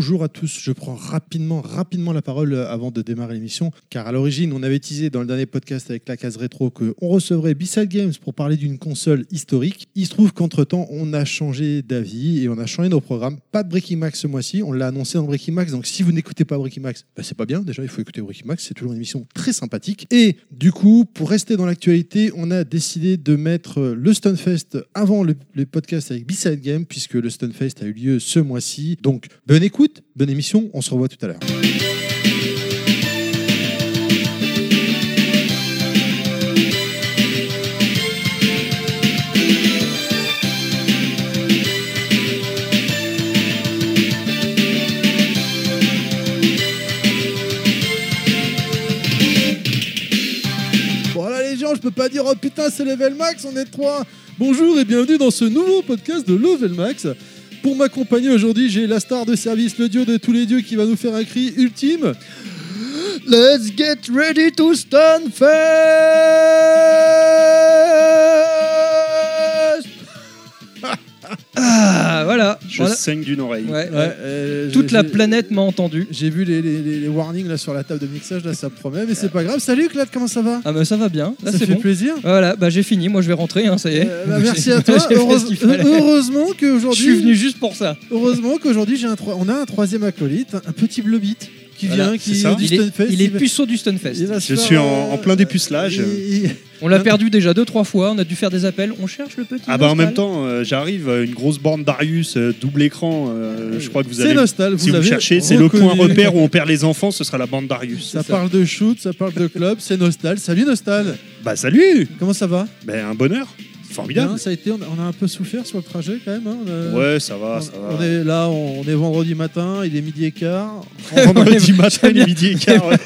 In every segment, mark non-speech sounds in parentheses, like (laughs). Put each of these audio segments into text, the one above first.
Bonjour à tous. Je prends rapidement, rapidement la parole euh, avant de démarrer l'émission, car à l'origine, on avait teasé dans le dernier podcast avec la case rétro qu'on recevrait B-Side Games pour parler d'une console historique. Il se trouve qu'entre-temps, on a changé d'avis et on a changé nos programmes. Pas de Breaking Max ce mois-ci, on l'a annoncé dans Breaking Max, donc si vous n'écoutez pas Breaking Max, bah, c'est pas bien. Déjà, il faut écouter Breaking Max, c'est toujours une émission très sympathique. Et du coup, pour rester dans l'actualité, on a décidé de mettre euh, le Stunfest avant le, le podcast avec B-Side Game, puisque le Stunfest a eu lieu ce mois-ci. Donc, bonne écoute, bonne émission, on se revoit tout à l'heure. Je peux pas dire oh putain c'est Level Max, on est trois. Bonjour et bienvenue dans ce nouveau podcast de Level Max. Pour m'accompagner aujourd'hui, j'ai la star de service, le dieu de tous les dieux qui va nous faire un cri ultime. Let's get ready to stand fast. Ah, voilà. Je Voilà. saigne d'une oreille. Ouais, Ouais, ouais. euh, Toute la planète m'a entendu. J'ai vu les, les- les- les warnings là sur la table de mixage, là ça me promet, mais c'est pas grave. Salut Claude, comment ça va? Ah, bah ça va bien. Là, Ça c'est fait bon. plaisir? Voilà, bah j'ai fini. Moi, je vais rentrer, hein, ça y est. Euh, bah, (laughs) merci à toi. (laughs) Heureuse- heureusement Je qu'aujourd'hui, suis venu juste pour ça. heureusement qu'aujourd'hui j'ai un troi- on a un troisième acolyte, un petit blobit qui Voilà, vient, qui c'est ça. du Il est, il puceau du Stunfest. Je suis en- euh, en plein dépucelage. On l'a perdu déjà deux, trois fois. On a dû faire des appels. On cherche le petit. Ah bah en même temps, euh, j'arrive, euh, une grosse borne Darius, euh, double écran. euh, je crois que vous C'est allez. Nostal, vous Si vous cherchez, c'est le point repère où on perd les enfants, ce sera la bande Darius. Ça parle de shoot, ça parle de club, c'est Nostal. Salut Nostal, Bah salut comment ça va? Ben un bonheur, formidable. Ça a été, on a, un peu souffert sur le trajet quand même. hein, a- Ouais, ça va, on, ça on va. est là, on, on est vendredi matin, il est midi et quart. (laughs) Vendredi matin, il est midi et quart. ouais.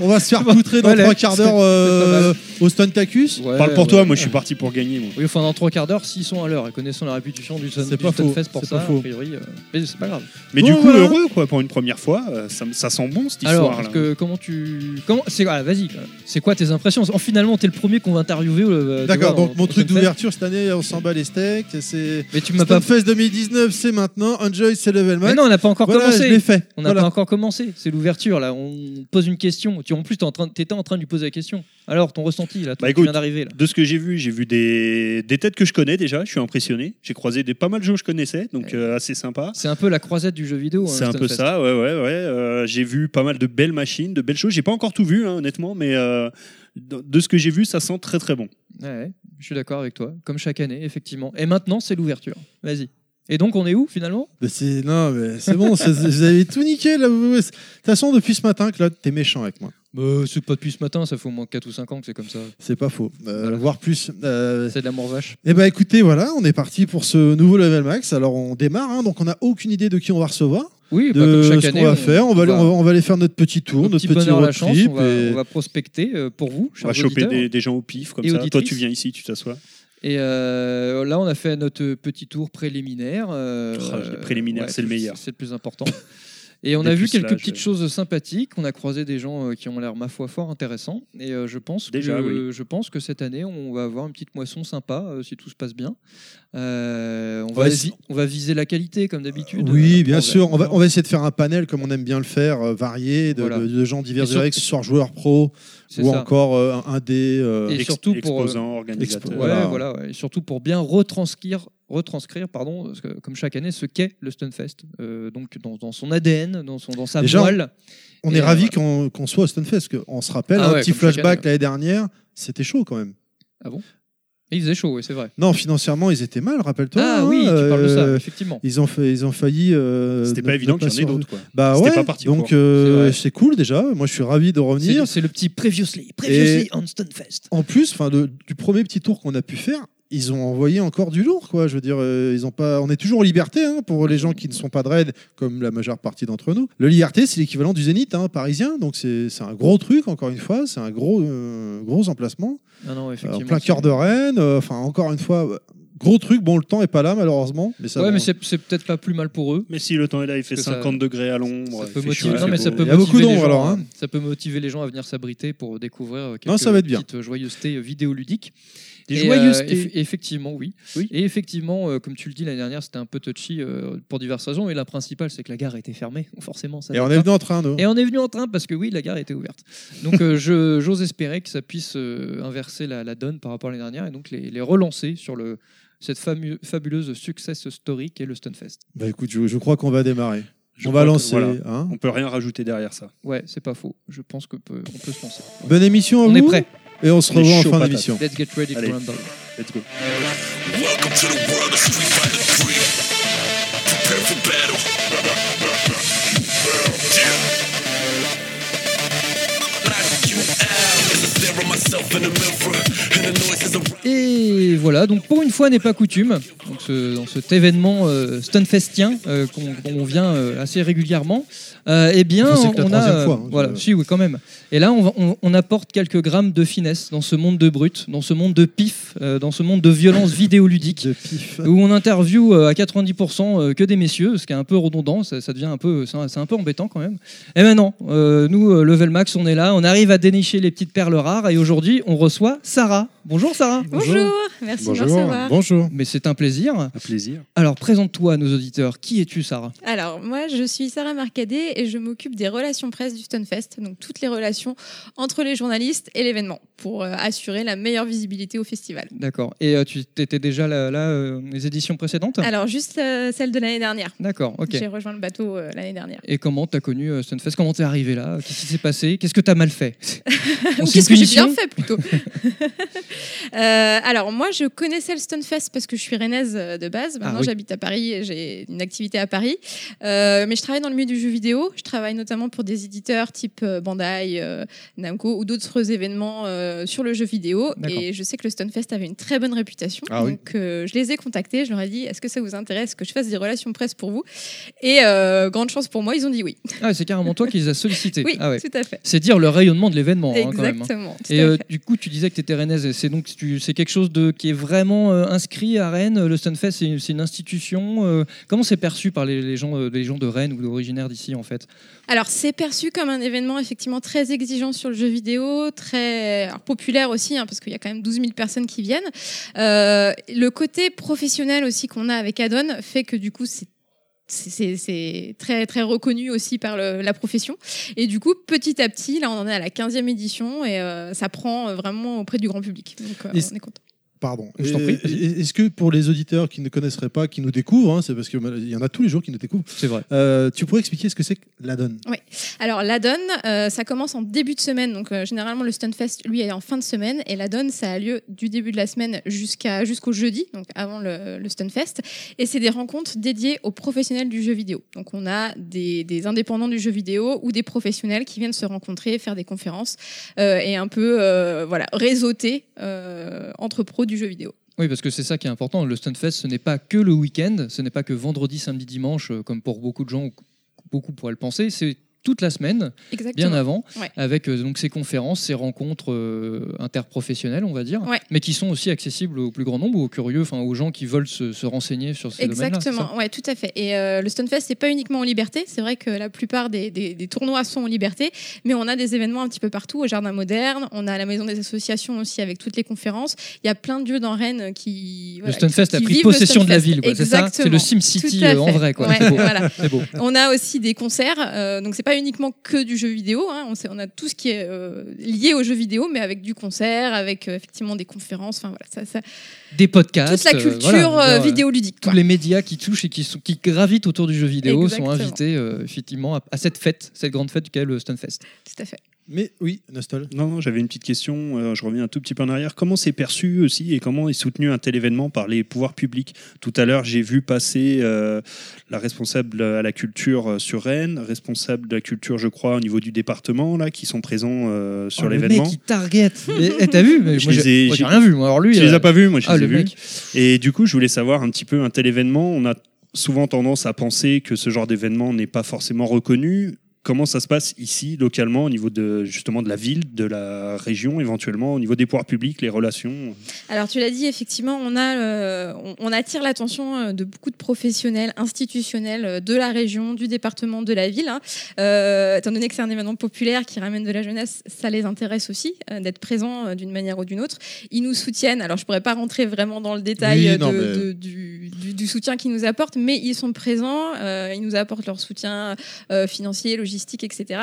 On va se faire poutrer dans Voilà, trois quarts d'heure euh, au Stuntacus. Ouais, Parle pour ouais. toi, moi je suis parti pour gagner. Moi. Oui, enfin, dans trois quarts d'heure, s'ils sont à l'heure et connaissant la réputation du, Sun, du pas Stunfest pour ça, pas faux. a priori, euh, mais c'est pas grave. Mais Bon, du coup, voilà. heureux quoi, pour une première fois, euh, ça, ça sent bon cette Alors, histoire que comment tu. Comment... C'est... Ah, vas-y, c'est quoi tes impressions? Finalement, t'es le premier qu'on va interviewer. euh, D'accord, donc mon truc Stunfest. Cette année, on s'en bat les steaks. C'est Mais tu m'as pas. Stunfest 2019, c'est maintenant. Enjoy, c'est level Mais max. non, on n'a pas encore voilà, je l'ai commencé. fait. On n'a Voilà. pas encore commencé. C'est l'ouverture là. On pose une question. Tu en plus, t'es en train, t'étais en train de lui poser la question. Alors, ton ressenti là, toi, Bah, écoute, viens d'arriver là. De ce que j'ai vu, j'ai vu des, des têtes que je connais déjà, je suis impressionné. J'ai croisé des, pas mal de gens que je connaissais, donc euh, assez sympa. C'est un peu la croisette du jeu vidéo. C'est hein, un peu ça, ouais, ouais, ouais. Euh, j'ai vu pas mal de belles machines, de belles choses. J'ai pas encore tout vu, hein, honnêtement, mais euh, de, ce que j'ai vu, ça sent très très bon. Ouais, je suis d'accord avec toi. Comme chaque année, effectivement. Et maintenant, c'est l'ouverture. Vas-y. Et donc, on est où finalement? Mais c'est non, mais c'est bon, c'est- (laughs) vous avez tout niqué là. vous- De toute façon, depuis ce matin, Claude, t'es méchant avec moi. bah, C'est pas depuis ce matin. Ça fait au moins 4 ou 5 ans que c'est comme ça. C'est pas faux. Euh, Voilà. Voire plus. Euh, C'est de l'amour vache. Eh ben écoutez, voilà, on est parti pour ce nouveau level max. Alors on démarre, hein, donc on n'a aucune idée de qui on va recevoir, Oui, de bah, chaque ce année. qu'on va faire. On va, aller, on, va, on va aller faire notre petit tour, notre petit petit la road chance. trip. On va, et- on va prospecter euh, pour vous, On va choper des, des gens au pif comme ça. Toi, auditrices. tu viens ici, tu t'assois. Et euh, là, on a fait notre petit tour préliminaire. euh, Oh, les préliminaires, c'est le meilleur. C'est le plus important. (laughs) Et on a vu quelques petites choses sympathiques. On a croisé des gens euh, qui ont l'air, ma foi, fort intéressants. Et euh, je, pense Déjà, que, oui. je pense que cette année, on va avoir une petite moisson sympa, euh, si tout se passe bien. Euh, on, va Ouais, vi- si- on va viser la qualité, comme d'habitude. Oui, Euh, bien on sûr. On va, on va essayer de faire un panel comme on aime bien le faire, euh, varié, de, Voilà. de- de gens divers Et que sur- ce soit joueurs pro ou ça. encore euh, un dé. euh, Et surtout pour, euh, exposants, organisateurs. Ouais, Voilà. voilà. ouais. Et surtout pour bien retranscrire, retranscrire pardon, parce que, comme chaque année, ce qu'est le Stunfest. Euh, donc dans, dans son ADN, dans, son, dans sa Déjà, moelle. on Et, est euh, ravis voilà. qu'on qu'on soit au Stunfest, qu'on se rappelle, Ah un ouais, petit flashback année. l'année dernière, c'était chaud quand même. Et il faisait chaud, oui, c'est vrai. Non, financièrement, ils étaient mal, rappelle-toi. Ah hein, oui, tu parles de ça, euh, effectivement. Ils ont, fait, ils ont failli. euh, C'était pas évident qu'il y en ait d'autres. quoi. Bah C'était ouais, pas parti donc euh, C'est cool déjà. Moi, je suis ravi de revenir. C'est le petit Previously, Previously on Stunfest. En plus, de- du premier petit tour qu'on a pu faire, ils ont envoyé encore du lourd, quoi. Je veux dire, euh, ils ont pas. On est toujours en liberté, hein, pour les gens qui ne sont pas de raid, comme la majeure partie d'entre nous. Le liberté, c'est l'équivalent du Zénith hein, parisien, donc c'est c'est un gros truc. Encore une fois, c'est un gros, euh, gros emplacement, Non, non, Euh, effectivement. en plein cœur de Rennes. euh, Enfin, encore une fois. Gros truc, bon, le temps est pas là malheureusement. Mais ça, ouais, bon. mais c'est c'est peut-être pas plus mal pour eux. Mais si le temps est là, il fait Que ça- 50 degrés à l'ombre. Ça il peut, motiver... non, mais ça peut Il y a beaucoup motiver les d'ombre, gens, alors, hein. à- Ça peut motiver les gens à venir s'abriter pour découvrir quelques Non, ça va être bien. petites joyeusetés vidéoludiques. Des Et, joyeusetés. euh, eff- effectivement, oui. Oui. Et effectivement, euh, comme tu le dis l'année dernière, c'était un peu touchy euh, pour diverses raisons. Et la principale, c'est que la gare était fermée. (laughs) Forcément, ça. Et on pas. est venu en train, nous. Et on est venu en train parce que oui, la gare était ouverte. Donc euh, (laughs) j'ose espérer que ça puisse euh, inverser la, la donne par rapport à l'année dernière et donc les, les relancer sur le, cette fabuleuse success story qu'est le Stunfest. Bah écoute, je, je crois qu'on va démarrer. Je on va que, lancer. voilà, hein. On peut rien rajouter derrière ça. Ouais, c'est pas faux. Je pense que peut, on peut se lancer. Bonne émission à On vous. est prêt. Et on se revoit en fin d'émission. Let's get ready Allez. for Rumble. Let's go. Et voilà, donc pour une fois n'est pas coutume, donc ce- dans cet événement euh, stunfestien euh, qu'on vient euh, assez régulièrement, eh bien on a, fois, hein, voilà, si oui quand même. Et là on, va- on- on apporte quelques grammes de finesse dans ce monde de brut, dans ce monde de pif, dans ce monde de violence vidéoludique. (laughs) De pif. Où on interview à 90% euh, que des messieurs, ce qui est un peu redondant, ça, ça devient un peu, c'est un, peu embêtant quand même. Et maintenant, nous, Level Max, on est là, on arrive à dénicher les petites perles rares, et aujourd'hui, on reçoit Sarah. Bonjour Sarah. Bonjour, merci de me Bonjour. recevoir. Bonjour. Mais c'est un plaisir. Un plaisir. Alors, présente-toi à nos auditeurs. Qui es-tu, Sarah? Alors, moi, je suis Sarah Marcadet et je m'occupe des relations presse du Stunfest, donc toutes les relations entre les journalistes et l'événement, pour euh, assurer la meilleure visibilité au festival. D'accord. Et euh, tu étais déjà là, là, euh, les éditions précédentes? Alors, juste euh, celle de l'année dernière. D'accord, ok. J'ai rejoint le bateau euh, l'année dernière. Et comment t'as connu euh, Stunfest? Comment t'es arrivé là? Qu'est-ce qui s'est passé? Qu'est-ce que t'as mal fait? (laughs) Qu'est-ce que j'ai bien fait plutôt (laughs) Euh, Alors moi je connaissais le Stunfest parce que je suis rennaise euh, de base. Maintenant Ah oui. j'habite à Paris et j'ai une activité à Paris. Euh, mais je travaille dans le milieu du jeu vidéo. Je travaille notamment pour des éditeurs type Bandai, euh, Namco ou d'autres événements sur le jeu vidéo. Et je sais que le Stunfest avait une très bonne réputation. Ah donc je les ai contactés. Je leur ai dit est-ce que ça vous intéresse que je fasse des relations presse pour vous? Et grande chance pour moi ils ont dit oui. Ah, c'est carrément toi qui les as sollicités. (laughs) Oui Ah ouais. tout à fait. C'est dire le rayonnement de l'événement, hein, quand même. hein. Exactement. Et euh. (laughs) du coup, tu disais que tu étais rennaise. C'est donc c'est quelque chose de qui est vraiment euh, inscrit à Rennes. Le Stunfest, c'est une institution. euh, comment c'est perçu par les, gens, euh, les gens de Rennes ou originaires d'ici en fait? Alors, c'est perçu comme un événement effectivement très exigeant sur le jeu vidéo, très populaire aussi, hein, parce qu'il y a quand même 12 000 personnes qui viennent. Le côté professionnel aussi qu'on a avec Adon fait que du coup, c'est c'est- très très reconnu aussi par le- la profession. Et du coup petit à petit là on en est à la 15e édition et euh, ça prend vraiment auprès du grand public. Donc euh, on est content Pardon. Je t'en Et- prie. et- Est-ce que pour les auditeurs qui ne connaisseraient pas, qui nous découvrent, hein, c'est parce qu'il y en a tous les jours qui nous découvrent, C'est vrai. euh, tu pourrais expliquer ce que c'est que l'adon Alors la donne, euh, ça commence en début de semaine. Donc euh, généralement le Stunfest, lui, est en fin de semaine. Et la donne, ça a lieu du début de la semaine jusqu'à jusqu'au jeudi, donc avant le, le Stunfest. Et c'est des rencontres dédiées aux professionnels du jeu vidéo. Donc on a des, des indépendants du jeu vidéo ou des professionnels qui viennent se rencontrer, faire des conférences euh, et un peu euh, voilà réseauter euh, entre pros du jeu vidéo. Oui, parce que c'est ça qui est important. Le Stunfest, ce n'est pas que le week-end, ce n'est pas que vendredi, samedi, dimanche, euh, comme pour beaucoup de gens, ou beaucoup pourraient le penser. Toute la semaine, Exactement. bien avant, Ouais. avec euh, donc ces conférences, ces rencontres euh, interprofessionnelles, on va dire, Ouais. mais qui sont aussi accessibles au plus grand nombre, aux curieux, enfin aux gens qui veulent se, se renseigner sur ces domaines-là. Exactement, ouais, tout à fait. Et euh, le Stunfest, c'est pas uniquement en liberté. C'est vrai que la plupart des, des- des tournois sont en liberté, mais on a des événements un petit peu partout, au Jardin Moderne. On a la Maison des Associations aussi avec toutes les conférences. Il y a plein de lieux dans Rennes qui. Le voilà, Stunfest qui a pris le possession de la ville, c'est ça? C'est le Tout à euh, en vrai, quoi. Ouais, C'est beau. voilà. C'est beau. On a aussi des concerts, donc c'est pas uniquement que du jeu vidéo. hein. On, sait- on a tout ce qui est euh, lié au jeu vidéo, mais avec du concert, avec euh, effectivement des conférences. Enfin voilà, ça, ça- Des podcasts. toute la euh, culture voilà, euh, dire, vidéoludique. tous quoi. les médias qui touchent et qui, sont, qui gravitent autour du jeu vidéo Exactement. sont invités effectivement à, à cette fête, cette grande fête qu'est le Stunfest. Tout à fait. Mais oui, Nostal. Non, non, j'avais une petite question. euh, je reviens un tout petit peu en arrière. Comment c'est perçu aussi et comment est soutenu un tel événement par les pouvoirs publics? Tout à l'heure, j'ai vu passer euh, la responsable à la culture euh, sur Rennes, responsable de la culture, je crois, au niveau du département, là, qui sont présents euh, sur Oh, le l'événement. mec, il target. Et- (laughs) et T'as vu? Mais Je Moi, j'ai ai- rien vu. Moi, alors lui, Tu les as pas vus Moi, je ah, les ai le vus. Et du coup, je voulais savoir un petit peu un tel événement. On a souvent tendance à penser que ce genre d'événement n'est pas forcément reconnu. Comment ça se passe ici, localement, au niveau de justement de la ville, de la région, éventuellement, au niveau des pouvoirs publics, les relations. Alors tu l'as dit, effectivement, on, a, euh, on, on attire l'attention euh, de beaucoup de professionnels institutionnels euh, de la région, du département, de la ville. hein. Euh, étant donné que c'est un événement populaire qui ramène de la jeunesse, ça les intéresse aussi euh, d'être présents euh, d'une manière ou d'une autre. Ils nous soutiennent. Alors je pourrais pas rentrer vraiment dans le détail Oui, non, de- mais- de- du, du- du soutien qu'ils nous apportent, mais ils sont présents. euh, ils nous apportent leur soutien euh, financier, logistique, etc.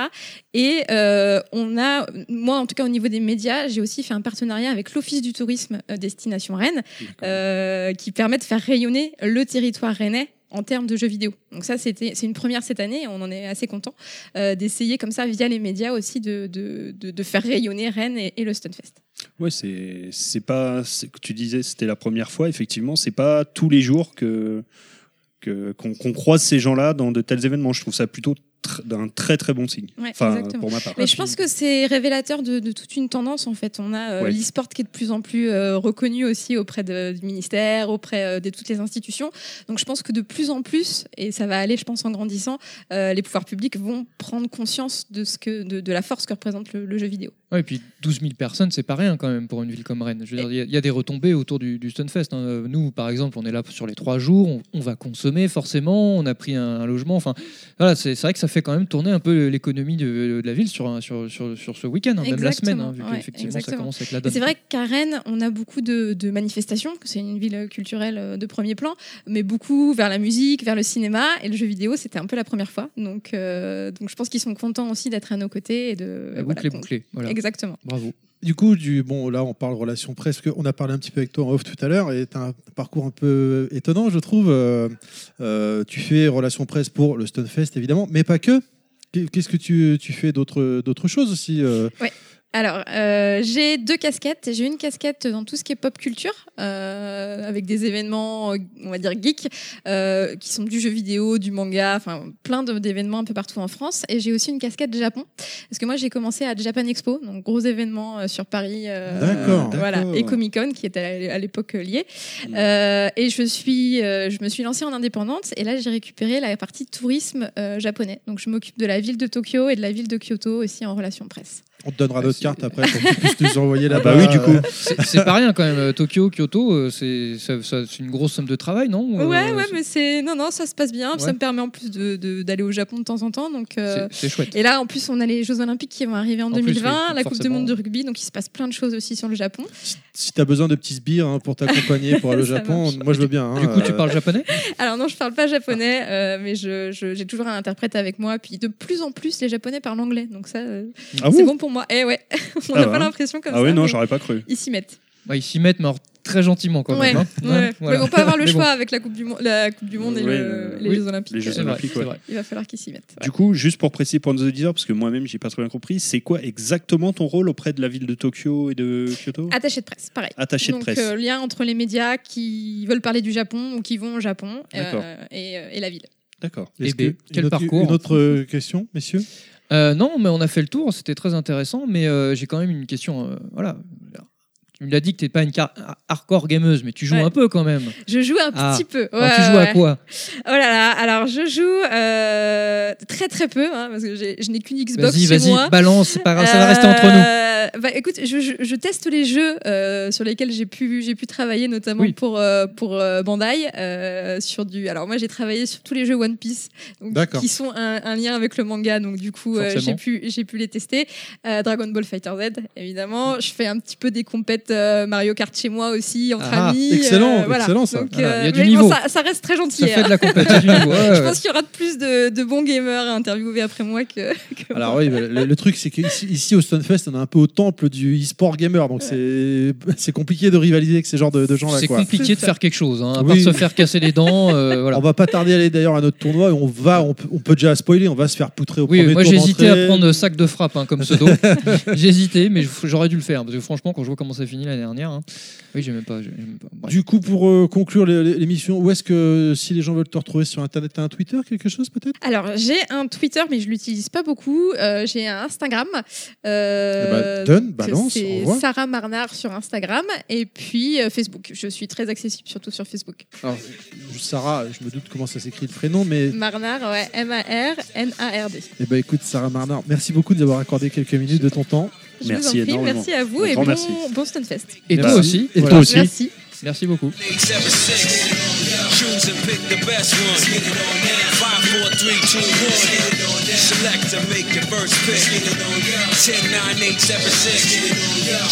Et euh, on a, moi en tout cas au niveau des médias, j'ai aussi fait un partenariat avec l'Office du tourisme euh, Destination Rennes, euh, qui permet de faire rayonner le territoire rennais en termes de jeux vidéo. Donc ça, c'était, c'est une première cette année, on en est assez content euh, d'essayer comme ça via les médias aussi de, de, de, de faire rayonner Rennes et, et le Stunfest. Ouais, c'est c'est pas. c'est- Tu disais, c'était la première fois. Effectivement, c'est pas tous les jours que que- qu'on qu'on croise ces gens-là dans de tels événements. Je trouve ça plutôt d'un très très bon signe. Ouais, enfin, exactement. pour ma part. Mais je pense que c'est révélateur de, de toute une tendance en fait. On a euh, Ouais. l'e-sport qui est de plus en plus euh, reconnu aussi auprès de- du ministère, auprès euh, de toutes les institutions. Donc je pense que de plus en plus, et ça va aller je pense en grandissant, euh, les pouvoirs publics vont prendre conscience de, ce que, de, de la force que représente le, le jeu vidéo. Ouais, et puis 12 000 personnes, c'est pas rien quand même pour une ville comme Rennes. Je veux dire, Il y a- il y, a des retombées autour du, du Stunfest. hein. Nous, par exemple, on est là sur les trois jours, on, on va consommer forcément, on a pris un, un logement. Enfin, voilà, c'est c'est vrai que ça fait quand même tourner un peu l'économie de, de la ville sur, sur, sur, sur ce week-end, hein, même la semaine, hein, vu Exactement, ouais, qu'effectivement ça exactement. commence avec la Et donne. c'est vrai qu'à Rennes, on a beaucoup de, de manifestations, que c'est une ville culturelle euh, de premier plan, mais beaucoup vers la musique, vers le cinéma, et le jeu vidéo, c'était un peu la première fois. Donc, euh, donc je pense qu'ils sont contents aussi d'être à nos côtés et de... La voilà, boucle est bouclée. Voilà. Exactement. Bravo. Du coup, du, bon, là, on parle relation presse. que- On a parlé un petit peu avec toi en off tout à l'heure et tu un parcours un peu étonnant, je trouve. Euh, euh, tu fais relation presse pour le Stunfest, évidemment, mais pas que. Qu'est-ce que tu, fais d'autres d'autres choses aussi euh Alors, euh, j'ai deux casquettes. J'ai une casquette dans tout ce qui est pop culture, euh, avec des événements, euh, on va dire geeks, euh, qui sont du jeu vidéo, du manga, enfin plein d'événements un peu partout en France. Et j'ai aussi une casquette Japon, parce que moi j'ai commencé à Japan Expo, donc gros événement euh, sur Paris. euh, D'accord, Voilà, et Comic Con qui était à l'époque lié. Mm. Euh, et je suis, euh, je me suis lancée en indépendante. Et là j'ai récupéré la partie tourisme japonais. Donc je m'occupe de la ville de Tokyo et de la ville de Kyoto aussi en relation presse. On te donnera Ouais, notre c'est- carte après pour que tu puisses nous envoyer Ah là-bas. bah oui, du coup. Euh, C'est c'est pas rien quand même. Euh, Tokyo, Kyoto, euh, c'est une grosse somme de travail, non Euh, Ouais, ouais, c'est- mais c'est non, non, ça se passe bien. Ouais. Ça me permet en plus de de- d'aller au Japon de temps en temps. Donc, euh, c'est- chouette. et là, en plus, on a les Jeux Olympiques qui vont arriver en, En plus, 2020, oui, la Coupe du. Monde de rugby. Donc, il se passe plein de choses aussi sur le Japon. si si tu as besoin de petits sbires hein, pour t'accompagner pour aller au (laughs) Japon, marche. moi je veux bien. hein, Du coup, tu euh, parles japonais? Alors non, je parle pas japonais, euh, mais je je- j'ai toujours un interprète avec moi. Puis de plus en plus, les Japonais parlent anglais. Donc ça, euh, Ah c'est bon? bon pour moi. Eh ouais, (laughs) on Ah n'a bah. pas l'impression comme Ah ça. ouais, non, j'aurais pas cru. Ils s'y mettent. Ouais, Ils s'y mettent, mais très gentiment quand Ouais, même. hein. ouais. Mais vont pas avoir le (laughs) Mais bon, choix avec la Coupe du, Monde, la coupe du Monde et le- euh, les oui, Jeux Olympiques. les Jeux Olympiques, vrai. Il va falloir qu'ils s'y mettent. ouais. Du coup, juste pour préciser pour nos auditeurs, parce que moi-même, j'ai pas très bien compris, c'est quoi exactement ton rôle auprès de la ville de Tokyo et de Kyoto? Attaché de presse, pareil. Attaché de Donc, presse. euh, lien entre les médias qui veulent parler du Japon ou qui vont au Japon euh, et, euh, et la ville. D'accord. Eh ben, que- quel une autre, parcours. Une autre question, messieurs? Euh, non, mais on a fait le tour, c'était très intéressant, mais euh, j'ai quand même une question. euh, voilà. Tu me l'as dit que tu n'es pas une hardcore gameuse, mais tu joues Ouais. un peu quand même. Je joue un Ah. petit peu. Alors, tu joues à quoi? Oh là là, alors je joue euh, très très peu, hein, parce que je n'ai qu'une Xbox Vas-y, chez vas-y, moi. balance, c'est pas grave, ça va rester entre nous. nous. Bah, écoute, je, je- je teste les jeux euh, sur lesquels j'ai pu, j'ai pu travailler, notamment Oui. pour, euh, pour euh, Bandai. euh, sur du... Alors moi j'ai travaillé sur tous les jeux One Piece, donc, qui sont un, un lien avec le manga, donc du coup euh, j'ai pu, j'ai pu les tester. Euh, Dragon Ball Fighter Z, évidemment. Je fais un petit peu des compètes euh, Mario Kart chez moi aussi, entre Ah, amis. excellent, euh, voilà. excellent, ça. Donc, Voilà, y a euh, du mais niveau. Bon, ça, ça reste très gentil. Ça fait hein. de la niveau. (laughs) ouais, Je pense qu'il y aura plus de, de bons gamers à interviewer après moi que. que Alors moi. oui, bah, le, le truc c'est qu'ici ici, au Stunfest, on est un peu au temple du e-sport gamer, donc c'est c'est compliqué de rivaliser avec ces genres de, de gens-là. C'est compliqué de ça. faire quelque chose, hein, à Oui. part se faire casser les dents. euh, (laughs) voilà. On va pas tarder à aller d'ailleurs à notre tournoi. et On va, on peut, on peut déjà spoiler, on va se faire poutrer au Oui, premier moi hésité à prendre sac de frappe hein, comme pseudo. (laughs) j'ai hésité, mais j'aurais dû le faire parce que franchement, quand je vois comment ça finit, fini l'année dernière. hein. Oui, j'ai même pas. j'ai même pas- bref. Du coup, pour euh, conclure l'é- l'émission, où est-ce que si les gens veulent te retrouver sur Internet, t'as un Twitter, quelque chose peut-être? Alors, j'ai un Twitter, mais je l'utilise pas beaucoup. Euh, j'ai un Instagram. Euh, Eh ben, donne, balance, C'est. Sarah Marnard sur Instagram. Et puis euh, Facebook. Je suis très accessible, surtout sur Facebook. Alors, Sarah, je me doute comment ça s'écrit le prénom, mais Marnard, ouais, M-A-R-N-A-R-D. eh ben, écoute, Sarah Marnard, merci beaucoup de nous avoir accordé quelques minutes de ton temps. Je Merci vous en prie, énormément. merci à vous Un et grand bon, merci. bon Stunfest. Et toi Merci. aussi. Et Voilà. toi aussi. Merci. Merci beaucoup. Eight, seven, six. Choose and pick the best one. Five, four, three, two, one. Select and make your first pick. Ten, nine, eight, seven, six.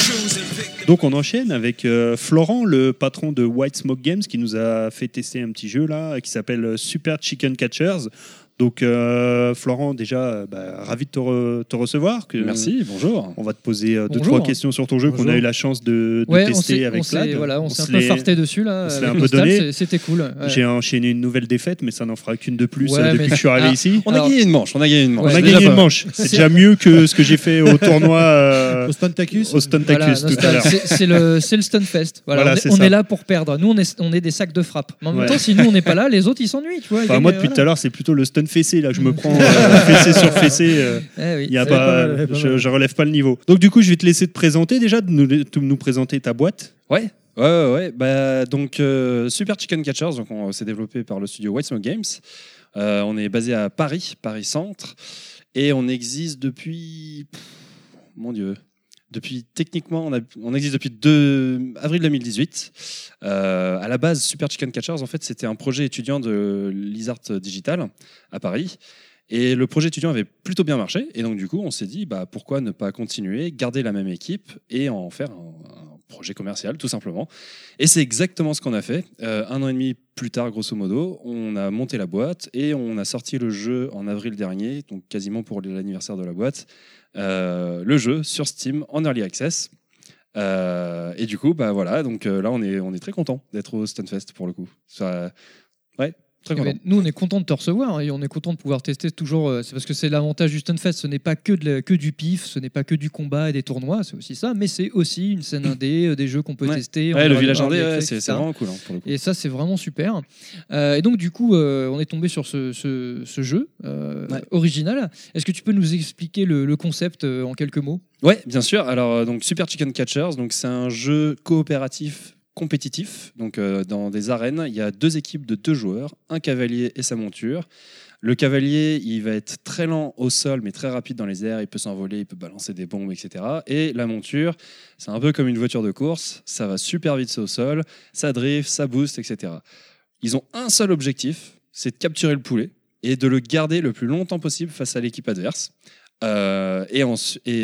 Choose and pick the Donc on enchaîne avec euh, Florent, le patron de White Smoke Games, qui nous a fait tester un petit jeu là, qui s'appelle Super Chicken Catchers. Donc euh, Florent, déjà, euh, bah, ravi de te, re- te recevoir. Que Merci, bonjour. On va te poser euh, deux Bonjour. trois questions sur ton jeu qu'on a eu la chance de, de Ouais, on tester avec on s'est- Vlad. voilà, on s'est un peu farté dessus là. on avec l'est un peu donné. C'était cool. ouais. J'ai enchaîné une nouvelle défaite, mais ça n'en fera qu'une de plus Ouais, euh, depuis mais- que je suis arrivé Ah. ici. On a Alors- gagné une manche, on a gagné une manche. Ouais, on a gagné une manche. C'est déjà mieux que ce que j'ai fait au (laughs) tournoi euh, Au Spantakus au Stuntacus tout à l'heure. c'est le, c'est le Stunfest. Voilà, on est, là pour perdre. Nous, on est, on est des sacs de frappe. Mais en même temps, si nous, on n'est pas là, les autres, ils s'ennuient. Tu vois, moi, depuis tout à l'heure, c'est plutôt le fessé là que je me prends euh, fessé sur fessé. euh, (laughs) Eh oui. Il y a C'est pas, pas mal, c'est pas je, je relève pas le niveau. Donc du coup, je vais te laisser te présenter déjà, de nous, de nous présenter ta boîte. Ouais, ouais, ouais. ouais. Bah, donc, euh, Super Chicken Catchers, donc on s'est développé par le studio White Smoke Games. Euh, on est basé à Paris, Paris Centre, et on existe depuis, pff, mon Dieu, depuis techniquement, on, existe depuis 2 avril 2018. Euh, à la base, Super Chicken Catchers, en fait, c'était un projet étudiant de Lizard Digital à Paris. Et le projet étudiant avait plutôt bien marché. Et donc, du coup, on s'est dit, bah, pourquoi ne pas continuer, garder la même équipe et en faire un, projet commercial, tout simplement. Et c'est exactement ce qu'on a fait. Euh, un an et demi plus tard, grosso modo, on a monté la boîte et on a sorti le jeu en avril dernier, donc quasiment pour l'anniversaire de la boîte, le jeu sur Steam en early access. Euh, et du coup, bah voilà, donc euh, là on est, on est très content d'être au Stunfest pour le coup. Ça, ouais, très Eh ben, nous, on est content de te recevoir hein, et on est content de pouvoir tester toujours. euh, c'est parce que c'est l'avantage du Stunfest. Ce n'est pas que, de la- que du pif, ce n'est pas que du combat et des tournois, c'est aussi ça, mais c'est aussi une scène (clears throat) indé, euh, des jeux qu'on peut Ouais. tester. Ouais, le village indé, ouais, c'est vraiment cool hein, pour le coup. Et ça, c'est vraiment super. Euh, et donc, du coup, on est tombé sur ce, ce- ce jeu original. Est-ce que tu peux nous expliquer le, le concept en quelques mots? Ouais, bien sûr. Alors, donc Super Chicken Catchers, donc c'est un jeu coopératif compétitif. Donc, euh, dans des arènes, il y a deux équipes de deux joueurs, un cavalier et sa monture. Le cavalier, il va être très lent au sol, mais très rapide dans les airs. Il peut s'envoler, il peut balancer des bombes, etc. Et la monture, c'est un peu comme une voiture de course. Ça va super vite au sol, ça drift, ça booste, etc. Ils ont un seul objectif, c'est de capturer le poulet et de le garder le plus longtemps possible face à l'équipe adverse. Euh, et,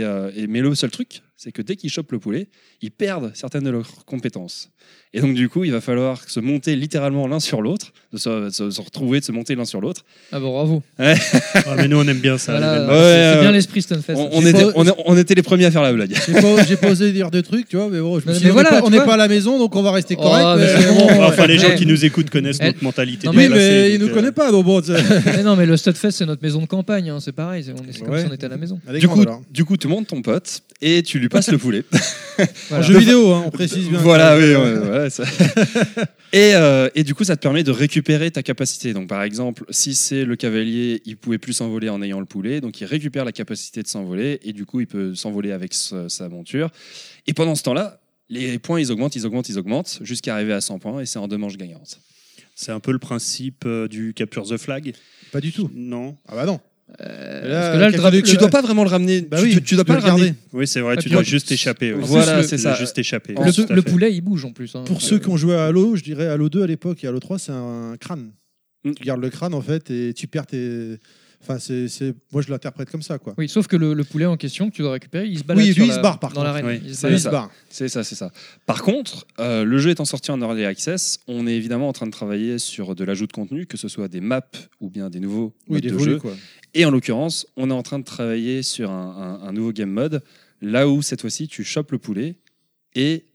euh, et- mais le seul truc, c'est que dès qu'ils chopent le poulet, ils perdent certaines de leurs compétences. Et donc, du coup, il va falloir se monter littéralement l'un sur l'autre, de se, se- se retrouver, de se monter l'un sur l'autre. Ah bon, bravo. Ah, (laughs) mais nous, on aime bien ça. Voilà. Ouais, c'est ouais, bien ouais. l'esprit Stunfest. On, était, pas- on, est- on était les premiers à faire la blague. J'ai pas, j'ai pas (laughs) osé dire de trucs, tu vois, mais bon, je me Mais- suis dit, mais on voilà, n'est pas, on n'est pas à la maison, donc on va rester Oh, correct. mais mais c'est bon, bon. Enfin, les gens qui nous écoutent connaissent notre mentalité. Non, Oui, déplacée, mais ils nous euh, connaissent pas, donc bon. (laughs) Mais non, mais le Stunfest, c'est notre maison de campagne. hein, c'est pareil. c'est- on est- C'est comme Ouais. si on était à la maison. Du coup, du coup, tu montes ton pote et tu lui passes le poulet. (laughs) En Voilà. jeu vidéo, hein, on précise bien. Voilà, oui, ouais, ouais, ça- (laughs) et, euh, et du coup, ça te permet de récupérer ta capacité. Donc, par exemple, si c'est le cavalier, il pouvait plus s'envoler en ayant le poulet, donc il récupère la capacité de s'envoler et du coup, il peut s'envoler avec sa, sa monture. Et pendant ce temps-là, les points, ils augmentent, ils augmentent, ils augmentent, jusqu'à arriver à 100 points et c'est en deux manches gagnantes. C'est un peu le principe euh, du Capture the Flag? Pas du tout. Non. Ah bah non. Euh, Là, parce que là, le quelqu'un drapeau- de- Tu le- dois pas vraiment le ramener. Bah tu, oui, tu- tu dois tu pas le le ramener. garder. Oui, c'est vrai, tu dois juste échapper. oui. Voilà, le- c'est ça. juste échapper. Le poulet, il bouge en plus. hein. Pour ceux qui ont joué à Halo, je dirais Halo 2 à l'époque et Halo 3, c'est un crâne. Mm. Tu gardes le crâne en fait et tu perds tes. Enfin, c'est, c'est- moi je l'interprète comme ça quoi. Oui, sauf que le, le poulet en question que tu dois récupérer, il se balade Oui, sur lui, il la- se barre, par dans contre. l'arène. Oui, Il se c'est balade. il barre. C'est ça, c'est ça. Par contre, euh, le jeu étant sorti en early access, on est évidemment en train de travailler sur de l'ajout de contenu, que ce soit des maps ou bien des nouveaux Oui, modes il de évolue jeu. quoi. Et en l'occurrence, on est en train de travailler sur un, un- un nouveau game mode, là où cette fois-ci tu chopes le poulet et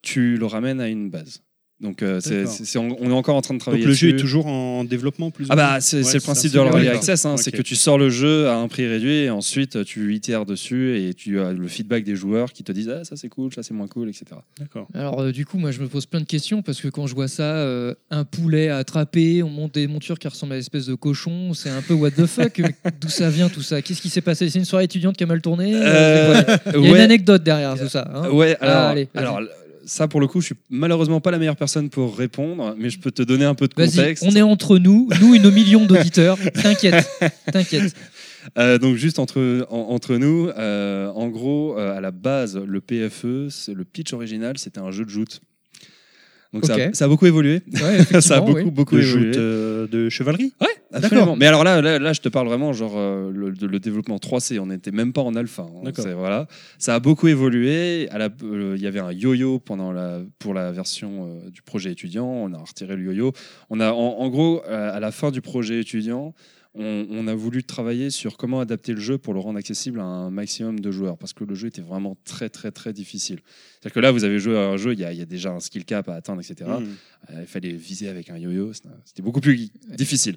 tu le ramènes à une base. Donc euh, c'est- c'est- on on est encore en train de Donc travailler le jeu est toujours en développement plus ou Ah bah moins c'est Ouais, c'est le principe de l'early access, hein, c'est que tu sors le jeu à un prix réduit et ensuite tu itères dessus et tu as le feedback des joueurs qui te disent ah ça c'est cool, ça c'est moins cool, etc. D'accord. Alors euh, du coup, moi je me pose plein de questions parce que quand je vois ça, euh, un poulet à attraper, on monte des montures qui ressemblent à une espèce de cochon, c'est un peu what the fuck. (laughs) D'où ça vient tout ça? Qu'est-ce qui s'est passé? C'est une soirée étudiante qui a mal tourné? Euh, Il y a une anecdote derrière tout ça. hein ouais, alors, Ah, allez, alors ça pour le coup, je suis malheureusement pas la meilleure personne pour répondre, mais je peux te donner un peu de contexte. on est entre nous, nous et nos millions d'auditeurs. T'inquiète, t'inquiète. (laughs) Euh, donc juste entre, en- entre nous, euh, en gros, euh, à la base, le PFE, c'est le pitch original, c'était un jeu de joute. Donc ça, a, Ok. ça a beaucoup évolué. Ouais, (laughs) ça a beaucoup, oui. beaucoup De évolué. euh, de chevalerie Absolument. Mais alors là, là, là, je te parle vraiment genre euh, le, de- le développement 3C. On n'était même pas en alpha. hein. D'accord. Voilà. Ça a beaucoup évolué. Euh, Il y avait un yo-yo pendant la pour la version euh, du projet étudiant. On a retiré le yo-yo. On a en, en gros euh, à la fin du projet étudiant. On, on a voulu travailler sur comment adapter le jeu pour le rendre accessible à un maximum de joueurs parce que le jeu était vraiment très très très difficile. C'est-à-dire que là vous avez joué à un jeu, il y a, il y a déjà un skill cap à atteindre, etc. Hmm. Euh, il fallait viser avec un yo-yo, c'était beaucoup plus difficile.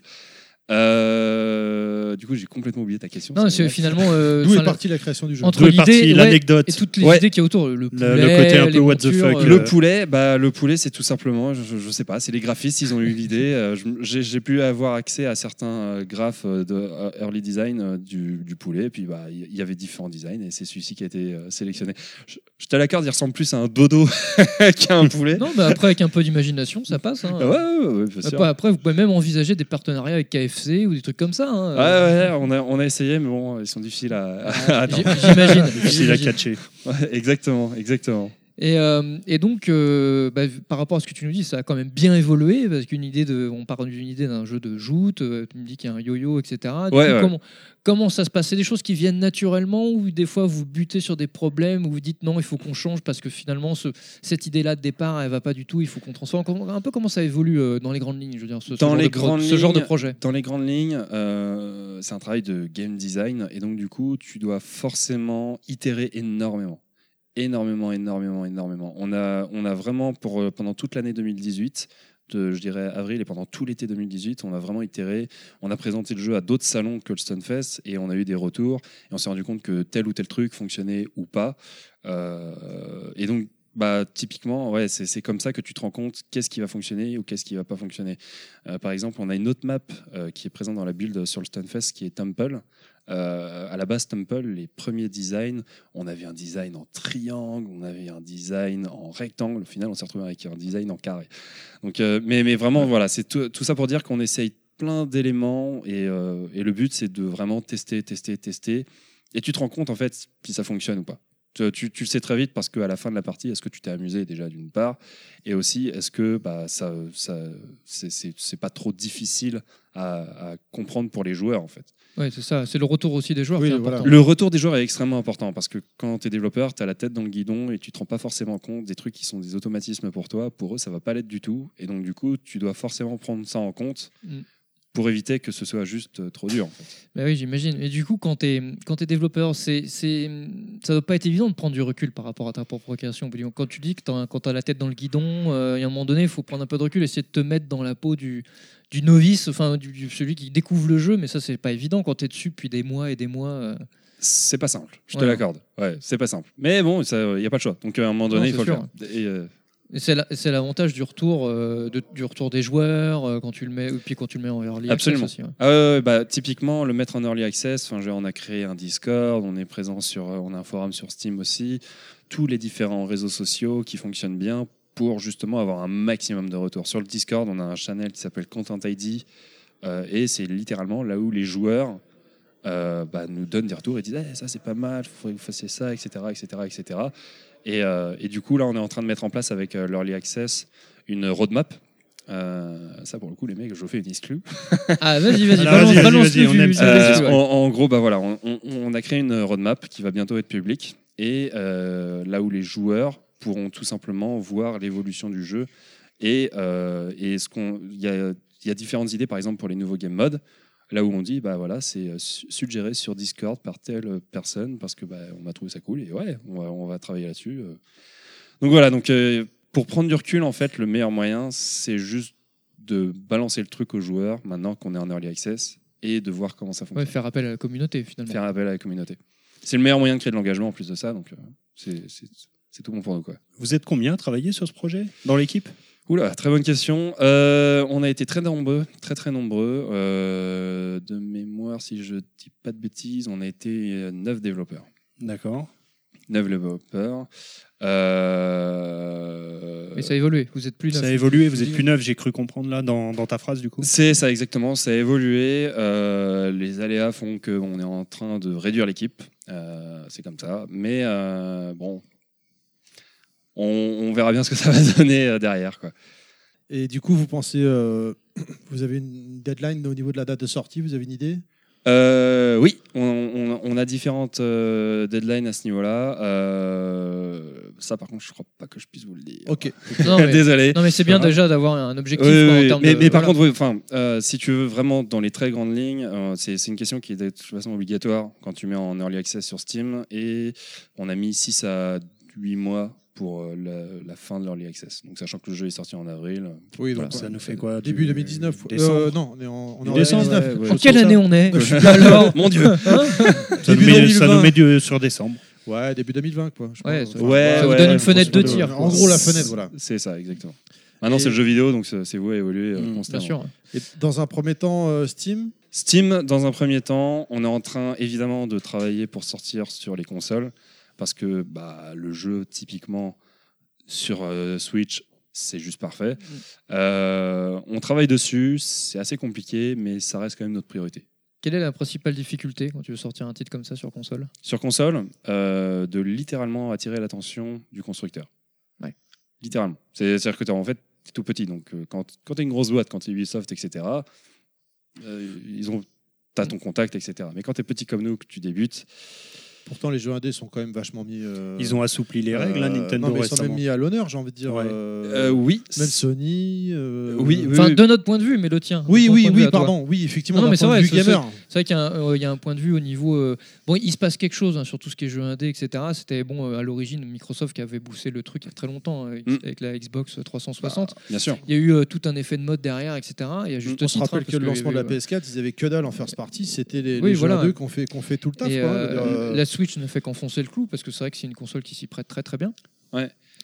Euh, du coup, j'ai complètement oublié ta question. Non, c'est finalement euh, D'où est partie la création du jeu entre l'idée partie ouais, l'anecdote et toutes les Ouais. idées qu'il y a autour, le poulet, le côté un peu what the fuck, euh, Le poulet, bah, le poulet, c'est tout simplement, je, je sais pas, c'est les graphistes, ils ont eu l'idée. euh, J'ai pu avoir accès à certains graphes de early design du, du poulet, et puis bah, il y, avait différents designs, et c'est celui-ci qui a été sélectionné. Je, je te l'accorde, il ressemble plus à un dodo (laughs) qu'à un poulet. Non, mais après, avec un peu d'imagination, ça passe. hein. Ouais, ouais, ouais, bien sûr. Après, après, vous pouvez même envisager des partenariats avec KFC ou des trucs comme ça. hein. Ouais, ouais, on a, on a essayé, mais bon, ils sont difficiles à, à. J- J'imagine. (laughs) Difficile à catcher. Ouais, exactement, exactement. Et, euh, et donc, euh, bah, par rapport à ce que tu nous dis, ça a quand même bien évolué parce qu'une idée de, on parle d'une idée d'un jeu de joute. euh, tu me dis qu'il y a un yo-yo, etc. Ouais, coup, ouais. Comment, comment ça se passe? C'est des choses qui viennent naturellement ou des fois vous butez sur des problèmes ou vous dites non, il faut qu'on change parce que finalement ce- cette idée-là de départ, elle va pas du tout. Il faut qu'on transforme. Un peu comment ça évolue dans les grandes lignes, je veux dire, ce, Dans genre, les de pro- grandes ce genre de lignes, projet? Dans les grandes lignes, euh, c'est un travail de game design et donc du coup, tu dois forcément itérer énormément. Énormément, énormément, énormément. On a, on a vraiment, pour, euh, pendant toute l'année 2018, de, je dirais avril et pendant tout l'été 2018, on a vraiment itéré. On a présenté le jeu à d'autres salons que le Stunfest et on a eu des retours et on s'est rendu compte que tel ou tel truc fonctionnait ou pas. Euh, et donc, bah, typiquement, ouais, c'est comme ça que tu te rends compte qu'est-ce qui va fonctionner ou qu'est-ce qui va pas fonctionner. Euh, par exemple, on a une autre map qui est présente dans la build sur le Stunfest qui est Temple. Euh, à la base, Temple, les premiers designs, on avait un design en triangle, on avait un design en rectangle. Au final, on s'est retrouvé avec un design en carré. Donc, euh, mais, vraiment, voilà, c'est tout, ça pour dire qu'on essaye plein d'éléments et, euh, et le but, c'est de vraiment tester, tester, tester. Et tu te rends compte, en fait, si ça fonctionne ou pas. Tu, le sais très vite parce qu'à la fin de la partie, est-ce que tu t'es amusé déjà d'une part? Et aussi, est-ce que bah, ça, c'est- pas trop difficile à comprendre pour les joueurs en fait? Ouais, c'est ça. C'est le retour aussi des joueurs. Oui, qui est voilà. important. Le retour des joueurs est extrêmement important parce que quand tu es développeur, tu as la tête dans le guidon et tu te rends pas forcément compte des trucs qui sont des automatismes pour toi. Pour eux, ça va pas l'être du tout. Et donc, du coup, tu dois forcément prendre ça en compte Mm. Pour éviter que ce soit juste euh, trop dur. En fait. Bah oui, j'imagine. Et du coup, quand tu es, quand es développeur, c'est, c'est, ça doit pas être évident de prendre du recul par rapport à ta propre création. Quand tu dis que t'as- quand tu as la tête dans le guidon, euh, il y a un moment donné, il faut prendre un peu de recul, essayer de te mettre dans la peau du, du novice, enfin, du, du- celui qui découvre le jeu. Mais ça, c'est pas évident quand tu es dessus depuis des mois et des mois. euh. C'est pas simple, je te Ouais. l'accorde. Ouais, c'est pas simple. Mais bon, il n'y a pas de choix. Donc, à un moment donné, Non, il faut le faire. Et, euh, C'est, la- c'est l'avantage du retour, euh, de- du retour des joueurs euh, quand tu le mets, et puis quand tu le mets en early access aussi, ouais. Ah bah, typiquement, le mettre en early access, on a créé un Discord, on est présent sur, euh, on a un forum sur Steam aussi, tous les différents réseaux sociaux qui fonctionnent bien pour justement avoir un maximum de retours. Sur le Discord, on a un channel qui s'appelle Content ID et c'est littéralement là où les joueurs bah, nous donnent des retours et disent Eh, ça c'est pas mal, il faudrait que vous fassiez ça, etc. etc., etc. Et, euh, et du coup, là, on est en train de mettre en place avec euh, l'early access une roadmap. Euh, ça, pour le coup, les mecs, je fais une exclue. Ah, vas-y, vas-y, (laughs) balance, on. Euh, ouais. en, en gros, bah voilà, on, on- on a créé une roadmap qui va bientôt être publique et euh, là où les joueurs pourront tout simplement voir l'évolution du jeu et, et ce qu'on, il y a, il y a différentes idées, par exemple pour les nouveaux game modes. Là où on dit, bah voilà, c'est euh, su- suggéré sur Discord par telle personne parce que bah, on a trouvé ça cool et ouais, on va, on va travailler là-dessus. euh. Donc voilà, donc euh, pour prendre du recul, en fait, le meilleur moyen, c'est juste de balancer le truc aux joueurs maintenant qu'on est en early access et de voir comment ça Ouais, fonctionne. faire appel à la communauté finalement. Faire appel à la communauté. C'est le meilleur moyen de créer de l'engagement en plus de ça, donc euh, c'est tout bon pour nous. Quoi. Vous êtes combien à travailler sur ce projet dans l'équipe? Oula, très bonne question. Euh, on a été très nombreux, très très nombreux. Euh, de mémoire, si je dis pas de bêtises, on a été euh, neuf développeurs. D'accord. Neuf développeurs. Euh, Mais ça a évolué. Vous êtes plus Ça neuf. a évolué, vous êtes plus neuf, j'ai cru comprendre là dans, dans ta phrase du coup. C'est ça exactement, ça a évolué. Euh, les aléas font qu'on est en train de réduire l'équipe. Euh, c'est comme ça. Mais euh, bon, on, on verra bien ce que ça (laughs) va donner euh, derrière. Quoi. Et du coup, vous pensez, euh, (clears throat) vous avez une deadline au niveau de la date de sortie Vous avez une idée? Euh, oui, on, on- on a différentes euh, deadlines à ce niveau-là. Euh, ça, par contre, je crois pas que je puisse vous le dire. Ok. (laughs) Non, mais, Désolé. non, mais c'est bien Voilà. déjà d'avoir un objectif Oui, quoi, oui, en termes mais, de. mais par voilà. contre, oui, enfin, euh, si tu veux vraiment dans les très grandes lignes, euh, c'est c'est une question qui est de toute façon obligatoire quand tu mets en early access sur Steam et on a mis 6 à 8 mois pour euh, la, la fin de l'early access. Donc sachant que le jeu est sorti en avril. Oui, Voilà, donc Ça nous fait quoi? Début du- 2019. Décembre Euh, non, on est en, on est en Décembre, 2019. ouais, En quelle ça. année on est? Je suis (laughs) Alors Mon Dieu Hein ça, nous met, ça 2020. nous met du- sur décembre. Ouais, début 2020, quoi. je Ouais, ça- Ouais, ça vous ouais, donne ouais, une fenêtre de tir. En gros, la fenêtre, voilà. C'est ça, exactement. Maintenant, c'est le jeu vidéo, donc c'est vous à évoluer euh, Mm, bien constamment. sûr. Et dans un premier temps, euh, Steam? Steam, dans un premier temps, on est en train évidemment de travailler pour sortir sur les consoles parce que bah, le jeu, typiquement sur euh, Switch, c'est juste parfait. Euh, on travaille dessus, c'est assez compliqué, mais ça reste quand même notre priorité. Quelle est la principale difficulté quand tu veux sortir un titre comme ça sur console? Sur console, euh, de littéralement attirer l'attention du constructeur. Ouais. Littéralement. C'est- C'est-à-dire que tu en fait t'es tout petit, donc quand, quand tu es une grosse boîte, quand tu es Ubisoft, etc., ils ont, as ton contact, etc. Mais quand tu es petit comme nous, que tu débutes, Pourtant, les jeux indés sont quand même vachement mis. euh, Ils ont assoupli les règles, hein, euh, Nintendo non, mais ils sont même mis à l'honneur, j'ai envie de dire. Ouais. euh, euh, oui, Même Sony. euh, Oui, oui. Enfin, de notre point de vue, mais le tien. Oui, oui, oui, pardon. Oui, effectivement, Non, mais c'est vrai, c'est- gamer. C'est vrai qu'il y, a un- euh, il y a un point de vue au niveau. euh, bon, il se passe quelque chose hein, sur tout ce qui est jeux indé, etc. C'était bon euh, à l'origine Microsoft qui avait poussé le truc il y a très longtemps euh, Mm. avec la Xbox 360. bien sûr. Il y a eu euh, tout un effet de mode derrière, etc. Et à juste On se titre, rappelle hein, que le lancement de la il y avait, PS4, ils avaient que dalle en first party. C'était les, jeux indés qu'on fait, qu'on fait tout le taf. Switch ne fait qu'enfoncer le clou parce que c'est vrai que c'est une console qui s'y prête très très bien.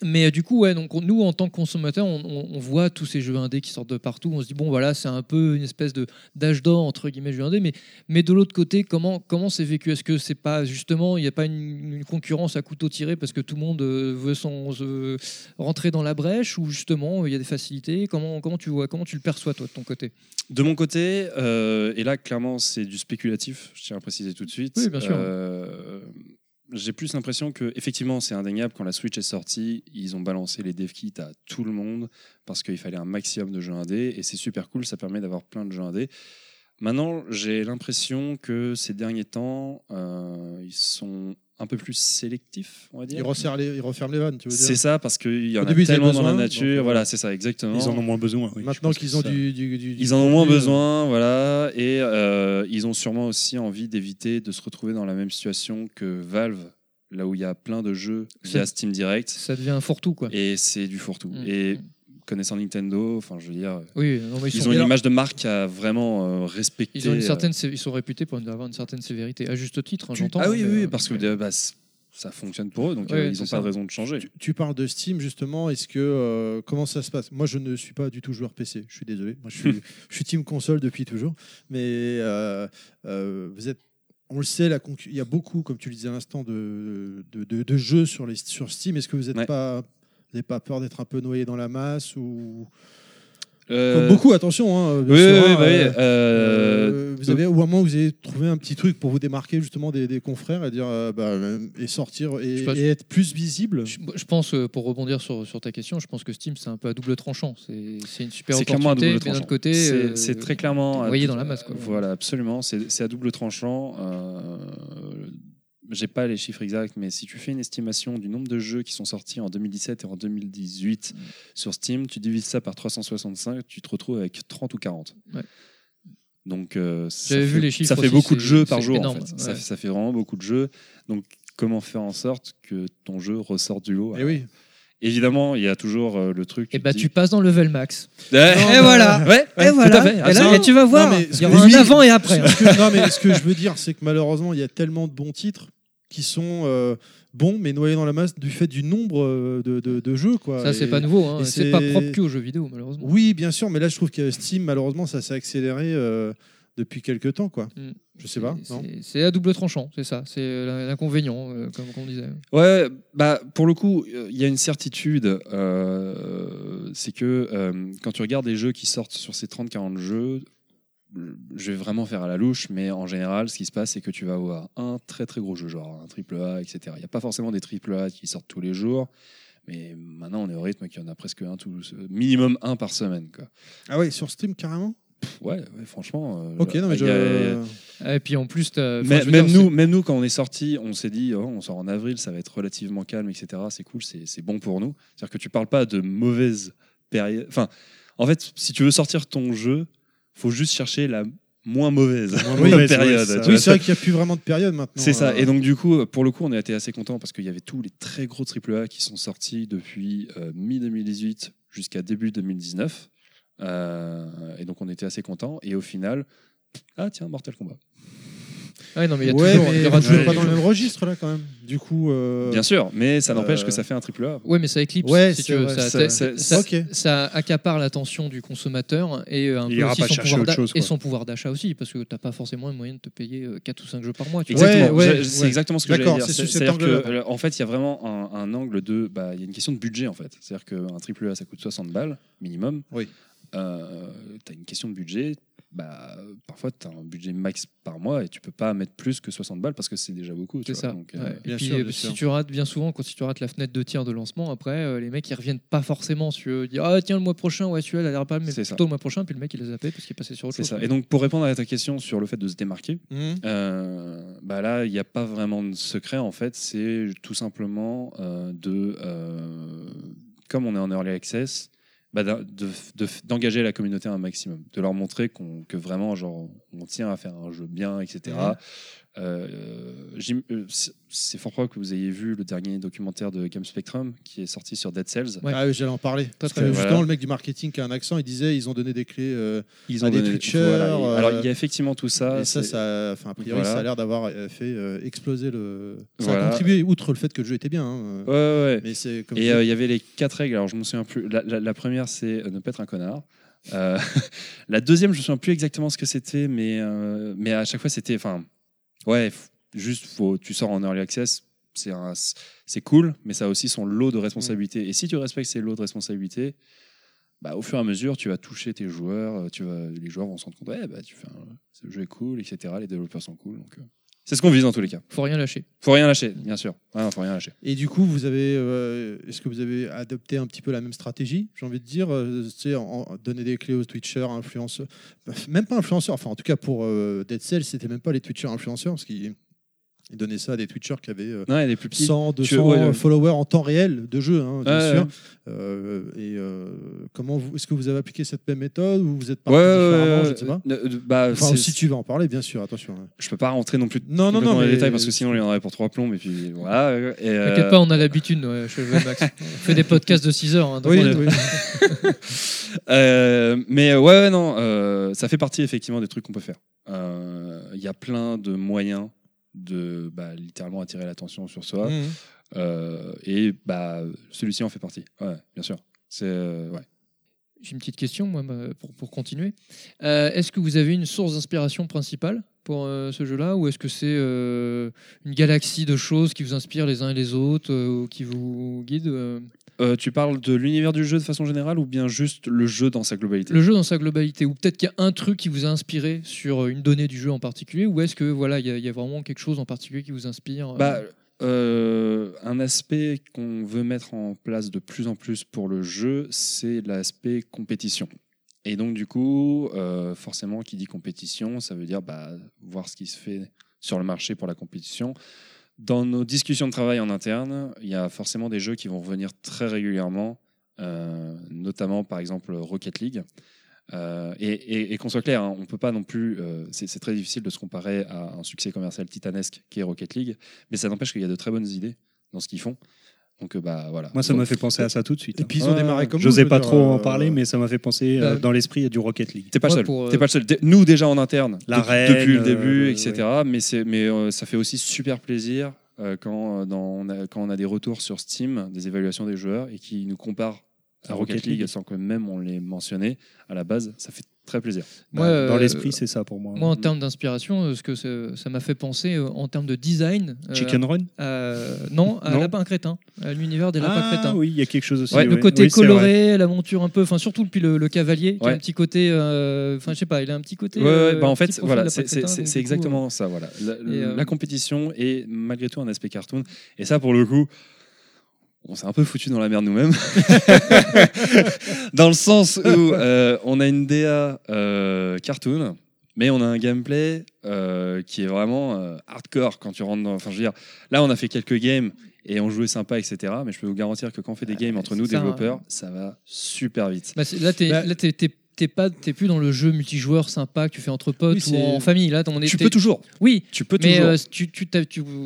Mais euh, du coup, ouais, donc on- nous en tant que consommateurs, on, on- on voit tous ces jeux indés qui sortent de partout. On se dit bon, voilà, c'est un peu une espèce de d'âge d'or entre guillemets jeux indés. Mais mais de l'autre côté, comment comment c'est vécu? Est-ce que c'est pas justement il n'y a pas une, une concurrence à couteau tiré parce que tout le monde euh, veut son euh, rentrer dans la brèche ou justement il y a des facilités? Comment comment tu vois Comment tu le perçois toi de ton côté? De mon côté, euh, et là clairement c'est du spéculatif, je tiens à préciser tout de suite. Oui, bien sûr. Euh, J'ai plus l'impression que effectivement c'est indéniable quand la Switch est sortie, ils ont balancé les dev kits à tout le monde parce qu'il fallait un maximum de jeux indés et c'est super cool, ça permet d'avoir plein de jeux indés. Maintenant, j'ai l'impression que ces derniers temps, euh, ils sont un peu plus sélectifs, on va ils, dire. resserrent les, ils referment les vannes, tu veux dire C'est ça, parce qu'il y en Au a début, ils tellement dans la nature. donc, euh, voilà, c'est ça, exactement. Ils en ont moins besoin. oui, Maintenant qu'ils ont du, du- du- du Ils en ont moins euh, besoin, voilà, et euh, ils ont sûrement aussi envie d'éviter de se retrouver dans la même situation que Valve, là où il y a plein de jeux via Steam Direct, Ça devient un fourre-tout quoi. et c'est du fourre-tout. Mm. Et connaissant Nintendo, enfin, je veux dire, Oui, non, mais ils, ils sont ont une image de marque à vraiment euh, respecter. Ils ont une euh, certaine, ils sont réputés pour avoir une certaine sévérité, à juste titre, hein, j'entends. Ah oui, mais, oui, euh, parce que euh, bah, ça fonctionne pour eux, donc Ouais, euh, ils n'ont pas de raison de changer. Tu, tu parles de Steam justement. Est-ce que euh, comment ça se passe? Moi, je ne suis pas du tout joueur PC. Je suis désolé. Moi, je suis, (laughs) je suis team console depuis toujours. Mais euh, euh, vous êtes, on le sait, la concu- il y a beaucoup, comme tu le disais à l'instant, de, de, de- de jeux sur les sur Steam. Est-ce que vous n'êtes Ouais. pas vous n'avez pas peur d'être un peu noyé dans la masse ou Euh, comme beaucoup attention hein, Oui, sûr, oui, oui, hein, oui, euh, euh, euh, vous avez ou à un moment vous avez trouvé un petit truc pour vous démarquer justement des, des confrères et dire euh, bah, euh, et sortir et, être plus visible Je, je pense, euh, pour rebondir sur, sur ta question, je pense que Steam, c'est un peu à double tranchant. C'est c'est une super C'est clairement à opportunité, double tranchant. autre côté, C'est euh, c'est très clairement. noyé dans la masse, quoi. Voilà, absolument. C'est c'est à double tranchant. J'ai pas les chiffres exacts, mais si tu fais une estimation du nombre de jeux qui sont sortis en 2017 et en 2018 Mm. sur Steam, tu divises ça par 365, tu te retrouves avec 30 ou 40. Ouais. Donc, euh, ça J'avais fait, vu les chiffres ça fait aussi, beaucoup de jeux par jour. en fait. Ça, ouais. ça fait vraiment beaucoup de jeux. Donc, comment faire en sorte que ton jeu ressorte du lot? Et Eh oui Évidemment, il y a toujours euh, le truc. Et te bah dis- tu passes dans level max. (laughs) (laughs) Ouais. et voilà. Ouais, ouais, et voilà. tout à fait. Et, là, et tu vas voir, il y aura un oui. avant et après. hein. Ce que- non, mais ce que je veux dire, c'est que malheureusement, il y a tellement de bons titres qui sont euh, bons, mais noyés dans la masse du fait du nombre euh, de, de- de jeux. Quoi. Ça, c'est pas nouveau. hein. C'est pas propre que aux jeux vidéo, malheureusement. Oui, bien sûr, mais là, je trouve que Steam, malheureusement, ça s'est accéléré euh, depuis quelques temps. Quoi. Mm. Je sais pas. C'est- à double tranchant, c'est ça. C'est l'inconvénient, euh, comme on disait. Ouais, bah pour le coup, euh, il y a une certitude, euh, c'est que euh, quand tu regardes les jeux qui sortent sur ces 30-40 jeux, je vais vraiment faire à la louche, mais en général, ce qui se passe, c'est que tu vas avoir un très très gros jeu, genre un triple A, etc. Il n'y a pas forcément des triple A qui sortent tous les jours, mais maintenant on est au rythme qu'il y en a presque un, tout, minimum un par semaine. Quoi. Ah ouais, sur Steam carrément? Pff, Ouais, ouais, franchement. euh, Ok, non, mais y a- je. Et puis en plus, enfin, mais- je même, dire, nous, même nous, quand on est sorti, on s'est dit, oh, on sort en avril, ça va être relativement calme, etc. C'est cool, c'est c'est bon pour nous. C'est-à-dire que tu parles pas de mauvaise période. Enfin, en fait, si tu veux sortir ton jeu, faut juste chercher la moins mauvaise, (laughs) période. ouais, Oui, c'est vrai qu'il n'y a plus vraiment de période maintenant. C'est ça. euh, Et donc, du coup, pour le coup, on a été assez contents parce qu'il y avait tous les très gros AAA qui sont sortis depuis euh, mi-2018 jusqu'à début 2019. Euh, et donc, on était assez contents. Et au final, ah tiens, Mortal Kombat. Ouais, non, mais il y a ouais, toujours. il y aura on toujours pas dans le même registre là quand même. Du coup. euh, Bien sûr, mais ça n'empêche euh, que ça fait un AAA. Ouais, mais ça éclipse. Ouais, si c'est tu veux. vrai, Ça, ça- ça- ça- ça- ok. ça accapare l'attention du consommateur et euh, un Il peu ira aussi pas son chercher pouvoir autre d'a- chose, et quoi. son pouvoir d'achat aussi parce que t'as pas forcément les moyens de te payer 4 ou 5 jeux par mois. Tu vois. Exactement. Ouais, ouais, Je- c'est ouais. exactement ce que j'allais D'accord, dire. c'est cet C'est-à-dire angle-là. que, euh, en fait, il y a vraiment un, un angle de, bah, il y a une question de budget en fait. C'est-à-dire qu'un triple A ça coûte 60 balles minimum. Oui. Euh, tu as une question de budget. Bah, parfois, tu as un budget max par mois et tu peux pas mettre plus que 60 balles parce que c'est déjà beaucoup. tu C'est ça. Donc, euh. Et bien puis, sûr, euh, si tu rates bien souvent, quand si tu rates la fenêtre de tir de lancement, après euh, les mecs ils reviennent pas forcément sur dire ah tiens le mois prochain ouais celui-là il a l'air pas mal, mais C'est ça. plutôt le mois prochain puis le mec il les a zappés parce qu'il est passé sur autre C'est chose. ça. Et donc, pour répondre à ta question sur le fait de se démarquer, Mhm. Euh, bah là, il n'y a pas vraiment de secret en fait. C'est tout simplement euh, de, euh, comme on est en early access, bah, d'en- de- de- d'engager la communauté un maximum, de leur montrer qu'on que vraiment genre on tient à faire un jeu bien, etc. Euh, euh, c'est- fort probable que vous ayez vu le dernier documentaire de Game Spectrum qui est sorti sur Dead Cells. Ouais. Ah oui, j'allais en parler. Parce que justement, voilà. le mec du marketing qui a un accent, il disait ils ont donné des clés. euh, Ils À des donné- Twitchers, voilà. euh, Alors il y a effectivement tout ça. et ça, ça, enfin, a priori, Voilà. ça a l'air d'avoir fait euh, exploser le. Ça Voilà. a contribué, outre le fait que le jeu était bien. hein, Ouais, ouais. Mais comme. Et euh, il y avait les quatre règles. Alors, je me souviens plus. La, la- la première, c'est ne pas être un connard. Euh, (laughs) la deuxième, je me souviens plus exactement ce que c'était, mais, euh, mais à chaque fois, c'était. Enfin, ouais, juste, faut, tu sors en early access, c'est un- c'est cool, mais ça a aussi son lot de responsabilités. Et si tu respectes ces lots de responsabilités, bah, au fur et à mesure, tu vas toucher tes joueurs, euh, tu vas, les joueurs vont se rendre compte, ouais, bah, tu fais un- ce jeu est cool, etc. Les développeurs sont cool. Donc, euh, c'est ce qu'on vise dans tous les cas. Faut rien lâcher. Faut rien lâcher, bien sûr. Ouais, non, faut rien lâcher. Et du coup, vous avez, euh, est-ce que vous avez adopté un petit peu la même stratégie J'ai envie de dire, euh, en- en- donner des clés aux Twitchers, influenceurs, même pas influenceurs. Enfin, en tout cas pour euh, Dead Cells, c'était même pas les Twitchers influenceurs parce qu'ils ils donnaient ça à des Twitchers qui avaient euh, Non, les plus petits. 100, 200 ouais, ouais. followers en temps réel de jeu, hein, bien Ouais, sûr. ouais. Euh, et euh, comment vous, est-ce que vous avez appliqué cette même méthode ou vous êtes parti Ouais, ouais, différemment ouais, Je ne sais pas. bah, Enfin, si tu vas en parler, bien sûr, attention. hein. je peux pas rentrer non plus Non, non, non, dans les mais- détails parce que sinon il y en aurait pour trois plombs et puis voilà. Et, euh, T'inquiète pas, on a l'habitude ouais, chez Level Max. (laughs) on fait des podcasts de 6 heures. hein, donc Oui, oui. (laughs) euh, mais ouais, ouais, non, euh, ça fait partie effectivement des trucs qu'on peut faire. Euh, Il y a plein de moyens de bah, littéralement attirer l'attention sur soi Mhm. Euh, et bah celui-ci en fait partie. Ouais, bien sûr. C'est euh, ouais. J'ai une petite question moi, pour, pour continuer. Euh, est-ce que vous avez une source d'inspiration principale pour euh, ce jeu-là? Ou est-ce que c'est euh, une galaxie de choses qui vous inspirent les uns et les autres euh, ou qui vous guident euh tu parles de l'univers du jeu de façon générale ou bien juste le jeu dans sa globalité Le jeu dans sa globalité ou peut-être qu'il y a un truc qui vous a inspiré sur euh, une donnée du jeu en particulier ou est-ce que voilà il y, a- il y a vraiment quelque chose en particulier qui vous inspire euh Bah, euh, un aspect qu'on veut mettre en place de plus en plus pour le jeu, c'est l'aspect compétition. Et donc, du coup, euh, forcément, qui dit compétition, ça veut dire bah, voir ce qui se fait sur le marché pour la compétition. Dans nos discussions de travail en interne, il y a forcément des jeux qui vont revenir très régulièrement, euh, notamment par exemple Rocket League. Euh, et qu'on soit clair, hein, on peut pas non plus. euh, c'est très difficile de se comparer à un succès commercial titanesque qui est Rocket League, mais ça n'empêche qu'il y a de très bonnes idées dans ce qu'ils font. Donc euh, bah voilà. Moi, ça m'a fait penser à ça tout de suite. Et hein. puis ils ont démarré comme Je n'osais nous, pas trop en euh, parler, mais ça m'a fait penser euh, Bah, dans l'esprit à du Rocket League. T'es pas seul. euh, pas le seul. Nous déjà en interne, La depuis, reine, depuis le début, euh, etc. Mais c'est mais euh, ça fait aussi super plaisir euh, quand euh, dans, on a, quand on a des retours sur Steam, des évaluations des joueurs et qui nous comparent à À Rocket, League, sans que même on l'ait mentionné à la base. Ça fait très plaisir. Bah, Moi, dans euh, l'esprit, c'est ça pour moi. Moi, en termes d'inspiration, euh, ce que ça m'a fait penser euh, en termes de design. euh, Chicken Run? non, à Non. Lapin Crétin, à l'univers des Lapins Ah Crétins. oui, il y a quelque chose aussi. Ouais, le côté Oui, coloré, la monture un peu, enfin surtout depuis le, le cavalier, qui a un petit côté, euh, enfin je sais pas, il a un petit côté. Ouais, ouais, bah en fait, voilà, c'est exactement ça. Voilà, la, euh, la compétition est malgré tout un aspect cartoon. Et ça, pour le coup, on s'est un peu foutu dans la merde nous-mêmes, (laughs) dans le sens où euh, on a une DA euh, cartoon. Mais on a un gameplay euh, qui est vraiment euh, hardcore quand tu rentres dans. Enfin, je veux dire, là, on a fait quelques games et on jouait sympa, etc. Mais je peux vous garantir que quand on fait des games entre nous, ça, développeurs, ça va super vite. Bah, là, t'es Bah- là, t'es- pas, t'es plus dans le jeu multijoueur sympa que tu fais entre potes Oui, ou en famille. Là, on est, Tu peux toujours. Oui, Tu peux mais toujours. euh, tu, tu,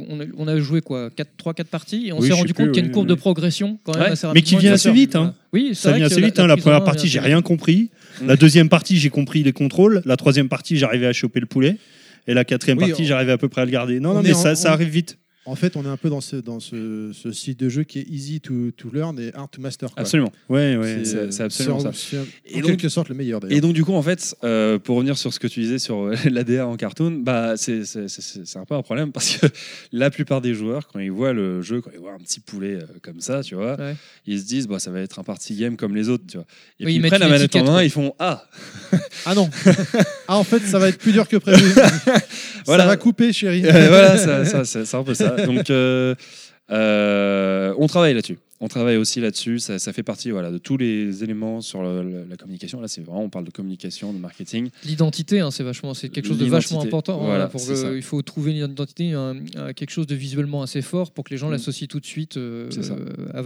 on, a, on a joué quoi 3-4 parties et on Oui, s'est rendu compte qu'il y a une courbe de progression quand même Ouais, assez mais qui vient assez vite, hein. Oui, Ça vient assez vite. la hein, La première partie, j'ai rien compris. Mm. La deuxième partie, j'ai compris les contrôles. La troisième partie, j'arrivais à choper le poulet. Et la quatrième partie, j'arrivais à peu près à le garder. Non, on non, mais ça, arrive vite. En fait, on est un peu dans ce, dans ce, ce style de jeu qui est easy to, to learn et hard to master. quoi. Absolument. Ouais, ouais. C'est- absolument c'est en- ça. en Et donc- quelque sorte le meilleur. Et donc du coup en fait, euh, pour revenir sur ce que tu disais sur euh, (laughs) l'ADA en cartoon, bah c'est un peu un problème parce que (laughs) la plupart des joueurs quand ils voient le jeu, quand ils voient un petit poulet euh, comme ça, tu vois, Ouais. ils se disent bah ça va être un party game comme les autres, tu vois. Et Oui, puis ils prennent la manette en main, quoi. ils font ah Ah non (laughs) Ah en fait, ça va être plus dur que prévu. Voilà. Ça va couper, chérie. Euh, voilà, ça- ça- ça- c'est un peu ça. Donc, euh, euh, on travaille là-dessus. On travaille aussi là-dessus. Ça, ça fait partie voilà, de tous les éléments sur le- le- la communication. Là, c'est vraiment, on parle de communication, de marketing. L'identité, hein, c'est vachement, c'est quelque chose de vachement important. hein, voilà, pour il faut trouver une identité, un- un- quelque chose de visuellement assez fort pour que les gens Mm. l'associent tout de suite euh, ça.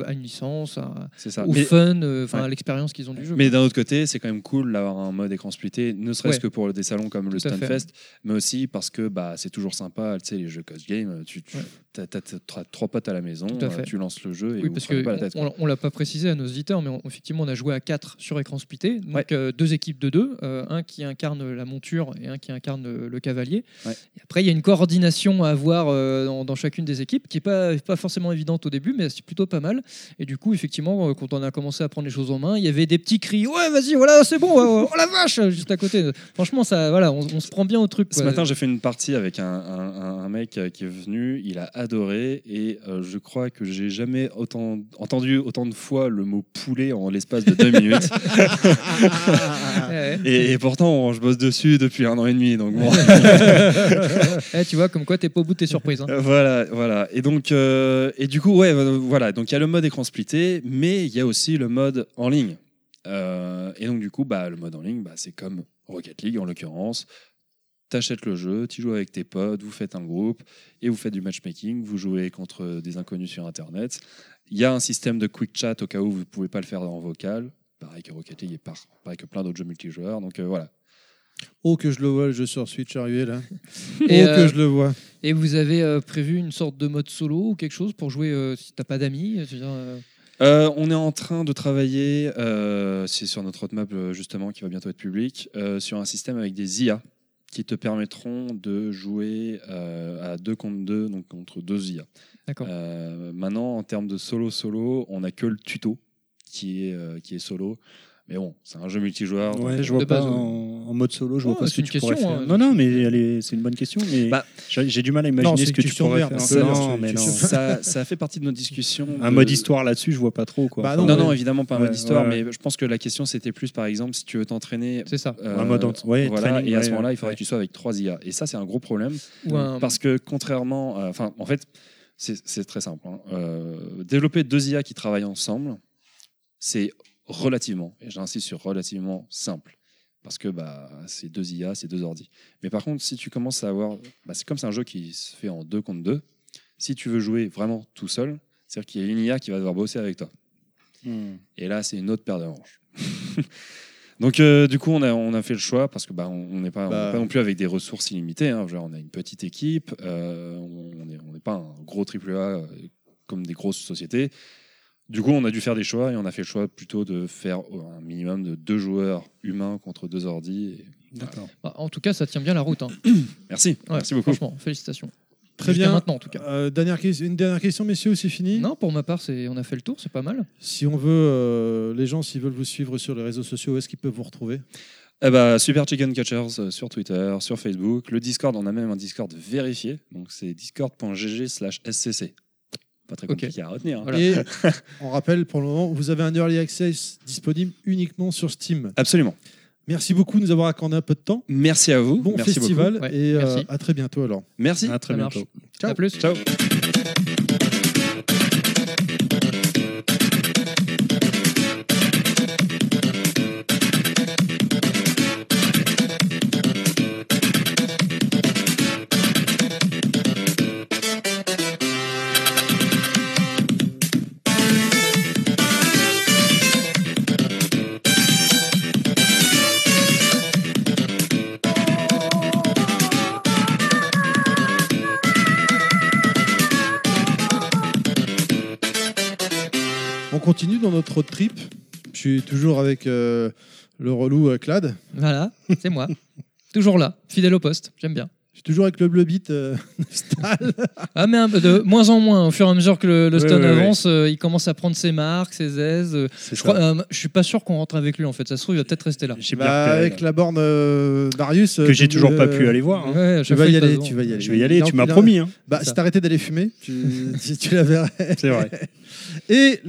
à, une licence, à- ça. au Mais, fun, euh, Ouais. à l'expérience qu'ils ont du jeu. mais d'un autre côté, c'est quand même cool d'avoir un mode écran splitté, ne serait-ce Ouais. que pour des salons comme le Tout. Stunfest, mais aussi parce que bah, c'est toujours sympa. Tu sais, les jeux coach game, tu, tu Ouais. as, trois potes à la maison, euh, tu lances le jeu et Oui, parce que pas la tête. quoi. on, on l'a pas précisé à nos auditeurs, mais on- effectivement, on a joué à 4 sur écran splitté. Donc, Ouais. euh, deux équipes de deux, euh, un qui incarne la monture et un qui incarne le cavalier. Ouais. Et après, il y a une coordination à avoir euh, dans, dans chacune des équipes qui est pas, pas forcément évidente au début, mais c'est plutôt pas mal. Et du coup, effectivement, quand on a commencé à prendre les choses en main, il y avait des petits cris Ouais, vas-y, voilà, c'est bon, oh, oh la vache Juste à côté. Franchement, ça, voilà, on, on se prend bien au truc. Ce matin, j'ai fait une partie avec un, un- un mec qui est venu, il a adoré et je crois que j'ai jamais autant entendu autant de fois le mot poulet en l'espace de deux minutes. (laughs) Et, et pourtant, je bosse dessus depuis un an et demi, donc bon. (laughs) Eh, tu vois, comme quoi, t'es pas au bout de tes surprises. hein. Voilà, voilà. Et donc, euh, et du coup, ouais, euh, voilà. Donc, il y a le mode écran splitté, mais il y a aussi le mode en ligne. Euh, et donc, du coup, bah, le mode en ligne, bah, c'est comme Rocket League en l'occurrence. T'achètes le jeu, tu joues avec tes potes, vous faites un groupe et vous faites du matchmaking. Vous jouez contre des inconnus sur Internet. Il y a un système de quick chat au cas où vous ne pouvez pas le faire en vocal. Pareil que Rocket League et par- pareil que plein d'autres jeux multijoueurs. Donc euh, voilà. Oh que je le vois, le jeu sur Switch arriver là. (laughs) Et, oh euh, que je le vois. Et vous avez euh, prévu une sorte de mode solo ou quelque chose pour jouer euh, si t'as pas d'amis euh, Euh, on est en train de travailler, euh, c'est sur notre roadmap euh, justement qui va bientôt être public, euh, sur un système avec des IA qui te permettront de jouer euh, à deux contre deux, donc contre deux IA. D'accord. Euh, maintenant, en termes de solo-solo, on n'a que le tuto qui est, euh, qui est solo. Mais bon, c'est un jeu multijoueur. Ouais, je vois de pas base, en, en mode solo, je Oh, vois pas ce que une tu pourrais question, faire. hein. Non, non, mais c'est une bonne question, mais Bah, j'ai du mal à imaginer ce que que tu pourrais faire. Non, mais non. ça, ça fait partie de notre discussion. Un de- mode histoire là-dessus, je vois pas trop quoi. Bah Enfin, non, Non, évidemment pas un Ouais, mode histoire, mais je pense que la question c'était plus par exemple si tu veux t'entraîner C'est ça. Euh, Un mode voilà, training, et à ce moment-là, il faudrait que tu sois avec trois IA. Et ça, c'est un gros problème. Parce que contrairement. Enfin, en fait, c'est très simple. hein. Euh, développer deux IA qui travaillent ensemble, c'est relativement, et j'insiste sur relativement simple. Parce que bah, c'est deux IA, c'est deux ordi. Mais par contre, si tu commences à avoir. Bah, c'est comme c'est un jeu qui se fait en deux contre deux. Si tu veux jouer vraiment tout seul, c'est-à-dire qu'il y a une IA qui va devoir bosser avec toi. Hmm. Et là, c'est une autre paire de manches. (laughs) Donc, euh, du coup, on a, on a fait le choix parce que bah, on n'est pas, Bah. pas non plus avec des ressources illimitées. hein. Genre, on a une petite équipe, euh, on n'est on n'est pas un gros triple A euh, comme des grosses sociétés. Du coup, on a dû faire des choix et on a fait le choix plutôt de faire un minimum de deux joueurs humains contre deux ordis. et- D'accord. Bah, en tout cas, ça tient bien la route. hein. (coughs) Merci, Ouais, merci beaucoup. Franchement, félicitations. Très bien. maintenant, en tout cas. Euh, dernière, une dernière question, messieurs, c'est fini? Non, pour ma part, c'est on a fait le tour, c'est pas mal. Si on veut, euh, les gens, s'ils veulent vous suivre sur les réseaux sociaux, où est-ce qu'ils peuvent vous retrouver? Eh bah, Super Chicken Catchers euh, sur Twitter, sur Facebook. Le Discord, on a même un Discord vérifié. Donc c'est discord.gg slash scc. Pas très compliqué à retenir. hein. Voilà. Et (laughs) on rappelle, pour le moment, vous avez un early access disponible uniquement sur Steam. Absolument. Merci beaucoup de nous avoir accordé un peu de temps. Merci à vous. Bon Merci festival beaucoup. Ouais, et euh, à très bientôt alors. Merci. À très Ça bientôt. marche. Ciao. À plus. Ciao. Dans notre road trip. Je suis toujours avec euh, le relou euh, Clad. Voilà, c'est moi. (laughs) Toujours là, fidèle au poste, j'aime bien. Je suis toujours avec le bleu beat euh, (laughs) Stal. Ah, mais un peu de moins en moins, au fur et à mesure que le, ouais, ouais. avance, euh, il commence à prendre ses marques, ses aises. euh, je, crois, euh, je suis pas sûr qu'on rentre avec lui en fait, ça se trouve, il va peut-être rester là. Bah, avec la borne euh, Darius. que j'ai toujours pas pu aller voir. hein. Tu vas y aller, tu vas y aller. Je vais y aller, tu m'as promis. hein. Bah, si t'arrêtais d'aller fumer, tu, (laughs) tu, la verrais. C'est vrai. Et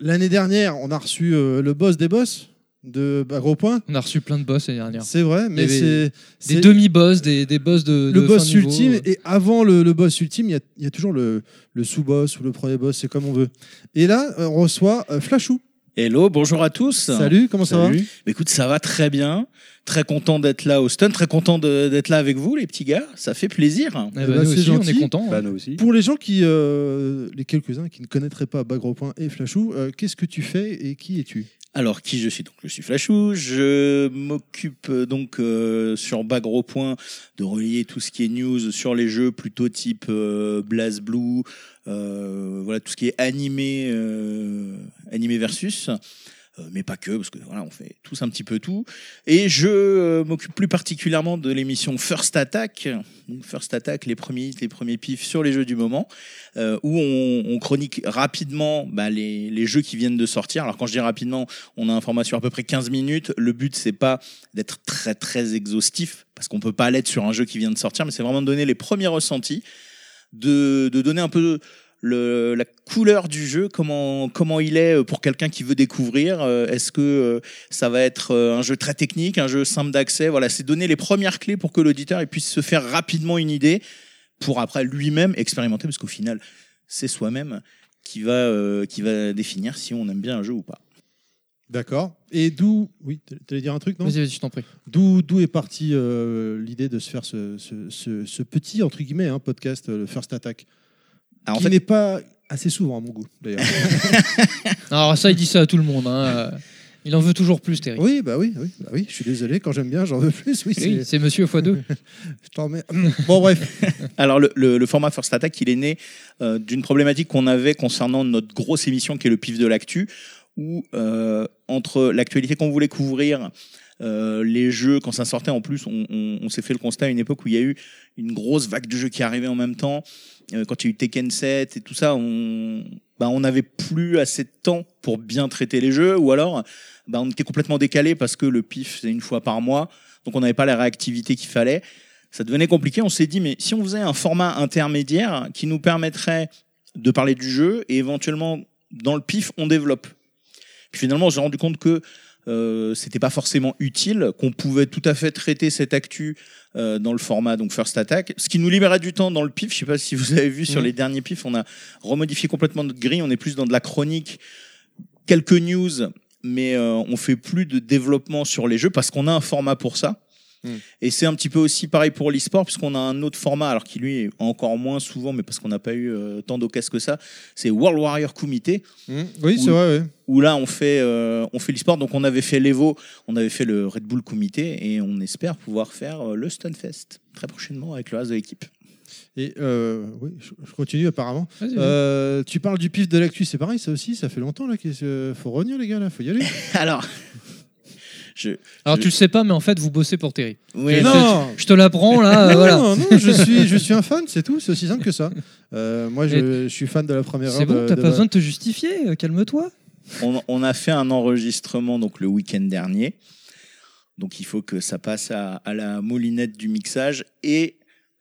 l'année dernière, on a reçu euh, le boss des boss de bah, Gros Point. On a reçu plein de boss l'année dernière. C'est vrai, mais c'est Des demi-boss, des, des boss de. le de boss fin de niveau. ultime. Et avant le, le boss ultime, il y a, il y a toujours le, le sous-boss ou le premier boss, c'est comme on veut. Et là, on reçoit euh, Flashou. Hello, bonjour à tous. Salut, comment ça va Salut. Écoute, ça va très bien. Très content d'être là au stun, très content d'être là avec vous, les petits gars. Ça fait plaisir. Eh ben, nous aussi, on est contents. Bah, nous aussi. Pour les gens qui, euh, les quelques-uns qui ne connaîtraient pas Bagro Point et Flashou, euh, qu'est-ce que tu fais et qui es-tu? Alors, qui je suis? Donc, je suis Flashou. Je m'occupe euh, donc euh, sur Bagro Point de relier tout ce qui est news sur les jeux plutôt type euh, Blaze Blue, euh, voilà tout ce qui est animé, euh, animé versus. Euh, mais pas que, parce que voilà, on fait tous un petit peu tout. Et je euh, m'occupe plus particulièrement de l'émission First Attack, First Attack, les premiers, les premiers pifs sur les jeux du moment, euh, où on, on chronique rapidement bah, les, les jeux qui viennent de sortir. Alors quand je dis rapidement, on a un format sur à peu près 15 minutes. Le but, c'est pas d'être très très exhaustif, parce qu'on peut pas l'être sur un jeu qui vient de sortir, mais c'est vraiment de donner les premiers ressentis, de, de donner un peu le, la couleur du jeu, comment, comment il est euh, pour quelqu'un qui veut découvrir. Euh, Est-ce que euh, ça va être un jeu très technique, un jeu simple d'accès? Voilà, c'est donner les premières clés pour que l'auditeur puisse se faire rapidement une idée pour après lui-même expérimenter, parce qu'au final, c'est soi-même qui va, qui va définir si on aime bien un jeu ou pas. D'accord. Et d'où, oui, t'allais dire un truc, non Vas-y, vas-y, je t'en prie. D'où, d'où est partie euh, l'idée de se faire ce, ce, ce- ce petit entre guillemets hein, podcast, euh, le First Attack, Alors, en qui fait, n'est pas assez souvent à mon goût d'ailleurs. (laughs) Alors, ça, il dit ça à tout le monde. hein. Il en veut toujours plus, Terry. oui, bah oui, oui, bah oui. Je suis désolé. Quand j'aime bien, j'en veux plus. Oui, c'est. Oui, c'est monsieur x2. (laughs) je t'en remets. Bon bref. (laughs) Alors le, le- le format First Attack, il est né euh, d'une problématique qu'on avait concernant notre grosse émission qui est le pif de l'actu, où euh, entre l'actualité qu'on voulait couvrir, euh, les jeux, quand ça sortait en plus, on, on- s'est fait le constat à une époque où il y a eu une grosse vague de jeux qui arrivait en même temps. Euh, quand il y a eu Tekken 7 et tout ça, on bah, on n'avait plus assez de temps pour bien traiter les jeux, ou alors bah, on était complètement décalé parce que le pif c'est une fois par mois, donc on n'avait pas la réactivité qu'il fallait ça devenait compliqué. On s'est dit, mais si on faisait un format intermédiaire qui nous permettrait de parler du jeu et éventuellement, dans le pif, on développe. Puis finalement, on s'est rendu compte que euh, c'était pas forcément utile, qu'on pouvait tout à fait traiter cette actu euh, dans le format donc First Attack, ce qui nous libérait du temps dans le pif. Je sais pas si vous avez vu sur Mhm. les derniers pifs, on a remodifié complètement notre grille. On est plus dans de la chronique, quelques news, mais euh, on fait plus de développement sur les jeux parce qu'on a un format pour ça. Mhm. Et c'est un petit peu aussi pareil pour l'e-sport, puisqu'on a un autre format, alors qui lui est encore moins souvent, mais parce qu'on n'a pas eu euh, tant d'occasions que ça, c'est World Warrior Comité, Mmh. Oui, c'est vrai. oui. où là on fait, euh, on fait l'e-sport. Donc on avait fait l'Evo, on avait fait le Red Bull Comité, et on espère pouvoir faire euh, le Stunfest très prochainement avec le reste de l'équipe. Et euh, oui, je, continue apparemment. Euh, tu parles du pif de l'actu, c'est pareil, ça aussi, ça fait longtemps là. qu'il faut revenir les gars là, faut y aller. (laughs) Alors, je, Alors je- tu le sais pas, mais en fait vous bossez pour Terry. oui, non, Je te l'apprends là, euh, (laughs) non, voilà. non, non, je suis, je suis un (laughs) fan, c'est tout, c'est aussi simple que ça. Euh, moi, je, je suis fan de la première C'est heure. bon, de- t'as de- pas besoin de te justifier, euh, calme-toi. on, on a fait un enregistrement donc le week-end dernier. Donc il faut que ça passe à, à la moulinette du mixage et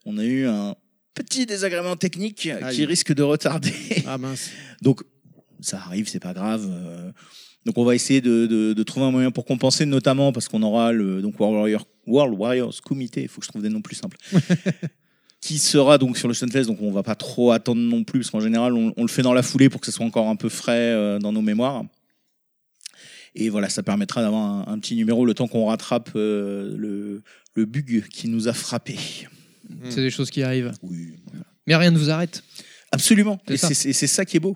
on a eu un petit désagrément technique Aïe. qui risque de retarder. Ah mince. (laughs) Donc ça arrive, c'est pas grave. euh, Donc on va essayer de, de- de trouver un moyen pour compenser, notamment parce qu'on aura le donc World Warriors, World Warriors Comité, il faut que je trouve des noms plus simples, (laughs) qui sera donc sur le Stunfest. Donc on va pas trop attendre non plus, parce qu'en général on, on le fait dans la foulée pour que ce soit encore un peu frais euh, dans nos mémoires. Et voilà, ça permettra d'avoir un, un petit numéro le temps qu'on rattrape euh, le, le bug qui nous a frappé. C'est des choses qui arrivent. Oui. Mais rien ne vous arrête. Absolument. C'est Et ça. c'est ça qui est beau.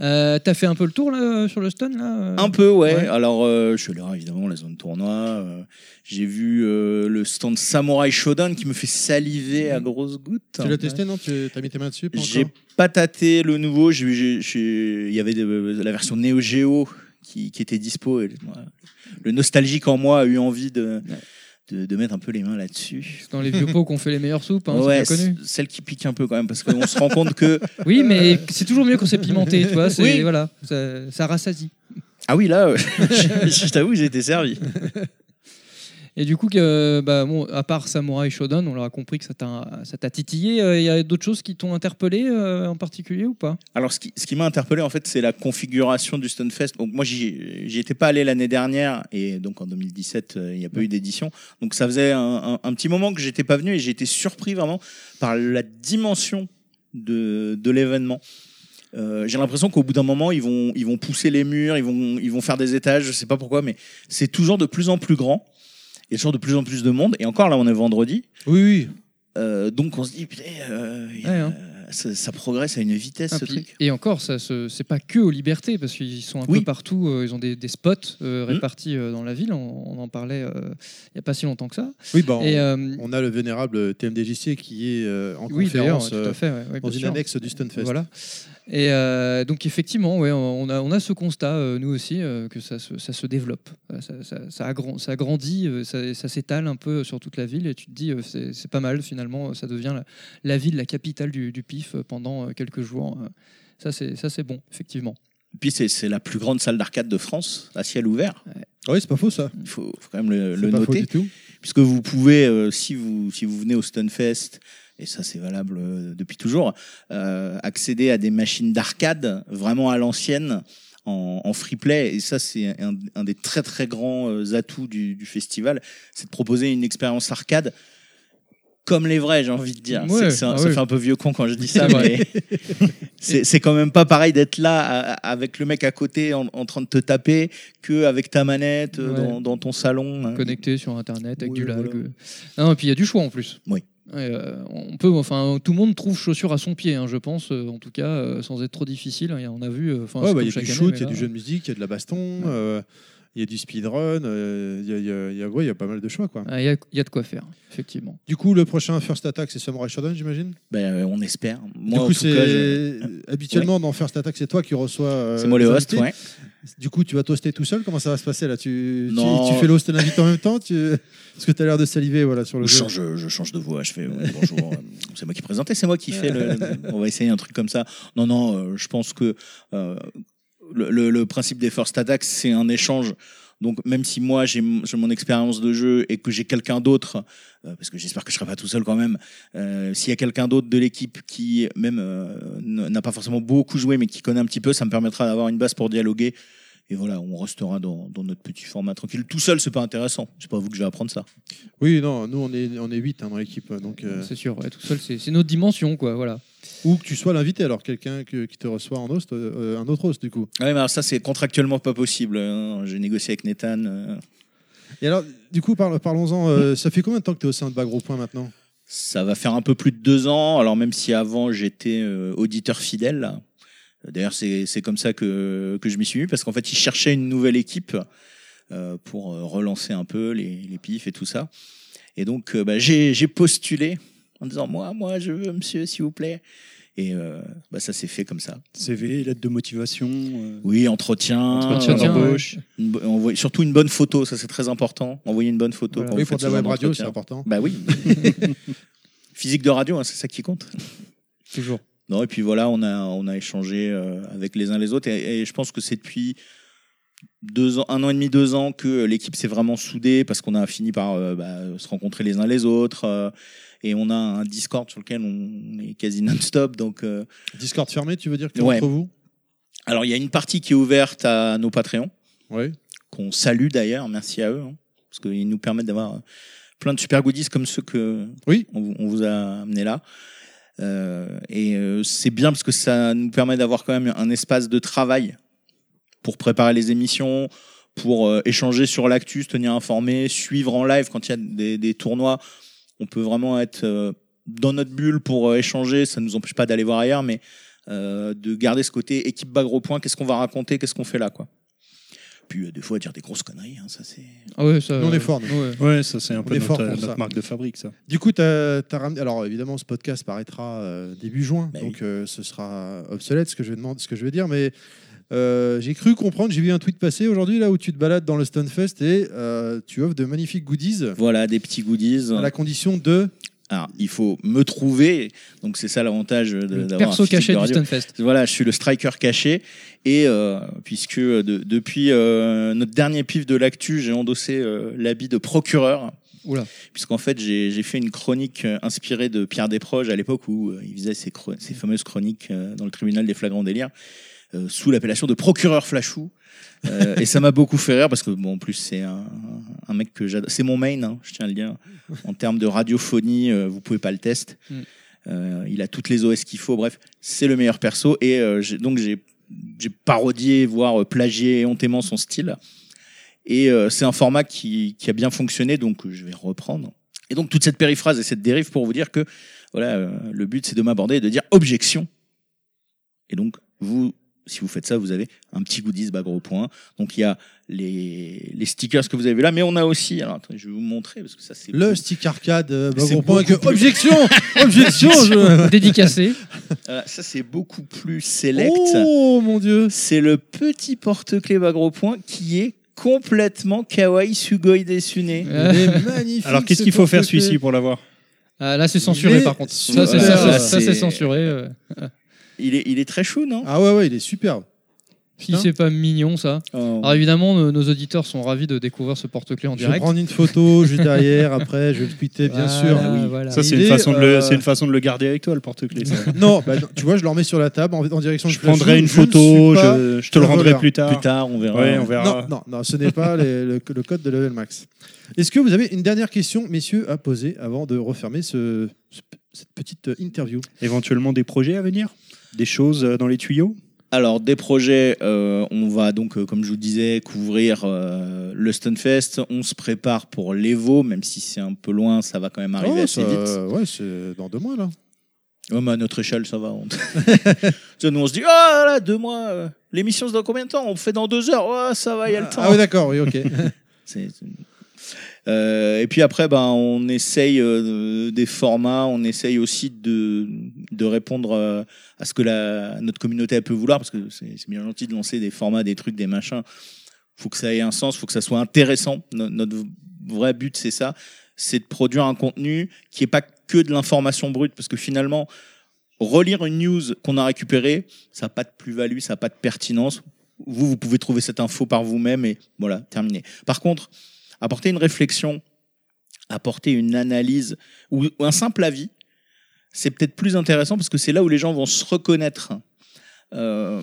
Euh, T'as fait un peu le tour là sur le stun là euh Un peu, ouais. Ouais. Alors, euh, je suis allé évidemment la zone tournoi. euh, J'ai vu euh, le stand Samurai Shodown qui me fait saliver à grosses gouttes. Tu l'as testé, non Tu as mis tes mains dessus J'ai pas tâté le nouveau. Il y avait de- la version Neo Geo qui, qui était dispo. Et, moi, le nostalgique en moi a eu envie de, de, de mettre un peu les mains là-dessus. C'est dans les vieux pots qu'on fait les meilleures soupes, hein, ouais, c'est bien connu. c- celle qui pique un peu quand même parce qu'on se rend compte que (laughs) Oui, mais c'est toujours mieux quand c'est pimenté, tu vois. Oui. Voilà, ça, ça rassasie. ah oui là, (laughs) je, je t'avoue j'ai été servi. (laughs) Et du coup, bah, à part Samurai Shodown, on l'aura compris que ça t'a titillé. euh, Il y a d'autres choses qui t'ont interpellé euh, en particulier ou pas? Alors, ce qui, m'a interpellé, en fait, c'est la configuration du Stunfest. Donc, moi, j'y étais pas allé l'année dernière, et donc en 2017, euh, il n'y a pas eu d'édition. Donc, ça faisait un, petit moment que j'étais pas venu, et j'ai été surpris vraiment par la dimension de, l'événement. Euh, j'ai l'impression qu'au bout d'un moment, ils vont, pousser les murs, ils vont, faire des étages, je sais pas pourquoi, mais c'est toujours de plus en plus grand. Il y a toujours de plus en plus de monde. Et encore, là, on est vendredi. Oui, oui. Euh, donc, on se dit, putain, euh, Ouais, hein. ça, ça progresse à une vitesse, Ah, ce puis- truc. Et encore, ça c'est pas que aux libertés, parce qu'ils sont un Oui. peu partout. euh, ils ont des, des spots euh, Mhm. répartis euh, dans la ville. On, on en parlait euh, il n'y a pas si longtemps que ça. Oui, bah, on, Et, euh, on a le vénérable TMDJC qui est euh, en oui, d'ailleurs, conférence tout euh, à fait. ouais, ouais, dans une sûr. annexe du Stunfest. Voilà. Et euh, donc effectivement, ouais, on a, on a ce constat, euh, nous aussi, euh, que ça se, ça se développe, ça, ça, ça, grandit, ça, ça s'étale un peu sur toute la ville, et tu te dis, euh, c'est pas mal finalement, ça devient la, la ville, la capitale du, du PIF pendant quelques jours. Ça, c'est bon, effectivement. Puis c'est la plus grande salle d'arcade de France, à ciel ouvert. Oui, c'est pas faux ça. Il faut, faut quand même le, C'est le pas faux noter. du tout. Puisque vous pouvez, euh, si, vous, si vous venez au Stunfest, et ça c'est valable euh, depuis toujours, euh, accéder à des machines d'arcade vraiment à l'ancienne, en, en free play. Et ça c'est un, un des très très grands euh, atouts du, du festival, c'est de proposer une expérience arcade. Comme les vrais, j'ai envie de dire. Ouais, ah ça oui. fait un peu vieux con quand je dis ça, (laughs) mais (laughs) c'est quand même pas pareil d'être là avec le mec à côté en, en train de te taper que avec ta manette Ouais. dans, dans ton salon. hein. Connecté sur Internet avec Oui, du lag. voilà. Non, et puis il y a du choix en plus. Oui. Ouais, euh, on peut, enfin, tout le monde trouve chaussures à son pied, hein, je pense, euh, en tout cas, euh, sans être trop difficile. hein. On a vu. euh, enfin, Ouais, bah, il y a du shoot, il y a du jeu de musique, il y a de la baston, il y a du speedrun, euh, il y a- il y, a- il y a- ouais, il y a pas mal de choix. Quoi. ah, Il y, a- il y a de quoi faire, effectivement. Du coup, le prochain First Attack, c'est Samurai Shodown, j'imagine? Ben, euh, on espère. Moi, Du coup, c'est je- habituellement dans First Attack, c'est toi qui reçois. euh, c'est moi le host. invités. Ouais. Du coup, tu vas toaster tout seul? Comment ça va se passer là? Tu, tu, Non. tu fais l'host et l'invité en même temps? Tu... Parce que tu as l'air de saliver voilà, sur le Je jeu. change, je change de voix. Je fais euh, bonjour. c'est moi qui présentais, c'est moi qui fais le. (laughs) On va essayer un truc comme ça. Non, non. euh, je pense que euh, le, le- principe des First Attacks, c'est un échange. Donc même si moi j'ai mon expérience de jeu et que j'ai quelqu'un d'autre, euh, parce que j'espère que je serai pas tout seul quand même, euh, s'il y a quelqu'un d'autre de l'équipe qui même euh, n'a pas forcément beaucoup joué mais qui connaît un petit peu, ça me permettra d'avoir une base pour dialoguer. Et voilà, on restera dans, dans notre petit format tranquille. Tout seul, c'est pas intéressant. C'est pas à vous que je vais apprendre ça. Oui, non, nous on est, on est 8 dans l'équipe. Donc, euh, C'est sûr, ouais, tout seul, c'est c'est notre dimension, quoi. Voilà. Ou que tu sois l'invité, alors quelqu'un que- qui te reçoit en host, euh, un autre host du coup. Ouais, mais alors ça, c'est contractuellement pas possible. hein. J'ai négocié avec Nathan. euh, Et alors, du coup, parle- parlons-en. euh, ça fait combien de temps que tu es au sein de Bagro Point maintenant? Ça va faire un peu plus de deux ans. Alors même si avant j'étais euh, auditeur fidèle. là. D'ailleurs, c'est c'est comme ça que, que je m'y suis mis parce qu'en fait, ils cherchaient une nouvelle équipe euh, pour euh, relancer un peu les, les pifs et tout ça. Et donc, euh, bah, j'ai j'ai postulé en disant moi, moi, je veux, monsieur, s'il vous plaît. Et euh, bah, ça s'est fait comme ça. CV, lettre de motivation. euh, Oui, entretien, Entretien, embauche. une bo- envoyer- surtout une bonne photo, ça c'est très important. Envoyer une bonne photo. Voilà. quand Oui, pour de la web radio, c'est important. Bah oui. (laughs) Physique de radio, hein, c'est ça qui compte. Toujours. Non, et puis voilà, on a, on a échangé euh, avec les uns les autres. Et, et je pense que c'est depuis deux ans, un an et demi, deux ans que l'équipe s'est vraiment soudée parce qu'on a fini par euh, bah, se rencontrer les uns les autres. euh, et on a un Discord sur lequel on est quasi non-stop. Donc, euh, Discord fermé, tu veux dire que Ouais. entre vous? Alors, il y a une partie qui est ouverte à nos Patreons, Oui. qu'on salue d'ailleurs. Merci à eux. hein, parce qu'ils nous permettent d'avoir plein de super goodies comme ceux que Oui. on, vous- on vous a amené là. Euh, et euh, c'est bien parce que ça nous permet d'avoir quand même un espace de travail pour préparer les émissions, pour euh, échanger sur l'actu, tenir informé, suivre en live quand il y a des, des tournois. On peut vraiment être dans notre bulle pour échanger. Ça ne nous empêche pas d'aller voir ailleurs, mais de garder ce côté équipe bas point. Qu'est-ce qu'on va raconter? Qu'est-ce qu'on fait là quoi? Puis euh, des fois dire des grosses conneries. hein, ça c'est. Ah ouais, ça, on est nous. ouais. Ouais, ça c'est un peu est fort notre, pour notre ça. marque de fabrique, ça. Du coup, tu as, ramené. Alors, évidemment, ce podcast paraîtra euh, début juin, Bah donc euh, ce sera obsolète ce que je vais demander, ce que je vais dire, mais euh, j'ai cru comprendre. J'ai vu un tweet passer aujourd'hui là où tu te balades dans le Stunfest et euh, tu offres de magnifiques goodies Voilà des petits goodies. à la condition de. Alors, il faut me trouver. Donc, c'est ça l'avantage d'avoir un perso physique caché de du. Stunfest. Voilà, je suis le striker caché. Et euh, puisque de- depuis euh, notre dernier pif de l'actu, j'ai endossé euh, l'habit de procureur. Oula. Puisqu'en fait, j'ai fait une chronique inspirée de Pierre Desproges à l'époque où il faisait ses, ses fameuses chroniques dans le tribunal des flagrants délires, euh, sous l'appellation de procureur flashou. Euh, et ça m'a beaucoup fait rire parce que, bon, en plus, c'est un, un mec que j'adore. C'est mon main, hein, je tiens à le dire. En termes de radiophonie, euh, vous pouvez pas le tester. Mm. Euh, il a toutes les OS qu'il faut. Bref, c'est le meilleur perso. Et euh, donc, j'ai j'ai parodié, voire plagié éhontément son style. Et euh, c'est un format qui, qui a bien fonctionné, donc je vais reprendre. Et donc, toute cette périphrase et cette dérive pour vous dire que voilà, euh, le but, c'est de m'aborder et de dire objection. Et donc, vous, si vous faites ça, vous avez un petit goodies bas gros point. Donc, il y a les, les stickers que vous avez là, mais on a aussi. Alors, attendez, je vais vous montrer parce que ça, c'est. Le stick arcade, euh, C'est gros point beaucoup que- plus- objection, (laughs) objection. je- Dédicacé. Euh, ça, c'est beaucoup plus select. Oh mon dieu. C'est le petit porte-clés bas gros point qui est complètement kawaii sugoi desune. Il est magnifique. Alors qu'est-ce ce qu'il faut faire celui-ci pour l'avoir? Ah, là, c'est censuré Mais par contre. Ça, c'est c'est censuré. Il est, il est très chou, non? Ah ouais ouais, il est superbe. Si c'est pas mignon, ça. Oh. Alors évidemment, nos, nos auditeurs sont ravis de découvrir ce porte-clés en Je vais direct. prendre une photo juste derrière. Après, je vais le tweeter bien sûr. Voilà, oui. voilà. Ça, c'est Il une, est, façon de le- euh, c'est une façon de le garder avec toi, le porte-clés. ça. (laughs) Non, bah, tu vois, je le remets sur la table en, en direction Je de Flashou. prendrai une Je ne photo, je, je te le rendrai plus tard. Plus tard, on verra. Ouais, on verra. Non, non, non, ce n'est pas les- le, le code de Level Max. Est-ce que vous avez une dernière question, messieurs, à poser avant de refermer ce, ce- cette petite interview? Éventuellement des projets à venir? Des choses euh, dans les tuyaux? Alors, des projets, euh, on va donc, euh, comme je vous disais, couvrir euh, le Stunfest. On se prépare pour l'Evo, même si c'est un peu loin, ça va quand même arriver Oh, assez ça- vite. Ouais, c'est dans deux mois là. Ouais, mais à notre échelle, ça va. On- (laughs) nous, on se dit, ah là, deux mois, l'émission, c'est dans combien de temps? On fait dans deux heures. Ouais, ça va, il y a le temps. Ah oui, d'accord, oui, ok. (laughs) C'est- Euh, et puis après, ben, on essaye euh, des formats, on essaye aussi de, répondre euh, à ce que notre communauté peut vouloir, parce que c'est bien gentil de lancer des formats, des trucs, des machins. faut que ça ait un sens, faut que ça soit intéressant. No- notre vrai but, c'est ça, c'est de produire un contenu qui est pas que de l'information brute, parce que finalement, relire une news qu'on a récupérée, ça n'a pas de plus-value, ça n'a pas de pertinence. Vous, vous pouvez trouver cette info par vous-même et voilà, terminé. Par contre, apporter une réflexion, apporter une analyse ou, un simple avis, c'est peut-être plus intéressant parce que c'est là où les gens vont se reconnaître. Euh,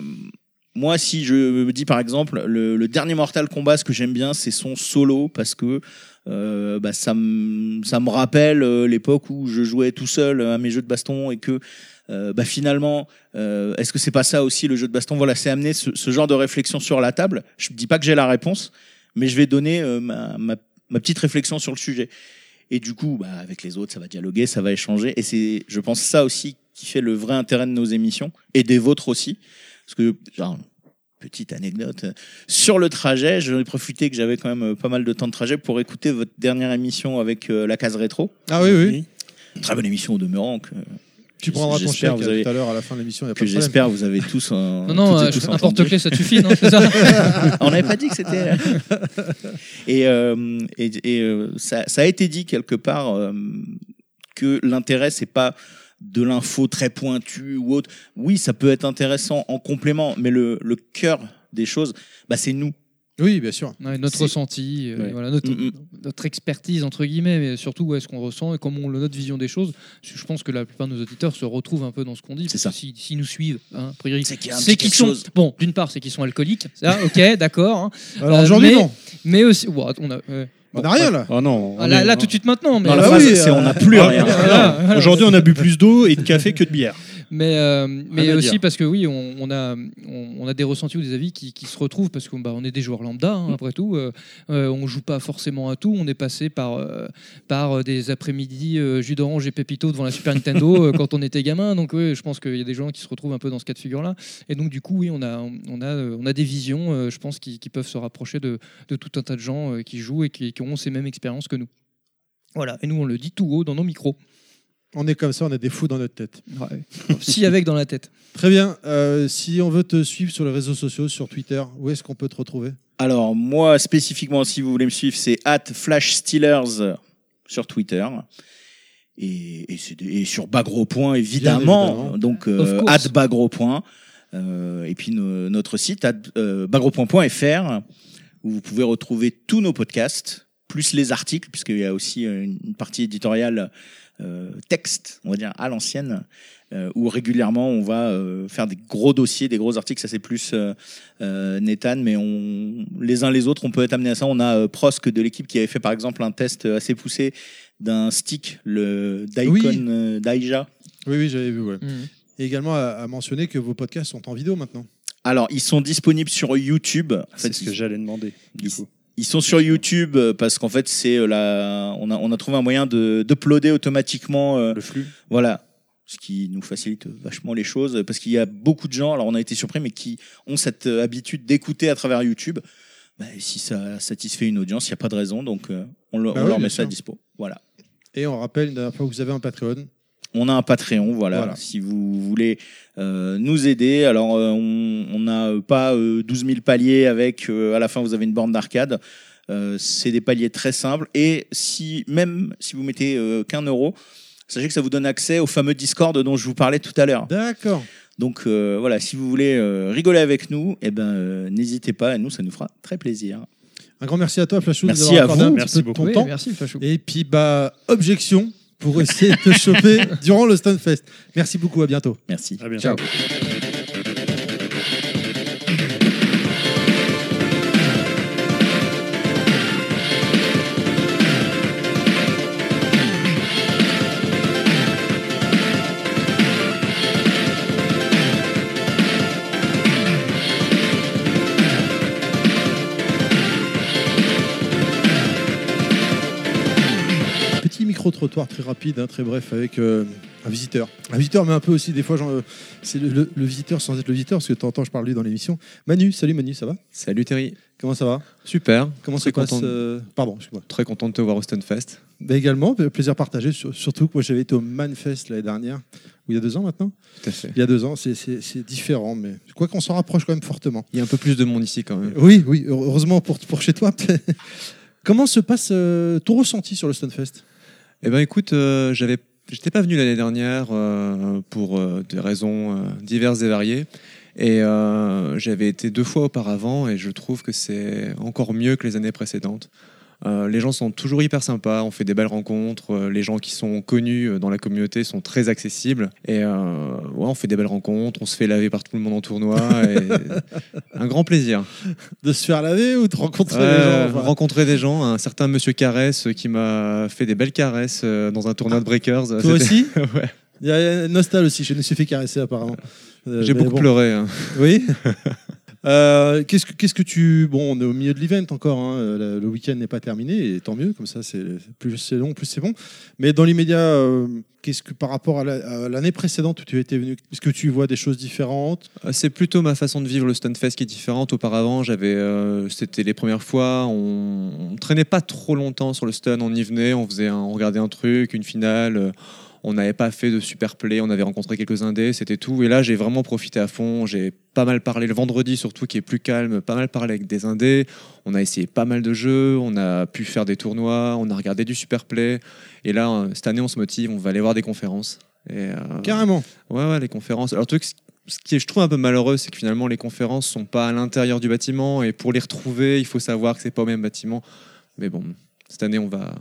moi, si je me dis par exemple, le, dernier Mortal Kombat, ce que j'aime bien, c'est son solo parce que euh, bah, ça, me, ça me rappelle euh, l'époque où je jouais tout seul à mes jeux de baston et que bah, finalement, est-ce que c'est pas ça aussi le jeu de baston? Voilà, c'est amener ce, ce genre de réflexion sur la table. Je ne dis pas que j'ai la réponse, mais je vais donner euh, ma, ma, ma petite réflexion sur le sujet. Et du coup, bah, avec les autres, ça va dialoguer, ça va échanger. Et c'est, je pense, ça aussi qui fait le vrai intérêt de nos émissions et des vôtres aussi. Parce que, genre, petite anecdote, euh, sur le trajet, j'en ai profité que j'avais quand même euh, pas mal de temps de trajet pour écouter votre dernière émission avec euh, la case rétro. Ah oui, oui. Très bonne émission au demeurant que, Tu prendras ton J'espère chèque vous avez- tout à l'heure à la fin de l'émission. que j'espère vous avez tous. en- Non, non, euh, un porte-clés, ça suffit, non ça (laughs) (laughs) On n'avait pas dit que c'était. (laughs) et euh, et, et, euh, ça, ça a été dit quelque part euh, que l'intérêt, c'est pas de l'info très pointue ou autre. Oui, ça peut être intéressant en complément, mais le, le cœur des choses, bah, c'est nous. Oui, bien sûr. Ouais, notre ressenti, euh, Ouais. voilà, notre, Mm, mm. notre expertise, entre guillemets, mais surtout ouais, ce qu'on ressent et comment on, notre vision des choses. Je pense que la plupart de nos auditeurs se retrouvent un peu dans ce qu'on dit. C'est ça. que si- S'ils nous suivent, hein, a priori, C'est qu'ils sont. chose. Bon, d'une part, c'est qu'ils sont alcooliques. Ça, ok, (laughs) d'accord. hein. Alors Euh, aujourd'hui, mais- non. Mais aussi. on a, ouais. On n'a rien là. Oh non. Ah, on là, est- là, tout de suite maintenant. Mais, Ah phrase, oui, euh, on n'a plus Ah, rien. Voilà, voilà. Aujourd'hui, on a bu plus d'eau et de café que de bière. Mais, euh, mais aussi dire. parce que oui, on, on a, on, on a des ressentis ou des avis qui, qui se retrouvent parce qu'on bah, on est des joueurs lambda, hein, après tout. Euh, euh, on joue pas forcément à tout. On est passé par, euh, par des après-midi jus d'orange et pépito devant la Super Nintendo quand on était gamin. Donc oui, je pense qu'il y a des gens qui se retrouvent un peu dans ce cas de figure-là. Et donc du coup, oui, on a, on a, on a des visions, je pense, qui, qui peuvent se rapprocher de, de tout un tas de gens qui jouent et qui, qui ont ces mêmes expériences que nous. Voilà, et nous on le dit tout haut dans nos micros. On est comme ça, on a des fous dans notre tête. Ouais. si avec dans la tête. Très bien. Euh, si on veut te suivre sur les réseaux sociaux, sur Twitter, où est-ce qu'on peut te retrouver? Alors, moi, spécifiquement, si vous voulez me suivre, c'est at FlashSteelers sur Twitter. Et, sur Bagro Point, évidemment. évidemment. Donc, euh, at Bagro Point. Euh, et puis, no- notre site, at, euh, bagropoint.fr, où vous pouvez retrouver tous nos podcasts, plus les articles, puisqu'il y a aussi une partie éditoriale texte, on va dire, à l'ancienne, euh, où régulièrement on va euh, faire des gros dossiers, des gros articles. Ça, c'est plus euh, euh, Nathan, mais on, les uns les autres, on peut être amené à ça. On a euh, Prosk de l'équipe qui avait fait par exemple un test assez poussé d'un stick, le Daikon Oui. euh, Daija. Oui, oui, j'avais vu. ouais. Mhm. Et également à, à mentionner que vos podcasts sont en vidéo maintenant. Alors, ils sont disponibles sur YouTube. En C'est ce que j'allais demander. Du coup. Ils sont sur YouTube euh, parce qu'en fait, c'est euh, la, on a, on a trouvé un moyen de d'uploader automatiquement. euh, Le flux. Voilà. Ce qui nous facilite vachement les choses parce qu'il y a beaucoup de gens, alors on a été surpris, mais qui ont cette habitude d'écouter à travers YouTube. Bah, si ça satisfait une audience, il n'y a pas de raison, donc euh, on, le- Bah on oui, leur met ça à dispo. Voilà. Et on rappelle une dernière fois que vous avez un Patreon. On a un Patreon, voilà. Voilà. Si vous voulez euh, nous aider, alors euh, on n'a euh, pas euh, 12 000 paliers avec, euh, à la fin vous avez une borne d'arcade. Euh, c'est des paliers très simples. Et si même si vous mettez euh, qu'un euro, sachez que ça vous donne accès au fameux Discord dont je vous parlais tout à l'heure. D'accord. Donc euh, voilà, si vous voulez euh, rigoler avec nous, eh ben euh, n'hésitez pas, et nous ça nous fera très plaisir. Un grand merci à toi, Flashou, de nous Merci avoir à accordé vous. un petit Merci peu de beaucoup. ton Oui, temps. merci, Flashou. Et puis, bah, objection pour essayer de te (laughs) choper durant le Stunfest. Merci beaucoup, à bientôt. Merci. À bientôt. Ciao. Très rapide, hein, très bref, avec euh, un visiteur. Un visiteur, mais un peu aussi, des fois, genre, euh, c'est le, le- le visiteur sans être le visiteur, parce que temps, je parle lui dans l'émission. Manu, salut Manu, ça va? Salut Terry. Comment ça va? Super. Comment ça Très passe content. euh, Pardon, excuse-moi. Très content de te voir au Stunfest. Bah, également, plaisir partagé, sur- surtout que moi j'avais été au Manfest l'année dernière, ou il y a deux ans maintenant. Tout à fait. Il y a deux ans, c'est- différent, mais je crois qu'on s'en rapproche quand même fortement. Il y a un peu plus de monde ici quand même. Oui, oui, heureusement pour, pour chez toi. (laughs) Comment se passe euh, ton ressenti sur le Stunfest? Eh ben écoute, euh, j'avais, j'étais pas venu l'année dernière euh, pour euh, des raisons euh, diverses et variées. Et j'avais été deux fois auparavant et je trouve que c'est encore mieux que les années précédentes. Euh, les gens sont toujours hyper sympas, on fait des belles rencontres, euh, les gens qui sont connus euh, dans la communauté sont très accessibles et euh, ouais, on fait des belles rencontres, on se fait laver par tout le monde en tournoi et (laughs) un grand plaisir. De se faire laver ou de rencontrer les gens enfin, rencontrer des gens, un certain monsieur Caresse qui m'a fait des belles caresses dans un tournoi de breakers. Toi aussi (laughs) Ouais. Il y a Nostal aussi, je me suis fait caresser apparemment. J'ai beaucoup bon. pleuré. hein. Oui. (laughs) Euh, qu'est-ce que que tu bon on est au milieu de l'event encore hein, le, le week-end n'est pas terminé et tant mieux comme ça c'est plus c'est long plus c'est bon mais dans l'immédiat euh, qu'est-ce que par rapport à la- à l'année précédente où tu étais venu est-ce que tu vois des choses différentes? Euh, C'est plutôt ma façon de vivre le Stunfest qui est différente. Auparavant, j'avais, euh, c'était les premières fois, on, on traînait pas trop longtemps sur le stun, on y venait, on faisait, un- on regardait un truc, une finale. On n'avait pas fait de super play, on avait rencontré quelques indés, c'était tout. Et là, j'ai vraiment profité à fond. J'ai pas mal parlé le vendredi, surtout qui est plus calme, pas mal parlé avec des indés. On a essayé pas mal de jeux, on a pu faire des tournois, on a regardé du super play. Et là, euh, cette année, on se motive, on va aller voir des conférences. Et, euh, Carrément. Ouais, ouais, les conférences. Alors, le truc, ce qui est, je trouve, un peu malheureux, c'est que finalement, les conférences sont pas à l'intérieur du bâtiment. Et pour les retrouver, il faut savoir que c'est pas au même bâtiment. Mais bon, cette année, on va.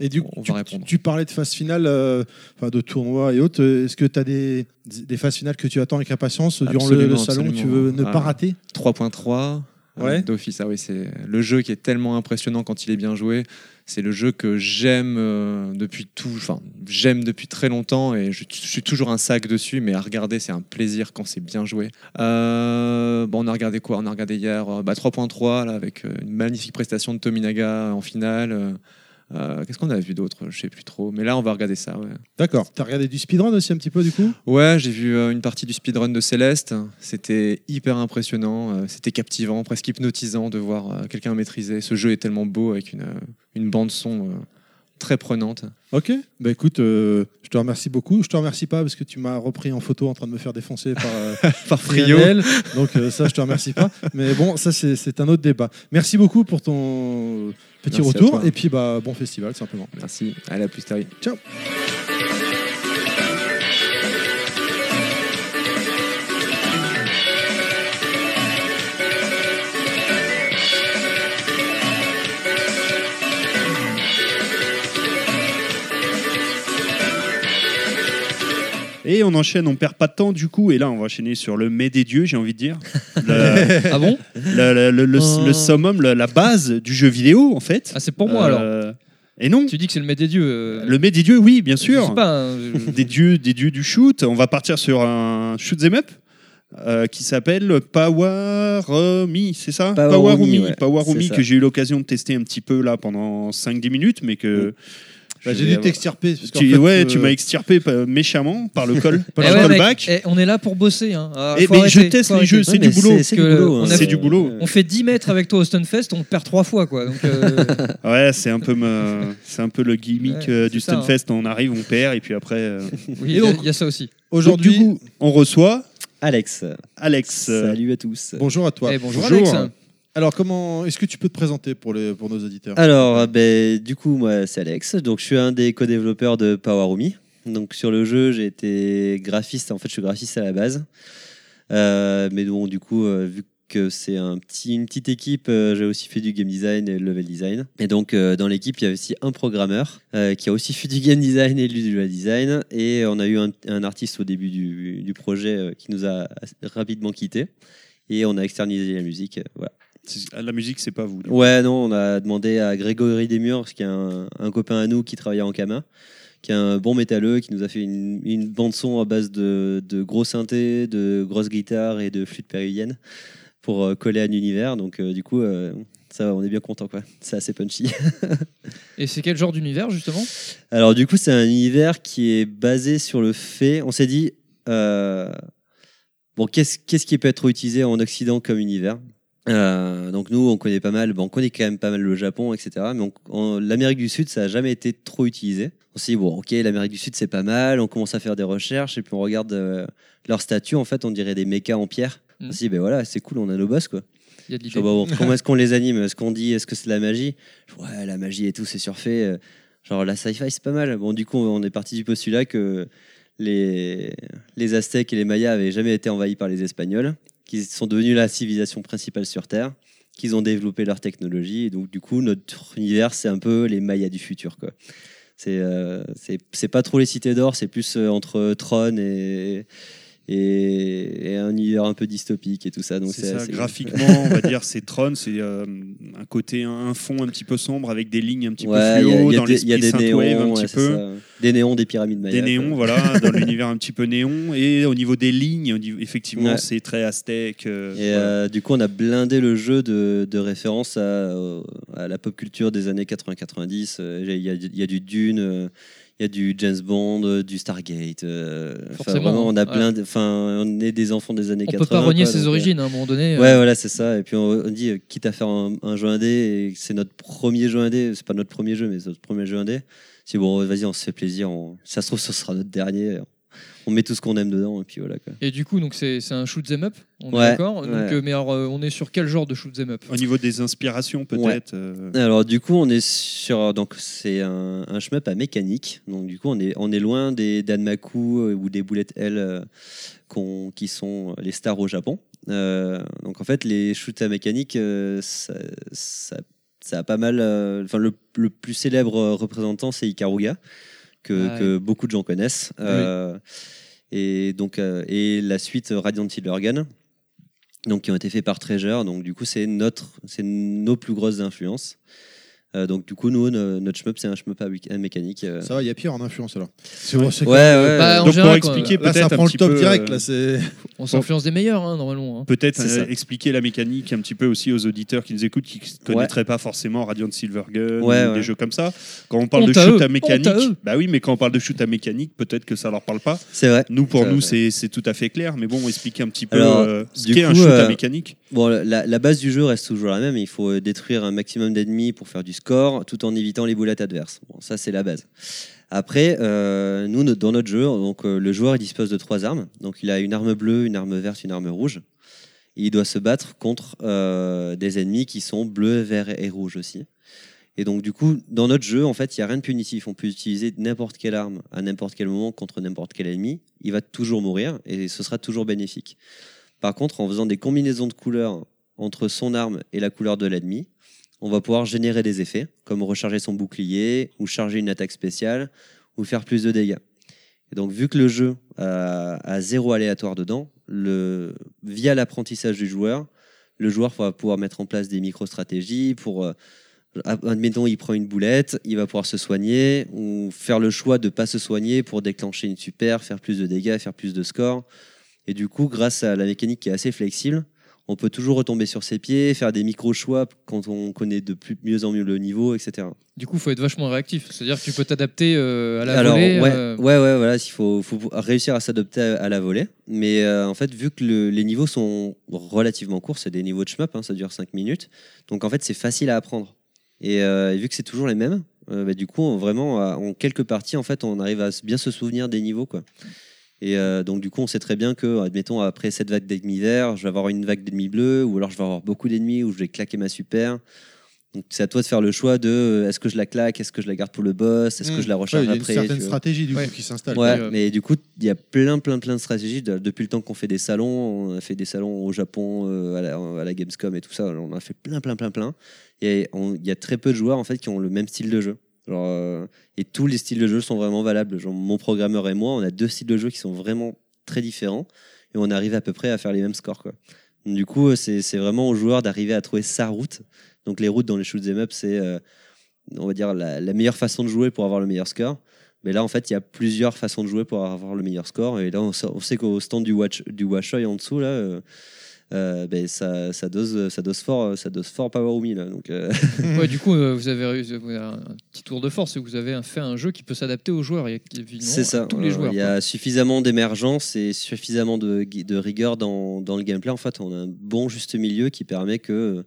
Et du On coup, va tu, répondre. tu parlais de phase finale, euh, enfin de tournois et autres. Est-ce que tu as des, des phases finales que tu attends avec impatience durant le, salon que tu veux ne Ah. pas rater 3.3 Ouais. euh, d'office. Ah oui, c'est le jeu qui est tellement impressionnant quand il est bien joué. C'est le jeu que j'aime euh, depuis tout. Enfin, j'aime depuis très longtemps et je, je suis toujours un sac dessus. Mais à regarder, c'est un plaisir quand c'est bien joué. Euh, bon, on a regardé quoi? On a regardé hier euh, bah, 3.3 là, avec euh, une magnifique prestation de Tominaga en finale. Euh, Qu'est-ce qu'on a vu d'autre? Je sais plus trop. Mais là, on va regarder ça. Ouais. D'accord. Tu as regardé du speedrun aussi un petit peu du coup? Ouais, j'ai vu euh, une partie du speedrun de Céleste. C'était hyper impressionnant. euh, C'était captivant, presque hypnotisant de voir quelqu'un maîtriser. Ce jeu est tellement beau avec une, une bande son très prenante. Ok. Bah écoute, euh, je te remercie beaucoup. Je te remercie pas parce que tu m'as repris en photo en train de me faire défoncer par, euh, (laughs) Par Lionel. Donc euh, ça, je te remercie pas. Mais bon, ça c'est un autre débat. Merci beaucoup pour ton petit Merci retour et puis bah bon festival simplement. Merci. À plus, Terry. Ciao. Et on enchaîne, on perd pas de temps du coup, et là on va enchaîner sur le mets des dieux, j'ai envie de dire. Le, (laughs) Ah bon? le, le- le- le- le summum, la, la base du jeu vidéo en fait. Ah, c'est pour moi alors. Euh, Et non, Tu dis que c'est le maître des dieux. euh, le mets des dieux, oui, bien Je sûr. sais pas. hein, je- des dieux, des dieux du shoot. On va partir sur un shoot 'em up. euh, qui s'appelle Powerumi, c'est ça? Powerumi, ouais, Powerumi c'est ça. que j'ai eu l'occasion de tester un petit peu là pendant 5-10 minutes, mais que Bah, J'ai dû t'extirper. Tu, fait, ouais, euh, tu m'as extirpé euh, méchamment par le col, par Eh le ouais, callback. eh, on est là pour bosser. Hein. Alors, Et faut mais arrêter, je teste les jeux, c'est du boulot. c'est- du que boulot. on hein, du boulot. On fait 10 mètres avec toi au Stunfest, on perd 3 fois. Quoi. Donc, euh, (laughs) Ouais, c'est un peu, c'est un peu le gimmick Ouais, du ça, hein. Stunfest. On arrive, on perd, et puis après. euh, (laughs) oui, il Et y, a- donc- il y a ça aussi. Aujourd'hui, on reçoit Alex. Alex. Salut à tous. bonjour à toi. Eh, bonjour, Bonjour. Alex. Alors comment est-ce que tu peux te présenter pour les pour nos auditeurs? Alors, ben, du coup, moi, c'est Alex. Donc, je suis un des co-développeurs de Powerumi. Donc, sur le jeu, j'ai été graphiste. En fait, je suis graphiste à la base. Euh, mais bon, du coup, euh, vu que c'est un petit, une petite équipe, euh, j'ai aussi fait du game design et le level design. Et donc, euh, dans l'équipe, il y a aussi un programmeur euh, qui a aussi fait du game design et du level design. Et on a eu un, artiste au début du, du projet euh, qui nous a rapidement quittés. Et on a externalisé la musique. euh, voilà. La musique, c'est pas vous. Ouais, non, on a demandé à Grégory Desmurs, qui est un, un copain à nous qui travaillait en Kama, qui est un bon métalleux, qui nous a fait une, une bande-son à base de, de gros synthés, de grosses guitares et de flûtes péruviennes pour euh, coller à un univers. Donc, euh, du coup, euh, ça va, on est bien content, quoi. C'est assez punchy. (laughs) Et c'est quel genre d'univers, justement? Alors, du coup, c'est un univers qui est basé sur le fait. On s'est dit, euh, bon, qu'est-ce qu'est-ce qui peut être utilisé en Occident comme univers? Euh, Donc, nous, on connaît pas mal, bon, on connaît quand même pas mal le Japon, etc. Mais l'Amérique du Sud, ça n'a jamais été trop utilisé. On s'est dit, bon, ok, l'Amérique du Sud, c'est pas mal. On commence à faire des recherches et puis on regarde euh, leur statut. En fait, on dirait des mechas en pierre. Mm. On s'est dit, ben voilà, c'est cool, on a nos boss, quoi. Y a de bon, comment est-ce (laughs) qu'on les anime Est-ce qu'on dit est-ce que c'est de la magie? Ouais, la magie et tout, c'est surfait. Euh, Genre la sci-fi, c'est pas mal. Bon, du coup, on est parti du postulat que les, les Aztèques et les Mayas avaient jamais été envahis par les Espagnols, qu'ils sont devenus la civilisation principale sur Terre, qu'ils ont développé leur technologie. Et donc, du coup, notre univers, c'est un peu les Mayas du futur, quoi. C'est euh, c'est c'est pas trop les cités d'or, c'est plus euh, entre Tron et, et, et un univers un peu dystopique et tout ça. Donc C'est ça, assez- graphiquement, on va dire, c'est Tron, c'est euh, un côté, un fond un petit peu sombre avec des lignes un petit Ouais, peu fluo, il y a dans l'esprit des synthwave un néons, petit ouais, c'est peu. ça. Des néons, des pyramides mayas. Des néons, quoi. voilà, (laughs) dans l'univers un petit peu néon. Et au niveau des lignes, effectivement, Ouais. c'est très aztèque. euh, Et voilà. euh, du coup, on a blindé le jeu de, de références à, à la pop culture des années 80-90. Euh, Il y, a- il y a du Dune, il y a du James Bond, euh, du Stargate. euh, Forcément, vraiment, on a blindé. Enfin, on est des enfants des années On 80. peut pas renier quoi, ses donc, euh, origines, hein, à un moment donné. Ouais, voilà, c'est ça. Et puis on, on dit, quitte à faire un, un jeu indé et c'est notre premier jeu indé, c'est pas notre premier jeu, mais c'est notre premier jeu indé. C'est bon, vas-y, on se fait plaisir. on- Si ça se trouve, ce sera notre dernier. On met tout ce qu'on aime dedans et puis voilà. Quoi. Et du coup, donc c'est c'est un shoot 'em up, on est d'accord. Ouais. euh, mais alors, euh, on est sur quel genre de shoot 'em up? Au niveau des inspirations, peut-être. euh, Alors du coup, on est sur donc c'est un, un shmup à mécanique. Donc du coup, on est on est loin des Danmaku euh, ou des boulettes L euh, qu'on- qui sont les stars au Japon. Euh, donc en fait, les shoots à mécanique, euh, ça, ça, ça a pas mal. euh, Enfin, le, le plus célèbre représentant, c'est Ikaruga, que, Ah, que beaucoup de gens connaissent. Euh, Et donc euh, et la suite euh, Radiant Silvergun. Donc, qui ont été faits par Treasure. Donc, du coup, c'est notre, c'est nos plus grosses influences. Euh, donc, du coup, nous, no- notre shmup, c'est un shmup à, à mécanique. euh. Ça va, il y a pire en influence alors. C'est Ouais. bon, c'est Ouais, ouais. Bah, Donc, pour général, expliquer Là, ça peut-être un prend le top peu, direct. euh, Là, c'est. On s'influence des meilleurs, hein, normalement. hein. Peut-être euh, ça. expliquer la mécanique un petit peu aussi aux auditeurs qui nous écoutent, qui ne connaîtraient pas forcément Radiant Silvergun Ouais, ou ouais. des jeux comme ça. Quand on parle de shoot à mécanique, bah oui, mais quand on parle de shoot à mécanique, peut-être que ça leur parle pas. C'est vrai. Nous, pour Ça, nous, c'est c'est tout à fait clair. Mais bon, expliquer un petit peu Alors, euh, ce qu'est un shoot euh, à mécanique. Bon, la, base du jeu reste toujours la même. Il faut euh, détruire un maximum d'ennemis pour faire du score, tout en évitant les boulettes adverses. Bon, ça, c'est la base. Après, euh, nous, no- dans notre jeu, donc, euh, le joueur dispose de trois armes. Donc, il a une arme bleue, une arme verte, une arme rouge. Il doit se battre contre des ennemis qui sont bleus, verts et rouges aussi. Et donc, du coup, dans notre jeu, en fait, il n'y a rien de punitif. On peut utiliser n'importe quelle arme à n'importe quel moment contre n'importe quel ennemi. Il va toujours mourir et ce sera toujours bénéfique. Par contre, en faisant des combinaisons de couleurs entre son arme et la couleur de l'ennemi, on va pouvoir générer des effets, comme recharger son bouclier, ou charger une attaque spéciale, ou faire plus de dégâts. Et donc, vu que le jeu a, zéro aléatoire dedans, via l'apprentissage du joueur, le joueur va pouvoir mettre en place des micro-stratégies pour. euh, admettons, il prend une boulette, il va pouvoir se soigner, ou faire le choix de ne pas se soigner pour déclencher une super, faire plus de dégâts, faire plus de score. Et du coup, grâce à la mécanique qui est assez flexible, on peut toujours retomber sur ses pieds, faire des micro-choix quand on connaît de plus, mieux en mieux le niveau, etc. Du coup, il faut être vachement réactif. C'est-à-dire que tu peux t'adapter euh, à la Alors, volée. ouais, euh, ouais, ouais, voilà, il faut, faut réussir à s'adapter à, la volée. Mais euh, en fait, vu que le- les niveaux sont relativement courts, c'est des niveaux de shmup, hein, ça dure 5 minutes. Donc en fait, c'est facile à apprendre. Et, euh, et vu que c'est toujours les mêmes, bah, du coup, on- vraiment, en quelques parties, en fait, on arrive à bien se souvenir des niveaux, quoi. Et euh, donc, du coup, on sait très bien que, admettons, après cette vague d'ennemis verts, je vais avoir une vague d'ennemis bleus, ou alors je vais avoir beaucoup d'ennemis, ou je vais claquer ma super. Donc, c'est à toi de faire le choix de euh, est-ce que je la claque, est-ce que je la garde pour le boss, est-ce que je la Ouais, recharge il y a une après. certaine stratégie du Ouais. coup qui s'installe. Ouais, euh, mais du coup, il y a plein, plein, plein de stratégies. De- depuis le temps qu'on fait des salons, on a fait des salons au Japon, euh, à, la, à la Gamescom et tout ça. On a fait plein, plein, plein, plein. Et il y a très peu de joueurs en fait qui ont le même style de jeu. Euh, et tous les styles de jeu sont vraiment valables. Mon programmeur et moi, on a deux styles de jeu qui sont vraiment très différents et on arrive à peu près à faire les mêmes scores. Du coup, c'est c'est vraiment aux joueurs d'arriver à trouver sa route. Donc les routes dans les shoot'em up, c'est euh, on va dire la, meilleure façon de jouer pour avoir le meilleur score. Mais là, en fait, il y a plusieurs façons de jouer pour avoir le meilleur score. Et là, on, sait- qu'au stand du Watch du en dessous, là, euh, euh, ben, ça, ça dose, ça dose fort, ça dose fort Power là. Donc, euh, (laughs) ouais, du coup, euh, vous avez réussi un petit tour de force et vous avez fait un jeu qui peut s'adapter aux joueurs c'est ça. tous les joueurs. Il y a suffisamment d'émergence et suffisamment de, de rigueur dans, dans le gameplay. En fait, on a un bon juste milieu qui permet que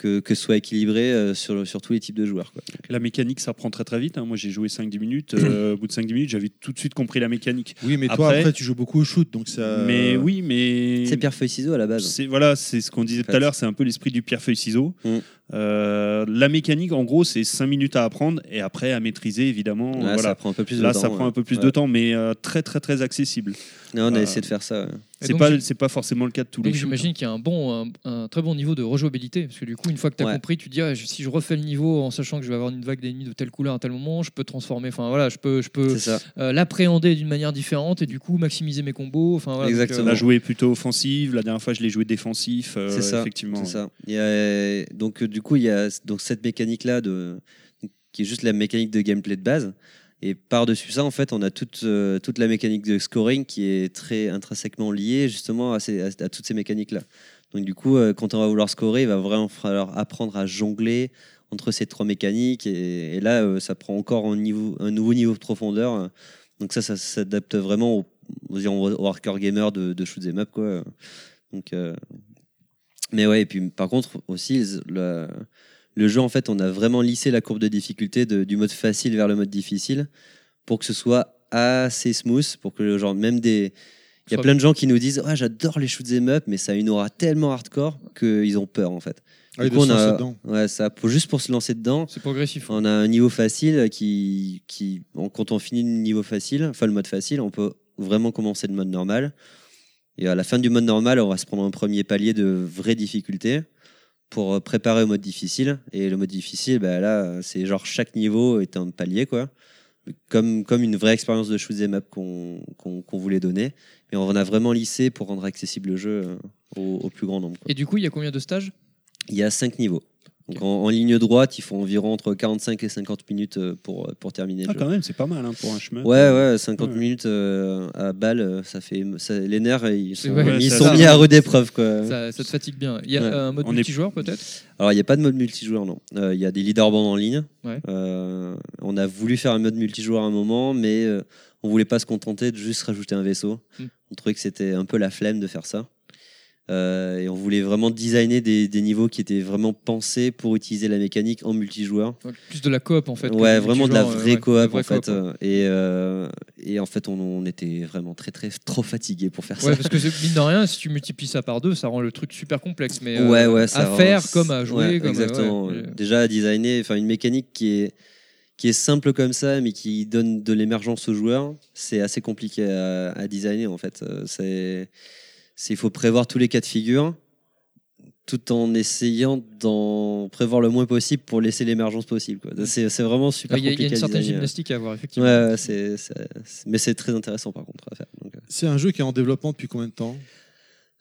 que, que ce soit équilibré euh, sur, sur tous les types de joueurs. Quoi. La mécanique, ça prend très très vite. hein. Moi, j'ai joué 5-10 minutes. euh, (clears throat) au bout de 5-10 minutes, j'avais tout de suite compris la mécanique. Oui, mais toi Après- tu joues beaucoup au shoot donc ça. Mais oui, mais. C'est pierre feuille ciseaux à la base. C'est voilà, c'est ce qu'on disait tout à l'heure, c'est un peu l'esprit du pierre feuille ciseau. Mm. Euh, la mécanique, en gros, c'est 5 minutes à apprendre et après à maîtriser, évidemment. Là, voilà. ça prend un peu plus de Là, temps. ça prend un peu plus Ouais. de temps, mais euh, très très très accessible. Non, on a Euh, essayé de faire ça. ouais. Et C'est pas c'est pas forcément le cas de tous les shoots. j'imagine qu'il y a un bon, un, un très bon niveau de rejouabilité parce que du coup une fois que tu as Ouais. compris, tu te dis ah, je- si je refais le niveau en sachant que je vais avoir une vague d'ennemis de telle couleur à tel moment, je peux transformer, enfin voilà, je peux, je peux euh, l'appréhender d'une manière différente et du coup maximiser mes combos. Enfin voilà, Exactement. On a joué plutôt offensif. La dernière fois, je l'ai joué défensif. euh, C'est ça, Effectivement. C'est ça. Il y a- donc, euh, du coup, il y a donc, cette mécanique-là, de, qui est juste la mécanique de gameplay de base. Et par-dessus ça, en fait, on a toute, euh, toute la mécanique de scoring qui est très intrinsèquement liée justement à, ces- à- toutes ces mécaniques-là. Donc, du coup, euh, quand on va vouloir scorer, il va vraiment falloir apprendre à jongler entre ces trois mécaniques. Et, là, euh, ça prend encore un, niveau, un nouveau niveau de profondeur. Donc, ça, ça s'adapte vraiment au, on va dire, au hardcore gamer de, de shoot 'em up. Quoi. Donc, Mais ouais, et puis par contre aussi le, le jeu en fait, on a vraiment lissé la courbe de difficulté de- du mode facile vers le mode difficile pour que ce soit assez smooth, pour que genre même des il y a plein de gens qui nous disent ouais j'adore les shoot 'em up mais ça a une aura tellement hardcore qu'ils ont peur en fait. Ah, Du de coup, se on lancer a- dedans. Ouais, ça pour juste pour se lancer dedans. C'est progressif. On a un niveau facile qui, qui on- quand on finit le niveau facile, enfin le mode facile, on peut vraiment commencer le mode normal. Et à la fin du mode normal, on va se prendre un premier palier de vraie difficulté pour euh, préparer au mode difficile. Et le mode difficile, bah là, c'est genre chaque niveau est un palier, quoi. Comme, comme une vraie expérience de shoot 'em up qu'on voulait donner. Mais on a vraiment lissé pour rendre accessible le jeu euh, au, au plus grand nombre. quoi. Et du coup, il y a combien de stages? Il y a cinq niveaux. Donc en, en ligne droite, il faut environ entre 45 et 50 minutes euh, pour, pour terminer Ah, le jeu. quand même, c'est pas mal hein, pour un chemin. Ouais, ouais, 50 Ouais. minutes euh, à balle, euh, ça fait. ça- les nerfs, ils sont, Ouais, ils ça- sont ça- mis à rude épreuve. Quoi. ça, ça te fatigue bien. Il y a Ouais. un mode On est- multijoueur peut-être? Alors, il n'y a pas de mode multijoueur, non. Euh, Il y a des leaderboards en ligne. Ouais. Euh, on a voulu faire un mode multijoueur à un moment, mais euh, on voulait pas se contenter de juste rajouter un vaisseau. Mm. On trouvait que c'était un peu la flemme de faire ça. Euh, et on voulait vraiment designer des, des niveaux qui étaient vraiment pensés pour utiliser la mécanique en multijoueur. Plus de la coop en fait. ouais, vraiment de la euh, vraie ouais, coop en vraie fait. euh, et, euh, et en fait, on, on était vraiment très très trop fatigués pour faire Ouais, ça. parce que mine de rien, si tu multiplies ça par deux, ça rend le truc super complexe. Mais euh, ouais, ouais, ça à rend- faire comme à jouer. Ouais, comme, euh, exactement. Déjà à designer, enfin une mécanique qui est qui est simple comme ça, mais qui donne de l'émergence aux joueurs, c'est assez compliqué à, à designer en fait. Euh, C'est c'est- il faut prévoir tous les cas de figure, tout en essayant d'en prévoir le moins possible pour laisser l'émergence possible. C'est vraiment super Il y, a- il y compliqué a une certaine gymnastique à avoir, Ouais, effectivement. ouais, mais c'est très intéressant par contre à faire. donc, euh. C'est un jeu qui est en développement depuis combien de temps?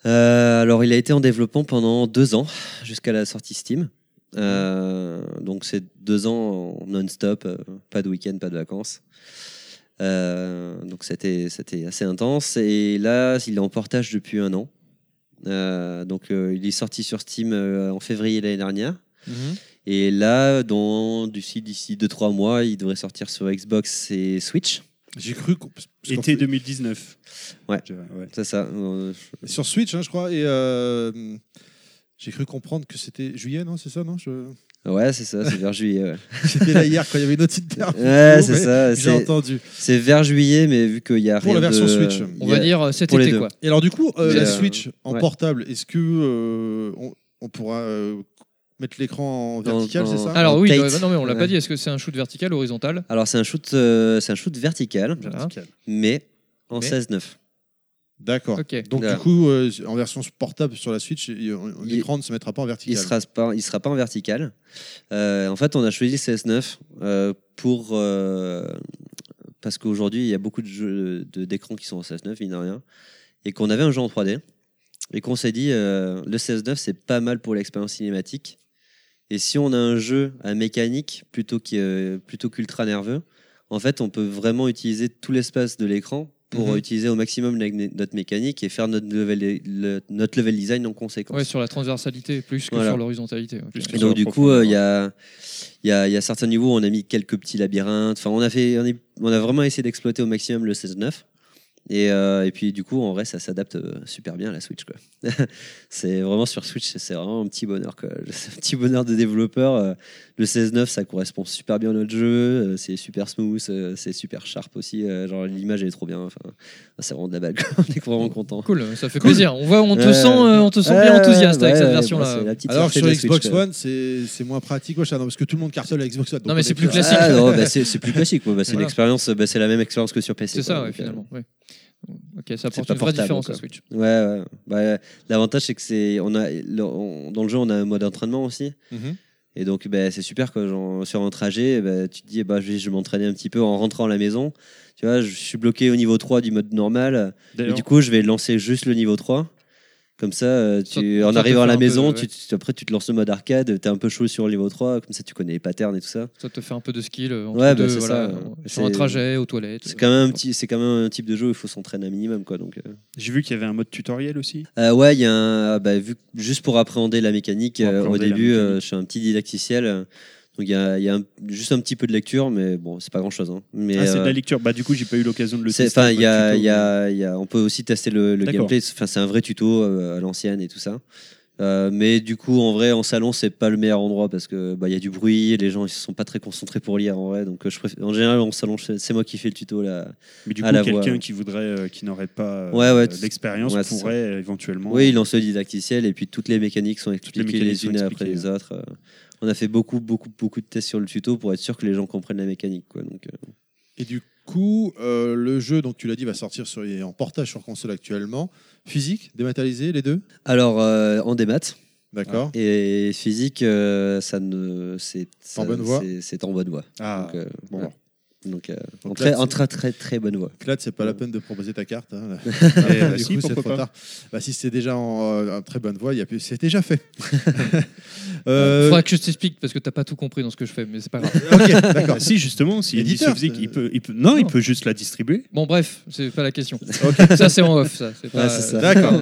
Euh, alors, il a été en développement pendant deux ans, jusqu'à la sortie Steam. Euh, donc, c'est deux ans non-stop, pas de week-end, pas de vacances. Euh, donc, c'était c'était assez intense. Et là, il est en portage depuis un an. Euh, donc, euh, il est sorti sur Steam euh, en février l'année dernière. Et là, dans d'ici d'ici deux trois mois, il devrait sortir sur Xbox et Switch. J'ai cru. Été fait- 2019. Ouais. Ouais. C'est ça. Euh, Sur Switch, hein, je crois. Et euh, j'ai cru comprendre que c'était juillet, non C'est ça, non Je- Ouais, c'est ça. C'est vers juillet. ouais. (laughs) J'étais là hier quand il y avait une autre interview. Ouais, c'est ça. J'ai entendu. C'est vers juillet, mais vu qu'il y a Pour rien la version de- Switch. On va dire euh, cet été, quoi. Et alors, du coup, euh, la euh, Switch en ouais. portable, est-ce que euh, on, on pourra euh, mettre l'écran en vertical, c'est ça? Alors En oui, euh, non mais on l'a Ouais. pas dit. Est-ce que c'est un shoot vertical, horizontal? Alors c'est un shoot, euh, c'est un shoot vertical, mais en Mais- 16-9. D'accord. Ok. Donc, du coup, euh, en version portable sur la Switch, il- Il- l'écran ne se mettra pas en Il vertical. sera pas, il sera pas en vertical. Euh, en fait, on a choisi 16-9 euh, pour euh, parce qu'aujourd'hui il y a beaucoup de jeux de- d'écrans qui sont en 16-9 mine de rien, et qu'on avait un jeu en 3D et qu'on s'est dit euh, le 16-9 c'est pas mal pour l'expérience cinématique. Et si on a un jeu à mécanique plutôt que plutôt qu'ultra nerveux, en fait, on peut vraiment utiliser tout l'espace de l'écran pour Mhm. utiliser au maximum la- notre mécanique et faire notre level, le- notre level design en conséquence. Ouais, sur la transversalité plus que Voilà. sur l'horizontalité. Et donc du coup, euh, il y, a, il y, a, il y a certains niveaux où on a mis quelques petits labyrinthes. Enfin, on a, fait, on, est- on a vraiment essayé d'exploiter au maximum le 16-9. Et, euh, et puis du coup, en vrai, ça s'adapte euh, super bien à la Switch. quoi. (laughs) c'est vraiment sur Switch, c'est vraiment un petit bonheur. Quoi. C'est (laughs) un petit bonheur de développeur. Le 16-9, ça correspond super bien à notre jeu. euh, C'est super smooth, euh, c'est super sharp aussi. euh, Genre l'image elle est trop bien. Enfin, c'est vraiment de la balle. (laughs) on est vraiment content. Cool, ça fait plaisir. On voit, on te sent, euh, on te sent bien Ouais, enthousiaste avec cette ouais, version bah, c'est Alors sur Switch, Xbox. One, c'est c'est moins pratique, ouais, ça, non, parce que tout le monde cartonne la Xbox One. Non, mais on c'est est plus plus- classique. Ah non, bah, c'est c'est plus classique. quoi. Bah, c'est Voilà. l'expérience, bah, c'est la même expérience que sur PC. C'est quoi. ça, ouais, finalement. ouais. Ok, ça c'est apporte pas une vraie portable, différence quoi. à Switch. Ouais, ouais. Bah, L'avantage, c'est que c'est, on a, le- on- dans le jeu, on a un mode entraînement aussi. Mhm. Et donc, bah, c'est super. Genre, sur un trajet, bah, tu te dis, bah, je vais, je m'entraîner un petit peu en rentrant à la maison. Tu vois, je suis bloqué au niveau 3 du mode normal. Et du coup, je vais lancer juste le niveau 3. Comme ça, euh, tu, ça en arrivant à la peu, maison, ouais. tu, tu- après, tu te lances le mode arcade. T'es un peu chaud sur le niveau 3. Comme ça, tu connais les patterns et tout ça. Ça te fait un peu de skill euh, entre Ouais, bah, deux, c'est voilà, ça. euh, sur un trajet, aux toilettes. C'est quand même un petit, c'est quand même un type de jeu où il faut s'entraîner un minimum, quoi. Donc, euh. J'ai vu qu'il y avait un mode tutoriel aussi. Euh, ouais, il y a un, bah, vu, juste pour appréhender la mécanique, euh, au début, mécanique. euh, je suis un petit didacticiel. Euh, donc il y a, il y a un- juste un petit peu de lecture, mais bon, c'est pas grand chose. Mais, Ah, c'est de euh, la lecture. Bah, du coup, j'ai pas eu l'occasion de le tester. enfin, il y a, tuto. y a, il y a- on peut aussi tester le, le gameplay. Enfin, c'est un vrai tuto euh, à l'ancienne et tout ça. Euh, mais du coup, en vrai, en salon, c'est pas le meilleur endroit parce que bah, il y a du bruit, les gens ils sont pas très concentrés pour lire en vrai. Donc, euh, je préfère- en général, en salon, c'est moi qui fais le tuto là. Mais du coup, quelqu'un qui voudrait, euh, qui n'aurait pas euh, Ouais, ouais, euh, l'expérience ouais, pourrait euh, éventuellement. Oui, il lance le didacticiel et puis toutes les mécaniques sont expliquées les, mécaniques sont unes après les autres. Euh, On a fait beaucoup, beaucoup, beaucoup de tests sur le tuto pour être sûr que les gens comprennent la mécanique. Quoi. Donc, euh, Et du coup, euh, le jeu, donc tu l'as dit, va sortir sur, en portage sur console actuellement. Physique, dématérialisé, les deux? Alors, euh, en démat D'accord. et physique, ça ne, c'est, en bonne voie? c'est- en bonne voie. Ah, Donc, bon. voilà. Donc, euh, en, très, là, en c'est- très, très, très bonne voie. Claude, c'est pas la peine de proposer ta carte. hein, (laughs) bah, du si, coup, c'est trop tard. Bah, si c'est déjà en, euh, en très bonne voie, il y a plus... c'est déjà fait. (laughs) Euh, Faudra que je t'explique parce que t'as pas tout compris dans ce que je fais, mais c'est pas grave. (laughs) ok, d'accord. Ah, si, justement, si Éditeur, c'est- il peut, il peut- non, il peut juste la distribuer. Bon, bref, c'est pas la question. Ça, c'est en off, ça. C'est pas, Ouais, c'est ça. D'accord.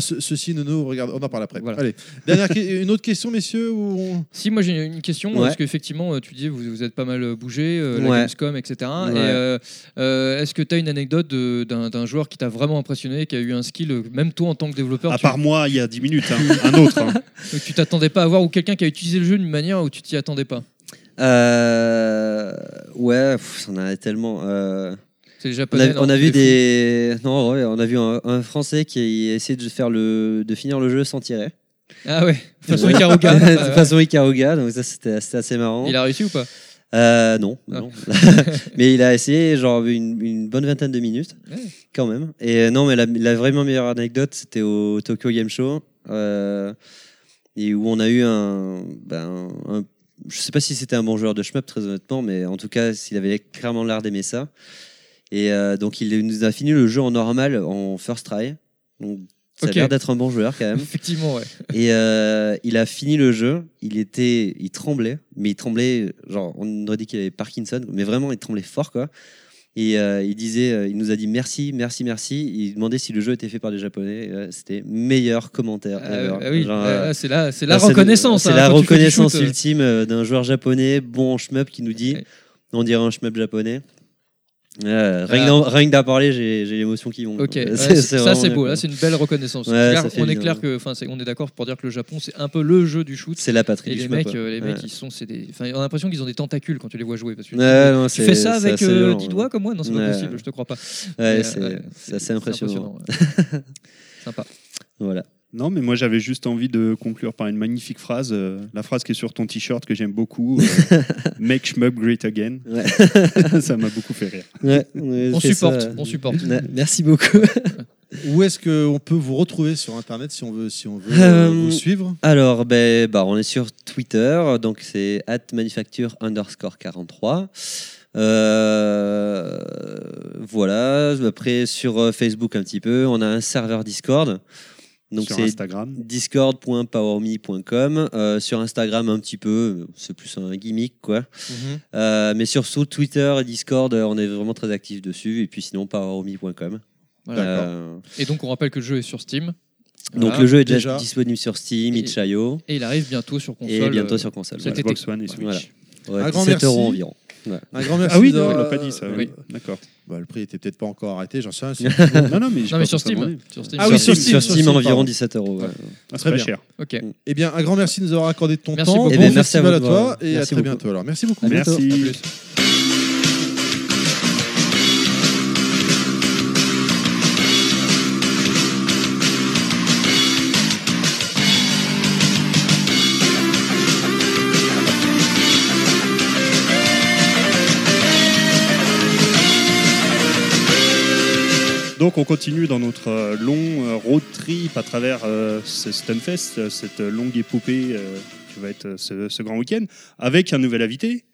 ce- ceci, nous, nous, regarde, on en parle après. Voilà. Allez, dernière, que- une autre question, messieurs ou on- Si, moi j'ai une question, Ouais. parce qu'effectivement, euh, tu dis vous, vous êtes pas mal bougé, euh, Ouais. Gamescom, etc. Et euh, euh, est-ce que tu as une anecdote d'un joueur qui t'a vraiment impressionné, qui a eu un skill, même toi en tant que développeur, À tu, part moi, il y a 10 minutes, hein. (laughs) un autre. hein. que tu t'attendais pas à voir, ou quelqu'un qui a utilisé le jeu d'une manière où tu t'y attendais pas? Euh, ouais, pff, on en a tellement. euh, C'est On a, on vu des non ouais, on a vu un, un français qui a essayé de faire le de finir le jeu sans tirer. Ah ouais, façon Ikaruga. (laughs) de façon Ikaruga donc ça c'était assez marrant Il a réussi ou pas? Euh, non, Ah. non. (laughs) mais il a essayé genre une, une bonne vingtaine de minutes Ouais. quand même et euh, non mais la, la vraiment meilleure anecdote c'était au Tokyo Game Show euh, et où on a eu un, ben, un je sais pas si c'était un bon joueur de shmup très honnêtement mais en tout cas s'il avait clairement l'air d'aimer ça et euh, donc il nous a fini le jeu en normal en first try donc ça Ok. a l'air d'être un bon joueur quand même (laughs) Effectivement, ouais. et euh, il a fini le jeu. Il était, il tremblait, mais il tremblait, genre, on aurait dit qu'il avait Parkinson, mais vraiment, il tremblait fort, quoi. Et euh, il disait, euh, il nous a dit merci, merci, merci. Il demandait si le jeu était fait par des Japonais. C'était meilleur commentaire. Ah, ah oui, Genre, euh, euh, c'est la, c'est la c'est- reconnaissance. C'est hein, la reconnaissance ultime d'un joueur japonais bon en shmup qui nous dit, Ouais. on dirait un shmup japonais. Euh, rien que d'en- parler, j'ai l'émotion qui monte. Ok, Euh, (laughs) ouais, ça c'est beau. Là, c'est une belle reconnaissance. Ouais, clair- on est bien. clair que, enfin, on est d'accord pour dire que le Japon c'est un peu le jeu du shoot. C'est la patrie Et du les mecs, euh, les Ouais. mecs, ils sont, c'est des, enfin, on a l'impression qu'ils ont des tentacules quand tu les vois jouer. Parce que tu- non, fais ça avec assez euh, violent, 10 ouais. doigts comme moi? Non, c'est pas possible. Je te crois pas. C'est euh, assez impressionnant. impressionnant. (laughs) Sympa. Voilà. Non, mais moi j'avais juste envie de conclure par une magnifique phrase, euh, la phrase qui est sur ton t-shirt que j'aime beaucoup, euh, (laughs) Make Shmup Great Again. Ouais. (laughs) ça m'a beaucoup fait rire. Ouais, ouais, On supporte, ça. on supporte. Ouais, Merci beaucoup. Où est-ce qu'on peut vous retrouver sur Internet si on veut, si on veut Euh, vous suivre? Alors, ben, bah, on est sur Twitter, donc c'est at manufacture underscore 43. Euh, voilà. Après, sur Facebook un petit peu, on a un serveur Discord. Donc sur c'est Instagram. discord.powerme.com. Euh, sur Instagram un petit peu, c'est plus un gimmick quoi. Mhm. Euh, mais surtout Twitter et Discord, euh, on est vraiment très actifs dessus. Et puis sinon powerme.com. Voilà. Euh, Et donc, on rappelle que le jeu est sur Steam. donc Voilà. le jeu est déjà, déjà. disponible sur Steam, Et- itch.io Et il arrive bientôt sur console. et bientôt sur console. Voilà. Xbox One et Switch. Voilà. Ouais, Un grand 17 euros merci. Environ. Un grand merci. Ah oui, de- non, on l'a pas dit ça. euh, Oui, d'accord. bah, le prix était peut-être pas encore arrêté, j'en sais rien. c'est- (laughs) Non, non, mais, j'ai Non, mais sur Steam. Sur Steam. Ah oui, sur, sur Steam, Steam, sur environ Steam, 17 euros. ouais. Ah, Très pas bien. cher. Ok. Eh bien, un grand merci de nous avoir accordé de ton Merci temps. beaucoup. Bon Eh bien, merci à festival à, vous. toi et à Merci très beaucoup. bientôt. Alors, merci beaucoup. À bientôt. Merci. À plus. Donc on continue dans notre euh, long euh, road trip à travers euh, ce Stunfest, cette longue épopée euh, qui va être ce, ce grand week-end, avec un nouvel invité.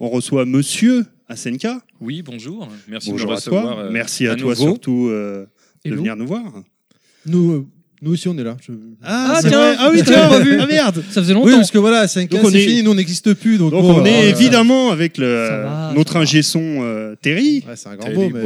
On reçoit Monsieur Asenka. Oui, bonjour. Merci Bonjour de me à toi. recevoir. euh, Merci à, à toi nouveau. surtout euh, de venir nous voir. Nous, euh, nous aussi, on est là. Je- Ah, c'est tiens, vrai. ah oui, (laughs) tiens, pas vu. ah merde. Ça faisait Oui, longtemps. parce que voilà, 5 Donc ans, on c'est est- fini, nous on n'existe plus. Donc, Donc bon, on est euh, évidemment avec le, Ça va, notre ingé son euh, Terry, Ouais, c'est un grand mot, mais.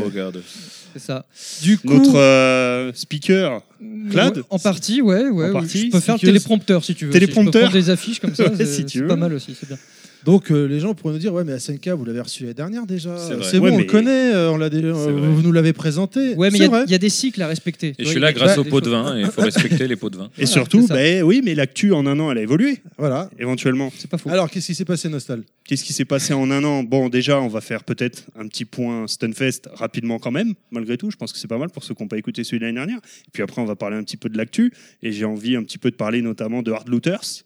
C'est ça. Du coup, notre euh, speaker. Clad Ouais, En partie, ouais. ouais En oui. partie, Je peux faire le téléprompteur si tu veux. aussi. Je Téléprompteur. peux prendre des affiches comme ça. (laughs) Ouais, c'est si tu c'est veux. pas mal aussi, c'est bien. Donc euh, les gens pourraient nous dire ouais mais SNK vous l'avez reçu l'année dernière déjà. C'est vrai. C'est bon, Ouais, on mais- le connaît, euh, on l'a déjà, euh, vous nous l'avez présenté. Ouais, mais il y, a- y des cycles à respecter. Et je suis là grâce bah, aux pots de vin et il faut respecter les pots de vin. Et Voilà, surtout, ben oui, mais l'actu en un an, elle a évolué, Voilà. éventuellement. C'est pas faux. Alors qu'est-ce qui s'est passé Nostal? Qu'est-ce qui s'est passé en un an? Bon, déjà, on va faire peut-être un petit point Stunfest rapidement quand même, malgré tout. Je pense que c'est pas mal pour ceux qui n'ont pas écouté celui de l'année dernière. Et puis après, on va parler un petit peu de l'actu. Et j'ai envie un petit peu de parler notamment de Hard Looters.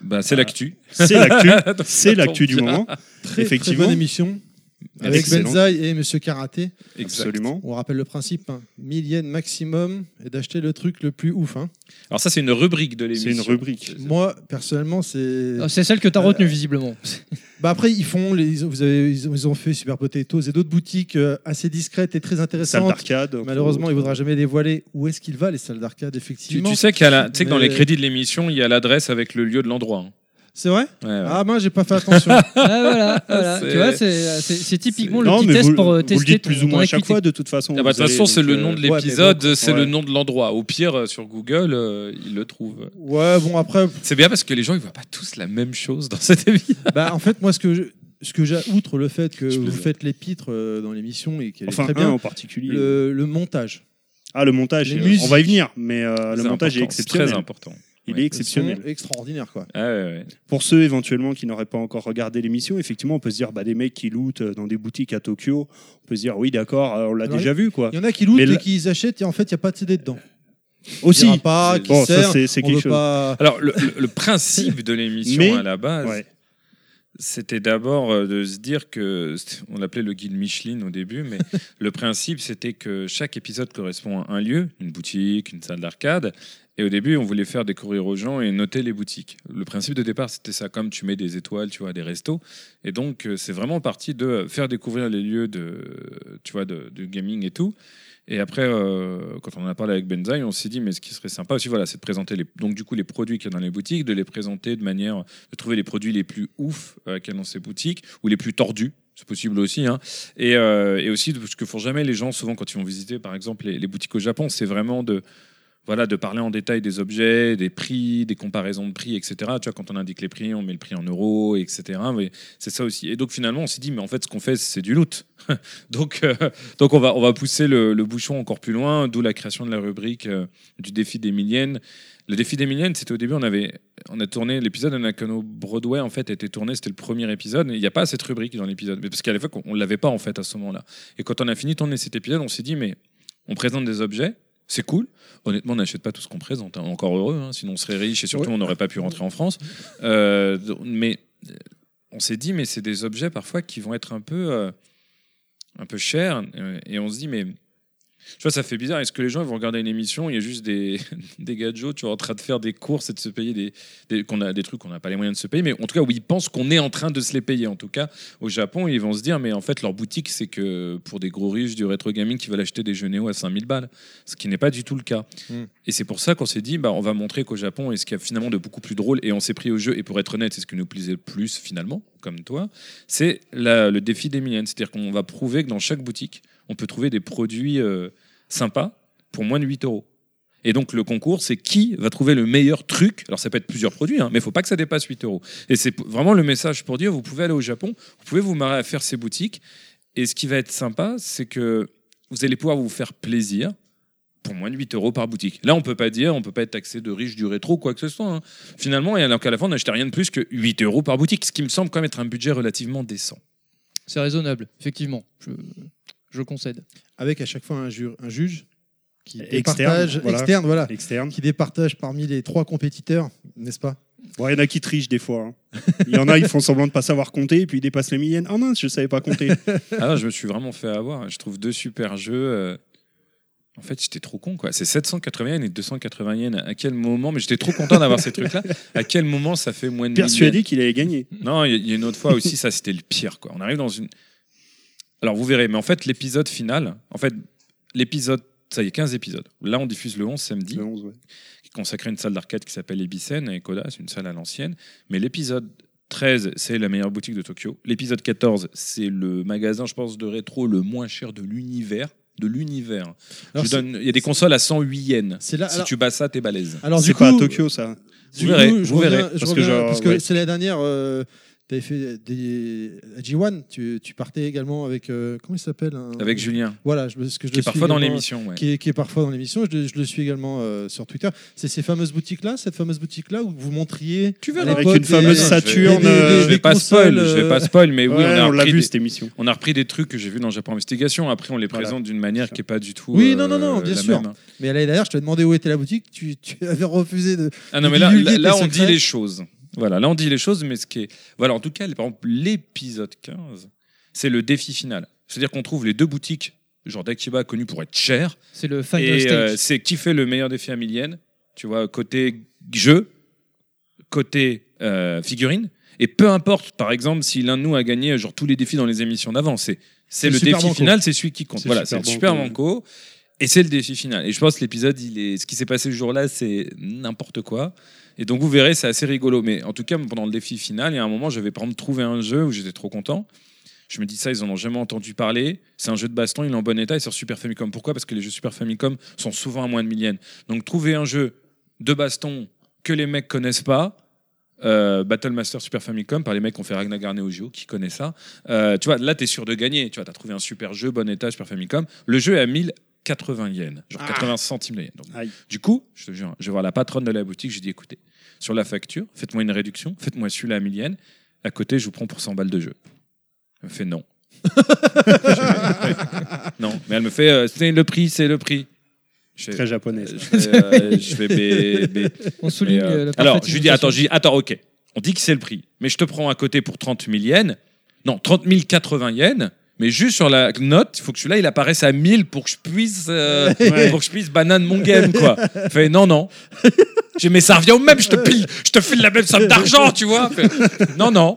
Bah, c'est l'actu. C'est l'actu. (laughs) C'est l'actu du moment. Très, Effectivement. très bonne émission. Avec Excellent. Benzaï et Monsieur Karaté. Absolument. On rappelle le principe, hein. 1000 yens maximum et d'acheter le truc le plus ouf. hein. Alors ça, c'est une rubrique de C'est l'émission. une rubrique. Moi, personnellement, c'est... Ah, C'est celle que tu as retenue, visiblement. (laughs) Bah après, ils font, les, vous avez, ils, ont, fait Super Potatoes et d'autres boutiques euh, assez discrètes et très intéressantes. d'arcade. Malheureusement, il ne voudra jamais dévoiler où est-ce qu'il va, les salles d'arcade, effectivement. tu sais, a la- tu sais que dans Mais- les crédits de l'émission, il y a l'adresse avec le lieu de l'endroit. hein. C'est vrai Ouais, ouais. Ah ben, j'ai pas fait attention. (laughs) Ah, voilà, voilà. C'est- tu vois, c'est typiquement le Non, petit test vous, pour euh, vous tester le dites ton- plus ou moins à chaque fois, de toute façon. Ah bah, de toute façon, c'est le nom de l'épisode, c'est ouais. le nom de l'endroit. Au pire, euh, sur Google, euh, ils le trouvent. ouais, bon, après, C'est bien parce que les gens, ils voient pas tous la même chose dans cette émission. (laughs) bah, en fait, moi, ce que je- ce que j'ai, outre le fait que vous faites l'épître dans l'émission et qu'elle Enfin, est très bien, en particulier. le, le montage. Ah, le montage, on va y venir, mais euh, le montage est important, exceptionnel. très important. Il Ouais. est exceptionnel. Extraordinaire, quoi. Ah, ouais, ouais. Pour ceux éventuellement qui n'auraient pas encore regardé l'émission, effectivement, on peut se dire, bah, des mecs qui lootent euh, dans des boutiques à Tokyo, on peut se dire, oui, d'accord, euh, on l'a Alors, déjà vu, quoi. Il y en a qui lootent Mais là- et qui achètent et en fait, il n'y a pas de CD dedans. Aussi, Il y aura pas, qui bon, ça, sert, c'est c'est on quelque veut chose. pas... Alors, le, le- le principe de l'émission Mais- à la base, Ouais. c'était d'abord euh, de se dire que, on l'appelait le guide Michelin au début, mais (laughs) le principe c'était que chaque épisode correspond à un lieu, une boutique, une salle d'arcade. Et au début, on voulait faire découvrir aux gens et noter les boutiques. Le principe de départ, c'était ça, comme tu mets des étoiles, tu vois, des restos. Et donc, euh, c'est vraiment parti de faire découvrir les lieux de, tu vois, de, gaming et tout. Et après, euh, quand on en a parlé avec Benzaï, on s'est dit, mais ce qui serait sympa aussi, voilà, c'est de présenter les, donc du coup les produits qu'il y a dans les boutiques, de les présenter de manière, de trouver les produits les plus ouf euh, qu'il y a dans ces boutiques ou les plus tordus. C'est possible aussi. Hein. Et, et aussi, parce que font jamais les gens, souvent quand ils vont visiter, par exemple, les boutiques au Japon, c'est vraiment de, voilà, de parler en détail des objets, des prix, des comparaisons de prix, etc. Tu vois, quand on indique les prix, on met le prix en euros, etc. C'est ça aussi. Et donc finalement, on s'est dit, mais en fait, ce qu'on fait, c'est du loot. (laughs) donc, euh, donc on va, on va pousser le, bouchon encore plus loin, d'où la création de la rubrique euh, du défi des milliennes. Le défi des milliennes, c'était au début, on avait, on a tourné l'épisode de Nakano Broadway, en fait, a été tourné, c'était le premier épisode. Il n'y a pas cette rubrique dans l'épisode, mais parce qu'à l'époque, on ne l'avait pas en fait à ce moment-là. Et quand on a fini de tourner cet épisode, on s'est dit, mais on présente des objets, c'est cool. Honnêtement, on n'achète pas tout ce qu'on présente. hein. Encore heureux, hein, sinon on serait riche et surtout on n'aurait pas pu rentrer en France. Euh, mais on s'est dit, mais c'est des objets parfois qui vont être un peu, euh, un peu chers. euh, et on se dit, mais tu vois, ça fait bizarre. Est-ce que les gens ils vont regarder une émission Il y a juste des, (laughs) des gadgets, tu vois, en train de faire des courses et de se payer des, des, qu'on a, des trucs qu'on n'a pas les moyens de se payer. Mais en tout cas, où ils pensent qu'on est en train de se les payer. En tout cas, au Japon, ils vont se dire, mais en fait, leur boutique, c'est que pour des gros riches du rétro gaming qui veulent acheter des jeux Néo à 5000 balles. Ce qui n'est pas du tout le cas. Mm. Et c'est pour ça qu'on s'est dit, bah, on va montrer qu'au Japon, et ce qu'il y a finalement de beaucoup plus drôle, et on s'est pris au jeu, et pour être honnête, c'est ce qui nous plaisait le plus finalement, comme toi, c'est le défi des millions. C'est-à-dire qu'on va prouver que dans chaque boutique, on peut trouver des produits euh, sympas pour moins de 8 euros. Et donc le concours, c'est qui va trouver le meilleur truc. Alors ça peut être plusieurs produits, hein, mais il faut pas que ça dépasse 8 euros. Et c'est vraiment le message pour dire, vous pouvez aller au Japon, vous pouvez vous marrer à faire ces boutiques. Et ce qui va être sympa, c'est que vous allez pouvoir vous faire plaisir pour moins de 8 euros par boutique. Là, on peut pas dire, on peut pas être taxé de riche du rétro, quoi que ce soit. hein. Finalement, alors qu'à la fin, on n'achetait rien de plus que 8 euros par boutique, ce qui me semble quand même être un budget relativement décent. C'est raisonnable, effectivement. Je concède. Avec à chaque fois un, ju- un juge qui Externe, départage, voilà. externe, voilà, Externe. qui départage parmi les trois compétiteurs, n'est-ce pas? Bon, il y en a qui trichent des fois. hein. Il y en a, ils font semblant de pas savoir compter, et puis ils dépassent les milliennes. Ah mince, je savais pas compter. (laughs) Ah non, je me suis vraiment fait avoir. Je trouve deux super jeux. euh, En fait, j'étais trop con, quoi. C'est 780 yens et 280 yens. À quel moment Mais j'étais trop content d'avoir ces trucs-là. À quel moment ça fait moins de 1000 yens Persuadé qu'il allait gagner. Non, il y a- il y, a une autre fois aussi, ça c'était le pire. Quoi. On arrive dans une. Alors vous verrez, mais en fait, l'épisode final, en fait, l'épisode, ça y est, 15 épisodes. Là, on diffuse le 11 samedi, Le 11, ouais. qui est consacré à une salle d'arcade qui s'appelle Ebisen et Koda, c'est une salle à l'ancienne. Mais l'épisode 13, c'est la meilleure boutique de Tokyo. L'épisode 14, c'est le magasin, je pense, de rétro le moins cher de l'univers. De l'univers. Il y a des consoles à 108 yens. Là. Si alors- tu bats ça, t'es balèze. alors, du C'est coup, pas à Tokyo, ça. Vous verrez, je vous reviens- verrez, je parce que reviens- genre, parce que ouais. c'est l'année dernière. euh, avais fait des à G1, tu, tu partais également avec euh, comment il s'appelle Avec Julien, Voilà, je, ce que je qui le est suis parfois dans également, l'émission. ouais. Qui est, qui est parfois dans l'émission. Je, le- je le suis également euh, sur Twitter. C'est ces fameuses boutiques-là, cette fameuse boutique-là où vous montriez. Tu à verras. Avec l'époque une fameuse des- Saturn, des- des- euh, des- Je vais des pas spoil, consoles, je vais pas euh, spoil, mais oui, Ouais, on a on l'a repris vu des- cette émission. On a repris des trucs que j'ai vus dans Japon Investigation. Après, on les Voilà. présente d'une manière qui est pas du tout. Oui, euh, non, non, non, bien la sûr. même. Mais l'année dernière, je te demandé où était la boutique. Tu, tu avais refusé de. Ah non, mais là, divulguer on dit secrets. les choses. Voilà, là, on dit les choses, mais ce qui est. Voilà, en tout cas, par exemple, l'épisode 15, c'est le défi final. C'est-à-dire qu'on trouve les deux boutiques, genre d'Akiba, connues pour être chères. C'est le final Et euh, c'est qui fait le meilleur défi à millienne, tu vois, côté jeu, côté euh, figurine. Et peu importe, par exemple, si l'un de nous a gagné genre tous les défis dans les émissions d'avant, c'est le défi banco. final, c'est celui qui compte. Voilà, c'est super le super banco. Et c'est le défi final. Et je pense que l'épisode, il est, ce qui s'est passé ce jour-là, c'est n'importe quoi. Et donc vous verrez, c'est assez rigolo. Mais en tout cas, pendant le défi final, il y a un moment, j'avais par exemple trouvé un jeu où j'étais trop content. Je me dis ça, ils en ont jamais entendu parler. C'est un jeu de baston, il est en bon état, et sur Super Famicom. Pourquoi? Parce que les jeux Super Famicom sont souvent à moins de 1000 yens. Donc trouver un jeu de baston que les mecs connaissent pas, euh, Battle Master Super Famicom par les mecs qui ont fait Ragnar Geo qui connaissent ça. Euh, tu vois, là tu es sûr de gagner. Tu vois, as trouvé un super jeu, bon état Super Famicom. Le jeu est à 1080 yens, genre 80 centimes de yens. Donc, du coup, je te jure, je vais voir la patronne de la boutique, j'ai dit écoutez, sur la facture, faites-moi une réduction, faites-moi celui-là à 1000 yens. À côté, je vous prends pour 100 balles de jeu. Elle me fait non. (laughs) non, mais elle me fait euh, c'est le prix, c'est le prix. Je fais- Très japonais. ça. je fais, euh, je fais, On souligne mais, euh, euh, la alors, je lui dis, attends, je dis, attends, ok. On dit que c'est le prix, mais je te prends à côté pour 30 000 yens. Non, 30 080 yens. Mais juste sur la note, il faut que celui-là, il apparaisse à 1000 pour que je puisse, euh, (laughs) Ouais. pour que je puisse banane mon game, quoi. (laughs) Fait, non, non. J'ai, mais ça revient au même, je te pile, je te file la même somme d'argent, tu vois. Fait, non, non.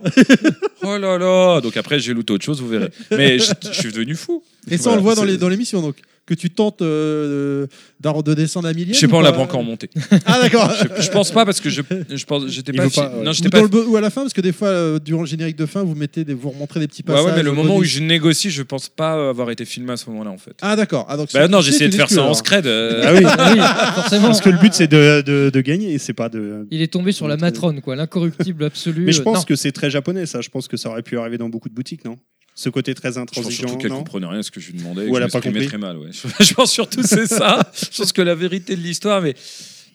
Oh là là. Donc après, j'ai looté autre chose, vous verrez. Mais je, je suis devenu fou. Et ça, Voilà, on le voit dans c'est- les- dans l'émission, donc. Que tu tentes euh, de, de descendre à milliers. Je sais pas, on l'a pas encore monté. Ah, d'accord. Je, je pense pas parce que je, je pense, j'étais pas, pas, ouais. non, Ou, pas le ou à la fin, parce que des fois, euh, durant le générique de fin, vous mettez des, vous remontrez des petits Ouais, passages. ouais, mais le moment où je négocie, je pense pas avoir été filmé à ce moment-là, en fait. Ah, d'accord. Ah, donc Bah non, essayé de faire ça en scred. euh, Ah oui, Ah oui, (laughs) forcément. parce que le but c'est de, de, de gagner, c'est pas de. Il est tombé sur la matrone, quoi, l'incorruptible absolu. Mais je Euh, pense que c'est très japonais, ça. Je pense que ça aurait pu arriver dans beaucoup de boutiques, non? Ce côté très Je pense intransigeant. surtout qu'elle comprenait rien à ce que je lui demandais. Ou elle je a pas compris. très mal, ouais. (laughs) Je pense surtout c'est ça. Je pense que la vérité de l'histoire, mais.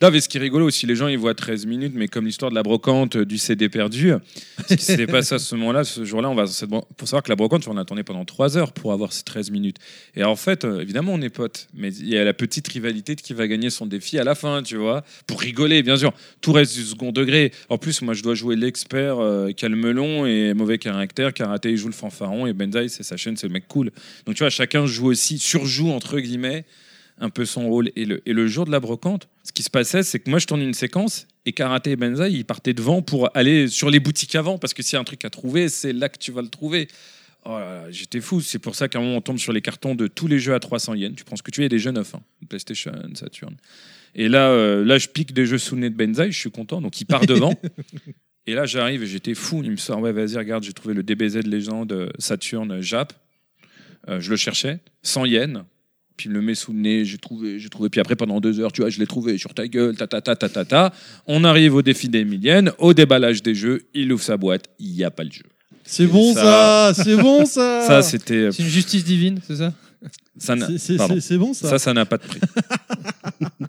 Non, ce qui est rigolo aussi, les gens ils voient 13 minutes, mais comme l'histoire de la brocante euh, du CD perdu, ce qui s'était passé à ce moment-là, ce jour-là, on va pour savoir que la brocante, on attendait pendant 3 heures pour avoir ces 13 minutes. Et en fait, euh, évidemment, on est potes, mais il y a la petite rivalité de qui va gagner son défi à la fin, tu vois, pour rigoler, bien sûr. Tout reste du second degré. En plus, moi, je dois jouer l'expert euh, a melon et mauvais caractère. Karaté, il joue le fanfaron et Benzai, c'est sa chaîne, c'est le mec cool. Donc, tu vois, chacun joue aussi, surjoue, entre guillemets, un peu son rôle. Et le, et le jour de la brocante, ce qui se passait, c'est que moi, je tournais une séquence et Karaté et Benzai, ils partaient devant pour aller sur les boutiques avant, parce que s'il y a un truc à trouver, c'est là que tu vas le trouver. Oh j'étais fou. C'est pour ça qu'à un moment, on tombe sur les cartons de tous les jeux à 300 yens. Tu prends ce que tu a des jeux neufs. hein. PlayStation, Saturn. Et là, euh, là, je pique des jeux nez de Benzai, je suis content. Donc, il part devant. (laughs) et là, j'arrive et j'étais fou. Il me sort, ouais, vas-y, regarde, j'ai trouvé le DBZ Légende euh, Saturn Jap. Euh, je le cherchais, 100 yens. Puis il me le met sous le nez, j'ai trouvé, j'ai trouvé. Puis après, pendant deux heures, tu vois, je l'ai trouvé sur ta gueule, ta ta ta ta ta ta. On arrive au défi des milliennes, au déballage des jeux, il ouvre sa boîte, il n'y a pas le jeu. C'est bon, ça. C'est bon, ça. (laughs) Ça, c'était. C'est une justice divine, c'est ça? Ça n'a C'est- bon, ça. ça, ça n'a pas de prix. (laughs)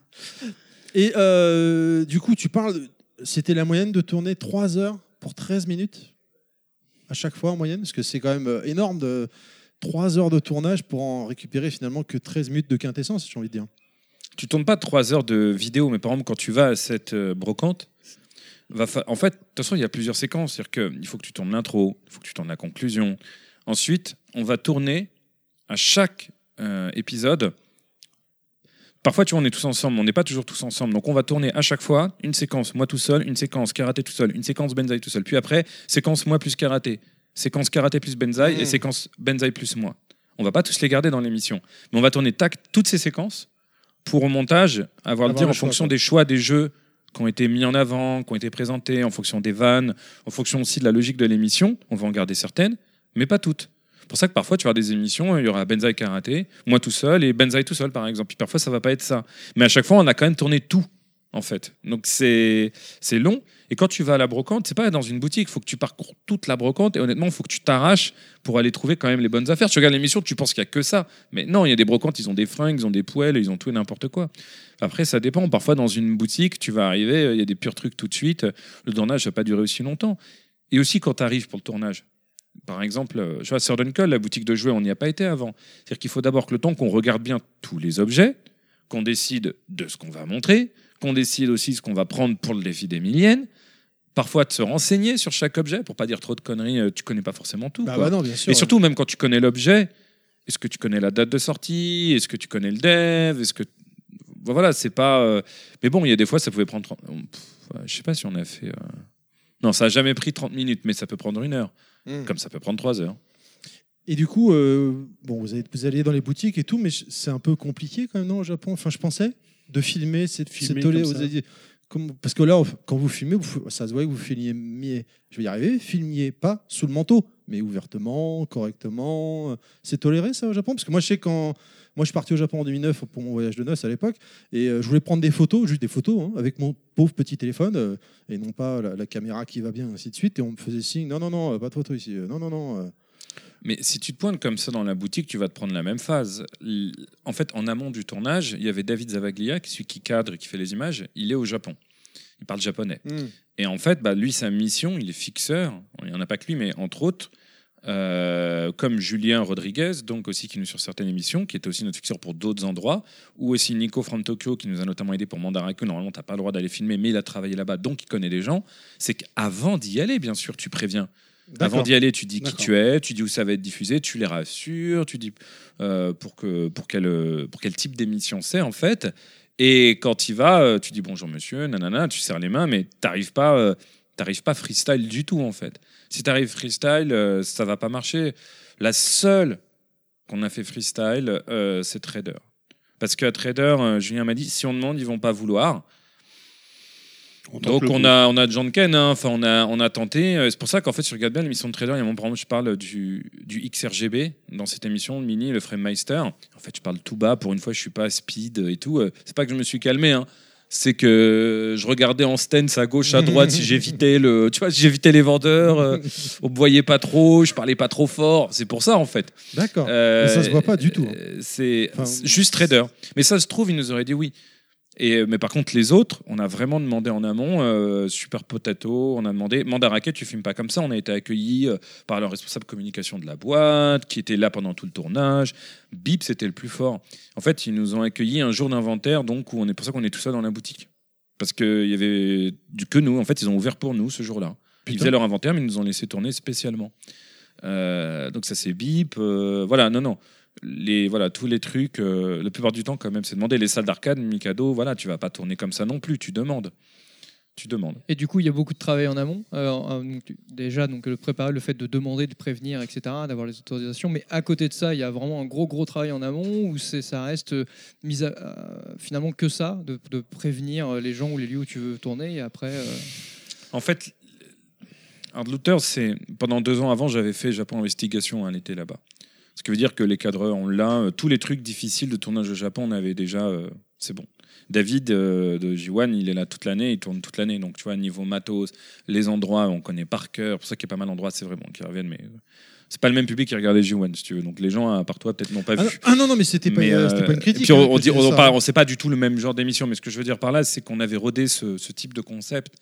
Et euh, du coup, tu parles. C'était la moyenne de tourner 3 heures pour 13 minutes? À chaque fois en moyenne, parce que c'est quand même euh, énorme de 3 heures de tournage pour en récupérer finalement que 13 minutes de quintessence, j'ai envie de dire. tu tournes pas trois heures de vidéo, mais par exemple, quand tu vas à cette euh, brocante, en fait, de toute façon, il y a plusieurs séquences. C'est-à-dire qu'il faut que tu tournes l'intro, il faut que tu tournes la conclusion. Ensuite, on va tourner à chaque euh, épisode. Parfois, tu vois, on est tous ensemble, on n'est pas toujours tous ensemble. Donc, on va tourner à chaque fois une séquence moi tout seul, une séquence karaté tout seul, une séquence Benzai tout seul. Puis après, séquence moi plus karaté, séquence karaté plus Benzai et séquence Benzai plus moi. On va pas tous les garder dans l'émission, mais on va tourner tac, toutes ces séquences pour au montage avoir le dire en choix, fonction quoi. des choix des jeux qui ont été mis en avant, qui ont été présentés, en fonction des vannes, en fonction aussi de la logique de l'émission. On va en garder certaines, mais pas toutes. C'est pour ça que parfois tu vas avoir des émissions, il y aura Benzai Karaté, moi tout seul et Benzai tout seul par exemple. Puis parfois ça va pas être ça. Mais à chaque fois on a quand même tourné tout. en fait. Donc c'est long. Et quand tu vas à la brocante, c'est pas dans une boutique. Il faut que tu parcours toute la brocante. Et honnêtement, il faut que tu t'arraches pour aller trouver quand même les bonnes affaires. Tu regardes l'émission, tu penses qu'il y a que ça. Mais non, il y a des brocantes, ils ont des fringues, ils ont des poêles, ils ont tout et n'importe quoi. Après, ça dépend. Parfois, dans une boutique, tu vas arriver, il y a des purs trucs tout de suite. Le tournage va pas durer aussi longtemps. Et aussi quand tu arrives pour le tournage. Par exemple, euh, je vois Sir Dunkel, la boutique de jouets, on n'y a pas été avant. C'est-à-dire qu'il faut d'abord que le temps qu'on regarde bien tous les objets, qu'on décide de ce qu'on va montrer, qu'on décide aussi ce qu'on va prendre pour le défi des milliennes, parfois de se renseigner sur chaque objet pour pas dire trop de conneries, euh, tu connais pas forcément tout. Bah, quoi. bah non, bien sûr. Et surtout, même quand tu connais l'objet, est-ce que tu connais la date de sortie Est-ce que tu connais le dev Est-ce que Bon, voilà, c'est pas. euh, Mais bon, il y a des fois, ça pouvait prendre. 30... Pff, Je sais pas si on a fait. euh, Non, ça a jamais pris 30 minutes, mais ça peut prendre une heure. Mm. Comme ça peut prendre 3 heures. Et du coup, euh, bon, vous, allez, vous allez dans les boutiques et tout, mais c'est un peu compliqué quand même, non, au Japon? Enfin, je pensais, de filmer, c'est Filmer tolé- comme dit- comme- parce que là, quand vous filmez, vous- ça se voit que vous filmiez, je vais y arriver, filmiez pas sous le manteau, mais ouvertement, correctement. euh, C'est toléré ça au Japon? Parce que moi, je sais quand. Moi, je suis parti au Japon en 2009 pour mon voyage de noces à l'époque, et euh, je voulais prendre des photos, juste des photos, hein, avec mon pauvre petit téléphone, euh, et non pas la, la caméra qui va bien, ainsi de suite. Et on me faisait signe, non, non, non, pas de photo ici, non, non, non. euh. Mais si tu te pointes comme ça dans la boutique, tu vas te prendre la même phase. En fait, en amont du tournage, il y avait David Zavaglia, qui celui qui cadre et qui fait les images. Il est au Japon. Il parle japonais. Hmm. Et en fait, bah, lui, sa mission, il est fixeur. Il n'y en a pas que lui, mais entre autres, euh, comme Julien Rodriguez, donc aussi qui nous sur certaines émissions, qui était aussi notre fixeur pour d'autres endroits, ou aussi Nico from Tokyo, qui nous a notamment aidé pour Mandaraku. Normalement, tu n'as pas le droit d'aller filmer, mais il a travaillé là-bas, donc il connaît des gens. C'est qu'avant d'y aller, bien sûr, tu préviens. Avant d'y aller, tu dis qui tu es, tu dis où ça va être diffusé, tu les rassures, tu dis euh, pour, que, pour, quel, euh, pour quel type d'émission c'est en fait. Et quand il va, euh, tu dis bonjour monsieur, nanana, tu serres les mains, mais t'arrives pas, euh, t'arrives pas freestyle du tout en fait. Si t'arrives freestyle, euh, ça va pas marcher. La seule qu'on a fait freestyle, c'est Trader. Parce qu'à Trader, Julien m'a dit si on demande, ils vont pas vouloir. On Donc on a, on a John Ken, hein. enfin on a, on a tenté. Euh, C'est pour ça qu'en fait, si regardes bien l'émission de Trader, il y a mon exemple, je parle du, du XRGB dans cette émission, le mini, le Framemeister. En fait, je parle tout bas. Pour une fois, je suis pas speed et tout. Euh, C'est pas que je me suis calmé, hein. C'est que je regardais en stance à gauche, à droite, si (laughs) j'évitais le, tu vois, si j'évitais les vendeurs, euh, on me voyait pas trop, je parlais pas trop fort. C'est pour ça en fait. D'accord. Euh, ça se voit pas du tout, hein. euh, C'est Enfin, c'est juste trader. Mais ça se trouve, il nous aurait dit oui. Et, euh, mais par contre, les autres, on a vraiment demandé en amont, euh, Super Potato, on a demandé, Mandaraké, tu filmes pas comme ça. On a été accueillis euh, par le responsable communication de la boîte, qui était là pendant tout le tournage. Bip, c'était le plus fort. En fait, ils nous ont accueillis un jour d'inventaire, donc où on est pour ça qu'on est tout seul dans la boutique. Parce qu'il y avait du que nous. En fait, ils ont ouvert pour nous ce jour-là. Ils faisaient leur inventaire, mais ils nous ont laissé tourner spécialement. Euh, donc ça c'est bip. euh, voilà, non, non. Les, voilà, tous les trucs, euh, la plupart du temps quand même, c'est demander les salles d'arcade, Mikado, voilà, tu vas pas tourner comme ça non plus, tu demandes. Tu demandes. Et du coup, il y a beaucoup de travail en amont. Euh, donc, déjà, donc, le préparer, le fait de demander, de prévenir, etc., d'avoir les autorisations. Mais à côté de ça, il y a vraiment un gros, gros travail en amont où ça reste euh, mis à, euh, finalement que ça, de, de prévenir les gens ou les lieux où tu veux tourner. Et après, En fait, Hard Looter, c'est pendant deux ans avant, j'avais fait Japon Investigation un été là-bas. Ce qui veut dire que les cadreurs, on l'a. euh, Tous les trucs difficiles de tournage au Japon, on avait déjà. euh, c'est bon. David euh, de J1, il est là toute l'année, il tourne toute l'année. Donc, tu vois, niveau matos, les endroits, on connaît par cœur. pour ça qu'il y a pas mal d'endroits, c'est vrai, bon, qui reviennent, mais euh, c'est pas le même public qui regardait J1, si tu veux. Donc, les gens, à part toi, peut-être n'ont pas Ah, vu. ah non, non, mais c'était pas, Mais, euh, c'était pas une critique. et puis on, hein, on dit, on, ça. parle- on sait pas du tout le même genre d'émission, mais ce que je veux dire par là, c'est qu'on avait rodé ce, ce type de concept.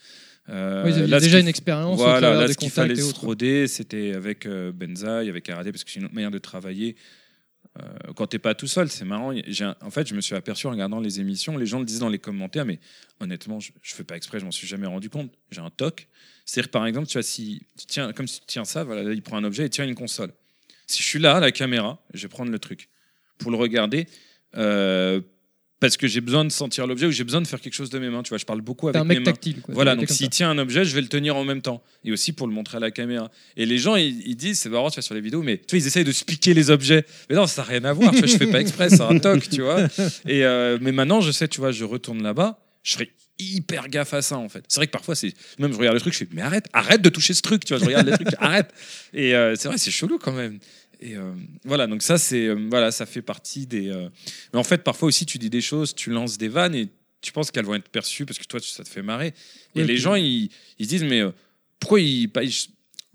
Euh, oui, il y là, a ce déjà une expérience Voilà, là, des ce qu'il fallait se roder, c'était avec euh, Benzaï, avec Aradé, parce que c'est une autre manière de travailler. Euh, quand t'es pas tout seul, c'est marrant. Un- en fait, je me suis aperçu en regardant les émissions, les gens le disaient dans les commentaires, mais honnêtement, je, je fais pas exprès, je m'en suis jamais rendu compte. J'ai un toc. C'est-à-dire, par exemple, tu vois, si tu tiens, comme si tu tiens ça, voilà, là, il prend un objet et tient une console. Si je suis là, la caméra, je vais prendre le truc pour le regarder. euh, parce que j'ai besoin de sentir l'objet ou j'ai besoin de faire quelque chose de mes mains. Tu vois, je parle beaucoup avec un mes mec mains. tactile. Quoi. Voilà, donc s'il tient un objet, je vais le tenir en même temps. Et aussi pour le montrer à la caméra. Et les gens, ils, ils disent, c'est marrant, tu vois, sur les vidéos, mais tu vois, ils essayent de se piquer les objets. Mais non, ça n'a rien à voir, tu vois, je fais pas exprès, c'est un toc, tu vois. Et, euh, mais maintenant, je sais, tu vois, je retourne là-bas, je ferai hyper gaffe à ça, en fait. C'est vrai que parfois, c'est même je regarde le truc, je fais, mais arrête, arrête de toucher ce truc, tu vois, je regarde les trucs, arrête. Et euh, c'est vrai, c'est chelou quand même. Et euh, voilà, donc ça, c'est euh, voilà, ça fait partie des. euh, Mais en fait, parfois aussi, tu dis des choses, tu lances des vannes et tu penses qu'elles vont être perçues parce que toi, tu- ça te fait marrer. Et Oui, les puis- gens, ils, ils se disent, mais euh, pourquoi ils, pas- ils-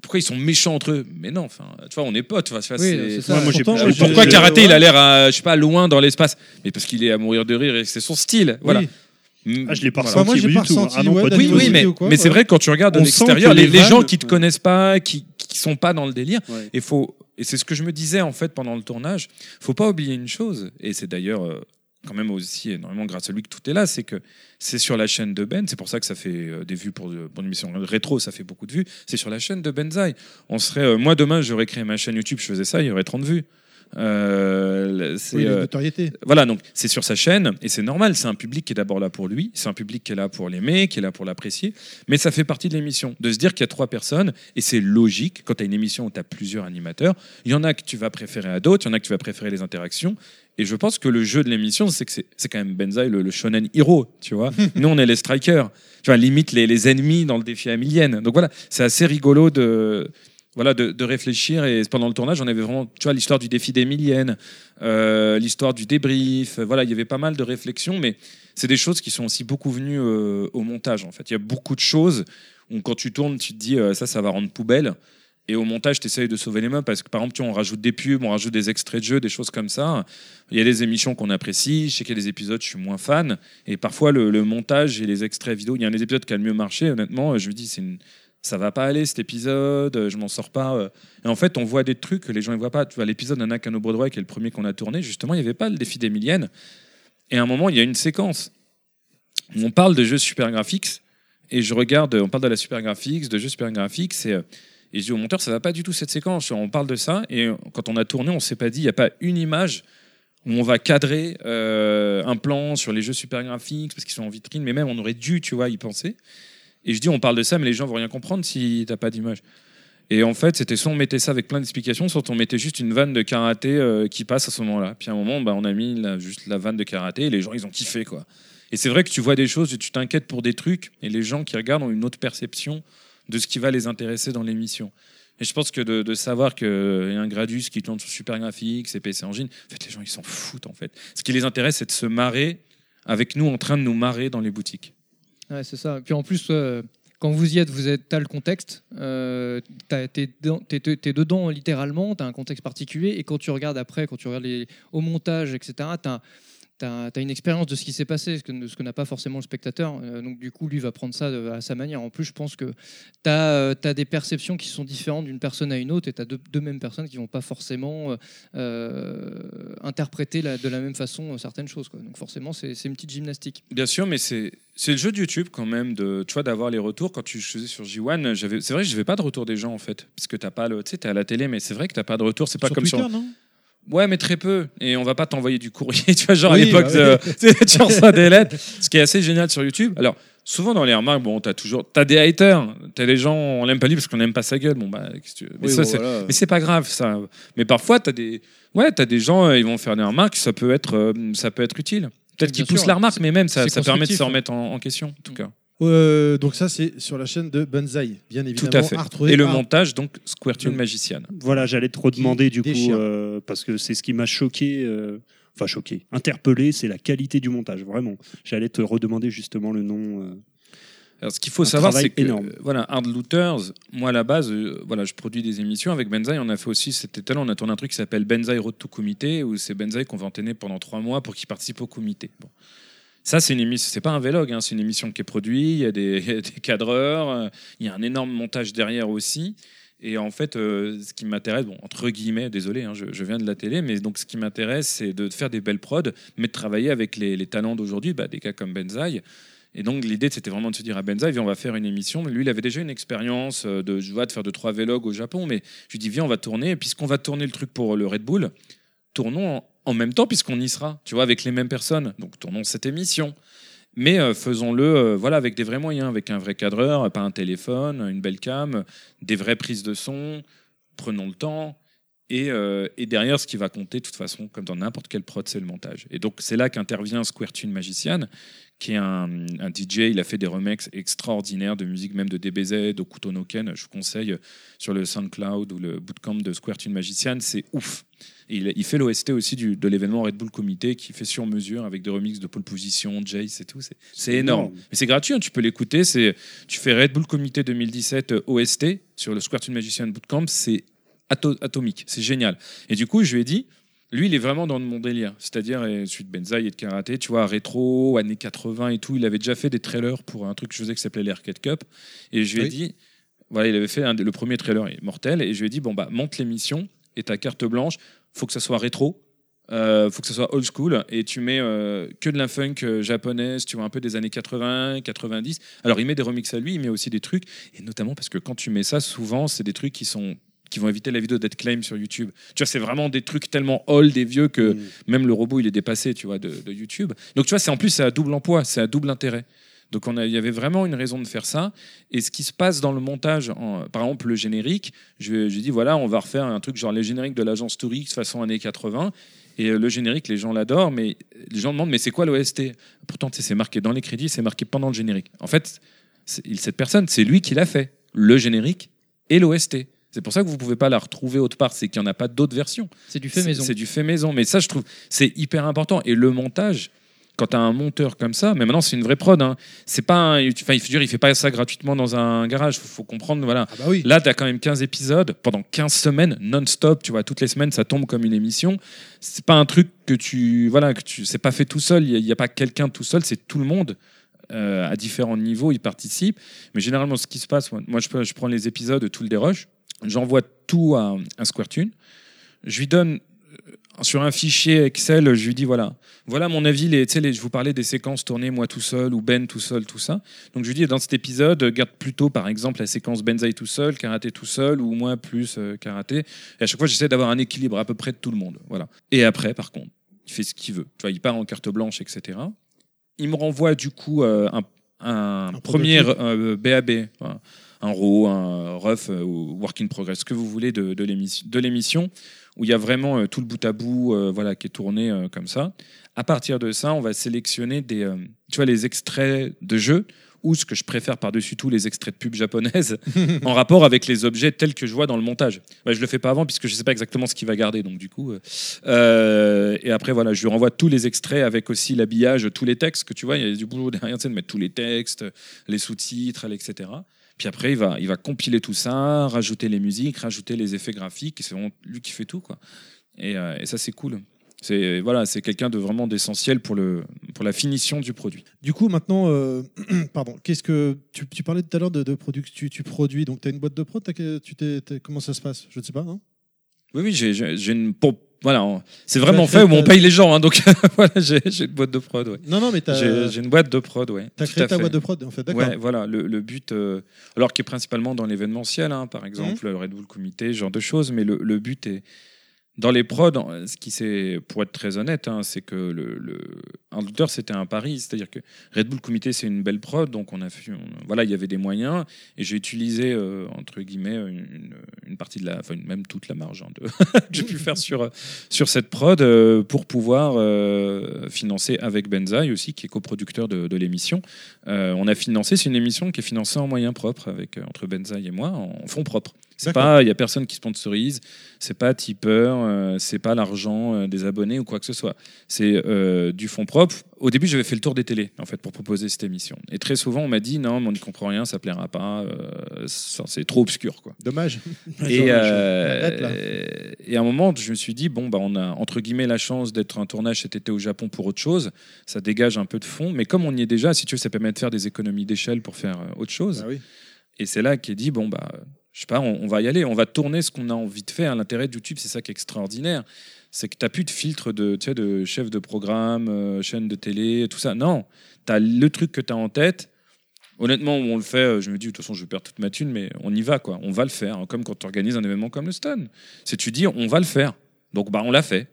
pourquoi ils sont méchants entre eux? Mais non, enfin, tu vois, on est potes. tu vois, tu vois, Oui, c'est- c'est ça. Ouais, moi, j'ai- Pourtant, moi, j'ai- pourquoi j'ai- karaté, il a l'air, à, je sais pas, loin dans l'espace? Mais parce qu'il est à mourir de rire et que c'est son style. Voilà. Oui. Mm, Ah, je l'ai pas voilà. Enfin, moi, ressenti j'ai du pas tout. ressenti, Ah non, ouais, pas du Oui, tout. oui, mais, ou quoi, mais c'est ouais. vrai quand tu regardes de On sent l'extérieur, que les, les les gens qui te connaissent pas, qui qui sont pas dans le délire, Ouais. et faut et c'est ce que je me disais en fait pendant le tournage. Faut pas oublier une chose, et c'est d'ailleurs euh, quand même aussi énormément grâce à lui que tout est là, c'est que c'est sur la chaîne de Ben. C'est pour ça que ça fait euh, des vues pour, une émission rétro, ça fait beaucoup de vues. C'est sur la chaîne de Benzaï. On serait, euh, moi demain, j'aurais créé ma chaîne YouTube, je faisais ça, il y aurait 30 vues. Euh, c'est, Oui, euh, notoriété. voilà, donc c'est sur sa chaîne et c'est normal. C'est un public qui est d'abord là pour lui, c'est un public qui est là pour l'aimer, qui est là pour l'apprécier. Mais ça fait partie de l'émission. De se dire qu'il y a trois personnes et c'est logique quand tu as une émission où tu as plusieurs animateurs. Il y en a que tu vas préférer à d'autres, il y en a que tu vas préférer les interactions. Et je pense que le jeu de l'émission, c'est que c'est, quand même Benzaï, le, le shonen hero, tu vois. (laughs) Nous, on est les strikers, tu vois, limite les, les ennemis dans le défi à millienne. Donc voilà, c'est assez rigolo de, voilà, de, réfléchir. Et pendant le tournage, on avait vraiment, tu vois, l'histoire du défi des milliennes, euh, l'histoire du débrief. euh, Voilà, il y avait pas mal de réflexions, mais c'est des choses qui sont aussi beaucoup venues euh, au montage. En fait, il y a beaucoup de choses où quand tu tournes, tu te dis euh, ça, ça va rendre poubelle. Et au montage, tu essayes de sauver les mains parce que, par exemple, on rajoute des pubs, on rajoute des extraits de jeux, des choses comme ça. Il y a des émissions qu'on apprécie. Je sais qu'il y a des épisodes, je suis moins fan. Et parfois, le, le montage et les extraits vidéo, il y a un des épisodes qui a le mieux marché. Honnêtement, je me dis, c'est une- ça va pas aller cet épisode, euh, je m'en sors pas. euh. Et en fait, on voit des trucs que les gens ne voient pas. Tu vois, l'épisode d'un Nakano Broadway, qui est le premier qu'on a tourné, justement, il n'y avait pas le défi des milliennes. Et à un moment, il y a une séquence où on parle de jeux super graphiques. Et je regarde, on parle de la super graphics, de jeux super graphiques. Et, euh, et je dis au monteur, ça va pas du tout cette séquence. On parle de ça. Et quand on a tourné, on s'est pas dit, il n'y a pas une image où on va cadrer un plan sur les jeux super graphiques parce qu'ils sont en vitrine. Mais même, on aurait dû, tu vois, y penser. Et je dis, on parle de ça, mais les gens vont rien comprendre si t'as pas d'image. Et en fait, c'était soit on mettait ça avec plein d'explications, soit on mettait juste une vanne de karaté euh, qui passe à ce moment-là. Puis à un moment, bah, on a mis juste la vanne de karaté et les gens, ils ont kiffé, quoi. Et c'est vrai que tu vois des choses et tu t'inquiètes pour des trucs et les gens qui regardent ont une autre perception de ce qui va les intéresser dans l'émission. Et je pense que de, de savoir qu'il y a un Gradus qui tourne sur Super Graphics et PC Engine, en fait, les gens, ils s'en foutent, en fait. Ce qui les intéresse, c'est de se marrer avec nous en train de nous marrer dans les boutiques. Ouais, c'est ça. Puis en plus, euh, quand vous y êtes, vous êtes, as le contexte, euh, t'as- t'es dedans, littéralement, tu as un contexte particulier, et quand tu regardes après, quand tu regardes au montage, etc., tu as, une expérience de ce qui s'est passé, ce que, ce que n'a pas forcément le spectateur. Euh, donc du coup, lui va prendre ça de- à sa manière. En plus, je pense que tu as, des perceptions qui sont différentes d'une personne à une autre, et tu as deux, deux mêmes personnes qui vont pas forcément euh, euh, interpréter la- de la même façon euh, certaines choses. Quoi. Donc forcément, c'est c'est une petite gymnastique. Bien sûr, mais c'est c'est le jeu de YouTube quand même de tu vois d'avoir les retours quand tu faisais sur J1 j'avais c'est vrai que je n'avais pas de retour des gens en fait parce que t'as pas le tu sais t'es à la télé mais c'est vrai que t'as pas de retour c'est pas Sur comme Twitter, sur non? Ouais mais très peu. Et on va pas t'envoyer du courrier (laughs) tu vois genre à l'époque bah de- (laughs) tu reçois des lettres. (laughs) Ce qui est assez génial sur YouTube alors souvent dans les remarques bon t'as toujours t'as des haters. T'as des gens on l'aime pas lui parce qu'on n'aime pas sa gueule. Bon bah qu'est-ce que tu veux? Mais Oui, ça bon, c'est voilà. mais c'est pas grave ça. Mais parfois t'as des ouais t'as des gens euh, ils vont faire des remarques ça peut être euh, ça peut être utile. Peut-être qu'ils poussent la remarque mais même ça, ça permet de se constructif, remettre en, en question en tout cas Euh, donc ça, c'est sur la chaîne de Banzai, bien évidemment. Tout à fait. à Et le montage, donc, Squirtle Le- Magician. Voilà, j'allais te redemander du coup, euh, parce que c'est ce qui m'a choqué, euh, enfin choqué, interpellé, c'est la qualité du montage, vraiment. J'allais te redemander justement le nom. euh. Alors, ce qu'il faut Un savoir, c'est que, énorme. euh, voilà, Hard Looters, moi, à la base, euh, voilà, je produis des émissions avec Benzaï. On a fait aussi, c'était tel, on a tourné un truc qui s'appelle Benzaï Road to Comité, où c'est Benzaï qu'on va entraîner pendant trois mois pour qu'il participe au comité. Bon. Ça, c'est une émission, c'est pas un vlog, hein, c'est une émission qui est produite, (laughs) il y a des, cadreurs, euh, il y a un énorme montage derrière aussi. Et en fait, euh, ce qui m'intéresse, bon, entre guillemets, désolé, hein, je, viens de la télé, mais donc ce qui m'intéresse, c'est de faire des belles prods, mais de travailler avec les, talents d'aujourd'hui, bah, des gars comme Benzaï. Et donc l'idée, c'était vraiment de se dire à Benzaï, viens, on va faire une émission. Lui, il avait déjà une expérience euh, de, je vois, de faire deux, trois vlogs au Japon, mais je lui dis, viens, on va tourner. Puisqu'on va tourner le truc pour le Red Bull, tournons en, en même temps, puisqu'on y sera, tu vois, avec les mêmes personnes. Donc tournons cette émission. Mais euh, faisons-le euh, voilà, avec des vrais moyens, avec un vrai cadreur, pas un téléphone, une belle cam, des vraies prises de son. Prenons le temps. Et, euh, et derrière, ce qui va compter, de toute façon, comme dans n'importe quelle prod, c'est le montage. Et donc, c'est là qu'intervient Square Tune qui est un, un DJ. Il a fait des remixes extraordinaires de musique, même de DBZ, d'Okuto Ken. Je vous conseille sur le SoundCloud ou le bootcamp de Square Tune Magician. C'est ouf. Et il, il fait l'OST aussi du, de l'événement Red Bull Comité, qui fait sur mesure avec des remixes de pole position, Jace et tout. C'est- énorme. Mais c'est gratuit, hein, tu peux l'écouter. Tu fais Red Bull Comité 2017 euh, OST sur le Square Tune Magician Bootcamp. C'est ato- atomique. C'est génial. Et du coup, je lui ai dit, lui, il est vraiment dans mon délire. C'est-à-dire, de Benzaï et de karaté, tu vois, rétro, années 80 et tout. Il avait déjà fait des trailers pour un truc que je faisais qui s'appelait l'Arcade Cup. Et je lui ai Oui. dit, voilà, il avait fait un le premier trailer mortel. Et je lui ai dit, bon, bah, monte l'émission et ta carte blanche, faut que ça soit rétro. Euh, faut que ça soit old school et tu mets euh, que de la funk euh, japonaise, tu vois un peu des années 80, 90. Alors il met des remixes à lui, il met aussi des trucs et notamment parce que quand tu mets ça, souvent c'est des trucs qui sont qui vont éviter la vidéo d'être claim sur YouTube. Tu vois, c'est vraiment des trucs tellement old et vieux que Mm. même le robot il est dépassé, tu vois, de, de YouTube. Donc tu vois, c'est en plus c'est à double emploi, c'est à double intérêt. Donc on a, il y avait vraiment une raison de faire ça. Et ce qui se passe dans le montage, en- par exemple le générique, je- j'ai dit voilà, on va refaire un truc genre les génériques de l'agence Tourix façon années 80. Et euh, le générique, les gens l'adorent, mais les gens demandent mais c'est quoi l'OST Pourtant, tu sais, c'est marqué dans les crédits, c'est marqué pendant le générique. En fait, cette personne, c'est lui qui l'a fait, le générique et l'OST. C'est pour ça que vous pouvez pas la retrouver autre part, c'est qu'il n'y en a pas d'autres versions. C'est du fait maison. C'est du fait maison. Mais ça, je trouve, c'est hyper important. Et le montage, quand tu as un monteur comme ça, mais maintenant, c'est une vraie prod. Hein. C'est pas un- enfin, il, il fait pas ça gratuitement dans un garage. Faut, faut comprendre, voilà. Ah bah oui. Là, tu as quand même 15 épisodes pendant 15 semaines non-stop. Tu vois, toutes les semaines, ça tombe comme une émission. C'est pas un truc que tu. Voilà, que tu. C'est pas fait tout seul. Il n'y a, pas quelqu'un tout seul. C'est tout le monde. euh, à différents niveaux, ils participent. Mais généralement, ce qui se passe, moi, moi, je, prends les épisodes de Tool des Rush, j'envoie tout à un SquareTune, je lui donne euh, sur un fichier Excel, je lui dis voilà, voilà mon avis. Les, je vous parlais des séquences tournées moi tout seul ou Ben tout seul, tout ça. Donc je lui dis dans cet épisode, garde plutôt par exemple la séquence Benzaï tout seul, karaté tout seul ou moi plus euh, karaté. Et à chaque fois, j'essaie d'avoir un équilibre à peu près de tout le monde. Voilà. Et après, par contre, il fait ce qu'il veut. Tu vois, il part en carte blanche, etc. Il me renvoie du coup euh, un, un Un premier euh, BAB, voilà. Un RAW, un rough euh, ou work in progress, ce que vous voulez de, de l'émission- de l'émission, où il y a vraiment euh, tout le bout à bout euh, voilà, qui est tourné comme ça. À partir de ça, on va sélectionner des, tu vois, les extraits de jeux ou ce que je préfère par-dessus tout, les extraits de pubs japonaises (laughs) en rapport avec les objets tels que je vois dans le montage. Bah, je le fais pas avant puisque je sais pas exactement ce qu'il va garder, donc du coup. euh, et après voilà, je lui renvoie tous les extraits avec aussi l'habillage, tous les textes que tu vois. Il y a du boulot derrière, tu sais, de mettre tous les textes, les sous-titres, etc. Puis après, il va, il va compiler tout ça, rajouter les musiques, rajouter les effets graphiques. C'est vraiment lui qui fait tout, quoi. Et, euh, et ça, c'est cool. C'est voilà, c'est quelqu'un de vraiment d'essentiel pour le pour la finition du produit. Du coup, maintenant, euh, (clears throat) pardon, qu'est-ce que tu, tu parlais tout à l'heure de, de produits que tu, tu produis. Donc, tu as une boîte de prod. tu t'es- comment ça se passe? Je ne sais pas. hein? Oui, oui, j'ai une pour- voilà, c'est vraiment T'as- fait où t'as- on paye les gens, hein, donc (laughs) voilà, j'ai une boîte de prod, ouais. non, non, mais J'ai une boîte de prod, ouais. tout créé ta fait. boîte de prod, en fait. D'accord. Ouais, voilà, le, le but, euh, alors qui est principalement dans l'événementiel, hein, par exemple, le Red Bull Comité, ce genre de choses, mais le, le but est dans les prods. Ce qui c'est, pour être très honnête, hein, c'est que le, le c'était un pari, c'est-à-dire que Red Bull Comité c'est une belle prod, donc on a fait, voilà, il y avait des moyens et j'ai utilisé euh, entre guillemets une, partie de la, enfin même toute la marge hein, que (laughs) j'ai pu faire sur sur cette prod euh, pour pouvoir euh, financer avec Benzaï aussi, qui est coproducteur de, l'émission. On a financé, c'est une émission qui est financée en moyens propres avec entre Benzaï et moi en fonds propres. C'est pas, il y a personne qui sponsorise, c'est pas tipeur, euh, c'est pas l'argent euh, des abonnés ou quoi que ce soit. C'est euh, du fonds propre. Au début, j'avais fait le tour des télés en fait pour proposer cette émission. Et très souvent, on m'a dit non, mais on n'y comprend rien, ça plaira pas, euh, c'est trop obscur quoi. Dommage. Et, (laughs) date, à un moment, je me suis dit, bon, bah, on a entre guillemets la chance d'être un tournage cet été au Japon pour autre chose. Ça dégage un peu de fond. Mais comme on y est déjà, si tu veux, ça permet de faire des économies d'échelle pour faire autre chose. Ah oui. Et c'est là qu'est dit, bon, bah, je sais pas, on, va y aller. On va tourner ce qu'on a envie de faire. L'intérêt de YouTube, c'est ça qui est extraordinaire. C'est que tu n'as plus de filtre de, tu sais, de chef de programme, euh, chaîne de télé, tout ça. Non, tu as le truc que tu as en tête. Honnêtement, on le fait, euh, je me dis, de toute façon, je vais perdre toute ma thune, mais on y va, quoi. On va le faire. hein, comme quand tu organises un événement comme le Stun. C'est tu dis, on va le faire. Donc, bah, on l'a fait.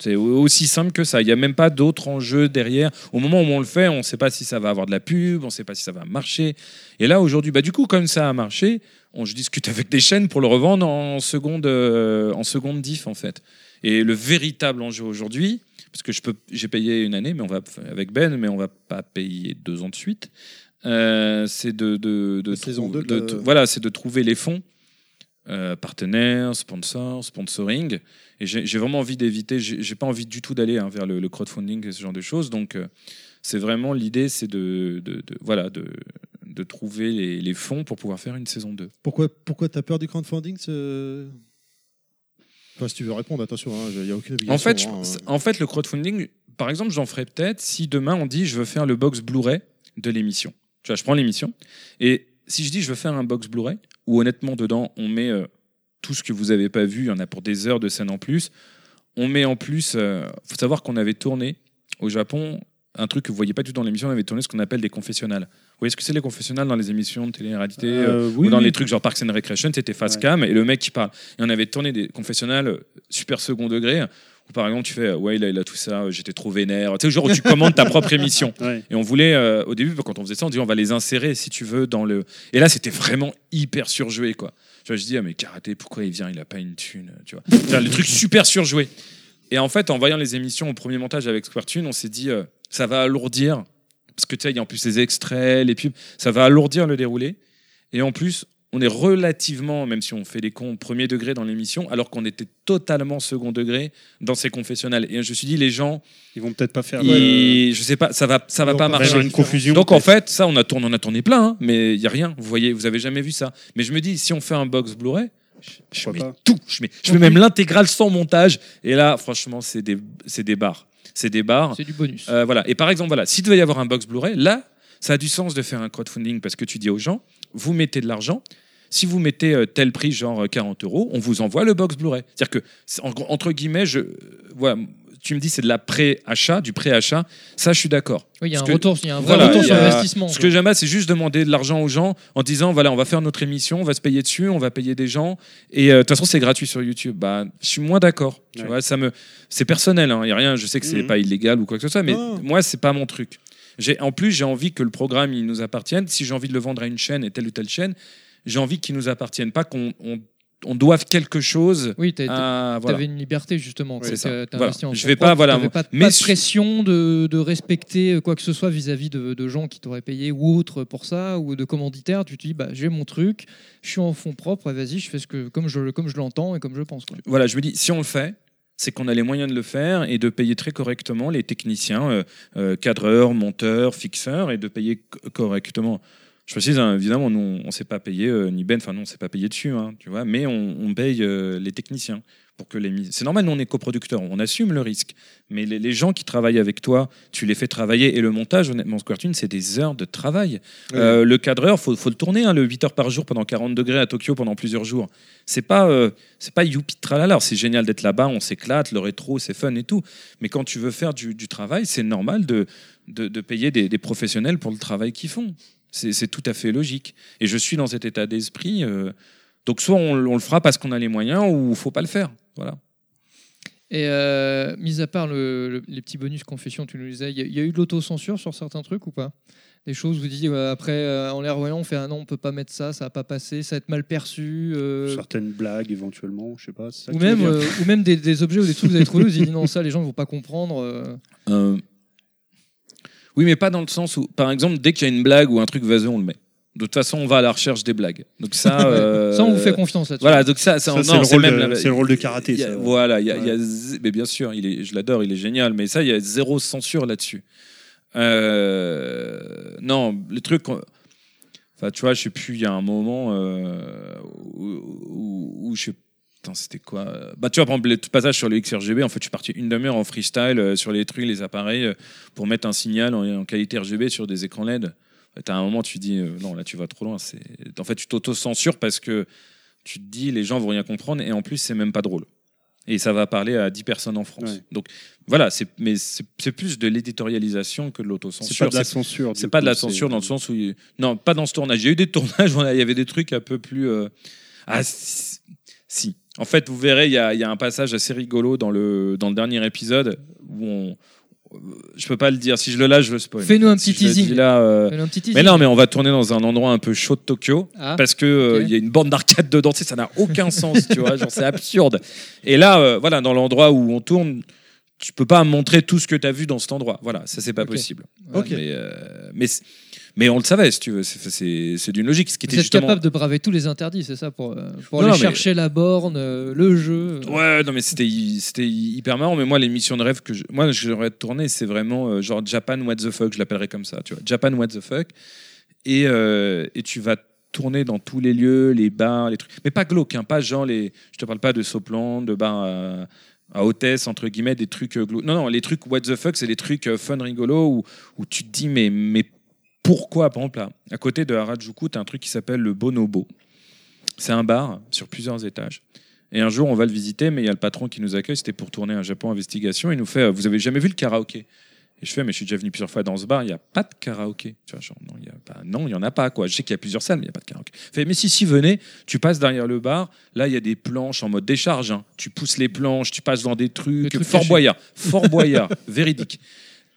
C'est au- aussi simple que ça. Il n'y a même pas d'autres enjeux derrière. Au moment où on le fait, on ne sait pas si ça va avoir de la pub, on ne sait pas si ça va marcher. Et là, aujourd'hui, bah, du coup, comme ça a marché, on, je discute avec des chaînes pour le revendre en seconde, euh, en seconde diff, en fait. Et le véritable enjeu aujourd'hui, parce que je peux, j'ai payé une année, mais on va avec Ben, mais on va pas payer deux ans de suite. euh, c'est de, de, de La saison trou- 2 de- de- voilà, c'est de trouver les fonds, euh, partenaires, sponsors, sponsoring. Et j'ai vraiment envie d'éviter, j'ai pas envie du tout d'aller hein, vers le, le crowdfunding et ce genre de choses. Donc, c'est vraiment l'idée, c'est de, de, de- voilà, de, de trouver les, les fonds pour pouvoir faire une saison 2. Pourquoi, pourquoi tu as peur du crowdfunding ce... Enfin, si tu veux répondre, attention, il n'y a aucune obligation. En fait, hein. en fait, le crowdfunding, par exemple, j'en ferais peut-être si demain on dit je veux faire le box Blu-ray de l'émission. Tu vois, je prends l'émission et si je dis je veux faire un box Blu-ray où honnêtement dedans on met euh, tout ce que vous avez pas vu, il y en a pour des heures de scène en plus. On met en plus, euh, faut savoir qu'on avait tourné au Japon un truc que vous voyez pas du tout dans l'émission, on avait tourné ce qu'on appelle des confessionnals. Vous voyez ce que c'est les confessionnals dans les émissions de télé-réalité euh, Euh, oui, ou dans oui. les trucs genre Parks and Recreation, c'était face Ouais. cam et le mec qui parle. Et on avait tourné des confessionnals euh, super second degré où par exemple tu fais ouais il a, il a tout ça, j'étais trop vénère. Tu sais genre où tu commandes ta propre émission. (laughs) Ouais. Et on voulait euh, au début quand on faisait ça on dit on va les insérer si tu veux dans le. Et là c'était vraiment hyper surjoué quoi. Tu vois je dis ah mais karaté pourquoi il vient? Il a pas une thune tu vois. Le truc super surjoué. Et en fait en voyant les émissions au premier montage avec Squartune on s'est dit euh, ça va alourdir parce que tu sais il y a en plus les extraits les pubs ça va alourdir le déroulé. Et en plus, on est relativement, même si on fait les cons, premier degré dans l'émission, alors qu'on était totalement second degré dans ces confessionnals. Et je me suis dit, les gens, Ils vont peut-être pas faire. ils- je sais pas, ça va, ça va pas marcher. une confusion. Donc en fait, ça, on a tourné, on a tourné plein, hein, mais il y a rien. Vous voyez, vous avez jamais vu ça. Mais je me dis, si on fait un box Blu-ray, je, mets pas tout, je mets, je mets même l'intégrale sans montage. Et là, franchement, c'est des, c'est des barres, c'est des barres. C'est du bonus. Euh, voilà. Et par exemple, voilà, s'il devait y avoir un box Blu-ray, là, ça a du sens de faire un crowdfunding parce que tu dis aux gens, vous mettez de l'argent. Si vous mettez euh, tel prix, genre euh, 40 euros, on vous envoie le box Blu-ray. C'est-à-dire que, en- entre guillemets, je, euh, voilà, tu me dis c'est de la pré-achat, du pré-achat. Ça, je suis d'accord. Oui, il y a un que- retour, il y a un vrai Voilà, retour il y sur investissement. Ce quoi. que j'aime, c'est juste demander de l'argent aux gens en disant voilà, on va faire notre émission, on va se payer dessus, on va payer des gens. Et euh, de toute façon, c'est gratuit sur YouTube. Bah, je suis moins d'accord. Tu Ouais. vois, ça me, c'est personnel. Il y a rien. Je sais que c'est Mhm. pas illégal ou quoi que ce soit, mais Non. moi, c'est pas mon truc. J'ai, en plus, j'ai envie que le programme il nous appartienne. Si j'ai envie de le vendre à une chaîne et telle ou telle chaîne, j'ai envie qu'il nous appartienne, pas qu'on on, on doive quelque chose. Oui, voilà. T'avais une liberté justement. C'est t'as- ça. Voilà. en Je vais pas, voilà, pas, mais pas de pression de, de respecter quoi que ce soit vis-à-vis de, de gens qui t'auraient payé ou autre pour ça ou de commanditaires. Tu te dis bah j'ai mon truc, je suis en fonds propres, et vas-y, je fais ce que comme je comme je l'entends et comme je pense. Quoi. voilà, je me dis, si on le fait, c'est qu'on a les moyens de le faire et de payer très correctement les techniciens, euh, euh, cadreurs, monteurs, fixeurs, et de payer co- correctement. Je précise, hein, évidemment, nous, on ne s'est pas payé, euh, ni Ben, enfin, nous, on ne s'est pas payé dessus, hein, tu vois, mais on, on paye euh, les techniciens. Pour que les mis- C'est normal, nous, on est coproducteurs, on assume le risque. Mais les, les gens qui travaillent avec toi, tu les fais travailler. Et le montage, honnêtement, Squartune, c'est des heures de travail. Euh, le cadreur, faut, faut le tourner, hein, le 8 heures par jour pendant 40 degrés à Tokyo pendant plusieurs jours. C'est pas, c'est pas youpi tralala. C'est génial d'être là-bas, on s'éclate, le rétro, c'est fun et tout. Mais quand tu veux faire du, du travail, c'est normal de, de, de payer des, des professionnels pour le travail qu'ils font. C'est tout à fait logique. Et je suis dans cet état d'esprit. euh, donc, soit on, on le fera parce qu'on a les moyens, ou faut pas le faire. Voilà. Et euh, mis à part le- le- les petits bonus confession, tu nous disais, il y, a- il y a eu de l'autocensure sur certains trucs ou pas? Des choses où vous dites euh, après euh, en les revoyant, on fait ah non, on peut pas mettre ça, ça va pas passer, ça va être mal perçu. euh, Certaines blagues éventuellement, je sais pas. ça ou que tu veux même, euh, ou même des, des objets ou des trucs que vous avez trouvés, vous dites non, ça les gens ne vont pas comprendre. Oui, mais pas dans le sens où, par exemple, dès qu'il y a une blague ou un truc vaseux, on le met. De toute façon, on va à la recherche des blagues. Donc ça, (laughs) euh, Ça, on vous fait confiance là-dessus. Voilà, donc ça, ça, Ça, non, c'est le, c'est rôle même de- la- c'est le rôle de karaté. il y a- ça. voilà, il y a, il y a z- mais bien sûr, il est, je l'adore, il est génial, mais ça, il y a zéro censure là-dessus. Euh, non, les trucs. Enfin, tu vois, je sais plus, il y a un moment euh, où, où, où je sais. Putain, c'était quoi euh, Bah, tu vois, par exemple, le passage sur le XRGB, en fait, je suis parti une demi-heure en freestyle euh, sur les trucs, les appareils, euh, pour mettre un signal en, en qualité RGB sur des écrans LED. T'as un moment, tu dis, euh, non, là, tu vas trop loin. C'est... En fait, tu t'auto-censures parce que tu te dis, les gens vont rien comprendre, et en plus, c'est même pas drôle. Et ça va parler à 10 personnes en France. Ouais. Donc, voilà, c'est, mais c'est, c'est plus de l'éditorialisation que de l'autocensure. C'est pas de la censure. c'est pas de la censure dans le sens où. il- Non, pas dans ce tournage. Il y a eu des tournages, (laughs) où il y avait des trucs un peu plus. Ah, si. si. En fait, vous verrez, il y a, il y a un passage assez rigolo dans le, dans le dernier épisode où on. Je peux pas le dire. Si je le lâche, je le spoil. Fais-nous un Si petit teasing. Là, euh, Fais-nous un petit Mais non, mais on va tourner dans un endroit un peu chaud de Tokyo Ah. parce que euh, il y a une bande d'arcade dedans. Tu sais, ça n'a aucun sens, tu vois. Genre, c'est absurde. Et là, euh, voilà, dans l'endroit où on tourne, tu peux pas montrer tout ce que tu as vu dans cet endroit. Voilà, ça c'est pas possible. Mais, mais on le savait, si tu veux. C'est- C'est c'est d'une logique. Ce qui Vous était êtes justement. capable de braver tous les interdits, c'est ça, pour, euh, pour Non, aller mais- chercher la borne, euh, le jeu. Ouais, non, mais c'était hy- c'était hyper marrant. Mais moi, l'émission de rêve que je, moi j'aurais tourné, c'est vraiment euh, genre Japan What the fuck, je l'appellerais comme ça, tu vois. Japan What the fuck. Et, euh, et tu vas tourner dans tous les lieux, les bars, les trucs. Mais pas glauque, hein, pas genre les. Je te parle pas de Soplan, de bars à, à hôtesse, entre guillemets, des trucs euh. Non, non, les trucs What the fuck, c'est des trucs euh, fun, rigolo, où, où tu te dis, mais, mais pourquoi, par exemple, là, à côté de Harajuku, tu as un truc qui s'appelle le Bonobo? C'est un bar sur plusieurs étages. Et un jour, on va le visiter, mais il y a le patron qui nous accueille. C'était pour tourner un Japon Investigation. Il nous fait euh, Vous avez jamais vu le karaoké? Et je fais Mais je suis déjà venu plusieurs fois dans ce bar, il n'y a pas de karaoké. Tu vois, genre, non, il non, n'y en a pas. Quoi. Je sais qu'il y a plusieurs salles, mais il n'y a pas de karaoké. Mais si, si, venez, tu passes derrière le bar. Là, il y a des planches en mode décharge. hein. Tu pousses les planches, tu passes dans des trucs. Fort. Boyard. Fort Boyard, (laughs) véridique.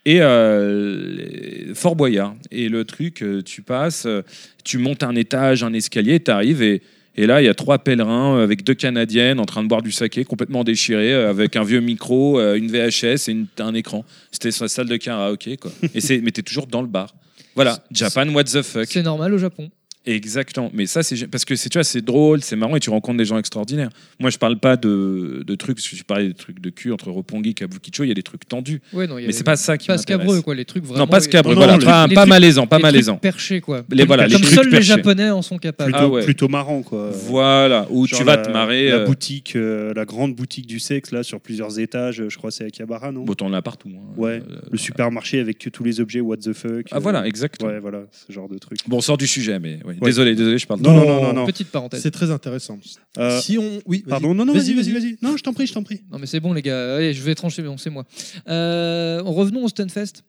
Et euh, Fort Boyard. Et le truc, euh, tu passes, euh, tu montes un étage, un escalier, tu arrives et, et là, il y a trois pèlerins avec deux Canadiennes en train de boire du saké, complètement déchirés, avec un vieux micro, une VHS et une- un écran. C'était sa salle de karaoké, quoi. Et c'est, mais t'es toujours dans le bar. Voilà, Japan, what the fuck. C'est normal au Japon. Exactement. Mais ça, c'est parce que c'est, tu vois, c'est drôle, c'est marrant et tu rencontres des gens extraordinaires. Moi, je parle pas de, de trucs, parce que je parlais des trucs de cul entre Roppongi et Kabukicho, il y a des trucs tendus. Ouais, non, il y a- Mais c'est pas ça qui pas scabreux, quoi, les trucs vraiment. Non, pas scabreux, Non, voilà, pas, les pas trucs- malaisant, pas les trucs malaisant. perchés, quoi. Les- voilà, les Comme trucs seuls les. Japonais en sont capables. Plutôt, Ah ouais. plutôt marrant, quoi. Voilà, où Genre tu vas la- te marrer. La euh, boutique, euh, la grande boutique du sexe, là, sur plusieurs étages, je crois que c'est à Akihabara, non? Bon, t'en as partout. hein. Ouais, Euh, le supermarché avec tous les objets what the fuck. Ah euh, voilà, exactement. Ouais, voilà, ce genre de truc. Bon, on sort du sujet, mais oui. Ouais. désolé, désolé, je parle. Non, non, non, non, non. Petite parenthèse. C'est très intéressant. Euh, Si on. Oui. Pardon, non, non, vas-y, vas-y, vas-y. Non, je t'en prie, je t'en prie. Non, mais c'est bon, les gars. Allez, je vais trancher, bon, c'est moi. Euh, revenons au Stunfest.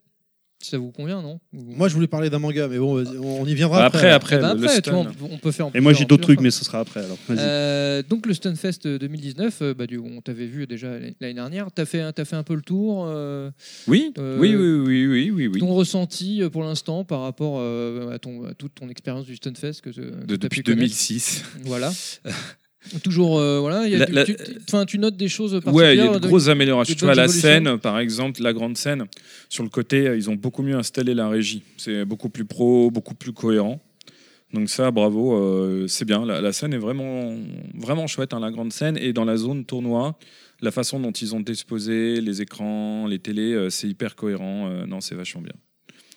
Si ça vous convient, non Moi, je voulais parler d'un manga, mais bon, on y viendra Après, après. après, Eh ben le après, stun. tu vois, on, on peut faire. Et moi, j'ai d'autres trucs, mais ce sera après, alors. Euh, donc le Stunfest 2019, euh, bah, du, on t'avait vu déjà l'année dernière. T'as fait, un- t'as fait un peu le tour. euh, Oui, Euh, oui, oui, oui, oui, oui, oui. Ton ressenti euh, pour l'instant par rapport euh, à, ton, à toute ton expérience du Stunfest que, que De- t'as depuis pu connaître. 2006. Voilà. (laughs) Toujours, euh, voilà. il y a La- du- la- tu, tu- enfin, tu notes des choses Ouais, particulières. il y a de grosses améliorations. Tu vois, la scène, par exemple, la grande scène, sur le côté, euh, ils ont beaucoup mieux installé la régie. C'est beaucoup plus pro, beaucoup plus cohérent. Donc ça, bravo, euh, c'est bien. La, la scène est vraiment, vraiment chouette, hein, la grande scène. Et dans la zone tournoi, la façon dont ils ont disposé les écrans, les télés, euh, c'est hyper cohérent. Non, c'est vachement bien.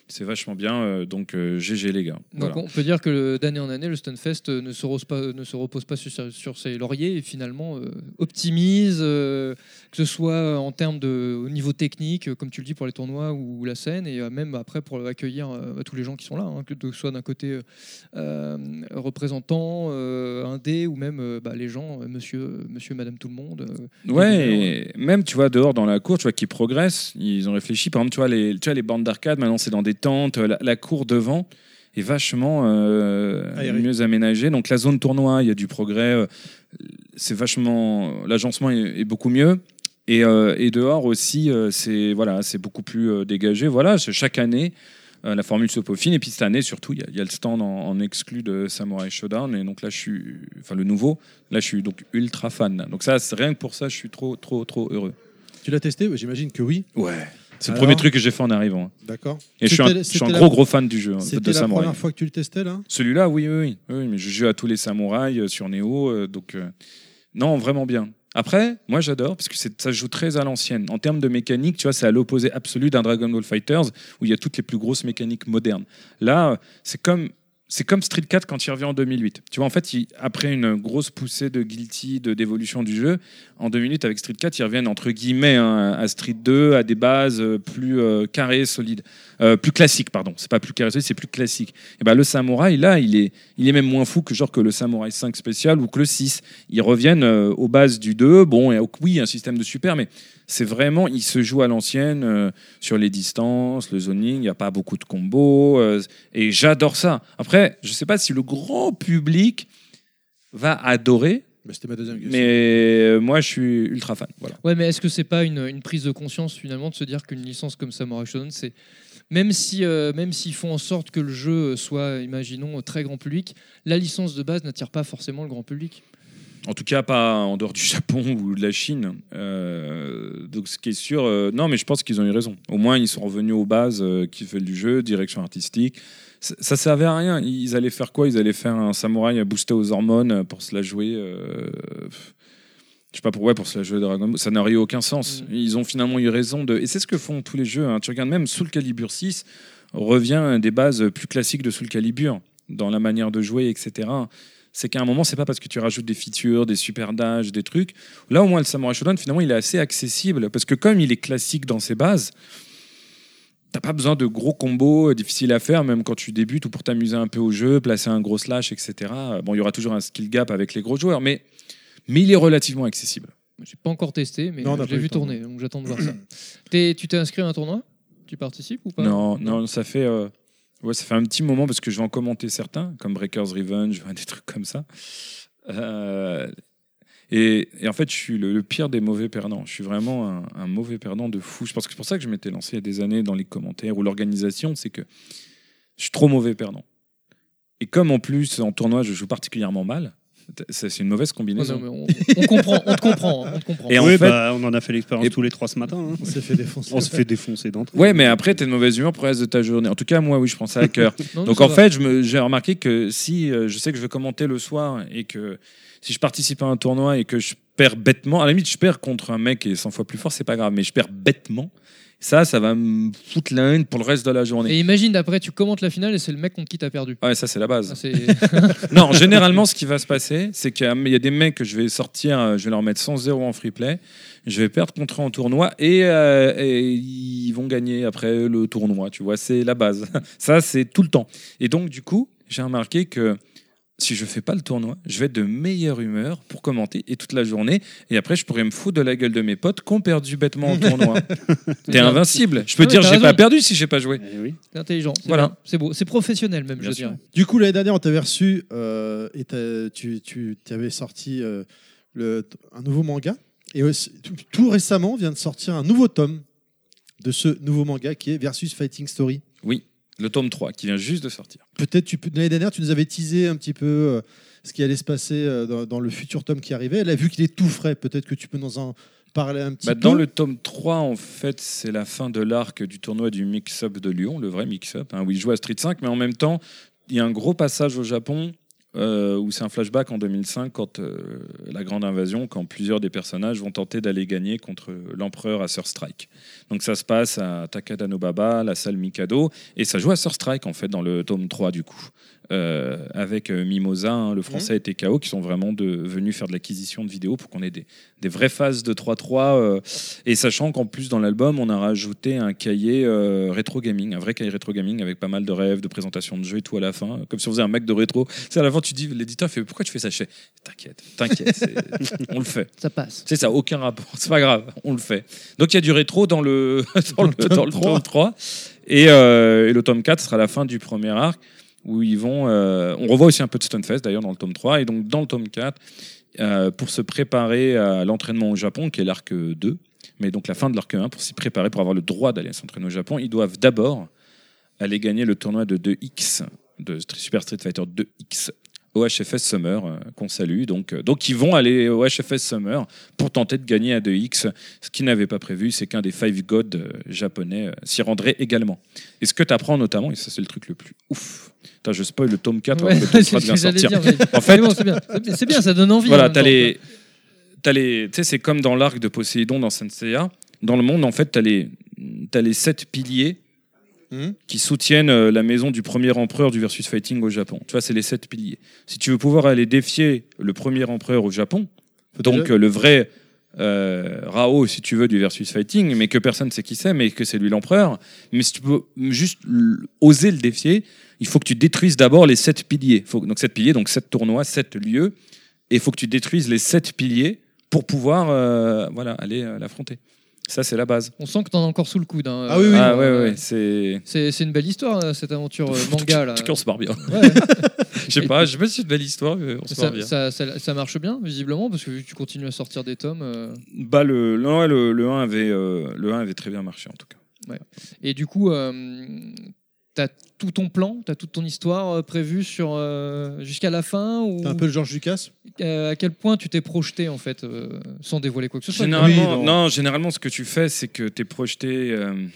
C'est vachement bien. euh, donc euh, GG les gars. Donc Voilà. on peut dire que d'année en année, le Stunfest euh, ne se repose pas, ne se repose pas sur, sur ses lauriers et finalement euh, optimise, euh, que ce soit en termes de au niveau technique, euh, comme tu le dis pour les tournois ou la scène, et euh, même après pour accueillir euh, tous les gens qui sont là, hein, que ce soit d'un côté euh, euh, représentant, euh, indé ou même euh, bah, les gens, euh, monsieur, monsieur, madame, tout le monde. euh, Ouais, et même tu vois dehors dans la cour, tu vois qu'ils progressent, ils ont réfléchi. Par exemple, tu vois les, tu vois, les bandes d'arcade, maintenant c'est dans des tentes, la, la cour devant est vachement euh, Aérée. mieux aménagée. Donc la zone tournoi, il y a du progrès, euh, c'est vachement, l'agencement est, est beaucoup mieux. Et, euh, et dehors aussi, c'est voilà, c'est beaucoup plus dégagé. Voilà, chaque année. euh, la formule se peaufine et puis cette année surtout il y, a- il y a le stand en, en exclu de Samurai Shodown et donc là je suis enfin le nouveau là je suis donc ultra fan donc ça rien que pour ça je suis trop trop trop heureux Tu l'as testé? J'imagine que oui. Ouais. C'est le Alors premier truc que j'ai fait en arrivant. D'accord. Et je suis un, C'était- je suis un c'était gros la- gros fan du jeu hein, de C'était la Samurai. première fois que tu le testais là? Celui-là, oui, oui, oui, Oui, mais je joue à tous les samouraïs euh, sur Neo, euh, donc euh, non, vraiment bien. Après, moi j'adore parce que c'est- ça joue très à l'ancienne. En termes de mécanique, tu vois, c'est à l'opposé absolu d'un Dragon Ball Fighters où il y a toutes les plus grosses mécaniques modernes. Là, euh, c'est comme c'est comme Street 4 quand il revient en 2008. Tu vois, en fait, après une grosse poussée de guilty, de d'évolution du jeu, en 2008 avec Street 4, ils reviennent entre guillemets hein, à Street 2, à des bases euh, plus euh, carrées, solides, Euh, plus classiques, pardon. C'est pas plus carré, c'est plus classique. Et ben le samouraï là, il est, il est même moins fou que genre que le samouraï 5 spécial ou que le 6. Ils reviennent euh, aux bases du 2. Bon, et, oui, un système de super, mais c'est vraiment, il se joue à l'ancienne euh, sur les distances, le zoning. Il n'y a pas beaucoup de combos euh, et j'adore ça. Après, je sais pas si le grand public va adorer. Mais C'était ma deuxième question. Mais euh, moi, je suis ultra fan. Voilà. Ouais, mais est-ce que c'est pas une, une prise de conscience finalement de se dire qu'une licence comme Samurai Shodown, c'est même si euh, même s'ils font en sorte que le jeu soit, imaginons, très grand public, la licence de base n'attire pas forcément le grand public. En tout cas, pas en dehors du (laughs) Japon ou de la Chine. Euh, donc, ce qui est sûr, euh, non, mais je pense qu'ils ont eu raison. Au moins, ils sont revenus aux bases euh, qui fait du jeu, direction artistique. Ça, ça servait à rien. Ils allaient faire quoi? Ils allaient faire un samouraï boosté aux hormones pour se la jouer. euh, je sais pas pourquoi pour se la jouer Dragon Ball. Ça n'aurait eu aucun sens. Ils ont finalement eu raison de. Et c'est ce que font tous les jeux. hein. Tu regardes même Soul Calibur 6 revient à des bases plus classiques de Soul Calibur dans la manière de jouer, etc c'est qu'à un moment, c'est pas parce que tu rajoutes des features, des super dash, des trucs. Là, au moins, le Samurai Shodown, finalement, il est assez accessible parce que comme il est classique dans ses bases, t'as pas besoin de gros combos euh, difficiles à faire, même quand tu débutes ou pour t'amuser un peu au jeu, placer un gros slash, etc. Bon, il y aura toujours un skill gap avec les gros joueurs, mais, mais il est relativement accessible. J'ai pas encore testé, mais Non, je l'ai vu temps. tourner, donc j'attends de voir ça. (clears throat) T'es- tu t'es inscrit à un tournoi? Tu participes ou pas? Non, non, ça fait, euh, ouais, ça fait un petit moment parce que je vais en commenter certains, comme Breakers Revenge, des trucs comme ça. Euh, et, en fait, je suis le, le pire des mauvais perdants. Je suis vraiment un, un mauvais perdant de fou. Je pense que c'est pour ça que je m'étais lancé il y a des années dans les commentaires ou l'organisation, c'est que je suis trop mauvais perdant. Et comme en plus en tournoi je joue particulièrement mal, c'est une mauvaise Oh, combinaison. non, mais on, on comprend, on te comprend, on te comprend. Et en oui, fait- bah, on en a fait l'expérience tous les trois ce matin. hein. On s'est fait défoncer. On se fait défoncer d'entrée. Ouais, mais après, t'es de mauvaise humeur pour le reste de ta journée. En tout cas, moi, oui, je prends ça à cœur. (laughs) Non, Donc en va. fait, je me- j'ai remarqué que si euh, je sais que je vais commenter le soir et que si je participe à un tournoi et que je perds bêtement, à la limite, je perds contre un mec qui est 100 fois plus fort, c'est pas grave, mais je perds bêtement. Ça, ça va me foutre la haine pour le reste de la journée. Et imagine d'après, tu commentes la finale et c'est le mec contre qui t'as perdu. Ouais, ça, c'est la base. Ah, (laughs) non, généralement, ce qui va se passer, c'est qu'il y a- des mecs que je vais sortir, euh, je vais leur mettre 100-0 en free play, je vais perdre contre eux en tournoi et, euh, et ils vont gagner après le tournoi. Tu vois, c'est la base. (laughs) Ça, c'est tout le temps. Et donc, du coup, j'ai remarqué que si je fais pas le tournoi, je vais être de meilleure humeur pour commenter et toute la journée. Et après, je pourrais me foutre de la gueule de mes potes qui ont perdu bêtement en tournoi. (laughs) T'es invincible. Je peux oui, dire, j'ai pas perdu si j'ai pas joué. Eh oui. C'est intelligent. c'est Voilà. bien, C'est beau. C'est professionnel même, Bien je sûr. dirais. Du coup, l'année dernière, on t'avait reçu euh, et t'as- tu, tu avais sorti euh, le, un nouveau manga. Et aussi, tout, tout récemment vient de sortir un nouveau tome de ce nouveau manga qui est Versus Fighting Story. Le tome 3 qui vient juste de sortir. Peut-être tu peux- l'année dernière, tu nous avais teasé un petit peu euh, ce qui allait se passer euh, dans, dans le futur tome qui arrivait. Là, vu qu'il est tout frais, peut-être que tu peux nous en parler un petit Bah, peu. dans le tome 3, en fait, c'est la fin de l'arc du tournoi du mix-up de Lyon, le vrai mix-up, hein, où il joue à Street 5, mais en même temps, il y a un gros passage au Japon euh, où c'est un flashback en 2005, quand euh, la grande invasion, quand plusieurs des personnages vont tenter d'aller gagner contre l'empereur à Sur Strike. Donc ça se passe à Takada Nobaba, la salle Mikado, et ça joue à Sur Strike, en fait, dans le tome 3, du coup. Euh, avec euh, Mimosa, hein, le français et TKO, qui sont vraiment de, venus faire de l'acquisition de vidéos pour qu'on ait des, des vraies phases de 3-3. euh, et sachant qu'en plus, dans l'album, on a rajouté un cahier euh, rétro gaming, un vrai cahier rétro gaming avec pas mal de rêves, de présentations de jeux et tout à la fin, comme si on faisait un mec de rétro. C'est à la fin, tu dis, l'éditeur fait Pourquoi tu fais ça? Fais T'inquiète, t'inquiète, (laughs) on le fait. Ça passe. C'est ça, aucun rapport, c'est pas grave, on le fait. Donc il y a du rétro dans le, (laughs) dans le, dans le 3. tome 3. Et, euh, et le tome 4 sera la fin du premier arc, où ils vont. euh, on revoit aussi un peu de Stunfest d'ailleurs dans le tome 3. Et donc dans le tome 4, euh, pour se préparer à l'entraînement au Japon, qui est l'arc 2, mais donc la fin de l'arc 1, pour s'y préparer, pour avoir le droit d'aller s'entraîner au Japon, ils doivent d'abord aller gagner le tournoi de 2X, de Super Street Fighter 2X. Au HFS Summer, euh, qu'on salue. Donc, euh, donc, ils vont aller au HFS Summer pour tenter de gagner à 2X. Ce qu'ils n'avaient pas prévu, c'est qu'un des Five Gods euh, japonais s'y rendrait également. Et ce que tu apprends notamment, et ça, c'est le truc le plus ouf. Putain, je spoil le tome 4, Ouais, alors (laughs) que le tome c'est 3 ce vient sortir. dire, mais- En fait, bon, c'est bien. Ça donne envie. en voilà, t'as temps. les, t'as les, tu sais, c'est comme dans l'arc de Poséidon dans Senseiya. Dans le monde, en fait, t'as les, t'as les sept piliers Mhm. qui soutiennent euh, la maison du premier empereur du versus fighting au Japon. Tu vois, c'est les sept piliers. Si tu veux pouvoir aller défier le premier empereur au Japon, donc euh, le vrai euh, Rao, si tu veux, du versus fighting, mais que personne ne sait qui c'est, mais que c'est lui l'empereur. Mais si tu peux juste oser le défier, il faut que tu détruises d'abord les sept piliers. Faut, donc sept piliers, donc sept tournois, sept lieux, et il faut que tu détruises les sept piliers pour pouvoir euh, voilà, aller euh, l'affronter. Ça, c'est la base. On sent que t'en as encore sous le coude. hein. Ah oui, oui. ah ouais, ouais, c'est. C'est c'est une belle histoire, euh, cette aventure euh, (laughs) manga là. En tout cas, on se marre bien. Ouais. (laughs) Je sais pas, je sais pas si c'est une belle histoire, mais on se marre ça, bien. ça, ça- ça marche bien, visiblement, parce que vu que tu continues à sortir des tomes. euh, Bah, le, non, ouais, le, le 1 avait, euh, le 1 avait très bien marché, en tout cas. Et du coup, euh, t'as tout ton plan, t'as toute ton histoire euh, prévue sur euh, jusqu'à la fin ou T'es un peu le George Lucas? Euh, à quel point tu t'es projeté en fait, euh, sans dévoiler quoi que ce soit. Généralement, Oui, non. généralement, ce que tu fais, c'est que tu es projeté euh,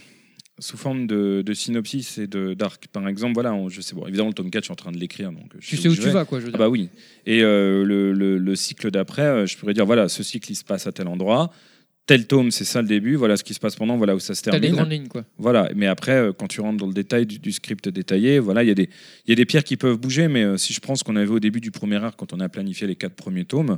sous forme de, de synopsis et de d'arc. Par exemple, voilà, on- je sais, bon, évidemment, le tome 4, je suis en train de l'écrire. donc je Tu sais où je tu vais. vas, quoi, je veux Ah dire. bah oui. Et euh, le, le- le cycle d'après, euh, je pourrais dire, voilà, ce cycle, il se passe à tel endroit. Tel tome, c'est ça le début. Voilà ce qui se passe pendant, voilà où ça se T'as les termine. grandes lignes, quoi. Voilà, mais après, euh, quand tu rentres dans le détail du, du script détaillé, voilà, il y, a des- il y a des pierres qui peuvent bouger, mais euh, si je prends ce qu'on avait au début du premier arc, quand on a planifié les quatre premiers tomes, euh,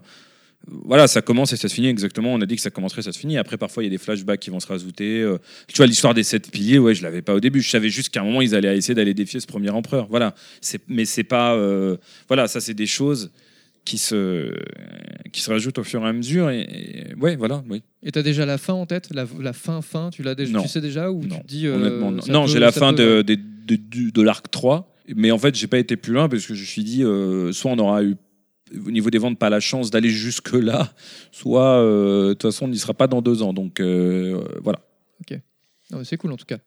voilà, ça commence et ça se finit exactement. On a dit que ça commencerait, ça se finit. Après, parfois, il y a des flashbacks qui vont se rajouter. tu vois, l'histoire des sept piliers, ouais, je l'avais pas au début. Je savais juste qu'à un moment, ils allaient essayer d'aller défier ce premier empereur. Voilà, mais c'est pas, voilà, ça, c'est des choses qui se, qui se rajoutent au fur et à mesure. Et, et- ouais, voilà, oui. Et t'as déjà la fin en tête, la, la fin fin, tu l'as déjà, Non. tu sais déjà ou Non, tu te dis euh, Honnêtement, non. j'ai la fin peut- de, de, de, de l'arc 3. Mais en fait, j'ai pas été plus loin parce que je me suis dit, euh, soit on aura eu, au niveau des ventes, pas la chance d'aller jusque-là, (laughs) soit, euh, de toute façon, on n'y sera pas dans deux ans. Donc, voilà. Mais C'est cool en tout cas.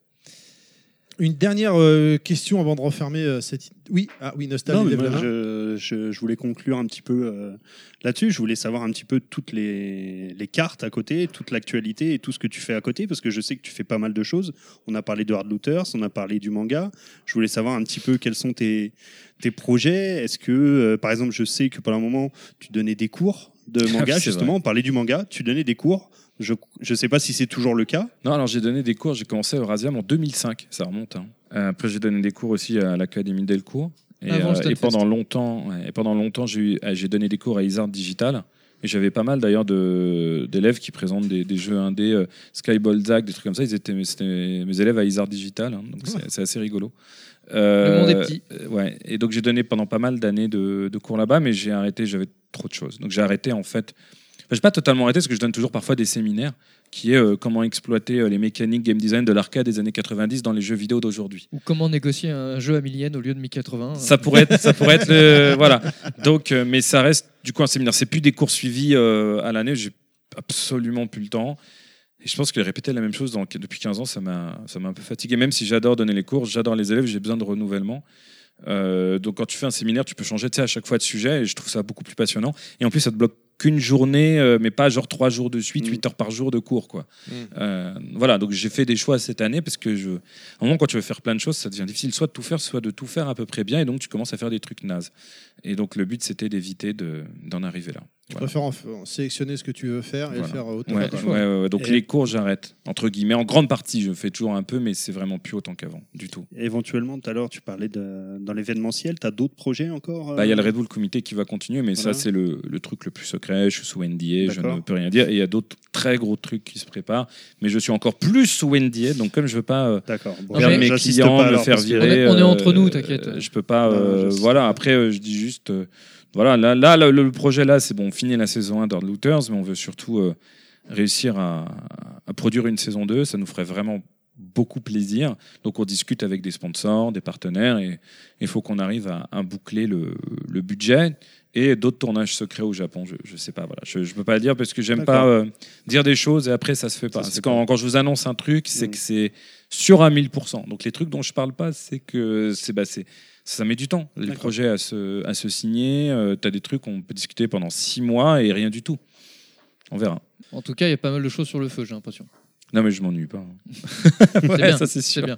Une dernière euh, question avant de refermer euh, cette. Oui, ah oui, Nostal, Non, mais moi, la main. je, je- je voulais conclure un petit peu euh, là-dessus. Je voulais savoir un petit peu toutes les, les cartes à côté, toute l'actualité et tout ce que tu fais à côté, parce que je sais que tu fais pas mal de choses. On a parlé de Hard Looters, on a parlé du manga. Je voulais savoir un petit peu quels sont tes, tes projets. Est-ce que, euh, par exemple, je sais que pendant un moment, tu donnais des cours de (laughs) manga, Ah c'est justement. On parlait du manga, tu donnais des cours. Je ne sais pas si c'est toujours le cas. Non, alors j'ai donné des cours, j'ai commencé à Eurasium en 2005, ça remonte. hein. Euh, après, j'ai donné des cours aussi à l'Académie Delcourt. Et, euh, et pendant longtemps, et pendant longtemps, j'ai euh, j'ai donné des cours à Isard Digital. Et j'avais pas mal d'ailleurs d'élèves qui présentent des, des jeux indés, euh, Skyball Zack, des trucs comme ça. Ils étaient, c'était mes élèves à Isard Digital, hein, donc c'est c'est assez rigolo. Le monde est petit. euh, ouais. Et donc j'ai donné pendant pas mal d'années de, de cours là-bas, mais j'ai arrêté, j'avais trop de choses. Donc j'ai arrêté en fait. Enfin, j'ai pas totalement arrêté parce que je donne toujours parfois des séminaires qui est euh, comment exploiter euh, les mécaniques game design de l'arcade des années 90 dans les jeux vidéo d'aujourd'hui. Ou comment négocier un jeu à millienne au lieu de 1080. Ça pourrait être, ça pourrait être le, (laughs) voilà. Donc, euh, mais ça reste du coup un séminaire. C'est plus des cours suivis euh, à l'année. J'ai absolument plus le temps. Et je pense que répéter la même chose dans- depuis 15 ans, ça m'a, ça m'a un peu fatigué. Même si j'adore donner les cours, j'adore les élèves, j'ai besoin de renouvellement. Euh, donc quand tu fais un séminaire, tu peux changer tu sais, à chaque fois de sujet et je trouve ça beaucoup plus passionnant. Et en plus, ça te bloque qu'une journée, euh, mais pas genre trois jours de suite, Mm. 8 heures par jour de cours. Quoi. Mm. Euh, voilà, donc j'ai fait des choix cette année parce que je, à un moment, quand tu veux faire plein de choses, ça devient difficile soit de tout faire, soit de tout faire à peu près bien, et donc tu commences à faire des trucs nazes. Et donc le but, c'était d'éviter de- d'en arriver là. Tu Voilà. préfères en, en sélectionner ce que tu veux faire et Voilà. le faire autant. Ouais, ouais, ouais, ouais. Donc Et- les cours, j'arrête, entre guillemets. En grande partie, je fais toujours un peu, mais c'est vraiment plus autant qu'avant, du tout. Éventuellement, tout à l'heure, tu parlais de, dans l'événementiel. Tu as d'autres projets encore euh Bah, Il y a le Red Bull Comité qui va continuer, mais Voilà. ça, c'est le, le truc le plus secret. Je suis sous NDA, je ne peux rien dire. Et il y a d'autres très gros trucs qui se préparent, mais je suis encore plus sous NDA. Donc, comme je veux pas euh, D'accord. Bon, mais mes clients, pas me alors, faire parce que- virer. On est- on est euh, entre nous, t'inquiète. euh, Je peux pas. Euh, voilà. Après, euh, je dis juste. Voilà. Là, là, le, le projet là, c'est bon. On finit la saison 1 d'Hard Looters, mais on veut surtout euh, réussir à, à produire une saison 2. Ça nous ferait vraiment beaucoup plaisir. Donc, on discute avec des sponsors, des partenaires, et il faut qu'on arrive à, à boucler le, le budget et d'autres tournages secrets au Japon. Je, je sais pas. Voilà. Je, je peux pas le dire parce que j'aime pas euh, dire des choses et après ça se fait pas. Se fait quand, quand je vous annonce un truc, c'est Mm. que c'est sûr à 1000%. Donc les trucs dont je parle pas, c'est que c'est bah, c'est ça met du temps. Les projets à se, à se signer, tu as des trucs on peut discuter pendant six mois et rien du tout. On verra. En tout cas, il y a pas mal de choses sur le feu, j'ai l'impression. Non mais je m'ennuie pas. (laughs) C'est Ouais, bien, ça c'est sûr. bien.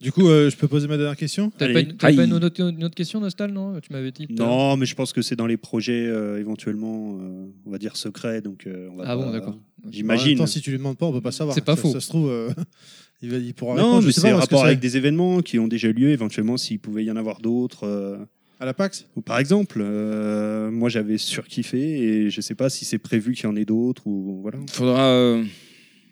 Du coup, euh, je peux poser ma dernière question? T'as pas, une, pas une autre, une autre question, Nostal, non? Tu m'avais dit. Non, mais je pense que c'est dans les projets euh, éventuellement, euh, on va dire secrets. Donc, euh, on va Ah bon, d'accord. J'imagine. si tu lui demandes pas, on peut pas savoir. C'est pas ça, faux. Ça se trouve, euh, (laughs) il, va, il pourra Non, répondre. je mais sais c'est rapport avec des événements qui ont déjà lieu, éventuellement s'il pouvait y en avoir d'autres. euh, À la PAX? ou par exemple, euh, moi j'avais surkiffé et je sais pas si c'est prévu qu'il y en ait d'autres ou voilà. Faudra. euh,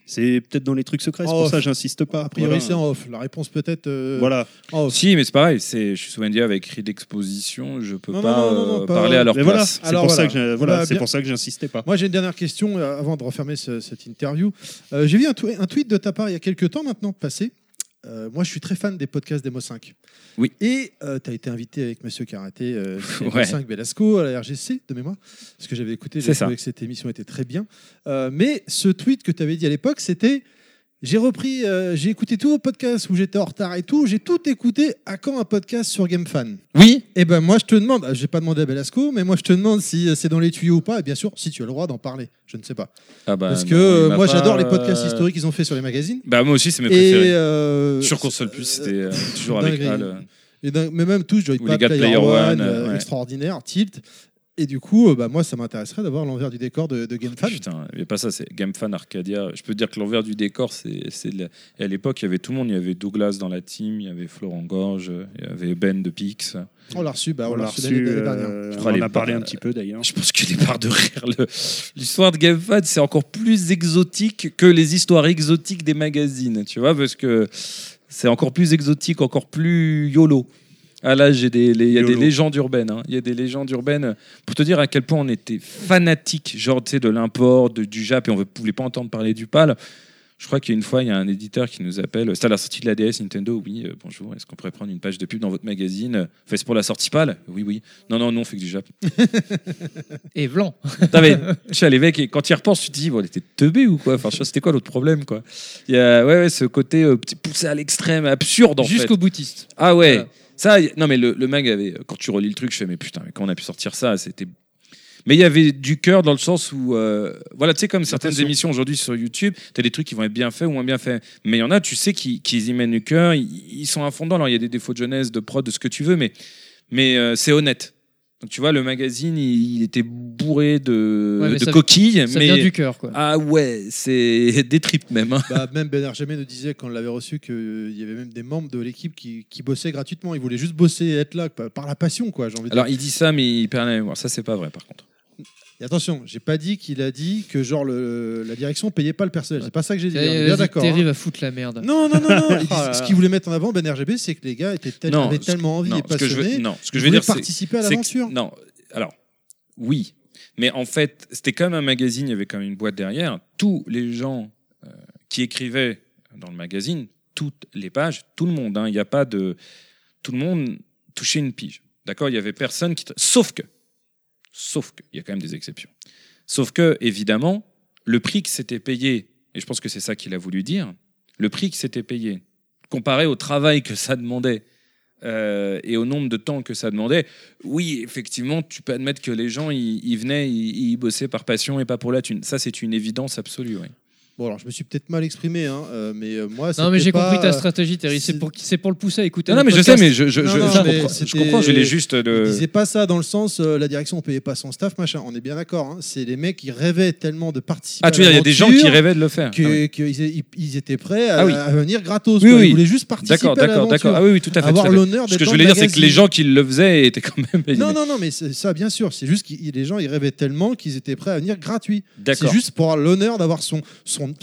C'est peut-être dans les trucs secrets, c'est pour ça que j'insiste pas. A priori, Voilà. c'est en off. La réponse peut-être euh, Voilà. en off. Si, mais c'est pareil. C'est, je suis sous NDA avec écrit d'exposition. Je peux Non, pas, non, non, non, euh, pas- parler à leur Mais voilà, place. c'est pour, voilà. ça que voilà, Voilà, c'est bien. pour ça que j'insistais pas. Moi, j'ai une dernière question euh, avant de refermer ce- cette interview. Euh, j'ai vu un, un tweet de ta part il y a quelques temps maintenant passé. Euh, moi, je suis très fan des podcasts d'Emo 5. Oui. Et tu as été invité avec Monsieur Karaté, euh, (laughs) Ouais. 5 Belasco, à la RGC, de mémoire. Parce que j'avais écouté, j'ai trouvé que cette émission était très bien. Euh, mais ce tweet que tu avais dit à l'époque, c'était j'ai repris, euh, j'ai écouté tous vos podcasts où j'étais en retard et tout. J'ai tout écouté. À quand un podcast sur GameFan Oui. Eh ben moi je te demande, ah, j'ai pas demandé à Belasco, mais moi je te demande si euh, c'est dans les tuyaux ou pas. Et bien sûr, si tu as le droit d'en parler. Je ne sais pas. Ah bah, Parce que non, euh, moi j'adore les podcasts euh, historiques qu'ils ont fait sur les magazines. Bah moi aussi, c'est mes Et préférés. Sur console plus, c'était (laughs) toujours avec. Al. et mais même tous, Joypad, Player, Player One, One, ouais. extraordinaire, Tilt. Et du coup, euh, bah, moi ça m'intéresserait d'avoir l'envers du décor de, de GameFan. Putain, il n'y a pas ça, c'est GameFan Arcadia. Je peux te dire que l'envers du décor, c'est la- à l'époque, il y avait tout le monde. Il y avait Douglas dans la team, il y avait Florent Gorge, il y avait Ben de Pix. On l'a reçu, bah, on, On l'a reçu reçu, l'année dernière. euh, Je on en a parlé un petit peu d'ailleurs. Je pense que les barres de rire. le- L'histoire de GameFan, c'est encore plus exotique que les histoires exotiques des magazines, tu vois, parce que c'est encore plus exotique, encore plus YOLO. Ah là, j'ai des, les- il y a des légendes urbaines. hein. Il y a des légendes urbaines pour te dire à quel point on était fanatique, genre tu sais, de l'import, de- du Jap, et on ne voulait pas entendre parler du PAL. Je crois qu'il y a une fois, il y a un éditeur qui nous appelle. C'était à la sortie de la DS Nintendo. Oui, euh, bonjour. Est-ce qu'on pourrait prendre une page de pub dans votre magazine? Fait, c'est pour la sortie PAL? Oui, oui. Non, non, non, on fait que du Jap. (laughs) Et blanc. (laughs) Putain, mais je suis allé avec et quand tu y repenses, tu te dis, bon, elle était teubée ou quoi? Enfin, je sais pas, c'était quoi l'autre problème, quoi? Il y a ouais, ouais, ce côté euh, poussé à l'extrême, absurde en fait. Jusqu'au boutiste. Ah ouais. Voilà. Ça, y- non mais le, le mag avait, quand tu relis le truc, je fais mais putain, mais quand on a pu sortir ça, c'était. Mais il y avait du cœur dans le sens où, euh, voilà, tu sais, comme certaines Attention. émissions aujourd'hui sur YouTube, tu as des trucs qui vont être bien faits ou moins bien faits. Mais il y en a, tu sais, qui, qui y mènent du cœur, ils, ils sont à fond. Alors il y a des défauts de jeunesse, de prod, de ce que tu veux, mais, mais euh, c'est honnête. Donc tu vois, le magazine, il, il était bourré de, Ouais, mais de ça- coquilles. Ça mais... vient du cœur, quoi. Ah ouais, c'est (laughs) des tripes même. hein. Bah, même Ben Argemé nous disait quand on l'avait reçu qu'il y avait même des membres de l'équipe qui, qui bossaient gratuitement. Ils voulaient juste bosser et être là par la passion, quoi. J'ai envie de Alors il dit ça, mais il perd la mémoire. Ça, c'est pas vrai par contre. Et attention, j'ai pas dit qu'il a dit que genre le, la direction payait pas le personnel. C'est pas ça que j'ai dit. On est bien d'accord. Terry hein. va foutre la merde. Non, non, non, non. (laughs) Il ce qu'il voulait mettre en avant, Ben RGB, c'est que les gars étaient tel- Non, avaient ce que- tellement envie non, et ce que je veux, passionnés. non, ce que je veux dire, c'est participer à l'aventure. Non, alors oui, mais en fait, c'était quand même un magazine. Il y avait quand même une boîte derrière. Tous les gens euh, qui écrivaient dans le magazine, toutes les pages, tout le monde. hein, Il n'y a pas de tout le monde touchait une pige. D'accord, il y avait personne qui, sauf que, sauf que, il y a quand même des exceptions. Sauf que, évidemment, le prix que c'était payé, et je pense que c'est ça qu'il a voulu dire, le prix que c'était payé, comparé au travail que ça demandait euh, et au nombre de temps que ça demandait, oui, effectivement, tu peux admettre que les gens, ils venaient, ils bossaient par passion et pas pour la thune. Ça, c'est une évidence absolue. oui. Bon, alors je me suis peut-être mal exprimé, hein, euh, mais euh, moi. Non, mais j'ai pas, compris ta euh, stratégie, Terry. C'est c'est- pour, c'est pour le pousser à écouter. Non, non, mais je sais, mais je, je, Non, je, non, je mais comprends, je comprends, je l'ai juste Il de. disait pas ça dans le sens euh, la direction ne payait pas son staff, machin. On est bien d'accord. hein. C'est les mecs qui rêvaient tellement de participer. Ah, tu veux dire, il y a des gens qui rêvaient de le faire. que- Ah oui. qu'ils ils- étaient prêts à, Ah oui. à venir gratos. Oui, quoi. oui. Ils voulaient juste participer D'accord, d'accord, d'accord. Ah oui, oui, tout à fait. Avoir l'honneur Ce que je voulais dire, c'est que les gens qui le faisaient étaient quand même. Non, non, non, mais c'est- ça, bien sûr. C'est juste que les gens, ils rêvaient tellement qu'ils étaient prêts à venir gratuit. C'est D'accord. juste pour avoir l'honneur d'avoir son,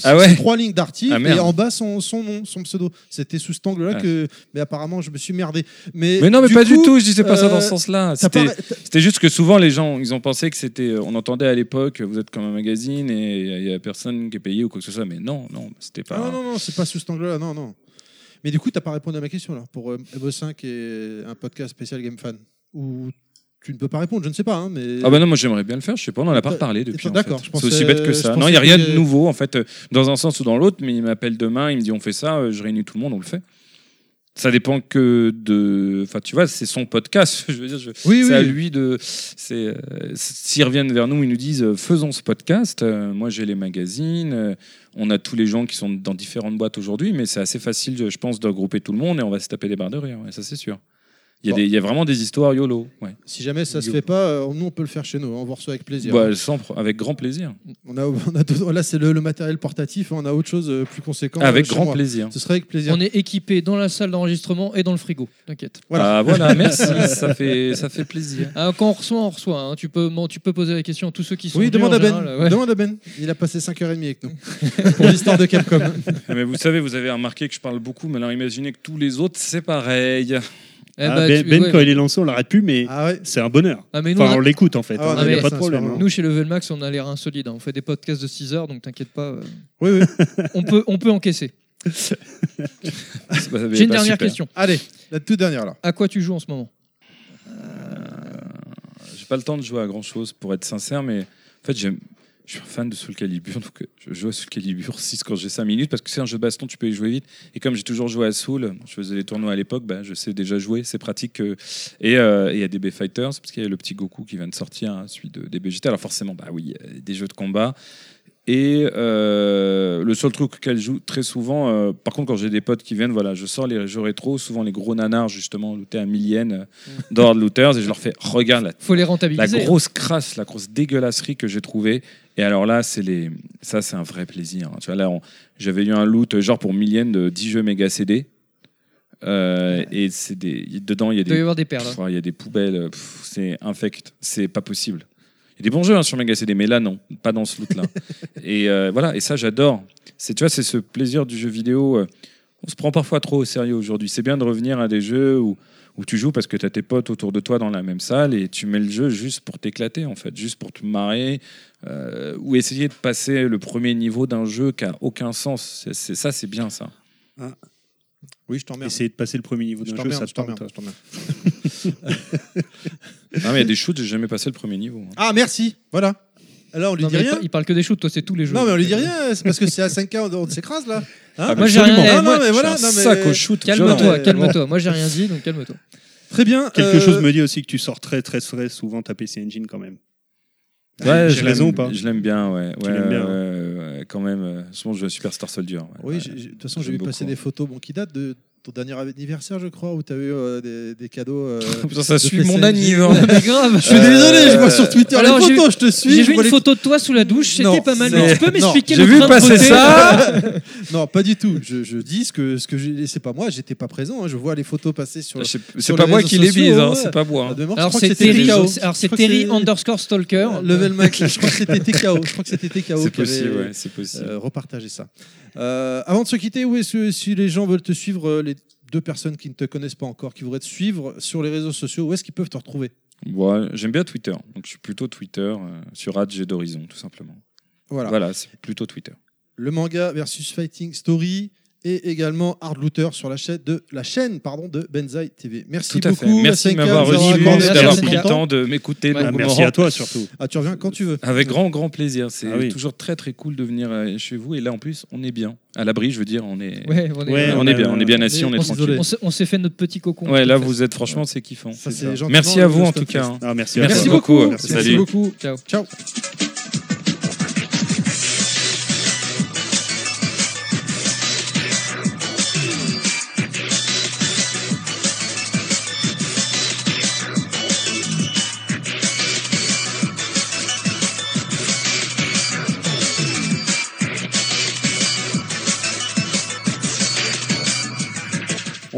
Ah ouais trois lignes d'article Ah, et en bas son, son nom, son pseudo. C'était sous cet angle-là Ah. que. Mais apparemment, je me suis merdé. Mais, Mais non, mais pas du tout. Je disais pas ça dans ce euh, sens-là. C'était. C'était juste que souvent les gens, ils ont pensé que c'était. euh, On entendait à l'époque, vous êtes comme un magazine et il y a personne qui est payé ou quoi que ce soit. Mais non, non, c'était pas. Non, non, non, c'est pas sous cet angle-là. Non, non. Mais du coup, t'as pas répondu à ma question là pour euh, Evo 5 et un podcast spécial Game Fan. Ou tu ne peux pas répondre, je ne sais pas. hein, mais... Ah bah non, moi j'aimerais bien le faire. Je sais pas, on en a pas D'accord, reparlé depuis. en d'accord, fait. je C'est aussi bête que ça. Non, il y a rien de nouveau en fait, euh, dans un sens ou dans l'autre. Mais il m'appelle demain, il me dit on fait ça, euh, je réunis tout le monde, on le fait. Ça dépend que de. Enfin, tu vois, c'est son podcast. (laughs) Je veux dire, je- Oui, c'est oui. à lui de. C'est euh, s'ils reviennent vers nous, ils nous disent faisons ce podcast. Moi, j'ai les magazines. on a tous les gens qui sont dans différentes boîtes aujourd'hui, mais c'est assez facile, je pense, de regrouper tout le monde et on va se taper des barres de rire. ça, c'est sûr. Il y, a Bon. des- il y a vraiment des histoires YOLO. Ouais. Si jamais ça se fait pas, euh, nous on peut le faire chez nous. On vous reçoit avec plaisir. Bah, sans pro- avec grand plaisir. On a, on a d'autres- là c'est le, le matériel portatif. On a autre chose euh, plus conséquent. avec euh, chez grand moi. plaisir. Ce serait avec plaisir. On est équipé dans la salle d'enregistrement et dans le frigo. T'inquiète. Voilà. Ah voilà, (laughs) merci, ça fait, ça fait plaisir. Ah, quand on reçoit, on reçoit. hein. Tu, peux, bon, tu peux poser la question à tous ceux qui sont Oui, venus, demande en à Ben. général, ouais. Demande à Ben. Il a passé 5h30 avec nous (laughs) pour l'histoire de Capcom. Mais vous savez, vous avez remarqué que je parle beaucoup, mais alors imaginez que tous les autres, c'est pareil. Eh Ah, bah, ben, tu- Ben, ouais. quand il est lancé, on l'arrête plus, mais Ah ouais. c'est un bonheur. Ah, mais nous, Enfin, on on a- l'écoute en fait. Ah, hein, non, il n'y mais a pas de problème. hein. nous, chez Level Max, on a l'air insolide. hein. On fait des podcasts de 6 heures, donc t'inquiète pas. euh, Oui, oui. (laughs) on, peut, on peut encaisser. C'est pas- J'ai une pas dernière super. question. Allez, la toute dernière là. À quoi tu joues en ce moment? J'ai pas le temps de jouer à grand chose pour être sincère, mais en fait, j'aime. Je suis fan de Soul Calibur, donc euh, je joue à Soul Calibur 6 quand j'ai 5 minutes parce que c'est un jeu de baston, tu peux y jouer vite. Et comme j'ai toujours joué à Soul, je faisais les tournois à l'époque, bah, je sais déjà jouer, c'est pratique. euh, et euh, et y a DB Fighters, parce qu'il y a le petit Goku qui vient de sortir, hein, celui de DB GT. Alors forcément, bah oui, des jeux de combat. Et euh, le seul truc qu'elle joue très souvent, euh, par contre, quand j'ai des potes qui viennent, voilà, je sors les jeux rétro, souvent les gros nanars, justement, lootés à millienne, euh, d'Horde Looters, et je leur fais regarde la Faut les la rentabiliser. hein. grosse crasse, la grosse dégueulasserie que j'ai trouvée. Et alors là, c'est les, ça c'est un vrai plaisir. hein. Tu vois là, on- j'avais eu un loot genre pour millienne de 10 jeux méga CD. Euh, et c'est des, dedans il y a Il doit y des, avoir des perles. hein. pff, il y a des poubelles. euh, pff, c'est infect, c'est pas possible. Il y a des bons jeux hein, sur méga CD, mais là non, pas dans ce loot là. (laughs) et euh, voilà, et ça j'adore. C'est tu vois, c'est ce plaisir du jeu vidéo. on se prend parfois trop au sérieux aujourd'hui. C'est bien de revenir à des jeux où où tu joues parce que tu as tes potes autour de toi dans la même salle et tu mets le jeu juste pour t'éclater, en fait, juste pour te marrer, euh, ou essayer de passer le premier niveau d'un jeu qui a aucun sens. C'est, c'est- ça, c'est bien ça. Oui, je t'emmerde. Essayer de passer le premier niveau Je d'un jeu, ça t'emmerde, te je t'emmerde, tente. (laughs) Non, mais il y a des shoots, j'ai jamais passé le premier niveau. hein. Ah, merci. Voilà. Là, on lui Non, dit rien. il parle que des shoots, toi, c'est tous les jeux. Non, mais on lui dit rien. C'est parce que c'est à 5K, on, on s'écrase là. Hein Moi, j'ai rien. Ah, moi, non, mais voilà. Non, mais- sac au shoot. Calme-toi, mais- calme-toi. Moi, j'ai rien dit, donc calme-toi. Très bien. Quelque euh, chose me dit aussi que tu sors très très très souvent ta PC Engine quand même. Ouais, J'ai raison ou pas Je l'aime bien, ouais. Tu ouais, bien, ouais, ouais, quand même. euh, Souvent, je joue à Superstar Soldier. ouais. Oui, de toute façon, j'ai vu passer des photos bon, qui datent de ton dernier anniversaire, je crois, où tu as eu euh, des, des cadeaux. euh, (laughs) Putain, ça de suit PC. mon anniversaire. (laughs) Mais grave. Je suis désolé, je vois sur Twitter alors, les photos, je te suis. J'ai vu une les- photo de toi sous la douche, c'était pas mal. Mais tu peux m'expliquer j'ai le vu passer ça. (laughs) Non, pas du tout. Je, je dis ce que, ce que j'ai. C'est pas moi, j'étais pas présent. hein. Je vois les photos passer sur. C'est pas moi qui les hein, ouais. c'est pas moi. Hein. Alors crois que c'est c'était Terry, alors c'est Terry underscore stalker. Level Max, je crois que c'était TKO. Je crois que c'était TKO C'est possible, ouais, c'est possible. euh, repartagé ça. Euh, avant de se quitter, où est-ce que si les gens veulent te suivre, euh, les deux personnes qui ne te connaissent pas encore, qui voudraient te suivre sur les réseaux sociaux, où est-ce qu'ils peuvent te retrouver? Ouais, J'aime bien Twitter, donc je suis plutôt Twitter euh, sur Adj d'Horizon, tout simplement. Voilà. Voilà, c'est plutôt Twitter. Le manga versus Fighting Story et également Hard Looter sur la chaîne de la chaîne pardon de Benzaï TV. Merci Tout à beaucoup. fait. Merci de m'avoir reçu, merci d'avoir pris le temps. de m'écouter Ouais. Ah, longuement. merci à toi surtout. Ah, tu reviens quand tu veux. Avec grand, grand plaisir. C'est Ah oui. toujours très, très cool de venir euh, chez vous. Et là, en plus, on est bien. À l'abri, je veux dire, on est, Ouais, on est, Ouais, on on est a- bien. On est bien assis, on on est- tranquille. on s'est- fait notre petit cocon. Ouais, là, vous êtes franchement, c'est kiffant. Ça, Merci à vous, en tout cas. Ah, merci, beaucoup. Merci. Beaucoup. Ciao. Ciao.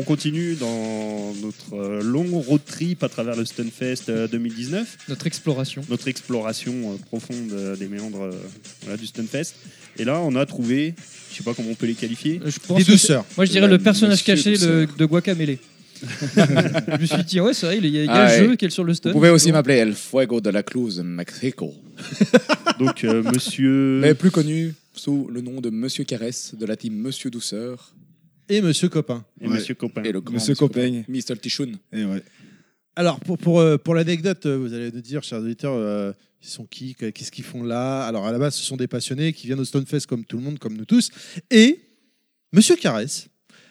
Continue dans notre euh, long road trip à travers le Stunfest euh, 2019, Notre exploration. notre exploration euh, profonde euh, des méandres euh, voilà, du Stunfest. Et là, on a trouvé, je sais pas comment on peut les qualifier. Euh, Je pense Des douceurs. Moi, je dirais le personnage caché le- de Guacamele. (laughs) je me suis dit, ouais, c'est vrai, il y a, il y a Ah ouais. jeu qui est sur le stun. Vous pouvez aussi m'appeler El Fuego de la Cruz Mexico, (laughs) Donc, euh, monsieur. mais plus connu sous le nom de Monsieur Caresse de la team Monsieur Douceur Et Monsieur Copain. et monsieur Copain. et le grand Monsieur Copain. Mr. Tichoun. Alors, pour, pour, euh, pour l'anecdote, euh, vous allez nous dire, chers auditeurs, euh, ils sont qui que- Qu'est-ce qu'ils font là? Alors, à la base, ce sont des passionnés qui viennent au Stonefest comme tout le monde, comme nous tous. Et Monsieur Caresse,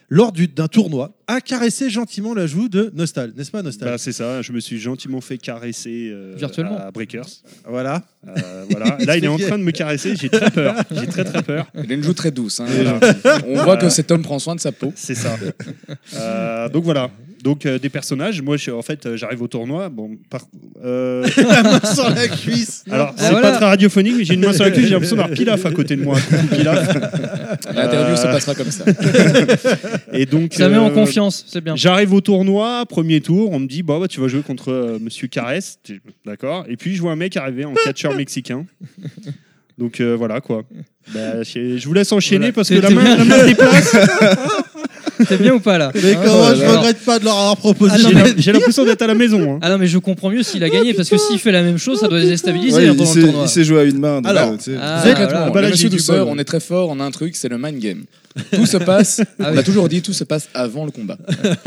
lors du- d'un tournoi, a caressé gentiment la joue de Nostal. N'est-ce pas, Nostal? Bah, c'est ça, je me suis gentiment fait caresser euh, Virtuellement. à Breakers. Voilà. Euh, voilà. Là, il est en train de me caresser, j'ai très peur. J'ai très très peur. Il a une joue très douce. hein. Voilà. On voit que cet homme prend soin de sa peau. C'est ça. Euh, donc voilà. Donc euh, des personnages. Moi, je, en fait, euh, j'arrive au tournoi. Bon, par, euh, (laughs) La main sur la cuisse. (laughs) alors Ah, c'est voilà. pas très radiophonique, mais j'ai une main sur la cuisse. J'ai l'impression d'avoir Pilaf à côté de moi. Pilaf. L'interview Euh, se passera comme ça. (laughs) Et donc. Ça met en confiance, c'est bien. J'arrive au tournoi, premier tour, on me dit bah, bah, tu vas jouer contre euh, Monsieur Carès, d'accord. Et puis je vois un mec arriver en catcheur mexicain. Donc euh, voilà quoi. Bah, je vous laisse enchaîner Voilà. parce que la main, la main se déplace. (laughs) C'est bien ou pas là Mais Hein comment je Alors- regrette pas de leur avoir proposé. Ah, non, J'ai mais- la- J'ai l'impression d'être à la maison. hein. Ah non, mais je comprends mieux s'il a gagné parce que s'il fait la même chose, ça doit les déstabiliser Ouais, hein, il pendant sait- le tournoi. il sait jouer à une main. donc, Alors, euh, tu sais. Ah, Vous êtes voilà. Ah, j'ai du bol. on est très fort, on a un truc, c'est le mind game. Tout se passe, Ah on oui. a toujours dit, tout se passe avant le combat.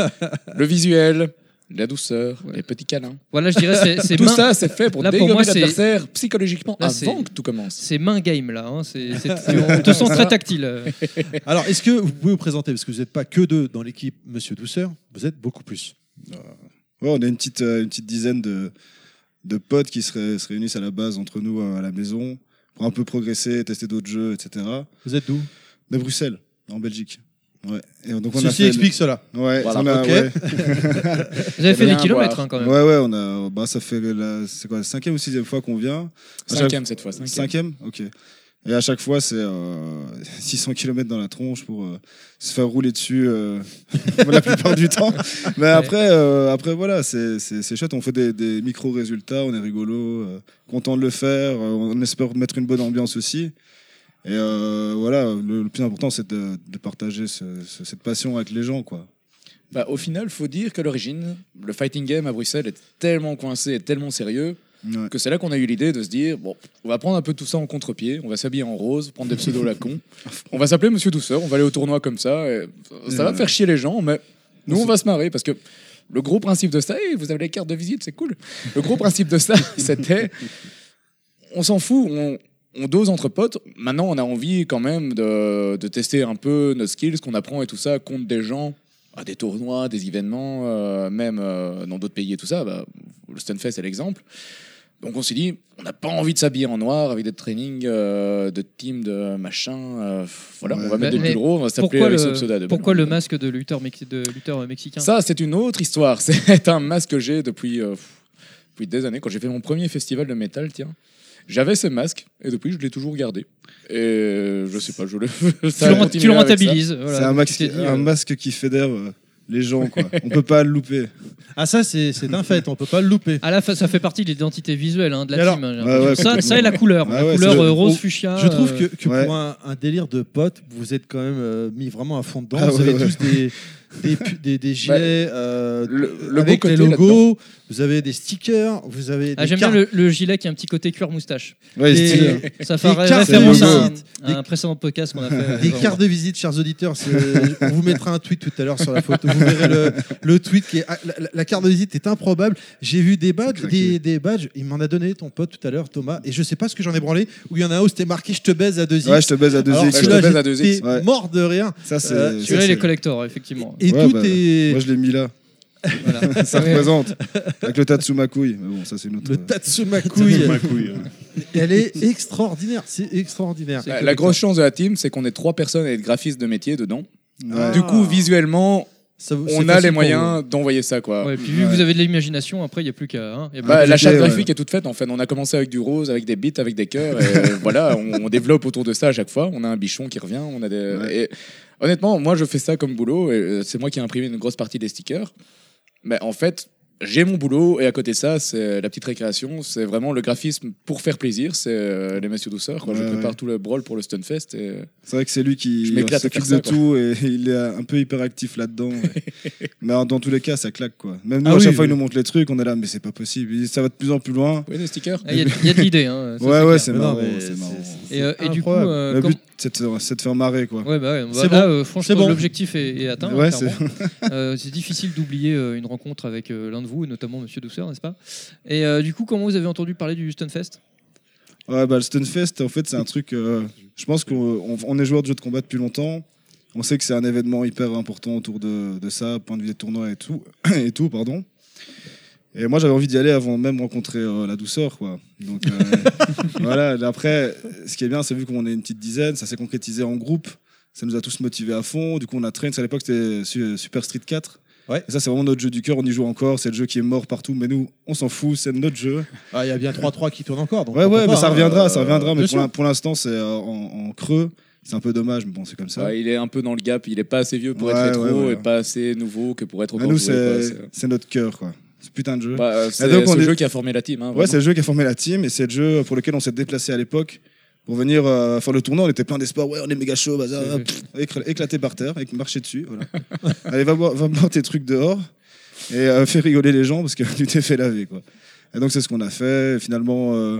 (laughs) Le visuel, la douceur, les petits câlins. Voilà, je dirais c'est c'est Tout main, ça, c'est fait pour Là, pour dégommer moi, c'est- l'adversaire psychologiquement Là, c'est- avant que tout commence. c'est main game là. hein. C'est- (laughs) on te sent très tactile. euh. (laughs) Alors, est-ce que vous pouvez vous présenter Parce que vous n'êtes pas que deux dans l'équipe Monsieur Douceur, vous êtes beaucoup plus. Ouais, on a une petite, euh, une petite dizaine de, de potes qui se réunissent à la base entre nous euh, à la maison pour un peu progresser, tester d'autres jeux, etc. Vous êtes d'où? De Bruxelles, en Belgique. Ouais. Et donc on a Ceci fait explique cela. Ouais, Voilà, on a- ok. ouais. (laughs) Vous avez fait des kilomètres hein, quand même. Ouais, ouais, on a, bah, ça fait la, c'est quoi, la cinquième ou sixième fois qu'on vient. Chaque- Cinquième cette fois. Cinquième. Cinquième Ok. Et à chaque fois, c'est euh, 600 km dans la tronche pour euh, se faire rouler dessus euh, (laughs) la plupart du temps. Mais après, euh, après voilà, c'est c'est- c'est chouette. On fait des, des micro-résultats, on est rigolo, euh, content de le faire. euh, on espère mettre une bonne ambiance aussi. Et euh, voilà, le, le plus important, c'est de, de partager ce- ce- cette passion avec les gens. quoi. Bah, au final, faut dire qu'à l'origine, le fighting game à Bruxelles est tellement coincé et tellement sérieux Ouais. que c'est là qu'on a eu l'idée de se dire bon, on va prendre un peu tout ça en contre-pied, on va s'habiller en rose, prendre des pseudos à la con, on va s'appeler Monsieur Douceur, on va aller au tournoi comme ça, et ça va faire chier les gens, mais nous on va se marrer parce que le gros principe de ça, hey, vous avez les cartes de visite, c'est cool. Le gros principe de ça, (laughs) c'était on s'en fout, on, on dose entre potes. Maintenant, on a envie quand même de, de tester un peu nos skills qu'on apprend et tout ça contre des gens à des tournois, des événements, euh, même euh, dans d'autres pays et tout ça. Bah, le Stunfest est l'exemple. Donc on s'est dit, on n'a pas envie de s'habiller en noir avec des trainings euh, de team, de machin. euh, voilà, Ouais. on va mettre des pulls gros, on va s'appeler avec ce pseudo de pourquoi le masque de lutteur, de lutteur mexicain? Ça, c'est une autre histoire. (laughs) C'est un masque que j'ai depuis, euh, depuis des années. Quand j'ai fait mon premier festival de métal, tiens, j'avais ce masque et depuis, je l'ai toujours gardé. Et je sais pas, je le. (laughs) tu, ça a le, tu rentabilises. voilà. c'est un, masque, dit, euh, masque qui fédère euh, les gens. Quoi. (laughs) on peut pas le louper. Ah, ça, c'est c'est un fait, on peut pas le louper. À la fin, ça fait partie de l'identité visuelle hein, de la alors team. hein, Ouais, ça, ça et la couleur. Ah la ouais, couleur euh, rose on- fuchsia. Je trouve euh, que, que ouais. pour un, un délire de potes, vous êtes quand même euh, mis vraiment à fond dedans. Ah vous ouais, avez ouais. tous des, des, pu- des, des gilets euh, le- le avec les côté logos, vous avez des stickers, vous avez Ah, des J'aime bien le, le gilet qui a un petit côté cuir moustache. Ouais, Des- stylé. Ça fait Des ré- cartes référence de à un, visite. à un précédent podcast qu'on a fait. Des cartes de visite, chers auditeurs. c'est- On vous mettra un tweet tout à l'heure sur la photo. Vous verrez le, le tweet qui est. ah, La, la- carte de visite est improbable. J'ai vu des badges, des, des badges. Il m'en a donné ton pote tout à l'heure, Thomas. Et je sais pas ce que j'en ai branlé. Où il y en a un où c'était marqué Je te baise à deux x Ouais, je te baise à deux Alors, X. je te baise à deux j'étais X, ouais. mort de rien. Ça, c'est. Euh, ça, Celui-là, il c'est- est collector, effectivement. Et Ouais, tout bah, est. Moi, je l'ai mis là. Voilà. (laughs) Ça représente. Avec le Tatsumakui. (laughs) Mais bon, ça, c'est une autre. Le Tatsumakui. Ma couille. Elle est extraordinaire. C'est extraordinaire. La, grosse chance de la team, c'est qu'on est trois personnes avec graphistes de métier dedans. Ouais. Du coup, visuellement, Ça vous- c'est on a facile les pour moyens d'envoyer ça, quoi. Ouais, puis vu que vous avez de l'imagination, après, il n'y a plus qu'à. hein, il y a Bah, Ah, la charte ouais. graphique est toute faite en fait. On a commencé avec du rose, avec des bits, avec des cœurs. Et euh, voilà, on, on développe autour de ça à chaque fois. On a un bichon qui revient. On a des. Ouais. Et honnêtement, moi je fais ça comme boulot. Et euh, c'est moi qui ai imprimé une grosse partie des stickers. Mais en fait, j'ai mon boulot et à côté de ça, c'est la petite récréation. C'est vraiment le graphisme pour faire plaisir. C'est euh, les messieurs douceurs. quoi. je Ouais, prépare ouais. tout le brawl pour le Stunfest. Et... C'est vrai que c'est lui qui s'occupe de tout et (laughs) il est un peu hyperactif là-dedans. (laughs) mais dans tous les cas, ça claque quoi. Même nous, Ah à oui, chaque fois, il nous montre les trucs, on est là, mais c'est pas possible. Il dit, Ça va de plus en plus loin. Oui, des stickers. Ah, Il y, a- il y a de l'idée. Hein, ouais, c'est ouais, c'est marrant. Et, euh, et du coup, euh, Le comme- but, c'est de, c'est de faire marrer quoi. Ouais, bah ouais, bah C'est là, bon. C'est franchement, l'objectif est, atteint. C'est- difficile d'oublier une rencontre avec l'un de vous, et notamment Monsieur Douceur, n'est-ce pas? Et euh, du coup, comment vous avez entendu parler du Stunfest Ouais, bah, le Stunfest, en fait, c'est un truc. euh, je pense qu'on on- on est joueur de jeux de combat depuis longtemps. On sait que c'est un événement hyper important autour de, de ça, point de vue des tournois et tout. (coughs) et tout pardon. Et moi, j'avais envie d'y aller avant même rencontrer euh, la douceur, quoi. Donc, euh, (laughs) voilà. Et Après, ce qui est bien, c'est vu qu'on est une petite dizaine, ça s'est concrétisé en groupe. Ça nous a tous motivés à fond. Du coup, on a train. À l'époque, c'était Su- Super Street 4. Ouais. Et ça, c'est vraiment notre jeu du cœur. On y joue encore. C'est le jeu qui est mort partout. Mais nous, on s'en fout. C'est notre jeu. Ah, Il y a bien 3-3 qui tournent encore. donc ouais, ouais, pas, mais ça hein, reviendra. ça euh, reviendra. Mais pour l'instant, c'est euh, en, en creux. C'est un peu dommage, mais bon, c'est comme ça. Ouais, il est un peu dans le gap. Il est pas assez vieux pour Ouais, être rétro ouais, ouais. et pas assez nouveau que pour être encore nous, c'est C'est- c'est notre cœur, quoi. Ce putain de jeu. Bah, c'est est- jeu qui a formé la team. hein, Ouais, c'est le jeu qui a formé la team et c'est le jeu pour lequel on s'est déplacé à l'époque pour venir euh, faire le tournoi. On était plein d'espoir. Ouais, on est méga chaud, bazar, C'est- pff, éclaté par terre, marcher dessus. Voilà. (laughs) Allez, va boire, va boire tes trucs dehors et euh, fais rigoler les gens parce que tu t'es fait laver, quoi. Et donc c'est ce qu'on a fait. Finalement, euh,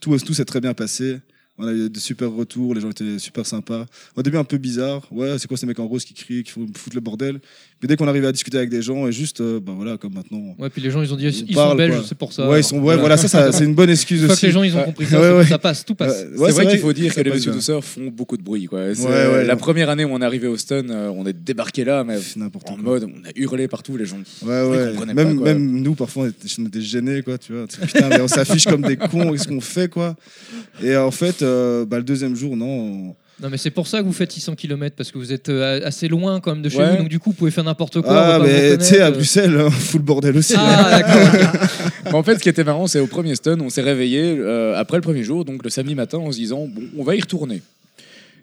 tout, tout s'est très bien passé. On a eu de super retours, les gens étaient super sympas. Au début, un peu bizarre. Ouais, c'est quoi ces mecs en rose qui crient, qui font- foutent le bordel? Puis dès qu'on arrivait à discuter avec des gens, et juste, euh, bah voilà, comme maintenant. Ouais, puis les gens ils ont dit On ils parle, sont belges, c'est pour ça. Ouais, ils sont, ouais, voilà, ça, ça c'est une bonne excuse (laughs) aussi. que les gens ils ont compris ça, Ouais, c'est- ouais. ça passe, tout passe. Ouais, c'est vrai qu'il faut dire que les messieurs douceurs font beaucoup de bruit. Quoi. C'est, Ouais, ouais. la première année où on est arrivé au Stun, euh, on est débarqué là, mais C'est n'importe en quoi. mode, on a hurlé partout, les gens. Ouais, ouais. Même, même nous, parfois, on était, on était gênés, quoi, tu vois. Putain, mais on s'affiche comme des cons, qu'est-ce qu'on fait, quoi. Et en fait, euh, bah, le deuxième jour, non. On- Non, mais c'est pour ça que vous faites 600 km parce que vous êtes euh, assez loin quand même de chez Ouais. vous, donc du coup vous pouvez faire n'importe quoi. on Ah, va pas vous mais tu sais, à reconnaître. Bruxelles, on fout le bordel aussi. hein. Ah, (laughs) d'accord. Mais en fait, ce qui était marrant, c'est au premier Stun, on s'est réveillé euh, après le premier jour, donc le samedi matin, en se disant, bon, on va y retourner.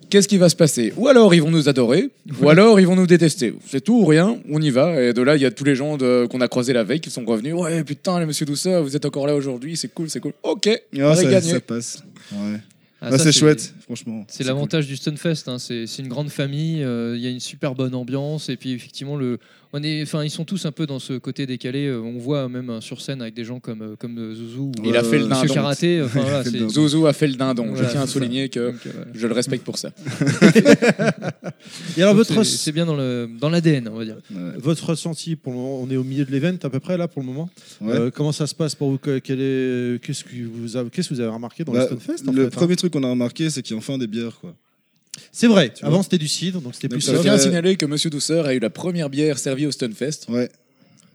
Qu'est-ce qui va se passer? Ou alors ils vont nous adorer, ou alors ils vont nous détester. C'est tout ou rien, on y va. Et de là, il y a tous les gens de- qu'on a croisés la veille qui sont revenus. Ouais, putain, les monsieur douceur, vous êtes encore là aujourd'hui, c'est cool, c'est cool. Ok, on Ah, a ça, gagné. ça passe. Ouais. Ah, Bah, c'est chouette, franchement. C'est l'avantage du Stunfest, hein. c'est c'est une grande famille, euh, il y a une super bonne ambiance et puis effectivement le, on est, enfin ils sont tous un peu dans ce côté décalé. euh, on voit même euh, sur scène avec des gens comme euh, comme euh, Zouzou. ou, Il a fait le dindon. Karaté. Enfin, voilà, fait le c'est- dindon. Zouzou a fait le dindon. Voilà, je tiens à ça. souligner que donc, euh, je le respecte pour ça. Et alors, votre, c'est bien dans le dans l'ADN, on va dire. Ouais. votre ressenti pour le moment, on est au milieu de l'event à peu près là pour le moment. Ouais. Euh, comment ça se passe pour vous? Que- quel est- Qu'est-ce que vous avez, qu'est-ce que vous avez remarqué dans Bah, le Stunfest en le fait, hein? premier truc qu'on a remarqué, c'est qu'il y a enfin des bières, quoi. C'est vrai. Avant c'était du cidre, donc c'était plus Je tiens à signaler que Monsieur Douceur a eu la première bière servie au Stunfest. Ouais,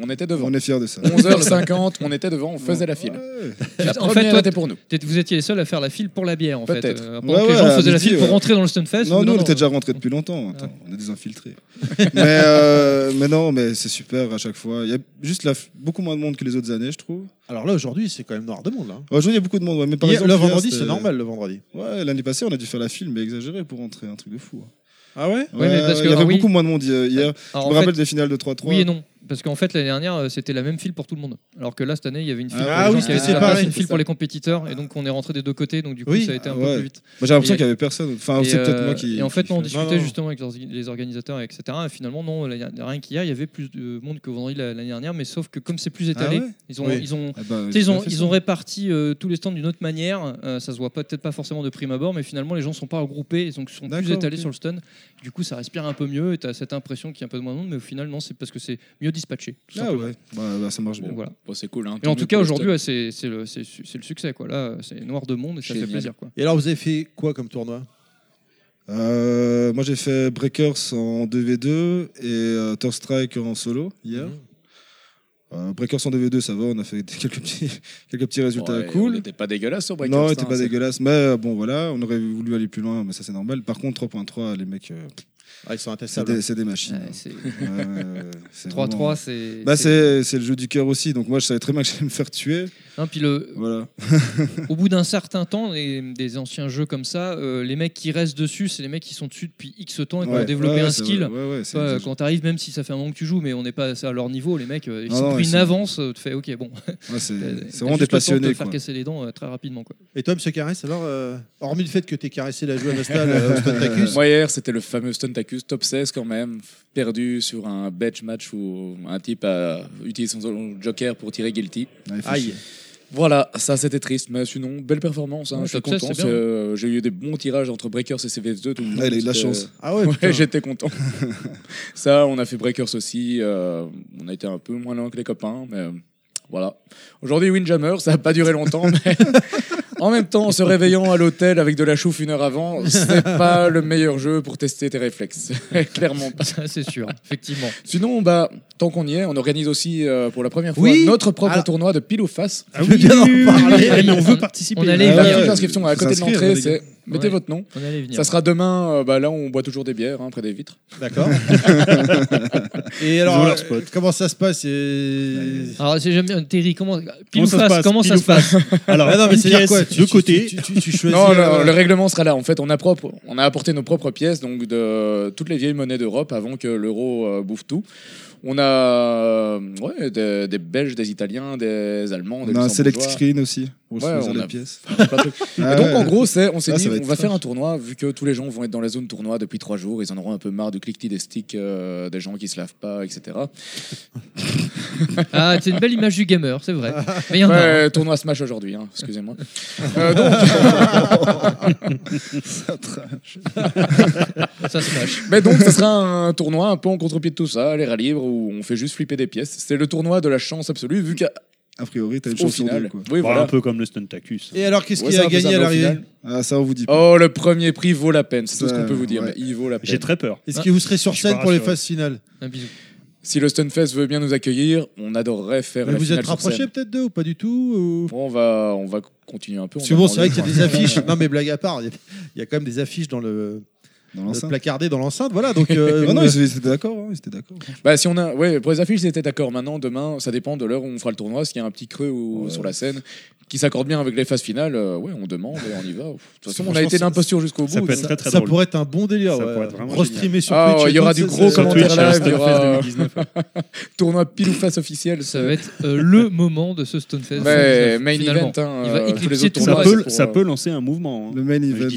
On était devant. on est fiers de ça. 11h50, on était devant, on faisait la file. Ouais. La En fait, première toi, était pour nous. Peut-être vous étiez les seuls à faire la file pour la bière en fait. Peut-être. Euh, Ouais, que les ouais, gens faisaient la file pour ouais. rentrer dans le Stunfest. Non, nous, on était déjà rentrés depuis longtemps. Attends, on est des infiltrés. mais, euh, mais non, mais c'est super à chaque fois. Il y a juste la f- beaucoup moins de monde que les autres années, je trouve. Alors là aujourd'hui c'est quand même noir de monde là. Aujourd'hui, il y a beaucoup de monde. Ouais, mais par exemple, le vendredi c'est normal le vendredi. Ouais, l'année passée, on a dû faire la file, mais exagéré pour rentrer. Un truc de fou. Ah ouais? Oui, mais parce que- il y avait ah oui. beaucoup moins de monde hier. Alors, je me fait, rappelle des finales de 3-3. Oui et non. Parce qu'en fait, l'année dernière, euh, c'était la même file pour tout le monde. Alors que là, cette année, il y avait une file Ah pour oui, les gens qui c'était avaient déjà pareil, passé, une c'est file pour les compétiteurs. Et donc, on est rentré des deux côtés. Donc, du coup, Oui. ça a été un Ah ouais. peu plus vite. Moi, j'ai l'impression qu'il n'y avait personne. Enfin, c'est peut-être euh, moi qui. et en fait, qui on discutait non. justement avec les- organisateurs, etc. Et finalement, non, rien qu'hier, il y avait plus de monde que vendredi la- l'année dernière. Mais sauf que comme c'est plus étalé, Ah ouais ils ont. Oui. Ils ont Ah bah, ils, ont, ils réparti euh, tous les stands d'une autre manière. Euh, ça se voit peut-être pas forcément de prime abord, mais finalement, les gens sont pas regroupés. Ils sont, plus étalés sur le stun. Du coup, ça respire un peu mieux et tu as cette impression qu'il y a un peu de moins de monde. Mais au final, non, c'est parce que c'est mieux dispatché. tout Ah ouais, bah, bah, ça marche bien. Voilà. Bon, c'est cool. Hein, Et en tout cas, aujourd'hui, ouais, c'est le, succès. Quoi. Là, c'est noir de monde et ça fait plaisir. Quoi. Et alors vous avez fait quoi comme tournoi? Euh, moi, j'ai fait Breakers en 2v2 et euh, Third Strike en solo hier. Mhm. Euh, Breakers en 2v2, ça va, on a fait (laughs) quelques petits, quelques petits résultats Ouais, On cool. n'était pas dégueulasse sur Breakers. Non, c'était hein, pas dégueulasse, mais euh, bon voilà, on aurait voulu aller plus loin, mais ça c'est normal. Par contre, 3.3, les mecs, euh, Ah ils sont c'est intestables. des, c'est des machines. Ouais, hein. c'est- Ouais, 3-3. (laughs) Bah, c'est- c'est c'est le jeu du cœur aussi, donc moi je savais très bien que j'allais me faire tuer. Puis le, Voilà. (laughs) au bout d'un certain temps, les- des anciens jeux comme ça, euh, les mecs qui restent dessus, c'est les mecs qui sont dessus depuis X temps et qui Ouais, ont développé ouais, un skill. ouais, quand t'arrives, même si ça fait un moment que tu joues, mais on n'est pas à leur niveau, les mecs, euh, ils sont pris une avance, euh, tu fais ok, bon. ouais, c'est (laughs) vraiment de des te passionnés. faire quoi. casser les dents euh, très rapidement. Quoi. Et toi Monsieur Carès alors euh, hormis le fait que tu aies caressé la joue à Nostal euh, au Moi hier, c'était le fameux Stuntacus top 16 quand même, perdu sur un bench match où un type a utilisé son joker pour tirer guilty. Aïe. Voilà, ça c'était triste, mais sinon, belle performance. Hein, Ouais, je suis top 16, content. c'est bien. euh, J'ai eu des bons tirages entre Breakers et CVS2. Tout le monde, Ouais, il a eu de la c'était- chance. Ah ouais, (laughs) Ouais, j'étais content. (laughs) ça, on a fait Breakers aussi. euh, on a été un peu moins loin que les copains, mais euh, voilà. Aujourd'hui, Windjammer, ça n'a pas duré longtemps, (laughs) mais en même temps, en se réveillant à l'hôtel avec de la chouffe une heure avant, c'est (laughs) pas le meilleur jeu pour tester tes réflexes. (laughs) Clairement pas. Ça, c'est sûr, effectivement. Sinon, bah, tant qu'on y est, on organise aussi euh, pour la première fois Oui. notre propre Alors- tournoi de pile ou face. Je veux bien en parler. Ah, mais on veut participer. on allait La y petite venir. inscription à côté de l'entrée, les c'est Mettez Ouais. votre nom. On allait venir. Ça sera demain. euh, bah, là, on boit toujours des bières hein, près des vitres. D'accord. (laughs) Et alors, euh, spot. comment ça se passe et... Alors, c'est jamais Terry, comment, Comment pile ou ça se face, passe comment Pile ça ou se passe? Alors, Ah non, mais une c'est-à-dire pièce, quoi de côté. tu, tu, tu, tu choisis, Non, le, euh, le règlement sera là. En fait, on a, propre, on a apporté nos propres pièces, donc de toutes les vieilles monnaies d'Europe avant que l'euro euh, bouffe tout. On a euh, ouais, des, des Belges, des Italiens, des Allemands, des On a un select screen aussi on. (laughs) Ah donc en gros, c'est, on s'est Ah, dit, ça va on va faire un tournoi, vu que tous les gens vont être dans la zone tournoi depuis trois jours, ils en auront un peu marre du cliquetis des sticks, euh, des gens qui se lavent pas, etc. (laughs) Ah, c'est une belle image du gamer, c'est vrai. Mais y en a. Ouais, hein. tournoi Smash aujourd'hui, hein, excusez-moi. (laughs) Euh, donc, Ça se mâche. mais donc, ça sera un tournoi un peu en contre-pied de tout ça, les rats libres, où on fait juste flipper des pièces. C'est le tournoi de la chance absolue, vu qu'au A priori, t'as une chance sur deux, quoi. oui, Bon, voilà. Un peu comme le Stuntacus. Et alors, qu'est-ce Ouais, qu'il c'est a gagné à l'arrivée Ah, ça, on vous dit pas. Oh, le premier prix vaut la peine, c'est tout ce qu'on peut vous dire. ouais. mais il vaut la peine. J'ai très peur. Est-ce que vous serez sur scène pour les phases finales Un bisou. Si le Stunfest veut bien nous accueillir, on adorerait faire Mais la Vous êtes rapprochés peut-être d'eux ou pas du tout ou- Bon, on va, on va continuer un peu. Que bon, c'est vrai qu'il y a des (laughs) affiches. Non, mais blague à part, il y a- il y, a quand même des affiches dans le. Placardé dans l'enceinte. Voilà, donc. euh, (laughs) non, ils ils étaient d'accord. hein, Ils étaient d'accord. Bah, si on a, ouais, pour les affiches, c'était d'accord. Maintenant, demain, ça dépend de l'heure où on fera le tournoi. S'il y a un petit creux ou- Ouais. sur la scène qui s'accorde bien avec les phases finales, euh, ouais, on demande et on y va. De toute façon, on a été ça- d'imposture jusqu'au ça bout. peut être très très ça pourrait être un bon délire. Ça ouais. Restreamer sur Ah, Twitch. il y aura du ça, gros commentaire live, il y aura- 2019. Tournoi pile ou face officiel. Ça va être euh, (laughs) le moment de ce Stonefest. Ouais, euh, main event. hein, Il va euh, tous éclipser les autres tout Ça peut, ça euh, lancer un mouvement. hein. Le main event.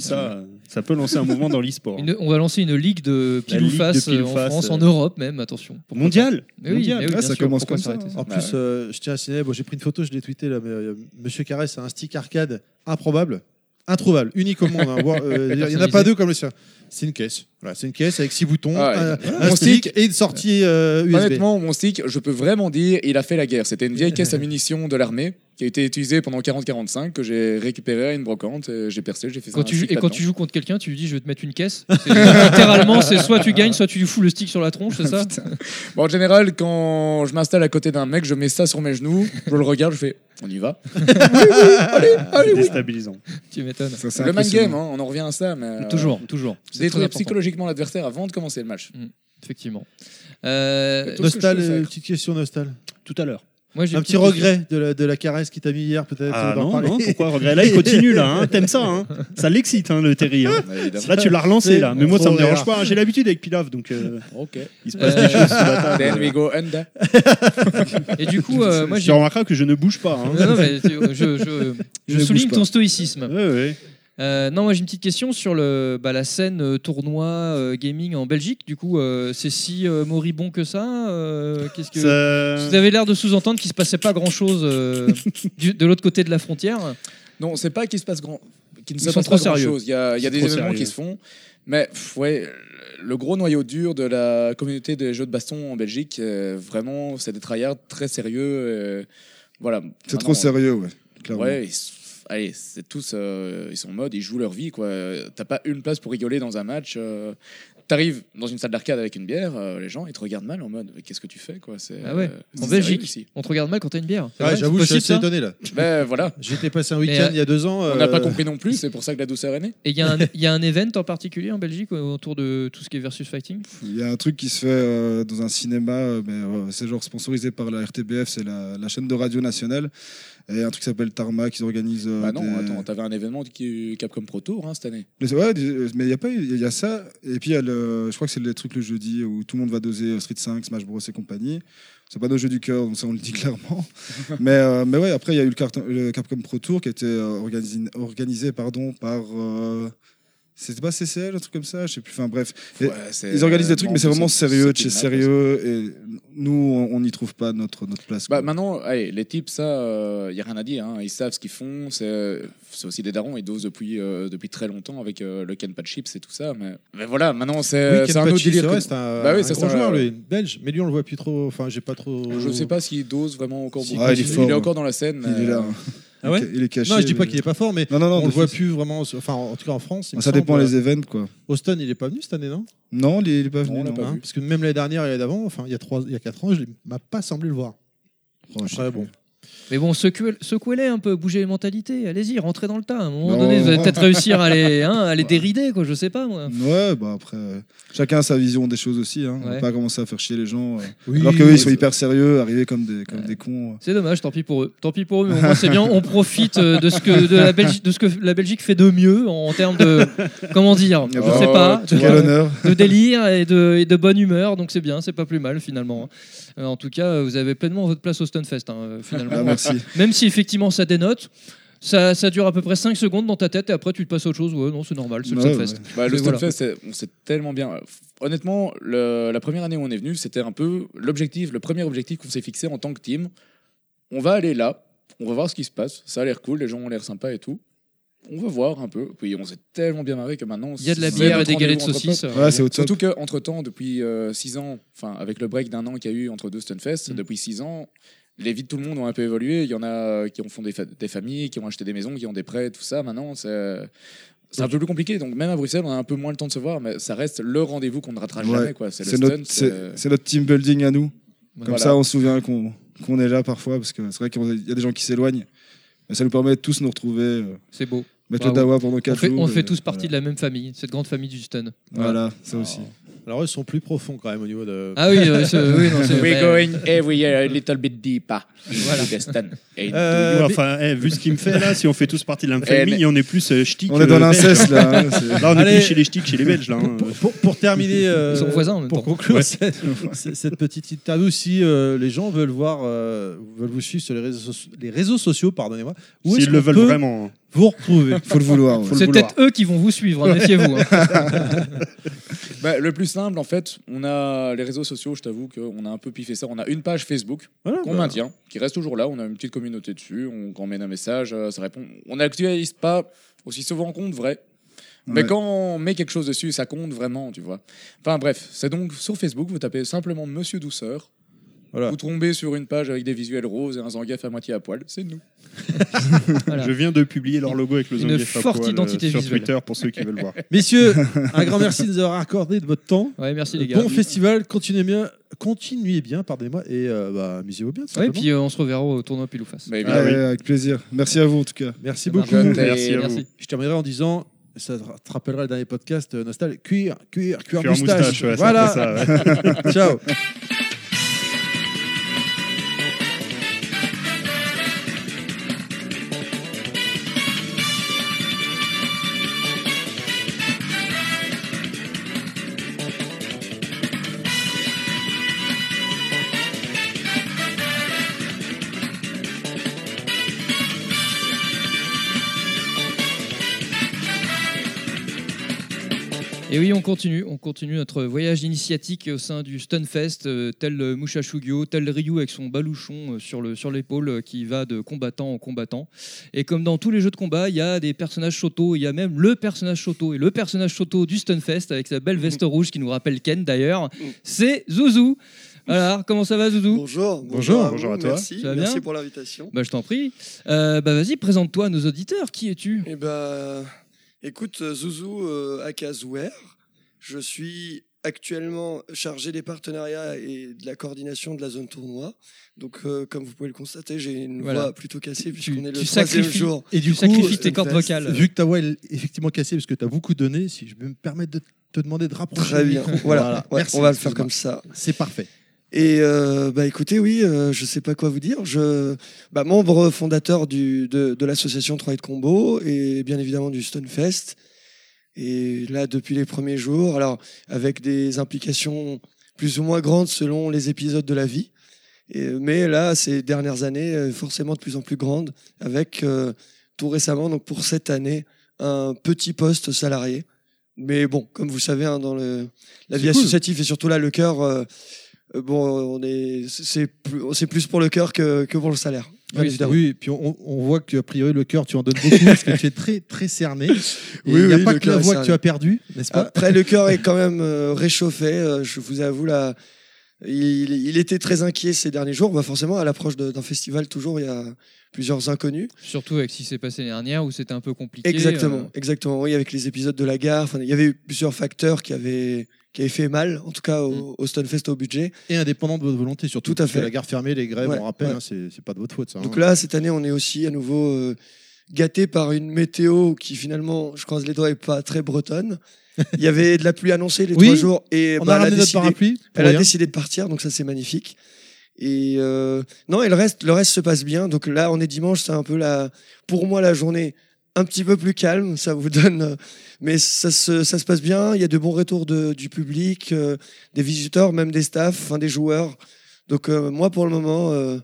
Ça, euh, peut lancer un mouvement dans l'e-sport. Une- on va lancer une ligue de La pile ou ligue de face pile euh, ou en face, France, euh, en Europe même, attention. Pourquoi Mondial pas. Mais oui, Mondial. mais oui, Ah, bien ça sûr, commence pourquoi comme ça. s'arrêter En Bah plus, ouais. euh, je tiens à signaler, bon, j'ai pris une photo, je l'ai tweeté là, mais euh, Monsieur Carrès a un stick arcade improbable, introuvable, unique au monde. hein, voire, euh, (laughs) il n'y en a Personnalisé. pas deux comme le sien. C'est une caisse. Voilà, c'est une caisse avec six boutons, Ah, un, voilà. un Mon stick, stick- et une sortie euh, USB. Honnêtement, mon stick, je peux vraiment dire, il a fait la guerre. C'était une vieille caisse à munitions de l'armée qui a été utilisée pendant 40-45, que j'ai récupérée à une brocante, j'ai percé, j'ai fait ça. Quand tu, et quand tu joues contre quelqu'un, tu lui dis je vais te mettre une caisse. Littéralement, c'est soit tu gagnes, soit tu lui fous le stick sur la tronche, c'est ça (laughs) Bon, en général, quand je m'installe à côté d'un mec, je mets ça sur mes genoux, je le regarde, je fais on y va. (laughs) C'est déstabilisant. Tu m'étonnes. Le man game, hein, on en revient à ça, mais. euh, Toujours, toujours. Détruire psychologiquement l'adversaire avant de commencer le match. Effectivement. Euh, que Nostal, faire. petite question Nostal. Tout à l'heure. Moi, j'ai Un petit regret de la, de la caresse qui t'a mis hier, peut-être Ah euh, non, parler. non, pourquoi (laughs) regret Là, il continue, là. hein. T'aimes ça, hein Ça l'excite, hein, le Terry. hein. Bah. Là, tu l'as relancé, là. Mais moi, ça me dérange rare. pas. hein. J'ai l'habitude avec Pilaf, donc euh, Ok. il se passe Euh, des choses sur la table. Then we go under. (laughs) Et du coup, euh, moi tu j'ai. remarqueras que je ne bouge pas. hein. Non, non, mais tu- je, je- (laughs) je Ne souligne ton stoïcisme. Ouais, ouais. Euh, non, moi j'ai une petite question sur le, bah, la scène euh, tournoi euh, gaming en Belgique. Du coup, euh, c'est si euh, moribond que ça euh, Qu'est-ce que Ça- vous avez l'air de sous-entendre qu'il se passait pas grand-chose de l'autre côté de la frontière. Non, c'est pas qu'il se passe grand. Qu'il ne Ils se sont passe trop pas grand sérieux. chose. Il y a, il y a C'est des trop événements sérieux. qui se font. Mais pff, ouais, le gros noyau dur de la communauté des jeux de baston en Belgique, euh, vraiment, c'est des tryhards très sérieux. euh, voilà. C'est Maintenant, trop sérieux, ouais. clairement. Ouais, ils s- allez, c'est tous, euh, ils sont en mode, ils jouent leur vie, quoi. T'as pas une place pour rigoler dans un match. euh, T'arrives dans une salle d'arcade avec une bière, euh, les gens ils te regardent mal en mode, Mais qu'est-ce que tu fais, quoi C'est Ah ouais, euh, en Belgique. ici. On te regarde mal quand t'as une bière. C'est Ouais, J'avoue, je suis assez ça étonné là. Ben voilà, (laughs) J'étais passé un week-end euh, il y a deux ans. on n'a euh, pas compris non plus, c'est pour ça que la douceur est née. Et il y, a un- (laughs) il y a un event en particulier en Belgique euh, autour de tout ce qui est versus fighting? Il y a un truc qui se fait euh, dans un cinéma, euh, mais euh, c'est genre sponsorisé par la RTBF, c'est la, la chaîne de radio nationale. Et un truc qui s'appelle Tarmac, ils organisent. euh, Bah non, des- attends, t'avais un événement qui Capcom Pro Tour hein, cette année. Mais ouais, des- mais il y a pas, il y a ça. Et puis il y a le, je crois que c'est le truc le jeudi où tout le monde va doser euh, Street 5, Smash Bros et compagnie. C'est pas nos jeux du cœur, donc ça on le dit clairement. (laughs) mais, euh, mais ouais, après il y a eu le, Capcom Pro Tour qui a été euh, organisé, organisé pardon, par. euh, c'était pas CCL, un truc comme ça, je sais plus. Enfin bref, Ouais, ils organisent des trucs, mais c'est vraiment sérieux, de c'est sérieux. Et nous, on n'y trouve pas notre, notre place. Bah maintenant, allez, les types, ça, il y a rien à dire. hein. Ils savent ce qu'ils font. C'est c'est aussi des darons. Ils dosent depuis, euh, depuis très longtemps avec euh, le Ken Pat Chips et tout ça. Mais, mais voilà, maintenant, c'est Oui, un autre délire. c'est que- un, Bah oui, un gros ça, joueur, lui, belge. Mais lui, on le voit plus trop. Enfin, j'ai pas trop. Je sais pas s'il dose vraiment encore Si, beaucoup. Ah, il est fort, est hein. encore dans la scène. il mais, est là. Euh. Ah ouais Il est- caché. Non, je dis pas qu'il est pas fort, mais Non, non, non. on le voit plus vraiment. Enfin, en tout cas en France. il me Ça dépend les événements, quoi. Austin, il est pas venu cette année, non? Non, il est, pas venu. non. pas Hein. Parce que même l'année dernière et l'année d'avant, enfin, il y a trois, il y a quatre ans, je l'ai- m'a pas semblé le voir. Plus. bon. Mais bon, secouez- secouez-les un peu, bougez les mentalités, allez-y, rentrez dans le tas. À un moment Non. donné, vous allez peut-être réussir à les, (laughs) hein, à les dérider, quoi, je sais pas moi. Ouais, bah après, chacun a sa vision des choses aussi. Hein. On Ouais. va pas commencer à faire chier les gens. euh, Oui, alors qu'eux, ils sont hyper sérieux, arriver comme des, comme des cons. euh. C'est dommage, tant pis pour eux. Tant pis pour eux, mais au moins c'est bien. On profite euh, de ce que de la Belgique, de ce que la Belgique fait de mieux en termes de comment dire, je Oh, sais pas, Quel de, honneur. de délire et de, et de bonne humeur. Donc c'est bien, c'est pas plus mal finalement. Euh, en tout cas, vous avez pleinement votre place au Stunfest hein, finalement. Ah, merci. (laughs) Même si effectivement ça dénote. Ça, ça dure à peu près 5 secondes dans ta tête et après tu te passes à autre chose. Ouais, non, c'est normal, c'est le Ouais, Stunfest. ouais. Bah, le Et voilà. Stunfest, c'est- on s'est tellement bien. Honnêtement, le- la première année où on est venu, c'était un peu l'objectif, le premier objectif qu'on s'est fixé en tant que team. On va aller là, on va voir ce qui se passe. Ça a l'air cool, les gens ont l'air sympas et tout. On va voir un peu. Puis on s'est tellement bien marré que maintenant. Il y a de la bière et des galets de saucisses. Ouais. Surtout qu'entre temps, depuis 6 ans, enfin avec le break d'un an qu'il y a eu entre deux Stunfest, Mm. depuis 6 ans, les vies de tout le monde ont un peu évolué. Il y en a qui ont fondé fa- des familles, qui ont acheté des maisons, qui ont des prêts, tout ça. Maintenant, c'est un peu plus compliqué. Donc même à Bruxelles, on a un peu moins le temps de se voir, mais ça reste le rendez-vous qu'on ne ratera Ouais. jamais. quoi. C'est le C'est notre, c'est- team building à nous. Comme Voilà. ça, on se souvient qu'on est là parfois, parce que c'est vrai qu'il y a des gens qui s'éloignent. Mais ça nous permet de tous nous retrouver, euh, C'est beau. mettre Bravo. le dawa pendant On 4 fait, jours. on fait tous partie voilà. de la même famille, cette grande famille du stun. Voilà, ça aussi. Alors, eux sont plus profonds quand même au niveau de. Ah oui, euh, c'est- oui, non, c'est- (laughs) We're going every a little bit deeper. Voilà. Euh, mais- enfin, eh, vu ce qu'il me fait là, si on fait tous partie de la même famille, mais- on est plus euh, ch'ti On que est dans belge. l'inceste là. (laughs) hein, c'est- Là, on est Allez. plus chez les ch'tis que chez les Belges là. hein. Pour, pour- pour terminer, euh, Ils sont voisins en même pour temps. conclure Ouais. cette, cette- cette petite interview, si euh, les gens veulent voir, euh, veulent vous suivre sur les réseaux, soci- les réseaux sociaux, pardonnez-moi, où est-ce S'ils le qu'on veulent peut vraiment. Vous retrouver (laughs) Faut le vouloir. ouais. C'est peut-être eux qui vont vous suivre, hein, méfiez-vous. hein. (laughs) Bah, le plus simple, en fait, on a les réseaux sociaux, je t'avoue qu'on a un peu piffé ça. On a une page Facebook Voilà, qu'on bah, maintient, qui reste toujours là. On a une petite communauté dessus, on quand on met un message, euh, ça répond. On n'actualise pas aussi souvent qu'on devrait. Mais Ouais. quand on met quelque chose dessus, ça compte vraiment, tu vois. Enfin bref, c'est donc sur Facebook, vous tapez simplement Monsieur Douceur. Voilà. Vous tombez sur une page avec des visuels roses et un Zangief à moitié à poil. C'est nous. (laughs) Voilà. Je viens de publier leur logo avec le Une Zangief à forte poil, euh, identité sur visuelle. Twitter pour ceux qui veulent voir. (laughs) Messieurs, un grand merci de nous avoir accordé de votre temps. Ouais, merci les gars. Bon festival, continuez bien, continuez bien, pardonnez-moi, et euh, bah, amusez-vous bien. tout Ouais, et simplement. puis euh, on se reverra au tournoi pile ou face. Bah, évidemment. oui. Avec plaisir. Merci à vous en tout cas. Merci beaucoup. marche. Merci à Merci. vous. Je terminerai en disant, ça te rappellera le dernier podcast, euh, Nostal, cuir, cuir, cuir, Cuir moustache. moustache, ouais, c'est voilà. un peu ça, ouais. (laughs) Ciao. Et oui, on continue, on continue notre voyage initiatique au sein du Stunfest, euh, tel euh, Musha Shugyo, tel Ryu avec son balouchon euh, sur le sur l'épaule euh, qui va de combattant en combattant. Et comme dans tous les jeux de combat, il y a des personnages Shoto, il y a même le personnage Shoto et le personnage Shoto du Stunfest avec sa belle veste rouge qui nous rappelle Ken d'ailleurs, c'est Zouzou. Alors, comment ça va Zouzou Bonjour, Bonjour, à bonjour à toi. Merci, Ça va merci bien? pour l'invitation. Bah je t'en prie. Euh, bah vas-y, présente-toi à nos auditeurs. Qui es-tu? Eh ben, écoute, euh, Zouzou euh, Akazouer, je suis actuellement chargé des partenariats et de la coordination de la zone tournoi. Donc, euh, comme vous pouvez le constater, j'ai une Voilà. voix plutôt cassée puisqu'on est le troisième jour. Et du Tu coup, sacrifies tes Stunfest. cordes vocales. vu que ta voix est effectivement cassée, parce que tu as beaucoup donné, si je peux me permettre de te demander de rapprocher. Très bien. Voilà, Ouais, Merci, on va le faire comme ça. C'est parfait. Et euh, bah écoutez, oui, euh, je sais pas quoi vous dire. Je, bah, membre fondateur du, de, de l'association 3 de Combo et bien évidemment du Stunfest. Et là, depuis les premiers jours, alors avec des implications plus ou moins grandes selon les épisodes de la vie. Et, mais là, ces dernières années, euh, forcément de plus en plus grandes, avec euh, tout récemment, donc pour cette année, un petit poste salarié. Mais bon, comme vous savez, hein, dans le, la vie cool. associative et surtout là, le cœur, euh, bon, on est, c'est plus, c'est plus pour le cœur que, que pour le salaire. Oui, oui, et puis on, on voit qu'a priori le cœur, tu en donnes beaucoup (laughs) parce que tu es très très cerné. Oui, il n'y a oui, pas que la voix que tu as perdue, n'est-ce pas Après, le cœur est quand même euh, réchauffé. euh, je vous avoue, là, il, il était très inquiet ces derniers jours. Bah, forcément, à l'approche de- d'un festival, toujours, il y a plusieurs inconnus. Surtout avec ce qui s'est passé l'année dernière où c'était un peu compliqué. Exactement, euh, exactement. Oui, avec les épisodes de la gare, il y avait eu plusieurs facteurs qui avaient qui avait fait mal, en tout cas au, au Stunfest au budget. Et indépendant de votre volonté, surtout. Tout à fait. La gare fermée, les grèves, Ouais, on rappelle, ouais. hein, c'est c'est pas de votre faute. Ça, Donc hein. là, cette année, on est aussi à nouveau euh, gâté par une météo qui finalement, je croise les doigts, est pas très bretonne. (laughs) Il y avait de la pluie annoncée les Oui, trois jours et on bah, a elle, a ramené notre décidé, parapluie. pour elle a rien. décidé de partir, donc ça c'est magnifique. Et euh, non, et le reste, le reste se passe bien. Donc là, on est dimanche, c'est un peu la, pour moi la journée un petit peu plus calme. Ça vous donne, euh, mais ça se, ça se passe bien. Il y a de bons retours de, du public, euh, des visiteurs, même des staffs, enfin des joueurs. Donc euh, moi, pour le moment, euh,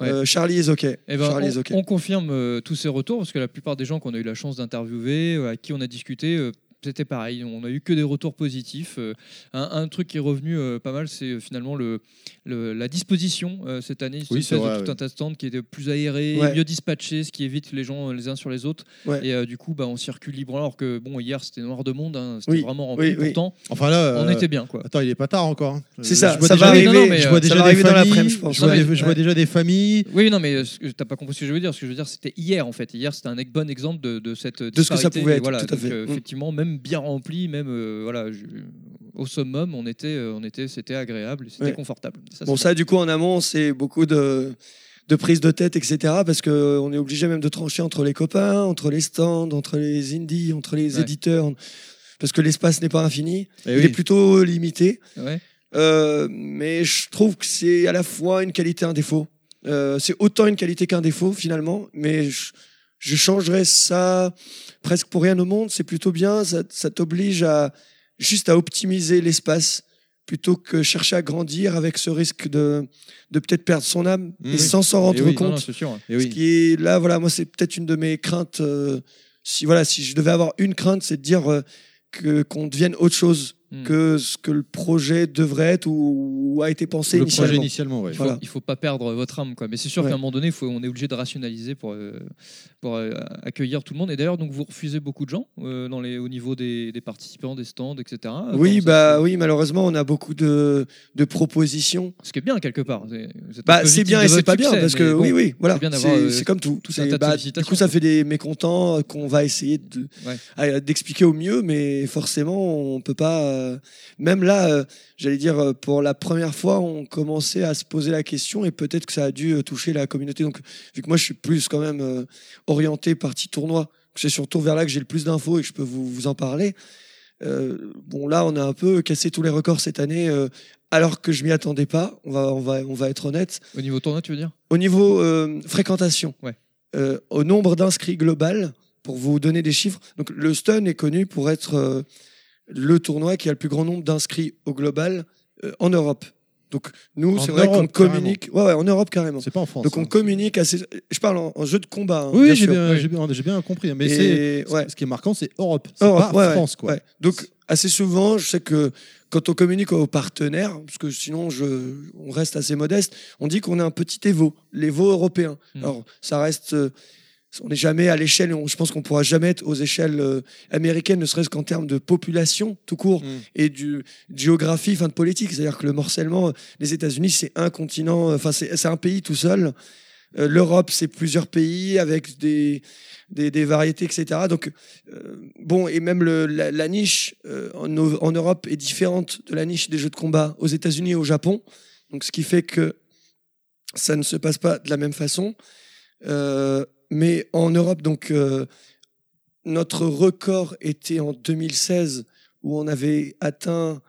Ouais. Charlie est ok. Eh ben, Charlie on, is on confirme tous ces retours parce que la plupart des gens qu'on a eu la chance d'interviewer, à qui on a discuté, c'était pareil. On a eu que des retours positifs. Euh, un, un truc qui est revenu euh, pas mal, c'est euh, finalement le, le- la disposition euh, cette année. Oui, une c'est vrai, de tout un tas de stands qui était plus aéré, Ouais. mieux dispatché, ce qui évite les gens les uns sur les autres. Ouais. Et euh, du coup, bah, on circule libre. Alors que bon, hier c'était noir de monde, hein, c'était Oui, vraiment rempli. oui, oui. Pourtant, Enfin là, on était bien quoi. Attends, il est pas tard encore. hein. C'est ça, je vois ça déjà va arriver, mais, je vois déjà des arriver dans familles. l'après-midi, je pense. Je vois, des- je vois déjà des familles. Oui, non, mais euh, t'as pas compris ce que je veux dire. Ce que je veux dire, c'était hier en fait. Hier, c'était un bon exemple de, de cette ce que ça pouvait être, voilà, tout à donc, fait. Mm. effectivement, même bien rempli, même euh, voilà, je- au summum, on était, euh, on était, c'était agréable, c'était Ouais. confortable. Ça, Bon, ça, du coup, en amont, c'est beaucoup de, de prises de tête, etc. Parce qu'on est obligé même de trancher entre les copains, entre les stands, entre les indies, entre les Ouais. éditeurs. Parce que l'espace n'est pas infini. Eh il oui. est plutôt limité. Ouais. Euh, mais je trouve que c'est à la fois une qualité et un défaut. Euh, c'est autant une qualité qu'un défaut, finalement. Mais je, je changerais ça presque pour rien au monde. C'est plutôt bien. Ça, ça t'oblige à juste à optimiser l'espace plutôt que chercher à grandir avec ce risque de, de peut-être perdre son âme Mmh. et sans s'en rendre Et oui, Non, non, compte. c'est sûr. Et Ce oui. qui est là, voilà, moi, c'est peut-être une de mes craintes. euh, si, voilà, si je devais avoir une crainte, c'est de dire euh, que, qu'on devienne autre chose Mm. que ce que le projet devrait être ou, ou a été pensé Le projet initialement. ouais. Il faut, Voilà. il faut pas perdre votre âme, quoi. Mais c'est sûr Ouais. qu'à un moment donné, faut, on est obligé de rationaliser pour, euh, pour euh, accueillir tout le monde. Et d'ailleurs, donc vous refusez beaucoup de gens euh, dans les, au niveau des, des participants, des stands, etc. Oui, bah oui, malheureusement, on a beaucoup de, de propositions. Ce qui est bien quelque part. C'est- vous êtes Bah, bien et c'est pas bien parce que bon, oui, oui, voilà, c'est bien d'avoir, c'est euh, c'est comme tout. tout bah, du coup, ça fait des mécontents qu'on va essayer de- Ouais. à- d'expliquer au mieux, mais forcément, on peut pas. Euh, Même là, euh, j'allais dire, euh, pour la première fois, on commençait à se poser la question et peut-être que ça a dû toucher la communauté. Donc, vu que moi, je suis plus quand même euh, orienté partie tournoi, c'est surtout vers là que j'ai le plus d'infos et que je peux vous, vous en parler. Bon, là, on a un peu cassé tous les records cette année, alors que je m'y attendais pas. On va, on va, on va être honnête. Au niveau tournoi, tu veux dire? Au niveau fréquentation, Ouais. au nombre d'inscrits global, pour vous donner des chiffres, donc le Stun est connu pour être le tournoi qui a le plus grand nombre d'inscrits au global euh, en Europe. Donc nous, c'est vrai qu'on communique, ouais, ouais, en Europe carrément. C'est pas en France. Donc on hein. communique assez. Je parle en, en jeu de combat. hein, Oui, j'ai bien, Oui. j'ai bien, j'ai bien compris. Mais c'est ouais. ce qui est marquant, c'est Europe. C'est Europe, pas ouais, ouais, France, quoi. ouais. Donc assez souvent, je sais que quand on communique aux partenaires, parce que sinon je, on reste assez modeste, on dit qu'on est un petit Evo, l'Evo européen. Mm. Alors ça reste, euh, on n'est jamais à l'échelle, je pense qu'on pourra jamais être aux échelles euh, américaines, ne serait-ce qu'en termes de population tout court Mm. et du de géographie, fin de politique. C'est-à-dire que le morcellement, euh, les États-Unis c'est un continent, euh, enfin c'est un pays tout seul. Euh, L'Europe, c'est plusieurs pays avec des, des, des variétés, etc. Donc, euh, bon, et même le, la, la niche euh, en, en Europe est différente de la niche des jeux de combat aux États-Unis et au Japon. Donc, ce qui fait que ça ne se passe pas de la même façon. Mais en Europe, donc, euh, notre record était en 2016 où on avait atteint,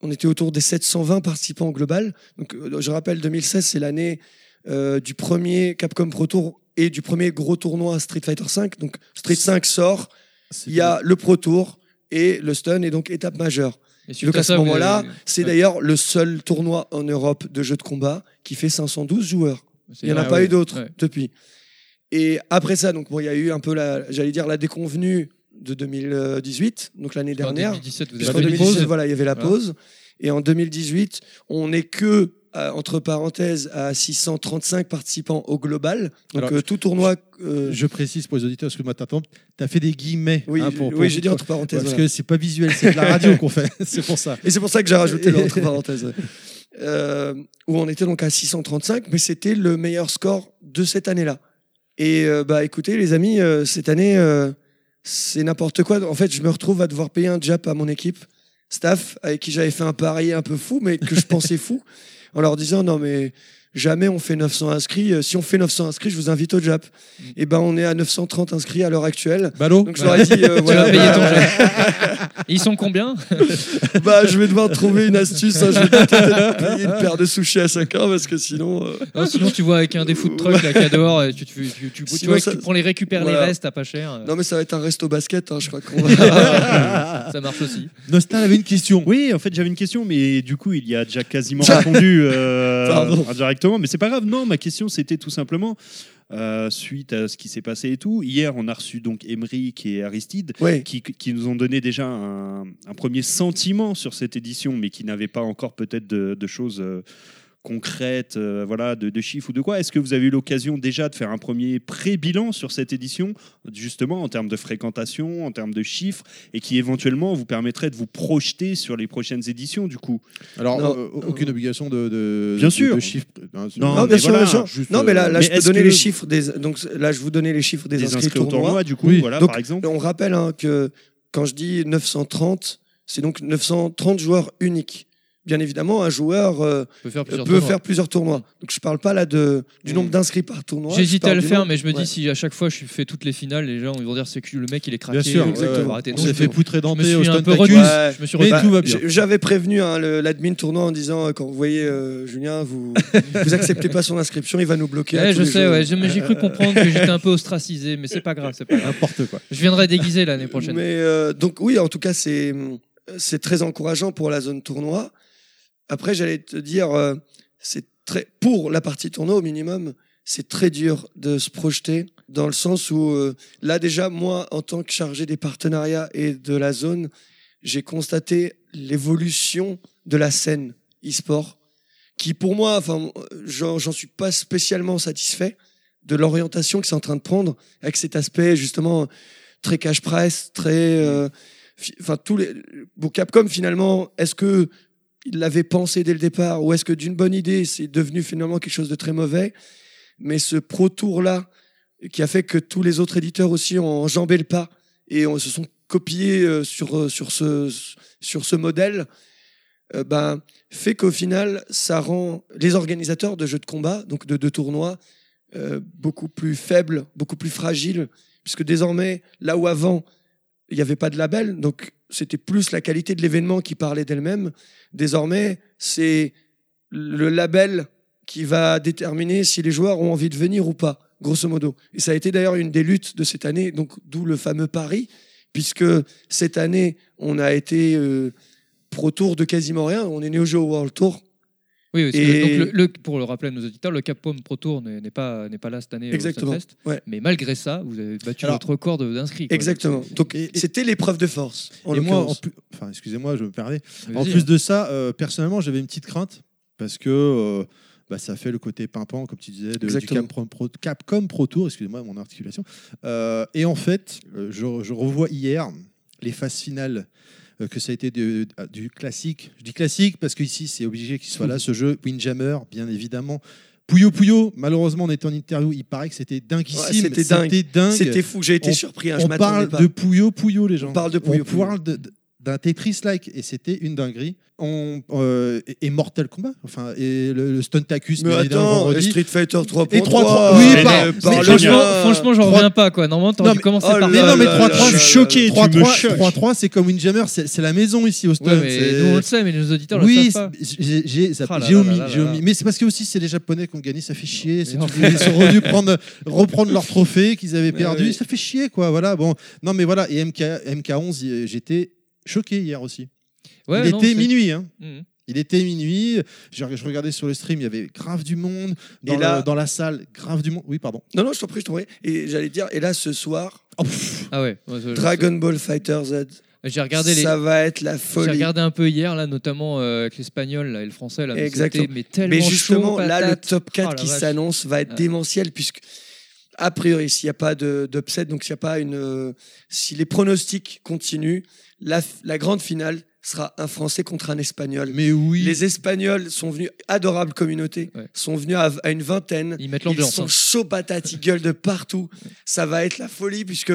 on était autour des 720 participants au global. Donc, euh, je rappelle, 2016, c'est l'année euh, du premier Capcom Pro Tour et du premier gros tournoi Street Fighter V. Donc, Street 5 sort, il y a le Pro Tour et le Stun est donc étape majeure. Et Donc à ce moment-là, avez- c'est Ouais. d'ailleurs le seul tournoi en Europe de jeux de combat qui fait 512 joueurs. Il n'y en a ah pas ouais. eu d'autres Ouais. depuis. Et après ça, donc bon, il y a eu un peu la, j'allais dire la déconvenue de 2018, donc l'année En dernière. 2017, vous avez une 2017, pause. voilà, il y avait la Voilà. pause. Et en 2018, on n'est que à- entre parenthèses à 635 participants au global. Donc Alors, euh, tout tournoi. euh, Je précise pour les auditeurs, excuse-moi de t'interrompre, tu as fait des guillemets. oui, hein, pour- oui, pour- j'ai dit entre parenthèses. Parce voilà. que c'est pas visuel, c'est de la radio qu'on fait. (laughs) C'est pour ça. Et c'est pour ça que j'ai rajouté le (laughs) entre parenthèses. Euh, où on était donc à 635, mais c'était le meilleur score de cette année-là. Et euh, bah écoutez, les amis, euh, cette année, euh, c'est n'importe quoi. En fait, je me retrouve à devoir payer un jap à mon équipe. staff avec qui j'avais fait un pari un peu fou, mais que je (laughs) pensais fou, en leur disant non mais jamais on fait 900 inscrits. Euh, Si on fait 900 inscrits, je vous invite au Jap. Et ben on est à 930 inscrits à l'heure actuelle. Ballot Donc je leur ai dit euh, Tu voilà, vas payer ton jet. (laughs) Ils sont combien? Bah, je vais devoir trouver une astuce. hein. Je vais peut-être payer une paire de sushis à chacun parce que sinon. euh, Non, Sinon, tu vois avec un des food trucks là, a dehors, et tu, tu, tu, tu, Sinon, vois, ça- tu prends les récupères voilà. les restes à pas cher. Non mais ça va être un resto basket. hein, je crois qu'on (laughs) va. Ça marche aussi. Nostal avait une question. Oui, en fait, j'avais une question, mais du coup, il y a déjà quasiment répondu (laughs) euh, Pardon. Mais c'est pas grave. Non, ma question, c'était tout simplement. euh, suite à ce qui s'est passé et tout. Hier, on a reçu donc Emeric et Aristide Ouais. qui, qui nous ont donné déjà un, un premier sentiment sur cette édition, mais qui n'avaient pas encore peut-être de, de choses euh, concrètes, euh, voilà, de, de chiffres ou de quoi. Est-ce que vous avez eu l'occasion déjà de faire un premier pré-bilan sur cette édition, justement en termes de fréquentation, en termes de chiffres, et qui éventuellement vous permettrait de vous projeter sur les prochaines éditions du coup? Alors, Non. euh, aucune obligation de, de, Bien de- sûr. de chiffres. hein, Non, Non, mais bien sûr, voilà, bien sûr. juste, non, mais là, euh, là mais je peux donner que- les chiffres des. Donc là, je vous donnais les chiffres des, des inscrits, inscrits au tournoi, du coup, Oui. voilà, Donc, par exemple. On rappelle hein, que quand je dis 930, c'est donc 930 joueurs uniques. Bien évidemment, un joueur euh, peut faire plusieurs peut tournois. faire plusieurs tournois. Donc je parle pas là de, du Mm. nombre d'inscrits par tournoi. J'hésite à le faire, nombre- mais je me dis Ouais. si à chaque fois je fais toutes les finales, les gens ils vont dire c'est que le mec il est craqué. Bien sûr, euh, exactement. On s'est fait je- poutrer je me d'entrée au suis un peu Tacus. retenu. Ouais. Je me suis Mais tout va bien. J- J'avais prévenu hein, le- l'admin tournoi en disant euh, quand vous voyez euh, Julien, vous vous acceptez pas son inscription, il va nous bloquer. Ouais, je sais, ouais, j'ai mais j'ai cru comprendre que j'étais un peu ostracisé, mais c'est pas grave, c'est pas grave. N'importe quoi. Je viendrai déguisé l'année prochaine. Mais euh, donc oui, en tout cas, c'est c'est très encourageant pour la zone tournoi. Après, j'allais te dire, euh, c'est très pour la partie tournoi au minimum, c'est très dur de se projeter dans le sens où euh, là déjà, moi, en tant que chargé des partenariats et de la zone, j'ai constaté l'évolution de la scène e-sport, qui pour moi, enfin, j'en suis pas spécialement satisfait de l'orientation que c'est en train de prendre avec cet aspect justement très cash price, très, euh, fi- enfin tous les, bon Capcom finalement, est-ce que il l'avait pensé dès le départ ou est-ce que d'une bonne idée c'est devenu finalement quelque chose de très mauvais. Mais ce Pro Tour là, qui a fait que tous les autres éditeurs aussi ont enjambé le pas et se sont copiés euh, sur euh, sur ce sur ce modèle, euh, ben fait qu'au final ça rend les organisateurs de jeux de combat, donc de, de tournois, beaucoup plus faibles, beaucoup plus fragiles puisque désormais, là où avant, il n'y avait pas de label, donc c'était plus la qualité de l'événement qui parlait d'elle-même, désormais, c'est le label qui va déterminer si les joueurs ont envie de venir ou pas, grosso modo. Et ça a été d'ailleurs une des luttes de cette année, donc d'où le fameux pari, puisque cette année, on a été euh, pro tour de quasiment rien, on est né au jeu World Tour, Oui, parce que Et- donc le, le- pour le rappeler à nos auditeurs, le Capcom Pro Tour n'est pas, n'est pas là cette année Exactement, au ouais. Mais malgré ça, vous avez battu Alors- votre record d'inscrits. exactement. Donc c'était l'épreuve de force. En et moi, en plus, enfin, excusez-moi, je me permets. En hein. plus de ça, euh, personnellement, j'avais une petite crainte parce que euh, bah, ça fait le côté pimpant, comme tu disais, de, du. Capcom Pro, Capcom Pro Tour, excusez-moi mon articulation. Euh, et en fait, euh, je, je revois hier les phases finales. Euh, que ça a été de- du classique. Je dis classique parce qu'ici, c'est obligé qu'il soit là, ce jeu. Windjammer, bien évidemment. Puyo Puyo, malheureusement, on était en interview. Il paraît que c'était dinguissime. Ouais, c'était dingue. C'était fou, j'ai été On- surpris, hein, on parle pas. de Puyo Puyo, les gens. On parle de Puyo On Puyo. parle de- de- d'un Tetris-like et c'était une dinguerie. On, euh, et, et Mortal Kombat, enfin, et le, le Stuntacus, Mais attends, vendredi. Street Fighter 3.3. Et 3.3, oui, mais par- ne mais parle Franchement, franchement j'en reviens pas. Quoi. Normalement, t'aurais dû commencer oh par Mais non, mais là 3-3, là je là suis choqué. là là. Tu me 3-3, choques. 3-3, c'est comme Windjammer, c'est c'est la maison ici au Stun. Ouais, nous on le sait, mais nos auditeurs oui, le savent pas. c'est- j'ai Ah omis. Mais c'est parce que aussi c'est les Japonais qui ont gagné, ça fait chier. Ils sont revenus prendre, reprendre leur trophée qu'ils avaient perdu, oui. ça fait chier quoi. Voilà, bon, non mais voilà. Et MK, MK11, y- j'étais choqué hier aussi. Ouais, Il non, était minuit. Hein. Mhm. Il était minuit. Je, je regardais sur le stream, il y avait grave du monde. Dans, Et là- le- dans la salle, grave du monde. Oui, pardon. Non, non, je t'en prie, je t'en prie. Et j'allais dire, et là, ce soir, Oh, pff, Ah ouais. Dragon Ball Fighter Z, J'ai regardé les. ça va être la J'ai folie. regardé un peu hier, là, notamment euh, avec l'espagnol là, et le français. Là, Exactement. Mais tellement Mais justement, chaud, là, le top 4 Oh la qui vache. s'annonce va être Ouais. démentiel, puisque, a priori, s'il n'y a pas de- d'upset, donc s'il n'y a pas une. euh, si les pronostics continuent, la, la grande finale sera un Français contre un Espagnol. Mais oui. Les Espagnols sont venus, adorable communauté, Ouais. sont venus à, à une vingtaine. Ils mettent Ils l'ambiance. sont hein. chauds patates, ils gueulent de partout. (laughs) Ça va être la folie puisque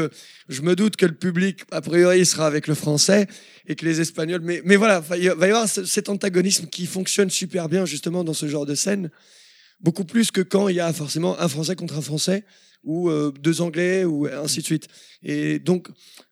je me doute que le public, a priori, sera avec le français et que les Espagnols. Mais, mais voilà, y va y avoir ce- cet antagonisme qui fonctionne super bien justement dans ce genre de scène. Beaucoup plus que quand il y a forcément un Français contre un Français ou euh, deux Anglais ou ainsi de suite. Et donc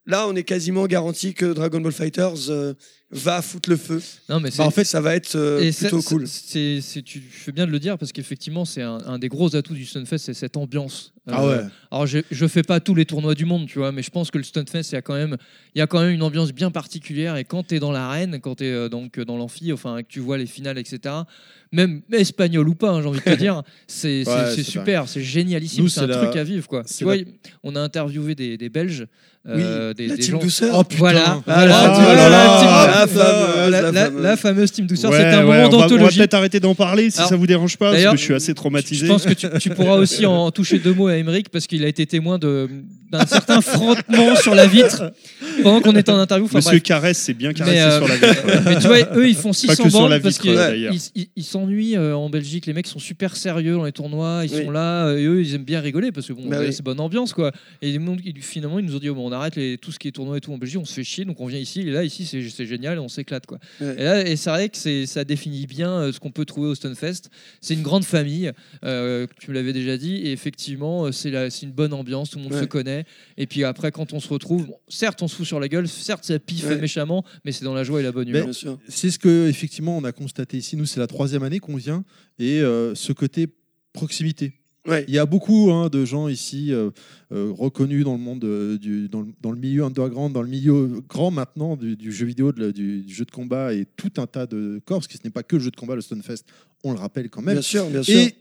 là, on est quasiment garanti que Dragon Ball Fighters euh, va foutre le feu. Non, mais Bah, en fait, ça va être euh, plutôt cool. C'est, tu fais bien de le dire parce qu'effectivement, c'est un, un des gros atouts du Stunfest, c'est cette ambiance. Ah Euh, ouais. Alors, je, je fais pas tous les tournois du monde, tu vois, mais je pense que le Stunfest, il y a quand même, il y a quand même une ambiance bien particulière. Et quand tu es dans l'arène, quand tu es donc dans l'amphi, enfin, que tu vois les finales, etc., même espagnol ou pas, hein, j'ai envie de te (laughs) dire, c'est, Ouais, super, c'est génialissime, c'est un la- truc à vivre, quoi. Tu vois, la- on a interviewé des, des Belges, euh, des, la des team gens. douceur. Oh putain. Voilà, Ah, la- team- fameuse, la- team douceur, Ouais, c'était un ouais, moment on va- On va d'anthologie. peut-être arrêter d'en parler si Alors, ça vous dérange pas, parce que je suis assez traumatisé. Je pense que tu, tu pourras aussi en (laughs) toucher deux mots à Emmerich parce qu'il a été témoin de- d'un certain frottement sur la vitre pendant qu'on était en interview. Enfin, Monsieur bref. Caresse s'est bien caressé Mais, euh, sur la vitre. ouais. (laughs) Mais tu vois, eux, ils font 600 que sur bandes la parce vitre, qu'ils s'ennuient euh, en Belgique. Les mecs sont super sérieux dans les tournois. Ils sont là euh, et eux, ils aiment bien rigoler parce que bon, Bah c'est bonne ambiance quoi. Et finalement, ils nous ont dit oh, bon, on arrête les- tout ce qui est tournoi et tout en Belgique. On se fait chier, donc on vient ici. Et là, ici, c'est génial et on s'éclate quoi. Ouais. Et, là, et c'est vrai que ça définit bien euh, ce qu'on peut trouver au Stunfest. C'est une grande famille, euh, tu me l'avais déjà dit, et effectivement, euh, c'est une bonne ambiance, tout le monde Ouais. se connaît. Et puis après, quand on se retrouve, bon, certes, on se fout sur la gueule, certes, ça piffe Ouais. méchamment, mais c'est dans la joie et la bonne Mais- humeur. C'est ce que effectivement on a constaté ici. Nous, c'est la troisième année qu'on vient et euh, ce côté proximité. Ouais. Il y a beaucoup hein, de gens ici euh, euh, reconnus dans le monde euh, du, dans, le, dans le milieu underground, dans le milieu grand maintenant du, du jeu vidéo, de la- du, du jeu de combat et tout un tas de corps, parce que ce n'est pas que le jeu de combat, le Stunfest, on le rappelle quand même. Bien sûr, bien sûr. Et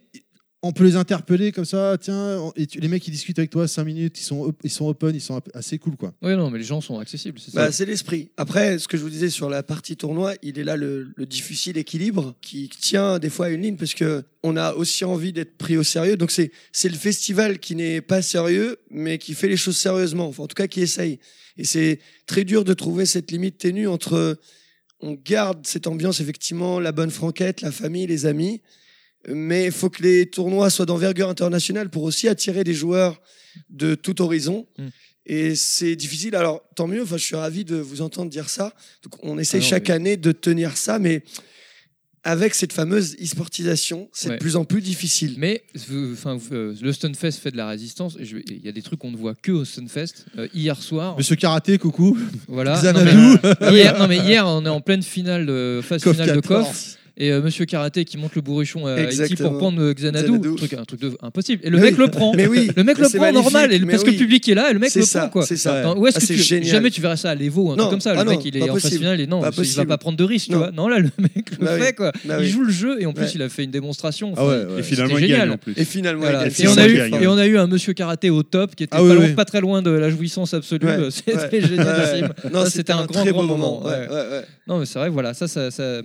on peut les interpeller comme ça, tiens, et tu- les mecs ils discutent avec toi 5 minutes, ils sont, ils sont open, ils sont assez cool quoi. Oui, non, mais les gens sont accessibles, c'est Bah, ça. c'est l'esprit. Après, ce que je vous disais sur la partie tournoi, il est là le, le difficile équilibre qui tient des fois à une ligne parce que on a aussi envie d'être pris au sérieux. Donc c'est c'est le festival qui n'est pas sérieux, mais qui fait les choses sérieusement. Enfin, en tout cas, qui essaye. Et c'est très dur de trouver cette limite ténue entre on garde cette ambiance effectivement, la bonne franquette, la famille, les amis. Mais il faut que les tournois soient d'envergure internationale pour aussi attirer des joueurs de tout horizon. Mm. Et c'est difficile. Alors, tant mieux. Enfin, je suis ravi de vous entendre dire ça. Donc, on essaye Ah non, chaque année de tenir ça, mais avec cette fameuse e-sportisation, c'est Ouais. de plus en plus difficile. Mais euh, enfin, euh, le Stunfest fait de la résistance. Il y a des trucs qu'on ne voit que au Stunfest. Euh, hier soir, Monsieur Karaté, coucou. voilà. Non, mais, hier, non, mais hier, on est en pleine finale, de, phase finale de 14. Et euh, Monsieur Karaté qui monte le bourrichon à Haïti pour prendre euh, Xanadu, Xanadu. Un, truc, un truc de, impossible. Et le Mais mec oui. le prend. Mais oui, (laughs) Le mec mais le c'est prend normal, et, parce que le public est là et le mec le ça, prend quoi. c'est ça. Où est-ce Ah, que c'est tu, génial. jamais tu verras ça à l'Evo, un Non. truc comme ça. Ah le non, mec il est en phase finale et non, Pas il va pas prendre de risque, tu Non. vois. Non là le mec le Bah fait quoi. Bah il joue le jeu et en plus il a fait une démonstration. Ah. Et finalement, il gagne génial. en plus. Et finalement, Et on a eu, il gagne. et on a eu un monsieur karaté au top qui était Ah pas, très loin de la jouissance absolue. (laughs) C'était Ça, c'était un, grand, très grand beau moment. Non, mais c'est vrai, voilà, ça, ça, ça,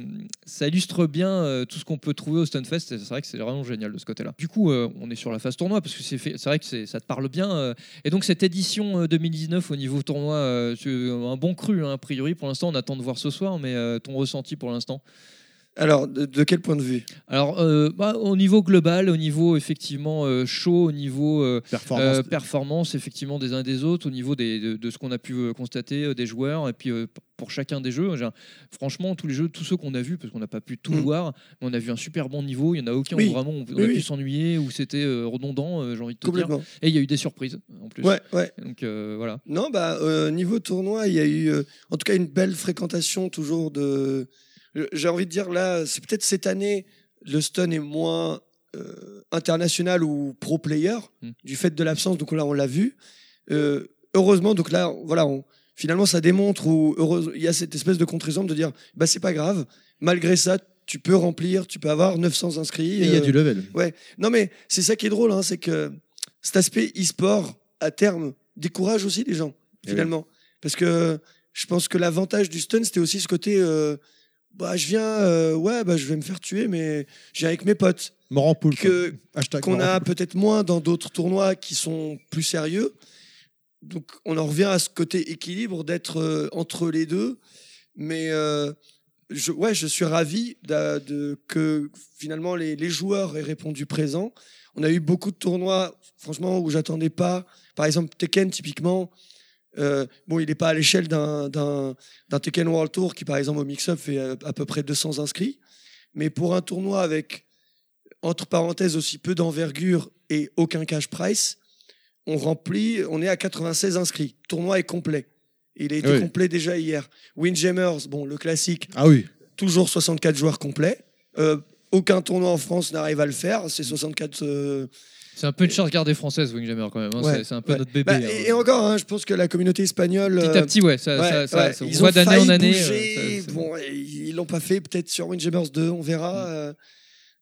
bien euh, tout ce qu'on peut trouver au Stunfest. C'est vrai que c'est vraiment génial de ce côté-là. Du coup, euh, on est sur la phase tournoi parce que c'est vrai que ça te parle bien. euh, et donc, cette édition euh, 2019 au niveau tournoi, un bon cru, hein, a priori. Pour l'instant, on attend de voir ce soir, mais ton ressenti pour l'instant? Alors, de, de quel point de vue? Alors, euh, bah, au niveau global, au niveau effectivement euh, show, au niveau euh, Performance. euh, performance effectivement des uns et des autres, au niveau des, de, de ce qu'on a pu constater euh, des joueurs, et puis euh, pour chacun des jeux, franchement, tous les jeux, tous ceux qu'on a vus, parce qu'on n'a pas pu tout Mm. voir, mais on a vu un super bon niveau. Il y en a aucun Oui. où vraiment on, on Oui, a oui. pu s'ennuyer, où c'était euh, redondant, euh, j'ai envie de te dire. Complètement. Et il y a eu des surprises en plus. Ouais, ouais. Donc euh, voilà. Non, bah, euh, niveau tournoi, il y a eu euh, en tout cas une belle fréquentation toujours de. J'ai envie de dire là, c'est peut-être cette année, le stun est moins euh, international ou pro player Mm. du fait de l'absence. Donc là, on l'a vu. Euh, heureusement, donc là, voilà, on- finalement, ça démontre où heureuse- il y a cette espèce de contre-exemple de dire, bah c'est pas grave. Malgré ça, tu peux remplir, tu peux avoir 900 inscrits. Et il y a euh, du level. Ouais. Non, mais c'est ça qui est drôle, hein, c'est que cet aspect e-sport, à terme, décourage aussi les gens, Eh finalement. Parce que je pense que l'avantage du stun, c'était aussi ce côté, euh, bah, je viens, euh, ouais, bah, je vais me faire tuer, mais viens avec mes potes. Mort en poule. Que, qu'on a peut-être moins dans d'autres tournois qui sont plus sérieux. Donc, on en revient à ce côté équilibre d'être euh, entre les deux. Mais euh, je, ouais, je suis ravi de, que finalement les, les joueurs aient répondu présent. On a eu beaucoup de tournois, franchement, où j'attendais pas. Par exemple, Tekken, typiquement, euh, bon, il n'est pas à l'échelle d'un Tekken World Tour qui, par exemple, au mix-up fait euh, à peu près 200 inscrits. Mais pour un tournoi avec, entre parenthèses, aussi peu d'envergure et aucun cash price, on remplit, on est à 96 inscrits. Le tournoi est complet. Il a été Oui. complet déjà hier. Windjammers, bon, le classique, Ah oui. toujours 64 joueurs complets. Euh, aucun tournoi en France n'arrive à le faire. C'est 64. euh, C'est un peu une charge gardée française, Winghammer, quand même. hein. Ouais, C'est- C'est un peu ouais. notre bébé. bah, hein. et, et encore, hein, je pense que la communauté espagnole. Petit euh, à petit, ouais. Ça, ouais, ça- ça- ouais, ça- on ils voit ont d'année en année. bouger. euh, ça- bon, ils l'ont pas fait peut-être sur Windjammers 2, on verra. euh.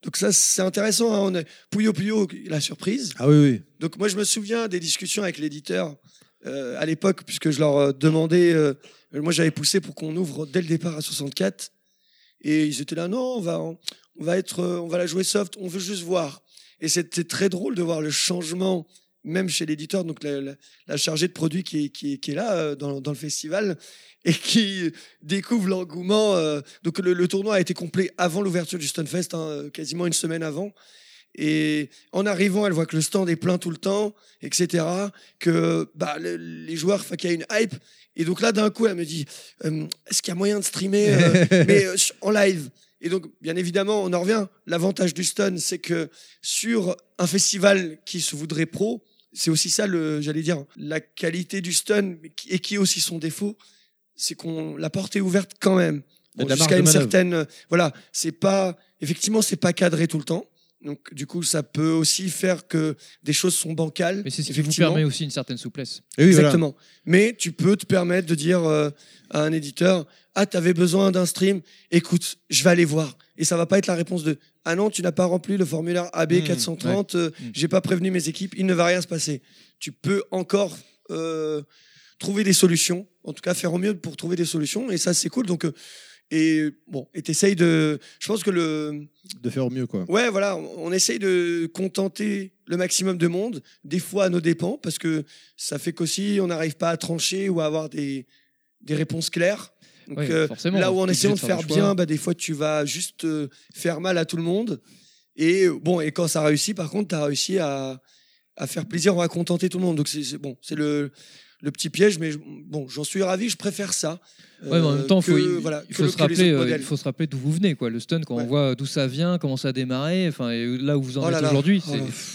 donc ça, c'est intéressant. hein. On est... Puyo Puyo, la surprise. Ah oui, oui. Donc moi, je me souviens des discussions avec l'éditeur euh, à l'époque, puisque je leur euh, demandais, euh, moi j'avais poussé pour qu'on ouvre dès le départ à 64, et ils étaient là, non, on va, on va être, euh, on va la jouer soft, on veut juste voir. Et c'était très drôle de voir le changement, même chez l'éditeur, donc la, la- la chargée de produit qui est, qui est, qui est là euh, dans, dans le festival et qui découvre l'engouement. euh, donc le, le tournoi a été complet avant l'ouverture du Stunfest, hein, quasiment une semaine avant. Et en arrivant, elle voit que le stand est plein tout le temps, etc. Que bah, le- les joueurs, qu'il y a une hype. Et donc là, d'un coup, elle me dit euh, Est-ce qu'il y a moyen de streamer euh, (laughs) mais euh, en live? Et donc, bien évidemment, on en revient. L'avantage du stun, c'est que sur un festival qui se voudrait pro, c'est aussi ça, le, j'allais dire, la qualité du stun et qui est aussi son défaut, c'est qu'on la porte est ouverte quand même. Bon, jusqu'à une certaine, voilà, c'est pas, effectivement, c'est pas cadré tout le temps. Donc, du coup, ça peut aussi faire que des choses sont bancales. Mais c'est ce qui vous effectivement. permet aussi une certaine souplesse. Voilà. Exactement. Mais tu peux te permettre de dire euh, à un éditeur Ah, tu avais besoin d'un stream, écoute, je vais aller voir. Et ça va pas être la réponse de Ah non, tu n'as pas rempli le formulaire AB Mmh, 430, euh, j'ai pas prévenu mes équipes, il ne va rien se passer. Tu peux encore euh, trouver des solutions, en tout cas faire au mieux pour trouver des solutions, et ça, c'est cool. Donc, euh, et bon, et t'essayes de. Je pense que le. De faire au mieux, quoi. Ouais, voilà, on on essaye de contenter le maximum de monde, des fois à nos dépens, parce que ça fait qu'aussi on n'arrive pas à trancher ou à avoir des, des réponses claires. Donc, Ouais, euh, forcément, là où en essayant de faire bien, bah, des fois tu vas juste euh, faire mal à tout le monde. Et bon, et quand ça réussit, par contre, tu as réussi à, à faire plaisir ou à contenter tout le monde. Donc c'est bon, c'est le, le petit piège, mais bon, j'en suis ravi, je préfère ça. Ouais, mais en même temps, que, faut, il, voilà, il que faut se rappeler, autres modèles. il faut se rappeler d'où vous venez, quoi. Le stun, quand Ouais. on voit d'où ça vient, comment ça a démarré, enfin, et là où vous en Oh là êtes aujourd'hui, oh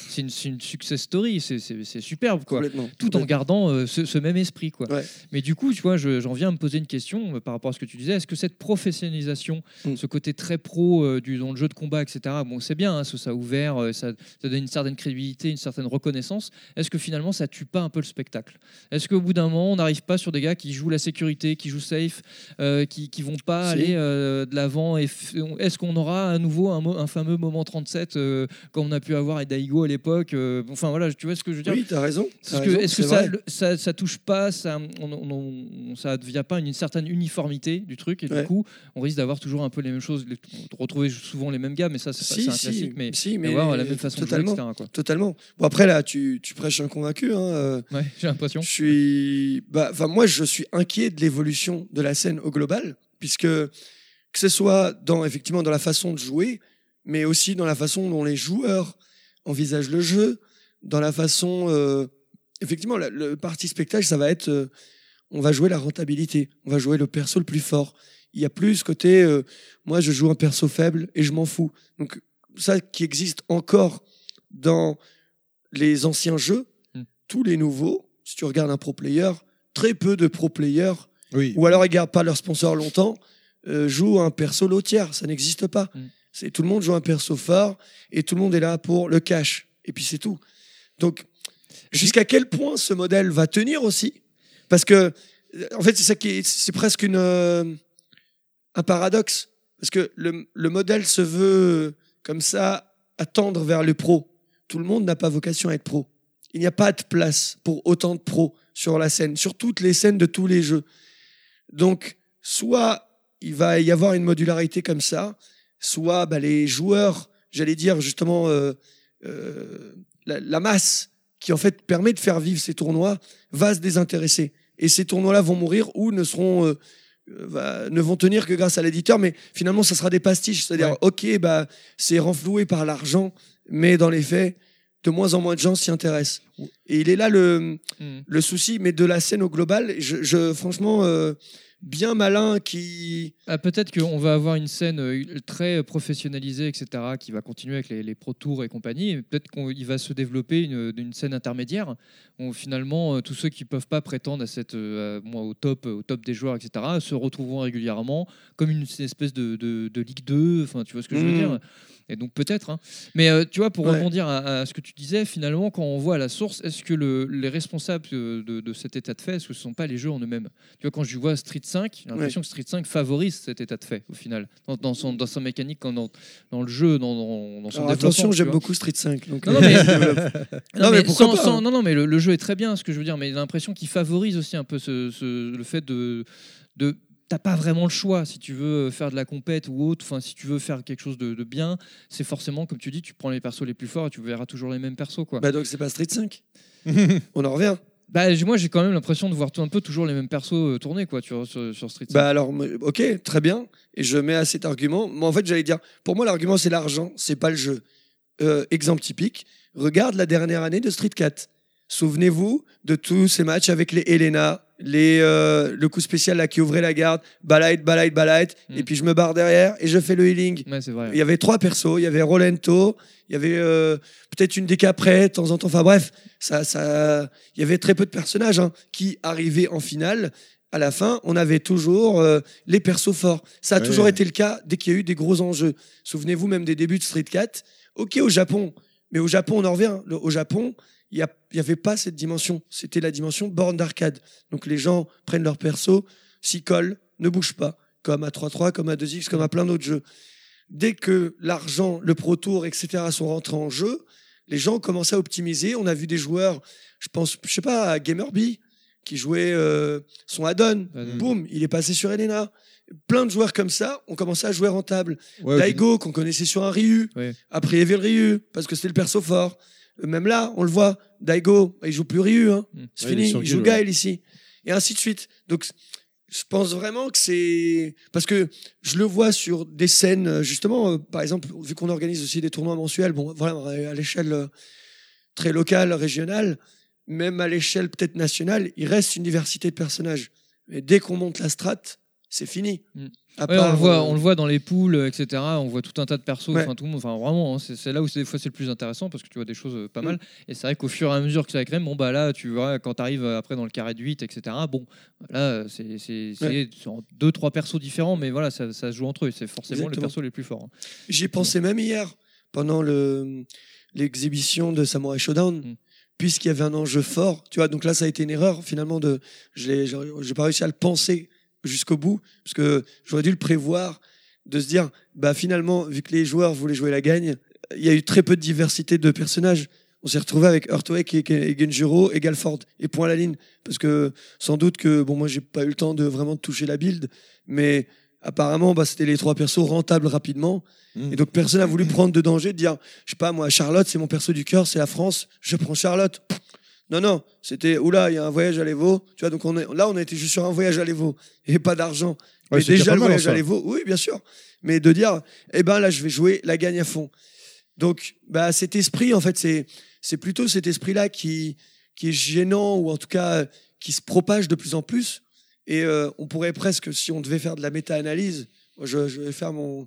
c'est une, success story, c'est- superbe, quoi. Tout en gardant euh, ce, ce même esprit, quoi. Ouais. Mais du coup, tu vois, je- j'en viens à me poser une question euh, par rapport à ce que tu disais. Est-ce que cette professionnalisation, Mm. ce côté très pro euh, du, dans le jeu de combat, etc., bon, c'est bien, hein, ça, ça a ouvert, ça, ça donne une certaine crédibilité, une certaine reconnaissance. Est-ce que finalement, ça tue pas un peu le spectacle? Est-ce qu'au bout d'un moment, on n'arrive pas sur des gars qui jouent la sécurité, qui jouent safe, euh, qui, qui vont pas Si. aller euh, de l'avant Est-ce qu'on aura à nouveau un, fameux moment 37 euh, comme on a pu avoir avec Daigo à l'époque euh, Enfin voilà, tu vois ce que je veux dire? Oui, tu as raison. est-ce que, ça, le- ça, ça touche pas, ça, on, on- on- ça devient pas une, une certaine uniformité du truc et Ouais. du coup, on risque d'avoir toujours un peu les mêmes choses, les- de retrouver souvent les mêmes gars, mais ça c'est Si, un si, classique, mais, mais avoir la même façon totalement. de jouer, etc. Quoi. Totalement. Bon, après, là, tu, tu prêches un convaincu. Hein, Ouais, j'ai l'impression. je suis. Bah, moi, je suis inquiet de l'évolution de la scène au global, puisque que ce soit dans, effectivement, dans la façon de jouer, mais aussi dans la façon dont les joueurs envisagent le jeu, dans la façon. euh, effectivement, la- le parti spectacle, ça va être. euh, on va jouer la rentabilité, on va jouer le perso le plus fort. Il y a plus ce côté. euh, moi, je joue un perso faible et je m'en fous. Donc, ça qui existe encore dans les anciens jeux, Mm. tous les nouveaux, si tu regardes un pro player, très peu de pro players, Oui. ou alors ils gardent pas leur sponsor longtemps, euh, jouent un perso low tier, ça n'existe pas. Mm. C'est tout le monde joue un perso fort et tout le monde est là pour le cash et puis c'est tout. Donc jusqu'à quel point ce modèle va tenir aussi? Parce que euh, en fait c'est ça qui est, c'est presque une euh, un paradoxe parce que le, le modèle se veut comme ça attendre vers le pro. Tout le monde n'a pas vocation à être pro. Il n'y a pas de place pour autant de pros sur la scène, sur toutes les scènes de tous les jeux. Donc, soit il va y avoir une modularité comme ça, soit bah, les joueurs, j'allais dire justement euh, euh, la, la masse qui en fait permet de faire vivre ces tournois va se désintéresser. Et ces tournois-là vont mourir ou ne seront euh, va- ne vont tenir que grâce à l'éditeur, mais finalement, ça sera des pastiches. C'est-à-dire, Ouais. ok, bah, c'est renfloué par l'argent, mais dans les faits, de moins en moins de gens s'y intéressent. Et il est là le, Mm. le souci, mais de la scène au global, je, je- franchement, euh, bien malin qui. Ah, Peut-être qu'on va avoir une scène euh, très professionnalisée, etc., qui va continuer avec les, les Pro Tours et compagnie. Peut-être qu'il va se développer une, une scène intermédiaire où finalement euh, tous ceux qui peuvent pas prétendre à cette, à- moi, au top, au top des joueurs, etc., se retrouveront régulièrement comme une, espèce de, de- de Ligue 2. Enfin, tu vois ce que je veux Mhm. dire? Et donc peut-être. hein. Mais euh, tu vois, pour Ouais. rebondir à, à ce que tu disais, finalement, quand on voit à la source, est-ce que le- les responsables de, cet état de fait, est-ce que ce ne sont pas les jeux en eux-mêmes? Tu vois, quand je vois Street 5, j'ai l'impression que Street 5 favorise cet état de fait, au final, dans, dans son, dans sa mécanique, dans, le jeu, dans, son Alors développement. attention, j'aime beaucoup Street 5. Donc, Non, non, mais-. (laughs) (laughs) Non, Non, mais mais pourquoi sans- pas, sans- non, non, mais le, le jeu est très bien, ce que je veux dire, mais j'ai l'impression qu'il favorise aussi un peu ce, ce- le fait de. de T'as pas vraiment le choix si tu veux faire de la compète ou autre. Enfin, si tu veux faire quelque chose de, de bien, c'est forcément comme tu dis, tu prends les persos les plus forts et tu verras toujours les mêmes persos, quoi. Bah donc c'est pas Street 5. (laughs) On en revient. Bah, moi, j'ai quand même l'impression de voir tout, un peu toujours les mêmes persos euh, tourner, quoi, tu vois, sur, sur Street 5. Bah alors, me- ok, très bien. Et je mets à cet argument. Mais en fait, j'allais dire, pour moi, l'argument, c'est l'argent, c'est pas le jeu. Euh, exemple typique, regarde la dernière année de Street 4. Souvenez-vous de tous ces matchs avec les Elena, les, euh, le coup spécial là, qui ouvrait la garde, balade, balade, balade, Mm. et puis je me barre derrière et je fais le healing. Ouais, vrai. Il y avait trois persos, il y avait Rolento, il y avait euh, peut-être une déca près de temps en temps. Enfin bref, ça, ça, il y avait très peu de personnages hein, qui arrivaient en finale. À la fin, on avait toujours euh, les persos forts. Ça a Ouais. toujours été le cas dès qu'il y a eu des gros enjeux. Souvenez-vous même des débuts de Street 4. Ok au Japon, mais au Japon on en revient. Le- au Japon, il n'y avait pas cette dimension. C'était la dimension borne d'arcade. Donc les gens prennent leur perso, s'y collent, ne bougent pas, comme à 3-3, comme à 2X, comme à plein d'autres jeux dès que l'argent, le Pro Tour, etc. sont rentrés en jeu, les gens ont commencé à optimiser. On a vu des joueurs, je pense, je sais pas, à Gamerby, qui jouait euh, son add-on. Add-on. Boum, il est passé sur Elena. Plein de joueurs comme ça ont commencé à jouer rentable. Ouais, Daigo, qu'on connaissait sur un Ryu, Ouais. après Evil Ryu, parce que c'était le perso fort. Même là, on le voit, Daigo, il joue plus Ryu. Hein. Mm. C'est Ouais, fini, il joue ouais. Gaël ici. Et ainsi de suite. Donc, je pense vraiment que c'est. Parce que je le vois sur des scènes, euh, justement, euh, par exemple, vu qu'on organise aussi des tournois mensuels, bon, voilà, à l'échelle euh, très locale, régionale, même à l'échelle peut-être nationale, il reste une diversité de personnages. Mais dès qu'on monte la strate, c'est fini. Mm. Ouais, on, le voit, euh, on le voit dans les poules, euh, etc. On voit tout un tas de persos. Ouais. Enfin, tout le monde, enfin, vraiment, hein, c'est là où des fois c'est le plus intéressant parce que tu vois des choses euh, pas Mm. mal. Et c'est vrai qu'au fur et à mesure que ça crème, bon, bah là, tu vois, quand tu arrives après dans le carré de 8, etc. Bon, là, c'est Ouais. deux, trois persos différents, mais voilà, ça, ça se joue entre eux. C'est forcément les Exactement. persos les plus forts. hein. J'y ai pensé même hier, pendant le- l'exhibition de Samurai Showdown, Mm. puisqu'il y avait un enjeu fort. Tu vois, donc là, ça a été une erreur, finalement, de. J'ai pas réussi à le penser jusqu'au bout, parce que j'aurais dû le prévoir, de se dire, bah finalement, vu que les joueurs voulaient jouer la gagne, il y a eu très peu de diversité de personnages. On s'est retrouvé avec Earthquake et, Genjiro et Galford, et point à la ligne. Parce que sans doute que, bon, moi, j'ai pas eu le temps de vraiment toucher la build, mais apparemment, bah, c'était les trois persos rentables rapidement. Mm. Et donc personne n'a voulu prendre de danger, de dire, je sais pas, moi, Charlotte, c'est mon perso du cœur, c'est la France, je prends Charlotte. Pff, Non, non, c'était, oula, il y a un voyage à l'Evo. Tu vois, donc on est, là, on était juste sur un voyage à l'Evo et pas d'argent. Ouais, Mais déjà le voyage à l'Evo, oui, bien sûr. Mais de dire, eh ben là, je vais jouer la gagne à fond. Donc, bah, cet esprit, en fait, c'est, c'est plutôt cet esprit-là qui, qui est gênant ou en tout cas qui se propage de plus en plus. Et euh, on pourrait presque, si on devait faire de la méta-analyse, je, je vais faire mon,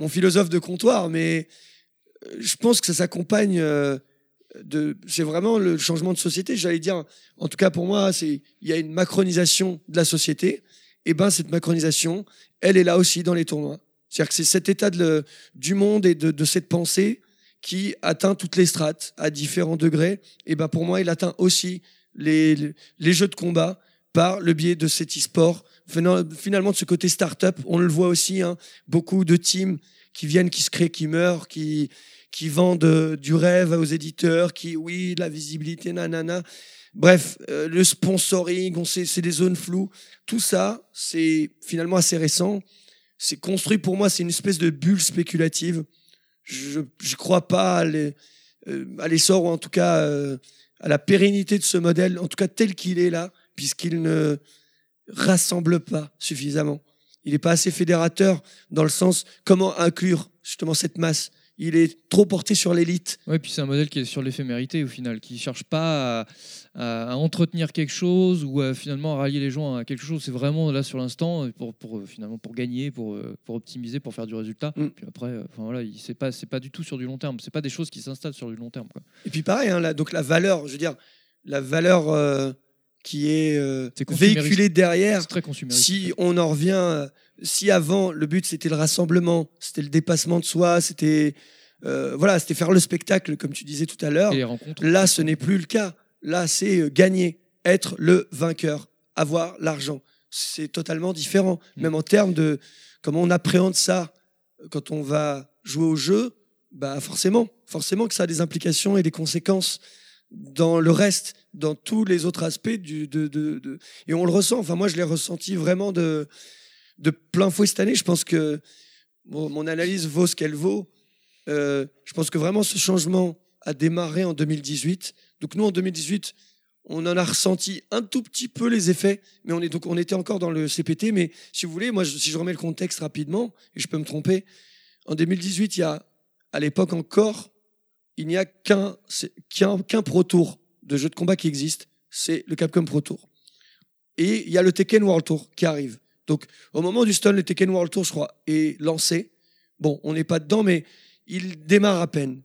mon philosophe de comptoir, mais euh, je pense que ça s'accompagne euh, de. C'est vraiment le changement de société. J'allais dire, en tout cas pour moi, c'est il y a une macronisation de la société. Et ben cette macronisation, elle est là aussi dans les tournois. C'est-à-dire que c'est cet état du monde et de, cette pensée qui atteint toutes les strates à différents degrés. Et ben pour moi, il atteint aussi les, les, jeux de combat par le biais de cet e-sport. Finalement, de ce côté start-up, on le voit aussi, hein, beaucoup de teams qui viennent, qui se créent, qui meurent, qui, qui vendent euh, du rêve aux éditeurs, qui, oui, la visibilité, nanana. Bref, euh, le sponsoring, on sait, c'est des zones floues. Tout ça, c'est finalement assez récent. C'est construit pour moi, c'est une espèce de bulle spéculative. Je ne crois pas euh, à l'essor, ou en tout cas à la pérennité de ce modèle, en tout cas tel qu'il est là, puisqu'il ne, rassemble pas suffisamment. Il n'est pas assez fédérateur dans le sens comment inclure justement cette masse. Il est trop porté sur l'élite. Ouais, puis c'est un modèle qui est sur l'éphémérité au final, qui cherche pas à, à- à entretenir quelque chose ou à, finalement à rallier les gens à quelque chose. C'est vraiment là sur l'instant pour, pour euh, finalement pour gagner, pour, euh, pour optimiser, pour faire du résultat. Mm. Puis après, euh, enfin voilà, il- c'est pas c'est pas du tout sur du long terme. C'est pas des choses qui s'installent sur du long terme. Quoi. Et puis pareil, hein, là, donc la valeur, je veux dire, la valeur euh, qui est, euh, véhiculée derrière, C'est très consumériste. si on en revient, si avant le but c'était le rassemblement, c'était le dépassement de soi, c'était euh, voilà, c'était faire le spectacle comme tu disais tout à l'heure. Là, ce n'est plus le cas. Là, c'est euh, gagner, être le vainqueur, avoir l'argent. C'est totalement différent, Mm. même en termes de comment on appréhende ça euh, quand on va jouer au jeu. Bah forcément, forcément que ça a des implications et des conséquences dans le reste, dans tous les autres aspects du de, de, de- et on le ressent. Enfin moi, je l'ai ressenti vraiment de de plein fouet cette année. Je pense que mon, analyse vaut ce qu'elle vaut. Euh, je pense que vraiment ce changement a démarré en 2018. Donc nous en 2018, on en a ressenti un tout petit peu les effets, mais on est donc on était encore dans le CPT. Mais si vous voulez, moi si je remets le contexte rapidement, et je peux me tromper, en 2018, il y a à l'époque encore, il n'y a qu'un qu'un qu'un Pro Tour de jeu de combat qui existe, c'est le Capcom Pro Tour. Et il y a le Tekken World Tour qui arrive. Donc au moment du stun, le Tekken World Tour, je crois, est lancé. Bon, on n'est pas dedans, mais il démarre à peine.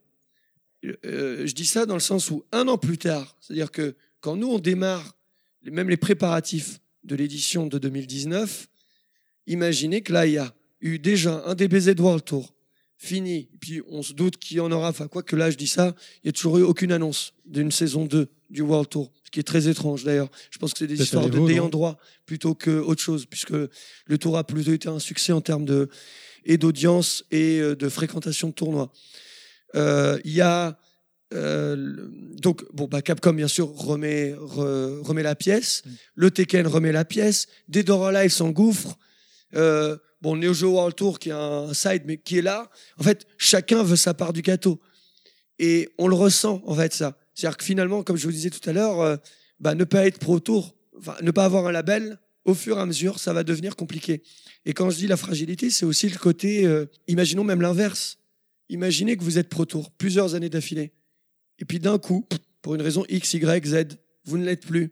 Euh, je dis ça dans le sens où un an plus tard, c'est-à-dire que quand nous on démarre, même les préparatifs de l'édition de 2019, imaginez que là il y a eu déjà un DBZ World Tour fini, puis on se doute qu'il y en aura, enfin quoi que là je dis ça, il n'y a toujours eu aucune annonce d'une saison 2 du World Tour, ce qui est très étrange d'ailleurs. Je pense que c'est des histoires de non droit plutôt que autre chose, puisque le Tour a plutôt été un succès en termes de et d'audience et euh, de fréquentation de tournois. Euh, Il y a euh, donc bon bah Capcom bien sûr remet re- remet la pièce, le Tekken remet la pièce, Dead or Alive s'engouffre. Euh, bon Neo Geo World Tour qui est un side mais qui est là. En fait chacun veut sa part du gâteau et on le ressent en fait ça. C'est-à-dire que finalement comme je vous disais tout à l'heure, euh, bah, ne pas être pro tour, ne pas avoir un label, au fur et à mesure, ça va devenir compliqué. Et quand je dis la fragilité, c'est aussi le côté, euh, imaginons même l'inverse. Imaginez que vous êtes pro tour plusieurs années d'affilée. Et puis d'un coup, pour une raison X, Y, Z, vous ne l'êtes plus.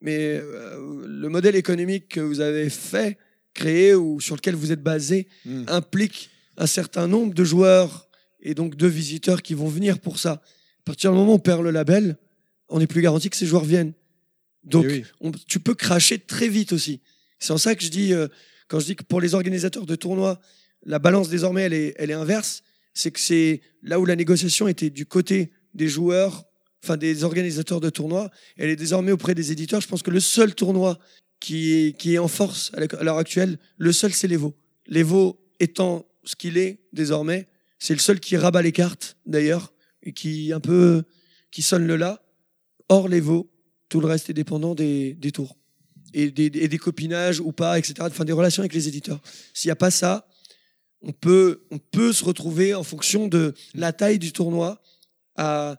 Mais euh, le modèle économique que vous avez fait, créé ou sur lequel vous êtes basé, Mm. implique un certain nombre de joueurs et donc de visiteurs qui vont venir pour ça. À partir du moment où on perd le label, on n'est plus garanti que ces joueurs viennent. Donc, Eh oui. on- tu peux cracher très vite aussi. C'est en ça que je dis, euh, quand je dis que pour les organisateurs de tournois, la balance désormais, elle est, elle est inverse. C'est que c'est là où la négociation était du côté des joueurs, enfin des organisateurs de tournois, elle est désormais auprès des éditeurs. Je pense que le seul tournoi qui qui est en force à l'heure actuelle, le seul, c'est l'Evo. L'Evo étant ce qu'il est désormais, c'est le seul qui rabat les cartes, d'ailleurs, et qui un peu, qui sonne le là. Hors l'Evo, tout le reste est dépendant des, des tours et des, et des copinages ou pas, etc. Enfin, des relations avec les éditeurs. S'il n'y a pas ça, on peut, on peut se retrouver en fonction de la taille du tournoi à,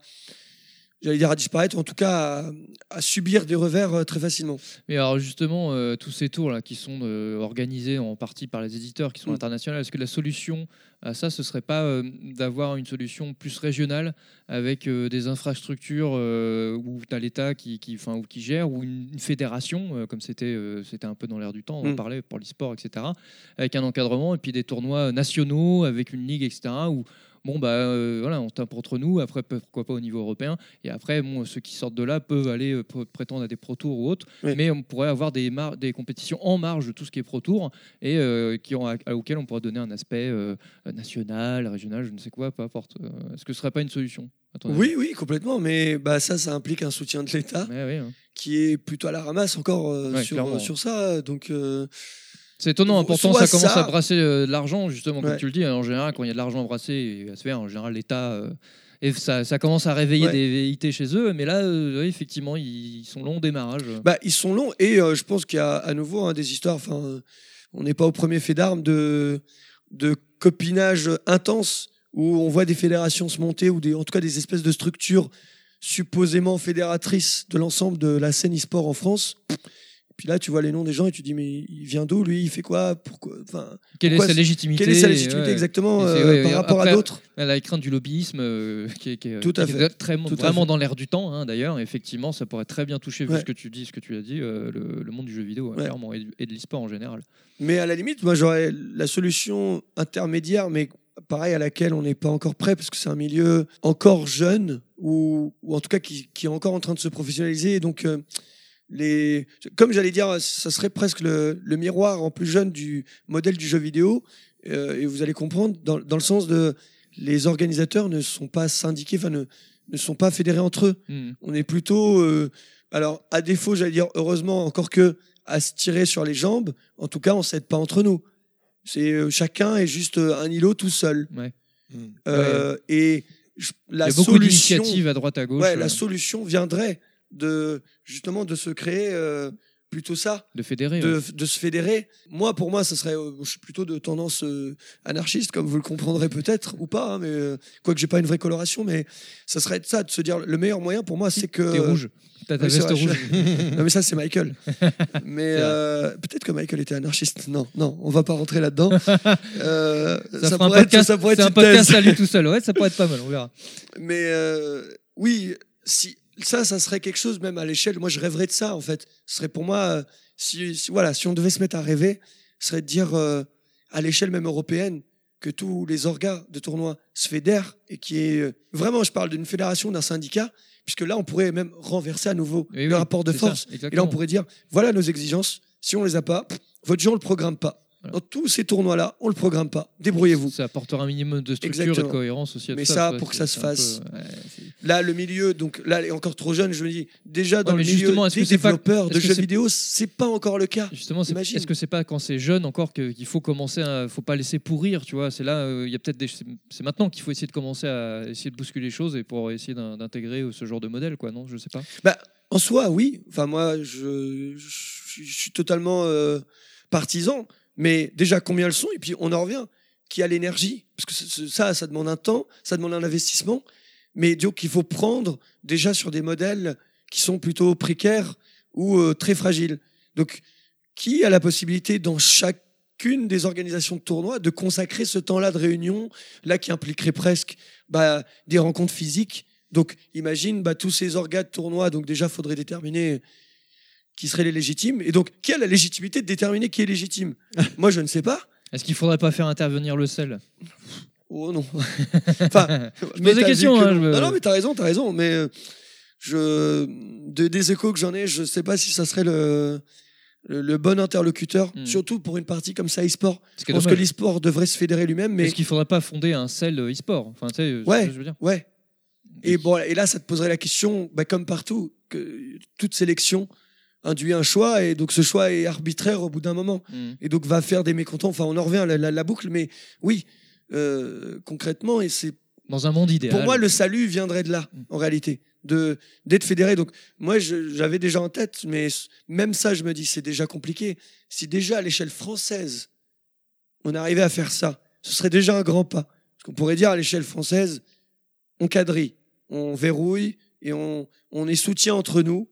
j'allais dire à disparaître, ou en tout cas à, à subir des revers euh, très facilement. Mais alors justement, euh, tous ces tours là qui sont euh, organisés en partie par les éditeurs qui sont Mm. internationaux, est-ce que la solution à ça, ce serait pas d'avoir une solution plus régionale avec des infrastructures où tu as l'État qui, qui, enfin, ou qui gère, ou une, une fédération, comme c'était c'était un peu dans l'air du temps, on en Mm. parlait pour l'e-sport, etc., avec un encadrement et puis des tournois nationaux avec une ligue, etc., où bon bah euh, voilà on tape entre nous après pourquoi pas au niveau européen et après bon ceux qui sortent de là peuvent aller euh, pr- prétendre à des pro tours ou autres Oui. mais on pourrait avoir des mar- des compétitions en marge de tout ce qui est pro tour et euh, qui ont, à- auquel on pourrait donner un aspect euh, national régional je ne sais quoi peu importe est-ce que ce serait pas une solution Oui, oui, complètement. Mais bah, ça, ça implique un soutien de l'État hein. qui est plutôt à la ramasse encore euh, Ouais, sur, ça. Donc, euh, C'est étonnant, pourtant Soit ça commence ça- à brasser euh, de l'argent, justement, comme Ouais. tu le dis. En général, quand il y a de l'argent à brasser à se faire, en général, l'État. euh, et ça, ça commence à réveiller Ouais. des velléités chez eux, mais là, euh, effectivement, ils sont longs au démarrage. Bah, ils sont longs et je pense qu'il y a à nouveau hein, des histoires. Enfin, on n'est pas au premier fait d'armes de de copinage intense où on voit des fédérations se monter ou des, en tout cas des espèces de structures supposément fédératrices de l'ensemble de la scène e-sport en France. Puis là, tu vois les noms des gens et tu dis, mais il vient d'où lui? Il fait quoi? Pourquoi? Enfin, Quelle est sa légitimité? Quelle est sa légitimité ouais. exactement euh, par rapport après, à d'autres? Elle a les craintes du lobbyisme euh, qui est, qui est- Tout à qui est fait. très, Tout à vraiment fait. dans l'air du temps, hein, d'ailleurs. Effectivement, ça pourrait très bien toucher, vu Ouais. ce que tu dis, ce que tu as dit, euh, le, le monde du jeu vidéo, hein, Ouais. clairement, et, de l'e-sport en général. Mais à la limite, moi, j'aurais la solution intermédiaire, mais pareil, à laquelle on n'est pas encore prêt, parce que c'est un milieu encore jeune, ou, ou en tout cas qui, qui est encore en train de se professionnaliser. Et donc, euh, les, comme j'allais dire, ça serait presque le, le miroir en plus jeune du modèle du jeu vidéo. Euh, et vous allez comprendre, dans, dans le sens de les organisateurs ne sont pas syndiqués, enfin, ne, ne sont pas fédérés entre eux. Hmm. On est plutôt, euh, alors à défaut, j'allais dire heureusement encore que à se tirer sur les jambes. En tout cas, on s'aide pas entre nous. C'est euh, chacun est juste euh, un îlot tout seul. Ouais. Euh, Et je- la Il y a beaucoup solution, d'initiatives à droite à gauche. ouais, la solution viendrait de justement de se créer euh, plutôt ça, de fédérer. de, ouais. de se fédérer. Moi, pour moi, ce serait, euh, je suis plutôt de tendance euh, anarchiste, comme vous le comprendrez peut-être ou pas, hein, mais euh, quoique j'ai pas une vraie coloration, mais ça serait de ça, de se dire le meilleur moyen pour moi, c'est que T'es rouge. T'as ta veste rouge. (laughs) non mais ça c'est Michael. (laughs) mais euh, peut-être que Michael était anarchiste. Non, non, on va pas rentrer là-dedans. (laughs) Ça, un pourrait être- podcast, ça pourrait être un podcast à lui tout seul. Ouais, ça pourrait être pas mal, on verra. Mais oui, si ça, ça serait quelque chose même à l'échelle. Moi, je rêverais de ça en fait. Ce serait pour moi, euh, si, si- voilà, si on devait se mettre à rêver, ce serait de dire euh, à l'échelle même européenne que tous les orgas de tournois se fédèrent et qui est euh, vraiment, je parle d'une fédération, d'un syndicat, puisque là, on pourrait même renverser à nouveau Oui, le oui, rapport de ça, force. et là, on pourrait dire voilà nos exigences. Si on les a pas, pff, votre jeu on le programme pas. Dans tous ces tournois-là, on le programme pas. Débrouillez-vous. Ça apportera un minimum de structure et de cohérence aussi. à Mais tout ça, ça, pour que ça se peu- fasse. ouais, Là, le milieu, donc là, elle est encore trop jeune. Je me dis, déjà dans Ouais, le milieu des pas- développeurs est-ce de jeux vidéo, c'est pas encore le cas. Justement, est-ce que c'est pas quand c'est jeune encore qu'il faut commencer à, faut pas laisser pourrir, tu vois? C'est là, euh, il y a peut-être des, c'est- maintenant qu'il faut essayer de commencer à essayer de bousculer les choses et pour essayer d'in- d'intégrer euh, ce genre de modèle, quoi, non? Je sais pas. Bah, en soi, oui. Enfin, moi, je suis totalement euh, partisan. Mais déjà, combien le sont? Et puis, on en revient. Qui a l'énergie? Parce que ça, ça demande un temps, ça demande un investissement. Mais donc, il faut prendre déjà sur des modèles qui sont plutôt précaires ou euh, très fragiles. Donc, qui a la possibilité dans chacune des organisations de tournois de consacrer ce temps-là de réunion, là qui impliquerait presque bah, des rencontres physiques? Donc, imagine bah, tous ces organes de tournoi. Donc, déjà, faudrait déterminer qui seraient les légitimes. Et donc, qui a la légitimité de déterminer qui est légitime? (laughs) Moi, je ne sais pas. Est-ce qu'il faudrait pas faire intervenir le sel? Oh non. enfin, (laughs) Je pose des questions, que hein, non. je non, non, mais t'as raison, t'as raison. Mais euh, je, de, des échos que j'en ai, je sais pas si ça serait le, le, le bon interlocuteur, Hmm. surtout pour une partie comme ça e-sport. Ce Je qui est pense que l'e-sport devrait se fédérer lui-même, mais Est-ce qu'il faudrait pas fonder un sel euh, e-sport? Enfin, tu sais, euh, Ouais, ce que je veux dire. ouais. Et bon, et là, ça te poserait la question, bah, comme partout, que toute sélection induit un choix, et donc ce choix est arbitraire au bout d'un moment, Mm. et donc va faire des mécontents. Enfin, on en revient à la, la- la boucle, mais oui, euh, concrètement, et c'est Dans un monde idéal. pour moi le salut viendrait de là, en réalité, de d'être fédéré. Donc moi, j'avais déjà en tête, mais même ça, je me dis, c'est déjà compliqué. Si déjà à l'échelle française, on arrivait à faire ça, ce serait déjà un grand pas. Parce qu'on pourrait dire à l'échelle française, on quadrille, on verrouille et on, on est soutien entre nous.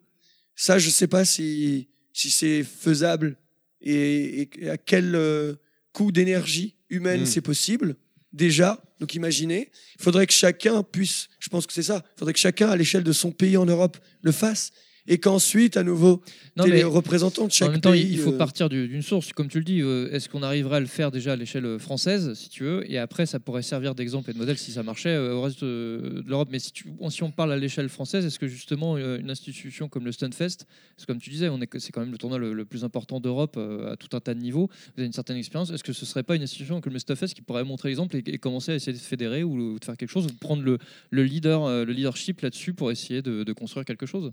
Ça, je sais pas si, si c'est faisable et, à quel euh, coût d'énergie humaine Mm. c'est possible. Déjà, donc imaginez, il faudrait que chacun puisse, je pense que c'est ça, il faudrait que chacun à l'échelle de son pays en Europe le fasse et qu'ensuite, à nouveau, Non, mais les représentants de chaque en même temps, pays. il faut euh, partir du- d'une source, comme tu le dis. euh, Est-ce qu'on arriverait à le faire déjà à l'échelle euh, française, si tu veux, et après ça pourrait servir d'exemple et de modèle si ça marchait au reste de l'Europe. Mais si, tu- si on parle à l'échelle française, est-ce que justement une institution comme le Stunfest, parce que comme tu disais, c'est quand même le tournoi le, le plus important d'Europe à tout un tas de niveaux. Vous avez une certaine expérience. Est-ce que ce serait pas une institution comme le Stunfest qui pourrait montrer l'exemple et, et commencer à essayer de se fédérer ou, ou de faire quelque chose, ou de prendre le, le leader, le leadership là-dessus pour essayer de, de construire quelque chose?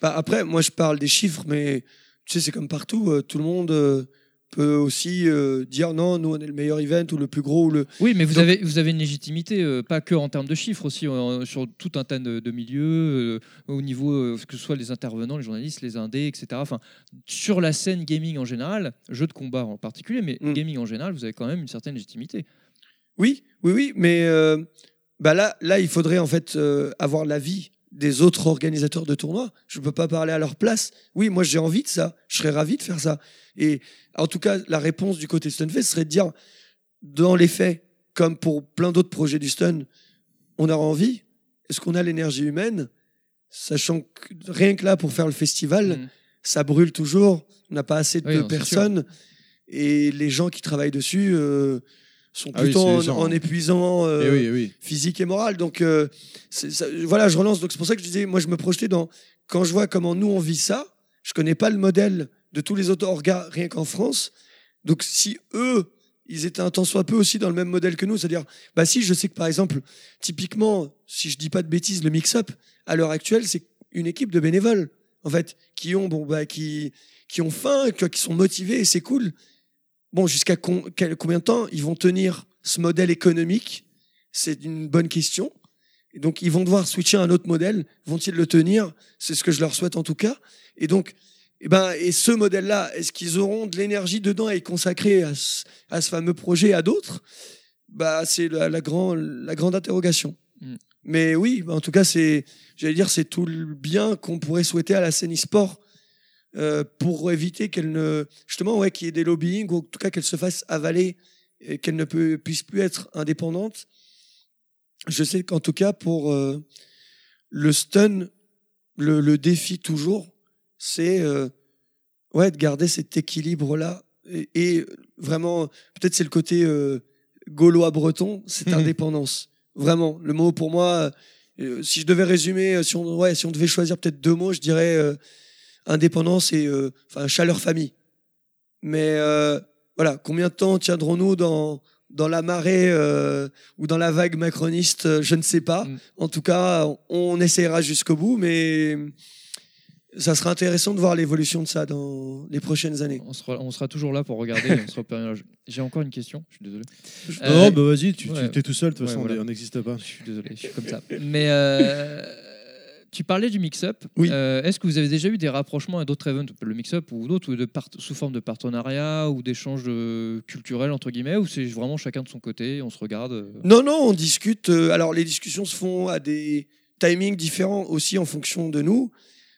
Bah, après, moi, je parle des chiffres, mais tu sais, c'est comme partout. euh, tout le monde euh, peut aussi euh, dire non, nous, on est le meilleur event ou le plus gros. Ou le... Oui, mais vous, Donc- avez, vous avez une légitimité, pas que en termes de chiffres, aussi sur tout un tas de, de milieux, au niveau, que ce soit les intervenants, les journalistes, les indés, etc. Enfin, sur la scène gaming en général, jeux de combat en particulier, mais Mm. gaming en général, vous avez quand même une certaine légitimité. Oui, oui, oui, mais bah là, là, il faudrait en fait avoir l'avis des autres organisateurs de tournois. Je ne peux pas parler à leur place. Oui, moi j'ai envie de ça. Je serais ravi de faire ça. Et en tout cas, la réponse du côté Stunfest serait de dire, dans les faits, comme pour plein d'autres projets du Stun, on aura envie. Est-ce qu'on a l'énergie humaine? Sachant que rien que là, pour faire le festival, Mm. ça brûle toujours. On n'a pas assez de Oui, non, c'est personnes. Et les gens qui travaillent dessus euh, sont Ah plutôt en, en épuisant euh, Eh oui, eh oui. physique et moral. Donc euh, ça- voilà, je relance. Donc c'est pour ça que je disais, moi je me projetais dans quand je vois comment nous on vit ça. Je connais pas le modèle de tous les autres orgas rien qu'en France. Donc si eux ils étaient un tant soit peu aussi dans le même modèle que nous, c'est-à-dire, bah si, je sais que par exemple, typiquement, si je dis pas de bêtises, le mix-up, à l'heure actuelle, c'est une équipe de bénévoles, en fait, qui ont, bon, bah, qui, qui ont faim, qui qui sont motivés, et c'est cool. Bon, jusqu'à combien de temps ils vont tenir ce modèle économique? C'est une bonne question. Et donc, ils vont devoir switcher à un autre modèle. Vont-ils le tenir? C'est ce que je leur souhaite en tout cas. Et donc, eh ben, et ce modèle-là, est-ce qu'ils auront de l'énergie dedans à y consacrer à ce, à ce fameux projet et à d'autres? Bah, C'est la, la, grand- la grande interrogation. Mm. Mais oui, en tout cas, c'est, j'allais dire, c'est tout le bien qu'on pourrait souhaiter à la scène e-sport euh, pour éviter qu'elle ne, justement, ouais, qu'il y ait des lobbying ou en tout cas qu'elle se fasse avaler et qu'elle ne peut, puisse plus être indépendante. Je sais qu'en tout cas, pour euh, le stun, le, le défi toujours, c'est euh, ouais, de garder cet équilibre-là. Et, et vraiment, peut-être c'est le côté gaulois-breton, cette Mhm. indépendance. Vraiment, le mot pour moi, si je devais résumer, si on, ouais, si on devait choisir peut-être deux mots, je dirais indépendance et euh, enfin, chaleur famille. Mais euh, voilà, combien de temps tiendrons-nous dans, dans la marée euh, ou dans la vague macroniste Je ne sais pas. Mm. En tout cas, on, on essayera jusqu'au bout, mais ça sera intéressant de voir l'évolution de ça dans les prochaines années. On sera, on sera toujours là pour regarder. (laughs) J'ai encore une question, je suis désolé. Non, Euh, bah vas-y, tu ouais. tu es tout seul, de toute Ouais, façon, voilà. on n'existe pas. Je suis désolé, je suis comme ça. Mais euh, tu parlais du mix-up. Oui. Euh, Est-ce que vous avez déjà eu des rapprochements à d'autres events, le mix-up ou d'autres, ou de part- sous forme de partenariat ou d'échanges euh, culturels, entre guillemets, ou c'est vraiment chacun de son côté, on se regarde euh, Non, non, on discute. alors, les discussions se font à des timings différents aussi en fonction de nous.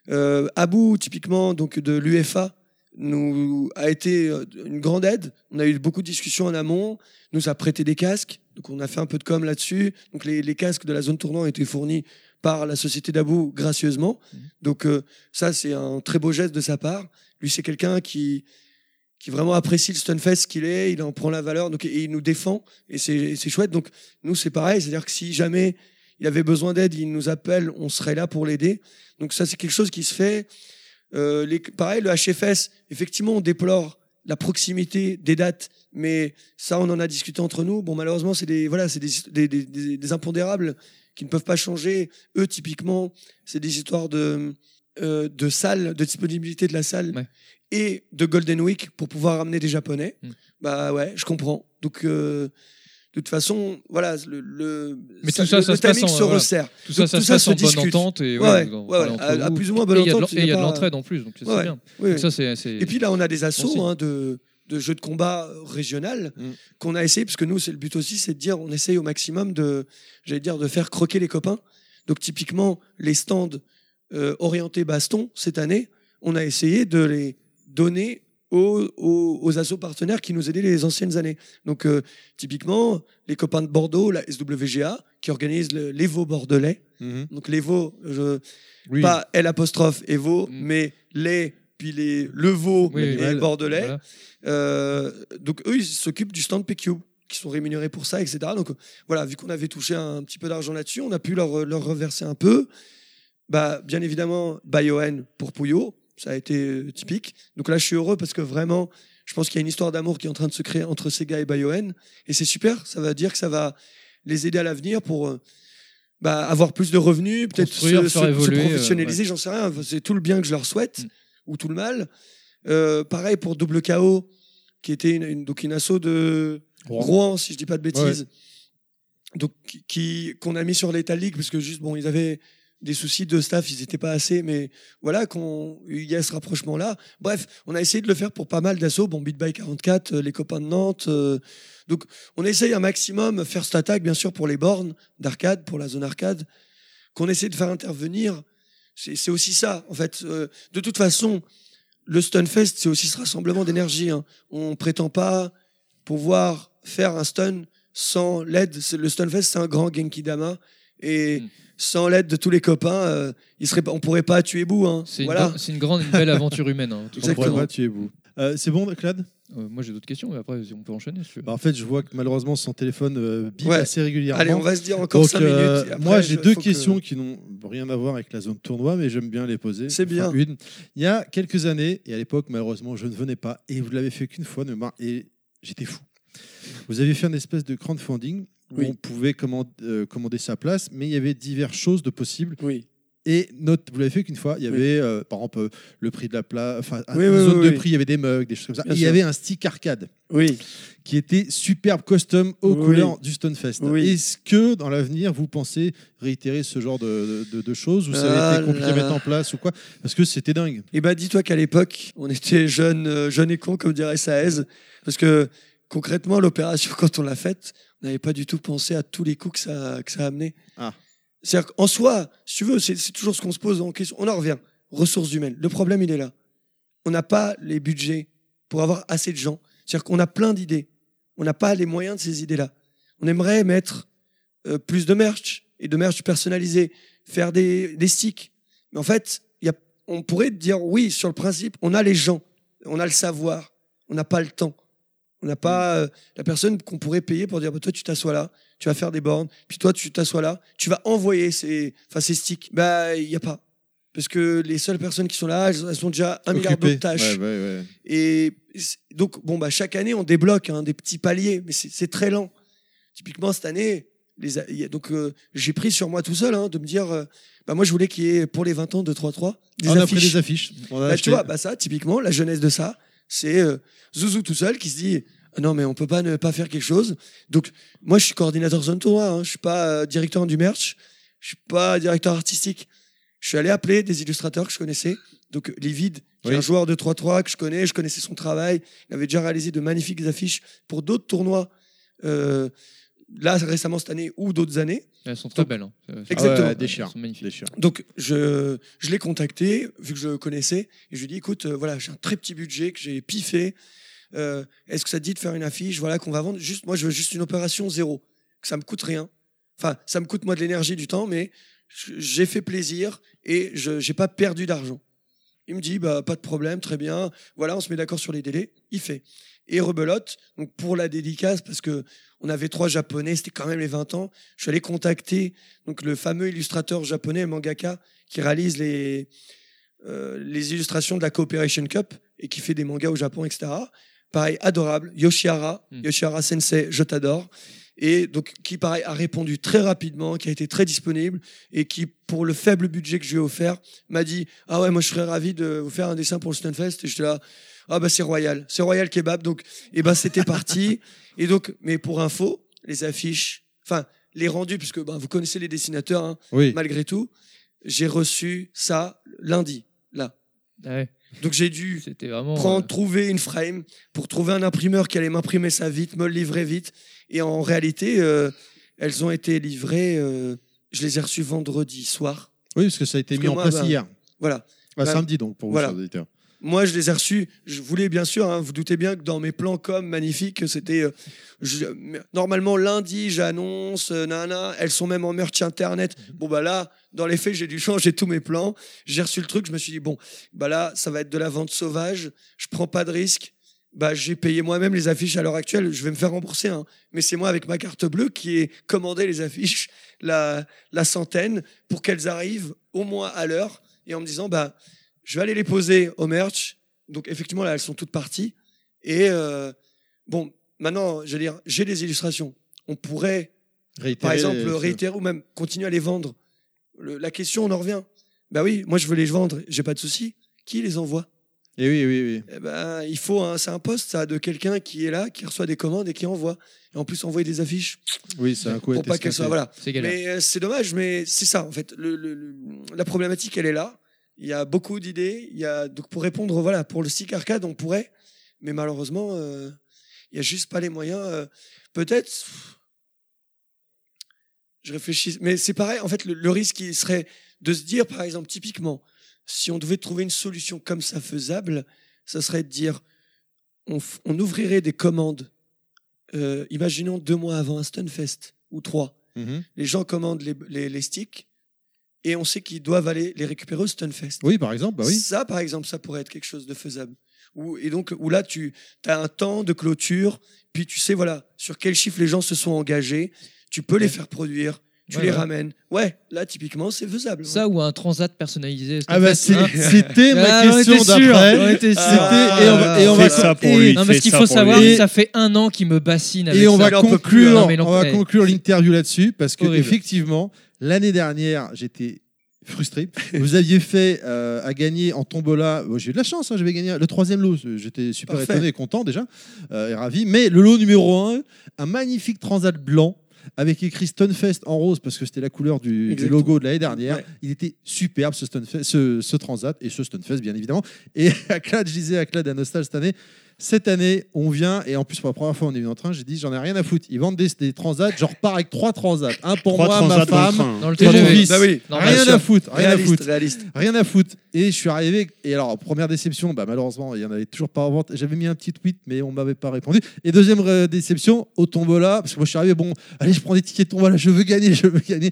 Euh, Abou, typiquement, donc de l'UFA, nous a été une grande aide. On a eu beaucoup de discussions en amont. Nous a prêté des casques. Donc, on a fait un peu de com là-dessus. Donc, les, les casques de la zone tournant ont été fournis par la société d'Abou gracieusement. Donc, euh, ça, c'est un très beau geste de sa part. Lui, c'est quelqu'un qui, qui vraiment apprécie le Stunfest qu'il est, il en prend la valeur, donc et il nous défend et c'est et c'est chouette. Donc nous c'est pareil, c'est-à-dire que si jamais il avait besoin d'aide, il nous appelle, on serait là pour l'aider. Donc ça c'est quelque chose qui se fait. Euh, les, pareil le HFS, effectivement on déplore la proximité des dates, mais ça on en a discuté entre nous. Bon malheureusement c'est des voilà c'est des, des, des- des impondérables qui ne peuvent pas changer. Eux typiquement c'est des histoires de euh, de salles, de disponibilité de la salle Ouais. et de Golden Week pour pouvoir ramener des Japonais. Mm. Bah ouais, je comprends. Donc, euh, de toute façon, voilà, le, le, Mais tout ça, le, ça le se passe en- se voilà. resserre. Tout ça, Donc, ça tout se ça passe se en bonne discute. entente et Ouais, ouais, ouais, à- à plus ou moins bonne Et il y a de entente, Et il y a de l'entraide en plus, donc c'est bien. Donc ça, Et puis là, on a des assauts hein, de, de jeux de combat régional Mm. qu'on a essayé, parce que nous, c'est le but aussi, c'est de dire, on essaye au maximum de, j'allais dire, de faire croquer les copains. Donc typiquement, les stands euh, orientés baston cette année, on a essayé de les donner aux, aux, aux assos partenaires qui nous aidaient les anciennes années. Donc euh, typiquement, les copains de Bordeaux, la SWGA, qui organise le- l'Evo bordelais. Mhm. Donc l'Evo, je, Oui. pas L apostrophe Evo, Mm. mais les, puis les le veau Oui, et voilà. le bordelais. Voilà. Euh, donc eux, ils s'occupent du stand PQ, qui sont rémunérés pour ça, etc. Donc voilà, vu qu'on avait touché un petit peu d'argent là-dessus, on a pu leur, leur reverser un peu. Bah, bien évidemment, Bioen pour Pouillot, ça a été euh, typique. Donc là, je suis heureux parce que vraiment, je pense qu'il y a une histoire d'amour qui est en train de se créer entre Sega et Bioen. Et c'est super, ça va dire que ça va les aider à l'avenir pour euh, bah, avoir plus de revenus, peut-être se, euh, professionnaliser, j'en sais rien. C'est tout le bien que je leur souhaite, Mm. Ou tout le mal. Euh, pareil pour Double KO, qui était une, une, donc une asso de Rouen. si je dis pas de bêtises. Donc, qui- qu'on a mis sur l'État League, parce que juste, bon, ils avaient des soucis de staff, ils n'étaient pas assez, mais voilà, qu'on, il y a ce rapprochement-là. Bref, on a essayé de le faire pour pas mal d'assauts. Bon, Beat by 44, euh, les copains de Nantes. euh, donc, on essaye un maximum, First Attack, bien sûr, pour les bornes d'arcade, pour la zone arcade. qu'on essaie de faire intervenir, c'est aussi ça. En fait, Euh, de toute façon, le Stunfest, c'est aussi ce rassemblement d'énergie. hein. On prétend pas pouvoir faire un stun sans l'aide. C'est- Le Stunfest, c'est un grand Genki Dama. Et Mm. sans l'aide de tous les copains, euh, il serait on pourrait pas tuer Bou. Hein. C'est une, Voilà. grande, une belle aventure humaine. hein, tout (laughs) On pourrait Exactement. pas tuer vous. Euh, c'est bon, Clad Euh, moi j'ai d'autres questions, mais après on peut enchaîner si. Bah, En fait, je vois que malheureusement son téléphone euh, bip Ouais. assez régulièrement. Allez, on va se dire encore Donc, 5 euh, minutes. et après, moi, j'ai deux que- questions qui n'ont rien à voir avec la zone tournoi, mais j'aime bien les poser. C'est bien. une. Il y a quelques années, et à l'époque, malheureusement, je ne venais pas, et vous l'avez fait qu'une fois, de et j'étais fou. Vous avez fait une espèce de crowdfunding où Oui. on pouvait commander, euh, commander sa place, mais il y avait diverses choses de possibles. Oui. Et note, vous l'avez fait qu'une fois, il y avait euh, par exemple euh, le prix de la place, enfin Oui, une oui, zone oui, de prix, il y avait des mugs, des choses comme ça. Bien Et il y sûr. avait un stick arcade Oui. qui était superbe custom aux couleurs du Stonefest. Est-ce que dans l'avenir vous pensez réitérer ce genre de, de- de choses ou ça a Ah été compliqué là à mettre en place ou quoi? Parce que c'était dingue. Et bah dis-toi qu'à l'époque, on était jeunes, euh, jeunes et cons, comme dirait Saez, parce que concrètement, l'opération, (laughs) quand on l'a faite, on n'avait pas du tout pensé à tous les coups que ça, que ça a amené. Ah. C'est-à-dire qu'en soi, si tu veux, c'est toujours ce qu'on se pose en question. On en revient. Ressources humaines. Le problème, il est là. On n'a pas les budgets pour avoir assez de gens. C'est-à-dire qu'on a plein d'idées. On n'a pas les moyens de ces idées-là. On aimerait mettre euh, plus de merch et de merch personnalisé, faire des, sticks. Mais en fait, on pourrait dire oui, sur le principe, on a les gens, on a le savoir, on n'a pas le temps. On n'a pas euh, la personne qu'on pourrait payer pour dire bah, toi tu t'assois là, tu vas faire des bornes, puis toi tu t'assois là, tu vas envoyer ces, enfin, ces sticks. Bah il n'y a pas. Parce que les seules personnes qui sont là, elles, elles sont déjà un milliard d'autres tâches. Ouais, ouais, ouais. Et donc, bon, bah, chaque année, on débloque hein, des petits paliers, mais c'est très lent. Typiquement, cette année, les, a- donc, euh, j'ai pris sur moi tout seul hein, de me dire, euh, bah, moi, je voulais qu'il y ait pour les 20 ans de 3-3 des on a pris des affiches. On a Bah, tu vois, bah, ça, typiquement, la jeunesse de ça, c'est euh, Zouzou tout seul qui se dit, non, mais on peut pas ne pas faire quelque chose. Donc, moi, je suis coordinateur zone tournoi, hein, je suis pas euh, directeur du merch, je suis pas directeur artistique. Je suis allé appeler des illustrateurs que je connaissais. Donc, Livid, qui est Oui. un joueur de 3-3 que je connais, je connaissais son travail. Il avait déjà réalisé de magnifiques affiches pour d'autres tournois, euh, là, récemment cette année ou d'autres années. Elles sont très Donc, belles. hein. Exactement. ouais, Elles déchire. sont magnifiques. Déchire. Donc, je, je l'ai contacté, vu que je le connaissais, et je lui ai dit, écoute, euh, voilà, j'ai un très petit budget que j'ai piffé. Euh, Est-ce que ça te dit de faire une affiche, voilà, qu'on va vendre? Juste, moi, je veux juste une opération zéro, que ça me coûte rien. Enfin, ça me coûte moi de l'énergie, du temps, mais j'ai fait plaisir et je j'ai pas perdu d'argent. Il me dit, bah, pas de problème, très bien. Voilà, on se met d'accord sur les délais. Il fait. Et rebelote, donc pour la dédicace, parce que on avait trois japonais, c'était quand même les 20 ans. Je suis allé contacter donc le fameux illustrateur japonais, mangaka, qui réalise les, euh, les illustrations de la Cooperation Cup et qui fait des mangas au Japon, etc. Pareil, adorable. Yoshihara, Mm. Yoshihara Sensei, je t'adore. Et donc, qui, pareil, a répondu très rapidement, qui a été très disponible et qui, pour le faible budget que je lui ai offert, m'a dit Ah ouais, moi je serais ravi de vous faire un dessin pour le Stunfest. Et j'étais là Ah bah c'est royal, c'est royal kebab. Donc, et ben c'était parti. et donc, mais pour info, les affiches, enfin, les rendus, puisque ben, vous connaissez les dessinateurs, hein, Oui. malgré tout, j'ai reçu ça lundi, là. Ouais, Donc j'ai dû C'était vraiment. prendre, euh, trouver une frame pour trouver un imprimeur qui allait m'imprimer ça vite, me le livrer vite. Et en réalité, euh, elles ont été livrées. euh, je les ai reçues vendredi soir. Oui, parce que ça a été Parce mis en moi, place bah, hier. Voilà. Bah, bah, samedi donc pour vous, voilà. chers auditeurs. Moi, je les ai reçus. Je voulais bien sûr, hein, vous doutez bien que dans mes plans com magnifiques, c'était euh, je- normalement lundi, j'annonce, euh, nana, elles sont même en merch internet. Bon bah là, dans les faits, j'ai dû (laughs) changer tous mes plans. J'ai reçu le truc, je me suis dit bon, bah là, ça va être de la vente sauvage. Je prends pas de risque. Bah j'ai payé moi-même les affiches à l'heure actuelle. Je vais me faire rembourser, hein. mais c'est moi avec ma carte bleue qui ai commandé les affiches, la la centaine, pour qu'elles arrivent au moins à l'heure et en me disant bah je vais aller les poser au merch. Donc effectivement là elles sont toutes parties. Et euh, bon maintenant je veux dire j'ai des illustrations. On pourrait Réitérer par exemple les- réitérer ou même continuer à les vendre. Le- la question on en revient. Bah oui moi je veux les vendre. J'ai pas de souci. Qui les envoie? Et Eh oui, oui, oui. eh ben, il faut un, c'est un poste ça de quelqu'un qui est là, qui reçoit des commandes et qui envoie. Et en plus envoyer des affiches Oui, c'est un coup pour pas qu'elles soient voilà. C'est galère. Mais euh, c'est dommage, mais c'est ça en fait. Le, le- le- la problématique, elle est là. Il y a beaucoup d'idées. Il y a donc pour répondre, voilà, pour le stick arcade, on pourrait, mais malheureusement, euh, il y a juste pas les moyens. euh, Peut-être, Je réfléchis. Mais c'est pareil, en fait, le, le risque, il serait de se dire, par exemple, typiquement, si on devait trouver une solution comme ça faisable, ça serait de dire, on, ouvrirait des commandes. Euh, imaginons deux mois avant un Stunfest ou trois. Mhm. Les gens commandent les, les, les sticks et on sait qu'ils doivent aller les récupérer au Stunfest. Oui, par exemple, bah oui. Ça, par exemple, ça pourrait être quelque chose de faisable. Où, et donc, où là, tu as un temps de clôture, puis tu sais, voilà, sur quel chiffre les gens se sont engagés, tu peux les faire produire, tu Ouais, les ouais. ramènes. Ouais, là, typiquement, c'est faisable. Ça ou un transat personnalisé. Ah bah Hein c'était ma Ah, on question d'après. on était sûr. C'était et on va, et on va ça pour lui. Non, mais ce qu'il faut savoir, lui. ça fait un an qu'il me bassine avec Et on ça. va conclure, Non, on va conclure l'interview là-dessus parce que Horrible. effectivement, l'année dernière, j'étais frustré. Vous aviez fait euh, à gagner en tombola. Bon, J'ai eu de la chance, hein, j'avais gagné le troisième lot. J'étais super Parfait. étonné et content déjà, euh, et ravi. Mais le lot numéro un, un magnifique transat blanc avec écrit Stunfest en rose parce que c'était la couleur du, logo de l'année dernière. Ouais. Il était superbe ce, Stunfest, ce, ce transat et ce Stunfest bien évidemment. Et (laughs) à Claude, je disais à Claude à Nostal cette année, cette année, on vient, et en plus, pour la première fois, on est venu en train. J'ai dit, j'en ai rien à foutre. Ils vendent des, des transats, je repars avec trois transats. Un pour Trois moi, ma transats dans le femme, train. Dans le et mon TGV. fils. Bah oui. Non, rien à foutre, rien à réaliste, foutre. réaliste. Rien à foutre. Et je suis arrivé, et alors, première déception, bah, malheureusement, il y en avait toujours pas en vente. J'avais mis un petit tweet, mais on m'avait pas répondu. Et deuxième euh, déception, au tombola, parce que moi je suis arrivé, bon, allez, je prends des tickets de tombola, je veux gagner, je veux gagner.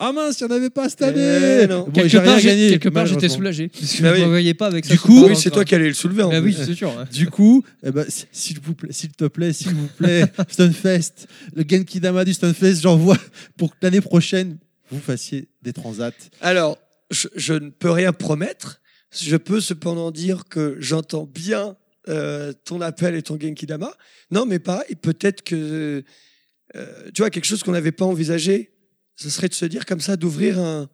Ah mince, il n'y en avait pas cette année. Eh non. Bon, Quelque j'ai rien part, j'ai- gagné, quelque part, j'étais malheureusement. soulagé. Parce que Bah je oui. ne me voyais pas avec ça. Du sous coup, le Oui, bras c'est encore. toi qui allais le soulever en Bah oui, plus. c'est sûr. ouais. Du coup, eh ben, s- s'il vous plaît, s'il te plaît, s'il vous plaît, (laughs) Stunfest, le Genki Dama du Stunfest, j'envoie pour que l'année prochaine, vous fassiez des transats. Alors, je, je ne peux rien promettre. Je peux cependant dire que j'entends bien euh, ton appel et ton Genki Dama. Non, mais pareil, peut-être que, euh, tu vois, quelque chose qu'on n'avait pas envisagé, ce serait de se dire comme ça, d'ouvrir un,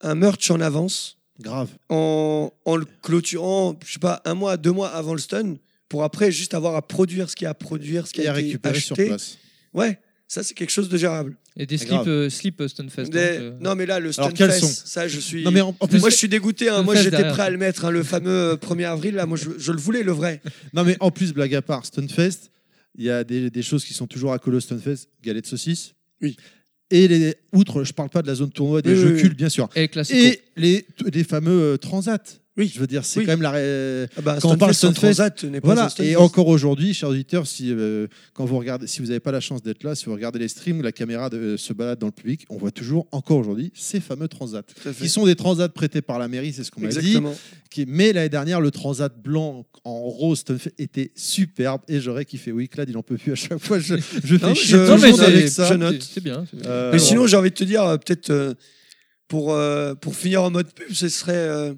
un merch en avance, Grave. en, en le clôturant, je sais pas, un mois, deux mois avant le stun, pour après juste avoir à produire ce qu'il y a à produire, ce qui Et a à récupérer sur place. Ouais, ça c'est quelque chose de gérable. Et des slips, euh, slips euh, Stunfest. Des- hein, euh. Non, mais là, le Stunfest, ça, je suis. Non, mais en, en plus, Moi, je suis dégoûté. hein. Moi, j'étais prêt à le mettre, hein, le fameux euh, 1er avril. Là, moi, je, je le voulais, le vrai. non, mais en plus, blague à part, Stunfest, il y a des, des choses qui sont toujours à colo Stunfest, galette de saucisse. Oui. Et les, outre, je parle pas de la zone tournoi, des Oui, jeux oui, cultes, bien sûr. Et les, les fameux euh, transats. Oui. Je veux dire, c'est Oui. quand même la. ré- Ah bah, Quand on parle Stunfest, Transat n'est pas Voilà, et encore aujourd'hui, chers auditeurs, si, euh, quand vous regardez, si vous n'avez pas la chance d'être là, si vous regardez les streams où la caméra de- se balade dans le public, on voit toujours, encore aujourd'hui, ces fameux transats. Qui sont des transats prêtés par la mairie, c'est ce qu'on m'a dit. Exactement. Qui- Mais l'année dernière, le transat blanc en rose était superbe et j'aurais kiffé. Oui, Claude, il en peut plus à chaque fois. Je, je fais Non, je- Non, mais avec ça. je note. C'est c'est bien. c'est bien. Euh, Mais sinon, j'ai envie de te dire, euh, peut-être euh, pour, euh, pour finir en mode pub, ce serait euh,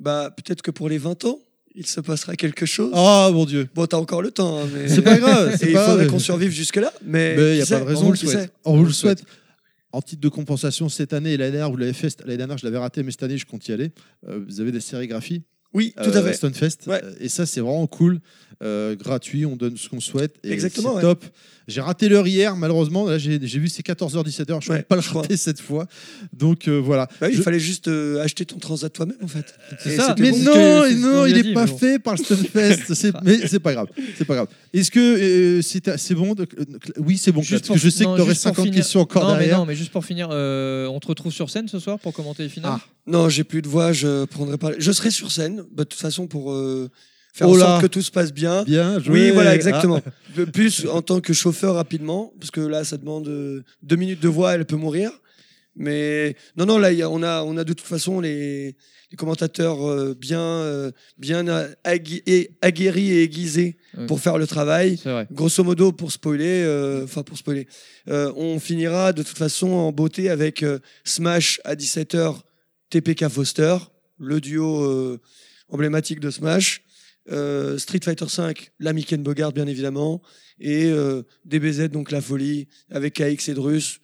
bah, peut-être que pour les 20 ans, il se passera quelque chose. Oh mon Dieu. Bon, t'as encore le temps. hein, mais... C'est pas grave. (laughs) Et il pas faudrait grave. qu'on survive jusque-là. Mais Mais il n'y a qui pas sait de raison. on vous le qui souhaite. On vous le souhaite. En titre de compensation, cette année et l'année dernière, vous l'avez fait. L'année dernière, je l'avais raté, mais cette année, je compte y aller. Euh, vous avez des sérigraphies. Oui, tout euh, à fait. Stunfest. Ouais. Euh, Et ça, c'est vraiment cool. Euh, gratuit, on donne ce qu'on souhaite. Et Exactement, C'est ouais. top. J'ai raté l'heure hier, malheureusement. Là, j'ai vu c'est 14h, 17h. Je ne Ouais, pas le rater cette fois. Donc euh, voilà. Bah oui, Je- Il fallait juste euh, acheter ton transat toi-même, en fait. C'est ça. Mais bon. non, non, il n'est pas mais bon. fait par le Stunfest. (laughs) Mais c'est pas grave. C'est pas grave. Est-ce que euh, c'est bon de- Oui, c'est bon. Juste que je sais non, que tu aurais juste pour 50 finir- questions encore non, mais derrière. non, mais juste pour finir, euh, on te retrouve sur scène ce soir pour commenter les finales. Ah. Non, j'ai plus de voix, je prendrai pas. Je serai sur scène, bah, de toute façon, pour euh, faire Oh en sorte que tout se passe bien. Bien joué. Oui, voilà, Ah. exactement. De Plus en tant que chauffeur rapidement, parce que là, ça demande euh, deux minutes de voix, elle peut mourir. Mais non, non, là, il y a- on a, on a de toute façon les, les commentateurs euh, bien, euh, bien a- agui- et aguerris et aiguisés pour faire le travail. C'est vrai. Grosso modo, pour spoiler, euh, enfin pour spoiler, euh, on finira de toute façon en beauté avec euh, Smash à 17h, TPK Foster, le duo euh, emblématique de Smash, euh, Street Fighter V, la Miken Bogart bien évidemment, et euh, DBZ, donc la folie, avec KX et Drus.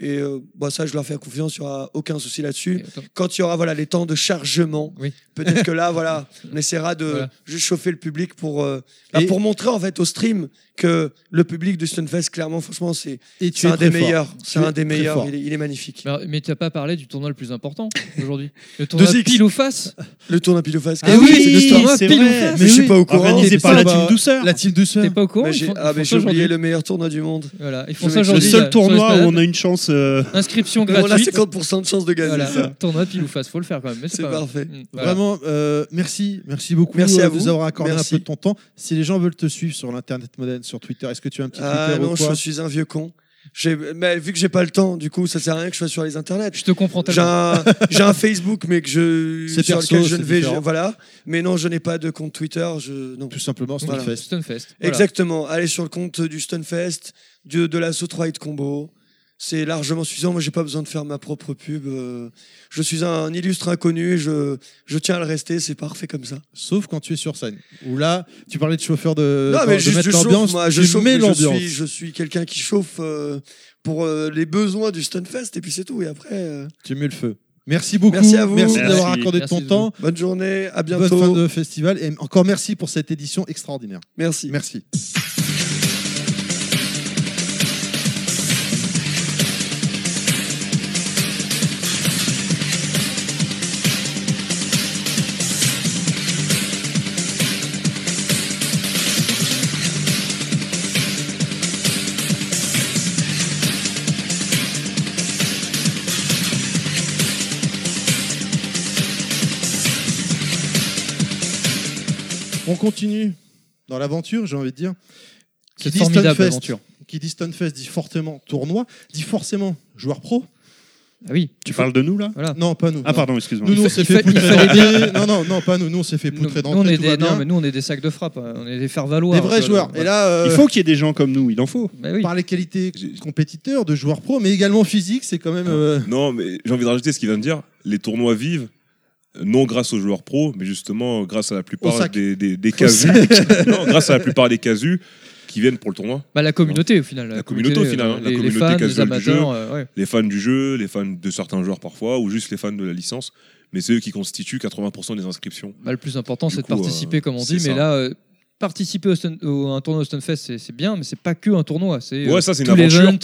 Et euh, bah, ça, je leur fais confiance, il n'y aura aucun souci là-dessus. Quand il y aura voilà, les temps de chargement, Oui. peut-être que là, (laughs) voilà, on essaiera de Voilà. juste chauffer le public pour, euh, bah, pour montrer en fait au stream que le public du Stunfest, clairement, franchement, c'est un très des meilleurs. C'est es un des meilleurs. Il est, magnifique. Mais, mais tu n'as pas parlé du tournoi le plus important aujourd'hui. Le (laughs) tournoi 2X. pile ou face. Le tour d'un pile ou face. Ah oui, c'est le tournoi pile ou vrai. face. Mais je suis oui. pas au courant. Organisé par la bah, team douceur. La team douceur. T'es pas au courant j'ai font- ah, j'ai oublié le meilleur tournoi du monde. Voilà, ils font Je ça mets- Le seul tournoi où on a une chance euh, Inscription Mais on a gratuite. 50% de chance de gagner Voilà, ça. (laughs) tournoi pile ou face, faut le faire quand même. mais C'est parfait. Mm, voilà. Vraiment, euh, merci, merci beaucoup Merci euh, à de vous. nous avoir accordé Merci. un peu de ton temps. Si les gens veulent te suivre sur l'internet moderne, sur Twitter, est-ce que tu as un petit Ah Twitter non, ou je quoi suis un vieux con. J'ai- Mais vu que j'ai pas le temps, du coup, ça sert à rien que je sois sur les internets. Je te comprends J'ai tellement. un, j'ai un Facebook, mais que je (laughs) C'est sur perso, lequel je ne vais, je- voilà. Mais non, je n'ai pas de compte Twitter. Je non. Tout simplement, Voilà. Stunfest. Stunfest. voilà. Exactement. Allez sur le compte du Stunfest, de, de la Sotright Combo. C'est largement suffisant. Moi, j'ai pas besoin de faire ma propre pub. euh, Je suis un illustre inconnu. et Je, je tiens à le rester. C'est parfait comme ça. Sauf quand tu es sur scène. Où là, tu parlais de chauffeur de, non, de mais juste, je chauffe. l'ambiance. Moi, je chauffe. mais Je l'ambiance. suis, je suis quelqu'un qui chauffe euh, pour euh, les besoins du Stunfest. Et puis c'est tout. Et après, euh, Tu mets le feu. Merci beaucoup. Merci à vous. Merci Merci. d'avoir accordé Merci ton temps. bonne journée. À Bonne fin bientôt. de festival. Et encore merci pour cette édition extraordinaire. Merci. Merci. Continue dans l'aventure, j'ai envie de dire. Qui formidable Stunfest, aventure. Qui dit Stunfest dit fortement tournoi, dit forcément joueur pro. Ah oui. tu parles de nous là? Voilà. Non, pas nous. Ah non. pardon, excuse-moi. Nous, nous, on s'est fa- fait poutrer d'entrée. Non, non, non, pas nous. Nous, on s'est fait poutrer on est des, non, mais nous on est des sacs de frappe, hein. on est des faire-valoir. Des vrais joueurs. Et là, euh, Il faut qu'il y ait des gens comme nous, il en faut. bah oui. par les qualités compétiteurs de joueurs pro, mais également physique, c'est quand même. euh, Non, mais j'ai envie de rajouter ce qu'il vient de dire. Les tournois vivent, non grâce aux joueurs pros, mais justement grâce à la plupart des, des, des casus. (laughs) non, grâce à la plupart des casus qui viennent pour le tournoi. Bah, la communauté au final. La communauté, au final, euh, hein. La les, les communauté fans, les du amateurs. euh, ouais. Les fans du jeu, les fans de certains joueurs parfois, ou juste les fans de la licence. Mais c'est eux qui constituent 80% des inscriptions. Bah, le plus important c'est de coup, participer euh, comme on dit, mais ça. là euh, participer au, Stun- au- à un tournoi au Stunfest c'est bien, mais c'est pas que un tournoi, c'est Ouais, euh, ça, c'est une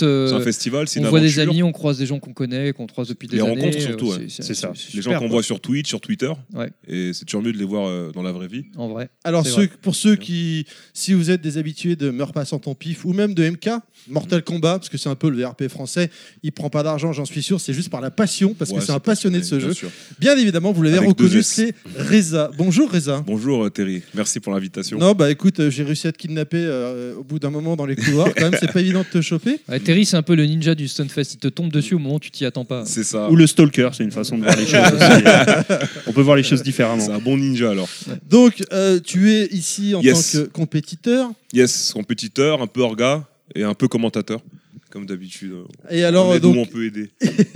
euh, C'est un festival, c'est on une voit des amis, on croise des gens qu'on connaît, qu'on croise depuis des Les années. rencontres euh, surtout, ouais. C'est ça. Les gens qu'on voit sur Twitch, sur Twitter. Ouais. Et c'est toujours mieux de les voir euh, dans la vraie vie. En vrai. Alors, pour ceux qui, si vous êtes des habitués de Meurs pas sans ton pif ou même de MK, Mortal Kombat, parce que c'est un peu le VRP français, il prend pas d'argent, j'en suis sûr, c'est juste par la passion, parce Ouais, que c'est un passionné de ce bien jeu. sûr. Bien évidemment, vous l'avez reconnu, c'est Reza. Bonjour Reza. Bonjour euh, Terry, merci pour l'invitation. Non, bah écoute, euh, j'ai réussi à te kidnapper euh, au bout d'un moment dans les couloirs. Quand même, c'est pas (laughs) évident de te choper. Ouais, Terry c'est un peu le ninja du Stunfest, il te tombe dessus au moment où tu t'y attends pas. C'est ça. Ou le stalker, c'est une façon de voir les choses aussi. (laughs) On peut voir les choses différemment. C'est un bon ninja alors. Donc, euh, tu es ici en Yes. tant que compétiteur. Yes, compétiteur, un peu orga et un peu commentateur, comme d'habitude. Et alors, on où donc, on peut aider.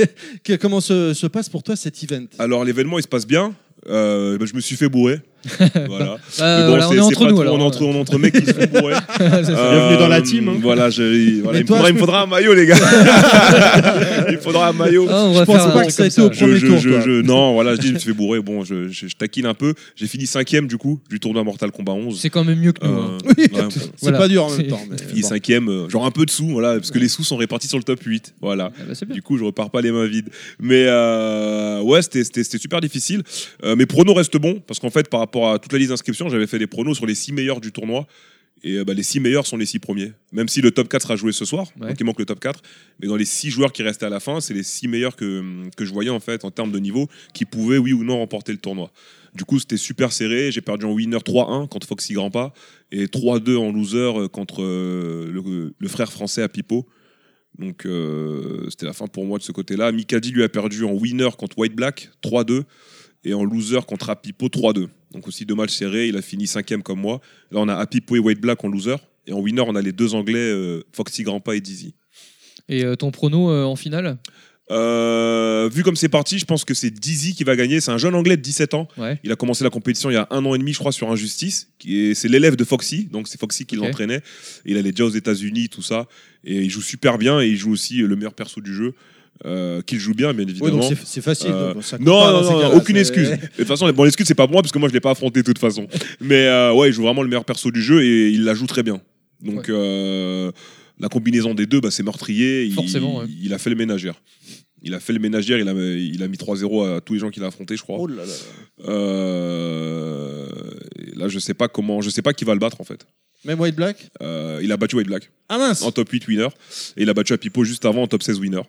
(laughs) comment se, se passe pour toi cet event? Alors l'événement il se passe bien. Euh, bah, je me suis fait bourrer. (laughs) voilà. Mais bon, voilà, on c'est- est entre pas nous trop- alors. On est entre, on est entre mecs qui se font (laughs) bourrer. C'est ça. Bienvenue dans la Euh, team, hein. Voilà, je- voilà, il, me toi, faudra, je il me peux- faudra un maillot, les gars. (laughs) il me faudra un maillot. Ah, on va Je pense pas que ça a été au premier je- tour. je- quoi. je- non, voilà, je dis, je me suis fait bourrer. Bon, je, je- je taquine un peu. J'ai fini cinquième du coup du tournoi Mortal Kombat 11. C'est quand même mieux que nous. hein. Euh, ouais, bon. C'est Voilà. pas dur en même temps. mais Fini cinquième, euh, genre un peu de sous, voilà, parce que les sous sont répartis sur le top 8. Voilà. Ah bah. Du coup, je repars pas les mains vides. Mais euh, ouais, c'était- c'était c'était super difficile. Euh, mes pronos restent bons parce qu'en fait, par rapport à toute la liste d'inscriptions, j'avais fait des pronos sur les six meilleurs du tournoi. Et euh, bah, les six meilleurs sont les six premiers. Même si le top 4 sera joué ce soir, Ouais. donc il manque le top 4. Mais dans les six joueurs qui restaient à la fin, c'est les six meilleurs que, que je voyais en fait en termes de niveau qui pouvaient, oui ou non, remporter le tournoi. Du coup, c'était super serré. J'ai perdu en winner 3-1 contre Foxy Grandpa et 3-2 en loser euh, contre euh, le, le frère français à Pipo. Donc euh, c'était la fin pour moi de ce côté-là. Mikadi lui a perdu en winner contre White Black 3-2 et en loser contre Apipo 3-2. Donc aussi deux matchs serrés, il a fini cinquième comme moi. Là on a Apipo et White Black en loser et en winner on a les deux Anglais euh, Foxy Grandpa et Dizzy. Et euh, ton prono euh, en finale? Euh, vu comme c'est parti, je pense que c'est Dizzy qui va gagner. C'est un jeune Anglais de 17 ans. Ouais. Il a commencé la compétition il y a un an et demi, je crois, sur Injustice. C'est l'élève de Foxy, donc c'est Foxy qui l'entraînait. Il allait déjà aux États-Unis, tout ça. Et il joue super bien et il joue aussi le meilleur perso du jeu. Euh, qu'il joue bien, bien évidemment. c'est- facile. Euh, donc ça compte non, non, aucune excuse. De toute façon, bon, l'excuse, c'est pas moi, parce que moi, je l'ai pas affronté de toute façon. Mais euh, ouais, il joue vraiment le meilleur perso du jeu et il la joue très bien. Donc, la combinaison des deux, bah, c'est meurtrier. Il- Forcément, ouais. Il, a fait le ménagère. Il a fait le ménagère, il a, il a mis 3-0 à tous les gens qu'il a affrontés, je crois. Oh là là. Là, je sais pas comment, je sais pas qui va le battre en fait. Même White Black? Euh, il a battu White Black Ah mince en top 8 winner et il a battu Apipo juste avant en top 16 winner.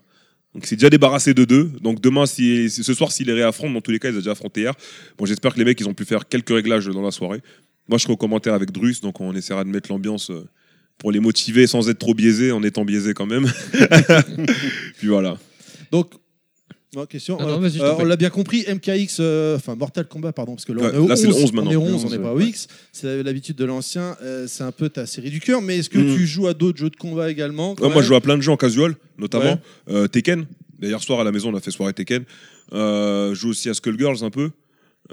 Donc, il s'est déjà débarrassé de deux. Donc, demain, si, ce soir, s'il les réaffronte, dans tous les cas, il les a déjà affrontés hier. Bon, j'espère que les mecs, ils ont pu faire quelques réglages dans la soirée. Moi, je serai au commentaire avec Drus, donc on essaiera de mettre l'ambiance euh, pour les motiver sans être trop biaisé, en étant biaisé quand même. (laughs) Puis voilà. Donc, non, question. Non, non, euh, vas-y, je t'en euh, prie. on l'a bien compris, MKX, euh, enfin Mortal Kombat, pardon, parce que là, Ouais, on est au là, c'est le 11 11 maintenant. On est au Le 11, on 11, n'est pas au ouais. X. C'est l'habitude de l'ancien. euh, c'est un peu ta série du cœur. Mais est-ce que Mm. tu joues à d'autres jeux de combat également quand Ouais, moi, même je joue à plein de jeux en casual, notamment Ouais. euh, Tekken. D'ailleurs, soir à la maison, on a fait soirée Tekken. Euh, je joue aussi à Skullgirls un peu.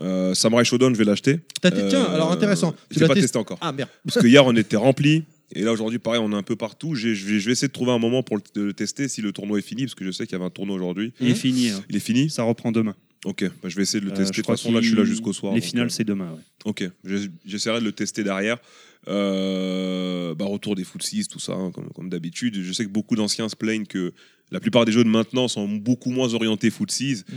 Euh, Samurai Shodown, je vais l'acheter. T'as Tiens, Euh, alors intéressant. Tu l'as pas testé- testé encore. Ah merde. Parce que hier, on était rempli. Et là, aujourd'hui, pareil, on est un peu partout. Je vais, essayer de trouver un moment pour le, tester si le tournoi est fini, parce que je sais qu'il y avait un tournoi aujourd'hui. Il est fini. hein. Il est fini? Ça reprend demain. Ok, bah, je vais essayer de le Euh, tester. De toute façon, là, je suis là jusqu'au soir. Les donc, finales, euh, c'est demain. ouais. Ok, j'essaierai de le tester derrière. Euh, bah, retour des foot 6, tout ça, hein, comme, comme d'habitude. Je sais que beaucoup d'anciens se plaignent que la plupart des jeux de maintenant sont beaucoup moins orientés foot 6. Mm.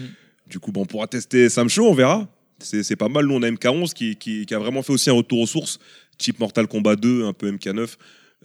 Du coup, bon, on pourra tester Sam Show, on verra. C'est c'est pas mal. Nous, on a MK11 qui, qui- qui a vraiment fait aussi un retour aux sources, type Mortal Kombat 2, un peu MK9.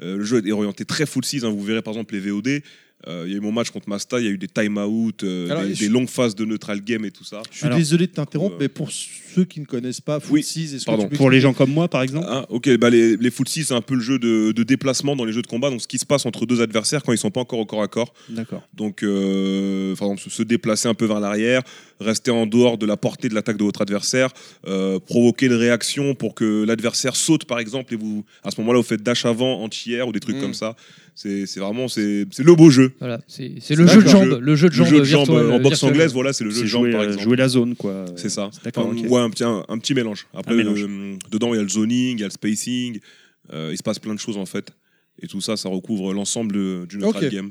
Euh, le jeu est orienté très foot 6. hein. Vous verrez par exemple les VOD. Euh, Il y a eu mon match contre Masta, il y a eu des time-out, euh, des, des longues phases de neutral game et tout ça. Je suis Alors, désolé de t'interrompre, euh, mais pour ceux qui ne connaissent pas Foot Oui, 6, est-ce que pardon. Pour les gens comme moi, par exemple. Ah, ok, bah les, les foot 6, c'est un peu le jeu de, de déplacement dans les jeux de combat. Donc, ce qui se passe entre deux adversaires quand ils sont pas encore au corps à corps. D'accord. Donc, euh, par exemple, se- déplacer un peu vers l'arrière, rester en dehors de la portée de l'attaque de votre adversaire, euh, provoquer une réaction pour que l'adversaire saute, par exemple, et vous, à ce moment-là, vous faites dash avant, anti-air ou des trucs Mm. comme ça. C'est c'est vraiment, c'est c'est le beau jeu. Voilà, c'est le jeu de jambes, le jeu de jambes virtuel, en boxe virtuel. anglaise, voilà, c'est le jeu de jambes, jouer, par euh, exemple. jouer la zone, quoi. C'est ça. D'accord, Enfin, ok. ouais, un, petit, un, un petit mélange. Après, mélange. euh, dedans, il y a le zoning, il y a le spacing. euh, il se passe plein de choses en fait. Et tout ça, ça recouvre l'ensemble de- du neutral Ok. game.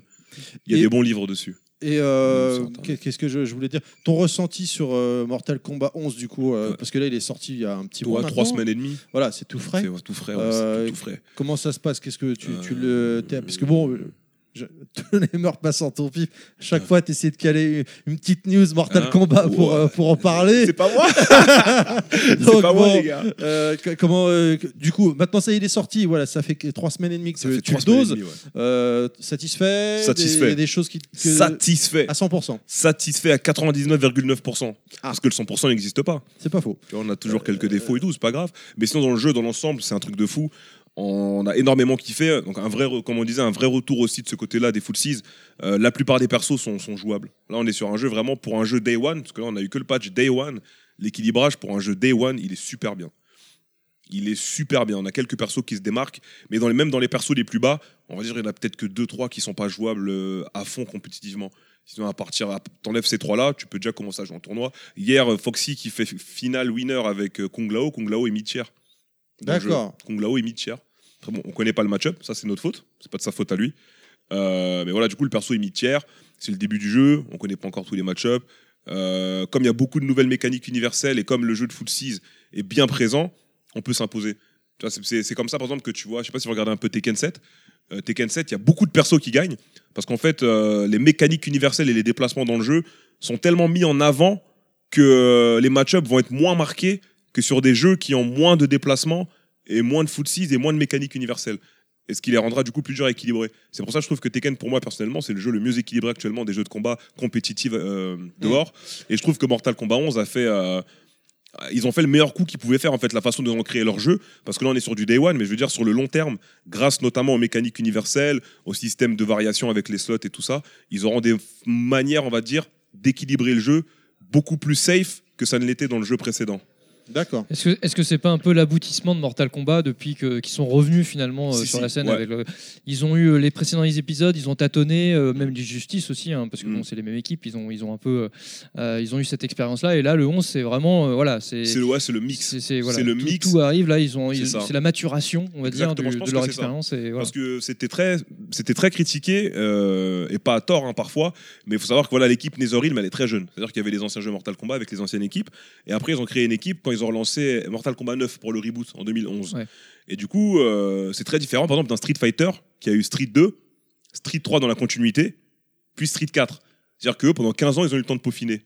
Il y a Et- des bons livres dessus. Et euh, qu'est-ce que je, je voulais dire? Ton ressenti sur euh, Mortal Kombat 11, du coup, euh, Ouais. parce que là, il est sorti il y a un petit mois. trois semaines et demie. Voilà, c'est tout frais. C'est tout frais. ouais, c'est tout frais. Comment ça se passe? Qu'est-ce que tu, tu le. Parce que bon. Je- (laughs) les meurtres passent en ton pif. Chaque fois, tu essaies de caler une petite news Mortal Hein Kombat pour, euh, pour en parler. C'est pas moi (laughs) C'est pas moi, bon, les gars. euh, comment, euh, du coup, maintenant, ça y est, il est sorti. Voilà, ça fait trois semaines et demie que Ça fait tu doses. ouais. Satisfait Satisfait. Il y a des choses qui. que- Satisfait. à 100%. Satisfait à 99,9%. Ah. Parce que le 100% n'existe pas. C'est pas faux. On a toujours quelques défauts et tout, c'est pas grave. Mais sinon, dans le jeu, dans l'ensemble, c'est un truc de fou. On a énormément kiffé. Donc, un vrai, comme on disait, un vrai retour aussi de ce côté-là des Full Seas. Euh, la plupart des persos sont, jouables. Là, on est sur un jeu vraiment pour un jeu Day One, parce que là, on a eu que le patch Day One. L'équilibrage pour un jeu Day One, il est super bien. Il est super bien. On a quelques persos qui se démarquent, mais dans les, même dans les persos les plus bas, on va dire il y en a peut-être que 2-3 qui sont pas jouables euh, à fond compétitivement. Sinon, à partir, t'enlèves ces trois-là, tu peux déjà commencer à jouer en tournoi. Hier, Foxy qui fait final winner avec euh, Kung Lao. Kung Lao est mid-tier. D'accord. Kung Lao est mid-tier. Très bon, on connaît pas le match-up, ça c'est notre faute. C'est pas de sa faute à lui. Euh, mais voilà, du coup, le perso est mid-tier. C'est le début du jeu, on connaît pas encore tous les match-up. Euh, comme il y a beaucoup de nouvelles mécaniques universelles et comme le jeu de Foot 6 est bien présent, on peut s'imposer. C'est- comme ça, par exemple, que tu vois, je sais pas si vous regardez un peu Tekken 7. Euh, Tekken 7, il y a beaucoup de persos qui gagnent parce qu'en fait, les mécaniques universelles et les déplacements dans le jeu sont tellement mis en avant que les match-ups vont être moins marqués que sur des jeux qui ont moins de déplacements et moins de foot 6 et moins de mécaniques universelles. Et ce qui les rendra du coup plus dur à équilibrer. C'est pour ça que je trouve que Tekken, pour moi personnellement, c'est le jeu le mieux équilibré actuellement des jeux de combat compétitifs euh, dehors. Et je trouve que Mortal Kombat 11 a fait. euh, ils ont fait le meilleur coup qu'ils pouvaient faire en fait la façon ont créé leur jeu parce que là on est sur du day one mais je veux dire sur le long terme grâce notamment aux mécaniques universelles au système de variation avec les slots et tout ça ils auront des manières on va dire d'équilibrer le jeu beaucoup plus safe que ça ne l'était dans le jeu précédent D'accord. Est-ce que est-ce que c'est pas un peu l'aboutissement de Mortal Kombat depuis que qu'ils sont revenus finalement euh, Si, sur si, la scène ouais. avec le- ils ont eu euh, les précédents épisodes ils ont tâtonné euh, même du justice aussi hein, parce que Mm. bon c'est les mêmes équipes ils ont ils ont un peu euh, ils ont eu cette expérience là et là le 11 c'est vraiment voilà c'est c'est le, ouais, c'est le mix c'est c'est- voilà, c'est le tout, mix. tout arrive là ils ont C'est c'est la maturation on va Exactement, dire du- de leur c'est expérience et voilà. Parce que c'était très, c'était très critiqué, et pas à tort hein, parfois, mais il faut savoir que voilà, l'équipe Netherrealm, elle est très jeune. C'est-à-dire qu'il y avait les anciens jeux Mortal Kombat avec les anciennes équipes, et après ils ont créé une équipe quand ils ont relancé Mortal Kombat 9 pour le reboot en 2011. Ouais. Et du coup, euh, c'est très différent par exemple d'un Street Fighter qui a eu Street 2, Street 3 dans la continuité, puis Street 4. C'est-à-dire que pendant 15 ans, ils ont eu le temps de peaufiner.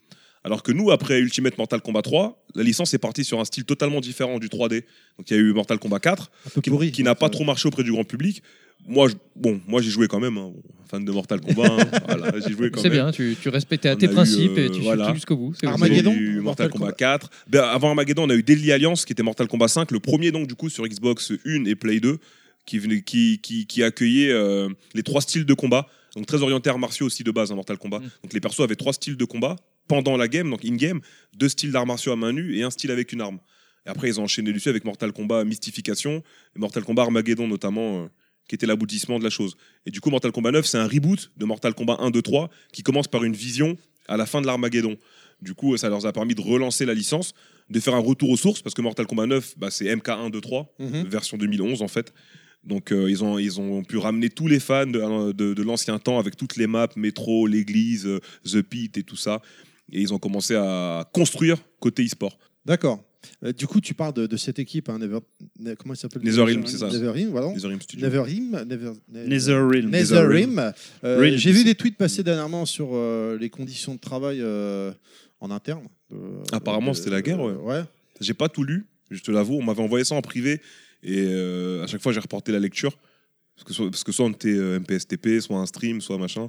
Alors que nous, après Ultimate Mortal Kombat 3, la licence est partie sur un style totalement différent du 3D. Donc il y a eu Mortal Kombat 4, Un peu qui, n'a pas trop marché auprès du grand public. Moi, je- bon, moi j'ai joué quand même, hein. fan de Mortal Kombat. hein. (laughs) Voilà, j'ai joué quand C'est même. bien, tu, tu respectais à On tes eu, principes et euh, tu voilà. suis jusqu'au bout. c'est- Armageddon Il y a eu Mortal, Mortal Kombat Kombat. 4. Ben, avant Armageddon, on a eu Deadly Alliance qui était Mortal Kombat 5, le premier donc du coup sur Xbox 1 et Play 2, qui, venait, qui, qui, qui accueillait euh, les trois styles de combat. Donc très orienté arts martiaux aussi de base, hein, Mortal Kombat. Mm. Donc les persos avaient trois styles de combat pendant la game, donc in-game, deux styles d'arts martiaux à main nue et un style avec une arme. Et après, ils ont enchaîné dessus avec Mortal Kombat Mystification et Mortal Kombat Armageddon notamment, euh, qui était l'aboutissement de la chose. Et du coup, Mortal Kombat 9, c'est un reboot de Mortal Kombat 1, 2, 3, qui commence par une vision à la fin de l'Armageddon. Du coup, ça leur a permis de relancer la licence, de faire un retour aux sources, parce que Mortal Kombat 9, bah, c'est MK1, 2, 3, Mhm. version 2011 en fait. Donc euh, ils, ont, ils ont pu ramener tous les fans de, de- de l'ancien temps avec toutes les maps, métro, l'église, euh, The Pit et tout ça. Et ils ont commencé à construire côté e-sport. D'accord. Euh, du coup, tu parles de, de cette équipe, hein, Never, Ne- comment elle s'appelle Netherrealm, c'est ça. Netherrealm, voilà. Netherrealm Studio. Netherrealm, Never, Netherrealm. Netherrealm. Euh. J'ai vu des tweets passer dernièrement sur euh, les conditions de travail euh, en interne. Euh, Apparemment, euh, c'était la guerre, ouais. ouais. J'ai pas tout lu, je te l'avoue. On m'avait envoyé ça en privé et euh, à chaque fois j'ai reporté la lecture. Parce que, soit, parce que soit on était euh, MPSTP, soit un stream, soit machin.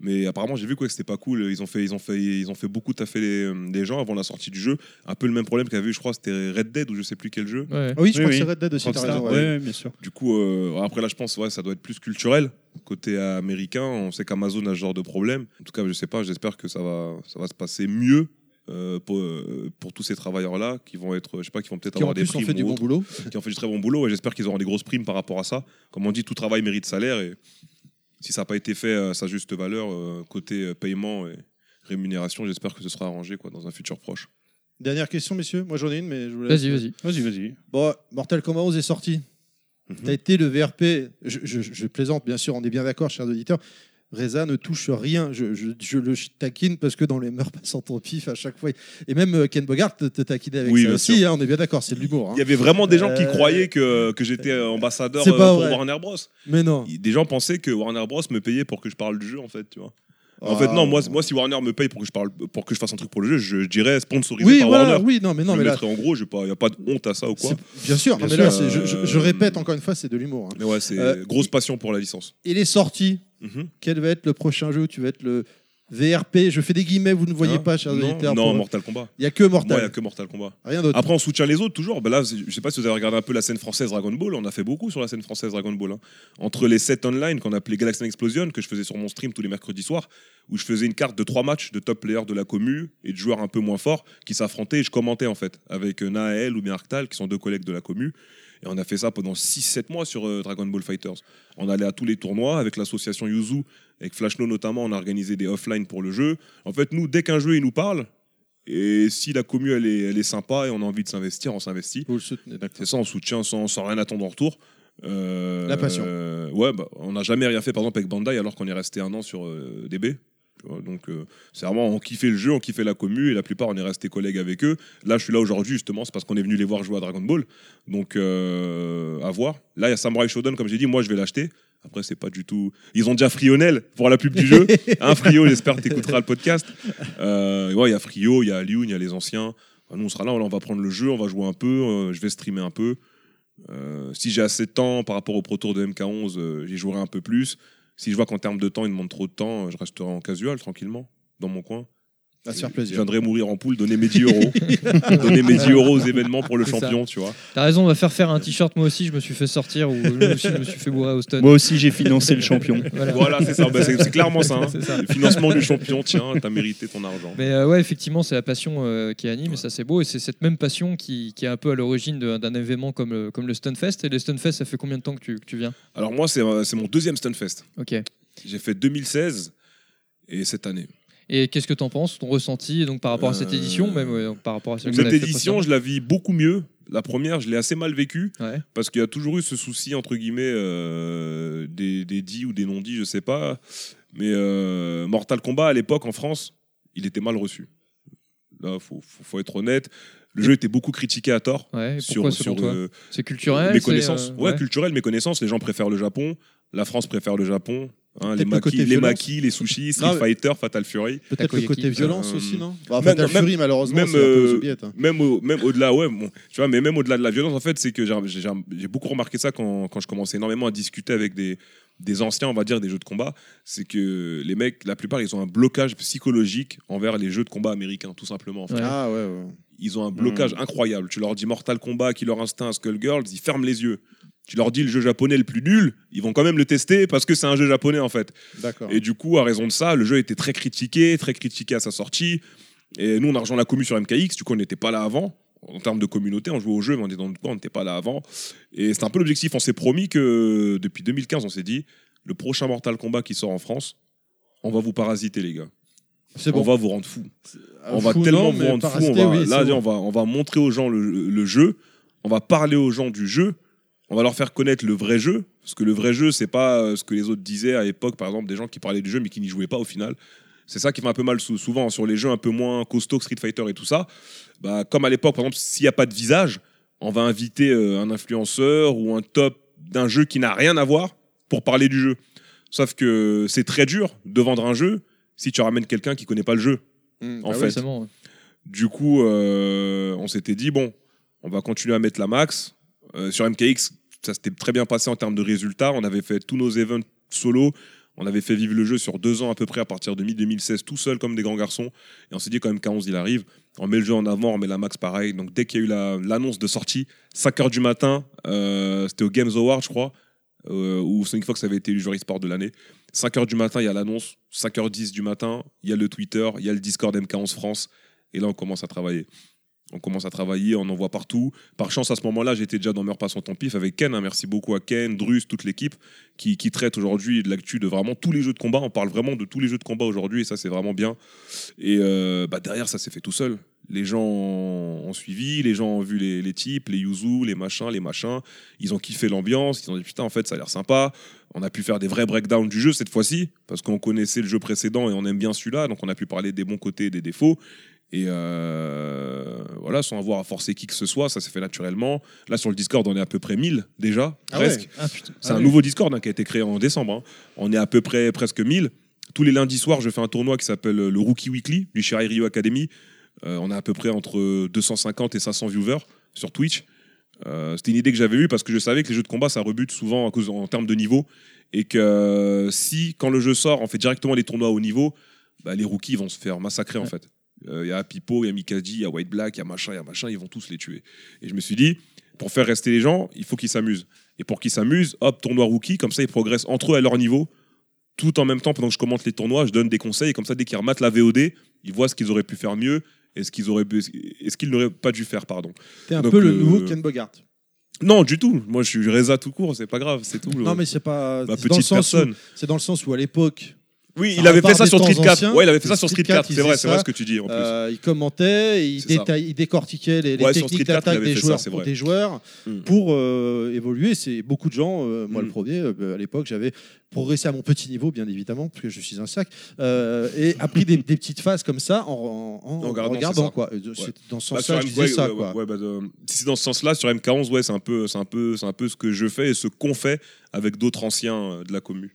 Mais apparemment, j'ai vu quoi, que c'était pas cool. Ils ont fait, ils ont fait, ils ont fait beaucoup taffer les, euh, les gens avant la sortie du jeu. Un peu le même problème qu'avait eu, je crois, c'était Red Dead ou je sais plus quel jeu. Ouais. Ah oui, je Oui, crois oui. que c'est Red Dead aussi. t'as raison, Ouais, ouais. ouais, bien sûr. Du coup, euh, après là, je pense ouais, ça doit être plus culturel. Côté américain, on sait qu'Amazon a ce genre de problème. En tout cas, je sais pas, j'espère que ça va, ça va se passer mieux pour, euh, pour tous ces travailleurs-là qui vont être, je sais pas, qui vont peut-être Qui en avoir des plus ont primes fait du ou bon autre, boulot. qui ont fait du très bon boulot. Et j'espère qu'ils auront des grosses primes par rapport à ça. Comme on dit, tout travail mérite salaire. Et si ça n'a pas été fait à sa juste valeur, euh, côté euh, paiement et rémunération, j'espère que ce sera arrangé quoi, dans un futur proche. Dernière question, messieurs. Moi, j'en ai une, mais je vous laisse. Vas-y, vas-y. Vas-y, vas-y. Bon, Mortal Kombat 11 est sorti. Mhm. Tu as été le VRP. Je, je- je plaisante, bien sûr, on est bien d'accord, chers auditeurs. Reza ne touche rien. Je, je- je le taquine parce que dans les mœurs passant ton pif à chaque fois. Et même euh, Ken Bogart te, taquinait avec Oui, ça aussi. hein, on est bien d'accord, c'est de l'humour. hein. Il y avait vraiment des gens qui Euh, croyaient que, que j'étais ambassadeur euh, pas pour vrai. Warner Bros. Mais non. Des gens pensaient que Warner Bros me payait pour que je parle du jeu en fait, tu vois. En Ah. fait non, moi, moi si Warner me paye pour que je parle pour que je fasse un truc pour le jeu, je, je dirais sponsorisé Oui, par voilà, Warner. oui, non, mais non, je mais là, en gros, il n'y a pas de honte à ça ou quoi. bien sûr. Bien non, mais là, sûr, je, je- je répète encore une fois, c'est de l'humour. hein. Mais ouais, c'est Euh, grosse passion pour la licence. Il est sorti. Mhm. Quel va être le prochain jeu où tu vas être le VRP Je fais des guillemets, vous ne voyez Hein pas, chers non, auditeurs. non, pour- Mortal Kombat. Il n'y a que Moi, il n'y a Mortal. que Mortal Kombat. Rien d'autre. Après, on soutient les autres toujours. Ben là, je sais pas si vous avez regardé un peu la scène française Dragon Ball. On a fait beaucoup sur la scène française Dragon Ball. hein. Entre les sets online qu'on appelait Galaxy Explosion, que je faisais sur mon stream tous les mercredis soirs, où je faisais une carte de trois matchs de top players de la commu et de joueurs un peu moins forts qui s'affrontaient et je commentais en fait avec euh, Naël ou bien Arctal, qui sont deux collègues de la commu. Et on a fait ça pendant 6-7 mois sur euh, Dragon Ball Fighters. On allait à tous les tournois avec l'association Yuzu, avec Flashno notamment, on a organisé des offline pour le jeu. En fait, nous, dès qu'un jeu il nous parle, et si la commu elle est, elle est sympa et on a envie de s'investir, on s'investit. Vous le soutenez, d'accord. C'est ça, on soutient sans, sans rien attendre en retour. Euh, La passion. euh, ouais, bah, on n'a jamais rien fait par exemple avec Bandai alors qu'on est resté un an sur euh, DB. Tu vois. donc euh, c'est vraiment on kiffait le jeu, on kiffait la commu et la plupart on est resté collègues avec eux. Là je suis là aujourd'hui justement, c'est parce qu'on est venu les voir jouer à Dragon Ball. Donc euh, à voir. Là il y a Samurai Shodown comme j'ai dit, moi je vais l'acheter. Après c'est pas du tout. Ils ont déjà Frionel pour la pub du jeu. (laughs) Hein Frio, j'espère que t'écouteras le podcast. Euh, ouais, il y a Frio, il y a Liu, il y a les anciens. Enfin, Nous on sera là, on va prendre le jeu, on va jouer un peu, euh, je vais streamer un peu. Si j'ai assez de temps par rapport au Pro Tour de MK11, euh, j'y jouerai un peu plus. Si je vois qu'en termes de temps, il demande trop de temps, euh, je resterai en casual, tranquillement, dans mon coin. À se faire Je viendrai mourir en poule, donner mes 10 euros. (laughs) donner mes 10 euros aux événements pour le ça. champion, tu vois. T'as raison, on va faire faire un t-shirt. Moi aussi, je me suis fait sortir ou moi aussi, je me suis fait bourrer au stun. Moi aussi, j'ai financé le champion. (laughs) Voilà. Voilà, c'est ça. Bah, c'est clairement ça. hein. Ça. Le financement du champion, tiens, t'as mérité ton argent. Mais euh, ouais, effectivement, c'est la passion euh, qui anime, et ça c'est beau, et c'est cette même passion qui, qui est un peu à l'origine d'un événement comme le, comme le Stunfest. Et le Stunfest, ça fait combien de temps que tu, que tu viens? Alors moi, c'est euh, c'est mon deuxième Stunfest. Ok. J'ai fait 2016 et cette année. Et qu'est-ce que t'en penses, ton ressenti donc par rapport à cette Euh, édition, même ouais, par rapport à celle cette édition, je la vis beaucoup mieux. La première, je l'ai assez mal vécue Ouais. parce qu'il y a toujours eu ce souci entre guillemets euh, des, des dits ou des non dits, je sais pas. Mais euh, Mortal Kombat à l'époque en France, il était mal reçu. Là, faut, faut, faut être honnête. Le jeu était beaucoup critiqué à tort. Ouais, sur, sur euh, C'est culturel mes connaissances. euh, ouais, culturel, mes connaissances. Les gens préfèrent le Japon. La France préfère le Japon. hein, les, le maquis, les maquis, les sushis, Street Non, mais- Fighter, Fatal Fury. Peut-être le côté violence Euh, aussi, non Bah, même- Fatal même- Fury, malheureusement, même, c'est un peu euh, hein. même, au- même au-delà, ouais, bon, tu vois, mais même au-delà de la violence, en fait, c'est que j'ai j'ai- j'ai beaucoup remarqué ça quand, quand je commençais énormément à discuter avec des, des anciens, on va dire, des jeux de combat. C'est que les mecs, la plupart, ils ont un blocage psychologique envers les jeux de combat américains, tout simplement. en fait. Ouais. Ah ouais, ouais. Ils ont un blocage incroyable. Tu leur dis Mortal Kombat, Killer Instinct, Skullgirls, ils ferment les yeux. Tu leur dis le jeu japonais le plus nul, ils vont quand même le tester parce que c'est un jeu japonais en fait. D'accord. Et du coup, à raison de ça, le jeu était très critiqué, très critiqué à sa sortie. Et nous, on a rejoint la commu sur MKX, du coup, on n'était pas là avant. En termes de communauté, on jouait au jeu, mais on était dans le coin, on n'était pas là avant. Et c'est un peu l'objectif. On s'est promis que depuis 2015, on s'est dit le prochain Mortal Kombat qui sort en France, on va vous parasiter, les gars. C'est On va vous rendre fou. On va fou, tellement non, vous rendre fou. On va, oui, là, on, va, on va montrer aux gens le, le jeu. On va parler aux gens du jeu. On va leur faire connaître le vrai jeu. Parce que le vrai jeu, c'est pas euh, ce que les autres disaient à l'époque, par exemple, des gens qui parlaient du jeu mais qui n'y jouaient pas au final. C'est ça qui fait un peu mal sou- souvent sur les jeux un peu moins costauds que Street Fighter et tout ça. Bah, comme à l'époque, par exemple, s'il n'y a pas de visage, on va inviter euh, un influenceur ou un top d'un jeu qui n'a rien à voir pour parler du jeu. Sauf que c'est très dur de vendre un jeu si tu ramènes quelqu'un qui connaît pas le jeu. Mm. En Ah fait, ouais. du coup, euh, on s'était dit, bon, on va continuer à mettre la max. Euh, sur MKX, ça s'était très bien passé en termes de résultats. On avait fait tous nos events solo. On avait fait vivre le jeu sur deux ans à peu près à partir de mi-2016, tout seul comme des grands garçons. Et on s'est dit quand même K11 il arrive. On met le jeu en avant, on met la max pareil. Donc dès qu'il y a eu la- l'annonce de sortie, 5h du matin, euh, c'était au Games Award, je crois, euh, où Sonic Fox avait été élu joueur e-sport de l'année. 5h du matin, il y a l'annonce. 5h10 du matin, il y a le Twitter, il y a le Discord MK11 France. Et là, on commence à travailler. On commence à travailler, on en voit partout. Par chance, à ce moment-là, j'étais déjà dans Meurs pas sans ton pif avec Ken. hein. Merci beaucoup à Ken, Drus, toute l'équipe qui, qui traite aujourd'hui de l'actu de vraiment tous les jeux de combat. On parle vraiment de tous les jeux de combat aujourd'hui et ça, c'est vraiment bien. Et euh, bah, derrière, ça s'est fait tout seul. Les gens ont suivi, les gens ont vu les, les types, les yuzu, les machins, les machins. Ils ont kiffé l'ambiance, ils ont dit putain, en fait, ça a l'air sympa. On a pu faire des vrais breakdowns du jeu cette fois-ci, parce qu'on connaissait le jeu précédent et on aime bien celui-là, donc on a pu parler des bons côtés et des défauts. Et euh, voilà, sans avoir à forcer qui que ce soit, ça s'est fait naturellement. Là, sur le Discord, on est à peu près 1000 déjà, Ah ouais. presque. Ah. C'est Ah un nouveau Discord hein, qui a été créé en décembre. hein. On est à peu près presque 1000. Tous les lundis soirs, je fais un tournoi qui s'appelle le Rookie Weekly du Shirai Ryu Academy. Euh, on a à peu près entre 250 et 500 viewers sur Twitch. Euh, C'était une idée que j'avais eue parce que je savais que les jeux de combat, ça rebute souvent à cause, en termes de niveau. Et que euh, si, quand le jeu sort, on fait directement les tournois au niveau, bah, les rookies vont se faire massacrer en fait. Il y a Pipo, il y a Mikaji, il y a White Black, il y a machin, il y a machin, ils vont tous les tuer. Et je me suis dit, pour faire rester les gens, il faut qu'ils s'amusent. Et pour qu'ils s'amusent, hop, tournoi rookie, comme ça ils progressent entre eux à leur niveau. Tout en même temps, pendant que je commente les tournois, je donne des conseils. Et comme ça, dès qu'ils rematent la VOD, ils voient ce qu'ils auraient pu faire mieux et ce qu'ils auraient pu- et ce qu'ils n'auraient pas dû faire, pardon. T'es un Donc, peu le euh, nouveau Ken Bogart. Non, du tout. Moi, je suis Reza tout court, c'est pas grave, c'est tout. Non, mais c'est pas. Ma petite personne. C'est dans le sens où à l'époque. Oui, ça il avait fait ça sur Street 4. anciens. Ouais, il avait fait ça Sur Street 4, il c'est vrai, c'est vrai ce que tu dis, en plus. Euh, il commentait, il, détaille- il décortiquait les, les Ouais, techniques Street 4, il d'attaque avait des ça, joueurs, des joueurs Mm. pour euh, évoluer. C'est beaucoup de gens, euh, moi le Mm. premier, à l'époque, j'avais progressé à mon petit niveau, bien évidemment, parce que je suis un sac, et appris des, des petites phases comme ça en, en- en- En regardant. Quoi. Ouais. Dans ce Bah, sens-là, ouais, ça. quoi. bah, si c'est dans ce sens-là, sur MK11, ouais, c'est un peu, ce que je fais et ce qu'on fait avec d'autres anciens de la commu.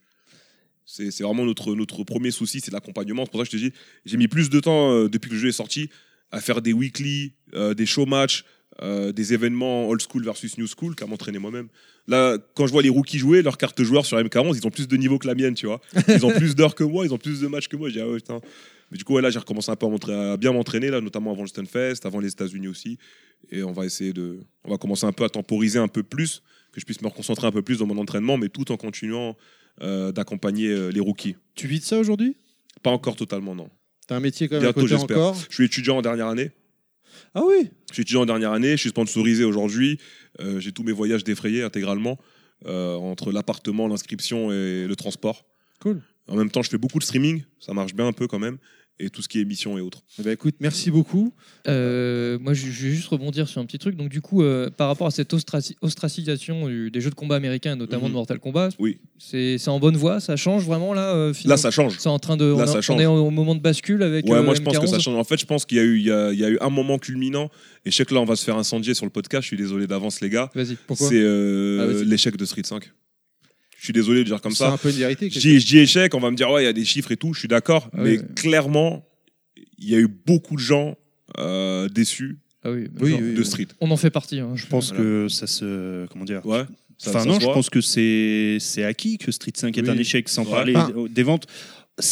C'est vraiment notre, notre premier souci, c'est l'accompagnement. C'est pour ça que je te dis, j'ai mis plus de temps euh, depuis que le jeu est sorti à faire des weekly, euh, des show matchs, euh, des événements old school versus new school qu'à m'entraîner moi-même. Là, quand je vois les rookies jouer, leurs cartes joueurs sur MK11, ils ont plus de niveau que la mienne, tu vois. Ils ont plus d'heures que moi, ils ont plus de matchs que moi. Dis, ah ouais, putain. Mais du coup, là, j'ai recommencé un peu à, bien m'entraîner, là, notamment avant le Stunfest, avant les États-Unis aussi. Et on va essayer de. On va commencer un peu à temporiser un peu plus, que je puisse me reconcentrer un peu plus dans mon entraînement, mais tout en continuant euh, d'accompagner euh, les rookies. Tu vis de ça aujourd'hui? Pas encore totalement, non. T'as un métier quand même à côté encore? Je suis étudiant en dernière année. Ah oui? Je suis étudiant en dernière année, je suis sponsorisé aujourd'hui. Euh, j'ai tous mes voyages défrayés intégralement, euh, entre l'appartement, l'inscription et le transport. Cool. En même temps, je fais beaucoup de streaming, ça marche bien un peu quand même, et tout ce qui est émissions et autres. Eh ben, écoute, merci beaucoup. Euh, moi, je je vais juste rebondir sur un petit truc. Donc, du coup, euh, par rapport à cette ostraci- ostracisation du- des jeux de combat américains, et notamment Mhm. de Mortal Kombat, Oui. c'est c'est en bonne voie? Ça change vraiment là. euh, Là, ça change. C'est en train de. Là, on, est- ça on change. est au moment de bascule avec. Ouais, euh, moi je pense que MK11. ça change. En fait, je pense qu'il y, a eu- il y, a, il y a eu un moment culminant, et je sais que là on va se faire incendier sur le podcast, je suis désolé d'avance les gars. Vas-y, pourquoi? C'est euh, Ah, l'échec de Street 5. Je suis désolé de dire comme C'est ça. un peu une vérité. Je dis, je dis échec, on va me dire, ouais, il y a des chiffres et tout, je suis d'accord. Ah mais oui. clairement, il y a eu beaucoup de gens euh, déçus Ah oui, Oui, genre, oui, de. Street. On en fait partie. hein. Je pense Voilà. que ça se. Comment dire Ouais. Ça- Enfin, ça non, je pense que c'est c'est acquis que Street 5 est Oui. un échec, sans Ouais. parler Ah. des ventes.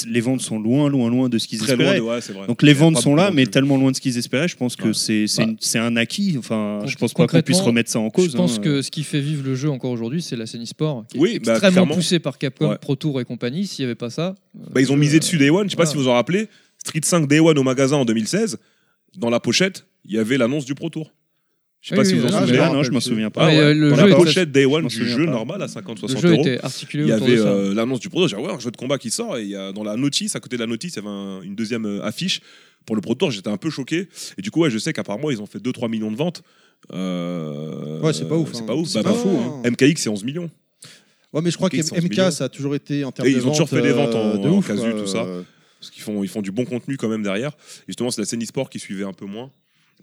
Les ventes sont loin, loin, loin de ce qu'ils loin espéraient. de- ouais, c'est vrai. Donc les ventes sont là, mais plus. tellement loin de ce qu'ils espéraient, je pense que Ouais. c'est c'est Bah. c'est un acquis. Enfin, Con- je pense pas qu'on puisse remettre ça en cause. Je pense hein. que ce qui fait vivre le jeu encore aujourd'hui, c'est la scène e-sport, qui est Oui, bah, extrêmement clairement. poussée par Capcom, Ouais. Pro Tour et compagnie. S'il n'y avait pas ça, Bah, ils ont euh, misé dessus Day One. Je sais pas si vous en rappelez. Street 5 Day One au magasin en 2016. Dans la pochette, il y avait l'annonce du Pro Tour. Je sais Oui, pas si oui, vous en ah, souvenez. Ah, je non, je m'en souviens Ah pas. Ouais. euh, le Dans jeu la était- pochette Day One du jeu pas. normal à le 50-60 jeu euros. était articulé Il y avait euh, l'annonce du Pro Tour. J'ai dit, ouais, un jeu de combat qui sort. Et il y a, dans la notice, à côté de la notice, il y avait un- une deuxième euh, affiche pour le Pro Tour. J'étais un peu choqué. Et du coup, ouais, je sais qu'apparemment, ils ont fait 2-3 millions de ventes. Euh, Ouais, c'est pas ouf, C'est hein. pas ouf. C'est Bah, pas bah, fou, hein. MKX, c'est 11 millions. Ouais, mais je crois que Ils sont 11 MK, ça a toujours été en termes Et ils ont toujours fait des ventes en- euh, en casu, tout ça. Parce qu'ils font, ils font du bon contenu quand même derrière. Justement, c'est la scène e-sport qui suivait un peu moins.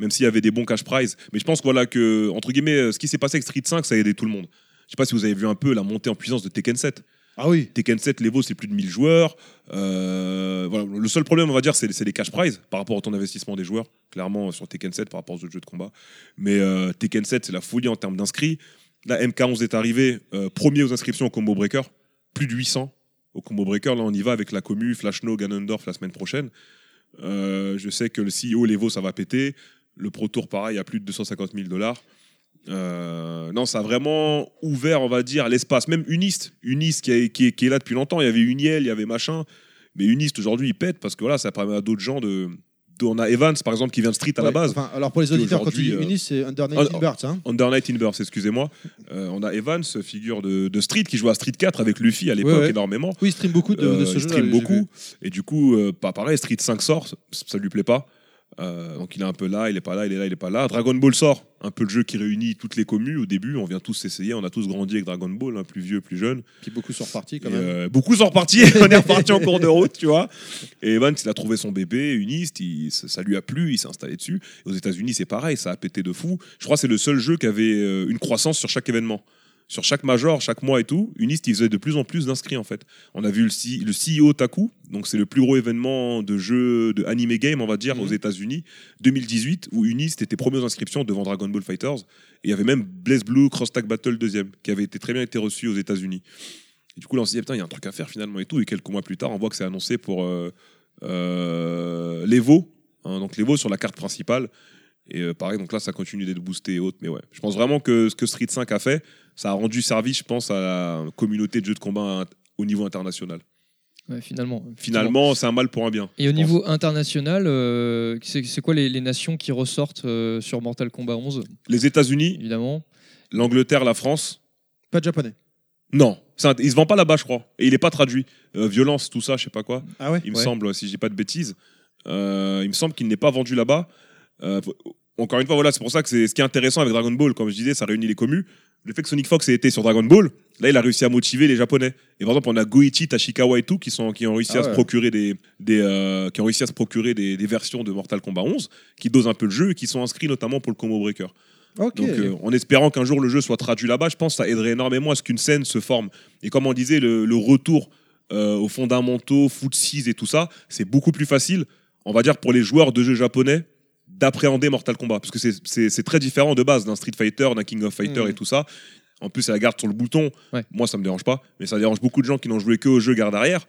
Même s'il y avait des bons cash prize. Mais je pense que, voilà, que, entre guillemets, euh, ce qui s'est passé avec Street 5, ça a aidé tout le monde. Je sais pas si vous avez vu un peu la montée en puissance de Tekken 7. Ah oui. Tekken 7, l'Evo, c'est plus de 1000 joueurs. Euh, voilà. Le seul problème, on va dire, c'est c'est les cash prize par rapport au ton investissement des joueurs. Clairement, sur Tekken 7 par rapport aux autres jeux de combat. Mais euh, Tekken 7, c'est la folie en termes d'inscrits. Là, MK11 est arrivé euh, premier aux inscriptions au Combo Breaker. Plus de 800 au Combo Breaker. Là, on y va avec la commu, Flashno, Ganondorf la semaine prochaine. Je sais que le CEO, l'Evo, ça va péter. Le Pro Tour, pareil, à plus de 250 000 dollars. Euh, non, ça a vraiment ouvert, on va dire, l'espace. Même Unist, Unist qui, est- qui est, qui est là depuis longtemps. Il y avait Uniel, il y avait machin. Mais Unist, aujourd'hui, il pète parce que voilà, ça permet à d'autres gens de. de- on a Evans, par exemple, qui vient de Street à la base. enfin, alors pour les auditeurs, quand tu dis aujourd'hui, euh, Unis, c'est Under 19 Birds. Hein. Under Night in Burst, excusez-moi. Euh, on a Evans, figure de, de Street, qui jouait à Street 4 avec Luffy à l'époque Ouais, ouais. énormément. Oui, il stream beaucoup de, de ce il jeu. stream beaucoup. Et du coup, pas pareil, Street 5 sort, ça, ça lui plaît pas. Euh, donc il est un peu là, il est pas là, il est là, il est pas là. Dragon Ball sort, un peu le jeu qui réunit toutes les communes au début. On vient tous essayer, on a tous grandi avec Dragon Ball, hein, plus vieux, plus jeune. Puis beaucoup sont repartis quand même. euh, beaucoup sont repartis, (laughs) on est reparti en cours de route, tu vois. Et Evans, il a trouvé son bébé, Unist, il- ça lui a plu, il s'est installé dessus. Et aux États-Unis, c'est pareil, ça a pété de fou. Je crois que c'est le seul jeu qui avait euh, une croissance sur chaque événement. Sur chaque major, chaque mois et tout, Unist, il faisait de plus en plus d'inscrits en fait. On a vu le, C- le CEO Taku, donc c'est le plus gros événement de jeu de anime game, on va dire, aux États-Unis, 2018, où Unist était premier aux inscriptions devant Dragon Ball Fighters. Et il y avait même Blaze Blue Cross Tag Battle deuxième, qui avait été très bien été reçu aux États-Unis. Et du coup, là, on s'est dit, putain, il y a un truc à faire finalement et tout. Et quelques mois plus tard, on voit que c'est annoncé pour euh, euh, l'Evo. hein, donc l'Evo sur la carte principale. Et euh, pareil, donc là, ça continue d'être boosté et autres. Mais ouais, je pense vraiment que ce que Street 5 a fait, ça a rendu service, je pense, à la communauté de jeux de combat au niveau international. Ouais, finalement. Finalement, c'est un mal pour un bien. Et au pense. niveau international, euh, c'est quoi les, les nations qui ressortent euh, sur Mortal Kombat 11 Les États-Unis, Évidemment. l'Angleterre, la France. Pas de japonais. Non, un- il se vend pas là-bas, je crois. Et il est pas traduit. Euh, violence, tout ça, je sais pas quoi. Ah ouais? Il me Ouais. semble, si je dis pas de bêtises. Euh, il me semble qu'il n'est pas vendu là-bas. Encore une fois, voilà, c'est pour ça que c'est ce qui est intéressant avec Dragon Ball, comme je disais, ça réunit les communes. Le fait que Sonic Fox ait été sur Dragon Ball, là, il a réussi à motiver les Japonais. Et par exemple, on a Goichi, Tashikawa et tout qui sont qui ont réussi Ah à se ouais. procurer des, des euh, qui ont réussi à se procurer des, des versions de Mortal Kombat 11 qui dosent un peu le jeu et qui sont inscrits notamment pour le combo breaker. Donc, euh, en espérant qu'un jour le jeu soit traduit là-bas, je pense que ça aiderait énormément à ce qu'une scène se forme. Et comme on disait, le, le retour euh, aux fondamentaux, foot 6 et tout ça, c'est beaucoup plus facile, on va dire, pour les joueurs de jeux japonais d'appréhender Mortal Kombat. Parce que c'est- très différent de base d'un Street Fighter, d'un King of Fighter Mhm. et tout ça. En plus, la garde sur le bouton. Ouais. Moi, ça me dérange pas, mais ça dérange beaucoup de gens qui n'ont joué que au jeu garde arrière.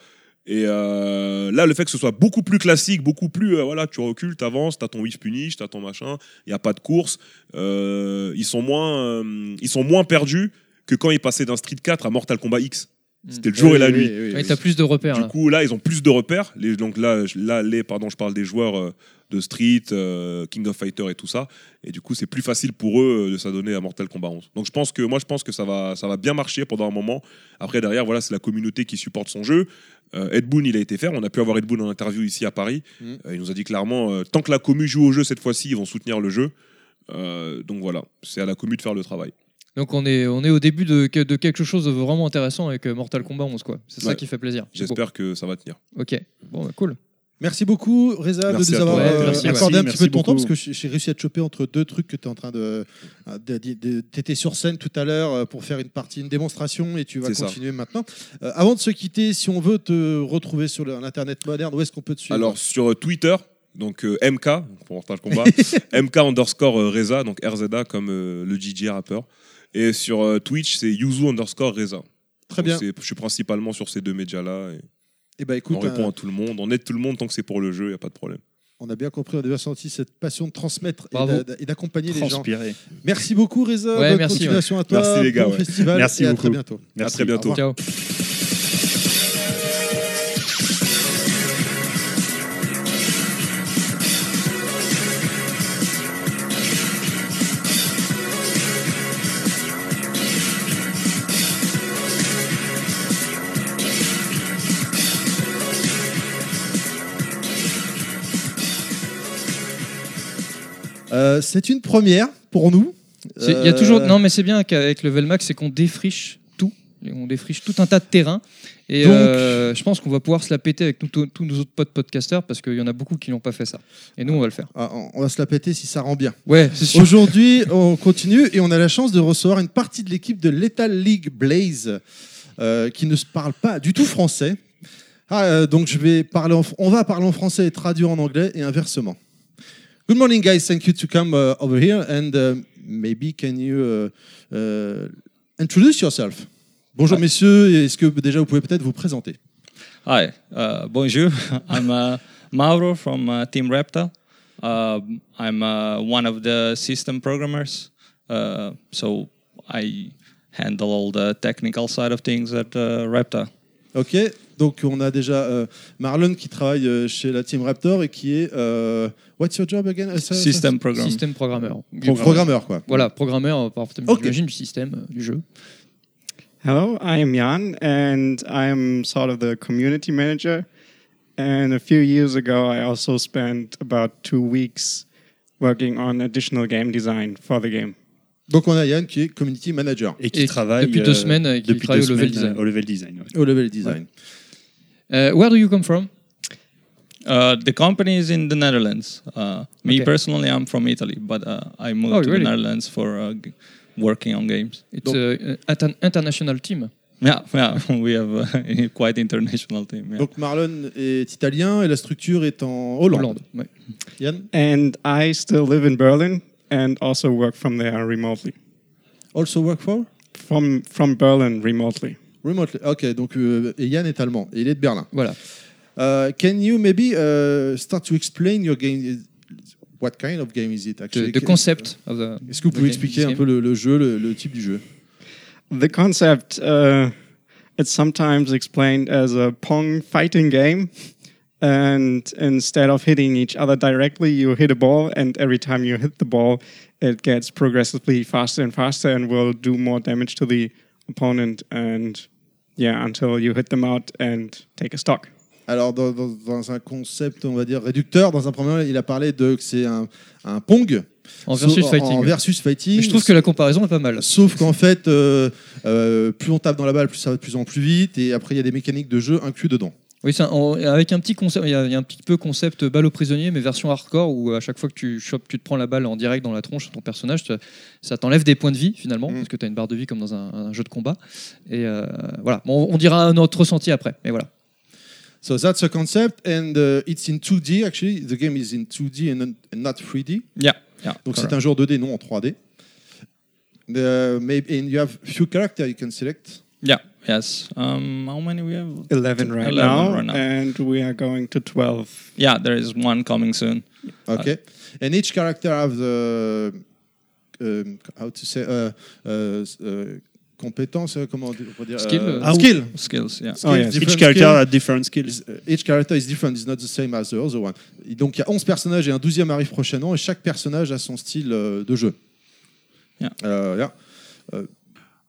Et euh, là, le fait que ce soit beaucoup plus classique, beaucoup plus, euh, voilà, tu recules, tu avances, tu as ton whiff punish, tu as ton machin, il n'y a pas de course, euh, ils, sont moins, euh, ils sont moins perdus que quand ils passaient d'un Street 4 à Mortal Kombat X. C'était le jour et la nuit. Ouais, T'as plus de repères. Du là. coup, là, ils ont plus de repères. Les, donc là, là, les, pardon, je parle des joueurs de Street, euh, King of Fighter et tout ça. Et du coup, c'est plus facile pour eux euh, de s'adonner à Mortal Kombat 11. Donc, je pense que moi, je pense que ça va, ça va bien marcher pendant un moment. Après, derrière, voilà, c'est la communauté qui supporte son jeu. Euh, Ed Boon, il a été faire. On a pu avoir Ed Boon en interview ici à Paris. Mhm. Euh, il nous a dit clairement, euh, tant que la commu joue au jeu cette fois-ci, ils vont soutenir le jeu. Euh, donc voilà, c'est à la commu de faire le travail. Donc on est, on est au début de, que- de quelque chose de vraiment intéressant avec Mortal Kombat 11. quoi. C'est ça qui fait plaisir. J'espère que ça va tenir. Ok, bon, bah, cool. Merci beaucoup, Reza, de nous avoir euh, merci, accordé un merci petit peu de ton beaucoup. temps parce que j'ai réussi à te choper entre deux trucs que tu es en train de. de, de- de- T'étais sur scène tout à l'heure euh, pour faire une partie, une démonstration et tu vas ça. continuer maintenant. Euh, avant de se quitter, si on veut te retrouver sur le- l'internet moderne, où est-ce qu'on peut te suivre Alors sur euh, Twitter, donc euh, MK, pour Mortal Kombat, MK underscore euh, Reza, donc RZA comme euh, le DJ rappeur. Et sur euh, Twitch, c'est Yuzu underscore Reza. Très Donc, bien. Je suis principalement sur ces deux médias-là. Et Et bah écoute, on répond euh, à tout le monde, on aide tout le monde tant que c'est pour le jeu, il n'y a pas de problème. on a bien compris, on a bien senti cette passion de transmettre et Bravo. d'a- et d'accompagner les gens. Transpirer. Merci beaucoup, Reza. Ouais, Bonne merci, continuation à toi. Merci, les gars, bon ouais. festival. Merci et à beaucoup. très bientôt. À très bientôt. Ciao. Euh, c'est une première pour nous. Il y a Euh, toujours non mais c'est bien qu'avec Level Max c'est qu'on défriche tout, Et on défriche tout un tas de terrain et Donc- euh, je pense qu'on va pouvoir se la péter avec tous nos autres potes podcasters parce qu'il y en a beaucoup qui n'ont pas fait ça et nous on va le faire. ah, on- va se la péter si ça rend bien. Ouais c'est sûr. Aujourd'hui, on continue et on a la chance de recevoir une partie de l'équipe de Lethal League Blaze euh, qui ne se parle pas du tout français. Ah, euh, donc je vais parler en, on va parler en français et traduire en anglais et inversement. Good morning, guys. Thank you to come uh, over here and uh, maybe can you uh, uh, introduce yourself. Bonjour messieurs, est-ce que déjà vous pouvez peut-être vous présenter Hi, uh, bonjour. (laughs) I'm uh, Mauro from uh, Team Repta. I'm uh, one of the system programmers. Uh, so I handle all the technical side of things at uh, Repta. Ok, donc on a déjà euh, Marlon qui travaille euh, chez la team Raptor et qui est euh, What's your job again? Ça- System programmer. Système programmeur. Pro- programmeur quoi. Voilà programmeur euh, par Ok. j'imagine du système euh, du jeu. Hello, I am Jan, and I'm sort of the community manager. And a few years ago, I also spent about two weeks working on additional game design for the game. Donc on a Yann qui est community manager Et qui Et travaille depuis deux semaines, euh, qui depuis travaille deux au level semaines, design. euh, Au level design. ouais. au level design. Where do you come from? Uh, the company is in the Netherlands. Uh, me Okay. personally, I'm from Italy, but uh, I moved Oh, to really? the Netherlands for uh, g- working on games. It's a, an international team. Yeah, yeah, (laughs) we have a (laughs) quite international team. Yeah. Donc Marlon est italien et la structure est en Hollande. Hollande. ouais. Yann And I still live in Berlin and also work from there remotely. Also work for From, from Berlin remotely. Remotely. Ok, donc euh, et Yann est allemand et il est de Berlin. Voilà. Uh, can you maybe uh, start to explain your game? What kind of game is it The, actually? the concept of the. Est-ce que vous the pouvez expliquer un peu le, le jeu, le, le type du jeu? The concept, uh, it's sometimes explained as a Pong fighting game. And instead of hitting each other directly, you hit a ball, and every time you hit the ball, it gets progressively faster and faster and will do more damage to the opponent. And yeah, until you hit them out and take a stock. Alors, dans, dans- dans un concept, on va dire, réducteur, dans un premier, il a parlé de que c'est un, un Pong. En versus Sauf- fighting. En versus fighting. Je trouve que la comparaison est pas mal. Sauf qu'en fait, euh, euh, plus on tape dans la balle, plus ça va de plus en plus vite. Et après, il y a des mécaniques de jeu inclus dedans. Oui, un- avec un petit concept, il y, y a un petit peu concept balle au prisonnier, mais version hardcore où à chaque fois que tu chopes, tu te prends la balle en direct dans la tronche de ton personnage, tu- ça t'enlève des points de vie finalement, Mm. parce que tu as une barre de vie comme dans un, un jeu de combat. Et euh, voilà, Bon, on dira notre ressenti après, mais voilà. So that's a concept, and uh, it's in 2D actually. The game is in 2D and not- and not 3D. Yeah, yeah. Donc c'est un jeu en 2D, non en 3D. The, maybe, and you have few characters you can select. Yeah. Yes. Um, how many we have? 11 right, 11 now, right now. and we are going to 12. Yeah, there is one coming soon. Okay. and each character have the um, how to say uh, uh, uh, compétence, uh, comment on dire Skill, uh, uh, skill. Skills. Yeah. Skills, Oh, yes. different Each character skill. has different skills. Uh, Each character is different, is not the same as the other one. Et donc il y a 11 personnages et un 12e arrive prochainement et chaque personnage a son style euh, de jeu. Yeah. Euh, yeah.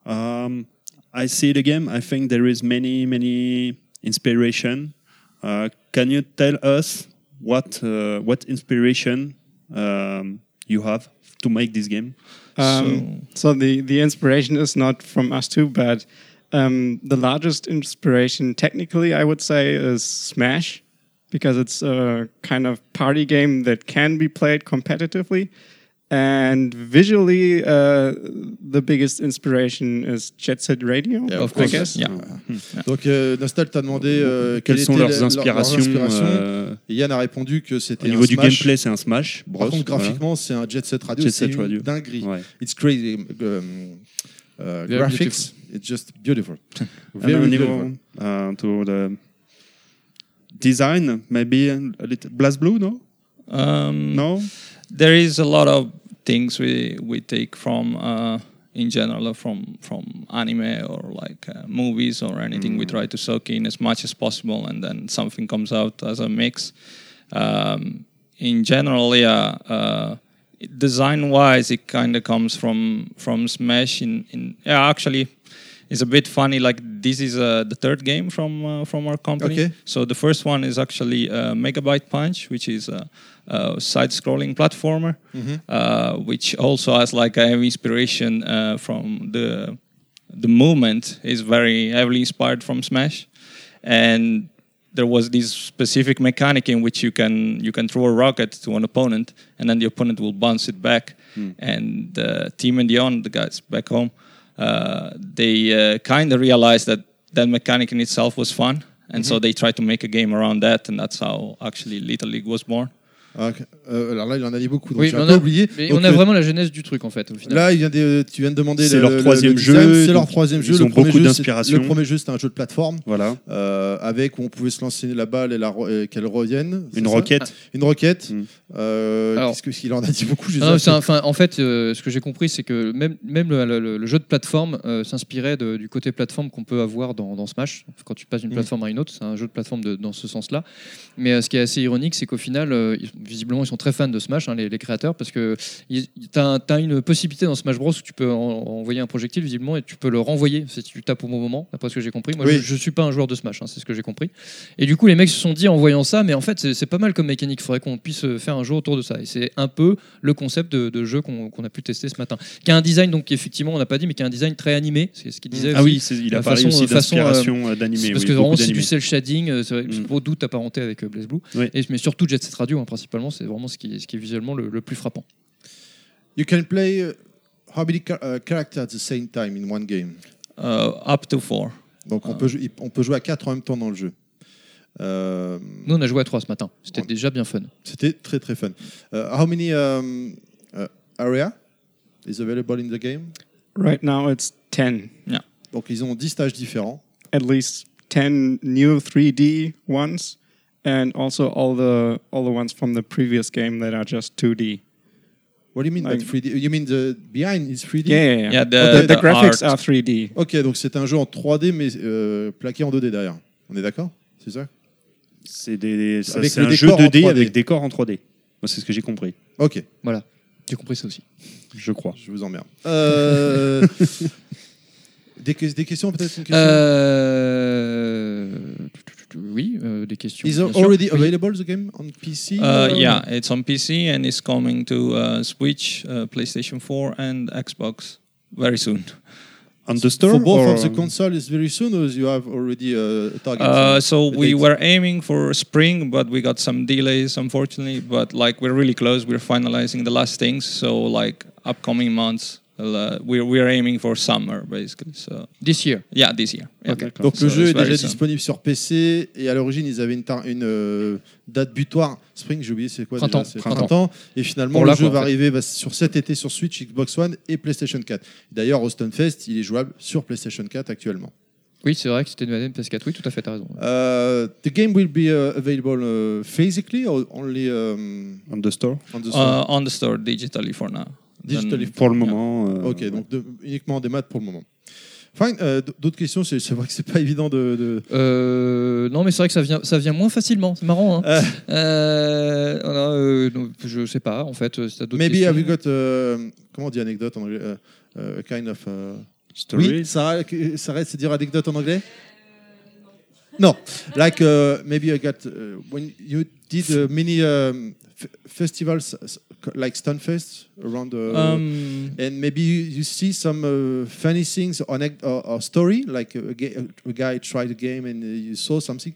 Um, I see the game. I think there is many, many inspiration. Uh, can you tell us what uh, what inspiration um, you have to make this game? Um, so the, the inspiration is not from us too, but um, the largest inspiration technically, I would say, is Smash. because it's a kind of party game that can be played competitively. And visually, uh, the biggest inspiration is Jet Set Radio, Yeah, of I course. guess. Yeah. Donc euh, Nostal t'a demandé euh, Quelles quelles sont leurs les- inspirations, inspirations. euh, Et Yann a répondu que c'était Au niveau un du Smash. gameplay, c'est un Smash. Bros, Par contre, voilà. graphiquement, c'est un Jet Set Radio. Jet Set Radio. dinguerie. Ouais. It's crazy. Um, uh, graphics. beautiful. It's just beautiful. (laughs) Very uh, to the design, maybe a little Blast Blue, no? Um, No? there is a lot of things we we take from uh, in general from from anime or like uh, movies or anything. We try to soak in as much as possible, and then something comes out as a mix. Um, in general, yeah. Uh, design wise, it kind of comes from from Smash. In in yeah, actually. It's a bit funny. Like this is uh, the third game from uh, from our company. Okay. So the first one is actually uh, Megabyte Punch, which is a side-scrolling platformer, Mhm. uh, which also has like a heavy inspiration uh, from the the movement is very heavily inspired from Smash, and there was this specific mechanic in which you can you can throw a rocket to an opponent, and then the opponent will bounce it back, and uh, Team Indion, the guys back home, uh, they uh, kind of realized that that mechanic in itself was fun, and so Mhm. they tried to make a game around that, and that's how actually Little League was born. Ah, ok. Euh, alors là, il en a dit beaucoup, donc Oui, j'ai un on peu a, oublié. mais Donc, on a euh, vraiment la genèse du truc en fait. Au final. Là, il vient de- tu viens de demander C'est le- leur le- le troisième design. jeu, C'est leur donc troisième ils jeu. Le ont premier beaucoup jeu, c'est- d'inspiration. Le premier jeu, c'était un jeu de plateforme. Voilà. euh, avec où on pouvait se lancer la balle et, la ro- et qu'elle revienne. c'est Une ça roquette. Une roquette. Mm. Euh, Alors- Qu'est-ce que- qu'il en a dit beaucoup je Ah non, sais c'est pas. un- enfin, en fait, euh, ce que j'ai compris, c'est que même, même le, le- le jeu de plateforme euh, s'inspirait de- du côté plateforme qu'on peut avoir dans, dans Smash. Quand tu passes d'une Mm. plateforme à une autre, c'est un jeu de plateforme de- dans ce sens-là. Mais euh, ce qui est assez ironique, c'est qu'au final, euh, ils- visiblement, ils sont très fans de Smash, hein, les, les créateurs, parce que tu as, une possibilité dans Smash Bros où tu peux en- envoyer un projectile, visiblement, et tu peux le renvoyer si tu tapes au bon moment, d'après ce que j'ai compris. Moi, Oui. je, je suis pas un joueur de Smash, hein, c'est ce que j'ai compris. Et du coup, les mecs se sont dit en voyant ça, mais en fait, c'est pas mal comme mécanique. Il faudrait qu'on puisse euh, faire un jeu autour de ça. Et c'est un peu le concept de, de jeu qu'on a pu tester ce matin. Qui a un design, donc effectivement, on n'a pas dit, mais qui a un design très animé. C'est ce qu'il disait. Ah aussi. oui, il a Euh, parlé aussi façon, d'inspiration, euh, euh, d'animé, Parce oui, que vraiment, c'est du cel shading, euh, c'est Mm. beau doute apparenté avec euh, Blaze Blue. Oui. Et, mais surtout Jet Set Radio, hein, principalement, c'est vraiment ce qui, ce qui est visuellement le, le plus frappant. You can play uh, how many uh, characters at the same time in one game? Uh, up to four. Donc on, peut, jou- on peut jouer à 4 en même temps dans le jeu. Euh, Nous, on a joué à 3 ce matin. C'était déjà bien fun. C'était très très fun. Uh, how many um, uh, area is available in the game? Right now it's 10. Yeah. Donc ils ont 10 stages différents. At least 10 new 3D ones and also all the all the ones from the previous game that are just 2D. What do you mean by Like- 3D? You mean the behind is 3D? Yeah, yeah, yeah. Yeah, the- Oh, the, the the graphics art. are 3D. Ok, donc c'est un jeu en 3D mais euh, plaqué en 2D derrière. On est d'accord? C'est ça? C'est des- ça, Avec c'est le un jeu décor en 2D 3D. avec décor en 3D. Moi, c'est ce que j'ai compris. Ok. Voilà. J'ai compris ça aussi. Je crois. Je vous emmerde. Euh, (laughs) des, des questions peut-être question? Euh... Oui, euh, des questions. Is it already Oui. available the game on PC? Uh, or- yeah, it's on PC and it's coming to uh, Switch, uh, PlayStation 4, and Xbox very soon. (laughs) On the store For both or- of the console is very soon or you have already a target? Uh, so a we date? were aiming for spring, but we got some delays, unfortunately. But like we're really close. We're finalizing the last things. So like upcoming months, uh, we're we're aiming for summer basically. So This year? yeah, this year. Yeah. Donc So le jeu est déjà soon. disponible sur PC et à l'origine ils avaient une, tar- une euh, date butoir spring, j'ai oublié c'est quoi Printemps. déjà C'est Printemps. Et finalement Pour le jeu quoi, va en fait. arriver bah, sur cet été sur Switch, Xbox One et PlayStation 4. D'ailleurs au Stunfest il est jouable sur PlayStation 4 actuellement. Oui, c'est vrai que c'était une ADM PS4. Oui, tout à fait, t'as raison. Uh, the game will be uh, available uh, physically or only um, on the store? On the store. Uh, on the store digitally for now. Pour le moment. euh, Ok, donc de- uniquement en démat pour le moment. Fine. euh, D'autres questions C'est vrai que c'est pas évident de. de- Euh, non, mais c'est vrai que ça vient, ça vient moins facilement. C'est marrant. Hein. Euh. Euh, voilà, euh, non, je sais pas. En fait, si d'autres Maybe questions. have you got comment on dit anecdote en anglais uh, a kind of uh, Story? Oui, Sarah, Sarah, c'est dire anecdote en anglais? No, like uh, maybe I got uh, when you did uh, many um, festivals like Stunfest around, uh, Um, and maybe you, see some uh, funny things or, anec- or, or story like a, a guy tried a game and uh, you saw something.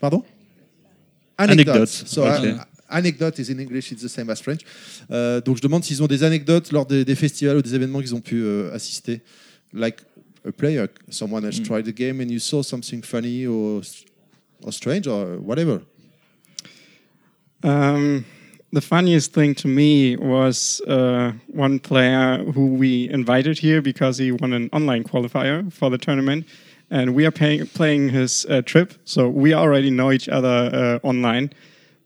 Pardon? Anecdotes. Anecdotes. So, uh, anecdote is in English, it's the same as French. Euh, donc je demande s'ils ont des anecdotes lors des, des festivals ou des événements qu'ils ont pu euh, assister. Like a player, someone has tried the game and you saw something funny or, or strange or whatever. Um, the funniest thing to me was uh, one player who we invited here because he won an online qualifier for the tournament, and we are paying, playing his uh, trip, so we already know each other uh, online,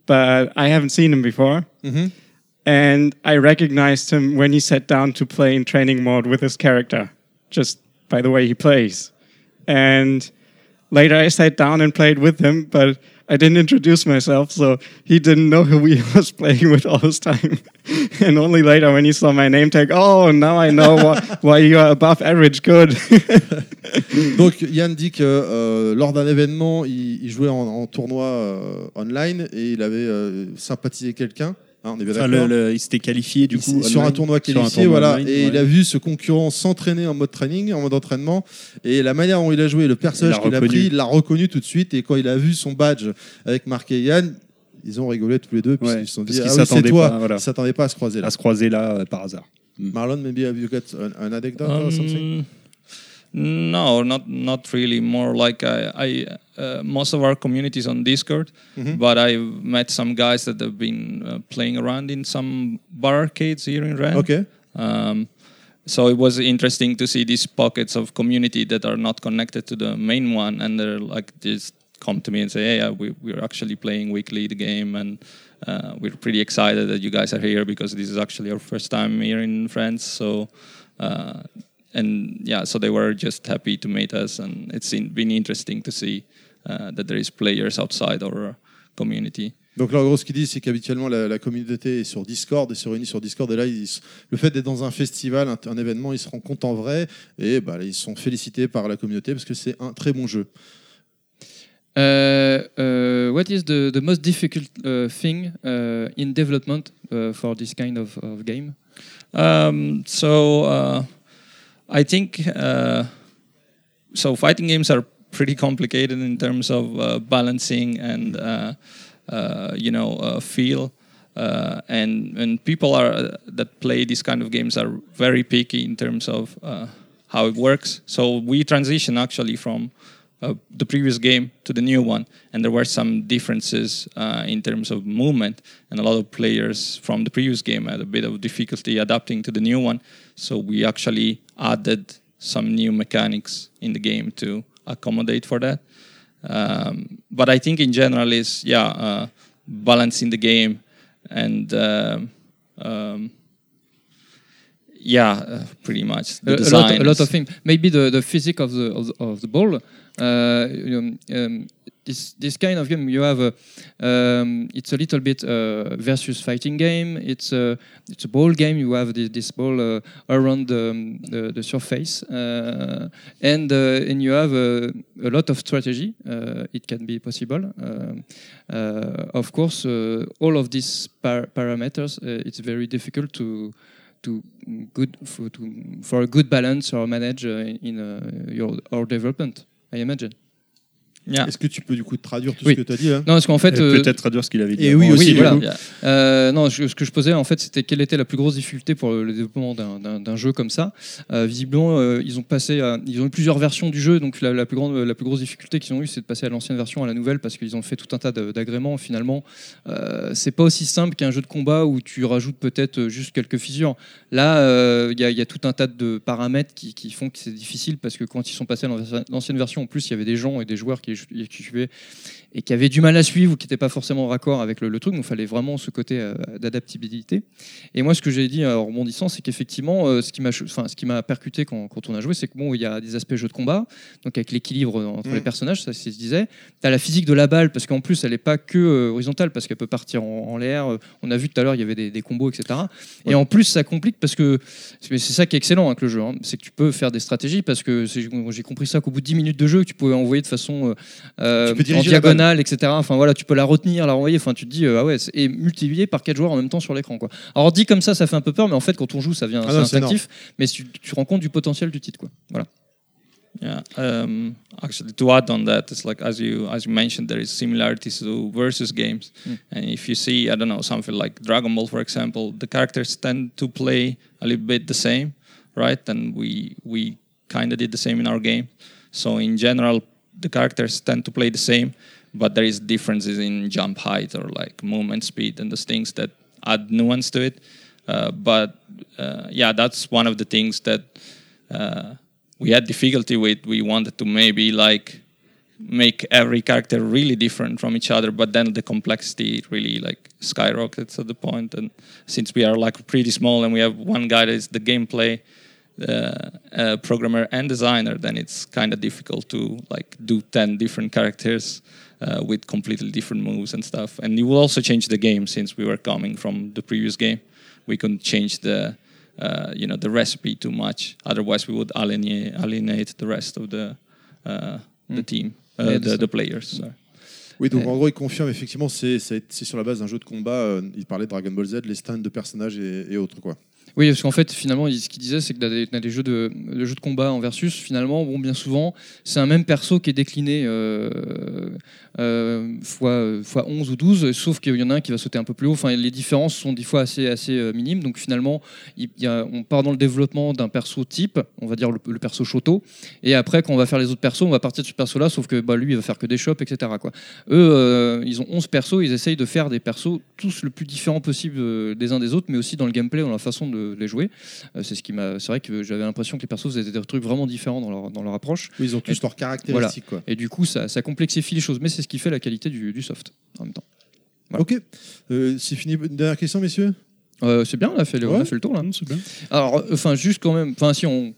but I haven't seen him before. Mhm. And I recognized him when he sat down to play in training mode with his character, just by the way he plays. And later I sat down and played with him, but I didn't introduce myself, so he didn't know who he (laughs) was playing with all this time. (laughs) and only later, when he saw my name tag, oh, now I know why, (laughs) why you are above average good. Donc Yann dit que euh, lors d'un événement, il, il jouait en, en tournoi euh, online et il avait euh, sympathisé quelqu'un. Hein, on est bien Enfin, d'accord le- le- il s'était qualifié du Il coup sur un tournoi un qualifié, tournoi voilà, online, et il a vu ce concurrent s'entraîner en mode training, en mode entraînement, et la manière dont il a joué, le personnage qu'il a pris, il l'a reconnu tout de suite, et quand il a vu son badge avec marqué Yann, ils ont rigolé tous les deux, puis Ouais, ils se sont parce dit, qu'ils ah oui, c'est s'attendaient toi, pas, voilà. ils s'attendaient pas à se croiser là. à se croiser là euh, par hasard. Marlon, maybe have you got an, an anecdote or something? No, not not really. More like I, I uh, most of our communities on Discord, Mhm. but I've met some guys that have been uh, playing around in some bar arcades here in Rennes. Okay. Um, so it was interesting to see these pockets of community that are not connected to the main one, and they're like just come to me and say, "Hey, uh, we, we're actually playing weekly the game, and uh, we're pretty excited that you guys are here because this is actually our first time here in France." So, uh, and yeah, so they were just happy to meet us, and it's in, been interesting to see uh, that there is players outside our community. Donc là, en gros, ce qu'ils disent, c'est qu'habituellement, la, la communauté est sur Discord, et se réunit sur Discord, et là, ils- le fait d'être dans un festival, un, un événement, ils se rencontrent en vrai, et bah, ils sont félicités par la communauté parce que c'est un très bon jeu. Uh, uh, what is the, the most difficult uh, thing uh, in development uh, for this kind of, of game? Um, so uh, I think uh, so. Fighting games are pretty complicated in terms of uh, balancing and uh, uh, you know uh, feel. Uh, and and people are that play these kind of games are very picky in terms of how it works. So we transition actually from the previous game to the new one, and there were some differences in terms of movement, and a lot of players from the previous game had a bit of difficulty adapting to the new one. So we actually added some new mechanics in the game to accommodate for that. Um, but I think in general is yeah uh, balancing the game and um, um, yeah uh, pretty much the a, a lot, a lot of things. Maybe the, the physics of the of the, of the ball. Uh, um, this this kind of game you have a um, it's a little bit uh, versus fighting game. It's a it's a ball game. You have this, this ball uh, around the, um, the the surface, uh, and uh, and you have a, a lot of strategy. Uh, it can be possible. Um, uh, of course, all of these par- parameters. It's very difficult to to good for, to, for a good balance or manage in your our development. I imagine. Yeah. Est-ce que tu peux du coup traduire tout Oui. ce que tu as dit là? Non, parce qu'en fait, euh, peut-être traduire ce qu'il avait dit Et oui, aussi, oui, voilà. Euh, non, je- ce que je posais en fait, c'était quelle était la plus grosse difficulté pour le développement d'un- jeu comme ça. Euh, visiblement, euh, ils ont passé, à- ils ont eu plusieurs versions du jeu, donc la, la plus grande, la plus grosse difficulté qu'ils ont eu, c'est de passer à l'ancienne version à la nouvelle parce qu'ils ont fait tout un tas d'agréments. Finalement, euh, c'est pas aussi simple qu'un jeu de combat où tu rajoutes peut-être juste quelques fissures. Là, euh, il y, a- il y a tout un tas de paramètres qui, qui font que c'est difficile parce que quand ils sont passés à l'ancienne- l'ancienne version, en plus, il y avait des gens et des joueurs qui, qui suivaient et qui avaient du mal à suivre ou qui n'étaient pas forcément raccord avec le, le truc. Donc, il fallait vraiment ce côté euh, d'adaptabilité. Et moi, ce que j'ai dit euh, en rebondissant, c'est qu'effectivement, euh, ce qui m'a, cho- enfin, ce qui m'a percuté quand, quand on a joué, c'est que bon, il y a des aspects jeu de combat, donc avec l'équilibre entre Mm. les personnages, ça je disais. T'as la physique de la balle parce qu'en plus, elle n'est pas que euh, horizontale parce qu'elle peut partir en, en l'air. On a vu tout à l'heure, il y avait des, des combos, etc. Et en plus, ça complique parce que c'est ça qui est excellent avec le jeu, hein, c'est que tu peux faire des stratégies parce que j'ai compris ça qu'au bout de 10 minutes de jeu, tu pouvais envoyer de façon en balle. Diagonale, etc. Enfin voilà, tu peux la retenir, la renvoyer. Enfin, tu te dis euh, ah ouais, et multiplier par quatre joueurs en même temps sur l'écran quoi. Alors dit comme ça, ça fait un peu peur, mais en fait quand on joue, ça vient, Ah c'est instinctif. Mais tu, tu te rends compte du potentiel du titre quoi. Voilà. Yeah. Um, actually, to add on that, it's like as you as you mentioned, there is similarities to versus games, Mm. and if you see, I don't know, something like Dragon Ball, for example, the characters tend to play a little bit the same, right? And we we kind of did the same in our game. So in general, the characters tend to play the same, but there is differences in jump height or like movement speed and those things that add nuance to it. Uh, but uh, yeah, that's one of the things that uh, we had difficulty with. We wanted to maybe like make every character really different from each other, but then the complexity really like skyrockets at the point. And since we are like pretty small and we have one guy that is the gameplay uh, uh, programmer and designer, then it's kind of difficult to like do ten different characters uh, with completely different moves and stuff. And it will also change the game since we were coming from the previous game. We couldn't change the uh, you know the recipe too much. Otherwise, we would alienate, alienate the rest of the uh, the team, uh, Yeah, the, the players. sorry. Oui, donc Ouais. en gros, il confirme effectivement, c'est c'est- c'est sur la base d'un jeu de combat. euh, il parlait de Dragon Ball Z, les stands de personnages et, et autres. quoi. Oui, parce qu'en fait, finalement, ce qu'il disait, c'est que dans des, jeux de, jeux de combat en versus, finalement, bon, bien souvent, c'est un même perso qui est décliné euh, euh, fois, fois 11 ou 12, sauf qu'il y en a un qui va sauter un peu plus haut. Enfin, les différences sont des fois assez, assez euh, minimes. Donc finalement, il y a- on part dans le développement d'un perso type, on va dire le, perso Shoto, et après, quand on va faire les autres persos, on va partir de ce perso-là, sauf que bah, lui, il va faire que des shops, etc. Eux, euh, ils ont 11 persos, ils essayent de faire des persos tous le plus différents possible des uns des autres, mais aussi dans le gameplay, dans la façon de les jouer. Euh, c'est ce qui m'a. C'est vrai que j'avais l'impression que les persos faisaient des trucs vraiment différents dans leur, dans leur approche. Oui, ils ont tous Et- leurs caractéristiques. voilà. Et du coup, ça, ça complexifie les choses, mais c'est ce qui fait la qualité du, du soft en même temps. Voilà. Ok, Euh, c'est fini. Une dernière question, messieurs? Euh, c'est bien, on a fait le, on a fait le tour là. bien. Alors, enfin, juste quand même, enfin, si on.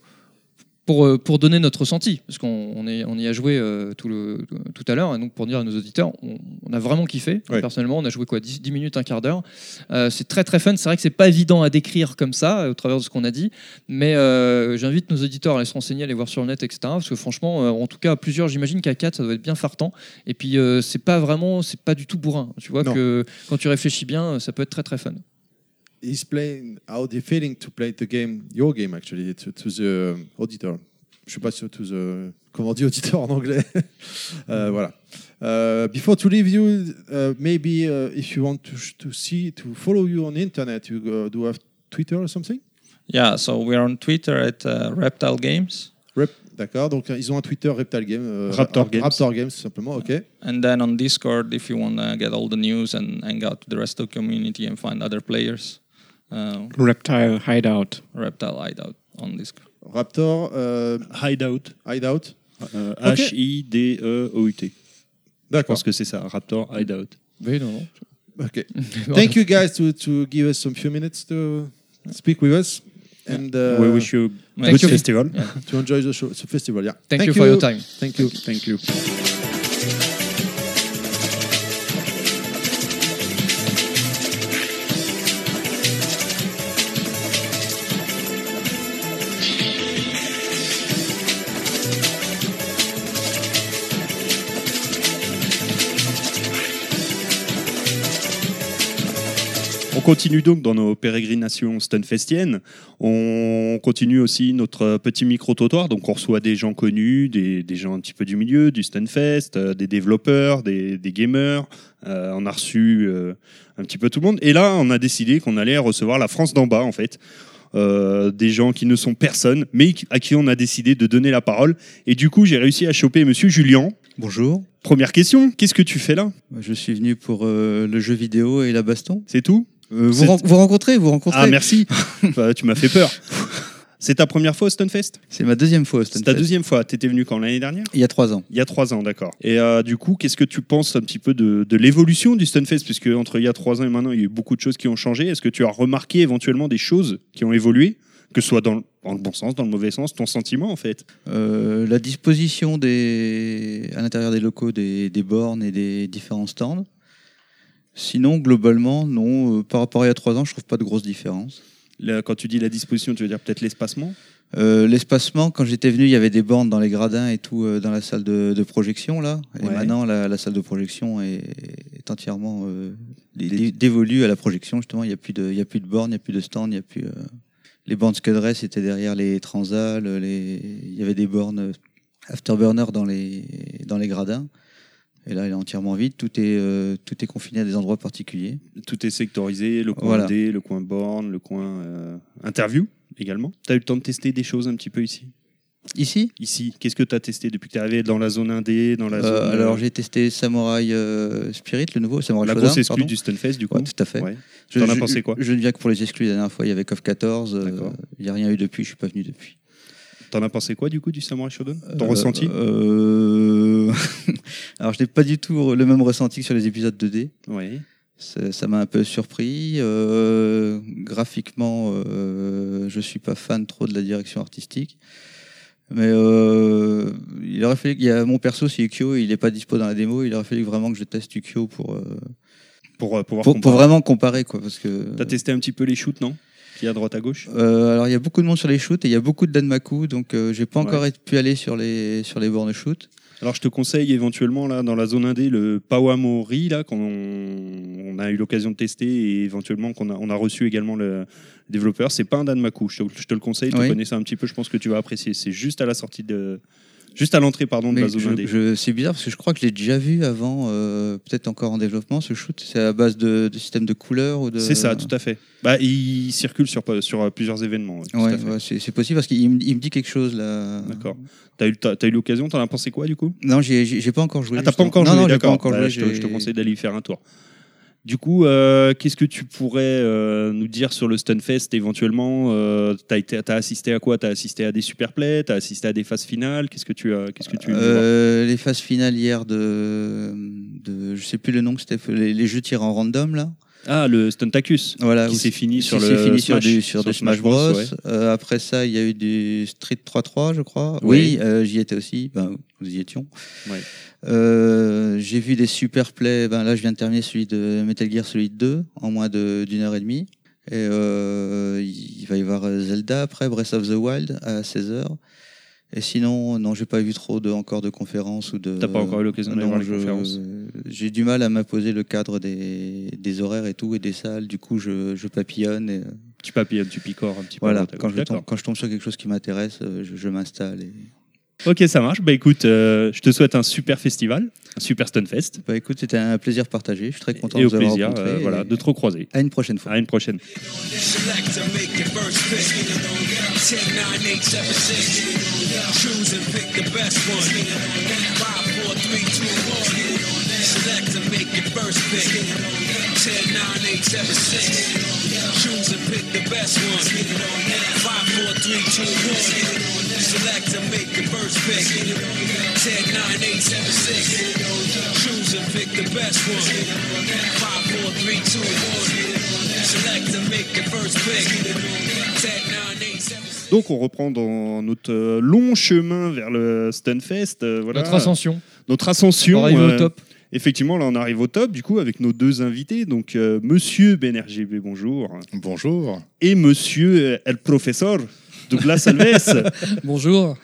Pour, euh, pour donner notre ressenti, parce qu'on on y a joué euh, tout, le, tout à l'heure, et donc pour dire à nos auditeurs, on, on a vraiment kiffé. Ouais. Personnellement, on a joué quoi 10, 10 minutes, un quart d'heure. Euh, c'est très très fun. C'est vrai que c'est pas évident à décrire comme ça, au travers de ce qu'on a dit, mais euh, j'invite nos auditeurs à aller se renseigner, à aller voir sur le net, etc. Parce que franchement, en tout cas, à plusieurs, j'imagine qu'à 4, ça doit être bien fartant. Et puis, c'est pas vraiment, c'est pas du tout bourrin. Tu vois Non. que quand tu réfléchis bien, ça peut être très très fun. He's playing how they're feeling to play the game, your game actually, to, to the auditor. Je suis pas sûr to the comment on dit auditeur en anglais. (laughs) Euh, voilà. Uh, before to leave you, uh, maybe uh, if you want to, to see to follow you on internet, you uh, do have Twitter or something. Yeah, so we're on Twitter at uh, Reptile Games. Rep, d'accord. Donc ils ont un Twitter Reptile Game. euh, Raptor Games. Raptor Games simplement. Ok. And then on Discord, if you want to get all the news and hang out with the rest of the community and find other players, uh, Um, Reptile Hideout. Reptile Hideout on Discord. Raptor euh, Hideout. Hideout. Euh, Ok. H-I-D-E-O-U-T. Je D'accord. pense que c'est ça, Raptor Hideout. Oui, non, non. Okay. (laughs) Thank you guys to, to give us some few minutes to speak with us and uh, we wish you Thank good you. festival. Yeah. to enjoy the show, the festival. Yeah. Thank you for your time. Thank you. Thank you. Continue donc dans nos pérégrinations stunfestiennes. On continue aussi notre petit micro-trottoir. Donc, on reçoit des gens connus, des, des gens un petit peu du milieu, du Stunfest, euh, des développeurs, des, des gamers. Euh, on a reçu euh, un petit peu tout le monde. Et là, on a décidé qu'on allait recevoir la France d'en bas, en fait. Euh, des gens qui ne sont personne, mais à qui on a décidé de donner la parole. Et du coup, j'ai réussi à choper Monsieur Julien. Bonjour. Première question, qu'est-ce que tu fais là? Je suis venu pour euh, le jeu vidéo et la baston. C'est tout? Euh, vous, C'est- ren- vous rencontrez, vous rencontrez. Ah, merci. (laughs) Bah, tu m'as fait peur. C'est ta première fois au Stunfest? C'est ma deuxième fois au C'est ta Stunfest. deuxième fois. T'étais venu quand l'année dernière? Il y a trois ans. Il y a trois ans, d'accord. Et euh, du coup, qu'est-ce que tu penses un petit peu de, de l'évolution du Stunfest? Puisque entre il y a trois ans et maintenant, il y a eu beaucoup de choses qui ont changé. Est-ce que tu as remarqué éventuellement des choses qui ont évolué? Que ce soit dans le, dans le bon sens, dans le mauvais sens, ton sentiment en fait? Euh, la disposition des, à l'intérieur des locaux des, des bornes et des différents stands. Sinon, globalement, non. euh, par rapport à il y a trois ans, je trouve pas de grosse différence. Là, Quand tu dis la disposition, tu veux dire peut-être l'espacement? Euh, L'espacement, quand j'étais venu, il y avait des bornes dans les gradins et tout euh, dans la salle de, de projection là. Et Ouais. maintenant, la, la salle de projection est, est entièrement dé- dé- dévolue à la projection. Justement, il n'y a plus de, il y a plus de bornes, il n'y a plus de stand, il y a plus. Les bornes Scudress étaient derrière les transals. Les... Il y avait des bornes Afterburner dans les, dans les gradins. Et là, il est entièrement vide. Tout est, euh, tout est confiné à des endroits particuliers. Tout est sectorisé, le coin Voilà. D, le coin borne, le coin euh, interview également. Tu as eu le temps de tester des choses un petit peu ici? Ici? Ici, qu'est-ce que tu as testé depuis que tu es arrivé dans la zone indé, dans la Euh, zone alors, j'ai testé Samurai euh, Spirit, le nouveau. Samurai la grosse exclue du Stunfest du coup Ouais, tout à fait. Ouais. T'en as pensé quoi? Je ne viens que pour les exclus. La dernière fois, il y avait KOF 14. euh, Il n'y a rien eu depuis. Je suis pas venu depuis. T'en as pensé quoi du coup du Samurai Shodown? Ton Euh, ressenti? euh, (laughs) Alors, je n'ai pas du tout le même ressenti que sur les épisodes 2D. Ouais. Ça m'a un peu surpris. Euh, graphiquement, je suis pas fan trop de la direction artistique. Mais il aurait fallu qu'il y a mon perso, c'est Ukyo, il n'est pas dispo dans la démo. Il aurait fallu vraiment que je teste Ukyo pour, pour, pouvoir pour, pour vraiment comparer. Quoi, parce que, T'as testé un petit peu les shoots, non? Qui est à droite à gauche euh, alors il y a beaucoup de monde sur les shoots et il y a beaucoup de Danmaku, donc euh, j'ai pas Ouais. encore pu aller sur les, sur les bornes shoot. Alors je te conseille éventuellement là dans la zone indé le Pawamori là qu'on on a eu l'occasion de tester et éventuellement qu'on a, on a reçu également le développeur. C'est pas un Danmaku, je te, je te le conseille. Tu Oui. connais ça un petit peu, je pense que tu vas apprécier. C'est juste à la sortie de, juste à l'entrée pardon de la zone je- c'est bizarre parce que je crois que je l'ai déjà vu avant, euh, peut-être encore en développement. Ce shoot, c'est à base de, de système de couleurs ou de. C'est ça, tout à fait. Bah, il circule sur, sur euh, plusieurs événements. ouais, c'est possible parce qu'il me, dit quelque chose là. D'accord. T'as eu, t'as, eu l'occasion, t'en as pensé quoi du coup? Non, j'ai pas encore joué. Ah, t'as pas encore non, joué, Non, d'accord. encore Bah, joué. je, je te conseille d'aller y faire un tour. Du coup, euh, qu'est-ce que tu pourrais euh, nous dire sur le Stunfest éventuellement euh, T'as assisté à quoi? T'as assisté à des super plays? T'as assisté à des phases finales? Qu'est-ce que tu as Qu'est-ce que tu les phases finales hier de, de je sais plus le nom que c'était les, les jeux tirés en random là. Ah, le Stuntacus. Voilà, qui s'est c'est- fini sur le fini sur Smash, du sur, sur du Smash Bros. ouais. Euh, après ça, il y a eu du Street 3-3, je crois. Oui. Oui, euh, j'y étais aussi. Ben, nous y étions. Euh, J'ai vu des super plays. Ben, là, je viens de terminer celui de Metal Gear Solid 2 en moins d'une heure et demie. Et il va y avoir Zelda après, Breath of the Wild à 16h. Et sinon, non, j'ai pas vu trop de, encore de conférences ou de. T'as pas encore eu l'occasion d'aller Non, voir les je- conférences J'ai du mal à m'imposer le cadre des, des horaires et tout et des salles. Du coup, je, je papillonne. Et, Tu papillonnes, tu picores un petit peu. voilà, quand je, tombe, quand je tombe sur quelque chose qui m'intéresse, euh, je, je m'installe. Et... Ok, ça marche. Bah écoute, euh, je te souhaite un super festival, un super Stunfest. Bah écoute, c'était un plaisir partagé. Je suis très content Et de vous avoir rencontré. euh, voilà, Et de te recroiser. À une prochaine fois. À une prochaine. Select to make your first pick. 10, 9, 8, 7, 6. Choose and pick the best one. 5, 4, 3, 2, 1. Select to make your first pick. 10, 9, 8, 7, 6. Choose and pick the best one. 5, 4, 3, 2, 1. Select to make your first pick. 10, 9, 8, 7, 6. Choose and pick the best one. 5, 4, 3, 2, 1. Select to make your first pick. 10, 9, 8, 7, 6. Donc on reprend dans notre euh, long chemin vers le Stunfest. euh, voilà. Notre ascension. Notre ascension. On arrive au euh, top. Effectivement, là on arrive au top du coup avec nos deux invités. Donc euh, Monsieur BNRGB, bonjour. Bonjour. Et Monsieur euh, El Professeur Douglas Alves. (laughs) Bonjour.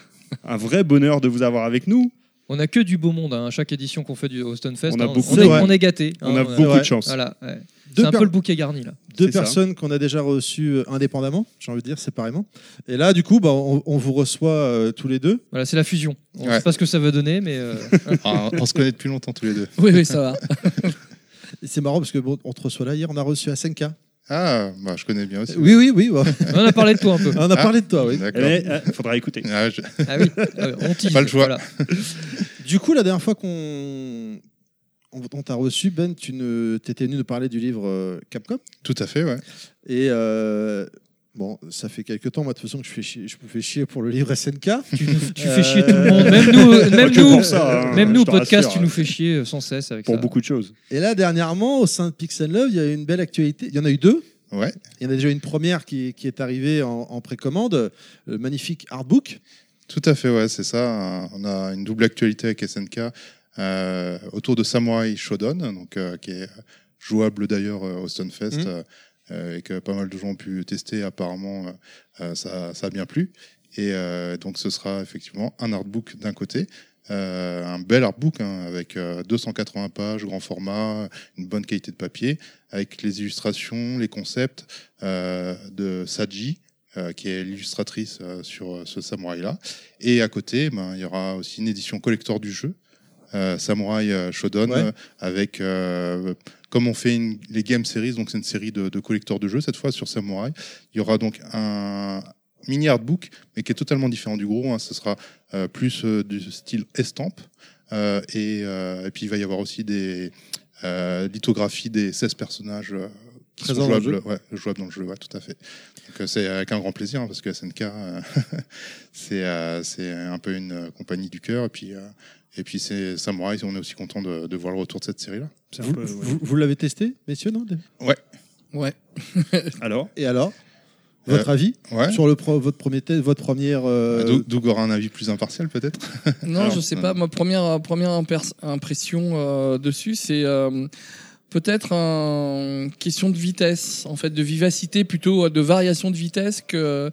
Un vrai bonheur de vous avoir avec nous. On a que du beau monde hein, à chaque édition qu'on fait du Austin Fest. On a hein. beaucoup on, de- est, Ouais. on est gâté. On a beaucoup de chance. Voilà, ouais. Deux C'est un per- peu le bouquet garni là. Deux personnes qu'on a déjà reçues euh, indépendamment, j'ai envie de dire séparément. Et là, du coup, bah, on, on vous reçoit euh, tous les deux. Voilà, c'est la fusion. On ne Ouais. sait pas ce que ça va donner, mais. euh, (laughs) Ah, (laughs) on se connaît depuis longtemps tous les deux. oui, oui, ça va. C'est marrant parce que bon, on te reçoit là. Hier, on a reçu Asenka. Ah, bah, je connais bien aussi. Oui, oui, oui. bah. (laughs) On a parlé de toi un peu. On a Ah, parlé de toi, oui. D'accord. Eh, euh, faudra écouter. Ah, je- Ah oui, on tease, Pas le choix. voilà. (laughs) Du coup, la dernière fois qu'on on, on t'a reçu, Ben, tu ne t'étais venu nous parler du livre euh, Capcom. Tout à fait, ouais. Et euh, bon, ça fait quelques temps, moi, de toute façon, que je, fais chier, je me fais chier pour le livre SNK. Tu, nous- tu fais chier tout le monde. Même (laughs) nous, euh, même nous, ça, hein, même nous podcast, rassure. tu nous fais chier euh, sans cesse avec Pour ça. beaucoup de choses. Et là, dernièrement, au sein de Pixel Love, il y a eu une belle actualité. Il y en a eu deux. Ouais. Il y en a déjà une première qui, qui est arrivée en, en précommande, le magnifique artbook. Tout à fait, ouais, c'est ça. On a une double actualité avec SNK euh, autour de Samurai Shodown, donc, euh, qui est jouable d'ailleurs euh, au Stunfest Mhm. Euh, et que pas mal de gens ont pu tester. Apparemment, euh, euh, ça, a bien plu. Et donc, ce sera effectivement un artbook d'un côté. un bel artbook hein, avec euh, 280 pages, grand format, une bonne qualité de papier, avec les illustrations, les concepts de Saji, qui est l'illustratrice sur ce samouraï-là. Et à côté, ben, il y aura aussi une édition collector du jeu, Samurai euh, Shodown, Ouais. euh, avec, euh, comme on fait une- les Game Series, donc c'est une série de, de collecteurs de jeux, cette fois sur Samurai. Il y aura donc un mini artbook, mais qui est totalement différent du gros. hein. Ce sera euh, plus euh, du style estampe. Euh, et, euh, et puis il va y avoir aussi des euh, lithographies des 16 personnages euh, qui sont Présents dans le jouables, jeu. ouais, jouables dans le jeu, ouais, tout à fait. Euh, c'est avec un grand plaisir hein, parce que SNK, (laughs) euh, c'est euh, un peu une euh, compagnie du cœur. Et puis, euh, et puis c'est Samurai, on est aussi content de, de voir le retour de cette série-là. Vous, vous- vous l'avez testé, messieurs, non Ouais. Ouais. (laughs) Alors? Et alors? Votre Euh, avis ouais. sur le pro- votre premier test, votre première. euh, Doug, aura un avis plus impartial peut-être? Non, Alors, je sais euh, pas. Ma première, première impression euh, dessus, c'est euh, peut-être une question de vitesse, en fait, de vivacité plutôt, de variation de vitesse que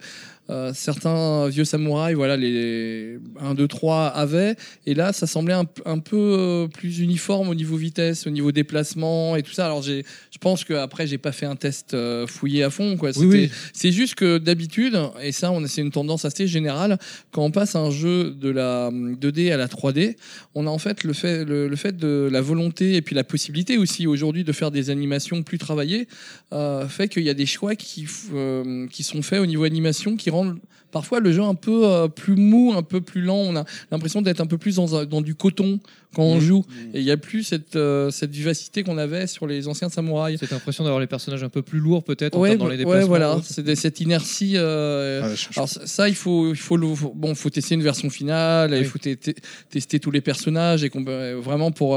euh, certains vieux samouraïs, voilà, les 1, 2, 3 avaient. Et là, ça semblait un, peu euh, plus uniforme au niveau vitesse, au niveau déplacement et tout ça. Alors, j'ai, je pense qu'après, j'ai pas fait un test euh, fouillé à fond. Quoi. Oui, oui. C'est juste que d'habitude, et ça, on a- c'est une tendance assez générale, quand on passe un jeu de la 2D à la 3D, on a en fait le fait, le, le fait de la volonté et puis la possibilité aussi aujourd'hui de faire des animations plus travaillées, euh, fait qu'il y a des choix qui, euh, qui sont faits au niveau animation qui parfois le jeu un peu euh, plus mou, un peu plus lent. On a l'impression d'être un peu plus dans, du coton quand on Mhm. joue. Et il n'y a plus cette, euh, cette vivacité qu'on avait sur les anciens samouraïs. Cette impression d'avoir les personnages un peu plus lourds peut-être Ouais, dans les ouais, déplacements. voilà, ou autre. c'est cette inertie. euh, Ah, je- alors ça, il faut, il faut, le, bon, faut tester une version finale, il faut te- te- tester tous les personnages et qu'on vraiment pour.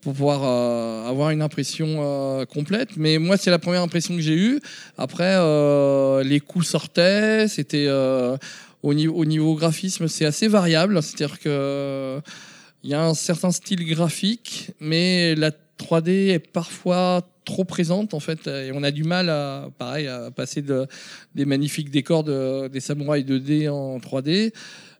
Pour pouvoir euh, avoir une impression euh, complète. Mais moi, c'est la première impression que j'ai eue. Après, euh, les coups sortaient. C'était euh, au, niveau, au niveau graphisme, c'est assez variable. C'est-à-dire que il y a un certain style graphique, mais la 3D est parfois trop présente en fait, et on a du mal à, pareil, à passer de, des magnifiques décors de, des samouraïs 2D en 3D.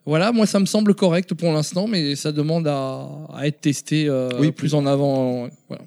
Voilà, moi ça me semble correct pour l'instant, mais ça demande à, à être testé euh, Oui, plus en avant. Voilà.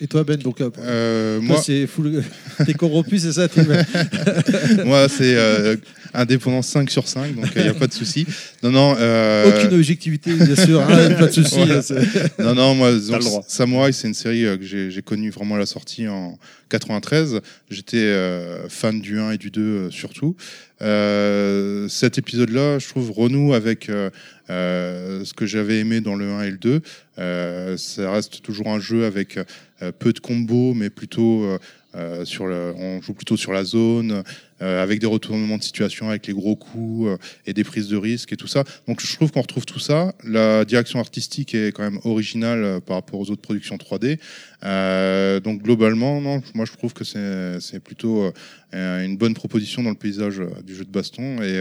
Et toi, Ben, donc, euh, Euh, toi, moi- c'est full. (laughs) T'es corrompu, c'est ça t'es- (laughs) Moi, c'est euh, indépendance 5 sur 5, donc il n'y a pas de souci. Non, non. euh, Aucune objectivité, bien sûr, hein, pas de souci. Voilà. c'est- (laughs) non, non, moi, T'as le droit. Samurai, c'est une série euh, que j'ai j'ai connue vraiment à la sortie en 93. J'étais euh, fan du 1 et du 2 euh, surtout. Euh, cet épisode-là, je trouve, renoue avec euh, euh, ce que j'avais aimé dans le 1 et le 2. Euh, ça reste toujours un jeu avec peu de combos, mais plutôt euh, sur on joue plutôt sur la zone, euh, avec des retournements de situation, avec les gros coups euh, et des prises de risques et tout ça. Donc je trouve qu'on retrouve tout ça. La direction artistique est quand même originale par rapport aux autres productions 3D. Euh, donc globalement, non, moi je trouve que c'est plutôt une bonne proposition dans le paysage du jeu de baston. Et,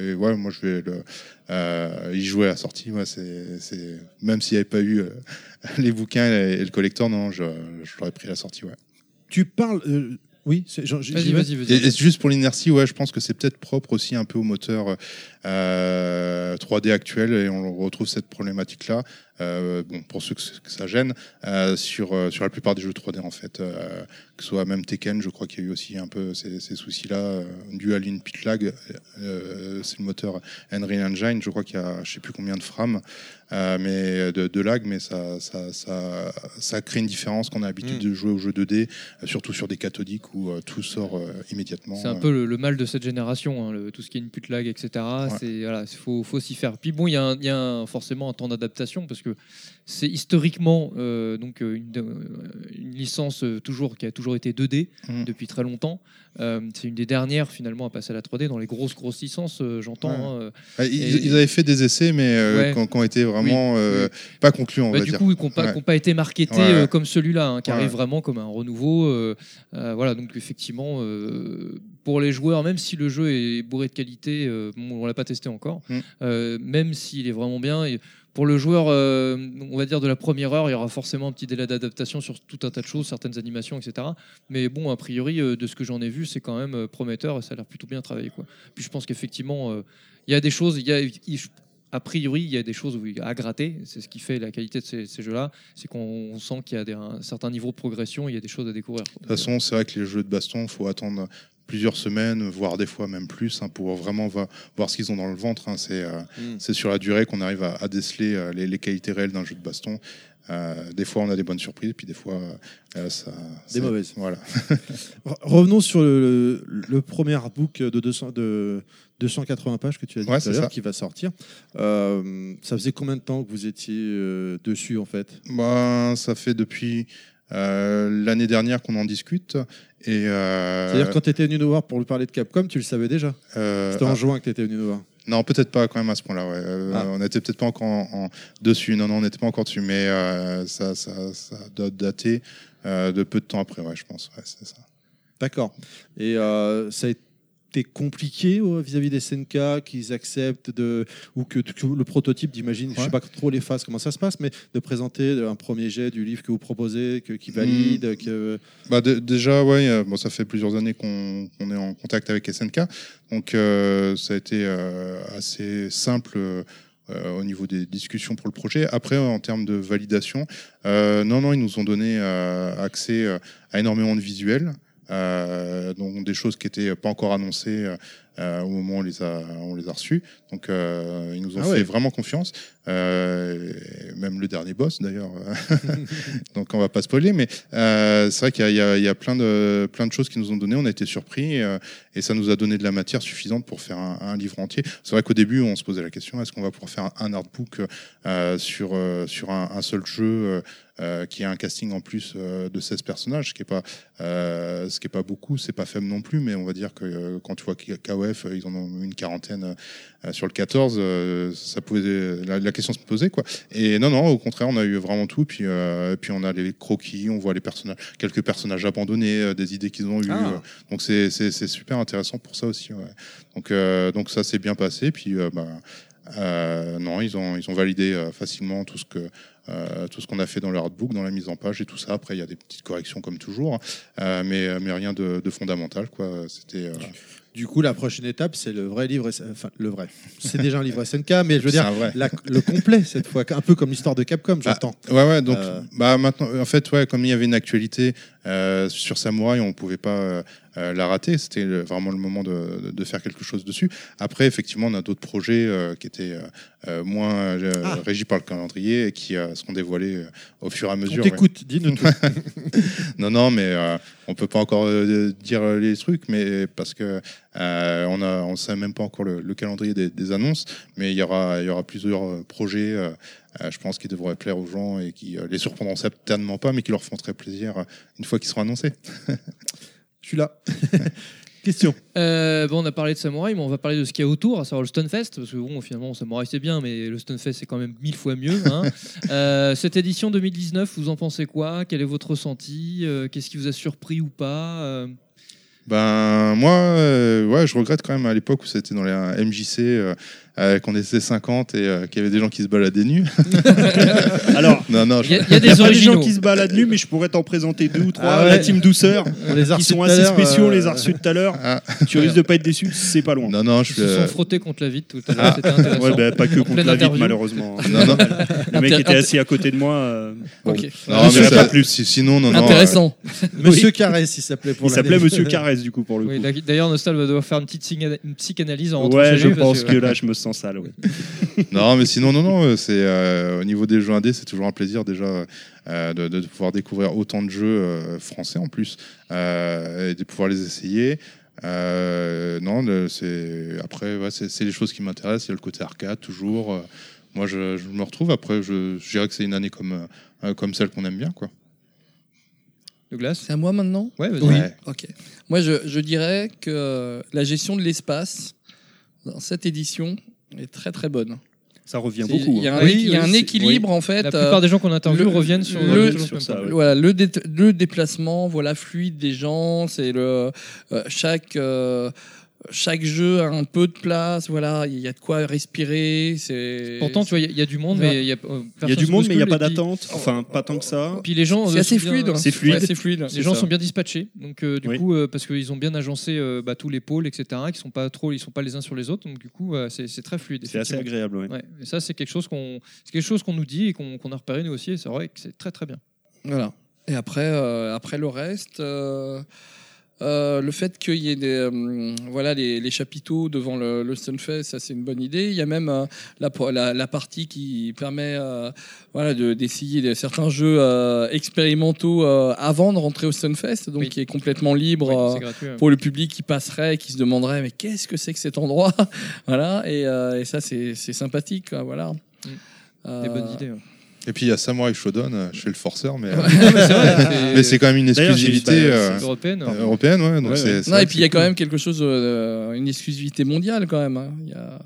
et ouais, moi je vais le, y jouer à la sortie. Même s'il n'y avait pas eu (laughs) les bouquins et, le collector, non, je, l'aurais pris à la sortie. Tu parles. euh, oui, c'est- j'en- j'y Vas-y, vais. vas-y, vas-y. Et, et juste pour l'inertie, ouais, je pense que c'est peut-être propre aussi un peu au moteur euh, 3D actuel et on retrouve cette problématique-là. euh, bon, pour ceux que, que ça gêne, euh, sur, euh, sur la plupart des jeux 3D en fait, euh, que ce soit même Tekken, je crois qu'il y a eu aussi un peu ces, ces soucis-là, euh, dû à l'input lag. euh, c'est le moteur Unreal Engine, je crois qu'il y a je sais plus combien de frames, euh, mais de, de lag, mais ça, ça, ça, ça crée une différence quand on a l'habitude Mm. de jouer aux jeux 2D, euh, surtout sur des cathodiques où euh, tout sort euh, immédiatement. C'est un peu le, le mal de cette génération, hein, le- tout ce qui est input lag, etc. C'est voilà, faut, faut s'y faire. Puis bon, il y a, un- il y a un- forcément un temps d'adaptation parce que c'est historiquement euh, donc euh, une, euh, une licence toujours qui a toujours été 2D Mm. depuis très longtemps. Euh, c'est une des dernières finalement à passer à la 3D dans les grosses grosses licences, euh, j'entends. Ouais. hein, euh. Ah, Ils, avaient fait des essais, mais Ouais. qui ont- été vraiment Oui, oui. pas concluants, on Bah, du dire. coup, qui n'ont pas, Ouais. été marketés comme celui-là, hein, qui arrive vraiment comme un renouveau. voilà, donc effectivement, pour les joueurs, même si le jeu est bourré de qualité, euh, bon, on l'a pas testé encore, Mm. euh, même s'il est vraiment bien. et pour le joueur, euh, on va dire de la première heure, il y aura forcément un petit délai d'adaptation sur tout un tas de choses, certaines animations, etc. Mais bon, a priori, euh, de ce que j'en ai vu, c'est quand même euh, prometteur et ça a l'air plutôt bien travaillé. Quoi. Puis je pense qu'effectivement, euh, il y a des choses, il y a, il- a priori, il y a des choses à gratter. C'est ce qui fait la qualité de ces, ces jeux-là. C'est qu'on sent qu'il y a des- un certain niveau de progression, il y a des choses à découvrir. De toute façon, c'est vrai que les jeux de baston, faut attendre plusieurs semaines, voire des fois même plus, hein, pour vraiment va- voir ce qu'ils ont dans le ventre. hein. C'est euh, Mm. c'est sur la durée qu'on arrive à, à déceler euh, les, les qualités réelles d'un jeu de baston. Euh, des fois, on a des bonnes surprises, puis des fois, euh, ça. Des mauvaises. Voilà. (laughs) Re- Revenons sur le, le premier artbook de, 200, de 280 pages que tu as dit Ouais, tout à c'est l'heure ça. qui va sortir. Euh, ça faisait combien de temps que vous étiez euh, dessus en fait? Ben, ça fait depuis euh, l'année dernière qu'on en discute. Et euh, C'est-à-dire quand tu étais venu nous voir pour lui parler de Capcom, tu le savais déjà euh, C'était en ah, juin que tu étais venu nous voir. Non, peut-être pas quand même à ce point-là. Ouais. Ah. On n'était peut-être pas encore en, en- dessus. Non, non, on n'était pas encore dessus. Mais ça, ça, ça doit dater de peu de temps après, ouais, je pense. Ouais, c'est ça. D'accord. Et ça a été compliqué euh, vis-à-vis des SNK qu'ils acceptent de ou que, que le prototype, j'imagine, je sais pas trop les phases comment ça se passe, mais de présenter un premier jet du livre que vous proposez, que, qui valide, que Bah, dé- déjà, ouais, euh, bon, ça fait plusieurs années qu'on est en contact avec SNK, donc euh, ça a été euh, assez simple. euh, au niveau des discussions pour le projet. Après, en termes de validation, non, non, ils nous ont donné accès à énormément de visuels, donc des choses qui étaient pas encore annoncées euh, euh, au moment où on les a, on les a reçus. Donc, euh, ils nous ont Ah fait ouais. vraiment confiance. Euh, même le dernier boss, d'ailleurs. (laughs) donc, on va pas spoiler, mais c'est vrai qu'il y a, y y plein, de, plein de choses qu'ils nous ont donné. On a été surpris et ça nous a donné de la matière suffisante pour faire un, un livre entier. C'est vrai qu'au début, on se posait la question est-ce qu'on va pouvoir faire un, artbook sur, sur un, un seul jeu euh, qui a un casting en plus euh, de 16 personnages, ce qui est pas, euh, ce qui est pas beaucoup, c'est pas faible non plus, mais on va dire que quand tu vois que KOF, euh, ils en ont une quarantaine euh, sur le 14, euh, ça pouvait, la, la question se posait quoi. Et non, non, au contraire, on a eu vraiment tout, puis, euh, puis on a les croquis, on voit les personnages, quelques personnages abandonnés, euh, des idées qu'ils ont eues. Ah. euh, donc c'est super intéressant pour ça aussi. ouais. Donc, euh, donc ça s'est bien passé, puis euh, bah, euh, non, ils ont, ils ont validé euh, facilement tout ce que euh, tout ce qu'on a fait dans le artbook, dans la mise en page et tout ça. Après, il y a des petites corrections comme toujours, hein. Euh, mais, mais rien de, de fondamental. Quoi. C'était, euh, Du coup, la prochaine étape, c'est le vrai livre, enfin le vrai. C'est déjà un livre SNK, mais je veux dire la- le complet cette fois, un peu comme l'histoire de Capcom, j'entends. Ouais, ouais, donc, Euh, bah, maintenant, en fait, ouais, comme il y avait une actualité euh, sur Samouraï, on pouvait pas euh, euh, la rater. C'était vraiment le moment de, faire quelque chose dessus. Après, effectivement, on a d'autres projets euh, qui étaient moins Ah. régis par le calendrier et qui seront dévoilés au fur et à mesure. t'écoute, dis-nous tout. (laughs) non, non, mais on peut pas encore dire les trucs, mais parce que on on sait même pas encore le, le calendrier des, des annonces, mais il y aura, il y aura plusieurs projets. Euh, je pense qui devraient plaire aux gens et qui euh, les surprendront certainement pas, mais qui leur feront très plaisir euh, une fois qu'ils seront annoncés. (laughs) Je suis là. (laughs) Question. Euh, bon, on a parlé de Samouraï, mais on va parler de ce qu'il y a autour, à savoir le Stunfest, parce que bon, finalement, Samouraï c'est bien, mais le Stunfest c'est quand même mille fois mieux. hein. (laughs) Euh, cette édition 2019, vous en pensez quoi? Quel est votre ressenti? Euh, Qu'est-ce qui vous a surpris ou pas Euh, Ben moi, euh, ouais, je regrette quand même à l'époque où c'était dans les euh, MJC, euh, euh, qu'on était 50 et euh, qu'il y avait des gens qui se baladaient nus. (laughs) Alors, (laughs) non, non, je- il y a, il y a pas des gens qui se baladent nus, mais je pourrais t'en présenter deux ou trois. Ah ouais. La team douceur, (laughs) On les a qui sont assez l'heure, spéciaux, on euh, les a reçus tout à l'heure. Ah. Tu risques de pas être déçu, c'est pas loin. Non, non, je Ils se sont frottés contre la vitre tout à l'heure, Ah. c'était intéressant. Ouais, bah, pas que En contre la vitre, interview. malheureusement. Non, non. Le mec était assis à côté de moi. euh, bon. Ok. Non, mais pas plus. si- sinon, non, non. Intéressant. Monsieur Carès, il s'appelait pour Il s'appelait. Monsieur Carès, du coup, pour le coup. D'ailleurs, Nostal va devoir faire une petite psychanalyse en rentrant Ouais, je pense que là, je me sens sale. ouais. (laughs) non, mais sinon, non, non, euh, c'est euh, au niveau des jeux indés, c'est toujours un plaisir déjà euh, de, de pouvoir découvrir autant de jeux euh, français en plus euh, et de pouvoir les essayer. Euh, non, c'est après, ouais, c'est les choses qui m'intéressent. Il y a le côté arcade toujours. euh, moi, je, je me retrouve. Après, je, je dirais que c'est une année comme euh, comme celle qu'on aime bien, quoi. Douglas C'est à moi maintenant? Ouais. Oui. Ok. Moi, je, je dirais que la gestion de l'espace dans cette édition est très très bonne. Ça revient beaucoup. Il y a un, hein. il y a un équilibre en fait. La plupart des gens qu'on interviewe le- reviennent sur- le, toujours sur ça, ouais. Voilà, le, dé- le déplacement, voilà, fluide des gens, c'est le euh, chaque euh, chaque jeu a un peu de place, voilà, il y a de quoi respirer. C'est Pourtant, tu vois, il y a- il y, a du monde, mais il y a, euh, y du monde, mais il n'y a bouscule, pas d'attente. Enfin, pas tant que ça. Puis les gens, C'est euh, assez bien- fluide. C'est fluide. Ouais, c'est fluide. Les gens ça. sont bien dispatchés, donc euh, du Oui. coup, euh, parce qu'ils ont bien agencé euh, bah, tous les pôles, etc., qui sont pas trop, ils sont pas les uns sur les autres, donc du coup, euh, c'est très fluide. C'est assez agréable, ouais. Et ça, c'est quelque chose qu'on, c'est quelque chose qu'on nous dit et qu'on a repéré nous aussi. et C'est vrai que c'est très très bien. Voilà. Et après, euh, après le reste, euh, le fait qu'il y ait des, euh, voilà, les, les chapiteaux devant le, le Stunfest, ça c'est une bonne idée. Il y a même euh, la, la, la partie qui permet euh, voilà, de- d'essayer des- certains jeux euh, expérimentaux euh, avant de rentrer au Stunfest, donc qui est complètement libre Oui, euh, gratuit, pour le public qui passerait, qui se demanderait mais qu'est-ce que c'est que cet endroit? (laughs) Voilà, et, euh, et ça c'est sympathique. quoi, Voilà. Euh, Des bonnes idées. ouais. Et puis il y a Samurai Shodown, euh, je fais le forceur, mais, euh, (laughs) Ouais, (laughs) mais c'est quand même une exclusivité euh, européenne. euh, européenne, ouais, donc Ouais, c'est- ouais. c'est Non, vrai et puis il y a quand cool. même quelque chose, euh, une exclusivité mondiale quand même. hein. Il y a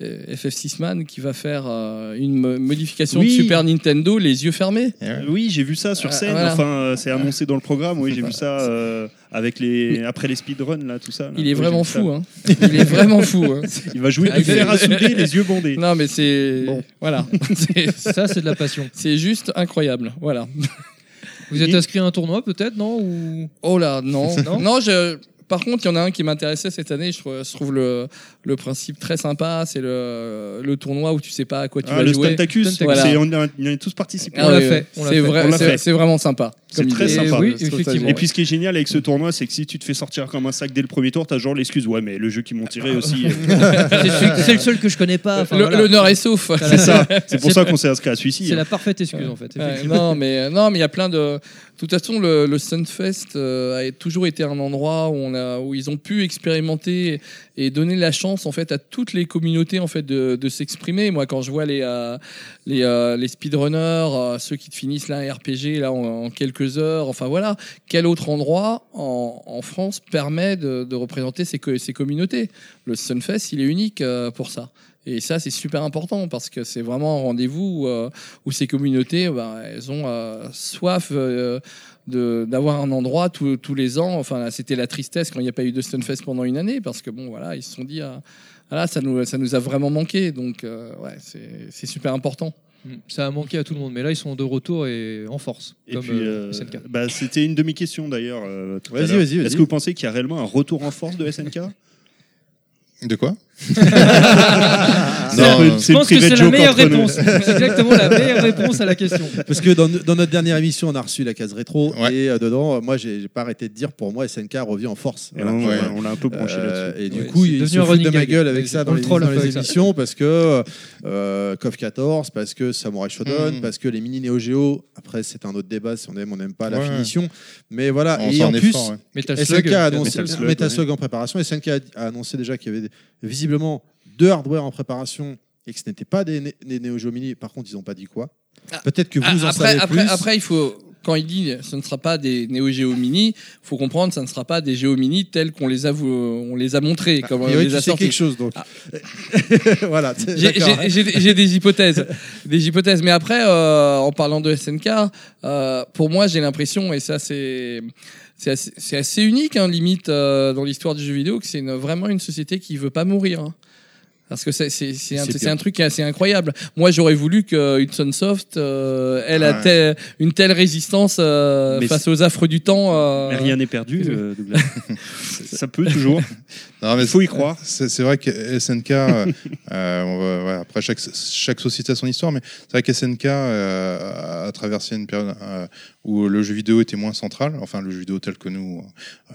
FF6 Man qui va faire euh, une mo- modification Oui. de Super Nintendo les yeux fermés. Oui, j'ai vu ça sur Euh, scène. voilà. Enfin, euh, c'est annoncé dans le programme. Oui, j'ai vu ça euh, avec les après les speedruns là, tout ça. là. Il est vraiment fou. Hein. Il est vraiment fou. hein. (laughs) Il va jouer du Avec fer à souder, les yeux bandés. Non, mais c'est voilà. (laughs) C'est- Ça, c'est de la passion. C'est juste incroyable. Voilà. Vous êtes inscrit à un tournoi peut-être, non Ou... Oh là, non. Non non, je... Par contre, il y en a un qui m'intéressait cette année. Je trouve le, le principe très sympa. C'est le, le tournoi où tu sais pas à quoi tu Ah, vas le jouer. Stuntacus, Voilà. on, a, on y a tous participé. Vrai, On l'a c'est- fait. c'est vraiment sympa. C'est très sympa. Oui, effectivement. Et puis ce qui est génial avec ce tournoi, c'est que si tu te fais sortir comme un sac dès le premier tour, t'as genre l'excuse, ouais, mais le jeu qui m'ont tiré aussi. (laughs) C'est le seul que je connais pas. enfin, Le- voilà. L'honneur est sauf. C'est ça. C'est pour ça qu'on s'est inscrit à celui-ci. C'est hein. la parfaite excuse en fait. Non, mais non, mais il y a plein de. De toute façon, le, le Sunfest euh, a toujours été un endroit où on a, où ils ont pu expérimenter et donner la chance en fait à toutes les communautés en fait de, s'exprimer. Moi, quand je vois les euh, euh, les speedrunners, euh, ceux qui finissent là un RPG là en, quelques heures, enfin voilà, quel autre endroit en, France permet de, représenter ces, ces communautés? Le Sunfest, il est unique pour ça. Et ça, c'est super important parce que c'est vraiment un rendez-vous où, où ces communautés, bah, elles ont soif d'avoir un endroit tous- tous les ans. Enfin, là, c'était la tristesse quand il n'y a pas eu de Stunfest pendant une année parce que bon, voilà, ils se sont dit, ah, voilà, ça nous, ça nous a vraiment manqué. Donc, euh, ouais, c'est c'est super important. Mm. Ça a manqué à tout le monde, mais là ils sont de retour et en force. Et comme puis, euh, euh, SNK. bah, c'était une demi-question d'ailleurs. euh, vas-y, vas-y. Est-ce que vous pensez qu'il y a réellement un retour en force de SNK De quoi? (laughs) C'est Je pense que c'est la meilleure réponse. C'est exactement la meilleure réponse à la question. Parce que dans, dans notre dernière émission, on a reçu la case rétro et euh, dedans, euh, moi, j'ai j'ai pas arrêté de dire pour moi, SNK revient en force. On- ouais, on l'a un peu branché Euh, là-dessus. Et du Ouais, coup, c'est ils devenu se un running de ma gag. gueule avec Et ça on dans le les, troll un dans peu les avec ça. émissions parce que euh, KOF 14, parce que Samurai Shodown, Mhm. parce que les mini Neo Geo. Après, c'est un autre débat si on aime, on n'aime pas la Ouais. finition. Mais voilà. On et en plus, effort, ouais. Metal SNK Slug, a annoncé Metal Slug, Metal ouais. Slug en préparation. SNK a a annoncé déjà qu'il y avait des- visiblement deux hardware en préparation et que ce n'était pas des, des Neo Geo Mini. Par contre, ils n'ont pas dit quoi. Peut-être que vous Ah, en après, savez après, plus. après, il faut. Quand il dit ce ne sera pas des Neo Geo Mini, faut comprendre ce ne sera pas des Geo Mini tels qu'on les a on les a montrés comme A on les a sortis. quelque chose, donc. Ah. (laughs) voilà. J'ai- j'ai des hypothèses, (laughs) des hypothèses. Mais après, euh, en parlant de SNK, euh, pour moi, j'ai l'impression, et ça c'est c'est assez, assez unique, hein, limite euh, dans l'histoire du jeu vidéo, que c'est vraiment une société qui veut pas mourir. hein. Parce que c'est un, truc qui est assez incroyable. Moi, j'aurais voulu que Hudson-Soft, euh, elle a Ouais. tel- une telle résistance euh, face aux affres du temps. euh, Mais rien n'est perdu, euh, Douglas. (laughs) ça peut toujours. (laughs) Non, mais Il faut y croire. C'est vrai que SNK, (laughs) on va- ouais, après chaque, chaque société a son histoire, mais c'est vrai que SNK euh, a traversé une période euh, où le jeu vidéo était moins central, enfin le jeu vidéo tel que nous,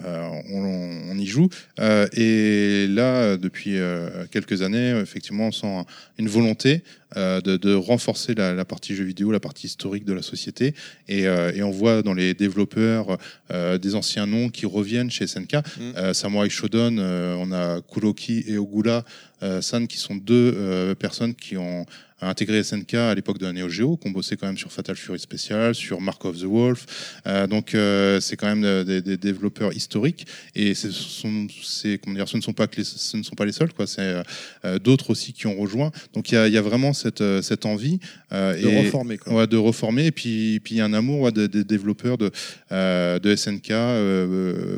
euh, on, on y joue. Euh, et là, depuis euh, quelques années, effectivement, on sent un- une volonté euh, de, de renforcer la, la partie jeu vidéo, la partie historique de la société. Et, euh, et on voit dans les développeurs euh, des anciens noms qui reviennent chez SNK. Euh, Samurai Shodown, euh, on a Kuroki et Ogura euh, San qui sont deux euh, personnes qui ont intégré SNK à l'époque de la Neo Geo, qui ont bossé quand même sur Fatal Fury Special, sur Mark of the Wolf. Euh, donc euh, c'est quand même euh, des, des développeurs historiques et ce sont, c'est comment dire, ce ne sont pas que les, ce ne sont pas les seuls quoi. C'est euh, d'autres aussi qui ont rejoint. Donc il y a, il y a vraiment cette, cette envie De et- reformer, quoi. ouais, de reformer et puis puis il y a un amour ouais, des, des développeurs de de SNK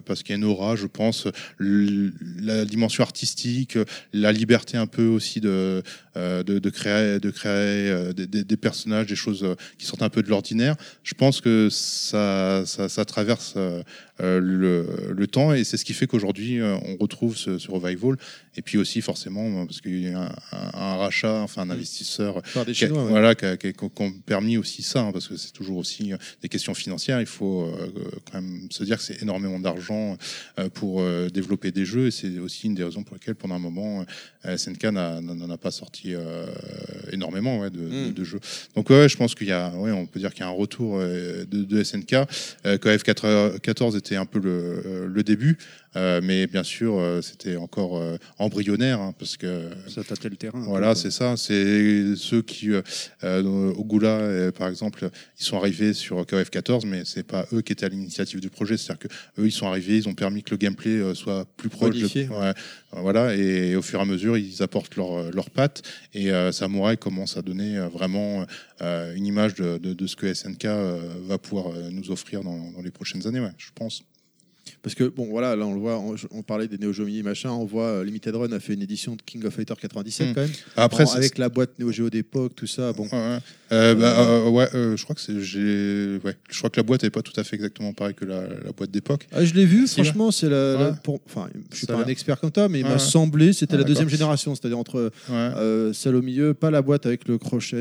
parce qu'il y a une aura, je pense, la dimension artistique, la liberté un peu aussi de de, de créer, de créer euh, des, personnages, des choses euh, qui sortent un peu de l'ordinaire. Je pense que ça, ça, traverse euh, euh, le, le temps et c'est ce qui fait qu'aujourd'hui euh, on retrouve ce, ce revival. Et puis aussi forcément euh, parce qu'il y a eu un, un- rachat, enfin un investisseur Par des qui a- Chinois, ouais. voilà, qui, a- qui a- qui ont permis aussi ça, hein, parce que c'est toujours aussi euh, des questions financières. Il faut euh, quand même se dire que c'est énormément d'argent euh, pour euh, développer des jeux, et c'est aussi une des raisons pour lesquelles pendant un moment euh, SNK n'en a pas sorti euh, énormément ouais, de, de- de jeux. Donc ouais, je pense qu'il y a, ouais, on peut dire qu'il y a un retour euh, de, de SNK. Euh, que F14 était un peu le, euh, le début, euh, mais bien sûr euh, c'était encore euh, embryonnaire hein, parce que ça tâtait le terrain. Voilà, c'est ça. C'est ceux qui, euh, euh, au Goula, euh, par exemple, ils sont arrivés sur KOF 14, mais c'est pas eux qui étaient à l'initiative du projet. C'est-à-dire que eux, ils sont arrivés, ils ont permis que le gameplay euh, soit plus proche. de- ouais, voilà, et au fur et à mesure, ils apportent leur leurs pattes. Et euh, Samurai commence à donner euh, vraiment euh, une image de, de, de ce que SNK euh, va pouvoir nous offrir dans, dans les prochaines années. Ouais, je pense. Parce que, bon, voilà, là, on le voit, on, on parlait des Neo Geo Mini, machin, on voit euh, Limited Run a fait une édition de King of Fighter 97 Mm. quand même. Après, Bon, avec la boîte Neo Geo d'époque, tout ça, bon. Ouais, Euh, bah, euh, ouais, euh, je crois que c'est, j'ai, ouais, je crois que la boîte n'est pas tout à fait exactement pareille que la, la boîte d'époque. Ah, je l'ai vu, Si, franchement, c'est la, la- Ouais. pour, enfin, je suis Ça pas un expert comme toi, mais il m'a semblé, c'était Ah, la deuxième génération, c'est-à-dire entre celle au milieu, pas la boîte avec le crochet,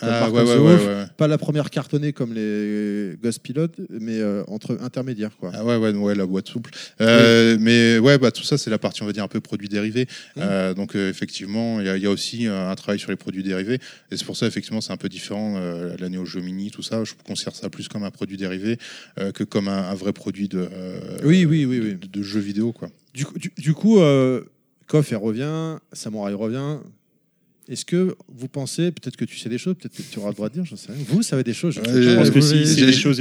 comme Ah, pas la première cartonnée comme les Ghost Pilot, mais entre intermédiaires, quoi. Ah ouais, ouais, ouais, la boîte souple. Mais ouais, bah, tout ça, c'est la partie, on va dire, un peu produits dérivés. Mmh. Donc, effectivement, il y, y a aussi un travail sur les produits dérivés. Et c'est pour ça, effectivement, c'est un peu différent. Euh, la Neo Geo Mini, tout ça, je considère ça plus comme un produit dérivé euh, que comme un, un vrai produit de, euh, Oui, oui, oui, oui. de, de jeux vidéo, quoi. Du, coup- du, du coup, euh, KOF, elle revient, Samurai revient. Est-ce que vous pensez, peut-être que tu sais des choses, peut-être que tu auras le droit de dire, je sais rien. Vous savez des choses, je, sais Ouais, pas. j'ai- Vous- j'ai- j'ai- j'ai- j'ai-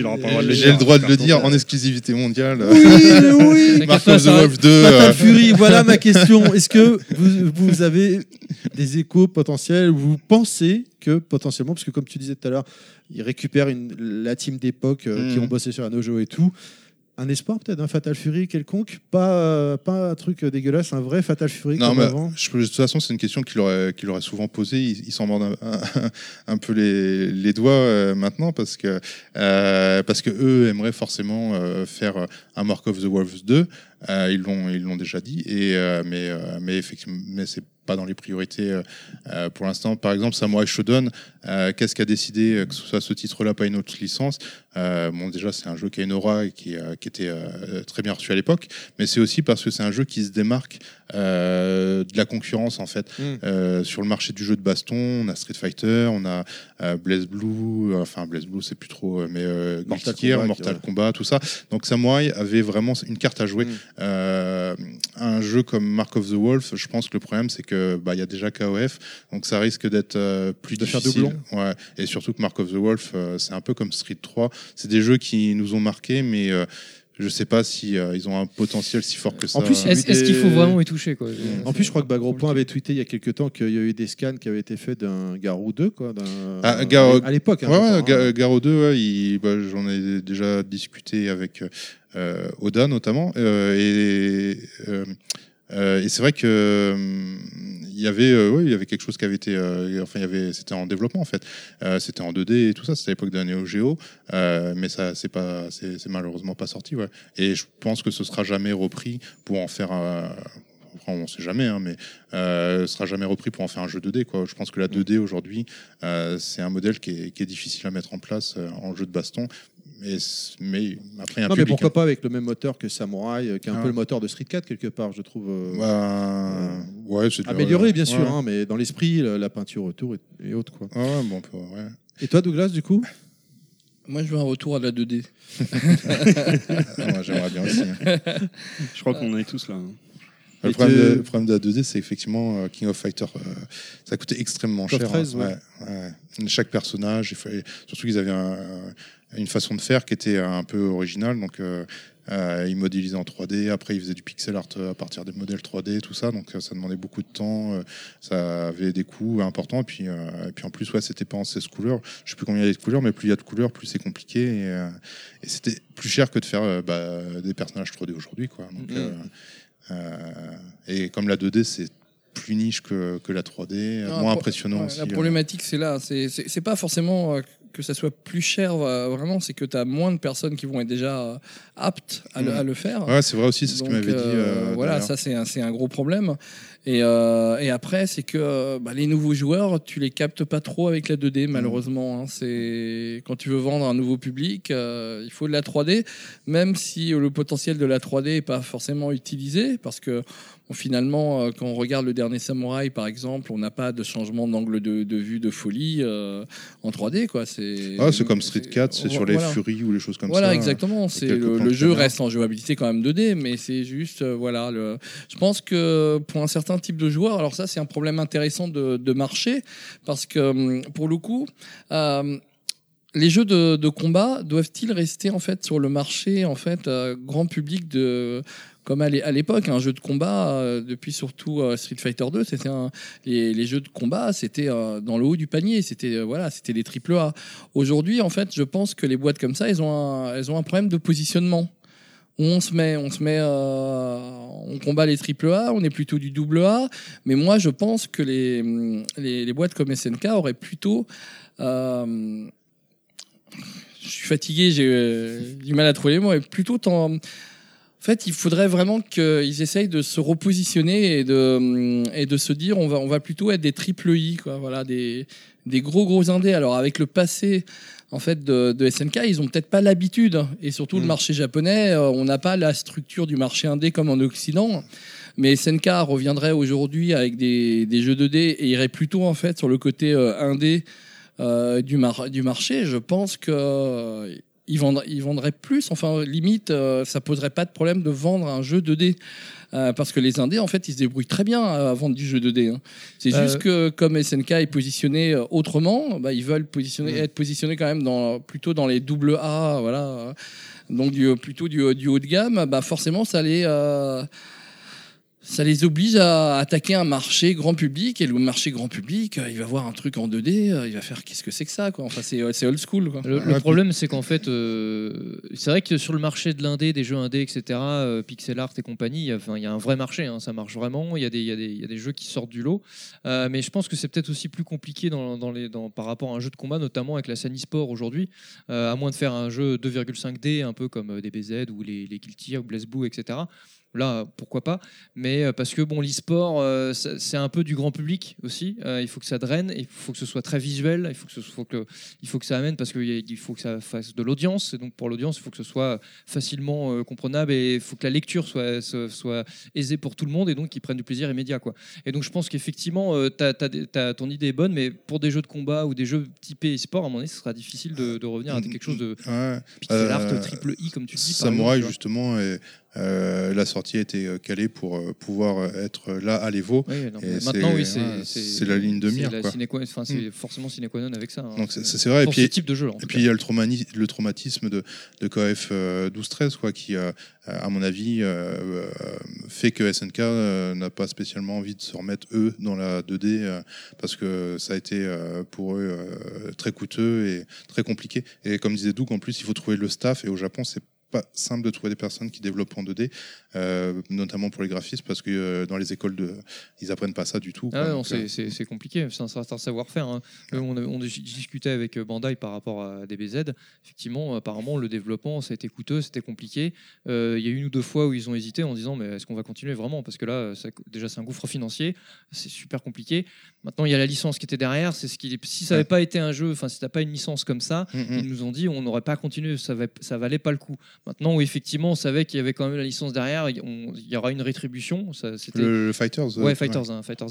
J'ai le droit de le dire en exclusivité mondiale. Oui, mais oui. Mark of the Wolf 2. Fatal euh, Fury, voilà ma question. (laughs) Est-ce que vous, vous avez des échos potentiels ou vous pensez que potentiellement, parce que comme tu disais tout à l'heure, ils récupèrent une, la team d'époque euh, qui Mhm. ont bossé sur un Nojo et tout. Un espoir peut-être d'un Fatal Fury quelconque pas, euh, pas un truc euh, dégueulasse, un vrai Fatal Fury Non, comme mais avant je, de toute façon, c'est une question qu'il aurait, qu'il aurait souvent posée. Il, il s'en mord un, un- (laughs) un peu les, les doigts euh, maintenant parce que, euh, parce que eux aimeraient forcément euh, faire un Mark of the Wolves 2. Euh, ils l'ont, ils l'ont déjà dit. Et euh, mais, euh, mais effectivement, mais c'est pas dans les priorités euh, euh, pour l'instant. Par exemple, Samurai Shodown, euh, qu'est-ce qui a décidé que ce soit ce titre-là, pas une autre licence Euh, Bon, déjà, c'est un jeu qui a une aura et qui, qui était très bien reçu à l'époque, mais c'est aussi parce que c'est un jeu qui se démarque de la concurrence en fait Mm. Sur le marché du jeu de baston. On a Street Fighter, on a Blaze Blue, enfin Blaze Blue, c'est plus trop, mais Mortal Gear, Kombat, Mortal ouais. Kombat, tout ça. Donc Samurai avait vraiment une carte à jouer. Mm. Un jeu comme Mark of the Wolf, je pense que le problème c'est que bah il y a déjà KOF, donc ça risque d'être euh, plus De faire difficile. doublon. Ouais. Et surtout que Mark of the Wolf, euh, c'est un peu comme Street 3. C'est des jeux qui nous ont marqués, mais euh, je sais pas si euh, ils ont un potentiel si fort que ça. En plus, Est-ce qu'il faut vraiment y toucher quoi? En plus, je crois que Bagro Point avait tweeté il y a quelques temps qu'il y a eu des scans qui avaient été faits d'un Garou 2, quoi. d'un- Ah, Garo- à l'époque. hein, ouais, ouais, hein. Ga- Garo 2, ouais, il- bah, j'en ai déjà discuté avec euh, Oda notamment. euh, et euh, euh, et c'est vrai que hum, il y avait, euh, il y avait quelque chose qui avait été, euh, enfin, il y avait, c'était en développement en fait. Euh, c'était en 2D et tout ça. C'était à l'époque d'un Neo Geo, euh, mais ça, c'est pas, c'est malheureusement pas sorti, ouais. Et je pense que ce sera jamais repris pour en faire. un- Enfin, on sait jamais, hein, mais euh, sera jamais repris pour en faire un jeu 2D. Quoi. Je pense que la 2D aujourd'hui, euh, c'est un modèle qui est, difficile à mettre en place euh, en jeu de baston. Mais, mais après, un Non, mais pourquoi hein. pas avec le même moteur que Samurai, euh, qui est un Ah. peu le moteur de Street 4 quelque part, je trouve. euh, Bah, ouais, c'est amélioré, bien sûr, ouais. hein, mais dans l'esprit, la, la peinture autour et, et autres. Quoi. Ouais, ouais, bon, on peut- ouais. Et toi, Douglas, du coup? Moi, je veux un retour à la 2D. (laughs) Moi, j'aimerais bien aussi. hein. Je crois qu'on est tous là. hein. Le problème, de, le problème de la 2D, c'est effectivement euh, King of Fighter. euh, ça coûtait extrêmement cher. 13, hein. ouais. Ouais, ouais. Chaque personnage, il fallait, surtout qu'ils avaient un- une façon de faire qui était un peu originale. Donc, euh, ils modélisaient en 3D. Après, ils faisaient du pixel art à partir des modèles 3D, tout ça. Donc, ça demandait beaucoup de temps. ça avait des coûts importants. Et puis, euh, et puis en plus, ouais, c'était pas en 16 couleurs. Je sais plus combien il y a de couleurs, mais plus il y a de couleurs, plus c'est compliqué. Et, euh, et c'était plus cher que de faire bah, des personnages 3D aujourd'hui. Quoi. Donc, Mhm. Euh, et comme la 2D, c'est plus niche que, que la 3D, Non, moins impressionnant ouais, aussi. La euh. problématique, c'est là. C'est- C'est c'est pas forcément euh, que ça soit plus cher, euh, vraiment, c'est que tu as moins de personnes qui vont être déjà euh, aptes à, le, Mm. à le faire. Ouais, c'est vrai aussi, c'est ce Donc, m'avait dit, euh, voilà, ça, c'est un, c'est un gros problème. Et, et après, c'est que bah, les nouveaux joueurs, tu les captes pas trop avec la 2D, malheureusement. hein. C'est Quand tu veux vendre un nouveau public, il faut de la 3D, même si le potentiel de la 3D n'est pas forcément utilisé, parce que finalement, euh, quand on regarde le dernier Samouraï, par exemple, on n'a pas de changement d'angle de, de vue de folie euh, en 3D. quoi. C'est Ah, c'est comme Street 4, c'est sur les voilà. furies ou les choses comme voilà, ça. exactement. avec C'est le, jeu reste en jouabilité quand même 2D, mais c'est juste euh, voilà. Le, je pense que pour un certain type de joueur, alors ça c'est un problème intéressant de, de marché parce que hum, pour le coup. euh, les jeux de, de combat doivent-ils rester en fait sur le marché en fait euh, grand public de comme à l'é- à l'époque un jeu de combat euh, depuis surtout euh, Street Fighter 2 c'était les, jeux de combat c'était euh, dans le haut du panier c'était voilà c'était les triple A aujourd'hui en fait je pense que les boîtes comme ça elles ont un, elles ont un problème de positionnement on se met, on se met, on combat les triple A, on est plutôt du double A. Mais moi, je pense que les, les, boîtes comme SNK auraient plutôt, je suis fatigué, j'ai du mal à trouver les mots, mais plutôt fait, il faudrait vraiment qu'ils essayent de se repositionner et de, et de se dire on va, on va plutôt être des triple I, quoi, voilà, des, des gros gros indés. Alors avec le passé en fait de, de SNK, ils ont peut-être pas l'habitude et surtout le marché japonais, euh, on n'a pas la structure du marché indé comme en Occident. Mais SNK reviendrait aujourd'hui avec des, des jeux 2D et irait plutôt en fait sur le côté euh, indé euh, du, mar- du marché. Je pense que ils vendraient, ils vendraient plus. Enfin, limite, euh, ça poserait pas de problème de vendre un jeu 2D. Euh, parce que les indés, en fait, ils se débrouillent très bien à vendre du jeu 2D. hein. C'est Euh, juste que comme SNK est positionné euh, autrement, bah, ils veulent positionner, être positionnés quand même dans, plutôt dans les double A, voilà. Donc du, plutôt du, du haut de gamme, bah forcément ça les, euh, ça les oblige à attaquer un marché grand public. Et le marché grand public, euh, il va voir un truc en 2D, euh, il va faire qu'est-ce que c'est que ça quoi. Enfin, c'est c'est old school. Quoi. Le, le problème, c'est qu'en fait, euh, c'est vrai que sur le marché de l'indé, des jeux indés, etc., euh, pixel art et compagnie, il y a- enfin, il y, a un vrai marché, hein, ça marche vraiment. Il y, a des- il y, a des- il y a des jeux qui sortent du lot. Euh, mais je pense que c'est peut-être aussi plus compliqué dans, dans les, dans, par rapport à un jeu de combat, notamment avec la scène e-sport aujourd'hui. Euh, à moins de faire un jeu 2,5D, un peu comme DBZ ou les, les Guilty ou Blaze Blue, etc. Là, pourquoi pas Mais euh, parce que bon, l'e-sport, euh, c'est un peu du grand public aussi. Euh, il faut que ça draine, il faut que ce soit très visuel, il faut que, ce, faut que, il faut que ça amène parce qu'il faut que ça fasse de l'audience. Et donc pour l'audience, il faut que ce soit facilement euh, comprenable et il faut que la lecture soit, soit, soit aisée pour tout le monde et donc qu'ils prennent du plaisir immédiat. Quoi. Et donc je pense qu'effectivement, ton idée est bonne, mais pour des jeux de combat ou des jeux typés e-sport, à mon avis, ce sera difficile de, de revenir à quelque chose de pixel art, triple I, comme tu dis. Samouraï, justement, et, euh, la sortie a été euh, calée pour euh, pouvoir être là à l'Evo. Oui, maintenant, oui, c'est la ligne de mire. c'est Mm. forcément sine qua non avec ça. hein. Donc c'est vrai. Pour et puis, ce type de jeu. en Et tout puis il y a le, traumani- le traumatisme de, de KF euh, 12-13, quoi, qui, à mon avis, fait que SNK n'a pas spécialement envie de se remettre, eux, dans la 2D, euh, parce que ça a été pour eux très coûteux et très compliqué. Et comme disait Doug, en plus, il faut trouver le staff, et au Japon, c'est pas simple de trouver des personnes qui développent en 2D, euh, notamment pour les graphistes, parce que euh, dans les écoles, de, ils apprennent pas ça du tout. Ah c'est- euh, c'est compliqué, c'est un certain savoir-faire. hein. On, discutait avec Bandai par rapport à DBZ. Effectivement, apparemment, le développement, ça a été coûteux, c'était compliqué. Euh, Il y a une ou deux fois où ils ont hésité en disant mais est-ce qu'on va continuer vraiment? Parce que là, ça- déjà, c'est un gouffre financier, c'est super compliqué. Maintenant, il y a la licence qui était derrière. C'est ce qui, si ça n'avait Ouais. pas été un jeu, enfin, si t'as pas une licence comme ça, Mm, mm. ils nous ont dit on n'aurait pas continué, ça, va, ça valait pas le coup. Maintenant, où effectivement, on savait qu'il y avait quand même la licence derrière, il y aura une rétribution. Ça, c'était- Le- le Fighters, euh, Ouais, Fighters, ouais. hein, Fighters.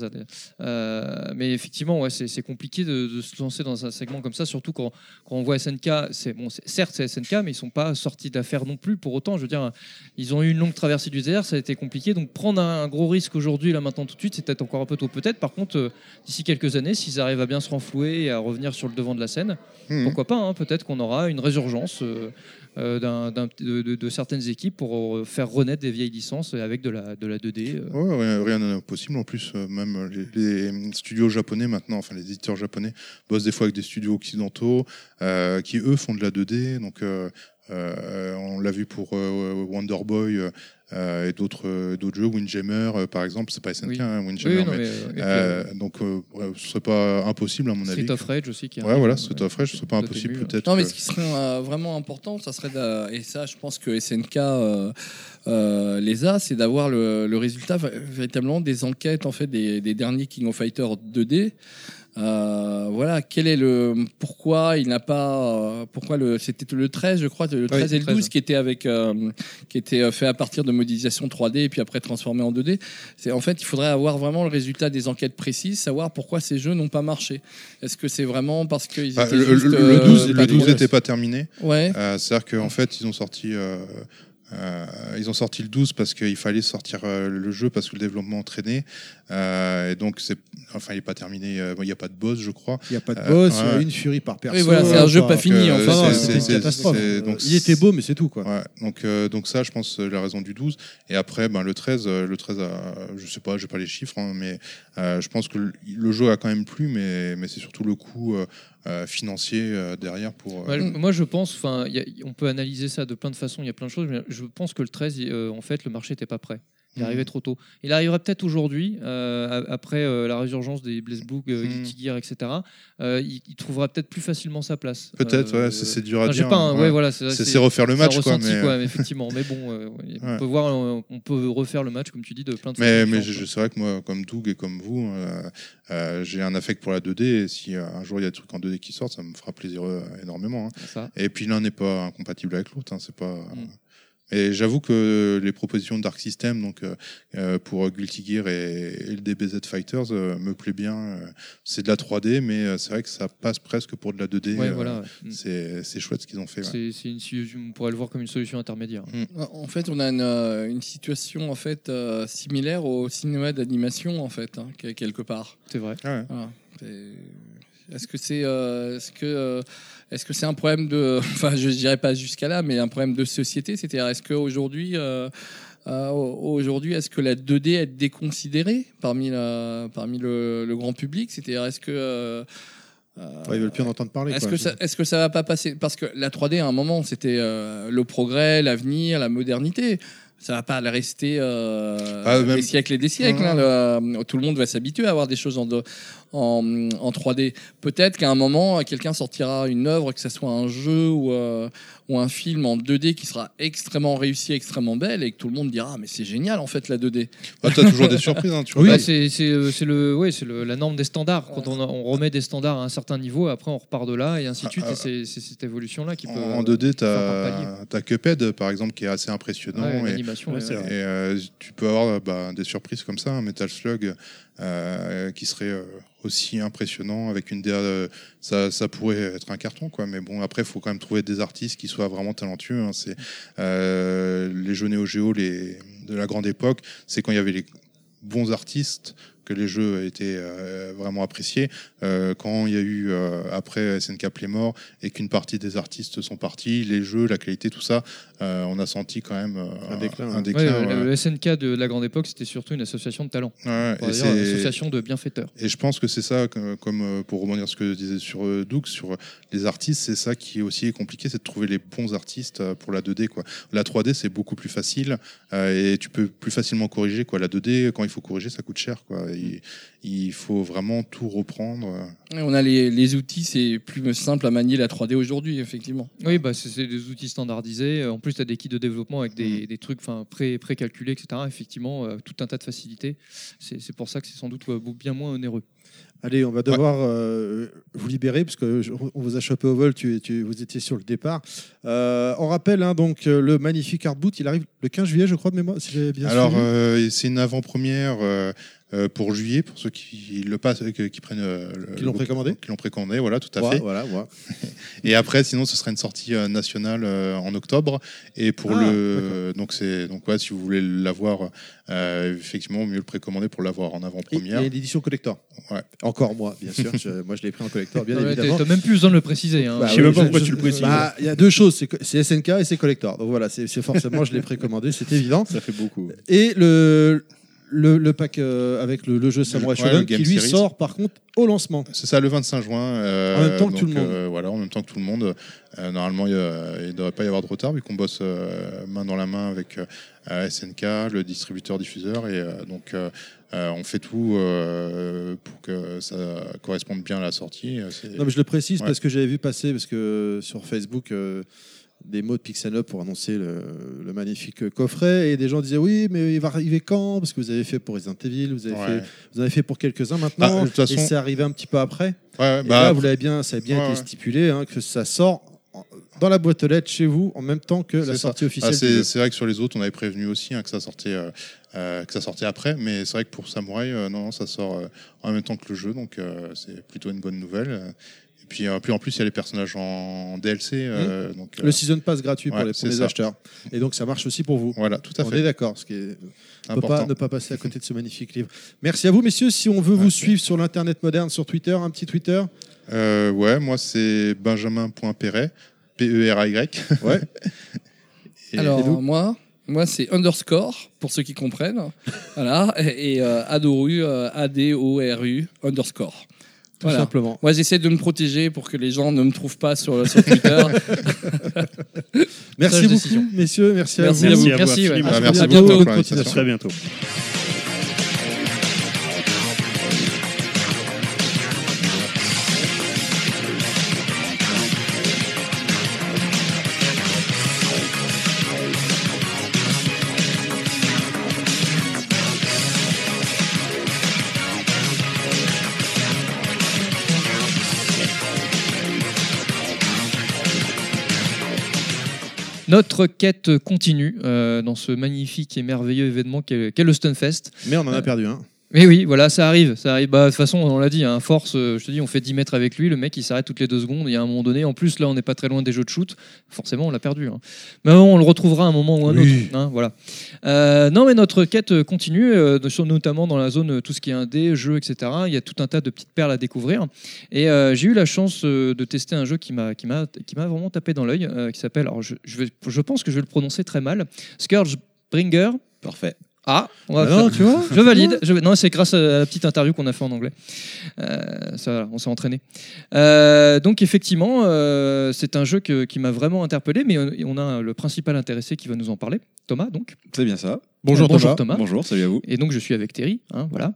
Euh, mais effectivement, ouais, c'est c'est compliqué de, de se lancer dans un segment comme ça, surtout quand, quand on voit SNK. C'est bon, c'est- certes c'est SNK, mais ils sont pas sortis d'affaires non plus. Pour autant, je veux dire, ils ont eu une longue traversée du désert, ça a été compliqué. Donc prendre un, un gros risque aujourd'hui, là maintenant tout de suite, c'est peut-être encore un peu tôt. Peut-être. Par contre, euh, d'ici quelques années, s'ils arrivent à bien se renflouer et à revenir sur le devant de la scène, Mhm. pourquoi pas hein, Peut-être qu'on aura une résurgence. euh, euh, de, certaines équipes pour euh, faire renaître des vieilles licences avec de la, de la 2D. euh. Ouais, rien- n'est impossible. En plus, même les, studios japonais maintenant, enfin les éditeurs japonais, bossent des fois avec des studios occidentaux qui eux font de la 2D. Donc on l'a vu pour Wonder Boy et d'autres euh, d'autres jeux, Windjammer euh, par exemple, c'est pas SNK, Oui. hein, Windjammer, Oui, non, mais, mais, euh, et puis, euh, euh, donc euh, ouais, ce serait pas impossible à mon Street avis. of Rage aussi qui Ouais, voilà, Street euh, of Rage, ce serait pas impossible ouais. peut-être. Non, mais ce qui serait euh, vraiment important, ça serait, et ça, je pense que SNK euh, euh, les a, c'est d'avoir le, le résultat véritablement des enquêtes en fait des, des derniers King of Fighters 2D. Euh, voilà, quel est le pourquoi il n'a pas euh, pourquoi le c'était le 13 je crois le 13 et le 12 13. qui était avec euh, qui était euh, fait à partir de modélisation 3D et puis après transformé en 2D. C'est en fait il faudrait avoir vraiment le résultat des enquêtes précises, savoir pourquoi ces jeux n'ont pas marché. Est-ce que c'est vraiment parce qu'ils Bah, étaient le, le- le euh, 12 pas le 12 drôles n'était pas terminé. Ouais. Euh, C'est-à-dire qu'en fait, ils ont sorti. Euh, euh, ils ont sorti le 12 parce qu'il fallait sortir euh, le jeu parce que le développement traînait Euh, et donc c'est enfin il n'est pas terminé euh, il n'y a pas de boss je crois Il n'y a pas de Euh, boss, ouais. une furie par perso. Oui, voilà, c'est un jeu Enfin, pas fini, que en fait. non, C'est- une catastrophe. donc il était beau, mais c'est tout. Quoi. Ouais, donc, euh, donc ça, je pense, c'est la raison du 12. Et après, ben, le 13, euh, le 13 a- je sais pas, j'ai pas les chiffres, hein, mais euh, je pense que le, le jeu a quand même plu, mais, mais c'est surtout le coût euh, financier euh, derrière pour. euh, moi, je pense, enfin, on peut analyser ça de plein de façons. Il y a plein de choses. Mais je pense que le 13, il- euh, en fait, le marché n'était pas prêt. Il Mhm. arrivait trop tôt. Il arriverait peut-être aujourd'hui, euh, après euh, la résurgence des Blaze Book, euh, Mhm. Etc. euh, il, il trouvera peut-être plus facilement sa place. Peut-être, ouais, c'est- dur à dire, Pas un- hein, ouais, ouais. voilà, C'est- refaire le match, quoi, ressenti, mais- quoi, effectivement. Mais bon, on peut voir, on peut refaire le match, comme tu dis, de plein de Mais, mais je, je- c'est vrai que moi, comme Doug et comme vous, j'ai un affect pour la 2D. Et si un jour il y a des trucs en 2D qui sortent, ça me fera plaisir énormément. hein. Ça. Et puis l'un n'est pas incompatible avec l'autre. hein, c'est pas. Et j'avoue que les propositions de Dark System, donc euh, euh, pour Guilty Gear et, et le DBZ Fighters, euh, me plaît bien. c'est de la 3D, mais c'est vrai que ça passe presque pour de la 2D. Ouais, euh, voilà. Mm. C'est c'est chouette ce qu'ils ont fait. ouais. C'est, une solution- on pourrait le voir comme une solution intermédiaire. En fait, on a une, une situation en fait euh, similaire au cinéma d'animation en fait, hein, quel- quelque part. C'est vrai. Voilà. Est-ce que c'est euh, est-ce que euh, est-ce que c'est un problème de (laughs) enfin je dirais pas jusqu'à là mais un problème de société c'est-à-dire est-ce qu'aujourd'hui euh, euh, aujourd'hui est-ce que la 2D est déconsidérée parmi la parmi le, le grand public? C'est-à-dire est-ce que euh, Ouais, ils veulent plus en entendre parler. est-ce que ça est-ce que ça va pas passer? Parce que la 3D à un moment c'était euh, le progrès l'avenir la modernité ça va pas rester euh, Ah, même- des siècles et des siècles. hein, le- tout le monde va s'habituer à avoir des choses en, de- en, en 3D. Peut-être qu'à un moment, quelqu'un sortira une œuvre, que ce soit un jeu ou, euh, ou un film en 2D qui sera extrêmement réussi, extrêmement belle, et que tout le monde dira ah, mais c'est génial en fait la 2D. Ah, t'as toujours des surprises, hein, tu Oui, c'est c'est, euh, c'est le, ouais, c'est le- la norme des standards. Quand on, on remet des standards à un certain niveau, après on repart de là et ainsi de suite. Ah, et c'est c'est cette évolution-là qui peut. En euh, 2D, faire par palier. t'as as Cuphead, par exemple, qui est assez impressionnant. Ouais, et, ouais, euh, tu peux avoir bah, des surprises comme ça, un Metal Slug euh, qui serait euh, aussi impressionnant avec une DA. euh, ça, ça pourrait être un carton, quoi. Mais bon, après, il faut quand même trouver des artistes qui soient vraiment talentueux. hein. C'est les jeux Neo Geo, les de la grande époque, c'est quand il y avait les bons artistes que les jeux étaient euh, vraiment appréciés. Euh, quand il y a eu euh, après SNK Playmore et qu'une partie des artistes sont partis, les jeux, la qualité, tout ça, euh, on a senti quand même euh, un déclin. Un Ouais, déclin, le, ouais. le SNK de la grande époque, c'était surtout une association de talents. Ouais, une association de bienfaiteurs. Et je pense que c'est ça, comme pour rebondir sur ce que disait sur euh, Doug, sur les artistes, c'est ça qui est aussi compliqué, c'est de trouver les bons artistes pour la 2D. Quoi. La 3D, c'est beaucoup plus facile euh, et tu peux plus facilement corriger. Quoi. La 2D, quand il faut corriger, ça coûte cher. Quoi. Il, il faut vraiment tout reprendre. Et on a les, les outils, c'est plus simple à manier la 3D aujourd'hui, effectivement. Oui, bah, c'est des outils standardisés. En plus, tu as des kits de développement avec des, Mm. des trucs pré- pré-calculés, etc. Effectivement, euh, tout un tas de facilités. C'est pour ça que c'est sans doute bien moins onéreux. Allez, on va devoir euh, vous libérer parce que je- on vous a chopé au vol. Tu, tu- vous étiez sur le départ. Euh, on rappelle hein, donc euh, le magnifique artboot. Il arrive le 15 juillet, je crois de mémoire, si bien Alors, euh, c'est une avant-première euh, pour juillet, pour ceux qui le passent, euh, qui prennent. euh, le- Qui l'ont précommandé Qui l'ont précommandé, voilà, tout à Ouais, fait. voilà, ouais. (laughs) Et après, sinon, ce sera une sortie euh, nationale euh, en octobre. Et pour Ah, le. Donc, c'est donc, ouais, si vous voulez l'avoir, euh, effectivement, mieux le précommander pour l'avoir en Et, avant-première. et l'édition collector. Ouais. Encore moi, bien sûr. Je- moi, je l'ai pris en collector, bien Ouais, évidemment. t'as même plus besoin de le préciser. hein. Bah Je sais même pas pourquoi tu le précises. bah, Il y a deux choses, c'est SNK et c'est collector. Donc voilà, c'est c'est forcément, je l'ai précommandé, c'est évident. Ça fait beaucoup. Et le, le, le pack euh, avec le, le jeu Samurai Ouais, Shodown qui lui Series. sort par contre au lancement. C'est ça, le 25 juin. euh, En même temps que donc, tout le monde. euh, voilà, en même temps que tout le monde. Normalement, il ne devrait pas y avoir de retard vu qu'on bosse main dans la main avec SNK, le distributeur-diffuseur. Et euh, donc, euh, on fait tout euh, pour que ça corresponde bien à la sortie. Non, mais je le précise Ouais. parce que j'avais vu passer, parce que sur Facebook, euh, des mots de Pixel Up pour annoncer le, le magnifique coffret. Et des gens disaient Oui, mais il va arriver quand? Parce que vous avez fait pour Resident Evil, vous avez, Ouais. fait, vous avez fait pour quelques-uns maintenant. Bah, de toute façon- Et c'est arrivé un petit peu après. Ouais, Et bah, là, vous l'avez bien, ça a bien ouais, été stipulé hein, que ça sort dans la boîte aux lettres chez vous en même temps que la ça. sortie Ah, officielle. c'est vrai que sur les autres, on avait prévenu aussi hein, que, ça sortait, euh, euh, que ça sortait après, mais c'est vrai que pour Samurai, euh, non, non, ça sort en même temps que le jeu, donc c'est plutôt une bonne nouvelle. Euh, Et puis, euh, puis en plus, il y a les personnages en DLC. euh, donc, euh, Mmh. Le season pass gratuit pour les, pour les acheteurs. Et donc ça marche aussi pour vous. Voilà, tout à on fait. est d'accord. Ce qui est on peut pas ne pas passer à côté de ce magnifique livre. Merci à vous, messieurs. Si on veut vous suivre sur l'internet moderne, sur Twitter, un petit Twitter. Euh, ouais, moi c'est benjamin.perret, P-E-R-A-Y. Ouais. (laughs) Et- Alors, et vous moi, moi c'est underscore, pour ceux qui comprennent. voilà. Et, et, euh, Adoru, euh, A-D-O-R-U, underscore. Tout simplement. Moi, j'essaie de me protéger pour que les gens ne me trouvent pas sur, sur Twitter. (laughs) Merci beaucoup, décision. messieurs. Merci, Merci à à vous. vous. Merci, ouais. À Ah, très merci bientôt. pour continuation. l'invitation. Très bientôt. Notre quête continue euh, dans ce magnifique et merveilleux événement qu'est le Stunfest. Mais on en a perdu un. Mais oui, voilà, ça arrive. Ça arrive. Bah, de toute façon, on l'a dit, hein, force, euh, je te dis, on fait 10 mètres avec lui, le mec il s'arrête toutes les deux secondes. Il y a un moment donné, en plus, là, on n'est pas très loin des jeux de shoot. Forcément, on l'a perdu. hein. Mais bon, on le retrouvera à un moment ou un Oui. autre. hein, voilà. Euh, non, mais notre quête continue, euh, de- sur- notamment dans la zone, euh, tout ce qui est indé, jeux, etc. Il y a tout un tas de petites perles à découvrir. Et euh, j'ai eu la chance euh, de tester un jeu qui m'a qui m'a qui m'a vraiment tapé dans l'œil, euh, qui s'appelle. Alors, je, je vais, je pense que je vais le prononcer très mal. Scourge Bringer. Parfait. Ah, on va Bah non, faire- tu vois, Je valide. Je- Non, c'est grâce à la petite interview qu'on a fait en anglais. Euh, ça, on s'est entraîné. Euh, donc effectivement, euh, c'est un jeu que- qui m'a vraiment interpellé, mais on- a le principal intéressé qui va nous en parler, Thomas. Donc. C'est bien ça. Bonjour, bonjour Thomas. Bonjour, salut à vous. Et donc je suis avec Terry, hein, voilà.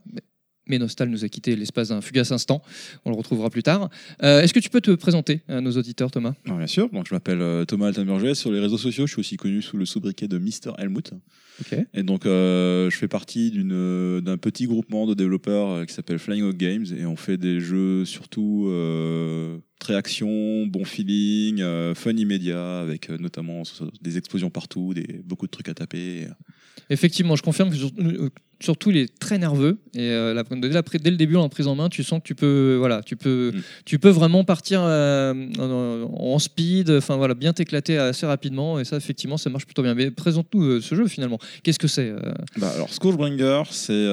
Mais Nostal nous a quitté l'espace d'un fugace instant. On le retrouvera plus tard. Euh, Est-ce que tu peux te présenter à nos auditeurs, Thomas? Bien sûr. Donc, je m'appelle euh, Thomas Altenberger. Sur les réseaux sociaux, je suis aussi connu sous le sobriquet de Mister Helmut. Ok. Et donc, euh, je fais partie d'un petit groupement de développeurs qui s'appelle Flying Hog Games. Et on fait des jeux surtout très action, bon feeling, fun immédiat, avec notamment des explosions partout, des, beaucoup de trucs à taper. Effectivement, je confirme que euh, surtout il est très nerveux et euh, la- dès, la- dès le début en prise en main, tu sens que tu peux, voilà, tu peux, tu peux vraiment partir euh, en, en speed, enfin voilà, bien t'éclater assez rapidement et ça effectivement ça marche plutôt bien. Mais présente-nous euh, ce jeu finalement. Qu'est-ce que c'est Bah, alors, Scourgebringer, c'est,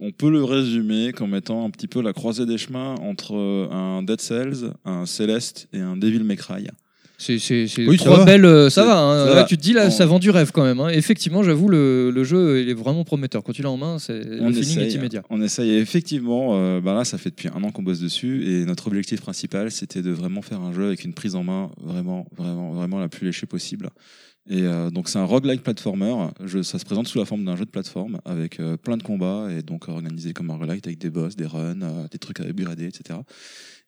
on peut le résumer comme étant un petit peu la croisée des chemins entre un Dead Cells, un Celeste et un Devil May Cry. C'est Oui, trois belles, euh, ça C'est- va. hein. ça Là, va. tu te dis là, On- ça vend du rêve quand même. hein. Effectivement, j'avoue le, le jeu il est vraiment prometteur. Quand tu l'as en main, c'est le feeling est essaye, immédiat. on essaye. Effectivement, euh, bah là, ça fait depuis un an qu'on bosse dessus. Et notre objectif principal, c'était de vraiment faire un jeu avec une prise en main vraiment, vraiment, vraiment la plus léchée possible. Et euh, donc, c'est un roguelike platformer. Je, ça se présente sous la forme d'un jeu de plateforme avec euh, plein de combats et donc organisé comme un roguelike avec des boss, des runs, euh, des trucs à upgrader, etc.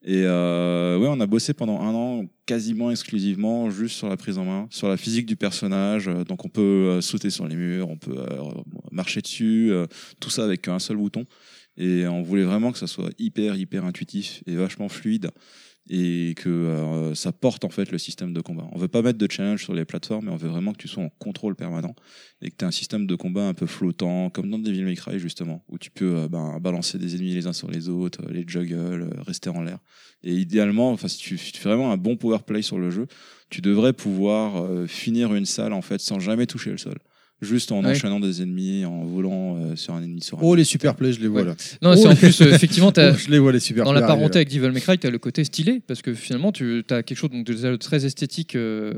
Et euh, ouais, on a bossé pendant un an quasiment exclusivement juste sur la prise en main, sur la physique du personnage. Euh, Donc on peut euh, sauter sur les murs, on peut euh, marcher dessus, tout ça avec un seul bouton. Et on voulait vraiment que ça soit hyper hyper intuitif et vachement fluide et que euh, ça porte en fait le système de combat. On veut pas mettre de challenge sur les plateformes, mais on veut vraiment que tu sois en contrôle permanent et que tu un système de combat un peu flottant, comme dans Devil May Cry justement, où tu peux euh, ben, balancer des ennemis les uns sur les autres, euh, les juggle, euh, rester en l'air. Et idéalement, enfin si tu, fais vraiment un bon power play sur le jeu, tu devrais pouvoir finir une salle en fait sans jamais toucher le sol. Juste en Ouais. enchaînant des ennemis, en volant euh, sur un ennemi sur un Oh, les super plays, je les vois Ouais. là. Non, Oh, c'est en les- plus, euh, (laughs) effectivement, t'as- Oh, je les vois, les super dans la plays parenté avec Devil May Cry, tu as le côté stylé, parce que finalement, tu as quelque chose donc, de très esthétique, euh,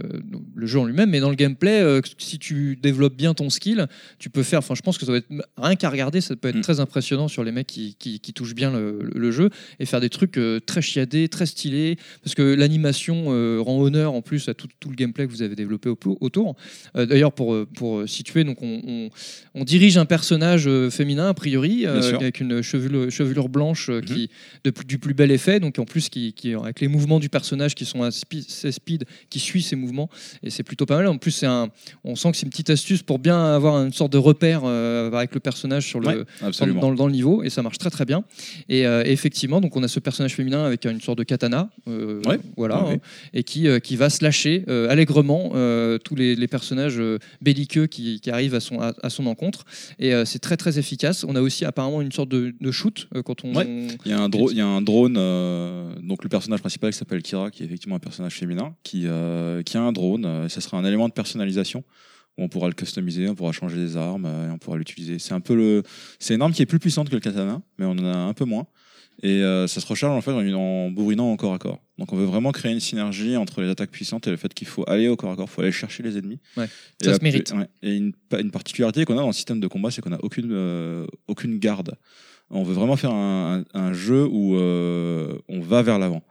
le jeu en lui-même, mais dans le gameplay, euh, si tu développes bien ton skill, tu peux faire, enfin, je pense que ça va être, rien qu'à regarder, ça peut être très impressionnant sur les mecs qui, qui, qui touchent bien le, le jeu, et faire des trucs euh, très chiadés, très stylés, parce que l'animation euh, rend honneur en plus à tout, tout le gameplay que vous avez développé au- autour. Euh, D'ailleurs, pour, euh, pour euh, situer, donc on, on- on dirige un personnage euh, féminin, a priori, euh, avec une chevelure, chevelure blanche euh, qui, de plus- du plus bel effet, donc en plus qui, qui- avec les mouvements du personnage qui sont assez speed, qui suit ses mouvements, et c'est plutôt pas mal. En plus, c'est un, on sent que c'est une petite astuce pour bien avoir une sorte de repère euh, avec le personnage sur Ouais, le, dans, le- dans le niveau, et ça marche très très bien. Et effectivement, donc on a ce personnage féminin avec une sorte de katana, Ouais. voilà, Ouais, hein, et qui, qui va slasher allègrement tous les, les personnages belliqueux qui, qui arrivent à son, à, son encontre. Et euh, c'est très très efficace. On a aussi apparemment une sorte de, shoot euh, quand on. Ouais. Il y a un, il y a un drone, euh, donc le personnage principal qui s'appelle Kira, qui est effectivement un personnage féminin, qui, qui a un drone. ça sera un élément de personnalisation où on pourra le customiser, on pourra changer des armes et on pourra l'utiliser. C'est un peu le, c'est une arme qui est plus puissante que le katana, mais on en a un peu moins. Et euh, ça se recharge en fait en, en bourrinant au corps à corps. Donc on veut vraiment créer une synergie entre les attaques puissantes et le fait qu'il faut aller au corps à corps, il faut aller chercher les ennemis. Ouais, Et ça la se mérite. ouais. Et une, pa- une particularité qu'on a dans le système de combat, c'est qu'on n'a aucune, euh, aucune garde. On veut vraiment faire un, un- un jeu où euh, on va vers l'avant.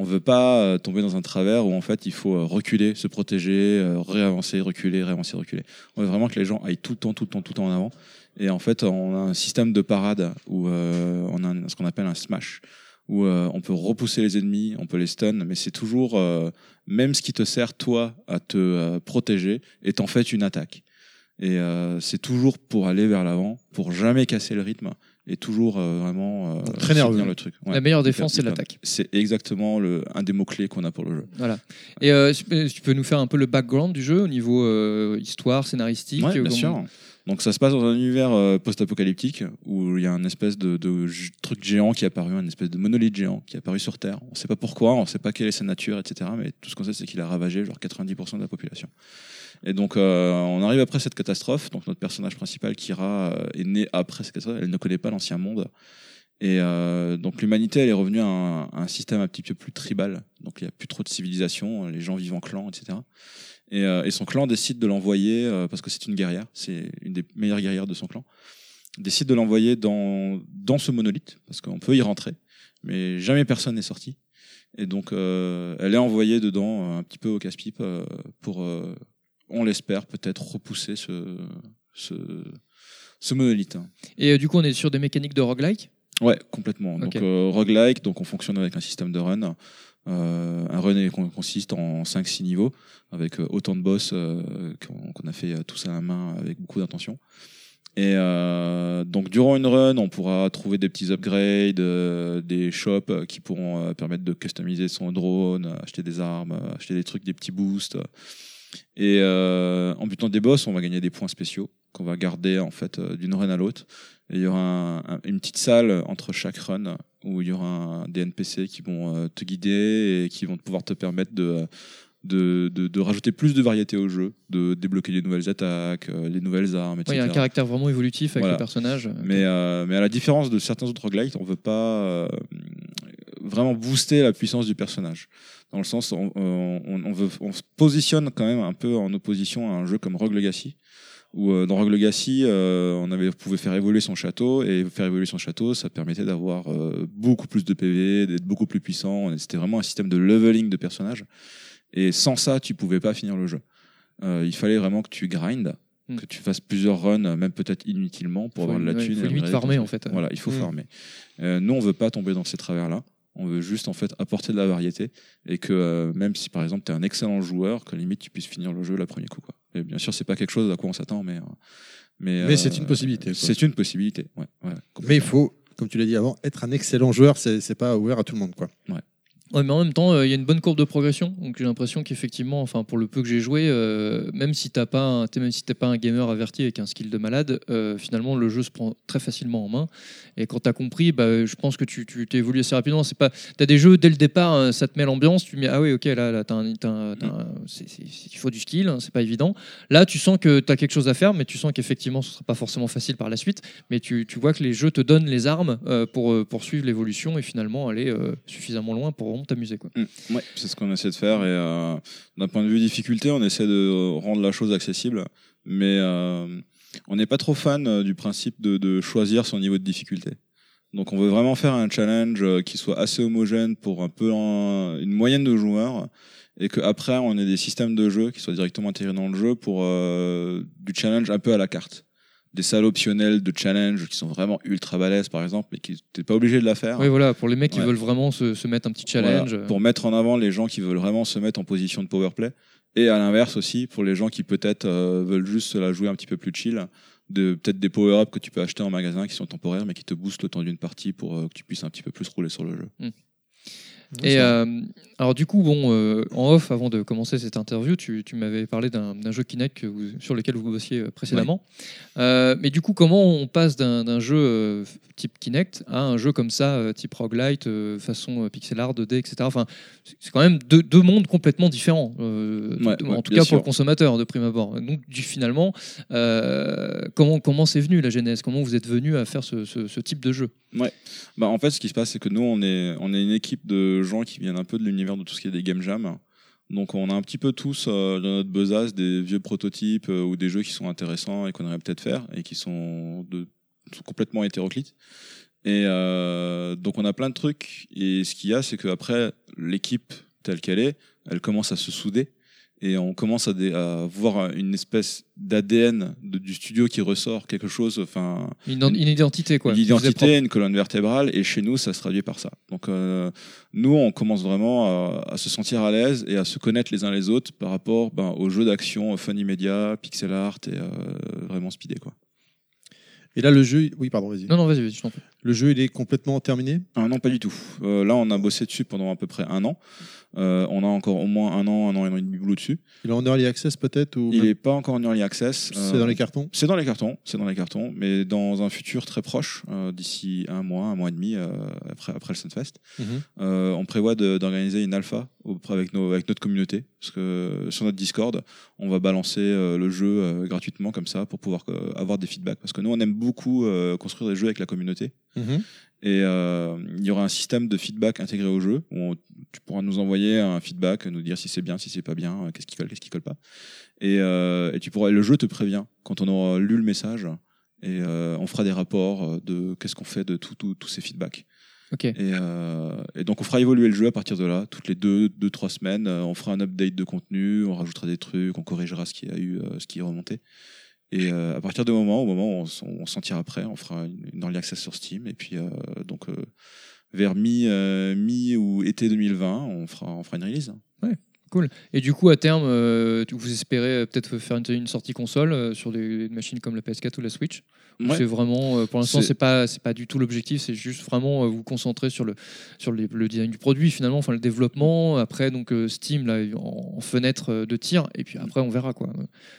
On veut pas euh, tomber dans un travers où en fait il faut euh, reculer, se protéger, euh, réavancer, reculer, réavancer, reculer. On veut vraiment que les gens aillent tout le temps, tout le temps, tout le temps en avant. Et en fait, on a un système de parade où on a ce qu'on appelle un smash, où on peut repousser les ennemis, on peut les stun, mais c'est toujours même ce qui te sert toi à te protéger est en fait une attaque. Et c'est toujours pour aller vers l'avant, pour jamais casser le rythme et toujours euh, vraiment euh, Très nerveux. le truc. La meilleure défense, c'est l'attaque. C'est exactement le, un des mots clés qu'on a pour le jeu. Voilà. Et euh, tu peux- nous faire un peu le background du jeu au niveau euh, histoire, scénaristique Ouais, bien comment- sûr. Donc ça se passe dans un univers euh, post-apocalyptique où il y a un espèce de, truc géant qui est apparu, un espèce de monolithe géant qui est apparu sur Terre. On ne sait pas pourquoi, on ne sait pas quelle est sa nature, etc. Mais tout ce qu'on sait, c'est qu'il a ravagé genre 90% de la population. Et donc euh, on arrive après cette catastrophe. Donc notre personnage principal, Kira, euh, est né après cette catastrophe. Elle ne connaît pas l'ancien monde. Et euh, donc l'humanité, elle est revenue à un, système un petit peu plus tribal. Donc il n'y a plus trop de civilisation, les gens vivent en clan, etc. Et, son clan décide de l'envoyer, parce que c'est une guerrière, c'est une des meilleures guerrières de son clan, décide de l'envoyer dans, dans ce monolithe, parce qu'on peut y rentrer, mais jamais personne n'est sorti. Et donc elle est envoyée dedans un petit peu au casse-pipe pour, on l'espère, peut-être repousser ce, ce, ce monolithe. hein. Et euh, du coup, on est sur des mécaniques de roguelike? Ouais, complètement. Donc Ok. euh, roguelike, donc on fonctionne avec un système de run. Euh, un run consiste en 5-6 niveaux, avec autant de boss qu'on a fait tous à la main avec beaucoup d'intention. Et euh, donc durant une run, on pourra trouver des petits upgrades, euh, des shops qui pourront euh, permettre de customiser son drone, acheter des armes, acheter des trucs, des petits boosts. Et euh, en butant des boss, on va gagner des points spéciaux qu'on va garder en fait euh, d'une run à l'autre. Et il y aura un- un- une petite salle entre chaque run où il y aura un- des NPC qui vont euh, te guider et qui vont pouvoir te permettre de, de, de, de rajouter plus de variété au jeu, de débloquer les nouvelles attaques, les nouvelles armes, etc. Ouais, Il y a un caractère vraiment évolutif avec Voilà. le personnage. Mais, euh, mais à la différence de certains autres roguelites, on veut pas euh, vraiment booster la puissance du personnage. Dans le sens, on, on, on veut, on se positionne quand même un peu en opposition à un jeu comme Rogue Legacy, où euh, dans Rogue Legacy, euh, on avait, pouvait faire évoluer son château, et faire évoluer son château, ça permettait d'avoir euh, beaucoup plus de PV, d'être beaucoup plus puissant. C'était vraiment un système de leveling de personnages. Et sans ça, tu pouvais pas finir le jeu. Euh, il fallait vraiment que tu grindes, Mm. que tu fasses plusieurs runs, même peut-être inutilement, pour Faut- avoir de la ouais, thune. faut et limite farmer, en fait. Voilà, il faut Mm. farmer. Euh, nous, on veut pas tomber dans ces travers-là. On veut juste en fait apporter de la variété et que euh, même si par exemple tu es un excellent joueur, que limite tu puisses finir le jeu le premier coup. Quoi. Et bien sûr, c'est pas quelque chose à quoi on s'attend, mais euh, mais, Mais c'est une possibilité. C'est une possibilité. Ouais, ouais, Mais il faut, comme tu l'as dit avant, être un excellent joueur. C'est c'est pas ouvert à tout le monde, quoi. Ouais. Ouais, mais en même temps, euh, il y a une bonne courbe de progression. Donc j'ai l'impression qu'effectivement, enfin pour le peu que j'ai joué, euh, même si t'as pas, même si t'es pas un gamer averti avec un skill de malade, euh, finalement le jeu se prend très facilement en main. Et quand t'as compris, bah, je pense que tu, tu évolué assez rapidement. C'est pas, t'as des jeux dès le départ, euh, ça te met l'ambiance. Tu mets ah oui, ok, là, là, un, un- c'est- il faut du skill, hein, c'est pas évident. Là, tu sens que t'as quelque chose à faire, mais tu sens qu'effectivement, ce sera pas forcément facile par la suite. Mais tu, tu vois que les jeux te donnent les armes pour poursuivre l'évolution et finalement aller suffisamment loin pour t'amuser, quoi. Ouais, c'est ce qu'on essaie de faire. Et euh, d'un point de vue difficulté, on essaie de rendre la chose accessible. Mais euh, on n'est pas trop fan euh, du principe de, choisir son niveau de difficulté. Donc on veut vraiment faire un challenge qui soit assez homogène pour un peu un- une moyenne de joueurs. Et qu'après, on ait des systèmes de jeu qui soient directement intégrés dans le jeu pour du challenge un peu à la carte. Des salles optionnelles de challenge qui sont vraiment ultra balèzes, par exemple, mais qui t'es pas obligé de la faire. Oui, voilà, pour les mecs qui Ouais. veulent vraiment se, se mettre un petit challenge. Voilà, pour mettre en avant les gens qui veulent vraiment se mettre en position de power play. Et à l'inverse aussi, pour les gens qui peut-être euh, veulent juste se la jouer un petit peu plus chill, de peut-être des power-ups que tu peux acheter en magasin qui sont temporaires mais qui te boostent le temps d'une partie pour euh, que tu puisses un petit peu plus rouler sur le jeu. Mm. Et euh, alors du coup, bon, euh, en off, avant de commencer cette interview, tu, tu m'avais parlé d'un jeu Kinect que vous- sur lequel vous bossiez euh, précédemment. Euh, mais du coup, comment on passe d'un jeu type Kinect à un jeu comme ça, type roguelite, façon pixel art, 2D, etc. Enfin, c'est- quand même deux, deux mondes complètement différents, Ouais, de- ouais, en tout cas sûr. pour le consommateur de prime abord. Donc, du, finalement, comment comment c'est venu la genèse? Comment vous êtes venu à faire ce, ce- ce type de jeu? Ouais. Bah, en fait, ce qui se passe, c'est que nous, on est, on est une équipe de gens qui viennent un peu de l'univers de tout ce qui est des game jams. Donc, on a un petit peu tous euh, dans notre besace des vieux prototypes euh, ou des jeux qui sont intéressants et qu'on aurait peut-être faire et qui sont, de, complètement hétéroclites. Et euh, donc, on a plein de trucs. Et ce qu'il y a, c'est qu'après, l'équipe telle qu'elle est, elle commence à se souder. Et on commence à, voir une espèce d'ADN du studio qui ressort, quelque chose, enfin Une, une identité, quoi. une identité, une colonne vertébrale, et chez nous, ça se traduit par ça. Donc, euh, nous, on commence vraiment à, à se sentir à l'aise et à se connaître les uns les autres par rapport ben, aux jeux d'action, funny media, pixel art et euh, vraiment speedé, quoi. Et là, le jeu. Oui, pardon, vas-y. Non, non, vas-y, vas-y, je t'en prie. Le jeu, il est complètement terminé? Ah non, pas du tout. Euh, là, on a bossé dessus pendant à peu près un an. Euh, on a encore au moins un an, un an et demi de boulot dessus. Il est en early access peut-être ou Il n'est pas encore en early access. C'est dans les cartons? C'est dans les cartons, c'est dans les cartons, mais dans un futur très proche, euh, d'ici un mois, un mois et demi, euh, après, après le Sunfest, Mhm. euh, on prévoit d'organiser une alpha avec, nos, avec notre communauté. Parce que sur notre Discord, on va balancer euh, le jeu euh, gratuitement comme ça pour pouvoir euh, avoir des feedbacks. Parce que nous, on aime beaucoup euh, construire des jeux avec la communauté. Mhm. Et euh, il y aura un système de feedback intégré au jeu où on- tu pourras nous envoyer un feedback, nous dire si c'est bien, si c'est pas bien, euh, qu'est-ce qui colle, qu'est-ce qui colle pas. Et, euh, et tu pourras, le jeu te prévient quand on aura lu le message et euh, on fera des rapports de qu'est-ce qu'on fait de tous ces feedbacks. Ok. Et, euh, et donc on fera évoluer le jeu à partir de là, toutes les deux, deux trois semaines, on fera un update de contenu, on rajoutera des trucs, on corrigera ce qui a eu, ce qui est remonté. Et euh, à partir du moment, au moment où on, s'en tire après, on fera une, une early access sur Steam. Et puis euh, donc euh, vers mi, euh, mi ou été 2020, on fera, on fera une release. Ouais, cool. Et du coup, à terme, euh, vous espérez peut-être faire une, sortie console euh, sur des, des machines comme la PS4 ou la Switch? Ouais. C'est vraiment, euh, pour l'instant, C'est- pas, c'est pas du tout l'objectif. C'est juste vraiment euh, vous concentrer sur le, sur le design du produit finalement, enfin le développement. Après, donc euh, Steam là en, en fenêtre de tir, et puis après on verra quoi.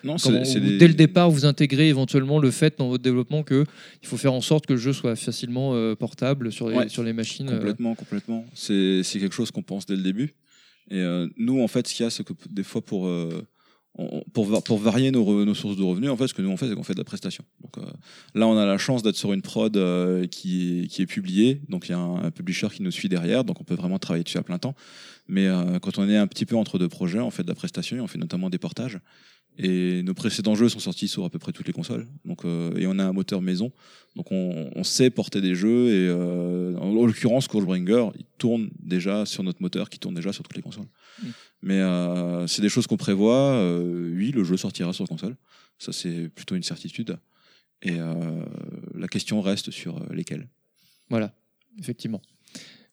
Non, Comment c'est- c'est vous- des- dès le départ, vous intégrez éventuellement le fait dans votre développement que il faut faire en sorte que le jeu soit facilement euh, portable sur les, Ouais, sur les machines. euh, Complètement, complètement. C'est c'est quelque chose qu'on pense dès le début. Et euh, nous, en fait, ce qu'il y a, c'est que des fois, pour, pour, va- pour varier nos, sources de revenus, en fait, ce que nous on fait, c'est qu'on fait de la prestation. Donc euh, là, on a la chance d'être sur une prod euh, qui, est, publiée. Donc il y a un, un publisher qui nous suit derrière, donc on peut vraiment travailler dessus à plein temps. Mais euh, quand on est un petit peu entre deux projets, on fait de la prestation et on fait notamment des portages. Et nos précédents jeux sont sortis sur à peu près toutes les consoles. Donc, euh, et on a un moteur maison. Donc on, on sait porter des jeux. Et euh, en l'occurrence, Courgebringer, il tourne déjà sur notre moteur qui tourne déjà sur toutes les consoles. Mais euh, c'est des choses qu'on prévoit. Oui, le jeu sortira sur console. Ça, c'est plutôt une certitude. Et la question reste sur lesquelles. Voilà, effectivement.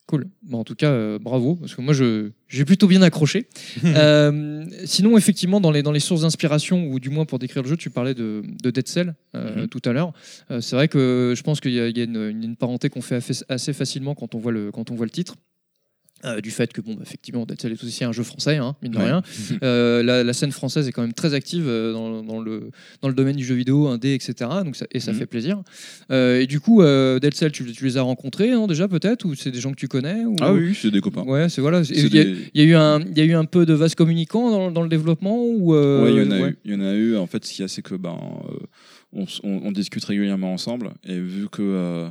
Cool. Bon, en tout cas, euh, bravo, parce que moi, je, j'ai plutôt bien accroché. (laughs) Euh, sinon, effectivement, dans les, dans les sources d'inspiration, ou du moins pour décrire le jeu, tu parlais de, de Dead Cell euh, Mhm. tout à l'heure. C'est vrai que je pense qu'il y a, il y a une, parenté qu'on fait assez facilement quand on voit le, quand on voit le titre. Euh, du fait que, bon, bah, effectivement, Dead Cell est aussi un jeu français, hein, mine de Ouais. rien. (laughs) Euh, la, la scène française est quand même très active euh, dans, dans le, dans le domaine du jeu vidéo, indé, etc. Donc ça, et ça Mhm. fait plaisir. Et du coup, Dead Cell, tu, tu les as rencontrés non, déjà peut-être Ou c'est des gens que tu connais ou- Ah oui, c'est des copains. Ouais, c'est voilà. Il y, a- des- il y a eu un, y a eu un peu de vase communicant dans, dans le développement ou Ouais, il y en a ouais. eu. Il y en a eu. En fait, ce qu'il y a, c'est que ben, on, on- on discute régulièrement ensemble et vu que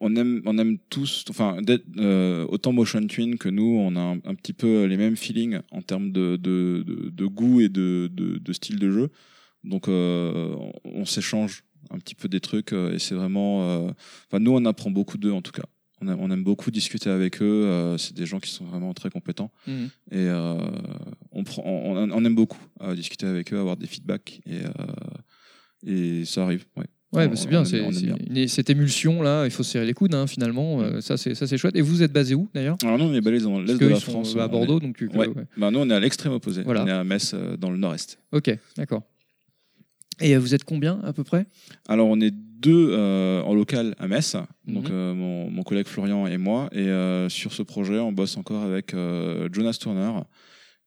on, aime, on aime tous, enfin, d'être, euh, autant Motion Twin que nous, on a un, un petit peu les mêmes feelings en termes de, de, de, de goût et de, style de jeu. Donc, euh, on, s'échange un petit peu des trucs euh, et c'est vraiment. euh, Enfin, nous, on apprend beaucoup d'eux en tout cas. On, a- on aime beaucoup discuter avec eux. c'est des gens qui sont vraiment très compétents. Mhm. Et on, prend, on, on- on aime beaucoup discuter avec eux, avoir des feedbacks. Et, et ça arrive. Ouais, Ouais, bah, c'est bien, c'est cette émulsion là, il faut se serrer les coudes hein, finalement, euh, ça c'est ça c'est chouette. Et vous êtes basé où d'ailleurs? Alors nous, on est basé dans l'est de la sont, France. euh, à Bordeaux, donc tu- ouais. ouais. Bah, nous, on est à l'extrême opposé. Voilà. On est à Metz, euh, dans le nord-est. Ok, d'accord. Et euh, vous êtes combien à peu près? Alors, on est deux euh, en local à Metz, donc Mhm. euh, mon, mon collègue Florian et moi. Et euh, sur ce projet, on bosse encore avec euh, Jonas Turner,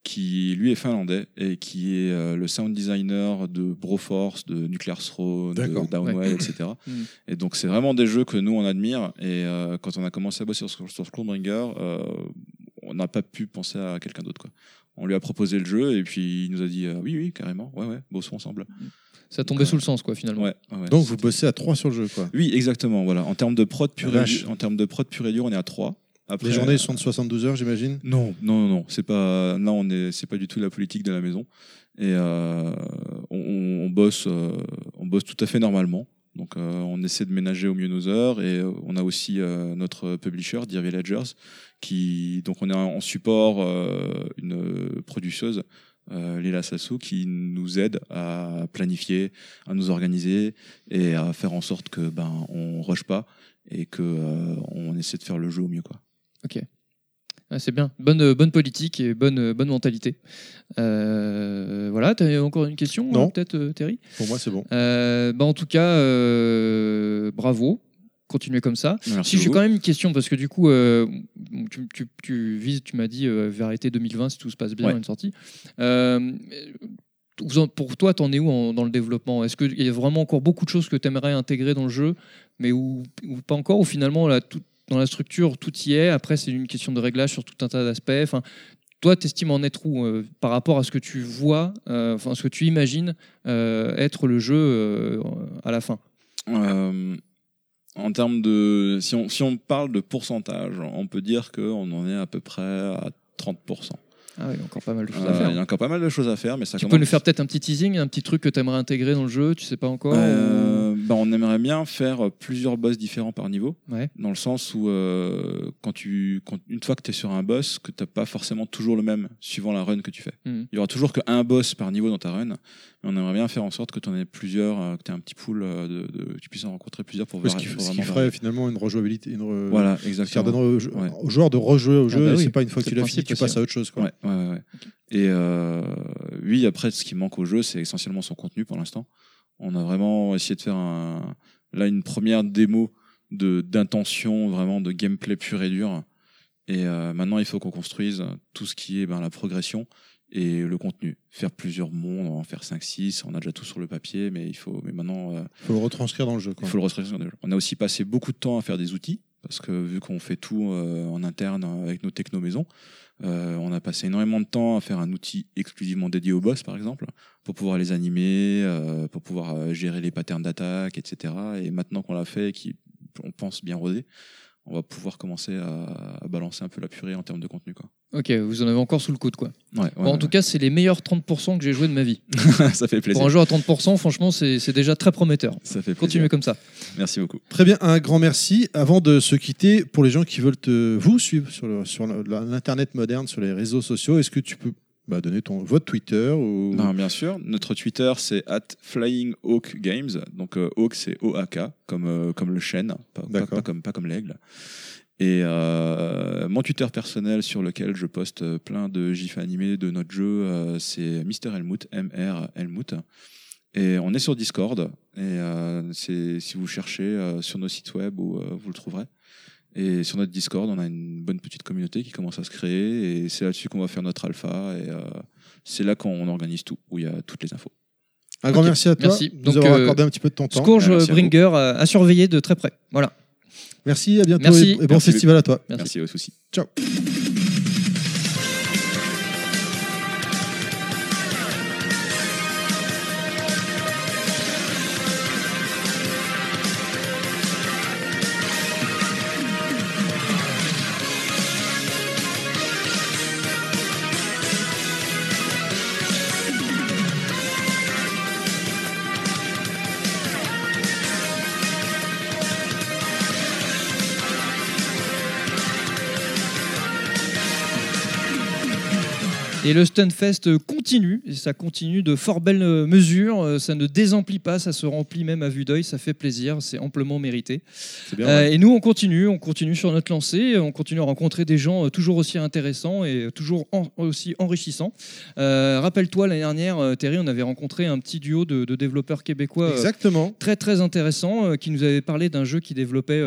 qui lui est finlandais et qui est euh, le sound designer de Broforce, de Nuclear Throne, de. Downwell, Ouais. etc. (laughs) Mhm. Et donc, c'est vraiment des jeux que nous, on admire. Et euh, quand on a commencé à bosser sur, sur Skullbringer, euh, on n'a pas pu penser à quelqu'un d'autre. quoi. On lui a proposé le jeu et puis il nous a dit euh, oui, oui, carrément, ouais, ouais, bossons ensemble. Ça tombait sous le sens quoi finalement. Ouais, ouais, ouais. Donc vous bossez à trois sur le jeu, quoi. Oui, exactement. Voilà. En termes de prod pur et en termes de prod pur et dur, on est à 3. Après, Les journées sont de 72 heures, j'imagine Non, non, non. C'est pas. Là, on est. C'est pas du tout la politique de la maison. Et euh, on, on bosse. euh, on bosse tout à fait normalement. Donc, euh, on essaie de ménager au mieux nos heures. Et euh, on a aussi euh, notre publisher, Dear Villagers, qui. Donc, on est en support euh, une produceuse. Euh, Lila Sassou qui nous aide à planifier, à nous organiser et à faire en sorte que ben on rush pas et que euh, on essaie de faire le jeu au mieux quoi. Ok. Ah, c'est bien, bonne, euh, bonne politique et bonne, euh, bonne mentalité. Euh, voilà, tu as encore une question Non. peut-être Terry? Pour moi, c'est bon. Euh, bah, en tout cas, euh, bravo. Continuez comme ça. Merci si j'ai beaucoup. quand même une question, parce que du coup, euh, tu, tu, tu vises, tu m'as dit euh, vers été 2020 si tout se passe bien, Ouais. une sortie. Euh, vous en- pour toi, t'en es où en- dans le développement? Est-ce qu'il y a vraiment encore beaucoup de choses que tu aimerais intégrer dans le jeu, mais ou, ou pas encore? Ou finalement, là, tout, dans la structure, tout y est. Après, c'est une question de réglage sur tout un tas d'aspects. Enfin, toi, t'estimes en être où euh, par rapport à ce que tu vois, euh, enfin, ce que tu imagines euh, être le jeu à la fin? En termes de, si on, si on parle de pourcentage, on peut dire qu'on en est à peu près à 30%. Ah oui, encore pas mal de choses à faire. Il y a encore pas mal de choses à faire, mais ça Tu peux nous faire peut-être un petit teasing, un petit truc que tu aimerais intégrer dans le jeu, tu sais pas encore bah, on aimerait bien faire plusieurs boss différents par niveau. Ouais. Dans le sens où, euh, quand tu, quand, une fois que tu es sur un boss, que tu n'as pas forcément toujours le même suivant la run que tu fais. Mhm. Il y aura toujours qu'un boss par niveau dans ta run. Mais on aimerait bien faire en sorte que tu en aies plusieurs, euh, que tu aies un petit pool, euh, de, de- que tu puisses en rencontrer plusieurs pour Ce voir. qui, pour ce qui ferait finalement une rejouabilité. Une re- Voilà, qui exactement. redonnerait aux, jou- Ouais. aux joueurs de rejouer au jeu, Ah bah oui, c'est pas une fois que tu l'as fini, tu passes aussi, à autre chose. Quoi. Ouais, ouais, ouais, ouais. Et euh, oui, après, ce qui manque au jeu, c'est essentiellement son contenu pour l'instant. On a vraiment essayé de faire un, là une première démo de d'intention, vraiment de gameplay pur et dur. Et euh, maintenant, il faut qu'on construise tout ce qui est ben, la progression et le contenu. Faire plusieurs mondes, en faire 5, 6, on a déjà tout sur le papier, mais il faut, mais maintenant, euh, faut le retranscrire dans le jeu. il faut le retranscrire dans le jeu. On a aussi passé beaucoup de temps à faire des outils, parce que vu qu'on fait tout euh, en interne avec nos techno-maisons, on a passé énormément de temps à faire un outil exclusivement dédié aux boss, par exemple, pour pouvoir les animer, euh, pour pouvoir euh, gérer les patterns d'attaque, etc. Et maintenant qu'on l'a fait et qu'on pense bien rodé, on va pouvoir commencer à, à balancer un peu la purée en termes de contenu. Quoi. Ok, vous en avez encore sous le coude, quoi. Ouais, ouais, Bon, en ouais. tout cas, c'est les meilleurs 30% que j'ai joué de ma vie. (laughs) Ça fait plaisir. Pour un jeu à 30%, franchement, c'est c'est déjà très prometteur. Ça fait plaisir. Continuez comme ça. Merci beaucoup. Très bien, un grand merci. Avant de se quitter, pour les gens qui veulent te, vous suivre sur l'internet moderne, sur les réseaux sociaux, est-ce que tu peux bah, donner ton votre Twitter ou Ben, bien sûr, notre Twitter c'est at Flying Hawk Games. Donc euh, Hawk c'est O-A-K, comme, euh, comme le chêne, pas, pas, pas comme, pas comme l'aigle. Et euh, mon Twitter personnel sur lequel je poste plein de gifs animés de notre jeu, euh, c'est Mr. Helmut, M-R Helmut. Et on est sur Discord. Et euh, c'est si vous cherchez sur nos sites web, où, vous le trouverez. Et sur notre Discord, on a une bonne petite communauté qui commence à se créer. Et c'est là-dessus qu'on va faire notre alpha. Et euh, c'est là qu'on organise tout, où il y a toutes les infos. Un grand merci à toi merci. de nous Donc, avoir euh, accordé un petit peu de ton temps. Scourge Merci à. Bringer euh, à surveiller de très près. Voilà. Merci, à bientôt Merci. et, et bon Merci. festival à toi. Merci. Merci, aux soucis. Ciao. Et le Stunfest continue, et ça continue de fort belles euh, mesures. Euh, Ça ne désemplit pas, ça se remplit même à vue d'œil, ça fait plaisir, c'est amplement mérité. bien, Euh, ouais. Et nous, on continue, on continue sur notre lancée, on continue à rencontrer des gens toujours aussi intéressants et toujours en- aussi enrichissants. Euh, Rappelle-toi, l'année dernière, Terry, on avait rencontré un petit duo de, de développeurs québécois. Exactement. très très intéressant qui nous avait parlé d'un jeu qui développait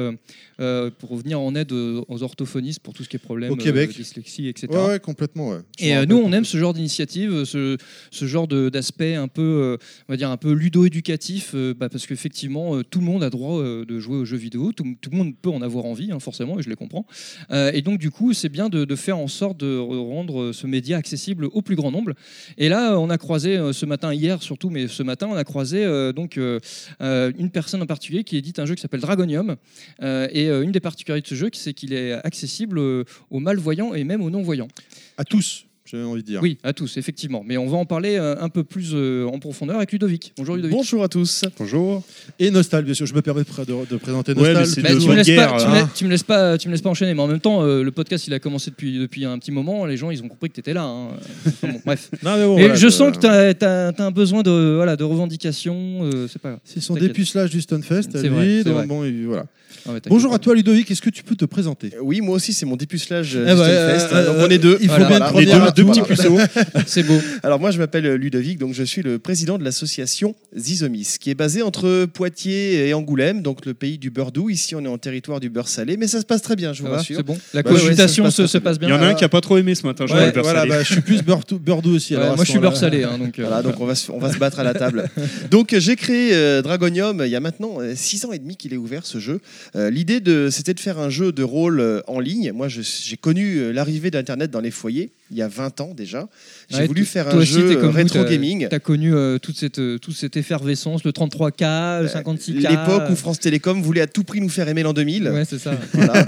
euh, pour venir en aide aux, orthophonistes pour tout ce qui est problème Au Québec. dyslexie, etc. Ouais, ouais, complètement. Ouais. Et euh, nous, on aime ce genre d'initiative, ce, genre d'aspect un peu, euh, on va dire un peu ludo-éducatif, euh, bah, parce qu'effectivement, euh, tout le monde a droit de jouer aux jeux vidéo, tout, le monde peut en avoir envie, hein, forcément, et je les comprends. Et donc, du coup, c'est bien de, faire en sorte de rendre ce média accessible au plus grand nombre. Et là, on a croisé ce matin, hier surtout, mais ce matin, on a croisé donc une personne en particulier qui édite un jeu qui s'appelle Dragonium. Et une des particularités de ce jeu, c'est qu'il est accessible aux malvoyants et même aux non-voyants. À tous, j'ai envie de dire. Oui, à tous, effectivement. Mais on va en parler euh, un peu plus euh, en profondeur avec Ludovic. Bonjour Ludovic. Bonjour à tous. Bonjour. Et Nostal, bien sûr, je me permets de, pré- de- de présenter Ouais, Nostal. mais Bah, de tu, me bonne laisses guerre, pas, tu, me hein. laisses, tu me laisses pas, tu me laisses pas enchaîner. Mais en même temps, euh, le podcast il a commencé depuis, depuis un petit moment. Les gens ils ont compris que tu étais là. hein. Enfin, bon, bref. (laughs) Non, mais bon, Et voilà, je sens que tu as, un besoin de, voilà, de revendication. euh, c'est pas grave. C'est son dépucelage du Stunfest C'est vrai, c'est donc vrai. bon, et voilà. Ah Bonjour à toi Ludovic, est-ce que tu peux te présenter? Oui, moi aussi, c'est mon dépucelage Eh du bah, Stunfest. on est deux. il faut Voilà, bien deux, petits puceaux. (laughs) C'est beau. Alors moi, je m'appelle euh, Ludovic, donc je suis le président de l'association Zizomis, qui est basée entre Poitiers et Angoulême, donc le pays du beurre doux. Ici, on est en territoire du beurre salé, mais ça se passe très bien, je vous Ça va, rassure. c'est bon. La ouais, ça se, passe Il bien. y en a un qui a pas trop aimé ce matin, je Ouais, crois, le beurre voilà, salé. bah, je suis plus beurre, beurre doux aussi. Ouais, alors moi, je suis beurre salé. hein, donc, euh, Voilà, donc on va, se, on va se battre à la table. (laughs) Donc euh, j'ai créé euh, Dragonium il y a maintenant 6 ans et demi qu'il est ouvert ce jeu. Euh, L'idée de, c'était de faire un jeu de rôle euh, en ligne. Moi j'ai connu euh, l'arrivée d'Internet dans les foyers il y a 20 ans déjà. J'ai Ouais, voulu faire toi un aussi, jeu t'es comme euh, rétro gaming. T'as connu euh, toute, cette, euh, toute cette effervescence, le 33K, le 56K. L'époque où France Télécom voulait à tout prix nous faire aimer l'an 2000. Ouais, c'est ça. (laughs) Voilà.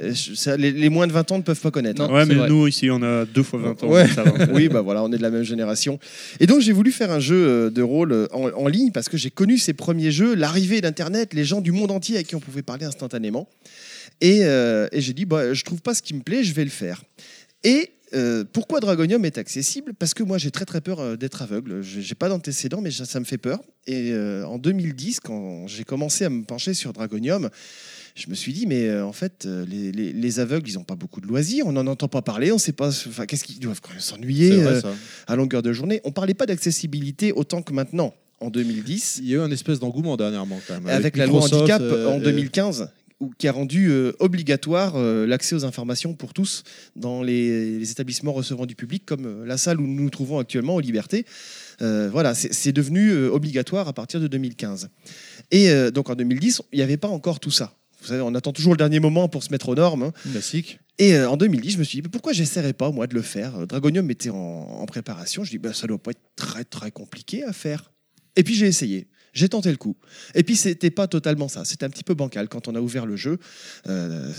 Euh, je- ça, les, les moins de 20 ans ne peuvent pas connaître. Non, Ouais, c'est mais vrai. nous ici, on a deux fois 20 ans. Ouais. donc ça va. (laughs) oui, bah voilà, on est de la même génération. Et donc j'ai voulu faire un jeu euh, de rôle euh, en, en ligne parce que j'ai connu ces premiers jeux, l'arrivée d'Internet, les gens du monde entier à qui on pouvait parler instantanément. Et, euh, et j'ai dit, bah, je trouve pas ce qui me plaît, je vais le faire. Et euh, pourquoi Dragonium est accessible? Parce que moi j'ai très très peur euh, d'être aveugle. J'ai j'ai pas d'antécédents, mais ça, ça me fait peur. Et euh, en 2010, quand j'ai commencé à me pencher sur Dragonium, je me suis dit, mais euh, en fait, les, les- les aveugles, ils n'ont pas beaucoup de loisirs, on n'en entend pas parler, on sait pas. Enfin, qu'est-ce qu'ils doivent quand même s'ennuyer à longueur de journée On parlait pas d'accessibilité autant que maintenant. En 2010, Il y a eu un espèce d'engouement dernièrement quand même. avec, la loi handicap euh, en et- 2015, où- qui a rendu euh, obligatoire euh, l'accès aux informations pour tous dans les, les établissements recevant du public, comme euh, la salle où nous nous trouvons actuellement, aux Libertés. Voilà, c'est devenu obligatoire à partir de 2015. Et donc en 2010, il n'y avait pas encore tout ça. Vous savez, on attend toujours le dernier moment pour se mettre aux normes. hein. Classique. Et en 2010, je me suis dit, pourquoi j'essaierais pas, moi, de le faire? Dragonium était en, en préparation. Je dis, bah, ça doit pas être très, très compliqué à faire. Et puis j'ai essayé. J'ai tenté le coup. Et puis c'était pas totalement ça. C'était un petit peu bancal quand on a ouvert le jeu. Euh,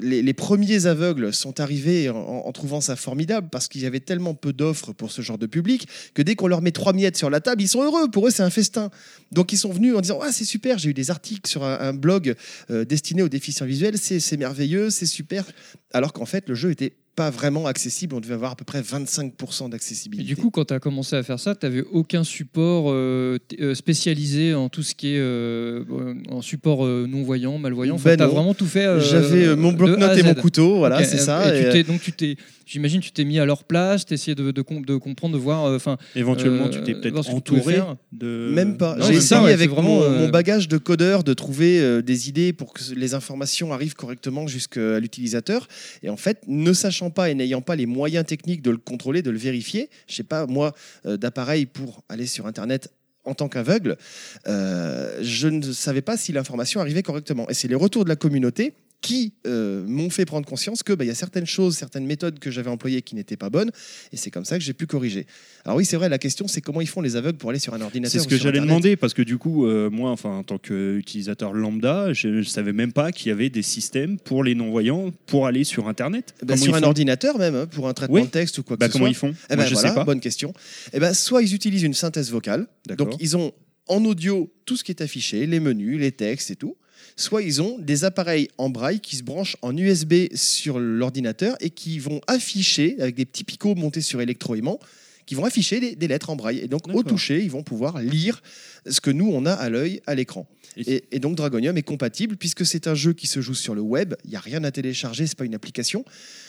les, premiers aveugles sont arrivés en, trouvant ça formidable parce qu'il y avait tellement peu d'offres pour ce genre de public que dès qu'on leur met trois miettes sur la table, ils sont heureux. Pour eux, c'est un festin. Donc ils sont venus en disant ah c'est super. J'ai eu des articles sur un, blog euh, destiné aux déficients visuels. C'est merveilleux, c'est super. Alors qu'en fait, le jeu était pas vraiment accessible. On devait avoir à peu près 25% Et d'accessibilité. du coup, quand tu as commencé à faire ça, tu n'avais aucun support euh, euh, spécialisé en tout ce qui est euh, euh, en support euh, non-voyant, malvoyant. Ben tu as non. vraiment tout fait. euh, J'avais, euh, mon bloc-notes et mon couteau, voilà, c'est ça, Et donc, tu t'es, j'imagine, tu t'es mis à leur place, tu essayais de, de, com- de comprendre, de voir. euh, Enfin, Éventuellement, euh, tu t'es peut-être entouré de. Même pas. J'ai essayé ouais, avec vraiment, mon, euh, mon bagage de codeur de trouver euh, des idées pour que les informations arrivent correctement jusqu'à l'utilisateur. Et en fait, ne sachant pas et n'ayant pas les moyens techniques de le contrôler, de le vérifier, je sais pas moi euh, d'appareil pour aller sur Internet en tant qu'aveugle, euh, je ne savais pas si l'information arrivait correctement. Et c'est les retours de la communauté qui euh, m'ont fait prendre conscience que bah, il y a certaines choses, certaines méthodes que j'avais employées qui n'étaient pas bonnes, et c'est comme ça que j'ai pu corriger. Alors oui, c'est vrai, la question c'est comment ils font les aveugles pour aller sur un ordinateur. C'est ce que j'allais demander parce que du coup, euh, moi, enfin, en tant qu'utilisateur lambda, je ne savais même pas qu'il y avait des systèmes pour les non-voyants pour aller sur Internet. Bah, Comment sur un ordinateur même, hein, pour un traitement Oui. de texte ou quoi que Bah, ce comment soit. ils font Eh Moi, ben je voilà, sais pas. Bonne question. Eh ben, soit ils utilisent une synthèse vocale, donc ils ont en audio tout ce qui est affiché, les menus, les textes et tout. Soit ils ont des appareils en braille qui se branchent en USB sur l'ordinateur et qui vont afficher, avec des petits picots montés sur électroaimant, qui vont afficher des, des lettres en braille. Et donc au toucher, ils vont pouvoir lire ce que nous, on a à l'œil, à l'écran. Et, et donc Dragonium est compatible puisque c'est un jeu qui se joue sur le web. Il n'y a rien à télécharger, c'est pas une application.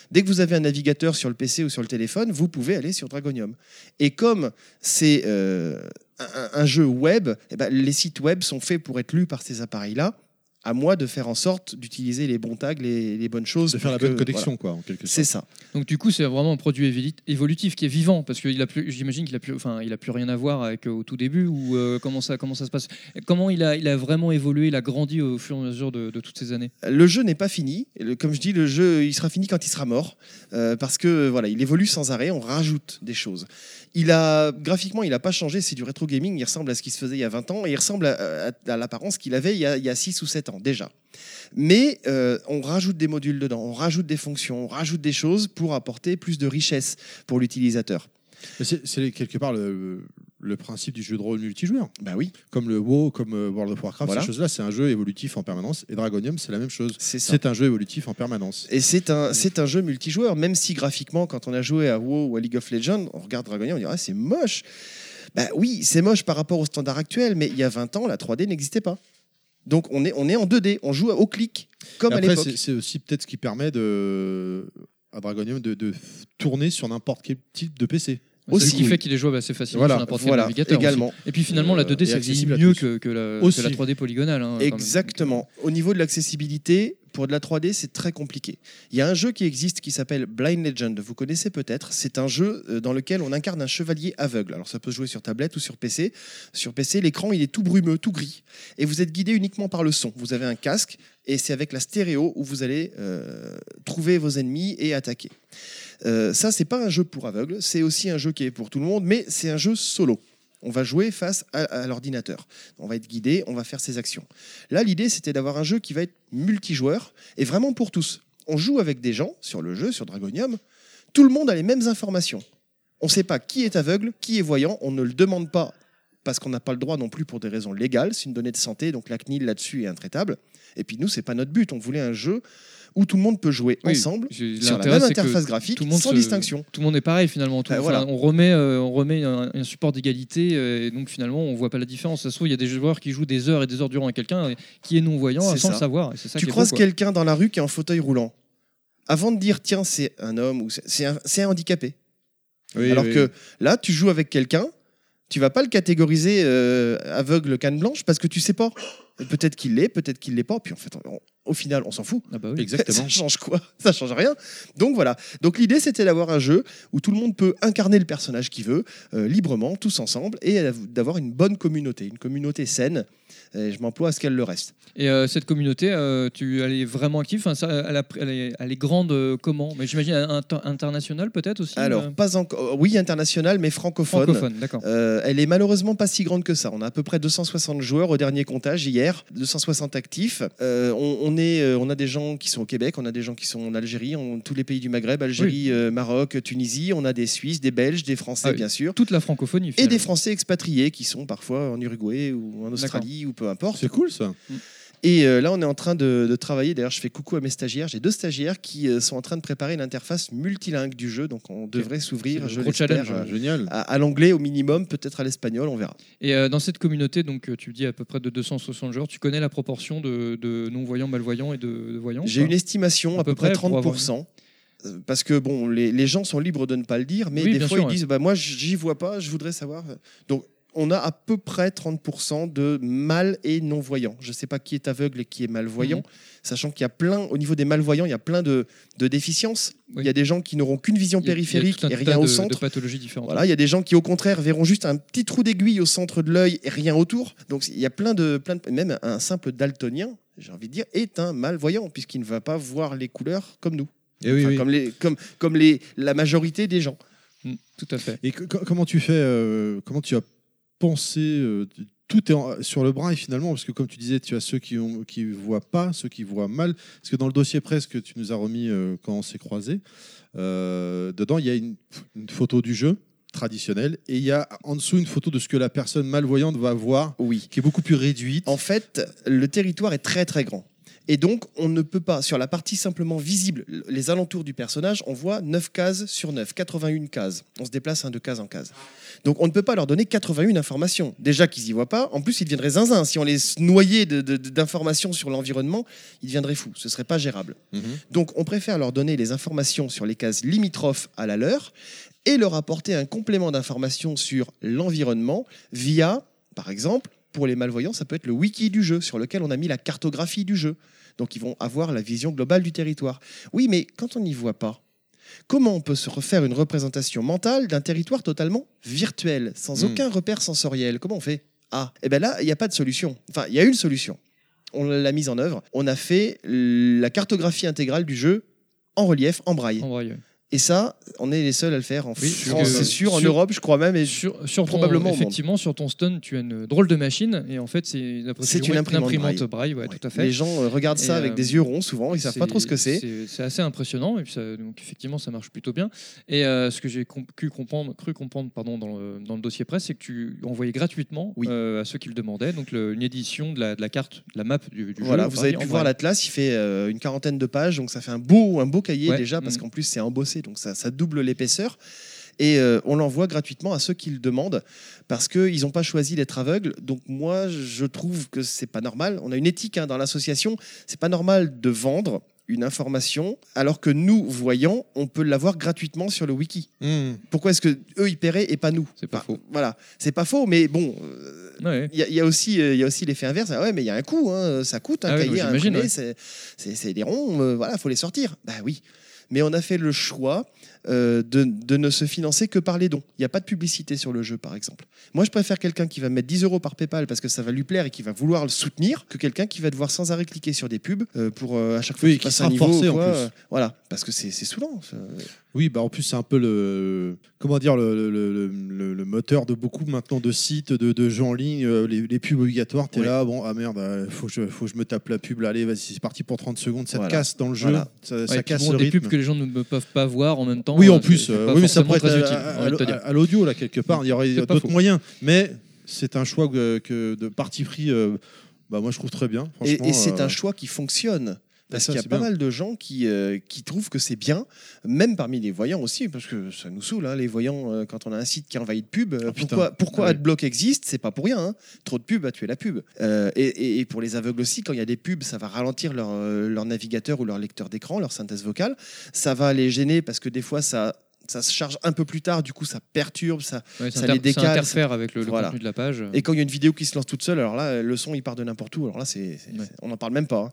Dès que vous avez un navigateur sur le PC ou sur le téléphone, vous pouvez aller sur Dragonium. Et comme c'est euh, un, un jeu web, eh ben, les sites web sont faits pour être lus par ces appareils-là. À moi de faire en sorte d'utiliser les bons tags, les, les bonnes choses. De faire la que- bonne connexion, voilà. quoi, en quelque sorte. C'est ça. Donc du coup, c'est vraiment un produit évolutif qui est vivant parce plus, j'imagine qu'il a plus, enfin, il a plus rien à voir avec euh, au tout début ou euh, comment ça, comment ça se passe? Comment il a, il a vraiment évolué, il a grandi au fur et à mesure de, de toutes ces années? Le jeu n'est pas fini. Comme je dis, le jeu, il sera fini quand il sera mort, Euh, parce que voilà, il évolue sans arrêt. On rajoute des choses. Il a graphiquement, il n'a pas changé. C'est du rétro gaming. Il ressemble à ce qui se faisait il y a 20 ans et il ressemble à, l'apparence qu'il avait il y, a, il y a 6 ou 7 ans déjà. Mais euh, on rajoute des modules dedans, on rajoute des fonctions, on rajoute des choses pour apporter plus de richesse pour l'utilisateur. C'est quelque part le, le principe du jeu de rôle multijoueur. Bah oui. Comme le WoW, comme euh, World of Warcraft, Voilà. ces choses-là, c'est un jeu évolutif en permanence. Et Dragonium, c'est la même chose. C'est ça. C'est un jeu évolutif en permanence. Et c'est un, c'est un jeu multijoueur, même si graphiquement, quand on a joué à WoW ou à League of Legends, on regarde Dragonium, on dit ah, c'est moche. Bah oui, c'est moche par rapport au standard actuel, mais il y a 20 ans, la 3D n'existait pas. Donc on est, on est en 2D, on joue au clic, comme à l'époque. c'est- c'est aussi peut-être ce qui permet de, à Dragonium de, tourner sur n'importe quel type de PC. C'est ce qui fait qu'il est jouable assez facilement Voilà. sur n'importe Voilà, quel navigateur. aussi. également. Et puis finalement, la 2D, Euh, et ça vieillit accessible mieux que, que la, que Aussi. la 3D polygonale. hein. Exactement. Au niveau de l'accessibilité, pour de la 3D, c'est très compliqué. Il y a un jeu qui existe qui s'appelle Blind Legend. Vous connaissez peut-être. C'est un jeu euh, dans lequel on incarne un chevalier aveugle. Alors ça peut se jouer sur tablette ou sur PC. Sur PC, l'écran il est tout brumeux, tout gris, et vous êtes guidé uniquement par le son. Vous avez un casque et c'est avec la stéréo où vous allez euh, trouver vos ennemis et attaquer. Euh, ça, c'est pas un jeu pour aveugles. C'est aussi un jeu qui est pour tout le monde, mais c'est un jeu solo. On va jouer face à, à l'ordinateur. On va être guidé, on va faire ses actions. Là, l'idée, c'était d'avoir un jeu qui va être multijoueur et vraiment pour tous. On joue avec des gens sur le jeu, sur Dragonium. Tout le monde a les mêmes informations. On ne sait pas qui est aveugle, qui est voyant. On ne le demande pas parce qu'on n'a pas le droit non plus pour des raisons légales. C'est une donnée de santé, donc la CNIL là-dessus est intraitable. Et puis nous, c'est pas notre but. On voulait un jeu où tout le monde peut jouer Oui, ensemble sur la même interface graphique, tout le monde sans se- distinction. Tout le monde est pareil finalement. Tout- enfin, voilà. On remet, euh, on remet un, un support d'égalité euh, et donc finalement on voit pas la différence. Ça se trouve, il y a des joueurs qui jouent des heures et des heures durant à quelqu'un euh, qui est non voyant sans ça. le savoir. et c'est ça tu croises quelqu'un dans la rue qui est en fauteuil roulant. Avant de dire tiens c'est un homme ou c'est- un, handicapé. Oui, Alors oui. que là tu joues avec quelqu'un, tu vas pas le catégoriser euh, aveugle canne blanche parce que tu sais pas. Peut-être qu'il l'est, peut-être qu'il l'est pas. Puis en fait, au final, on s'en fout. Ah bah Exactement. (laughs) Ça change quoi? Ça change rien. Donc voilà. Donc l'idée, c'était d'avoir un jeu où tout le monde peut incarner le personnage qu'il veut, euh, librement, tous ensemble, et d'avoir une bonne communauté, une communauté saine. Et je m'emploie à ce qu'elle le reste. Et euh, cette communauté, euh, tu, elle est vraiment active? Enfin, ça, elle, a- elle est, elle est grande comment? Mais j'imagine inter- internationale peut-être aussi. Alors, pas encore. Oui, international, mais francophone. Francophone, d'accord. Elle est malheureusement pas si grande que ça. On a à peu près 260 joueurs au dernier comptage hier, 260 actifs. Euh, on, on est, euh, on a des gens qui sont au Québec, on a des gens qui sont en Algérie, on, tous les pays du Maghreb, Algérie, euh, Maroc, Tunisie. On a des Suisses, des Belges, des Français, Ah oui, bien sûr. Toute la francophonie. Et des Français expatriés qui sont parfois en Uruguay ou en Australie ou peu importe. C'est cool ça. Et euh, là, on est en train de, de travailler. D'ailleurs, je fais coucou à mes stagiaires. J'ai deux stagiaires qui euh, sont en train de préparer l'interface multilingue du jeu. Donc, on devrait s'ouvrir, je challenge, euh. Génial. À, à l'anglais au minimum, peut-être à l'espagnol, on verra. Et dans cette communauté, donc tu dis à peu près de 260 joueurs, tu connais la proportion de, de non-voyants, malvoyants et de, de voyants J'ai une estimation à, peu près pour avoir 30%. Euh, Parce que bon, les, les gens sont libres de ne pas le dire, mais Oui, des fois sûr, ils ouais. disent bah, Moi, j'y vois pas, je voudrais savoir. Donc, on a à peu près 30% de mal et non-voyants. Je ne sais pas qui est aveugle et qui est malvoyant, Mhm. sachant qu'il y a plein, au niveau des malvoyants, il y a plein de, de déficiences. Il y a des gens qui n'auront qu'une vision périphérique et rien au de- centre. de pathologies différentes. Voilà, il y a des gens qui, au contraire, verront juste un petit trou d'aiguille au centre de l'œil et rien autour. Donc, il y a plein de, plein de. Même un simple daltonien, j'ai envie de dire, est un malvoyant, puisqu'il ne va pas voir les couleurs comme nous. Eh oui, oui. Comme, les, comme, comme les, la majorité des gens. tout à fait. Et que- comment tu fais euh, Comment tu as pensé euh, tout est en- sur le bras et finalement parce que comme tu disais tu as ceux qui qui voient pas ceux qui voient mal parce que dans le dossier presse que tu nous as remis euh, quand on s'est croisés euh, dedans il y a une, une photo du jeu traditionnel et il y a en dessous une photo de ce que la personne malvoyante va voir oui. qui est beaucoup plus réduite En fait, le territoire est très très grand. Et donc, on ne peut pas, sur la partie simplement visible, les alentours du personnage, on voit 9 cases sur 9, 81 cases. On se déplace hein, de case en case. Donc, on ne peut pas leur donner 81 informations. Déjà qu'ils y voient pas, en plus, ils deviendraient zinzin. Si on les noyait d'informations sur l'environnement, ils deviendraient fous. Ce serait pas gérable. Donc, on préfère leur donner les informations sur les cases limitrophes à la leur et leur apporter un complément d'informations sur l'environnement via, par exemple, pour les malvoyants, ça peut être le wiki du jeu sur lequel on a mis la cartographie du jeu. Donc, ils vont avoir la vision globale du territoire. Oui, mais quand on n'y voit pas, comment on peut se refaire une représentation mentale d'un territoire totalement virtuel, sans Hmm. aucun repère sensoriel? Comment on fait? Ah, et bien là, il n'y a pas de solution. Enfin, il y a une solution. On l'a mise en œuvre. On a fait la cartographie intégrale du jeu en relief, en braille. En braille. Et ça, on est les seuls à le faire en Oui, France, c'est sûr, en sur- Europe, je crois même, et sur, probablement effectivement, sur ton stun, tu as une drôle de machine et en fait, c'est une, imprimante braille, ouais, tout à fait. Les gens euh, regardent ça avec euh, des yeux ronds souvent, ils savent pas trop ce que c'est. C'est assez impressionnant et puis ça- donc effectivement ça marche plutôt bien. Et euh, ce que j'ai cru comprendre, cru comprendre pardon, dans, le, dans le dossier presse, c'est que tu envoyais gratuitement euh, à ceux qui le demandaient donc le- une édition de la, de la carte, de la map du, du Voilà, jeu. vous avez pu en voir l'atlas, il fait une quarantaine de pages, donc ça fait un beau, un beau cahier Ouais, déjà, parce mm. qu'en plus c'est embossé, donc ça, ça double l'épaisseur. Et euh, on l'envoie gratuitement à ceux qui le demandent, parce qu'ils n'ont pas choisi d'être aveugles. Donc moi, je trouve que c'est pas normal. On a une éthique hein, dans l'association, c'est pas normal de vendre une information alors que nous, voyants, on peut l'avoir gratuitement sur le wiki. Pourquoi est-ce que eux ils paieraient et pas nous? C'est pas faux. Voilà, c'est pas faux, mais bon, il y, a- il y a aussi il l'effet inverse. Ah ouais, mais il y a un coût, hein, ça coûte un Ah cahier ouais. c'est des ronds, euh, voilà, faut les sortir. Bah oui. Mais on a fait le choix euh, de, de ne se financer que par les dons. Il n'y a pas de publicité sur le jeu, par exemple. Moi, je préfère quelqu'un qui va mettre 10 euros par PayPal parce que ça va lui plaire et qui va vouloir le soutenir que quelqu'un qui va devoir sans arrêt cliquer sur des pubs euh, pour euh, à chaque fois Oui, qu'il qui passe sera un niveau. forcé, ou en quoi, plus. euh, voilà, parce que c'est c'est saoulant. ça. Oui, bah en plus c'est un peu le comment dire le, le, le- le- le moteur de beaucoup maintenant de sites, de, de jeux en ligne, les, les pubs obligatoires. T'es Ouais. là, bon ah merde, euh, faut que je, faut que je me tape la pub. Là, allez, vas-y, c'est parti pour 30 secondes. Ça Voilà. te casse dans le jeu, Voilà. ça, Ouais, ça casse bon, le des rythme. pubs que les gens ne peuvent pas voir en même temps. Oui, en euh, plus, euh, oui, mais ça pourrait être très à, utile, à- à- l'audio là quelque part. Il y aurait d'autres moyens, mais c'est un choix que, que de parti pris. euh, bah moi je trouve très bien. Et, franchement, et c'est euh, un choix qui fonctionne. Parce qu'il y a pas bien. mal de gens qui, euh, qui trouvent que c'est bien, même parmi les voyants aussi, parce que ça nous saoule, hein, les voyants, euh, quand on a un site qui est envahi de pubs. euh, Oh, pourquoi pourquoi Ah oui. AdBlock existe C'est pas pour rien. hein. Trop de pubs a tué la pub. Euh, et, et- et pour les aveugles aussi, quand il y a des pubs, ça va ralentir leur, leur navigateur ou leur lecteur d'écran, leur synthèse vocale. Ça va les gêner parce que des fois, ça. Ça se charge un peu plus tard, du coup ça perturbe, ça, Ouais, ça ça les ça décale. interfère ça- avec le- le contenu de la page. Et quand il y a une vidéo qui se lance toute seule, alors là, le son il part de n'importe où. Alors là, c'est, on n'en parle même pas. hein.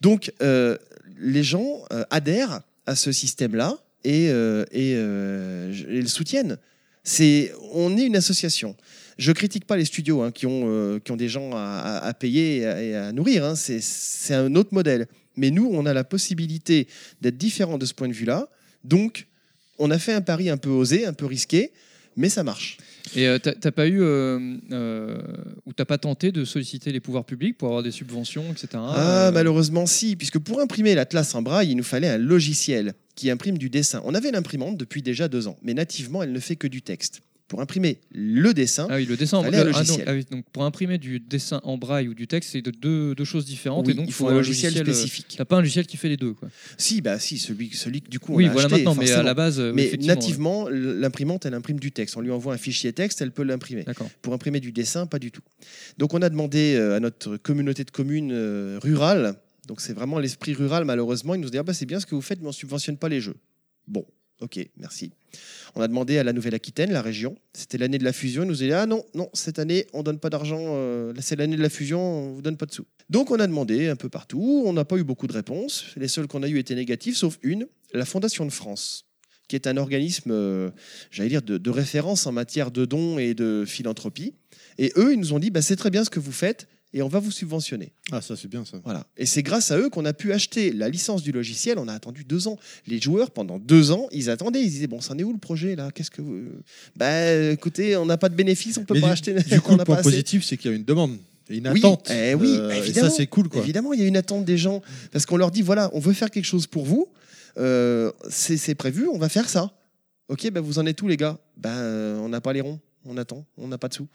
Donc, euh, les gens euh, adhèrent à ce système-là et, euh, et, et le soutiennent. C'est, on est une association. Je critique pas les studios hein, qui, ont, qui ont des gens à, à- à payer et à, et à nourrir. hein. C'est, c'est un autre modèle. Mais nous, on a la possibilité d'être différents de ce point de vue-là. Donc, on a fait un pari un peu osé, un peu risqué, mais ça marche. Et euh, t'as pas eu euh, euh, ou t'as pas tenté de solliciter les pouvoirs publics pour avoir des subventions, etc. Ah, euh, malheureusement, si, puisque pour imprimer l'Atlas en braille, il nous fallait un logiciel qui imprime du dessin. On avait l'imprimante depuis déjà deux ans, mais nativement, elle ne fait que du texte. Pour imprimer le dessin, Ah oui, le dessin en un braille. Ah logiciel. ah donc pour imprimer du dessin en braille ou du texte, c'est de deux, deux choses différentes. Oui, et donc il faut un logiciel euh, spécifique. T'as pas un logiciel qui fait les deux, quoi. Si, bah si, celui, celui du coup on Oui, a voilà acheté, maintenant, mais à la base, mais nativement, l'imprimante, elle imprime du texte. On lui envoie un fichier texte, elle peut l'imprimer. Pour imprimer du dessin, pas du tout. Donc on a demandé euh, à notre communauté de communes euh, rurale, donc c'est vraiment l'esprit rural malheureusement, ils nous ont dit ah bah c'est bien ce que vous faites, mais on subventionne pas les jeux. Bon, ok, merci. On a demandé à la Nouvelle-Aquitaine, la région, c'était l'année de la fusion, ils nous ont dit ah non, non, cette année on donne pas d'argent, euh, c'est l'année de la fusion, on vous donne pas de sous. Donc on a demandé un peu partout, on n'a pas eu beaucoup de réponses, les seules qu'on a eues étaient négatives, sauf une, la Fondation de France qui est un organisme, euh, j'allais dire, de, de référence en matière de dons et de philanthropie. Et eux, ils nous ont dit, bah, c'est très bien ce que vous faites et on va vous subventionner. Ah, ça, c'est bien ça. Voilà. Et c'est grâce à eux qu'on a pu acheter la licence du logiciel. On a attendu deux ans. Les joueurs, pendant deux ans, ils attendaient. Ils disaient, bon, c'en est où le projet là? Qu'est-ce que vous... Bah, écoutez, on n'a pas de bénéfice, on peut Mais pas du, acheter. Du (laughs) coup, on le point positif, c'est qu'il y a une demande. une Oui, attente. eh oui, Euh, et évidemment. ça, c'est cool, quoi. Évidemment, il y a une attente des gens parce qu'on leur dit voilà, on veut faire quelque chose pour vous. Euh, c'est prévu, on va faire ça. Ok, ben vous en êtes où les gars? Ben euh, on n'a pas les ronds, on attend, on n'a pas de sous.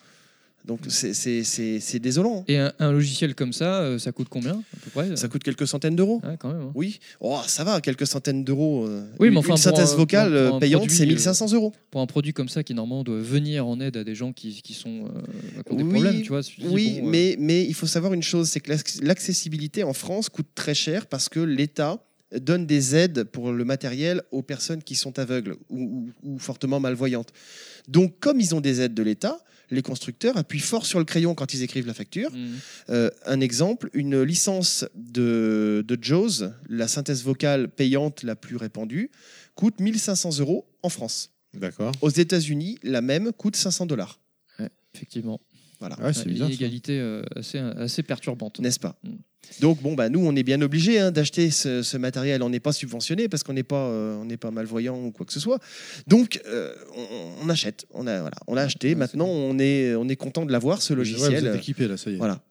Donc c'est- désolant. Et un, un logiciel comme ça, euh, ça coûte combien à peu près Ça coûte quelques centaines d'euros. quand même. hein. Oui, oh, ça va, quelques centaines d'euros. euh, Oui, mais enfin, une synthèse un- vocale pour- pour euh, payante, c'est euh, 1500 euros. Pour un produit comme ça qui normalement doit venir en aide à des gens qui, qui sont euh, qui ont des Oui, problèmes, tu vois. Oui, bon, euh, mais, mais il faut savoir une chose, c'est que l'acc- l'accessibilité en France coûte très cher parce que l'État donne des aides pour le matériel aux personnes qui sont aveugles ou, ou- ou fortement malvoyantes. Donc, comme ils ont des aides de l'État, les constructeurs appuient fort sur le crayon quand ils écrivent la facture. Mhm. Euh, un exemple, une licence de, de JAWS, la synthèse vocale payante la plus répandue, coûte 1500 euros en France. D'accord. Aux États-Unis, la même coûte 500 dollars. effectivement. Voilà. Ouais, c'est une inégalité euh, assez, assez perturbante. N'est-ce pas? Donc bon bah nous on est bien obligés hein, d'acheter ce, ce matériel. On n'est pas subventionné parce qu'on n'est pas euh, on n'est pas malvoyant ou quoi que ce soit. Donc euh, on, on achète. On a voilà on a acheté. Maintenant on est on est content de l'avoir ce Ouais, logiciel. vous êtes équipé, là, ça y est. Voilà.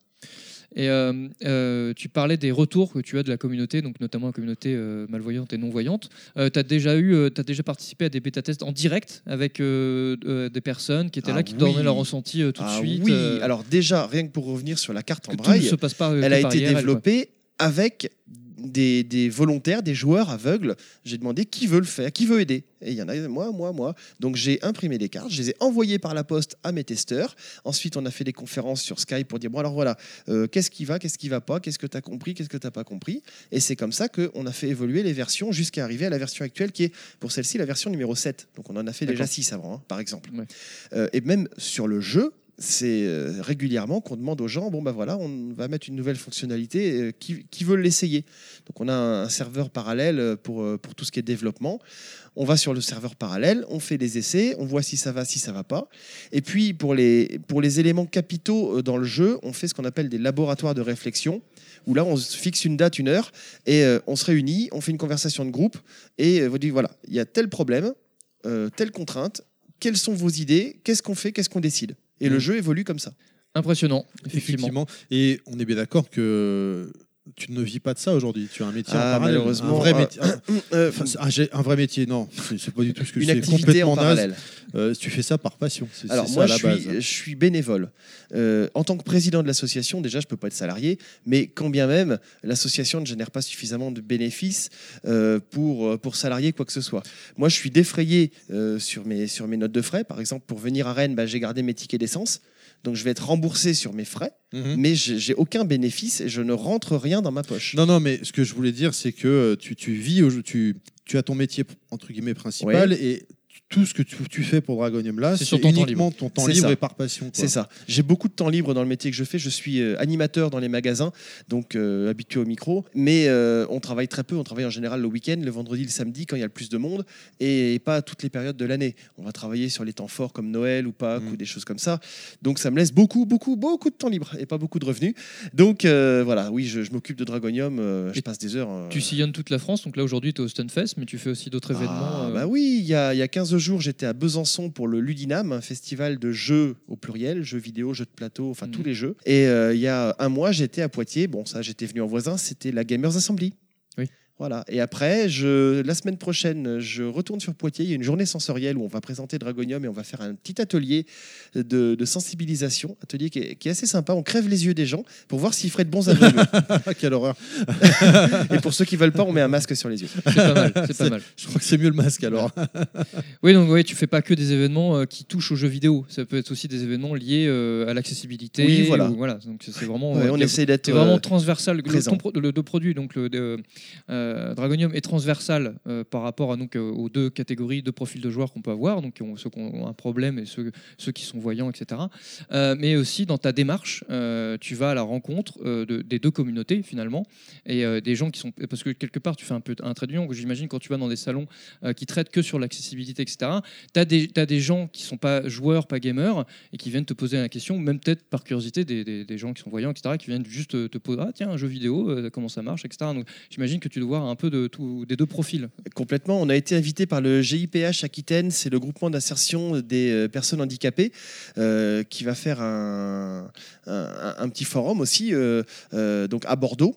Et euh, euh, tu parlais des retours que tu as de la communauté, donc notamment la communauté euh, malvoyante et non voyante. tu as déjà eu, déjà participé à des bêta tests en direct avec des personnes qui étaient Ah là, qui te oui. donnaient leur ressenti tout Ah de suite. Oui, alors déjà, rien que pour revenir sur la carte en braille, se passe par- elle a été développée avec des, des volontaires, des joueurs aveugles. J'ai demandé qui veut le faire, qui veut aider. Et il y en a, moi, moi, moi. Donc j'ai imprimé des cartes, je les ai envoyées par la poste à mes testeurs. Ensuite, on a fait des conférences sur Skype pour dire, bon alors voilà, euh, qu'est-ce qui va, qu'est-ce qui va pas, qu'est-ce que tu as compris, qu'est-ce que tu n'as pas compris. Et c'est comme ça qu'on a fait évoluer les versions jusqu'à arriver à la version actuelle qui est, pour celle-ci, la version numéro 7. Donc on en a fait déjà D'accord. 6 avant, hein, par exemple. Euh, et même sur le jeu, c'est euh, régulièrement qu'on demande aux gens bon bah voilà on va mettre une nouvelle fonctionnalité euh, qui, veut l'essayer. Donc on a un, serveur parallèle euh, pour, pour tout ce qui est développement. On va sur le serveur parallèle on fait des essais on voit si ça va si ça va pas. Et puis pour les, pour les éléments capitaux dans le jeu on fait ce qu'on appelle des laboratoires de réflexion où là on se fixe une date une heure et on se réunit on fait une conversation de groupe et vous dit voilà il y a tel problème telle contrainte quelles sont vos idées qu'est-ce qu'on fait qu'est-ce qu'on décide? Et le jeu évolue comme ça Impressionnant, effectivement. Effectivement. Et on est bien d'accord que tu ne vis pas de ça aujourd'hui. Tu as un métier Ah, en parallèle. malheureusement, Un vrai euh, métier. euh, Enfin, c'est- ah, j'ai un vrai métier, non. C'est pas du tout ce que Une c'est activité complètement en parallèle. Euh, tu fais ça par passion. Alors moi, ça à je la suis, je suis bénévole. Euh, en tant que président de l'association, déjà, je peux pas être salarié, mais quand bien même, l'association ne génère pas suffisamment de bénéfices euh, pour, euh, pour salarier quoi que ce soit. Moi, je suis défrayé euh, sur, mes, sur mes notes de frais. Par exemple, pour venir à Rennes, bah, j'ai gardé mes tickets d'essence. Donc, je vais être remboursé sur mes frais, Mhm. mais j'ai aucun bénéfice et je ne rentre rien dans ma poche. Non, non, mais ce que je voulais dire, c'est que euh, tu, tu vis, tu, tu as ton métier entre guillemets principal Oui. et tout ce que tu, tu fais pour Dragonium là, C'est c'est sur ton temps uniquement ton temps C'est libre ça. et par passion. C'est ça. J'ai beaucoup de temps libre dans le métier que je fais. Je suis euh, animateur dans les magasins, donc euh, habitué au micro. Mais euh, on travaille très peu. On travaille en général le week-end, le vendredi, le samedi, quand il y a le plus de monde, et pas à toutes les périodes de l'année. On va travailler sur les temps forts comme Noël ou Pâques Mm. ou des choses comme ça. Donc ça me laisse beaucoup, beaucoup, beaucoup de temps libre et pas beaucoup de revenus. Donc euh, voilà, oui, je, je m'occupe de Dragonium. euh, je passe des heures. euh, Tu sillonnes toute la France, donc là aujourd'hui tu es au Stunfest, mais tu fais aussi d'autres événements. ah, euh, bah oui, il y, a, y a 15 jours, j'étais à Besançon pour le Ludinam, un festival de jeux au pluriel, jeux vidéo, jeux de plateau, enfin tous les jeux. Et euh, il y a un mois, j'étais à Poitiers. Bon, ça, j'étais venu en voisin, c'était la Gamers Assembly. Voilà. Et après, je, la semaine prochaine, je retourne sur Poitiers. Il y a une journée sensorielle où on va présenter Dragonium et on va faire un petit atelier de, de sensibilisation. Atelier qui est, qui est assez sympa. On crève les yeux des gens pour voir s'ils feraient de bons aveugles. (laughs) Quelle horreur. et pour ceux qui veulent pas, on met un masque sur les yeux. C'est pas mal, c'est pas mal. Je crois que c'est mieux le masque alors. Oui, donc oui, tu fais pas que des événements euh, qui touchent aux jeux vidéo. Ça peut être aussi des événements liés euh, à l'accessibilité. Oui, voilà. ou- voilà. Donc c'est vraiment. Ouais, euh, on essaie d'être, c'est vraiment transversal. Le, présent. ton le deux produits, donc le de, euh, Dragonium est transversal euh, par rapport à donc euh, aux deux catégories, deux profils de joueurs qu'on peut avoir, donc ceux qui ont un problème et ceux, ceux qui sont voyants, etc. Euh, mais aussi dans ta démarche, euh, tu vas à la rencontre euh, de- des deux communautés finalement et euh, des gens qui sont parce que quelque part tu fais un peu un trait d'union. J'imagine quand tu vas dans des salons euh, qui traitent que sur l'accessibilité, etc. Tu as t'as des gens qui sont pas joueurs, pas gamers et qui viennent te poser la question, même peut-être par curiosité des, des- des gens qui sont voyants, etc. qui viennent juste te, poser ah tiens un jeu vidéo, euh, comment ça marche, etc. Donc j'imagine que tu dois un peu des deux profils. Complètement. On a été invité par le GIPH Aquitaine, c'est le groupement d'insertion des euh, personnes handicapées, euh, qui va faire un, petit forum aussi, euh, donc à Bordeaux.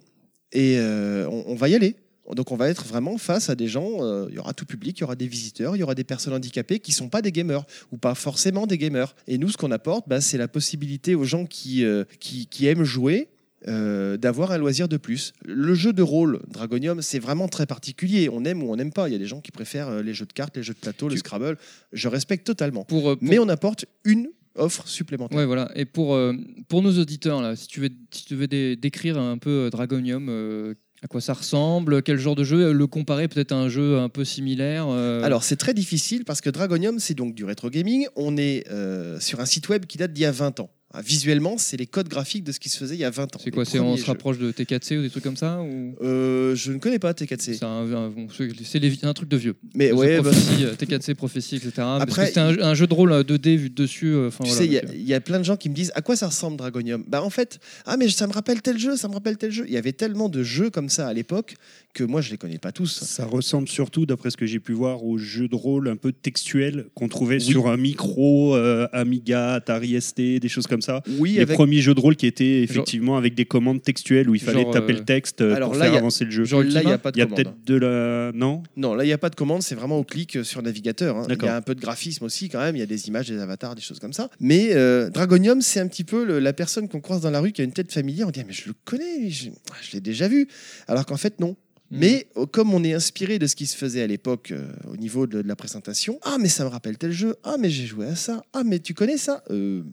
Et on, va y aller. Donc on va être vraiment face à des gens, il y aura tout public, il y aura des visiteurs, il y aura des personnes handicapées qui sont pas des gamers ou pas forcément des gamers. Et nous, ce qu'on apporte, bah, c'est la possibilité aux gens qui aiment jouer euh, d'avoir un loisir de plus. Le jeu de rôle Dragonium, c'est vraiment très particulier. On aime ou on n'aime pas. Il y a des gens qui préfèrent euh, les jeux de cartes, les jeux de plateau, le Scrabble. Je respecte totalement. Pour, Mais on apporte une offre supplémentaire. Ouais, voilà. Et pour, euh, pour nos auditeurs, là, si tu veux, si tu veux dé- décrire un peu euh, Dragonium, euh, à quoi ça ressemble, quel genre de jeu, le comparer peut-être à un jeu un peu similaire. euh, Alors c'est très difficile parce que Dragonium, c'est donc du rétro gaming. On est euh, sur un site web qui date d'il y a 20 ans. Ah, Visuellement, c'est les codes graphiques de ce qui se faisait il y a 20 ans. c'est quoi C'est on premiers se jeux. rapproche de T4C ou des trucs comme ça ou... Euh, Je ne connais pas T4C. C'est un, un- bon, c'est- c'est les- un truc de vieux. Mais C'est ouais, bah- prophétie, euh, T4C, prophétie, etc. Après, c'était un, un jeu de rôle euh, 2D vu de dessus. euh, enfin, Tu voilà, sais, il y euh, y, a plein de gens qui me disent à quoi ça ressemble Dragonium? Bah en fait, ah mais ça me rappelle tel jeu, ça me rappelle tel jeu. Il y avait tellement de jeux comme ça à l'époque que moi je les connais pas tous. Ça ressemble surtout, d'après ce que j'ai pu voir, aux jeux de rôle un peu textuels qu'on trouvait Oui. sur un micro, euh, Amiga, Atari ST, des choses comme ça. Oui, les avec- premiers jeux de rôle qui étaient effectivement avec des commandes textuelles où il fallait Genre, taper euh, le texte euh, alors pour là, faire il y a- avancer le jeu. genre Là, il y a pas de Il y a commande. peut-être de la. Non Non, là il n'y a pas de commande, c'est vraiment au clic euh, sur navigateur. hein. Il y a un peu de graphisme aussi quand même, il y a des images, des avatars, des choses comme ça. Mais euh, Dragonium, c'est un petit peu le- la personne qu'on croise dans la rue qui a une tête familière. On dit Ah, mais je le connais, je, je l'ai déjà vu. Alors qu'en fait non. Mais euh, comme on est inspiré de ce qui se faisait à l'époque euh, au niveau de, de la présentation, ah mais ça me rappelle tel jeu, ah mais j'ai joué à ça, ah mais tu connais ça? Euh,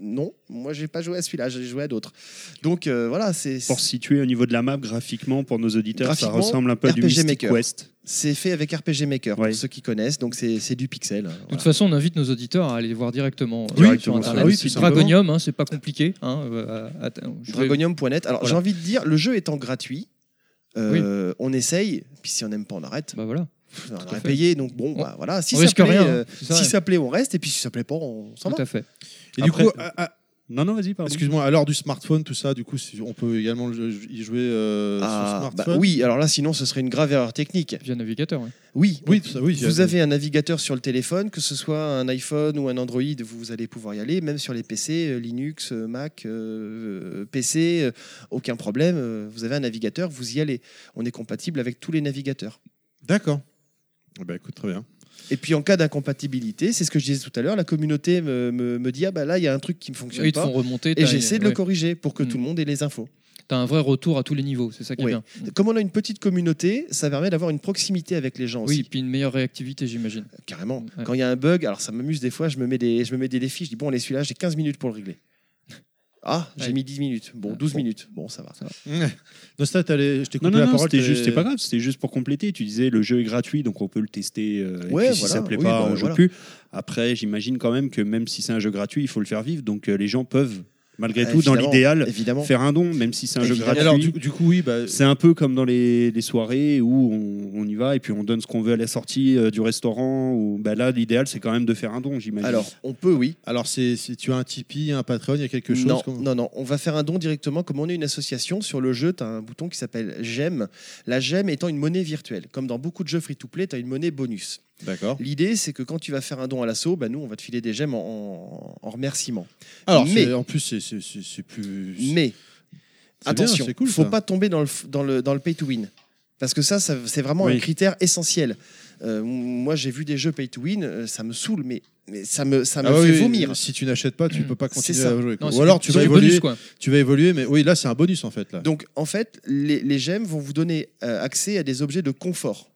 Non, moi j'ai pas joué à celui-là, j'ai joué à d'autres. Donc euh, voilà, c'est Pour situer au niveau de la map graphiquement pour nos auditeurs, ça ressemble un peu à du RPG Mystic Maker. Quest. C'est fait avec RPG Maker pour ceux qui connaissent, donc c'est c'est du pixel. De toute façon, on invite nos auditeurs à aller voir directement, euh, Oui, sur Internet. ah oui, simplement. Dragonium, hein, c'est pas compliqué. Hein, euh, Dragonium.net. Alors Voilà. j'ai envie de dire, le jeu étant gratuit, euh, on essaye, puis si on n'aime pas, on arrête. Bah voilà. On fait. payé, donc bon, bah, voilà. Si on ça risque plaît, rien, euh, hein, ça, si ça plaît, on reste, et puis si ça plaît pas, on s'en Tout va. à fait. Et Après- du coup, à- à- non, non, vas-y, pardon. Excuse-moi, à l'heure du smartphone, tout ça, du coup, on peut également le- y jouer euh, Ah, sur bah smartphone. oui, alors là, sinon, ce serait une grave erreur technique. Via navigateur, ouais. Oui, Oui, tout ça, oui. vous avez un navigateur sur le téléphone, que ce soit un iPhone ou un Android, vous allez pouvoir y aller, même sur les PC, euh, Linux, euh, Mac, euh, PC, aucun problème. Vous avez un navigateur, vous y allez. On est compatible avec tous les navigateurs. D'accord. Ben, écoute, très bien. Et puis en cas d'incompatibilité, c'est ce que je disais tout à l'heure, la communauté me, me- me dit ah bah là il y a un truc qui ne fonctionne Oui, ils te pas. font remonter, et j'essaie de le corriger pour que tout le monde ait les infos. Tu as un vrai retour à tous les niveaux, c'est ça qui est Oui. bien. Comme on a une petite communauté, ça permet d'avoir une proximité avec les gens Oui, aussi. puis une meilleure réactivité, j'imagine. Carrément. Ouais. Quand il y a un bug, alors ça m'amuse des fois, je me mets des, je me mets des défis, je dis bon, allez, celui-là, j'ai 15 minutes pour le régler. Ah, j'ai Ouais. mis 10 minutes. Bon, 12 minutes. Bon, ça va. (laughs) Nostat, allez, je t'ai Non, coupé non, la non, parole. c'était juste, pas grave, c'était juste pour compléter. Tu disais le jeu est gratuit, donc on peut le tester. euh, et Ouais, puis si voilà. ça plaît Oui, pas, bah, on joue voilà. plus. Après, j'imagine quand même que même si c'est un jeu gratuit, il faut le faire vivre. Donc euh, les gens peuvent, malgré Ah, tout, dans l'idéal, évidemment. faire un don, même si c'est un jeu gratuit. Alors, du, du coup, oui, bah, C'est un peu comme dans les, les soirées où on, on y va et puis on donne ce qu'on veut à la sortie euh, du restaurant. Ou bah là, l'idéal, c'est quand même de faire un don, j'imagine. Alors, on peut, oui. alors c'est, si tu as un Tipeee, un Patreon, il y a quelque chose. Non, comme- non, non, on va faire un don directement. Comme on est une association, sur le jeu, tu as un bouton qui s'appelle GEM. La GEM étant une monnaie virtuelle. Comme dans beaucoup de jeux free-to-play, tu as une monnaie bonus. D'accord. L'idée, c'est que quand tu vas faire un don à l'assaut, bah, nous, on va te filer des gemmes en, en- en remerciement. Alors, mais, c'est- en plus, c'est, c'est, c'est- c'est plus. mais C'est attention, c'est cool, faut ça. pas tomber dans le, f- dans le, dans le pay to win. Parce que ça, ça- c'est vraiment Oui. un critère essentiel. Euh, moi, j'ai vu des jeux pay to win, euh, ça me saoule, mais, mais ça me, ça me Ah fait oui, vomir. Si tu n'achètes pas, tu peux pas C'est continuer ça. à jouer. quoi. Ou alors tu vas évoluer. bonus, quoi. Tu vas évoluer, mais oui, là c'est un bonus en fait. Là. Donc, en fait, les, les gemmes vont vous donner euh, accès à des objets de confort.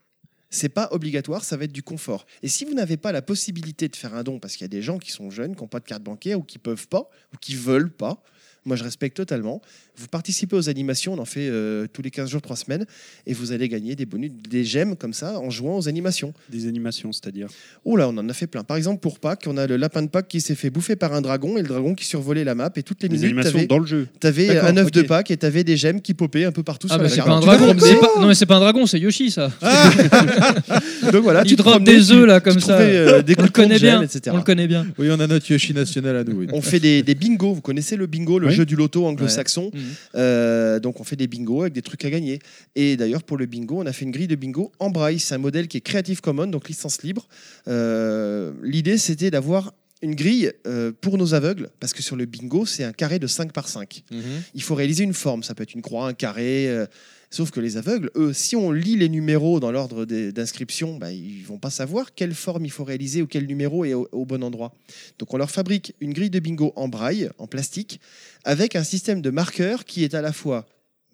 C'est pas obligatoire, ça va être du confort. Et si vous n'avez pas la possibilité de faire un don, parce qu'il y a des gens qui sont jeunes, qui n'ont pas de carte bancaire ou qui peuvent pas, ou qui veulent pas, moi je respecte totalement. Vous participez aux animations, on en fait euh, tous les 15 jours, 3 semaines, et vous allez gagner des bonus, des gemmes comme ça en jouant aux animations. Des animations, c'est-à-dire? Oh là, on en a fait plein. Par exemple, pour Pâques, on a le lapin de Pâques qui s'est fait bouffer par un dragon et le dragon qui survolait la map. Et toutes les Des minutes, animations dans le jeu. T'avais un œuf de. Pâques et t'avais des gemmes qui popaient un peu partout Ah sur bah la c'est carte. pas un Tu te dragon. promenais, c'est pas- Non mais c'est pas un dragon, c'est Yoshi ça. (laughs) Donc voilà, il tu drop des œufs là tu comme ça. trouvais, euh, des on le connaît gemmes, bien. etc. On le connaît bien. Oui, on a notre Yoshi national à nous. oui. On fait des, des bingos. Vous connaissez le bingo, le Oui. Jeu du loto anglo-saxon. Mhm. Euh, donc on fait des bingos avec des trucs à gagner. Et d'ailleurs pour le bingo, on a fait une grille de bingo en braille. C'est un modèle qui est Creative Commons, donc licence libre. Euh, L'idée c'était d'avoir une grille euh, pour nos aveugles, parce que sur le bingo, c'est un carré de 5 par 5. Il faut réaliser une forme, ça peut être une croix, un carré. euh, Sauf que les aveugles, eux, si on lit les numéros dans l'ordre d'inscription, bah, ils vont pas savoir quelle forme il faut réaliser ou quel numéro est au, au bon endroit. Donc on leur fabrique une grille de bingo en braille, en plastique, avec un système de marqueur qui est à la fois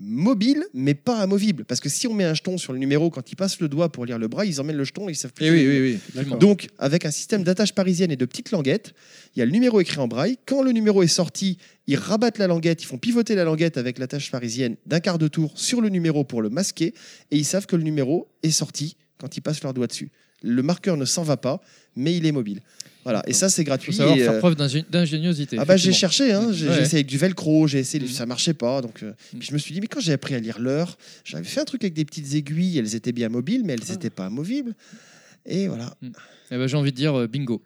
mobile mais pas amovible. Parce que si on met un jeton sur le numéro quand ils passent le doigt pour lire le braille ils emmènent le jeton et ils savent plus Eh oui, oui, oui, donc avec un système d'attache parisienne et de petites languettes il y a le numéro écrit en braille. Quand le numéro est sorti ils rabattent la languette ils font pivoter la languette avec l'attache parisienne d'un quart de tour sur le numéro pour le masquer et ils savent que le numéro est sorti quand ils passent leur doigt dessus le marqueur ne s'en va pas mais il est mobile voilà et ça c'est Il gratuit faut savoir et, faire euh, preuve d'ingé- d'ingéniosité. ah bah j'ai cherché, hein, j'ai Ouais. essayé avec du velcro, j'ai essayé, Mhm. ça marchait pas. Donc, euh, puis je me suis dit, mais quand j'ai appris à lire l'heure, j'avais fait un truc avec des petites aiguilles, elles étaient bien mobiles, mais elles n'étaient pas amovibles. Et voilà. Eh ben, j'ai envie de dire euh, bingo.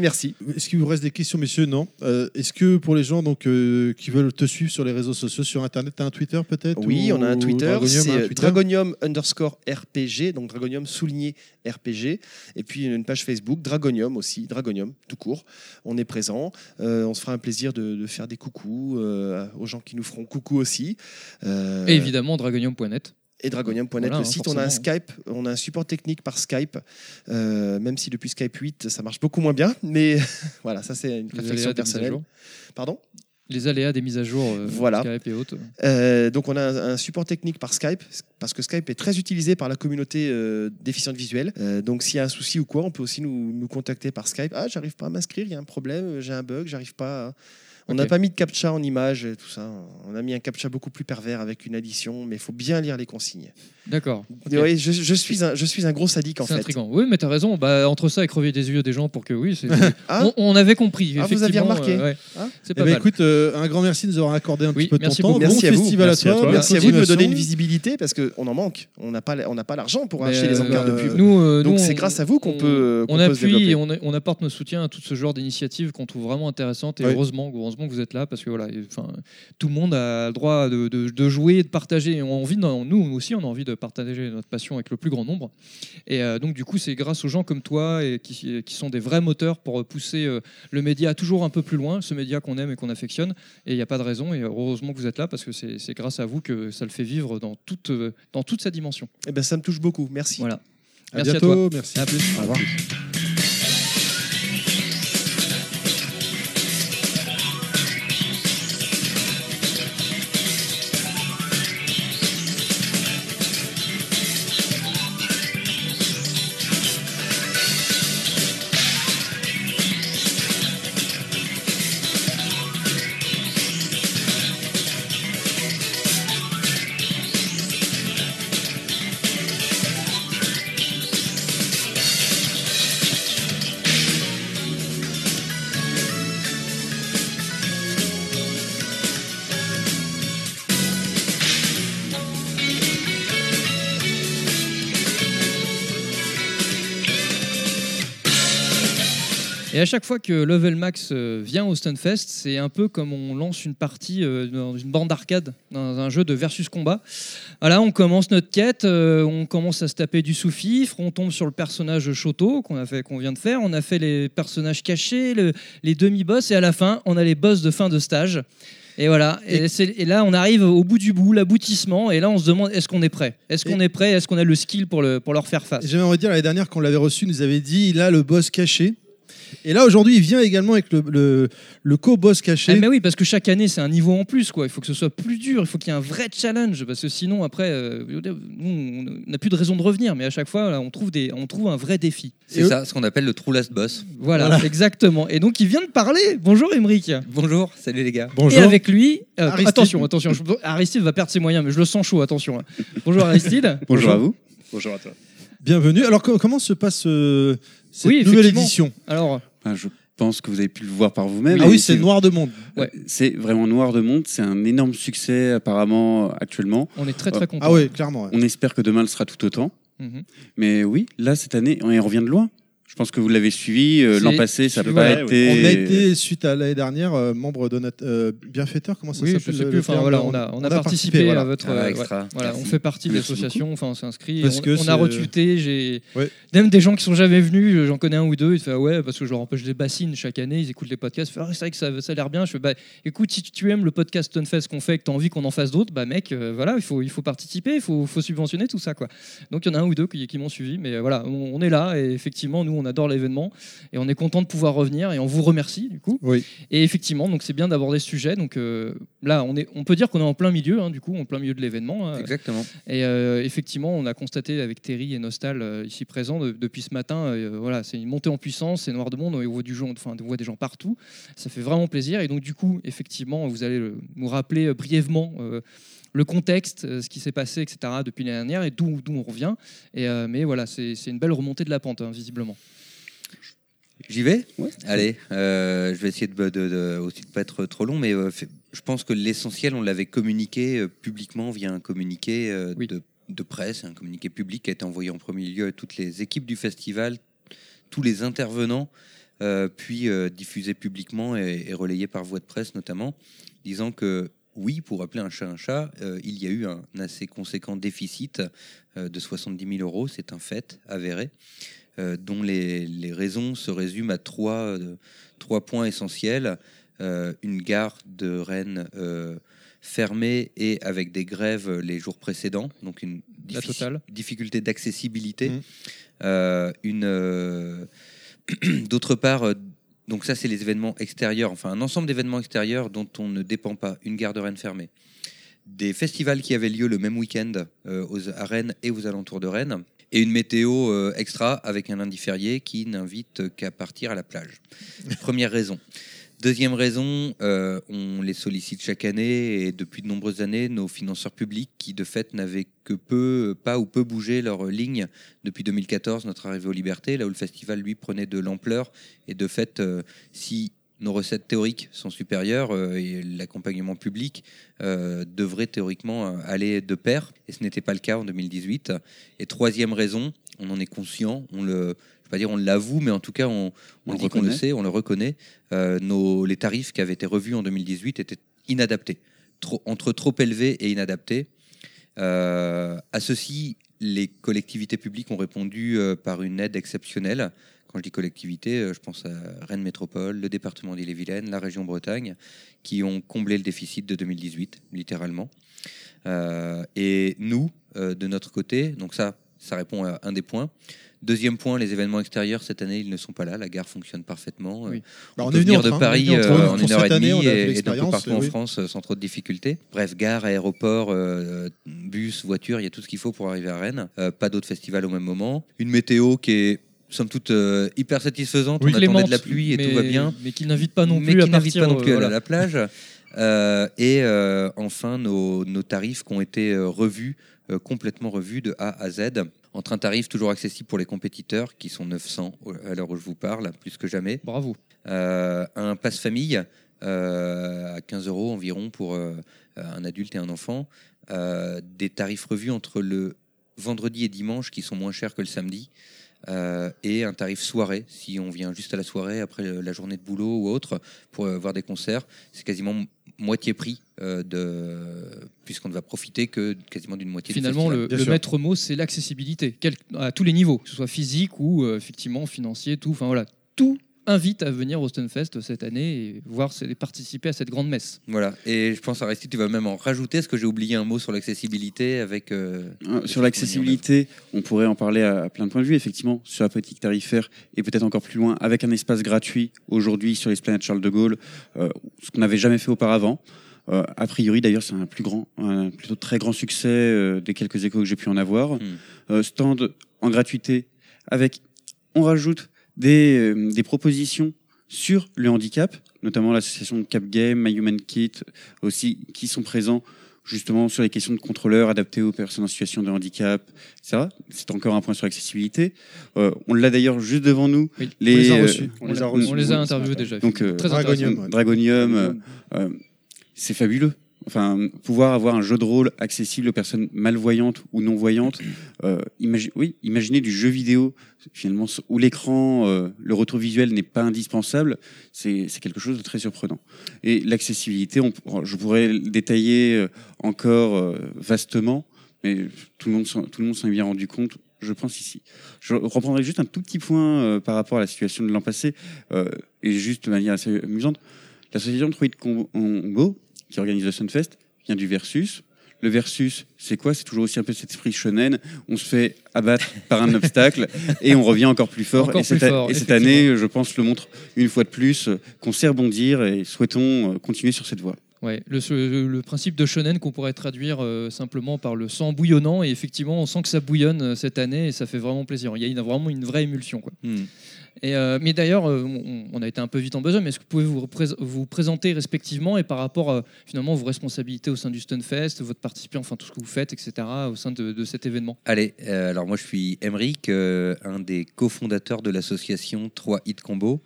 Merci. Est-ce qu'il vous reste des questions, messieurs? Non. Euh, Est-ce que pour les gens donc, euh, qui veulent te suivre sur les réseaux sociaux, sur Internet, tu as un Twitter peut-être? Oui, ou- on a un Twitter, Dragonium c'est euh, Dragonium underscore RPG, donc Dragonium souligné RPG, et puis une page Facebook, Dragonium aussi, Dragonium tout court. On est présent, Euh, on se fera un plaisir de, de faire des coucous euh, aux gens qui nous feront coucou aussi. Euh, Et évidemment dragonium.net. et dragonium.net Voilà, le site. On a un. Skype, on a un support technique par Skype, euh, même si depuis Skype 8 ça marche beaucoup moins bien, mais (laughs) voilà, ça c'est une réflexion personnelle. Pardon? Les aléas des mises à jour euh, Voilà. Skype et autres. Euh, donc on a un, un support technique par Skype parce que Skype est très utilisé par la communauté euh, déficiente visuelle. Euh, donc s'il y a un souci ou quoi, on peut aussi nous, nous contacter par Skype. Ah, j'arrive pas à m'inscrire, il y a un problème, j'ai un bug, j'arrive pas. à- On n'a pas mis de captcha en image et tout ça. On a mis un captcha beaucoup plus pervers avec une addition, mais il faut bien lire les consignes. D'accord. Oui, je, je suis un, je suis un gros sadique en C'est fait. intriguant. Oui, mais t'as raison. Bah, entre ça et crever des yeux des gens pour que oui, c'est. (laughs) Ah on, on avait compris. Ah, vous aviez remarqué euh, ouais. Ah. C'est Eh pas ben, mal. écoute, euh, un grand merci de nous avoir accordé un Oui, petit peu de ton merci temps. beaucoup. Bon Merci à vous. festival Merci à à toi. Merci à vous de me donner une visibilité parce qu'on en manque. On n'a pas, on n'a pas l'argent pour Mais, acheter les encarts de euh, pub. Nous, euh, Donc c'est grâce à vous qu'on on- peut, On appuie et on, apporte notre soutien à tout ce genre d'initiatives qu'on trouve vraiment intéressantes. Et heureusement, heureusement que vous êtes là parce que voilà, enfin, tout le monde a le droit de, de- de jouer, de partager. On a envie, nous aussi, on a envie de partager notre passion avec le plus grand nombre. Et euh, donc, du coup, c'est grâce aux gens comme toi et qui, qui sont des vrais moteurs pour pousser euh, le média toujours un peu plus loin, ce média qu'on aime et qu'on affectionne. Et il n'y a pas de raison. Et heureusement que vous êtes là parce que c'est c'est grâce à vous que ça le fait vivre dans toute, dans toute sa dimension. Eh ben, ça me touche beaucoup. Merci. Voilà. À Merci bientôt. à toi. Merci. À plus. Au revoir. À chaque fois que Level Max euh, vient au Stunfest, c'est un peu comme on lance une partie euh, dans une bande d'arcade, dans un jeu de versus combat. Voilà, on commence notre quête, euh, on commence à se taper du sous-fifre, on tombe sur le personnage Shoto qu'on a fait, qu'on vient de faire, on a fait les personnages cachés, le- les demi-boss, et à la fin, on a les boss de fin de stage. Et voilà. Et, là, on arrive au bout du bout, l'aboutissement. Et là, on se demande est-ce qu'on est prêt? Est-ce qu'on est prêt? Est-ce qu'on a le skill pour, le, pour leur faire face? J'aimerais dire, l'année dernière, quand on l'avait reçu, nous avait dit il a le boss caché. Et là, aujourd'hui, il vient également avec le, le, le co-boss caché. Ah, mais oui, parce que chaque année, c'est un niveau en plus. Quoi. Il faut que ce soit plus dur, il faut qu'il y ait un vrai challenge. Parce que sinon, après, euh, nous, on n'a plus de raison de revenir. Mais à chaque fois, là, on, trouve des, on trouve un vrai défi. C'est ça, ce qu'on appelle le true last boss. Voilà, exactement. Et donc, il vient de parler. Bonjour, Emric. Bonjour, salut les gars. Et avec lui, euh, Aristide. attention, attention, je- Aristide va perdre ses moyens, mais je le sens chaud, attention. hein. Bonjour Aristide. Bonjour à toi. Bienvenue. Alors, co- comment se passe euh, cette Oui, nouvelle édition Alors, Ah, je pense que vous avez pu le voir par vous-même. Ah oui, c'est Noir de Monde. Euh, C'est vraiment Noir de Monde. C'est un énorme succès apparemment actuellement. On est très, très Euh, contents. Ah oui, clairement. ouais. On espère que demain le sera tout autant. Mhm. Mais oui, là cette année, on y revient de loin. Je pense que vous l'avez suivi. euh, L'an passé, ça n'a pas ouais. été. On a été, suite à l'année dernière, euh, membre de notre euh, bienfaiteur, comment ça Oui, je s'appelle sais le- plus. le Enfin, terme voilà, on a, on a participé, voilà. à votre. ouais, voilà, on fait partie de l'association. Enfin, on s'est inscrit. Parce On, que on c'est- a retweeté. J'ai Ouais. même des gens qui sont jamais venus. J'en connais un ou deux. Ils font ah ouais parce que je leur empêche des bassines chaque année. Ils écoutent les podcasts. Ils font, Ah, c'est vrai que ça, ça a l'air bien. Je fais bah écoute, si tu aimes le podcast Stunfest qu'on fait, et que tu as envie qu'on en fasse d'autres, bah mec, euh, voilà, il faut il faut participer, il faut, faut subventionner tout ça quoi. Donc il y en a un ou deux qui, qui m'ont suivi, mais voilà, on, on est là et effectivement nous on adore l'événement et on est content de pouvoir revenir et on vous remercie du coup. Oui. Et effectivement, donc c'est bien d'aborder ce sujet. Donc euh, là, on, est, on peut dire qu'on est en plein milieu, hein, du coup, en plein milieu de l'événement. hein. Exactement. Et euh, effectivement, on a constaté avec Terry et Nostal euh, ici présents de- depuis ce matin, voilà, c'est une montée en puissance, c'est Noir de Monde, on voit du enfin, on voit des gens partout. Ça fait vraiment plaisir. Et donc du coup, effectivement, vous allez nous rappeler brièvement. Le contexte, euh, ce qui s'est passé, etc., depuis l'année dernière et d'où on revient. Et, euh, mais voilà, c'est une belle remontée de la pente, hein, visiblement. J'y vais? Allez, euh, je vais essayer de, de, de- aussi de pas être trop long, mais euh, je pense que l'essentiel, on l'avait communiqué euh, publiquement via un communiqué euh, de, de presse, un communiqué public qui a été envoyé en premier lieu à toutes les équipes du festival, tous les intervenants, euh, puis euh, diffusé publiquement et, et relayé par voie de presse notamment, disant que oui, pour appeler un chat un chat, euh, il y a eu un assez conséquent déficit euh, de 70 000 euros, c'est un fait avéré, euh, dont les, les raisons se résument à trois, trois points essentiels. Une gare de Rennes fermée et avec des grèves les jours précédents, donc une difficulté d'accessibilité. Euh, une (clears throat) d'autre part, donc ça c'est les événements extérieurs, enfin un ensemble d'événements extérieurs dont on ne dépend pas. Une gare de Rennes fermée, des festivals qui avaient lieu le même week-end euh, aux, à Rennes et aux alentours de Rennes, et une météo euh, extra avec un lundi férié qui n'invite qu'à partir à la plage. (laughs) Première raison. Deuxième raison, euh, on les sollicite chaque année et depuis de nombreuses années, nos financeurs publics qui de fait n'avaient que peu, pas ou peu bougé leur ligne depuis 2014, notre arrivée aux libertés, là où le festival lui prenait de l'ampleur et de fait, euh, si nos recettes théoriques sont supérieures euh, l'accompagnement public devrait théoriquement aller de pair et ce n'était pas le cas en 2018. Et troisième raison, on en est conscient, on le, je vais pas dire on l'avoue, mais en tout cas on, on, On le dit qu'on le reconnaît. sait, on le reconnaît. Euh, nos, les tarifs qui avaient été revus en 2018 étaient inadaptés, trop, entre trop élevés et inadaptés. Euh, à ceci, les collectivités publiques ont répondu euh, par une aide exceptionnelle. Quand je dis collectivité, euh, je pense à Rennes Métropole, le département d'Ille-et-Vilaine, la région Bretagne, qui ont comblé le déficit de 2018, littéralement. Et nous, de notre côté, donc ça, ça répond à un des points. Deuxième point, les événements extérieurs cette année, ils ne sont pas là. La gare fonctionne parfetement. Oui. Euh, Bah, on, on peut venir en de train, Paris en train. euh, en une heure et demie et, d'un peu partout en oui. France euh, sans trop de difficultés. Bref, gare, aéroport, euh, bus, voiture, il y a tout ce qu'il faut pour arriver à Rennes. Euh, pas d'autres festivals au même moment. Une météo qui est somme toute euh, hyper satisfaisante. Oui, on attendait de la pluie et mais- tout va bien. mais qui n'invite pas non Mais plus à qui n'invite partir, pas non plus à la- plage. Et enfin, nos, nos tarifs qui ont été revus, complètement revus de A à Z, entre un tarif toujours accessible pour les compétiteurs, qui sont 900 au- à l'heure où je vous parle, plus que jamais. Bravo. un pass famille euh, à 15 euros environ pour euh, un adulte et un enfant. Euh, des tarifs revus entre le vendredi et dimanche qui sont moins chers que le samedi. euh, et un tarif soirée, si on vient juste à la soirée après la journée de boulot ou autre, pour euh, voir des concerts, c'est quasiment moitié prix, euh, de puisqu'on ne va profiter que quasiment d'une moitié du Finalement, le, le maître mot, c'est l'accessibilité, à tous les niveaux, que ce soit physique ou euh, effectivement financier, tout. Enfin voilà, tout invite à venir au Stunfest cette année et voir et participer à cette grande messe. Voilà, et je pense Aristide, tu vas même en rajouter, est-ce que j'ai oublié un mot sur l'accessibilité avec... euh, Euh, Sur l'accessibilité, on pourrait en parler à, à plein de points de vue, effectivement, sur la politique tarifaire et peut-être encore plus loin, avec un espace gratuit aujourd'hui sur l'esplanade Charles de Gaulle, euh, ce qu'on n'avait jamais fait auparavant. Euh, a priori, d'ailleurs, c'est un plus grand, un plutôt très grand succès euh, des quelques échos que j'ai pu en avoir. Euh, stand en gratuité avec, on rajoute des, euh, des propositions sur le handicap, notamment l'association Cap Game, My Human Kit aussi, qui sont présents justement sur les questions de contrôleurs adaptés aux personnes en situation de handicap, etc. C'est encore un point sur l'accessibilité. Euh, on l'a d'ailleurs juste devant nous. On les a reçus. on On les a a- reçus. on les a interviewés déjà, Donc, euh, Très Dragonium, Dragonium, ouais. Dragonium, euh, euh, c'est fabuleux. Enfin, pouvoir avoir un jeu de rôle accessible aux personnes malvoyantes ou non voyantes. Euh, oui, imaginez du jeu vidéo finalement où l'écran, euh, le retour visuel n'est pas indispensable. C'est quelque chose de très surprenant. Et l'accessibilité, je pourrais le détailler euh, encore euh, vastement, mais tout le monde s'en- est bien rendu compte. Je pense ici. Je reprendrai juste un tout petit point par rapport à la situation de l'an passé, et juste de manière assez amusante. L'association Troid Combo, qui organise le Sunfest, vient du Versus. Le Versus, c'est quoi? C'est toujours aussi un peu cet esprit shonen. On se fait abattre par un (laughs) obstacle et on revient encore plus fort. Encore et cette, plus fort, et cette année, je pense, le montre une fois de plus qu'on sait rebondir et souhaitons euh, continuer sur cette voie. Ouais, le, principe de shonen qu'on pourrait traduire euh, simplement par le sang bouillonnant et effectivement on sent que ça bouillonne euh, cette année et ça fait vraiment plaisir. Il y a une- vraiment une vraie émulsion quoi. Euh, mais d'ailleurs, euh, on, a été un peu vite en besoin, mais est-ce que vous pouvez vous, vous présenter respectivement et par rapport à finalement vos responsabilités au sein du Stunfest, votre participation, enfin tout ce que vous faites, etc. au sein de, cet événement? Allez, euh, alors moi je suis Emeric, euh, un des cofondateurs de l'association 3 Hit Combo,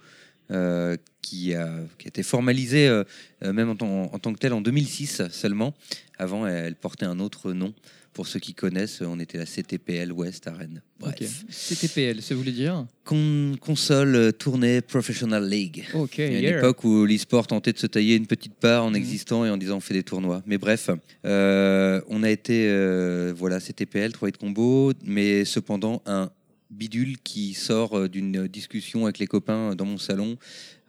euh, qui, a, été formalisée euh, euh, même en, tant- que telle en 2006 seulement. Avant, elle portait un autre nom. Pour ceux qui connaissent, on était la CTPL West à Rennes. Bref. Ok. CTPL, ça voulait dire Con- console euh, tournée Professional League. Ok, Il y a une époque où l'e-sport tentait de se tailler une petite part en existant et en disant on fait des tournois. Mais bref, euh, on a été, euh, voilà, CTPL, 3 de combo, mais cependant un bidule qui sort d'une discussion avec les copains dans mon salon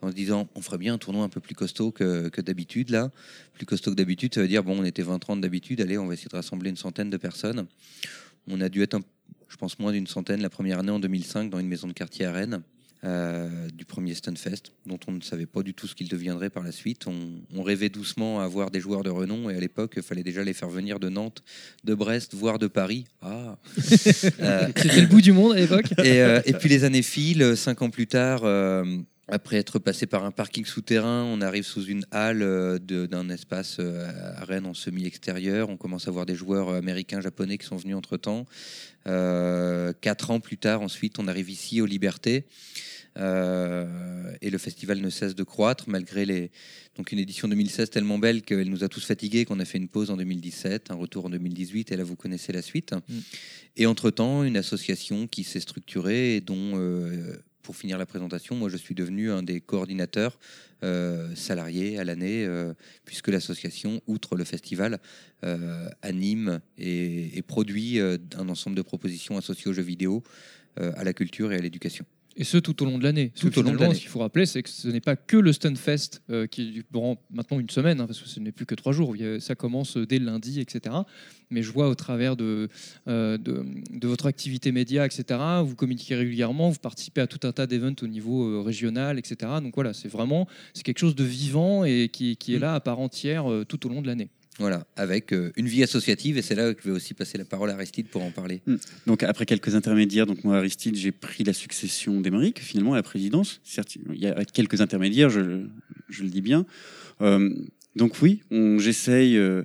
en se disant on ferait bien un tournoi un peu plus costaud que, que d'habitude là. Plus costaud que d'habitude, ça veut dire bon, on était 20-30 d'habitude, allez, on va essayer de rassembler une centaine de personnes. On a dû être, un- je pense, moins d'une centaine la première année en 2005 dans une maison de quartier à Rennes. euh, du premier Stunfest, dont on ne savait pas du tout ce qu'il deviendrait par la suite. On, on rêvait doucement à avoir des joueurs de renom, et à l'époque, il fallait déjà les faire venir de Nantes, de Brest, voire de Paris. Ah Euh, (laughs) C'était le bout du monde à l'époque. et, euh, et puis les années filent, cinq ans plus tard, euh, après être passé par un parking souterrain, on arrive sous une halle euh, d'un espace euh, à Rennes en semi-extérieur. On commence à voir des joueurs américains, japonais qui sont venus entre-temps. Euh, quatre ans plus tard, ensuite, on arrive ici aux Libertés. Euh, et le festival ne cesse de croître malgré les donc une édition 2016 tellement belle qu'elle nous a tous fatigués qu'on a fait une pause en 2017, un retour en 2018 et là vous connaissez la suite. Et entre-temps, une association qui s'est structurée et dont, euh, pour finir la présentation, moi je suis devenu un des coordinateurs euh, salariés à l'année, euh, puisque l'association, outre le festival, euh, anime et, produit un ensemble de propositions associées aux jeux vidéo, à la culture et à l'éducation. Et ce, tout au long de l'année. Tout au long de l'année. Ce qu'il faut rappeler, c'est que ce n'est pas que le Stunfest euh, qui durant maintenant une semaine, hein, parce que ce n'est plus que trois jours. Ça commence dès lundi, etc. Mais je vois au travers de, euh, de, de votre activité média, etc., vous communiquez régulièrement, vous participez à tout un tas d'événements au niveau euh, régional, etc. Donc voilà, c'est vraiment c'est quelque chose de vivant et qui, qui est Mm. là à part entière euh, tout au long de l'année. Voilà, avec euh, une vie associative, et c'est là que je vais aussi passer la parole à Aristide pour en parler. Mm. Donc après quelques intermédiaires, donc moi Aristide, j'ai pris la succession d'Emeric finalement à la présidence. Certes, il y a quelques intermédiaires, je, je le dis bien. Euh, donc oui, j'essaye euh,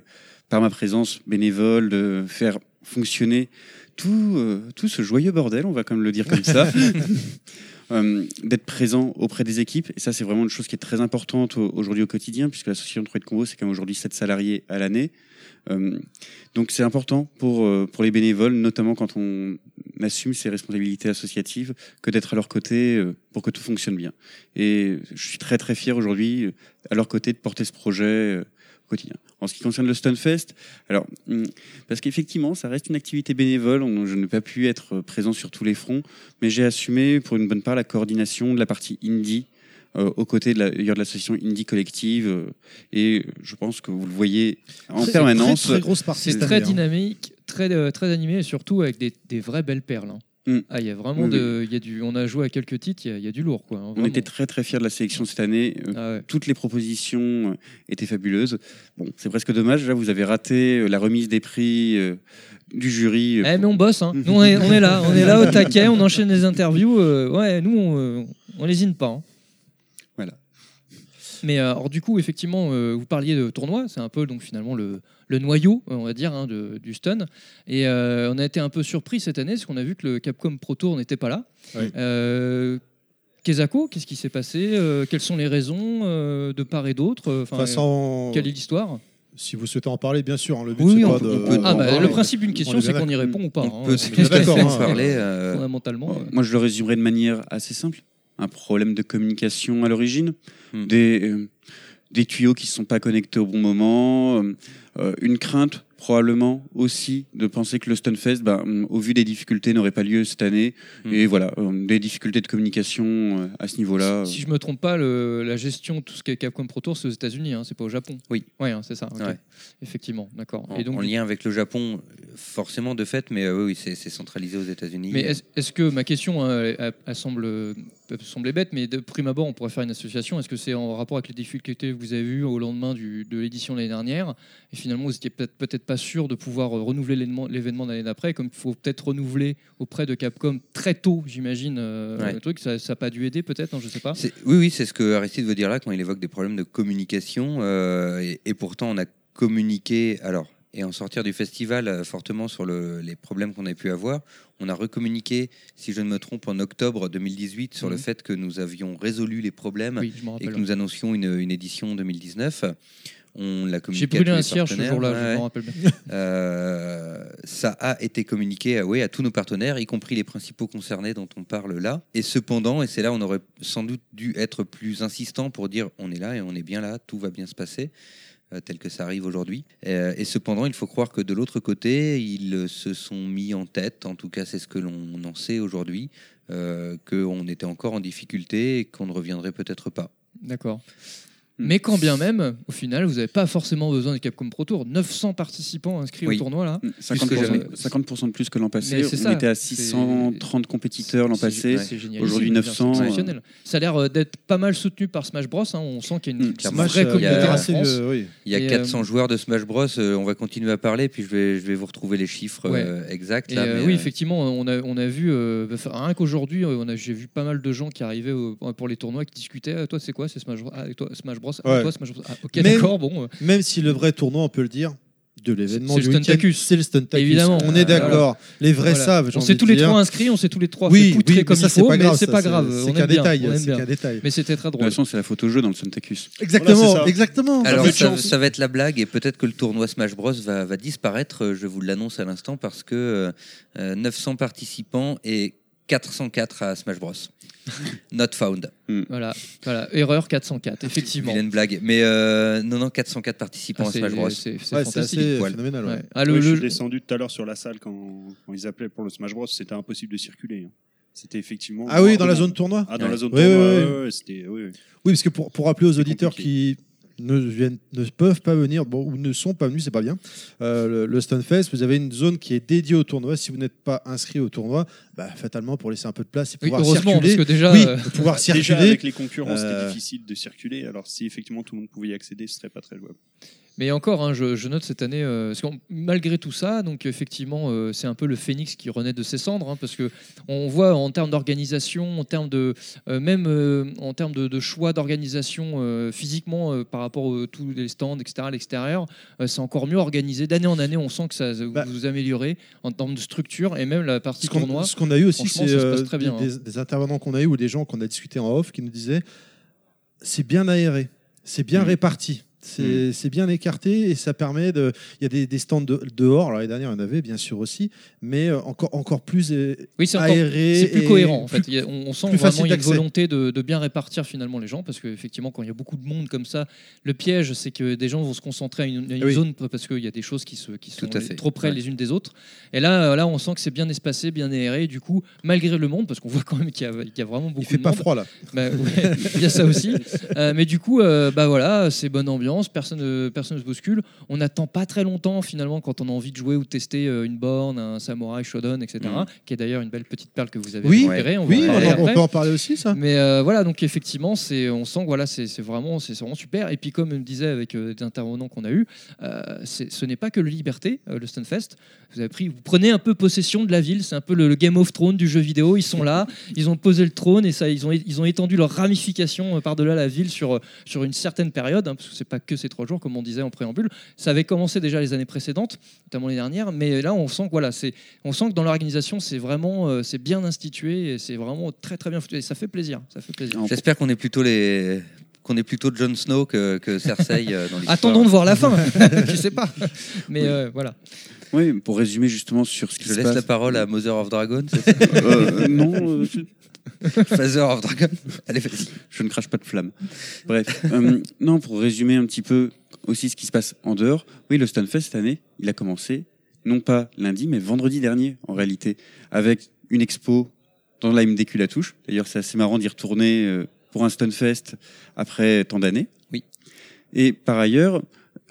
par ma présence bénévole de faire fonctionner tout, euh, tout ce joyeux bordel, on va quand même le dire comme ça. (laughs) Euh, d'être présent auprès des équipes. Et ça, c'est vraiment une chose qui est très importante au- aujourd'hui au quotidien, puisque l'association de de Combo, c'est quand même aujourd'hui 7 salariés à l'année. Euh, donc c'est important pour, euh, pour les bénévoles, notamment quand on assume ses responsabilités associatives, que d'être à leur côté pour que tout fonctionne bien. Et je suis très très fier aujourd'hui, à leur côté, de porter ce projet quotidien. En ce qui concerne le Stunfest, alors, hum, parce qu'effectivement, ça reste une activité bénévole, on- je n'ai pas pu être présent sur tous les fronts, mais j'ai assumé pour une bonne part la coordination de la partie indie euh, aux côtés de la, d'ailleurs de l'association Indie Collective. euh, et je pense que vous le voyez en Très- permanence. très, très grosse partie C'est très dynamique, très, euh, très animé et surtout avec des, des vraies belles perles. hein. Mm. Ah, il y a vraiment de, il y a du, on a joué à quelques titres, il y a, il y a du lourd quoi. hein, On était très très fiers de la sélection cette année. Euh, Toutes les propositions euh, étaient fabuleuses. Bon, c'est presque dommage. Là, vous avez raté euh, la remise des prix euh, du jury. Eh, mais on bosse, hein. (laughs) nous on est, on est là, on est là au taquet, on enchaîne les interviews. euh, ouais, nous on, on lésine pas. hein. Mais euh, alors du coup, effectivement, euh, vous parliez de tournoi, c'est un peu donc finalement le, le noyau, on va dire, hein, de- du stun. Et euh, on a été un peu surpris cette année, parce qu'on a vu que le Capcom Pro Tour n'était pas là. Oui. Euh, Kezako, qu'est-ce qui s'est passé Euh, Quelles sont les raisons euh, de part et d'autre enfin, euh, Quelle est l'histoire? Si vous souhaitez en parler, bien sûr. hein, le but, Oui, pas peut- de. peut- Ah, bah, le principe d'une on question, est c'est qu'on y répond ou pas. On hein. peut C'est tout à d'accord, fait hein. en parler. euh, Fondamentalement, euh. Moi, je le résumerai de manière assez simple. Un problème de communication à l'origine, Hmm. des, euh, des tuyaux qui ne sont pas connectés au bon moment, euh, euh, une crainte probablement aussi de penser que le Stunfest, bah, hum, au vu des difficultés, n'aurait pas lieu cette année. Hmm. Et voilà, euh, des difficultés de communication euh, à ce niveau-là. Si je me trompe pas, le- la gestion de tout ce qui est Capcom Pro Tour, c'est aux États-Unis, hein, c'est pas au Japon. Oui. Ouais, hein, c'est ça. Ouais. Effectivement, d'accord. En, Et donc, en lien avec le Japon, forcément de fait, mais euh, oui, c'est centralisé aux États-Unis. mais est-ce que ma question, hein, elle, elle- elle semble peut sembler bête, mais de prime abord, on pourrait faire une association. Est-ce que c'est en rapport avec les difficultés que vous avez eues au lendemain du- de l'édition de l'année dernière Et finalement, vous n'étiez peut-être peut-être pas sûr de pouvoir euh, renouveler l'événement l'année d'après, comme il faut peut-être renouveler auprès de Capcom très tôt, j'imagine, euh, Ouais. le truc. Ça n'a pas dû aider, peut-être, hein, je sais pas. Oui, oui, c'est ce que Aristide veut dire là quand il évoque des problèmes de communication. euh, et, et pourtant, on a communiqué. Alors, et en sortir du festival euh, fortement sur le- les problèmes qu'on a pu avoir, on a recommuniqué, si je ne me trompe, en octobre 2018 sur le Mhm. fait que nous avions résolu les problèmes Oui, et que nous annoncions une, une édition 2019. On l'a communiqué. J'ai brûlé à tous un cierge ce partenaires. jour-là, je Ouais, m'en ouais. rappelle bien. (laughs) Euh, ça a été communiqué à, oui, à tous nos partenaires, y compris les principaux concernés dont on parle là. Et cependant, et c'est là on aurait sans doute dû être plus insistant pour dire on est là et on est bien là, tout va bien se passer. Euh, tel que ça arrive aujourd'hui. Euh, et cependant, il faut croire que de l'autre côté, ils se sont mis en tête, en tout cas c'est ce que l'on en sait aujourd'hui, euh, qu'on était encore en difficulté et qu'on ne reviendrait peut-être pas. D'accord. Hmm. Mais quand bien même, au final, vous n'avez pas forcément besoin du Capcom Pro Tour. 900 participants inscrits Oui. au tournoi là. 50%, 50% de plus que l'an passé. On ça, était à c'est- 630 compétiteurs l'an passé. Aujourd'hui je veux dire, c'est 900. exceptionnel. Ça a l'air euh, d'être pas mal soutenu par Smash Bros. hein. On sent qu'il y a une, Clairement. vraie Il y communauté a- en France. Il y a Et, euh, 400 joueurs de Smash Bros. euh, on va continuer à parler, puis je vais, je vais vous retrouver les chiffres Ouais. euh, exacts. Et, là, euh, mais, oui, euh, effectivement, on a, on a vu, euh, rien qu'aujourd'hui, euh, j'ai vu pas mal de gens qui arrivaient au- pour les tournois qui discutaient. Toi, c'est quoi C'est Smash Bros. Ah, Smash Bros. Ah, Ouais. Ah, ok, d'accord, bon. euh. Même si le vrai tournoi, on peut le dire, de l'événement C'est du week-end, Stuntacus. c'est le Stuntacus. Évidemment. On est d'accord. Voilà. Les vrais Voilà. savent. On de tous les trois inscrits, on s'est tous les trois Oui, fait poutrer oui, comme ça, il c'est faut, pas mais grave, c'est pas grave. c'est qu'un détail, c'est qu'un. Mais c'était très De toute drôle. façon, c'est la photo jeu dans le Suntacus. Exactement, exactement. Alors Ça va être la blague et peut-être que le tournoi Smash Bros va, va disparaître. euh, Je vous l'annonce à l'instant parce que euh, euh, 900 participants et 404 à Smash Bros. (laughs) Not found. Voilà, voilà, erreur 404, effectivement. Vilaine blague. Mais euh, non, non, 404 participants Ah, à Smash Bros. c'est- c'est Ouais, fantastique. assez phénoménal. ouais. Ouais. Ah, le- Ouais, je le- suis descendu tout à l'heure sur la salle quand, quand ils appelaient pour le Smash Bros. C'était impossible de circuler. hein. C'était effectivement. Ah oui, dans la zone tournoi Ah, dans Ouais. la zone Oui, tournoi. oui, oui. Oui, parce que pour, pour rappeler aux auditeurs qui ne, viennent, ne peuvent pas venir bon, ou ne sont pas venus, c'est pas bien. Euh, le, le Stunfest, vous avez une zone qui est dédiée au tournoi. Si vous n'êtes pas inscrit au tournoi, bah, fatalement pour laisser un peu de place et Oui, pouvoir heureusement, circuler. parce que déjà, oui, euh, pouvoir (laughs) circuler. Déjà, avec les concurrents, Euh, c'était difficile de circuler. Alors, si effectivement tout le monde pouvait y accéder, ce serait pas très jouable. Mais encore, hein, je, je note cette année, euh, parce qu'on- malgré tout ça, donc effectivement, euh, c'est un peu le phénix qui renaît de ses cendres, hein, parce que on voit en termes d'organisation, en termes de, euh, même en termes de, de choix d'organisation physiquement par rapport à tous les stands, etc., à l'extérieur, c'est encore mieux organisé. D'année en année, on sent que ça vous, vous améliorez en termes de structure et même la partie Ce tournoi. ce qu'on a eu aussi, c'est ça se passe très des, bien. hein. des- des intervenants qu'on a eu ou des gens qu'on a discuté en off qui nous disaient c'est bien aéré, c'est bien Mm. réparti. C'est c'est bien écarté et ça permet de. Il y a des, des stands de- dehors. Alors, l'année dernière, il y en avait bien sûr aussi, mais euh, encore, encore plus euh, Oui, aéré. c'est plus et cohérent en fait. plus- a- on, on sent vraiment il y a une volonté de, de bien répartir finalement les gens parce qu'effectivement, quand il y a beaucoup de monde comme ça, le piège c'est que des gens vont se concentrer à une, à une Oui. zone parce qu'il y a des choses qui, se, qui sont Tout à fait. trop près Ouais. les unes des autres. Et là, euh, là, on sent que c'est bien espacé, bien aéré. Et du coup, malgré le monde, parce qu'on (laughs) voit quand même qu'il y, a- qu'il y a vraiment beaucoup Il fait de pas monde. froid là. Bah, ouais, il y a ça aussi. Euh, mais du coup, euh, bah voilà, c'est bonne ambiance, personne, euh, personne ne se bouscule. On n'attend pas très longtemps finalement quand on a envie de jouer ou de tester euh, une borne, un samouraï shodan, etc. Mhm. Qui est d'ailleurs une belle petite perle que vous avez Oui, récupérée. On, oui, va on, en- peut en parler aussi, ça. Mais euh, voilà, donc effectivement, c'est, on sent que voilà, c'est, vraiment, c'est vraiment super. Et puis comme me disait avec euh, des intervenants qu'on a eu, euh, ce n'est pas que le Liberté, euh, le Stunfest. Vous avez pris, vous prenez un peu possession de la ville. C'est un peu le, le Game of Thrones du jeu vidéo. Ils sont là, (laughs) ils ont posé le trône et ça, ils ont, ils ont étendu leur ramification euh, par-delà la ville sur sur une certaine période, hein, parce que c'est pas que ces trois jours, comme on disait en préambule. Ça avait commencé déjà les années précédentes, notamment les dernières, mais là on sent que voilà, on sent que dans l'organisation c'est vraiment, euh, c'est bien institué et c'est vraiment très très bien foutu. Et ça fait plaisir, ça fait plaisir. J'espère qu'on est plutôt les qu'on est plutôt Jon Snow que, que Cersei euh, dans l'histoire. Attendons de voir la fin. (laughs) (laughs) Je sais pas, mais euh, voilà. Oui, pour résumer justement sur ce qui Je se laisse passe. la parole à Mother of Dragon. c'est (laughs) ça Euh, non, (laughs) Father of Dragon. Allez, vas-y. Je ne crache pas de flamme. Bref, euh, non, pour résumer un petit peu aussi ce qui se passe en dehors. Oui, le Stunfest cette année, il a commencé non pas lundi, mais vendredi dernier en réalité, avec une expo dans la MDQ La Touche. D'ailleurs, c'est assez marrant d'y retourner euh, pour un Stunfest après tant d'années. Oui. Et par ailleurs,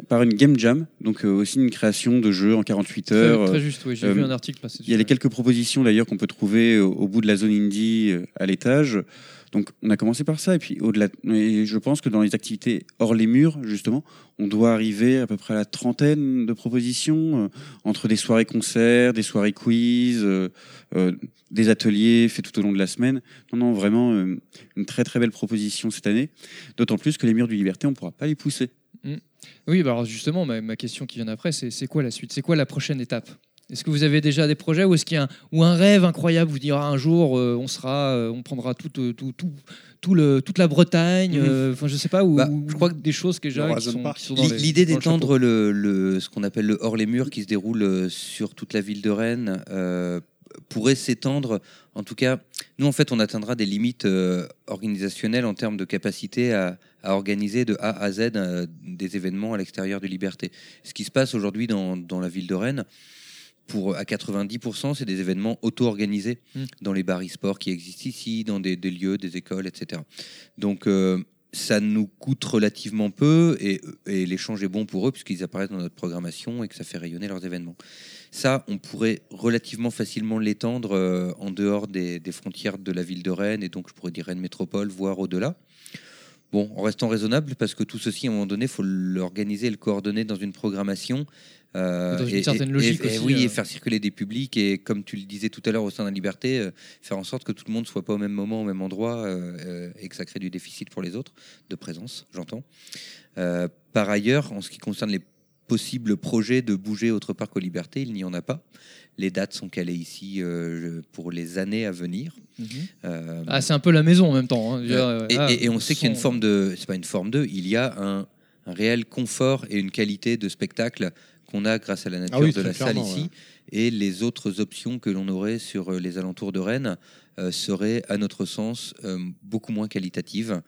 par une game jam, donc euh, aussi une création de jeux en 48 Très- heures. très euh, juste, oui, j'ai vu un article passer Il y a les quelques propositions d'ailleurs qu'on peut trouver au, au bout de la zone indie euh, à l'étage. Donc on a commencé par ça et puis au-delà. Je pense que dans les activités hors les murs justement, on doit arriver à peu près à la trentaine de propositions euh, entre des soirées concerts, des soirées quiz, euh, euh, des ateliers faits tout au long de la semaine. Non non vraiment euh, une très très belle proposition cette année. D'autant plus que les murs du Liberté on pourra pas les pousser. Oui, bah alors justement, ma, ma question qui vient après, c'est quoi la suite? C'est quoi la prochaine étape? Est-ce que vous avez déjà des projets ou est-ce qu'il y a un, ou un rêve incroyable Vous dira un jour, euh, on sera, euh, on prendra tout, euh, tout, tout, tout le, toute la Bretagne. Mhm. euh, Enfin, je sais pas. Ou, Bah, je crois que des choses qui, déjà, qui sont, qui L'idée d'étendre chapeau. le, le- ce qu'on appelle le hors les murs qui se déroule euh, sur toute la ville de Rennes euh, pourrait s'étendre. En tout cas, nous en fait, on atteindra des limites euh, organisationnelles en termes de capacité à, à organiser de A à Z euh, des événements à l'extérieur de Liberté. Ce qui se passe aujourd'hui dans, dans la ville de Rennes, pour à 90%, c'est des événements auto-organisés Mm. dans les bars e-sport qui existent ici, dans des, des lieux, des écoles, etc. Donc euh, ça nous coûte relativement peu et, et l'échange est bon pour eux puisqu'ils apparaissent dans notre programmation et que ça fait rayonner leurs événements. Ça, on pourrait relativement facilement l'étendre euh, en dehors des, des frontières de la ville de Rennes et donc je pourrais dire Rennes Métropole, voire au-delà. Bon, en restant raisonnable, parce que tout ceci, à un moment donné, il faut l'organiser, le coordonner dans une programmation. euh, Dans une certaine logique et- et aussi, oui, et euh. faire circuler des publics. Et comme tu le disais tout à l'heure au sein de la liberté, euh, faire en sorte que tout le monde soit pas au même moment, au même endroit, et que ça crée du déficit pour les autres, de présence, j'entends. Par ailleurs, en ce qui concerne les possibles projets de bouger autre part qu'aux libertés, il n'y en a pas. Les dates sont calées ici euh, pour les années à venir. Mhm. Euh, Ah, c'est un peu la maison en même temps. hein. Euh, et, ah, et- et on sait qu'il y a une forme de, c'est pas une forme de, il y a un, un réel confort et une qualité de spectacle qu'on a grâce à la nature Ah oui, de la salle ici. ouais. Et les autres options que l'on aurait sur euh, les alentours de Rennes seraient, à notre sens, beaucoup moins qualitatives,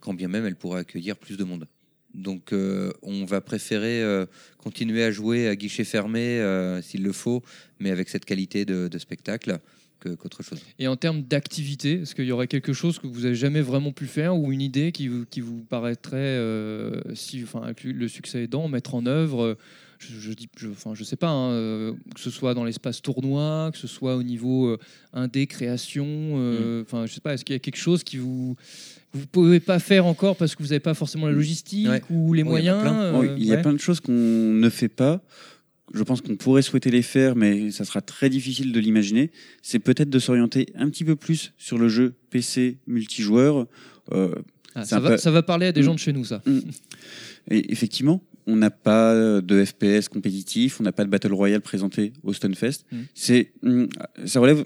quand bien même elles pourraient accueillir plus de monde. Donc, euh, on va préférer euh, continuer à jouer à guichet fermé euh, s'il le faut, mais avec cette qualité de, spectacle qu'autre chose. Et en termes d'activité, est-ce qu'il y aurait quelque chose que vous avez jamais vraiment pu faire ou une idée qui vous, paraîtrait, si, enfin, le succès aidant, mettre en œuvre je, je dis, je, enfin, je sais pas, hein, euh, que ce soit dans l'espace tournoi, que ce soit au niveau euh, indé, création, euh, enfin, je sais pas, est-ce qu'il y a quelque chose qui vous vous pouvez pas faire encore parce que vous n'avez pas forcément la logistique Ouais. ou les Oh, il y a moyens plein. Oh, euh, il y a ouais. plein de choses qu'on ne fait pas. Je pense qu'on pourrait souhaiter les faire, mais ça sera très difficile de l'imaginer. C'est peut-être de s'orienter un petit peu plus sur le jeu PC multijoueur. Euh, Ah, ça, va, peu- ça va parler à des Mm. gens de chez nous, ça. Mm. Et effectivement, on n'a pas de FPS compétitif, on n'a pas de Battle Royale présenté au Stunfest. Mm. C'est, mm, ça relève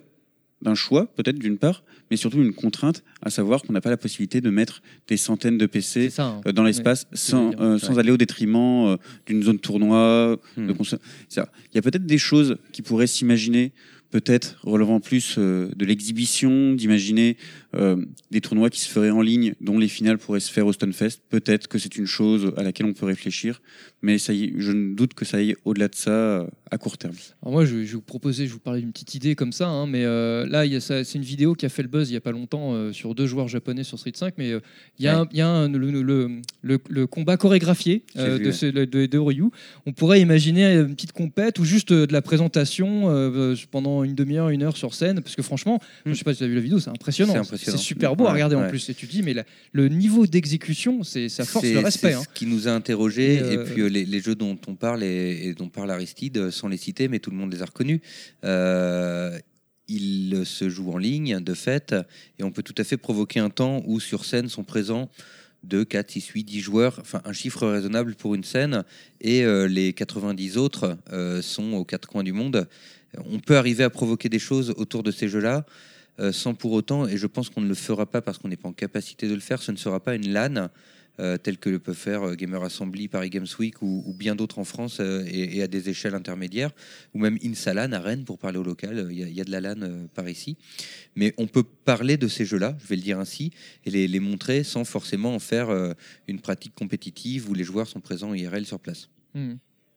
d'un choix, peut-être d'une part, mais surtout une contrainte, à savoir qu'on n'a pas la possibilité de mettre des centaines de PC hein. euh, dans l'espace sans, euh, sans aller au détriment euh, d'une zone tournoi. Hmm. de ça. Il y a peut-être des choses qui pourraient s'imaginer, peut-être relevant plus euh, de l'exhibition, d'imaginer euh, des tournois qui se feraient en ligne, dont les finales pourraient se faire au Stunfest. Peut-être que c'est une chose à laquelle on peut réfléchir, mais ça y est, je ne doute que ça aille au-delà de ça euh, à court terme. Alors moi, je, vais vous proposer, je vous parlais d'une petite idée comme ça, hein, mais euh, là, c'est une vidéo qui a fait le buzz il y a pas longtemps euh, sur deux joueurs japonais sur Street 5, mais euh, il y a, un, il y a un- le, le- le- le combat chorégraphié euh, vu, de, ouais. ce- de, de Ryu. On pourrait imaginer une petite compète ou juste euh, de la présentation euh, pendant une demi-heure, une heure sur scène, parce que franchement, je sais pas si tu as vu la vidéo, c'est impressionnant. C'est impressionnant. C'est super beau à Ouais, regarder en plus. Et tu dis, mais la- le niveau d'exécution, c'est ça force le respect. C'est hein. ce qui nous a interrogés. Et, Et, euh, puis euh, les, les jeux dont on parle et, et dont parle Aristide, euh, sans les citer, mais tout le monde les a reconnus. Euh, ils se jouent en ligne, de fait, et on peut tout à fait provoquer un temps où sur scène sont présents 2, 4, 6, 8, 10 joueurs, enfin un chiffre raisonnable pour une scène, et euh, les 90 autres euh, sont aux quatre coins du monde. On peut arriver à provoquer des choses autour de ces jeux-là. Euh, sans pour autant, et je pense qu'on ne le fera pas parce qu'on n'est pas en capacité de le faire, ce ne sera pas une LAN euh, telle que le peut faire euh, Gamer Assembly, Paris Games Week ou, bien d'autres en France et, à des échelles intermédiaires, ou même Insalan à Rennes pour parler au local, il y, a- de la LAN par ici. Mais on peut parler de ces jeux-là, je vais le dire ainsi, et les, montrer sans forcément en faire une pratique compétitive où les joueurs sont présents IRL sur place.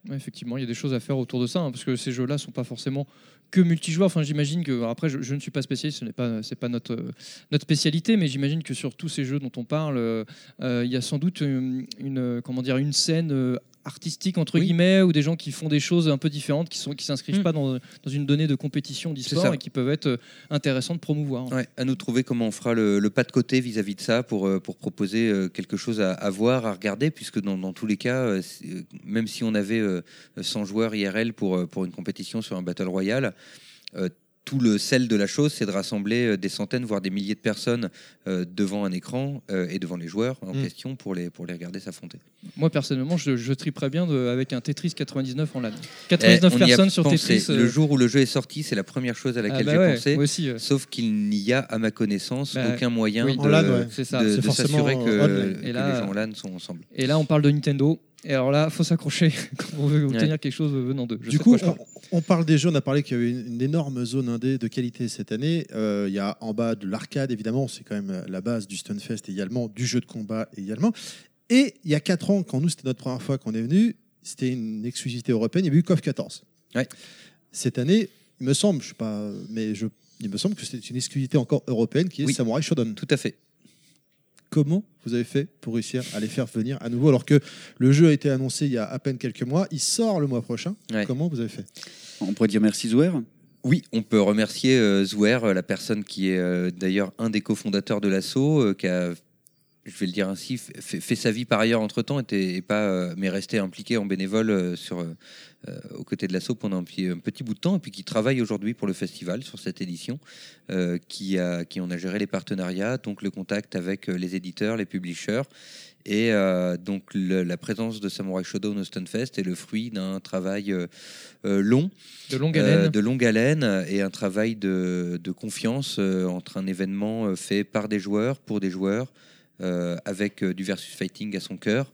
Ouais, effectivement, il y a des choses à faire autour de ça, hein, parce que ces jeux-là sont pas forcément que multijoueurs. Enfin, j'imagine que après, je, ne suis pas spécialiste, ce n'est pas, c'est pas notre euh, spécialité, mais j'imagine que sur tous ces jeux dont on parle, euh, euh, il y a sans doute une, une, euh, comment dire une scène euh, artistique entre guillemets ou des gens qui font des choses un peu différentes, qui sont qui s'inscrivent pas dans, dans une donnée de compétition d'e-sport et qui peuvent être euh, intéressantes de promouvoir. Ouais, à nous de trouver comment on fera le, le pas de côté vis-à-vis de ça pour, euh, pour proposer euh, quelque chose à, à voir, à regarder, puisque dans, dans tous les cas, même si on avait euh, 100 joueurs IRL pour, pour une compétition sur un Battle Royale, tout le sel de la chose, c'est de rassembler euh, des centaines, voire des milliers de personnes euh, devant un écran euh, et devant les joueurs en Mm. question pour les, pour les regarder s'affronter. Moi personnellement, je, je triperais bien de- avec un Tetris 99 en LAN. 99 Eh, personnes sur pensé. Tetris. euh, Le jour où le jeu est sorti, c'est la première chose à laquelle bah j'ai ouais, pensé. moi aussi. Sauf qu'il n'y a, à ma connaissance, Bah, aucun moyen oui. de, En LAN, ouais. C'est ça. de- C'est de forcément s'assurer que, que les gens en LAN sont ensemble. Et là, on parle de Nintendo. Et alors là, faut s'accrocher (laughs) quand on veut Ouais. obtenir quelque chose venant d'eux. Je Du coup, parle. on, on parle des jeux, on a parlé qu'il y avait une, une énorme zone indé de qualité cette année. Euh, Il y a en bas de l'arcade, évidemment, c'est quand même la base du Stunfest également, du jeu de combat également. Et il y a 4 ans, quand nous, c'était notre première fois qu'on est venu, c'était une exclusivité européenne, il y avait eu KOF 14. Cette année, il me semble, je sais pas, mais je, il me semble que c'est une exclusivité encore européenne qui est Oui. Samurai Shodown. Tout à fait. Comment vous avez fait pour réussir à les faire venir à nouveau alors que le jeu a été annoncé il y a à peine quelques mois, il sort le mois prochain. Ouais. Comment vous avez fait? On pourrait dire merci Zouer. Oui, on peut remercier euh, Zouer, euh, la personne qui est euh, d'ailleurs un des cofondateurs de l'assaut, euh, qui a, je vais le dire ainsi, fait, sa vie par ailleurs entre temps, était et pas, euh, mais resté impliqué en bénévole euh, sur, aux côtés de l'assaut pendant un petit, un petit bout de temps, et puis qui travaille aujourd'hui pour le festival sur cette édition, euh, qui, a, qui en a géré les partenariats, donc le contact avec euh, les éditeurs, les publishers. Et euh, donc le- la présence de Samurai Shodown au Stunfest est le fruit d'un travail euh, euh, long, De longue euh, haleine. de longue haleine et un travail de, de confiance euh, entre un événement euh, fait par des joueurs, pour des joueurs, euh, avec euh, du versus fighting à son cœur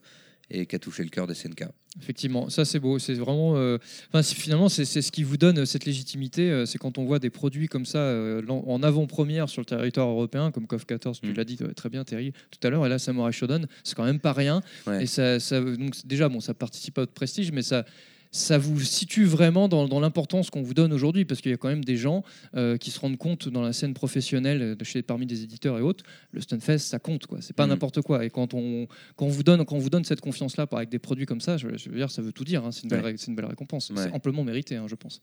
et qui a touché le cœur des SNK. Effectivement, ça c'est beau. C'est vraiment. euh, Enfin, finalement, c'est ce qui vous donne cette légitimité. euh, C'est quand on voit des produits comme ça euh, en avant-première sur le territoire européen, comme KOF 14, tu l'as dit euh, très bien, Terry, tout à l'heure. Et là, Samurai Shodown, c'est quand même pas rien. Ouais. Et ça, ça- donc déjà, bon, ça participe à votre prestige, mais ça. Ça vous situe vraiment dans, dans l'importance qu'on vous donne aujourd'hui, parce qu'il y a quand même des gens euh, qui se rendent compte dans la scène professionnelle, euh, de chez, parmi des éditeurs et autres, le Stunfest, ça compte, quoi. C'est pas Mhm. n'importe quoi. Et quand on, quand on vous donne, quand on vous donne cette confiance-là avec des produits comme ça, je, je veux dire, ça veut tout dire. hein. C'est une, belle Ouais. ré- c'est une belle récompense. Ouais. C'est amplement mérité, hein, je pense.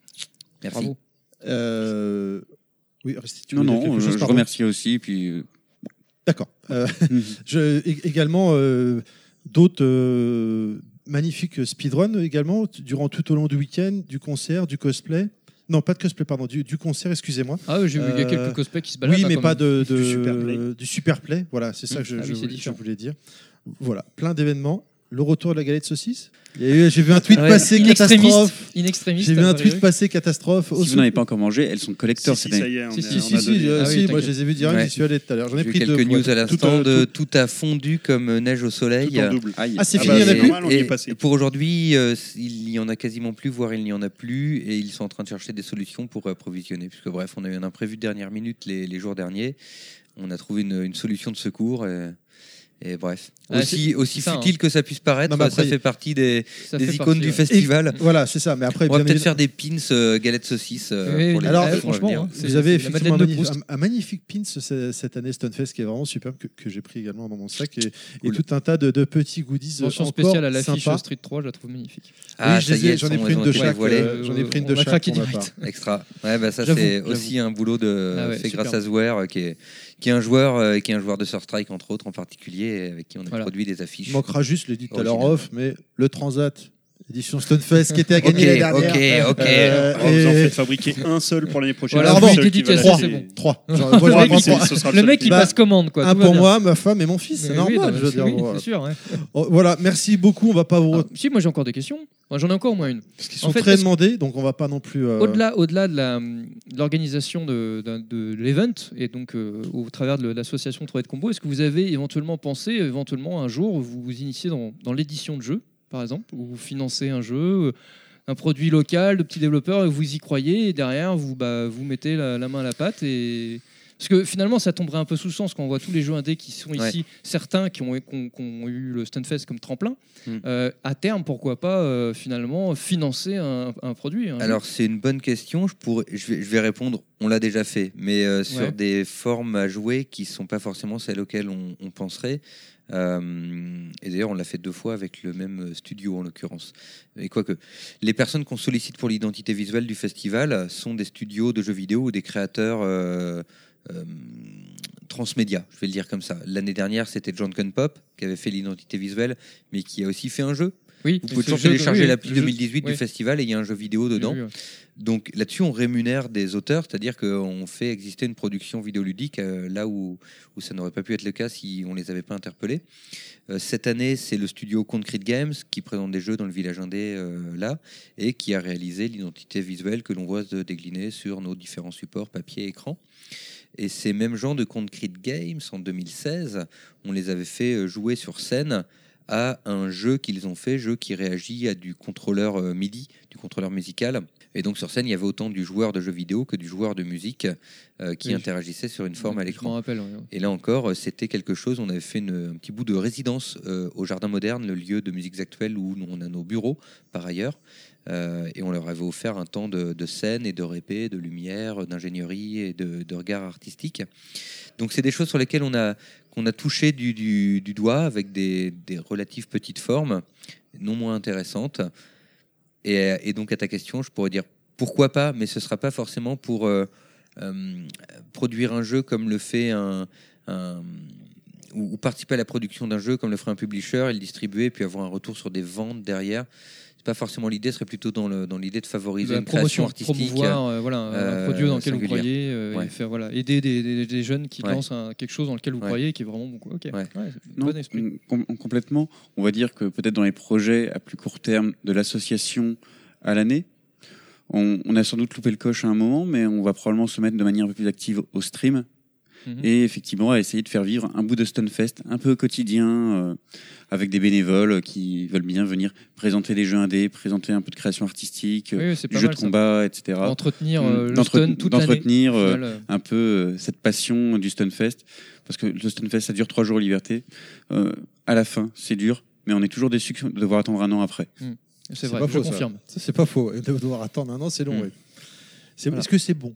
Merci. Bravo. Euh, Oui, Aristide, tu Non, non, je, chose, je pardon remercie aussi. Puis, D'accord. Euh, (laughs) également, euh, d'autres euh, magnifiques speedruns également, durant tout au long du week-end, du concert, du cosplay. Non, pas de cosplay, pardon, du, du concert, excusez-moi. Ah oui, j'ai vu, il y a quelques cosplays qui se baladent, Oui, mais pas de, Du superplay. du superplay. Voilà, c'est ça Mm. que je, Ah oui, je je voulais dire. Voilà, plein d'événements. Le retour de la galette saucisse J'ai vu un tweet Ouais, passer catastrophe. J'ai vu un tweet passer catastrophe. Si vous n'en avez pas encore mangé, elles sont collecteurs Si, si, ça y est, on Si, est- si, on si, a si, euh, Ah si, oui, moi je les ai vus direct, Ouais. j'y suis allé tout à l'heure. J'en ai J'ai pris deux. quelques news à l'instant, euh, de tout- tout a fondu comme euh, neige au soleil. Tout en double. Aïe. Ah, c'est Ah fini, bah, il y en a c'est plus normal, on y est Et passé. pour aujourd'hui, euh, il n'y en a quasiment plus, voire il n'y en a plus, et ils sont en train de chercher des solutions pour approvisionner. Puisque bref, on a eu un imprévu de dernière minute les, les jours derniers. On a trouvé une, une solution de secours. Et, et bref, Ah, aussi, aussi ça, futile hein. que ça puisse paraître, Non, mais après, ça fait partie des, Ça des fait icônes partie, du ouais. festival. Et- Voilà, c'est ça. Mais après, On va peut-être évidemment- faire des pins euh, galettes saucisses. euh, Oui, pour les alors, franchement, hein, Vous avez effectivement un, un- un magnifique pins ce- cette année Stunfest qui est vraiment superbe que, que j'ai pris également dans mon sac et, et tout un tas de, de petits goodies Mention spéciale à l'affiche. Street 3, je la trouve magnifique. Ah, oui, j'en ai pris une de chaque. J'en ai pris une On de a chaque. Extra. Ouais, bah ça c'est aussi un boulot de Ah fait grâce superbe. à Zouer euh, qui est qui est un joueur euh, qui est un joueur de Surstrike entre autres en particulier avec qui on a Voilà. produit des affiches. Il manquera juste, l'ai dit tout à l'heure off, mais le Transat, édition Stunfest qui était à gagner Ok, l'année dernière. ok, ok. Euh, Oh, vous en et- faites fabriquer un seul pour l'année prochaine. Voilà, qui va l'acheter. c'est bon. Trois. Genre, moi, mais c'est- trois. ce sera Le seul mec, qui- il Bah, passe commande, quoi. Un tout va pour bien. moi, ma femme et mon fils, c'est Mais oui, normal. non, je veux c'est- dire, oui, voilà. c'est sûr. ouais. Oh, Voilà, merci beaucoup. On va pas vous. Ah, si, moi j'ai encore des questions. Moi, J'en ai encore au moins une. Parce qu'ils En sont fait, très est-ce- demandés, donc on va pas non plus. euh, Au-delà, au-delà de la- de l'organisation de, d'un- de l'event et donc euh, au travers de l'association 3 de Combo, est-ce que vous avez éventuellement pensé, éventuellement un jour, vous vous initiez dans, dans l'édition de jeux, par exemple, ou vous financez un jeu, euh, un produit local de petits développeurs, et vous y croyez, et derrière vous, bah, vous mettez la, la main à la pâte et parce que finalement, ça tomberait un peu sous le sens quand on voit tous les jeux indés qui sont Ouais. ici, certains qui ont, qui ont- qui ont eu le Stunfest comme tremplin. Mm. Euh, à terme, pourquoi pas euh, finalement financer un, un produit un jeu Alors c'est une bonne question. Je pourrais, je vais, je vais répondre. On l'a déjà fait, mais euh, sur Ouais. des formes à jouer qui sont pas forcément celles auxquelles on, on penserait. Euh, et d'ailleurs, on l'a fait deux fois avec le même studio en l'occurrence. Et quoique, les personnes qu'on sollicite pour l'identité visuelle du festival sont des studios de jeux vidéo ou des créateurs. euh, euh, transmédia, je vais le dire comme ça. L'année dernière, c'était John Pop qui avait fait l'identité visuelle, mais qui a aussi fait un jeu. Oui, Vous pouvez toujours télécharger oui, l'appli le jeu- 2018 oui. du festival et il y a un jeu vidéo dedans. Donc là-dessus, on rémunère des auteurs, c'est-à-dire qu'on fait exister une production vidéoludique euh, là où, où ça n'aurait pas pu être le cas si on les avait pas interpellés. Euh, cette année, c'est le studio Concrete Games qui présente des jeux dans le village indé euh, là et qui a réalisé l'identité visuelle que l'on voit se décliner sur nos différents supports papier et écran. Et ces mêmes gens de Concrete Games, en 2016, on les avait fait jouer sur scène à un jeu qu'ils ont fait, jeu qui réagit à du contrôleur MIDI, du contrôleur musical. Et donc sur scène, il y avait autant du joueur de jeux vidéo que du joueur de musique euh, qui Oui. interagissait sur une forme à l'écran. rappelle. ouais. Et là encore, euh, c'était quelque chose. On avait fait une- un petit bout de résidence euh, au Jardin Moderne, le lieu de musiques actuelles où on a nos bureaux par ailleurs. Euh, et on leur avait offert un temps de, de scène et de répé, de lumière, d'ingénierie et de, de regard artistique. Donc c'est des choses sur lesquelles on a, qu'on a touché du, du- du doigt avec des, des relatives petites formes, non moins intéressantes. Et, donc à ta question, je pourrais dire pourquoi pas, mais ce sera pas forcément pour euh, euh, produire un jeu comme le fait un, un- ou, ou participer à la production d'un jeu comme le ferait un publisher et le distribuer, puis avoir un retour sur des ventes derrière. C'est pas forcément l'idée, ce serait plutôt dans le- dans l'idée de favoriser la une création promotion, artistique. promouvoir euh, voilà, un euh, produit dans lequel vous croyez, euh, Ouais. et faire, voilà, aider des, des- des jeunes qui Ouais. lancent un- quelque chose dans lequel vous Ouais. croyez et qui est vraiment bon. Ok, Ouais. Ouais, c'est Non, bon esprit. com- complètement. On va dire que peut-être dans les projets à plus court terme de l'association à l'année, on, on a sans doute loupé le coche à un moment, mais on va probablement se mettre de manière un peu plus active au stream. Mhm. Et effectivement, à essayer de faire vivre un bout de Stunfest un peu quotidien, euh, avec des bénévoles qui veulent bien venir présenter les jeux indés, présenter un peu de création artistique, Oui, euh, du jeu mal, de ça. combat, etc. D'entretenir, euh, Mm, le stun toute l'année, D'entretenir au euh, final, euh. un peu euh, cette passion du Stunfest. Parce que le Stunfest, ça dure trois jours liberté. Euh, à la fin, c'est dur, mais on est toujours déçu de devoir attendre un an après. Mm. C'est vrai, pas je faux, ça. confirme. C'est pas faux. De devoir attendre un an, c'est long. Mm. oui. Voilà. Est-ce que c'est bon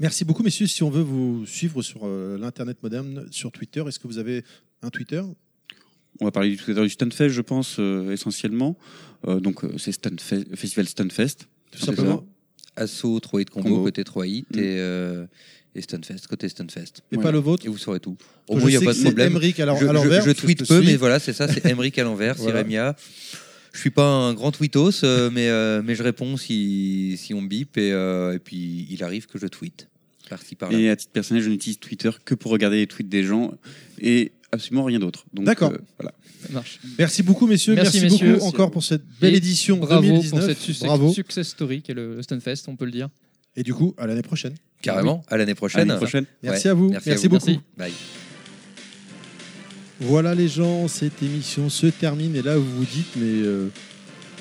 Merci beaucoup, messieurs. Si on veut vous suivre sur euh, l'internet moderne, sur Twitter, est-ce que vous avez un Twitter? On va parler du, l'heure du Stunfest, je pense, euh, essentiellement. Euh, donc, c'est Stunfe- Festival Stunfest. Tout simplement. Asso, 3 hit combo, Combo. côté 3 hit Mm. et, euh, et Stunfest, côté Stunfest. Et pas le vôtre? Et vous saurez tout. Au moins, il n'y a pas de c'est problème. Emmerich à je, l'envers, te peu, mais voilà, c'est ça, c'est (laughs) Emmerich à l'envers, Voilà. c'est. Je suis pas un grand tweetos, euh, mais, euh, mais je réponds si, si on me bip et, euh, et puis il arrive que je tweete. Par-ci, par-là. Et à titre personnel, je n'utilise Twitter que pour regarder les tweets des gens et absolument rien d'autre. Donc, D'accord. euh, voilà. Ça marche. Merci beaucoup, messieurs. Merci, Merci, messieurs. beaucoup encore pour cette belle Et édition Bravo 2019. pour cette success, Bravo. success story qu'est le Stunfest, on peut le dire. Et du coup, à l'année prochaine. Carrément, à l'année prochaine. À l'année prochaine. Merci Ouais. à vous. Merci, Merci à vous. beaucoup. Bye. Voilà les gens, cette émission se termine et là vous vous dites mais euh,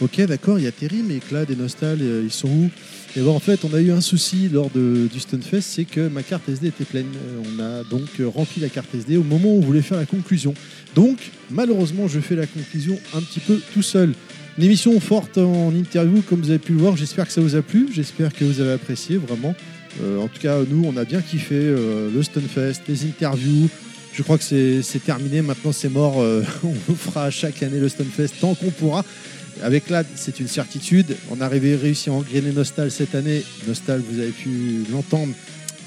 ok d'accord il y a Terry mais Clad et Nostal euh, ils sont où? Et bon en fait on a eu un souci lors de, du Stunfest c'est que ma carte SD était pleine. Euh, On a donc rempli la carte SD au moment où on voulait faire la conclusion. Donc malheureusement je fais la conclusion un petit peu tout seul. Une émission forte en interview comme vous avez pu le voir, j'espère que ça vous a plu, j'espère que vous avez apprécié vraiment. En tout cas nous on a bien kiffé le Stunfest, les interviews. Je crois que c'est terminé, maintenant c'est mort. euh, (laughs) on fera chaque année le Stunfest tant qu'on pourra. Avec Lad, c'est une certitude. On a réussi à engrainer Nostal cette année. Nostal, vous avez pu l'entendre.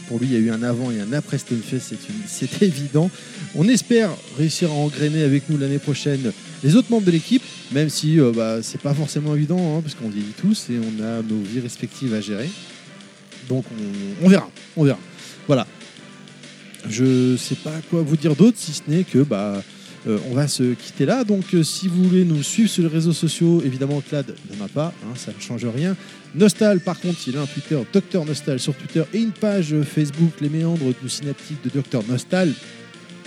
Pour lui, il y a eu un avant et un après Stunfest, c'est (laughs) évident. On espère réussir à engrainer avec nous l'année prochaine les autres membres de l'équipe, même si euh, bah, c'est pas forcément évident, hein, parce qu'on vieillit tous et on a nos vies respectives à gérer. Donc on, on verra, on verra. Voilà. Je sais pas quoi vous dire d'autre si ce n'est que bah euh, on va se quitter là. Donc euh, si vous voulez nous suivre sur les réseaux sociaux, évidemment Clad n'en a pas, hein, ça ne change rien. Nostal par contre, il a un Twitter, Docteur Nostal sur Twitter et une page Facebook, les méandres du synaptique de Docteur Nostal.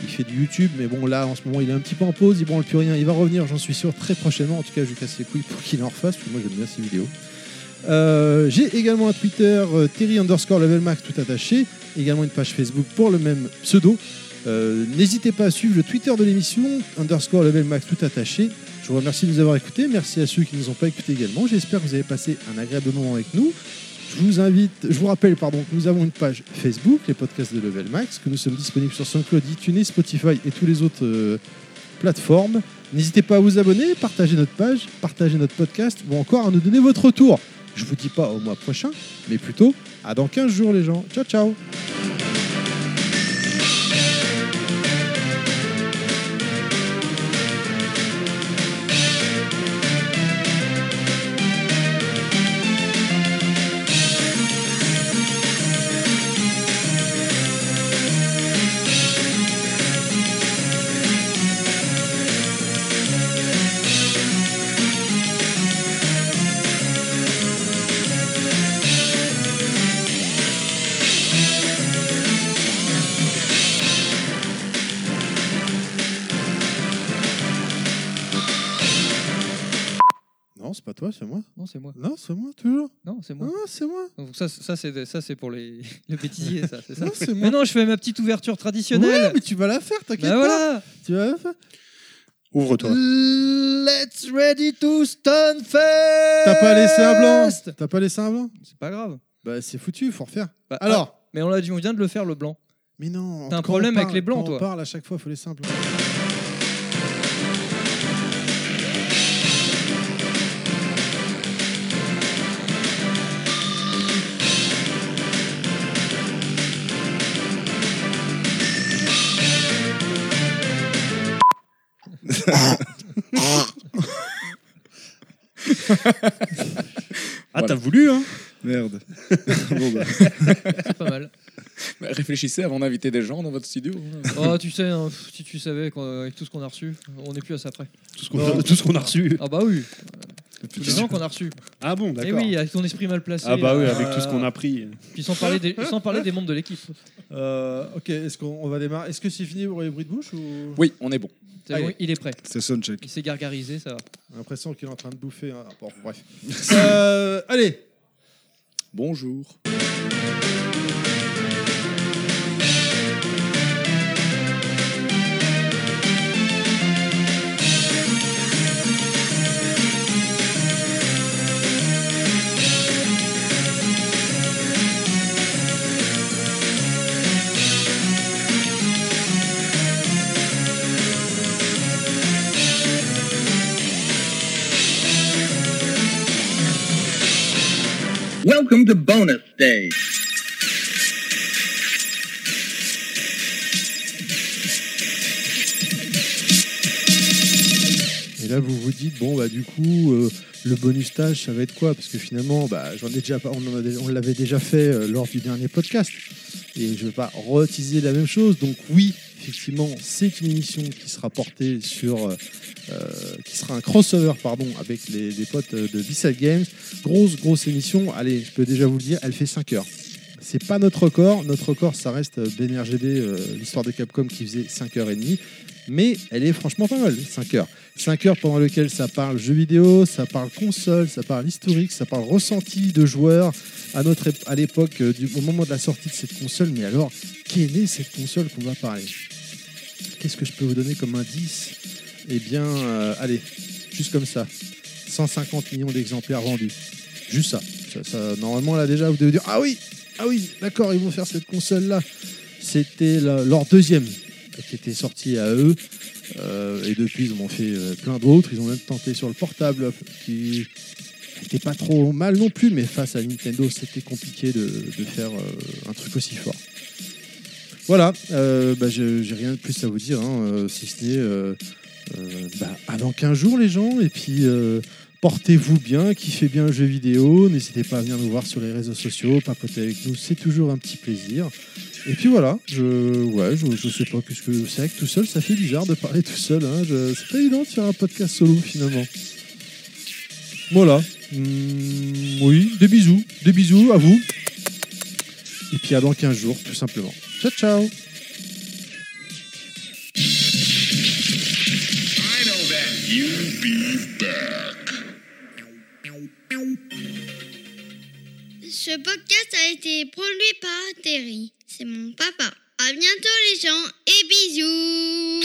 Il fait du YouTube, mais bon là en ce moment il est un petit peu en pause, il branle plus rien, il va revenir, j'en suis sûr très prochainement. En tout cas, je lui casse les couilles pour qu'il en refasse, parce moi j'aime bien ses vidéos. Euh, J'ai également un Twitter, euh, Terry underscore level max tout attaché, également une page Facebook pour le même pseudo. Euh, N'hésitez pas à suivre le Twitter de l'émission, underscore level max tout attaché. Je vous remercie de nous avoir écoutés, merci à ceux qui ne nous ont pas écoutés également. J'espère que vous avez passé un agréable moment avec nous. Je vous invite, je vous rappelle pardon, que nous avons une page Facebook, les podcasts de Level Max, que nous sommes disponibles sur SoundCloud, iTunes, Spotify et tous les autres euh, plateformes. N'hésitez pas à vous abonner, partager notre page, partager notre podcast ou encore à nous donner votre retour. Je vous dis pas au mois prochain, mais plutôt à dans 15 jours les gens. Ciao ciao pas toi, c'est moi. Non, c'est moi. Non, c'est moi, toujours. Non, c'est moi. Non, c'est moi. Donc ça, ça c'est ça c'est pour les le bêtisier, ça, c'est ça. Non, c'est mais moi. non, je fais ma petite ouverture traditionnelle. Ouais, mais tu vas la faire, t'inquiète Bah pas. voilà. Tu vas la faire. Ouvre-toi. Let's ready to Stunfest. T'as pas laissé un blanc T'as pas laissé un blanc C'est pas grave. Bah c'est foutu, faut refaire. Bah, Alors ah, mais on l'a dit, on vient de le faire le blanc. Mais non. T'as un problème avec les blancs, quand On toi. parle à chaque fois, faut laisser un blanc. Ah, t'as voulu, hein Merde. (laughs) Bon, bah. C'est pas mal. Mais réfléchissez avant d'inviter des gens dans votre studio. hein. Oh, tu sais, hein, pff, si tu savais quoi, avec tout ce qu'on a reçu, on n'est plus à ça près. Tout ce qu'on a- tout ce qu'on a reçu. Ah bah oui. Tous les gens qu'on a reçus. Ah bon, Et d'accord. oui, avec ton esprit mal placé. Ah bah oui, euh, avec tout ce qu'on a pris. Puis sans parler des, sans parler des membres de l'équipe. Euh, ok, est-ce qu'on on va démarrer Est-ce que c'est fini pour les bruits de bouche ou... Oui, on est bon. C'est bon, il est prêt. C'est soundcheck. Il s'est gargarisé, ça va. J'ai l'impression qu'il est en train de bouffer. hein. Bon, bref. (laughs) Euh, allez Bonjour. Welcome to bonus stage. Et là, vous vous dites, bon, bah, du coup, euh, le bonus stage, ça va être quoi? Parce que finalement, bah, j'en ai déjà, on, on l'avait déjà fait euh, lors du dernier podcast. Et je ne vais pas reutiliser la même chose. Donc, oui, Effectivement, c'est une émission qui sera portée sur, euh, euh, qui sera un crossover pardon avec les, potes de B-Side Games. Grosse grosse émission. Allez, je peux déjà vous le dire, elle fait 5 heures. C'est pas notre record. Notre record, ça reste BNRGD, euh, l'histoire de Capcom qui faisait 5h30. Mais elle est franchement pas mal, 5 heures. 5 heures pendant lesquelles ça parle jeux vidéo, ça parle console, ça parle historique, ça parle ressenti de joueurs à, l'époque, euh, au moment de la sortie de cette console. Mais alors, quelle est cette console qu'on va parler? Qu'est-ce que je peux vous donner comme indice? Eh bien, euh, allez, juste comme ça. 150 millions d'exemplaires vendus. Juste ça. Ça- Normalement, là déjà, vous devez dire Ah oui, ah oui, d'accord, ils vont faire cette console-là. C'était la- leur deuxième qui était sortie à eux. Euh, et depuis, ils en ont fait euh, plein d'autres. Ils ont même tenté sur le portable, qui n'était pas trop mal non plus, mais face à Nintendo, c'était compliqué de, faire euh, un truc aussi fort. Voilà, bah, j'ai rien de plus à vous dire, hein, si ce n'est bah, dans 15 jours, les gens, et puis portez-vous bien, kiffez bien le jeu vidéo, n'hésitez pas à venir nous voir sur les réseaux sociaux, papoter avec nous, c'est toujours un petit plaisir. Et puis voilà, je, ouais, je, je sais pas qu'est-ce que c'est vrai que tout seul, ça fait bizarre de parler tout seul. Hein, je- c'est pas évident de faire un podcast solo finalement. Voilà. Hum, oui, des bisous, des bisous à vous. Et puis à dans 15 jours, tout simplement. Ciao, ciao. I know that you'll be back. Ce podcast a été produit par Terry. C'est mon papa. À bientôt les gens et bisous.